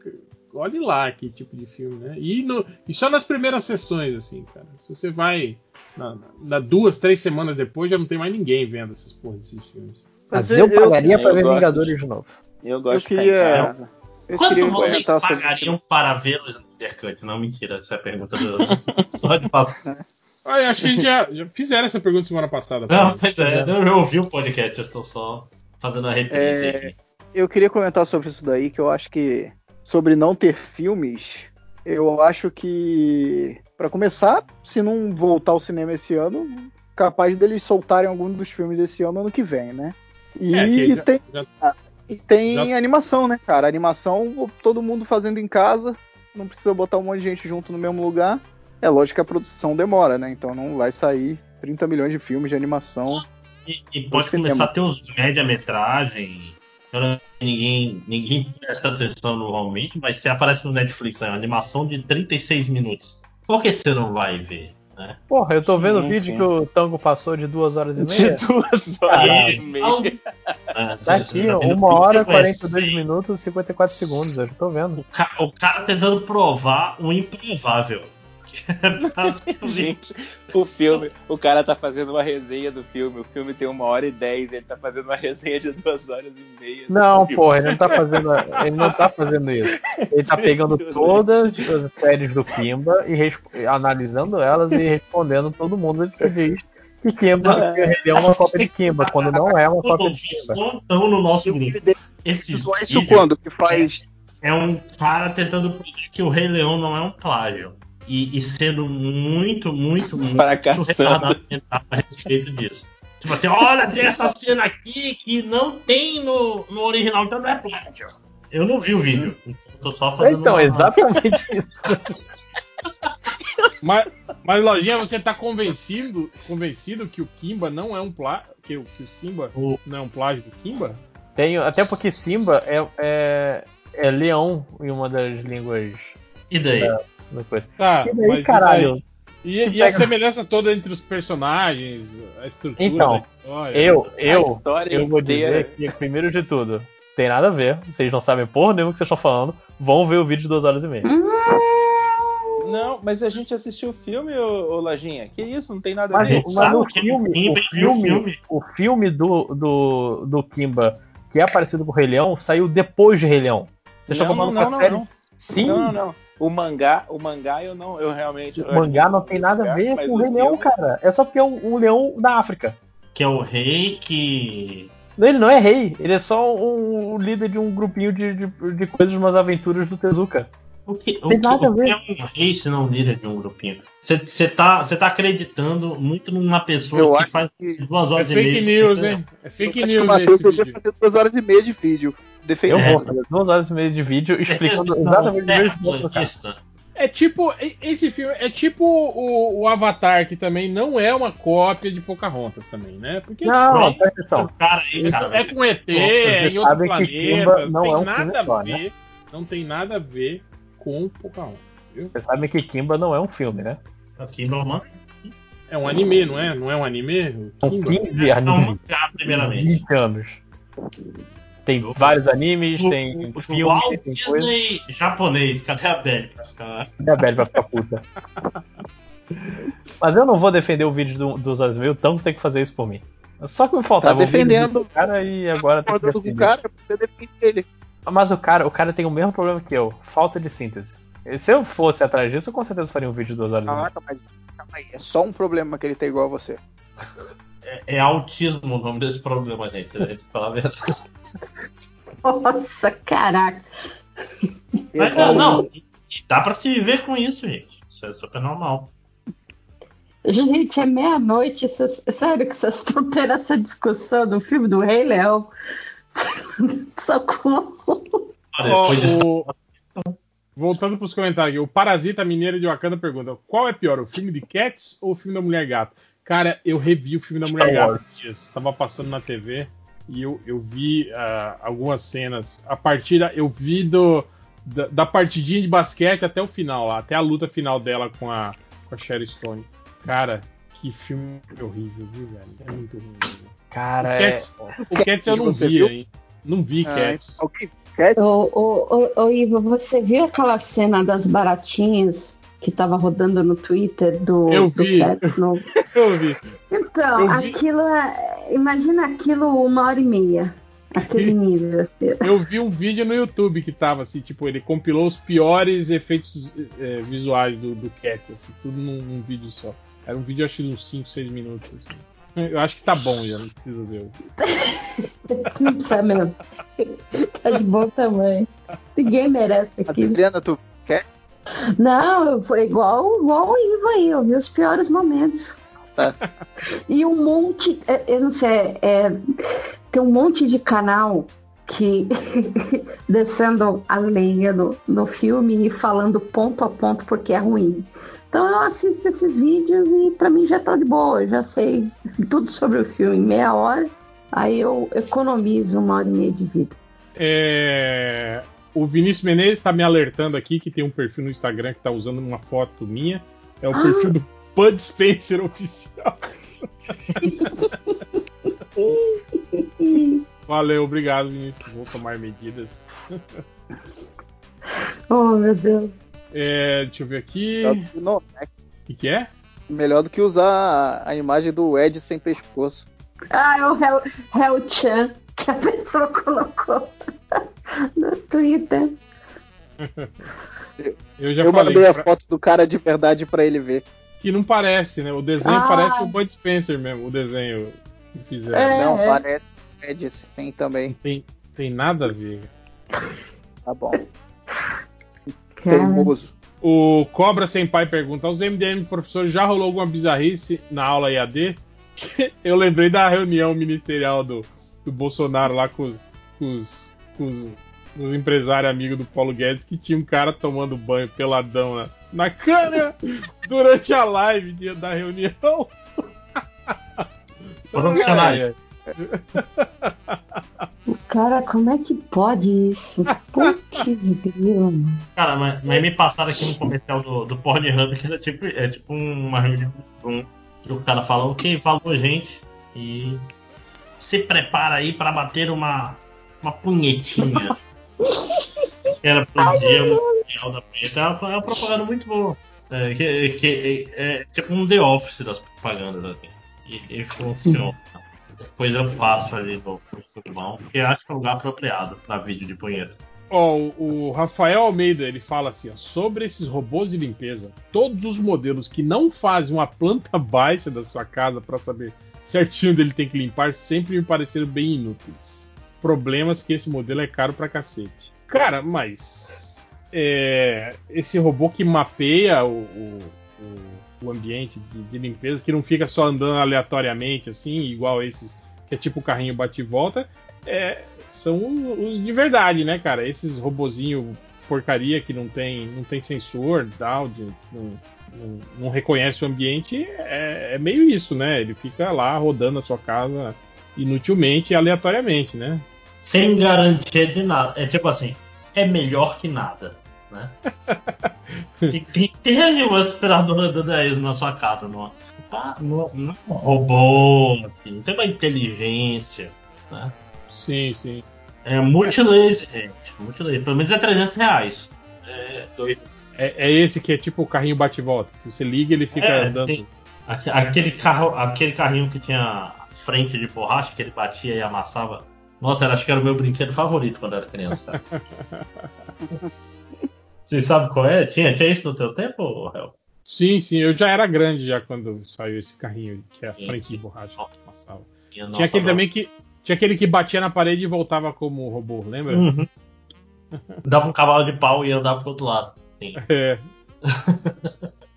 Olhe lá que tipo de filme, né? E, no- e só nas primeiras sessões, assim, cara. Se você vai. Na, na- duas, três semanas depois, já não tem mais ninguém vendo essas porras desses filmes. Mas Mas eu, eu- pagaria eu pra ver gosto Vingadores de- de novo. eu gosto Eu de ficar queria- em casa. Eu Quanto vocês sobre- pagariam para ver o Snyder Cut? Não, mentira, essa é a pergunta do. Só de passar. Ah, eu acho que a gente já, já fizeram essa pergunta semana passada. Não, pois é, eu já ouvi o podcast, eu estou só fazendo a reprise É, aqui. eu queria comentar sobre isso daí, que eu acho que sobre não ter filmes, eu acho que pra começar, se não voltar ao cinema esse ano, capaz deles soltarem algum dos filmes desse ano ano que vem, né? E É, já- tem já- e tem já- animação, né, cara? Animação, todo mundo fazendo em casa, não precisa botar um monte de gente junto no mesmo lugar. É lógico que a produção demora, né? Então não vai sair 30 milhões de filmes de animação. E, e pode cinema. começar a ter os média-metragem. Ninguém, ninguém presta atenção normalmente, mas se aparece no Netflix né, uma animação de 36 minutos, por que você não vai ver? Né? Porra, eu tô vendo o vídeo sim. que o Tango passou de duas horas e De meia. duas horas e meia. É, Tá você aqui, já ó, tem uma hora, filme, 42 minutos e 54 segundos. Eu tô vendo. Ca- O cara tentando provar o improvável. Gente, o filme, o cara tá fazendo uma resenha do filme, o filme tem uma hora e dez, ele tá fazendo uma resenha de duas horas e meia. Não, porra, ele não tá fazendo. Ele não tá fazendo isso. Ele tá pegando todas as séries do Kimba e analisando elas e respondendo todo mundo que diz que Kimba que é uma cópia de Kimba, quando não é uma cópia de Kimba. não estão no nosso grupo. Esse Isso vídeo quando? Que faz. É um cara tentando provar que o Rei Leão não é um plágio. E, e sendo muito, muito, muito retardado a respeito disso. Tipo assim, olha, tem essa cena aqui que não tem no, no original, então não é plágio. Eu não vi o vídeo. Então eu tô só fazendo Então, uma- exatamente isso. Mas, mas Lojinha, você tá convencido, convencido que o Kimba não é um plágio? Que, o- que o Simba não é um plágio do Kimba? Tenho, até porque Simba é, é, é leão em uma das línguas. E daí? Da, da coisa. Tá, e daí, mas e caralho? E, Você e a semelhança toda entre os personagens, a estrutura Então, da história. eu, a eu, história eu vou inteira. dizer que, primeiro de tudo, tem nada a ver. Vocês não sabem porra nenhuma que vocês estão falando. Vão ver o vídeo de duas horas e meia. Não, mas a gente assistiu o filme, ô, ô Lojinha. Que isso? Não tem nada a ver. mas o filme, o filme, o filme do, do, do Kimba, que é parecido com o Rei Leão, saiu depois de Rei Leão. Vocês estão Não, falando não, com a não, série? não. Sim. Não, não, não. O mangá, o mangá eu não, eu realmente. O mangá não tem nada a ver com o Rei Leão, filme- cara. É só porque é um, um leão da África. Que é o rei que. Ele não é rei, ele é só um, um líder de um grupinho de, de, de coisas, umas aventuras do Tezuka. O que, o Tem que, nada a o que ver. é um rei se não líder de um grupinho? Você tá, cê tá acreditando muito numa pessoa Eu que acho faz duas É horas e fake meia. news, hein? É fake Acho que news esse vídeo. fazer duas horas e meia de vídeo. Eu Defendendo. vou fazer duas horas e meia de vídeo explicando exatamente o é mesmo ponto. É tipo, esse filme é tipo o, o Avatar, que também não é uma cópia de Pocahontas também, né? Porque Não, tipo, presta atenção. Cara aí, cara, é vai com ET, é em outro planeta, Kimba não não tem é um nada filme a só, ver, né? não tem nada a ver com Pocahontas, viu? Vocês sabem que Kimba não é um filme, né? Aqui normal. É um anime, não é? Não é um anime? São Kimba? 15 É um animes. 20 anos. Tem vários animes, tem O filmes, Walt tem coisa. Disney japonês, cadê a Belly pra ficar? E a Belly vai ficar puta. Mas eu não vou defender o vídeo do, dos horas e meia, o Tango tem que fazer isso por mim. Só que me faltava Tá o vídeo defendendo. do cara e agora tem que o defender. cara, você defende ele. Mas o cara, o cara tem o mesmo problema que eu, falta de síntese. Se eu fosse atrás disso, eu com certeza faria um vídeo de duas horas. Caraca, mas calma aí. É só um problema que ele tem igual a você. É, é autismo o nome desse problema, gente. A gente fala a verdade. Nossa, caraca. Mas Eu- não. E Dá pra se viver com isso, gente. Isso é super normal. Gente, é meia-noite. vocês- Sério que vocês estão tendo essa discussão do filme do Rei Leão? Socorro. Olha, Ó, foi de- o- Voltando pros comentários aqui, o Parasita Mineiro de Wakanda pergunta: qual é pior, o filme de Cats ou o filme da Mulher Gato? Cara, eu revi o filme da Mulher Gato Wars. esses dias. Tava passando na TV e eu, eu vi ah, algumas cenas. A partir da, eu vi do, da, da partidinha de basquete até o final lá, até a luta final dela com a, com a Sherry Stone. Cara, que filme horrível, viu, velho? É muito ruim. velho. Cara, o é. Cats, o Cats eu não Você vi, viu? hein? Não vi Ah, Cats. alguém? Cats? Ô, ô, ô, ô, Ivo, você viu aquela cena das baratinhas que tava rodando no Twitter do, Eu do vi. Cats novo? Eu vi. Então, Eu vi. aquilo é. Imagina aquilo uma hora e meia. aquele nível. Assim. Eu vi um vídeo no YouTube que tava assim, tipo, ele compilou os piores efeitos é, visuais do, do Cats, assim, tudo num, num, vídeo só. Era um vídeo, acho que uns 5, 6 minutos, assim. Eu acho que tá bom já, não precisa ver. não precisa mesmo. Tá de bom tamanho. Ninguém merece aqui. Adriana, tu quer? Não, foi igual, igual o Ivo aí, eu vi os piores momentos. Tá. E um monte, é, eu não sei, é, tem um monte de canal que descendo a lenha no, no filme e falando ponto a ponto porque é ruim. Então eu assisto esses vídeos e para mim já tá de boa, eu já sei tudo sobre o filme em meia hora, aí eu economizo uma hora e meia de vida. É... O Vinícius Menezes está me alertando aqui que tem um perfil no Instagram que está usando uma foto minha. É o ah. perfil do Bud Spencer oficial. Valeu, obrigado, Vinícius. Vou tomar medidas. oh, meu Deus. É, deixa eu ver aqui. O que, que é? Melhor do que usar a imagem do Ed sem pescoço. Ah, é o Hel, Hel Chan que a pessoa colocou no Twitter. Eu já eu falei mandei a pra... foto do cara de verdade para ele ver. Que não parece, né? O desenho ah. parece o Bud Spencer mesmo, o desenho que fizeram. É, não, é. parece Ed sim também. Tem, tem nada a ver. Tá bom. Teimoso. O Cobra Sem Pai pergunta: Os MDM professores já rolou alguma bizarrice na aula EAD? Eu lembrei da reunião ministerial do, do Bolsonaro lá com os, com os, com os, os empresários amigos do Paulo Guedes que tinha um cara tomando banho peladão na, na câmera durante a live dia da reunião. Profissionais. Cara, como é que pode isso? Putz, grila, mano. Cara, mas, mas, me passaram aqui no comercial do, do Pornhub que é tipo, é tipo uma reunião Zoom que o cara fala, ok, falou gente e se prepara aí para bater uma, uma punhetinha. Era pro dia mundial da punheta. É uma propaganda muito boa. É, que, que, é, é, tipo um The Office das propagandas assim. E, e funciona. Depois eu passo ali no, surubão, porque acho que é um lugar apropriado para vídeo de punheta. Oh, o Rafael Almeida ele fala assim: ó, sobre esses robôs de limpeza, todos os modelos que não fazem uma planta baixa da sua casa para saber certinho onde ele tem que limpar sempre me pareceram bem inúteis. Problemas que esse modelo é caro pra cacete. Cara, mas é, esse robô que mapeia o, o, o ambiente de, de, limpeza, que não fica só andando aleatoriamente, assim, igual esses que é tipo carrinho bate e volta, é, são os de verdade, né, cara? Esses robozinho porcaria que não tem, não tem sensor, tal, de, não, não, não, reconhece o ambiente, é, é, meio isso, né? Ele fica lá rodando a sua casa inutilmente e aleatoriamente, né? Sem garantia de nada. É tipo assim, é melhor que nada né? tem, tem, tem uma aspiradora da 10 na sua casa, não, tá, não, não é um robô, não tem uma inteligência, né? Sim, sim. É multilaser, gente. Multilaser. Pelo menos é 300 reais. É doido. É, é esse que é tipo o carrinho bate-volta. Você liga ele fica é, andando. Sim. Aquele, carro, aquele carrinho que tinha frente de borracha, que ele batia e amassava. Nossa, acho que era o meu brinquedo favorito quando era criança. Você sabe qual é? Tinha, tinha isso no teu tempo, Hel? Sim, sim. Eu já era grande já quando saiu esse carrinho, que é a frente de borracha que passava. Tinha, tinha aquele também que. Tinha aquele que batia na parede e voltava como robô, lembra? Uhum. Dava um cavalo de pau e andava pro outro lado. Sim. É.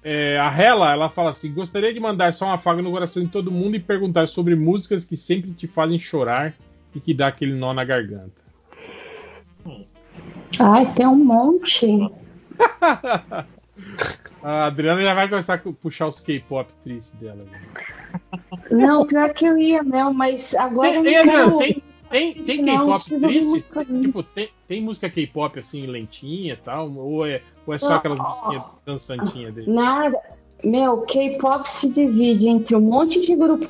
é, a Hela, ela fala assim: gostaria de mandar só uma faga no coração de todo mundo e perguntar sobre músicas que sempre te fazem chorar e que dá aquele nó na garganta. Ai, tem um monte. a Adriana já vai começar a puxar os K-pop tristes dela. Não, pior que eu ia mesmo, mas agora tem, eu não tem, tem, tem, K-pop triste? Tipo, tem, tem música K-pop assim, lentinha e tal? Ou é, ou é só aquelas musiquinhas dançantinhas dele? Nada. Meu, K-pop se divide entre um monte de grupo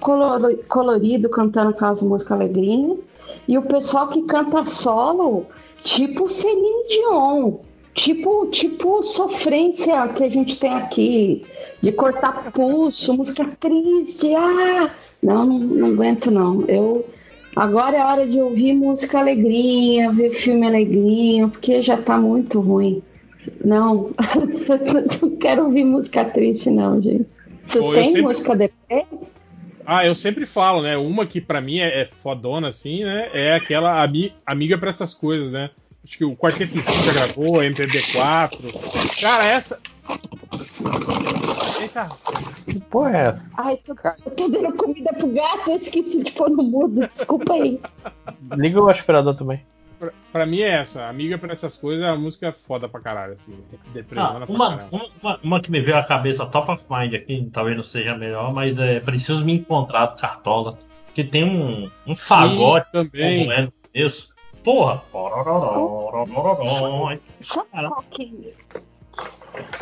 colorido cantando aquelas músicas alegrinhas e o pessoal que canta solo tipo Celine Dion, tipo, tipo sofrência que a gente tem aqui, de cortar pulso, música triste, ah! Não, não, não aguento não. Eu, Agora é hora de ouvir música alegrinha, ver filme alegrinho, porque já tá muito ruim. Não, não quero ouvir música triste, não, gente. Vocês Pô, têm sempre- música deprê? Ah, eu sempre falo, né? Uma que pra mim é, é fodona, assim, né? É aquela ami- amiga pra essas coisas, né? Acho que o Quarteto em já gravou, MPB4. Cara, essa. Eita, Que porra é essa? Ai, tô, eu tô dando comida pro gato, eu esqueci de pôr no mudo, desculpa aí. Liga o aspirador também. pra, pra mim é essa. Amiga pra essas coisas é uma música foda pra caralho, assim. Ah, pra uma, caralho. uma, uma- uma que me veio à cabeça, top of mind aqui, talvez não seja a melhor, mas é preciso me encontrar do Cartola. Que tem um, um fagode também. como é no começo. Porra! Sabe qual que,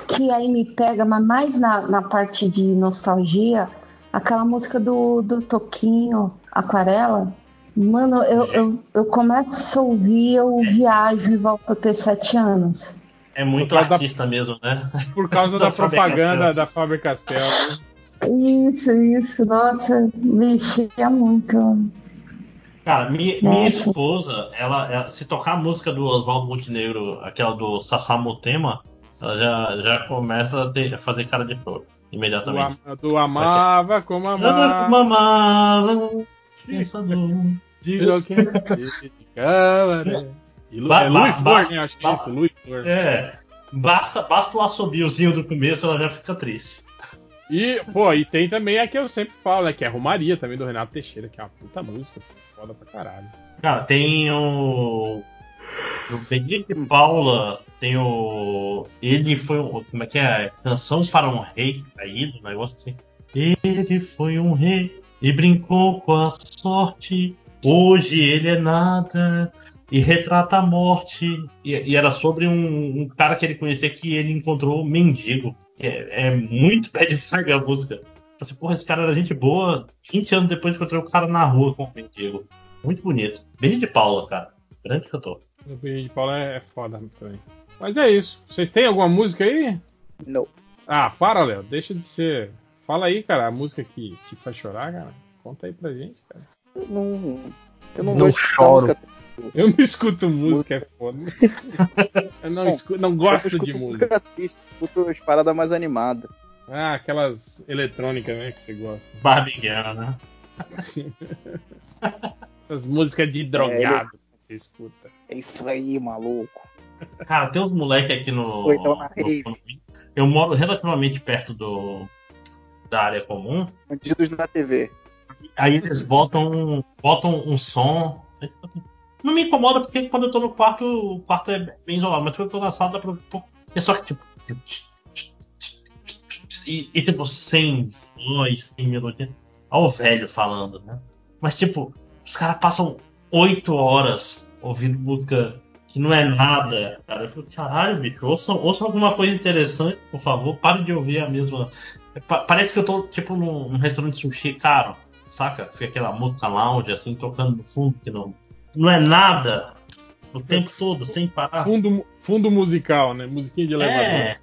que aí me pega, mas mais na, na parte de nostalgia? Aquela música do, do Toquinho, Aquarela. Mano, eu, eu, eu começo a ouvir, eu viajo e volto a ter sete anos. É muito causa da- artista mesmo, né? Por causa da Faber propaganda da Faber Castell. Isso, isso, nossa, é muito. Cara, minha, minha esposa, ela, ela- se tocar a música do Oswaldo Montenegro, aquela do Sassamutema, ela já, já começa a, ter- a fazer cara de flor Do, imediatamente. am- do amava como amava. mamava, pensador. De qualquer jeito, cabaré. E Lu- Ba- É Luiz Flor, né? Acho que é isso, Luiz Flor. É, basta, basta o assobiozinho do começo, ela já fica triste. E, pô, e tem também a que eu sempre falo, né? Que é Romaria também do Renato Teixeira, que é uma puta música, foda pra caralho. Cara, tem o. O Benedito Paula, tem o. Ele foi um. Como é que é? Canção para um rei caído, um negócio assim. Ele foi um rei e brincou com a sorte. Hoje ele é nada e retrata a morte. E, e era sobre um, um cara que ele conhecia que ele encontrou mendigo. É, é muito bad vibe a música. Assim, porra, esse cara era gente boa. 20 anos depois encontrei o cara na rua com o mendigo. Muito bonito. Benito de Paula, cara. Grande cantor. O Benedito de Paula é, é foda também. Mas é isso. Vocês têm alguma música aí? Não. Ah, para, Léo. Deixa de ser. Fala aí, cara, a música que te faz chorar, cara. Conta aí pra gente, cara. Não, eu não, Não vou choro. música. Eu não escuto música, é foda. Eu não, Bom, escuto, não eu gosto escuto de música. música triste, escuto as paradas mais animadas. Ah, aquelas eletrônicas, né, que você gosta. Barbie Girl, né? Assim. As músicas de drogado que você escuta. É isso aí, maluco. Cara, tem uns moleques aqui no, então na no. Eu moro relativamente perto do da área comum. Bandidos na TV. Aí eles botam, botam um som. Não me incomoda porque quando eu tô no quarto, o quarto é bem isolado, mas quando eu tô na sala dá pra. É só que tipo. E, e, tipo, sem voz, sem melodia. Olha o velho falando, né? Mas tipo, os caras passam oito horas ouvindo música que não é nada, cara. Eu fico, caralho, bicho, ouçam, ouçam alguma coisa interessante, por favor. Pare de ouvir a mesma. Pa- parece que eu tô, tipo, num, num restaurante sushi caro, saca? Fica aquela música lounge, assim, tocando no fundo, que não, não é nada o tempo todo, sem parar. Fundo, fundo musical, né? Musiquinha de elevador. É.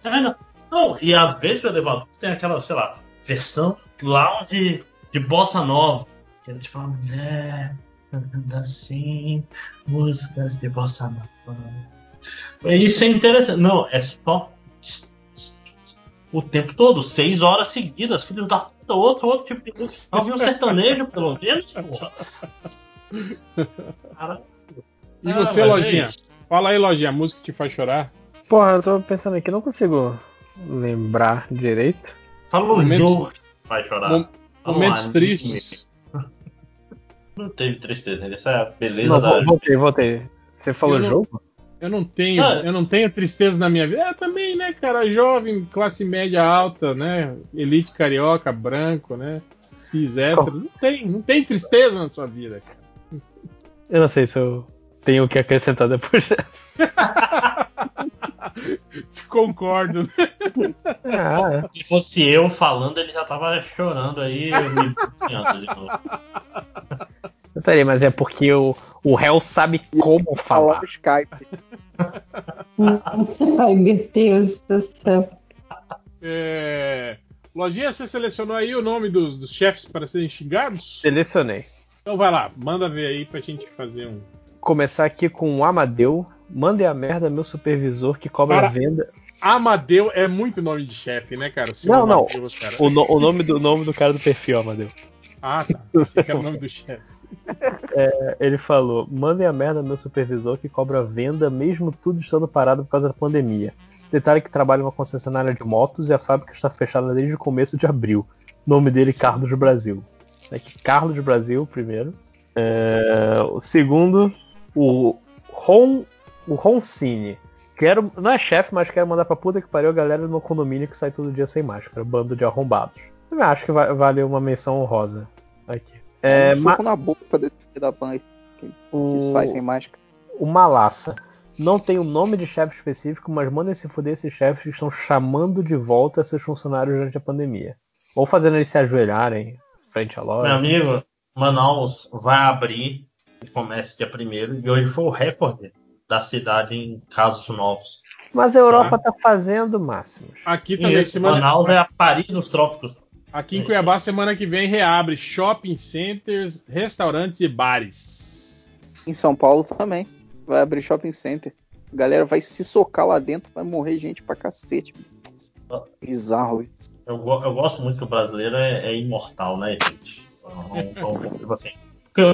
Tá? Não, e às vezes o elevador tem aquela, sei lá, versão lounge de bossa nova. Que é tipo uma mulher cantando assim, músicas de bossa nova. Isso é interessante. Não, é só o tempo todo, seis horas seguidas, filho da puta, outro, outro tipo de música. Ouvir um sertanejo, pelo menos, porra. E Ah, você, mas é Lojinha? isso. Fala aí, Lojinha, a música que te faz chorar. Porra, eu tô pensando aqui, não consigo lembrar direito. Fala um Momentos- jogo que vai chorar. Mom- Momentos lá, tristes. Não teve tristeza, né? Essa é a beleza Não, da. vo- voltei, voltei. Você falou Eu não- jogo? Eu não tenho, Ah. eu não tenho tristeza na minha vida. É também, né, cara, jovem, classe média alta, né? Elite carioca, branco, né? Cis hétero. Não tem, não tem tristeza na sua vida, cara. Eu não sei se eu tenho o que acrescentar depois dessa. Concordo. né? Ah, Se fosse eu falando, ele já tava chorando aí, me de novo. eu estaria, mas é porque o, o réu sabe como Falar falar. no Skype. Ai, meu Deus do céu. É... Lojinha, você selecionou aí o nome dos, dos chefes para serem xingados? Selecionei. Então vai lá, manda ver aí pra gente fazer um. Começar aqui com o Amadeu. Mande a merda, meu supervisor que cobra venda. Amadeu é muito nome de chefe, né, cara? Seu Não, não. Amadeu, cara. O, no- o nome do nome do cara do perfil, Amadeu. Ah, tá. Achei que era o nome do chefe. É, ele falou: mandem a merda meu supervisor que cobra venda, mesmo tudo estando parado por causa da pandemia. Detalhe que trabalha em uma concessionária de motos e a fábrica está fechada desde o começo de abril. Nome dele Carlos Brasil. Aqui, Carlos Brasil, primeiro. É, o segundo, o Ron, o Roncine. Quero, não é chefe, mas quero mandar pra puta que pariu a galera no condomínio que sai todo dia sem máscara. Bando de arrombados. Eu acho que va- vale uma menção honrosa. Aqui. É, um ma- na boca desse filho da aí, que, O- que sai sem máscara. o Malassa. Não tem o nome de chefe específico, mas mandem se fuder esses chefes que estão chamando de volta seus funcionários durante a pandemia. Ou fazendo eles se ajoelharem frente à loja. Meu amigo, Manaus vai abrir o comércio dia 1 e hoje foi o recorde da cidade em casos novos. Mas a Europa tá fazendo máximos. Aqui também, esse semana... Manaus é a Paris dos trópicos. Aqui em Cuiabá, semana que vem, reabre shopping centers, restaurantes e bares. Em São Paulo também. Vai abrir shopping center. A galera vai se socar lá dentro, vai morrer gente pra cacete. Bizarro isso. Eu, eu gosto muito que o brasileiro é, é imortal, né, gente? Então, então, tipo assim,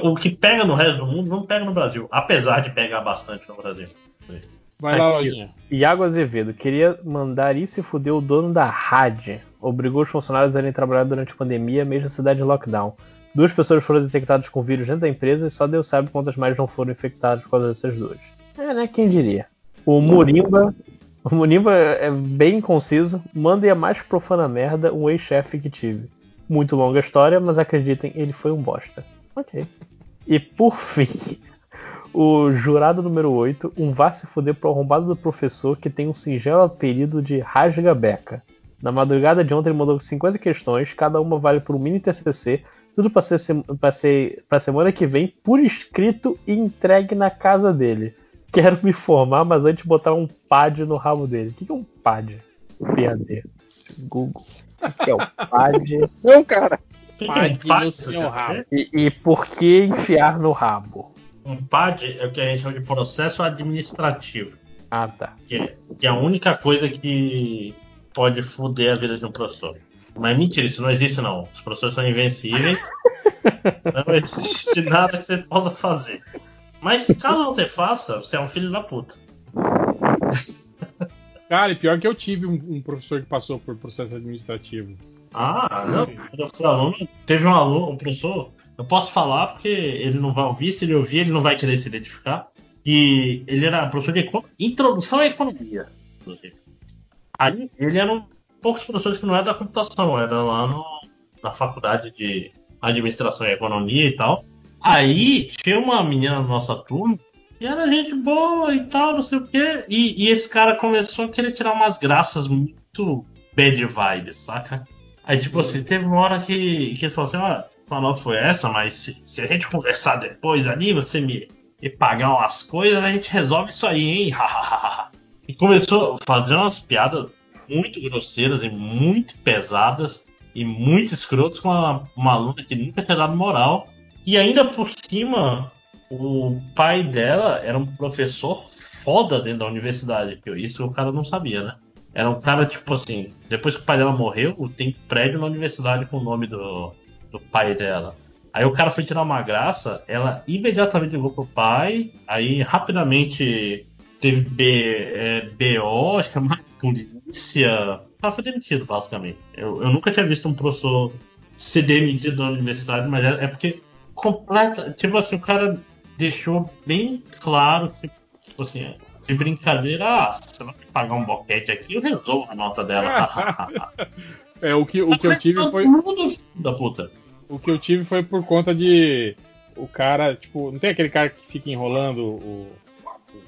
o que pega no resto do mundo não pega no Brasil, apesar de pegar bastante no Brasil. Vai lá, Aqui, Lojinha. Iago Azevedo queria mandar isso e fuder o dono da RAD. Obrigou os funcionários a irem trabalhar durante a pandemia, mesmo a cidade em lockdown. Duas pessoas foram detectadas com vírus dentro da empresa e só Deus sabe quantas mais não foram infectadas por causa dessas duas. É, né? Quem diria? O Murimba. O Murimba é bem conciso. Mandem a mais profana merda um ex-chefe que tive. Muito longa história, mas acreditem, ele foi um bosta. Ok. E por fim, o jurado número 8, um vá se fuder pro arrombado do professor que tem um singelo apelido de Rasga Beca. Na madrugada de ontem ele mandou 50 questões, cada uma vale por um mini TCC, tudo pra, ser, pra, ser, pra semana que vem, por escrito e entregue na casa dele. Quero me formar, mas antes botar um pad no rabo dele. O que que é um pad? PAD. Google. O que é o pad? Não, cara. Pad no seu rabo. E, e por que enfiar no rabo? Um PAD é o que a gente chama de processo administrativo, Ah, tá. que é, que é a única coisa que pode foder a vida de um professor. Mas mentira, isso não existe não. Os professores são invencíveis. não existe nada que você possa fazer. Mas caso você faça, você é um filho da puta. Cara, e pior que eu tive um, um professor que passou por processo administrativo. Ah, não. Quando eu fui aluno, teve um aluno, um professor. Eu posso falar porque ele não vai ouvir. Se ele ouvir, ele não vai querer se identificar. E ele era professor de introdução à economia. Aí ele era um poucos professores que não era da computação, era lá no- na faculdade de administração e economia e tal. Aí tinha uma menina na nossa turma e era gente boa e tal, não sei o quê. E, e esse cara começou a querer tirar umas graças muito bad vibes, saca? Aí, tipo assim, teve uma hora que, que ele falou assim: Olha, nota foi essa, mas se, se a gente conversar depois ali, você me, me pagar umas coisas, a gente resolve isso aí, hein? e começou a fazer umas piadas muito grosseiras e muito pesadas e muito escrotas com uma, uma aluna que nunca tinha dado moral. E ainda por cima, o pai dela era um professor foda dentro da universidade. Isso o cara não sabia, né? Era um cara, tipo assim, depois que o pai dela morreu, tem prédio na universidade com o nome do, do pai dela. Aí o cara foi tirar uma graça, ela imediatamente ligou pro pai, aí rapidamente teve B, é, BO, chamada polícia. O cara foi demitido, basicamente. Eu, eu nunca tinha visto um professor ser demitido da universidade, mas é, é porque completa. Tipo assim, o cara deixou bem claro que, tipo assim, de brincadeira, ah, você vai pagar um boquete aqui, eu resolvo a nota dela. É, o que, o que eu tive foi. da puta. O que eu tive foi por conta de. O cara, tipo, não tem aquele cara que fica enrolando o,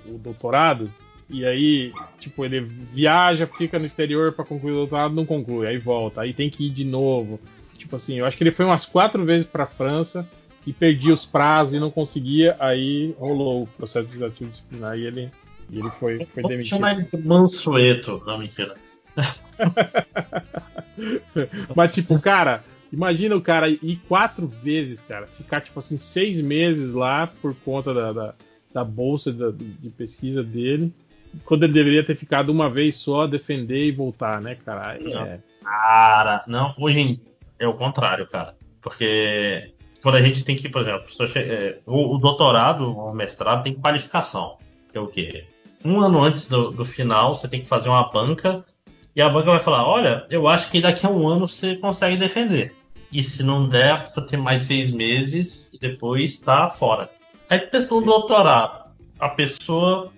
o, o doutorado? E aí, tipo, ele viaja, fica no exterior pra concluir o doutorado, não conclui, aí volta, aí tem que ir de novo. Tipo assim, eu acho que ele foi umas quatro vezes pra França e perdia os prazos e não conseguia, aí rolou o processo legislativo disciplinar e ele, e ele foi, foi demitido. chamar ele de Mansueto. Não, mentira. Mas, tipo, cara, Imagina o cara ir quatro vezes, cara, ficar tipo assim seis meses lá por conta da, da, da bolsa da- de pesquisa dele, quando ele deveria ter ficado uma vez só, defender e voltar, né, cara? É- Cara, não, hoje é o contrário, cara. Porque quando a gente tem que, por exemplo, é, o, o doutorado, o mestrado tem qualificação. Que é o quê? Um ano antes do, do final, você tem que fazer uma banca e a banca vai falar: olha, eu acho que daqui a um ano você consegue defender. E se não der, você tem mais seis meses e depois tá fora. Aí pensa no doutorado. A pessoa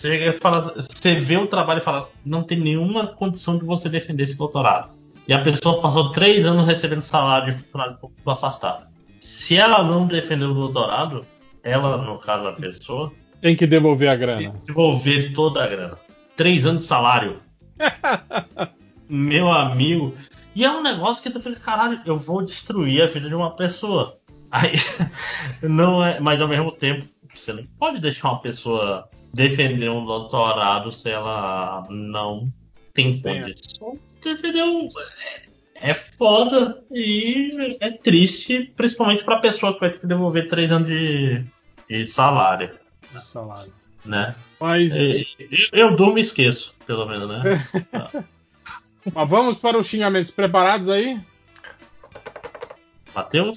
você fala, você vê o trabalho e fala, não tem nenhuma condição de você defender esse doutorado. E a pessoa passou três anos recebendo salário de funcionário público afastado. Se ela não defender o doutorado, ela, no caso a pessoa, Tem que devolver a grana. devolver toda a grana. Três anos de salário. Meu amigo. E é um negócio que tu fica, caralho, eu vou destruir a vida de uma pessoa. Aí, não é, mas ao mesmo tempo, você não pode deixar uma pessoa defender um doutorado se ela não tem condição de defender um. É foda e é triste, principalmente pra pessoa que vai ter que devolver três anos de, de salário, De salário. né? Mas, É, eu, eu durmo e esqueço, pelo menos, né? mas vamos para os xingamentos preparados aí? Matheus?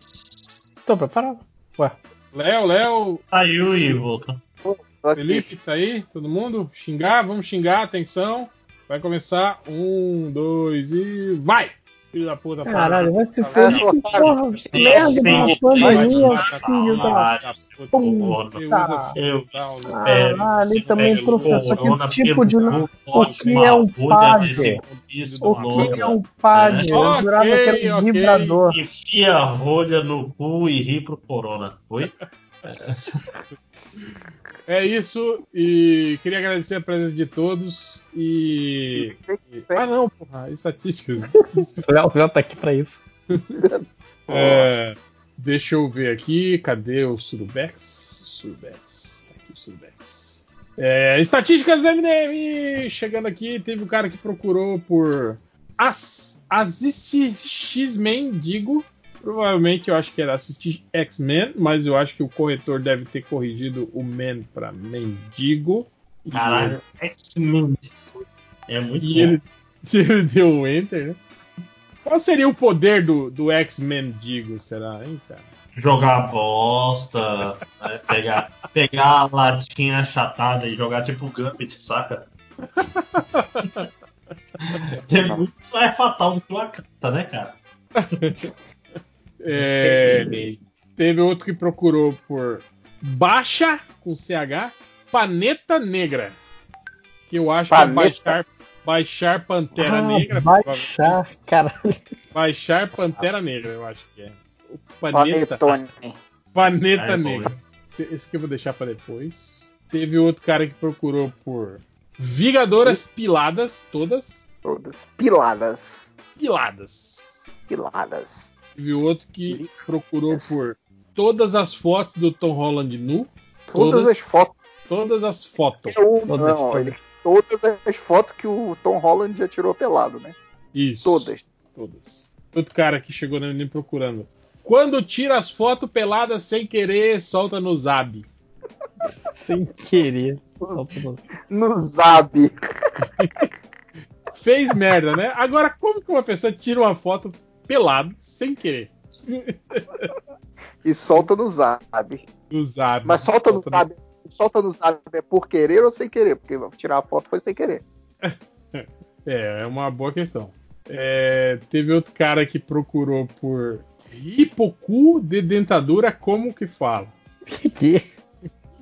Tô preparado. Ué. Léo, Léo, Saiu e voltou. Felipe, tá aí? Todo mundo? Xingar? Vamos xingar, atenção. Vai começar. Um, dois e. Vai! Filho da puta. Caralho, vai se É, foder. porra, merda de uma pandemia, filho da puta. Eu- Caralho, também, professor, corona que tipo de. O que é um rolha PAD? desse isso, O que é um longa, PAD? né? Eu jurava que era um vibrador. Enfia a rolha no cu e ri pro corona. Oi? É isso, e queria agradecer a presença de todos e. Ah, não, porra, estatísticas. O Léo tá aqui pra isso. É, deixa eu ver aqui, cadê o Surubex? Surubex, tá aqui o Surubex. É, estatísticas MDM! Chegando aqui, teve um cara que procurou por As, Assist X-Men, digo. Provavelmente eu acho que era assistir X-Men, mas eu acho que o corretor deve ter corrigido o Men pra mendigo. E Caralho, X-Men. É muito e bom. ele, ele deu um enter, né? Qual seria o poder do, do X-Men, digo, será, hein, cara? Jogar bosta, né? pegar, pegar a latinha achatada e jogar tipo Gambit, saca? é mais fatal do que uma carta, né, cara? É, teve outro que procurou por Baixa, com CH, Paneta Negra. Que eu acho Paneta? que é baixar, baixar Pantera Ah, Negra. baixar, caralho. Baixar Pantera Negra, eu acho que é. O Paneta. Panetone. Paneta Negra. Esse que eu vou deixar pra depois. Teve outro cara que procurou por Vigadoras Piladas, todas. Todas. Piladas. Piladas. Piladas. Teve outro que procurou por todas as fotos do Tom Holland nu. Todas, as fotos. Todas as fotos. Eu, Todas, não, todas. ele- todas as fotos que o Tom Holland já tirou pelado, né? Isso. Todas. Todas. Outro cara que chegou na menina procurando. Quando tira as fotos peladas sem querer, solta no Zab. Sem querer. No Zab. Fez merda, né? Agora, como que uma pessoa tira uma foto pelado sem querer? E solta no Zab. No Zab. Mas solta no Zab. Solta no Zab é por querer ou sem querer? Porque tirar a foto foi sem querer. É, é uma boa questão. É, teve outro cara que procurou por hipocu de dentadura, como que fala? Que?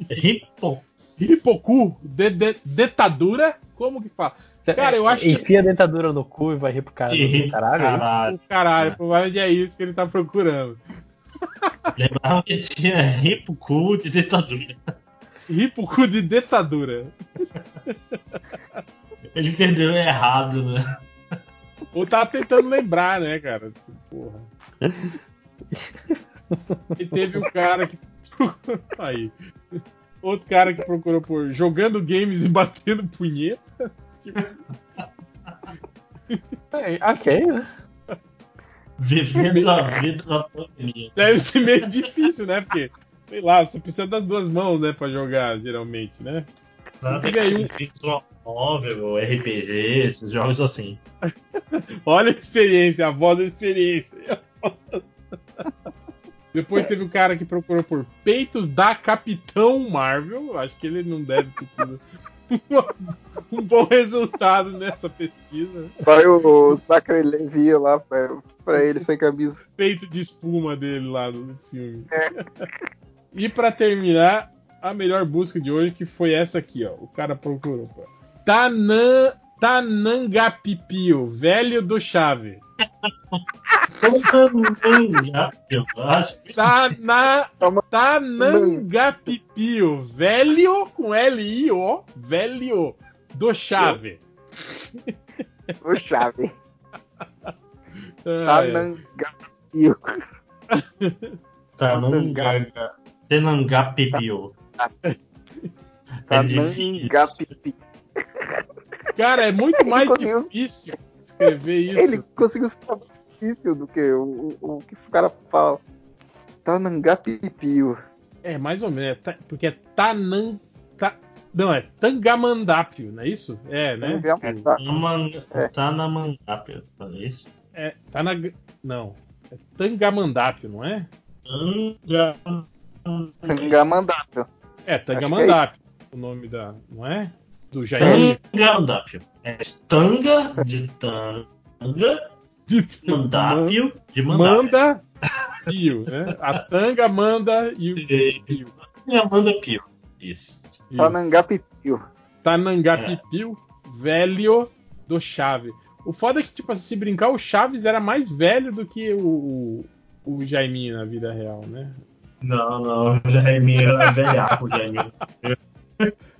Hipo. Hipocu de, de dentadura, como que fala? Cara, eu acho que. Enfia a dentadura no cu e vai rir pro cara. Ih, Caralho, é caralho. Caralho, provavelmente é isso que ele tá procurando. Lembrava que tinha hipo cu de ditadura. Hipocu de dentadura. Ele entendeu errado, né? Ou tava tentando lembrar, né, cara? Porra. E teve um cara que. Aí. Outro cara que procurou por jogando games e batendo punheta. É, ok, né? Vivendo a vida na pandemia. Deve ser meio difícil, né? Porque, sei lá, você precisa das duas mãos, né, pra jogar, geralmente, né? Nada Diga aí um- visual novel, RPG, esses jogos assim. Olha a experiência, a voz da experiência. Depois teve o cara que procurou por peitos da Capitão Marvel. Acho que ele não deve ter tido um bom resultado nessa pesquisa. Vai o Zachary Levi lá pra, pra ele sem camisa. Peito de espuma dele lá no filme. E pra terminar, a melhor busca de hoje que foi essa aqui, ó. O cara procurou. pô. Tanan, Tanangapipio, velho do Chave. Eu acho que Tana, Tanangapipio, velho com L-I-O, velho do Chave. O Chave. É. Tanangapio. Tananga- Tenangapipio. É difícil. Tanangapipi. Cara, é muito mais difícil escrever isso. Ele conseguiu ficar mais difícil do que o, o, o que o cara fala. Tanangapipio. É, mais ou menos. é porque é Tanan. Ta, não, é Tangamandápio, não é isso? É, né? Taman- Tanamangapio, é isso? É, tá na. Não. É Tangamandápio, não é? Tanga- Tangamandápio. É, Tangamandápio. O nome da. Não é? Do Jair. Tangamandápio. É tanga de tanga. Mandápio de mandápio. Manda Pio, né? A tanga manda e o Pio. Manda Pio. Isso. Tanangapipio. Tanangapipio, velho do Chave. O foda é que, tipo, se brincar, o Chaves era mais velho do que o, o, o Jaiminho na vida real, né? Não, não, o Jaiminho era velhaco, o Jaiminho.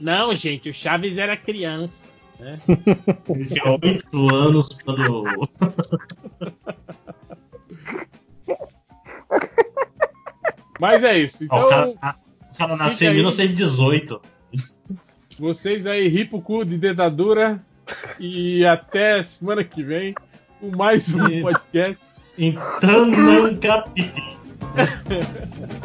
Não, gente, o Chaves era criança. Né? Tinha oito anos quando. Mas é isso. Ó, o cara, Então, o cara nasceu em aí. 1918. vocês aí, ripo cu de dentadura. E até semana que vem com mais um podcast. Em Tanangapipi.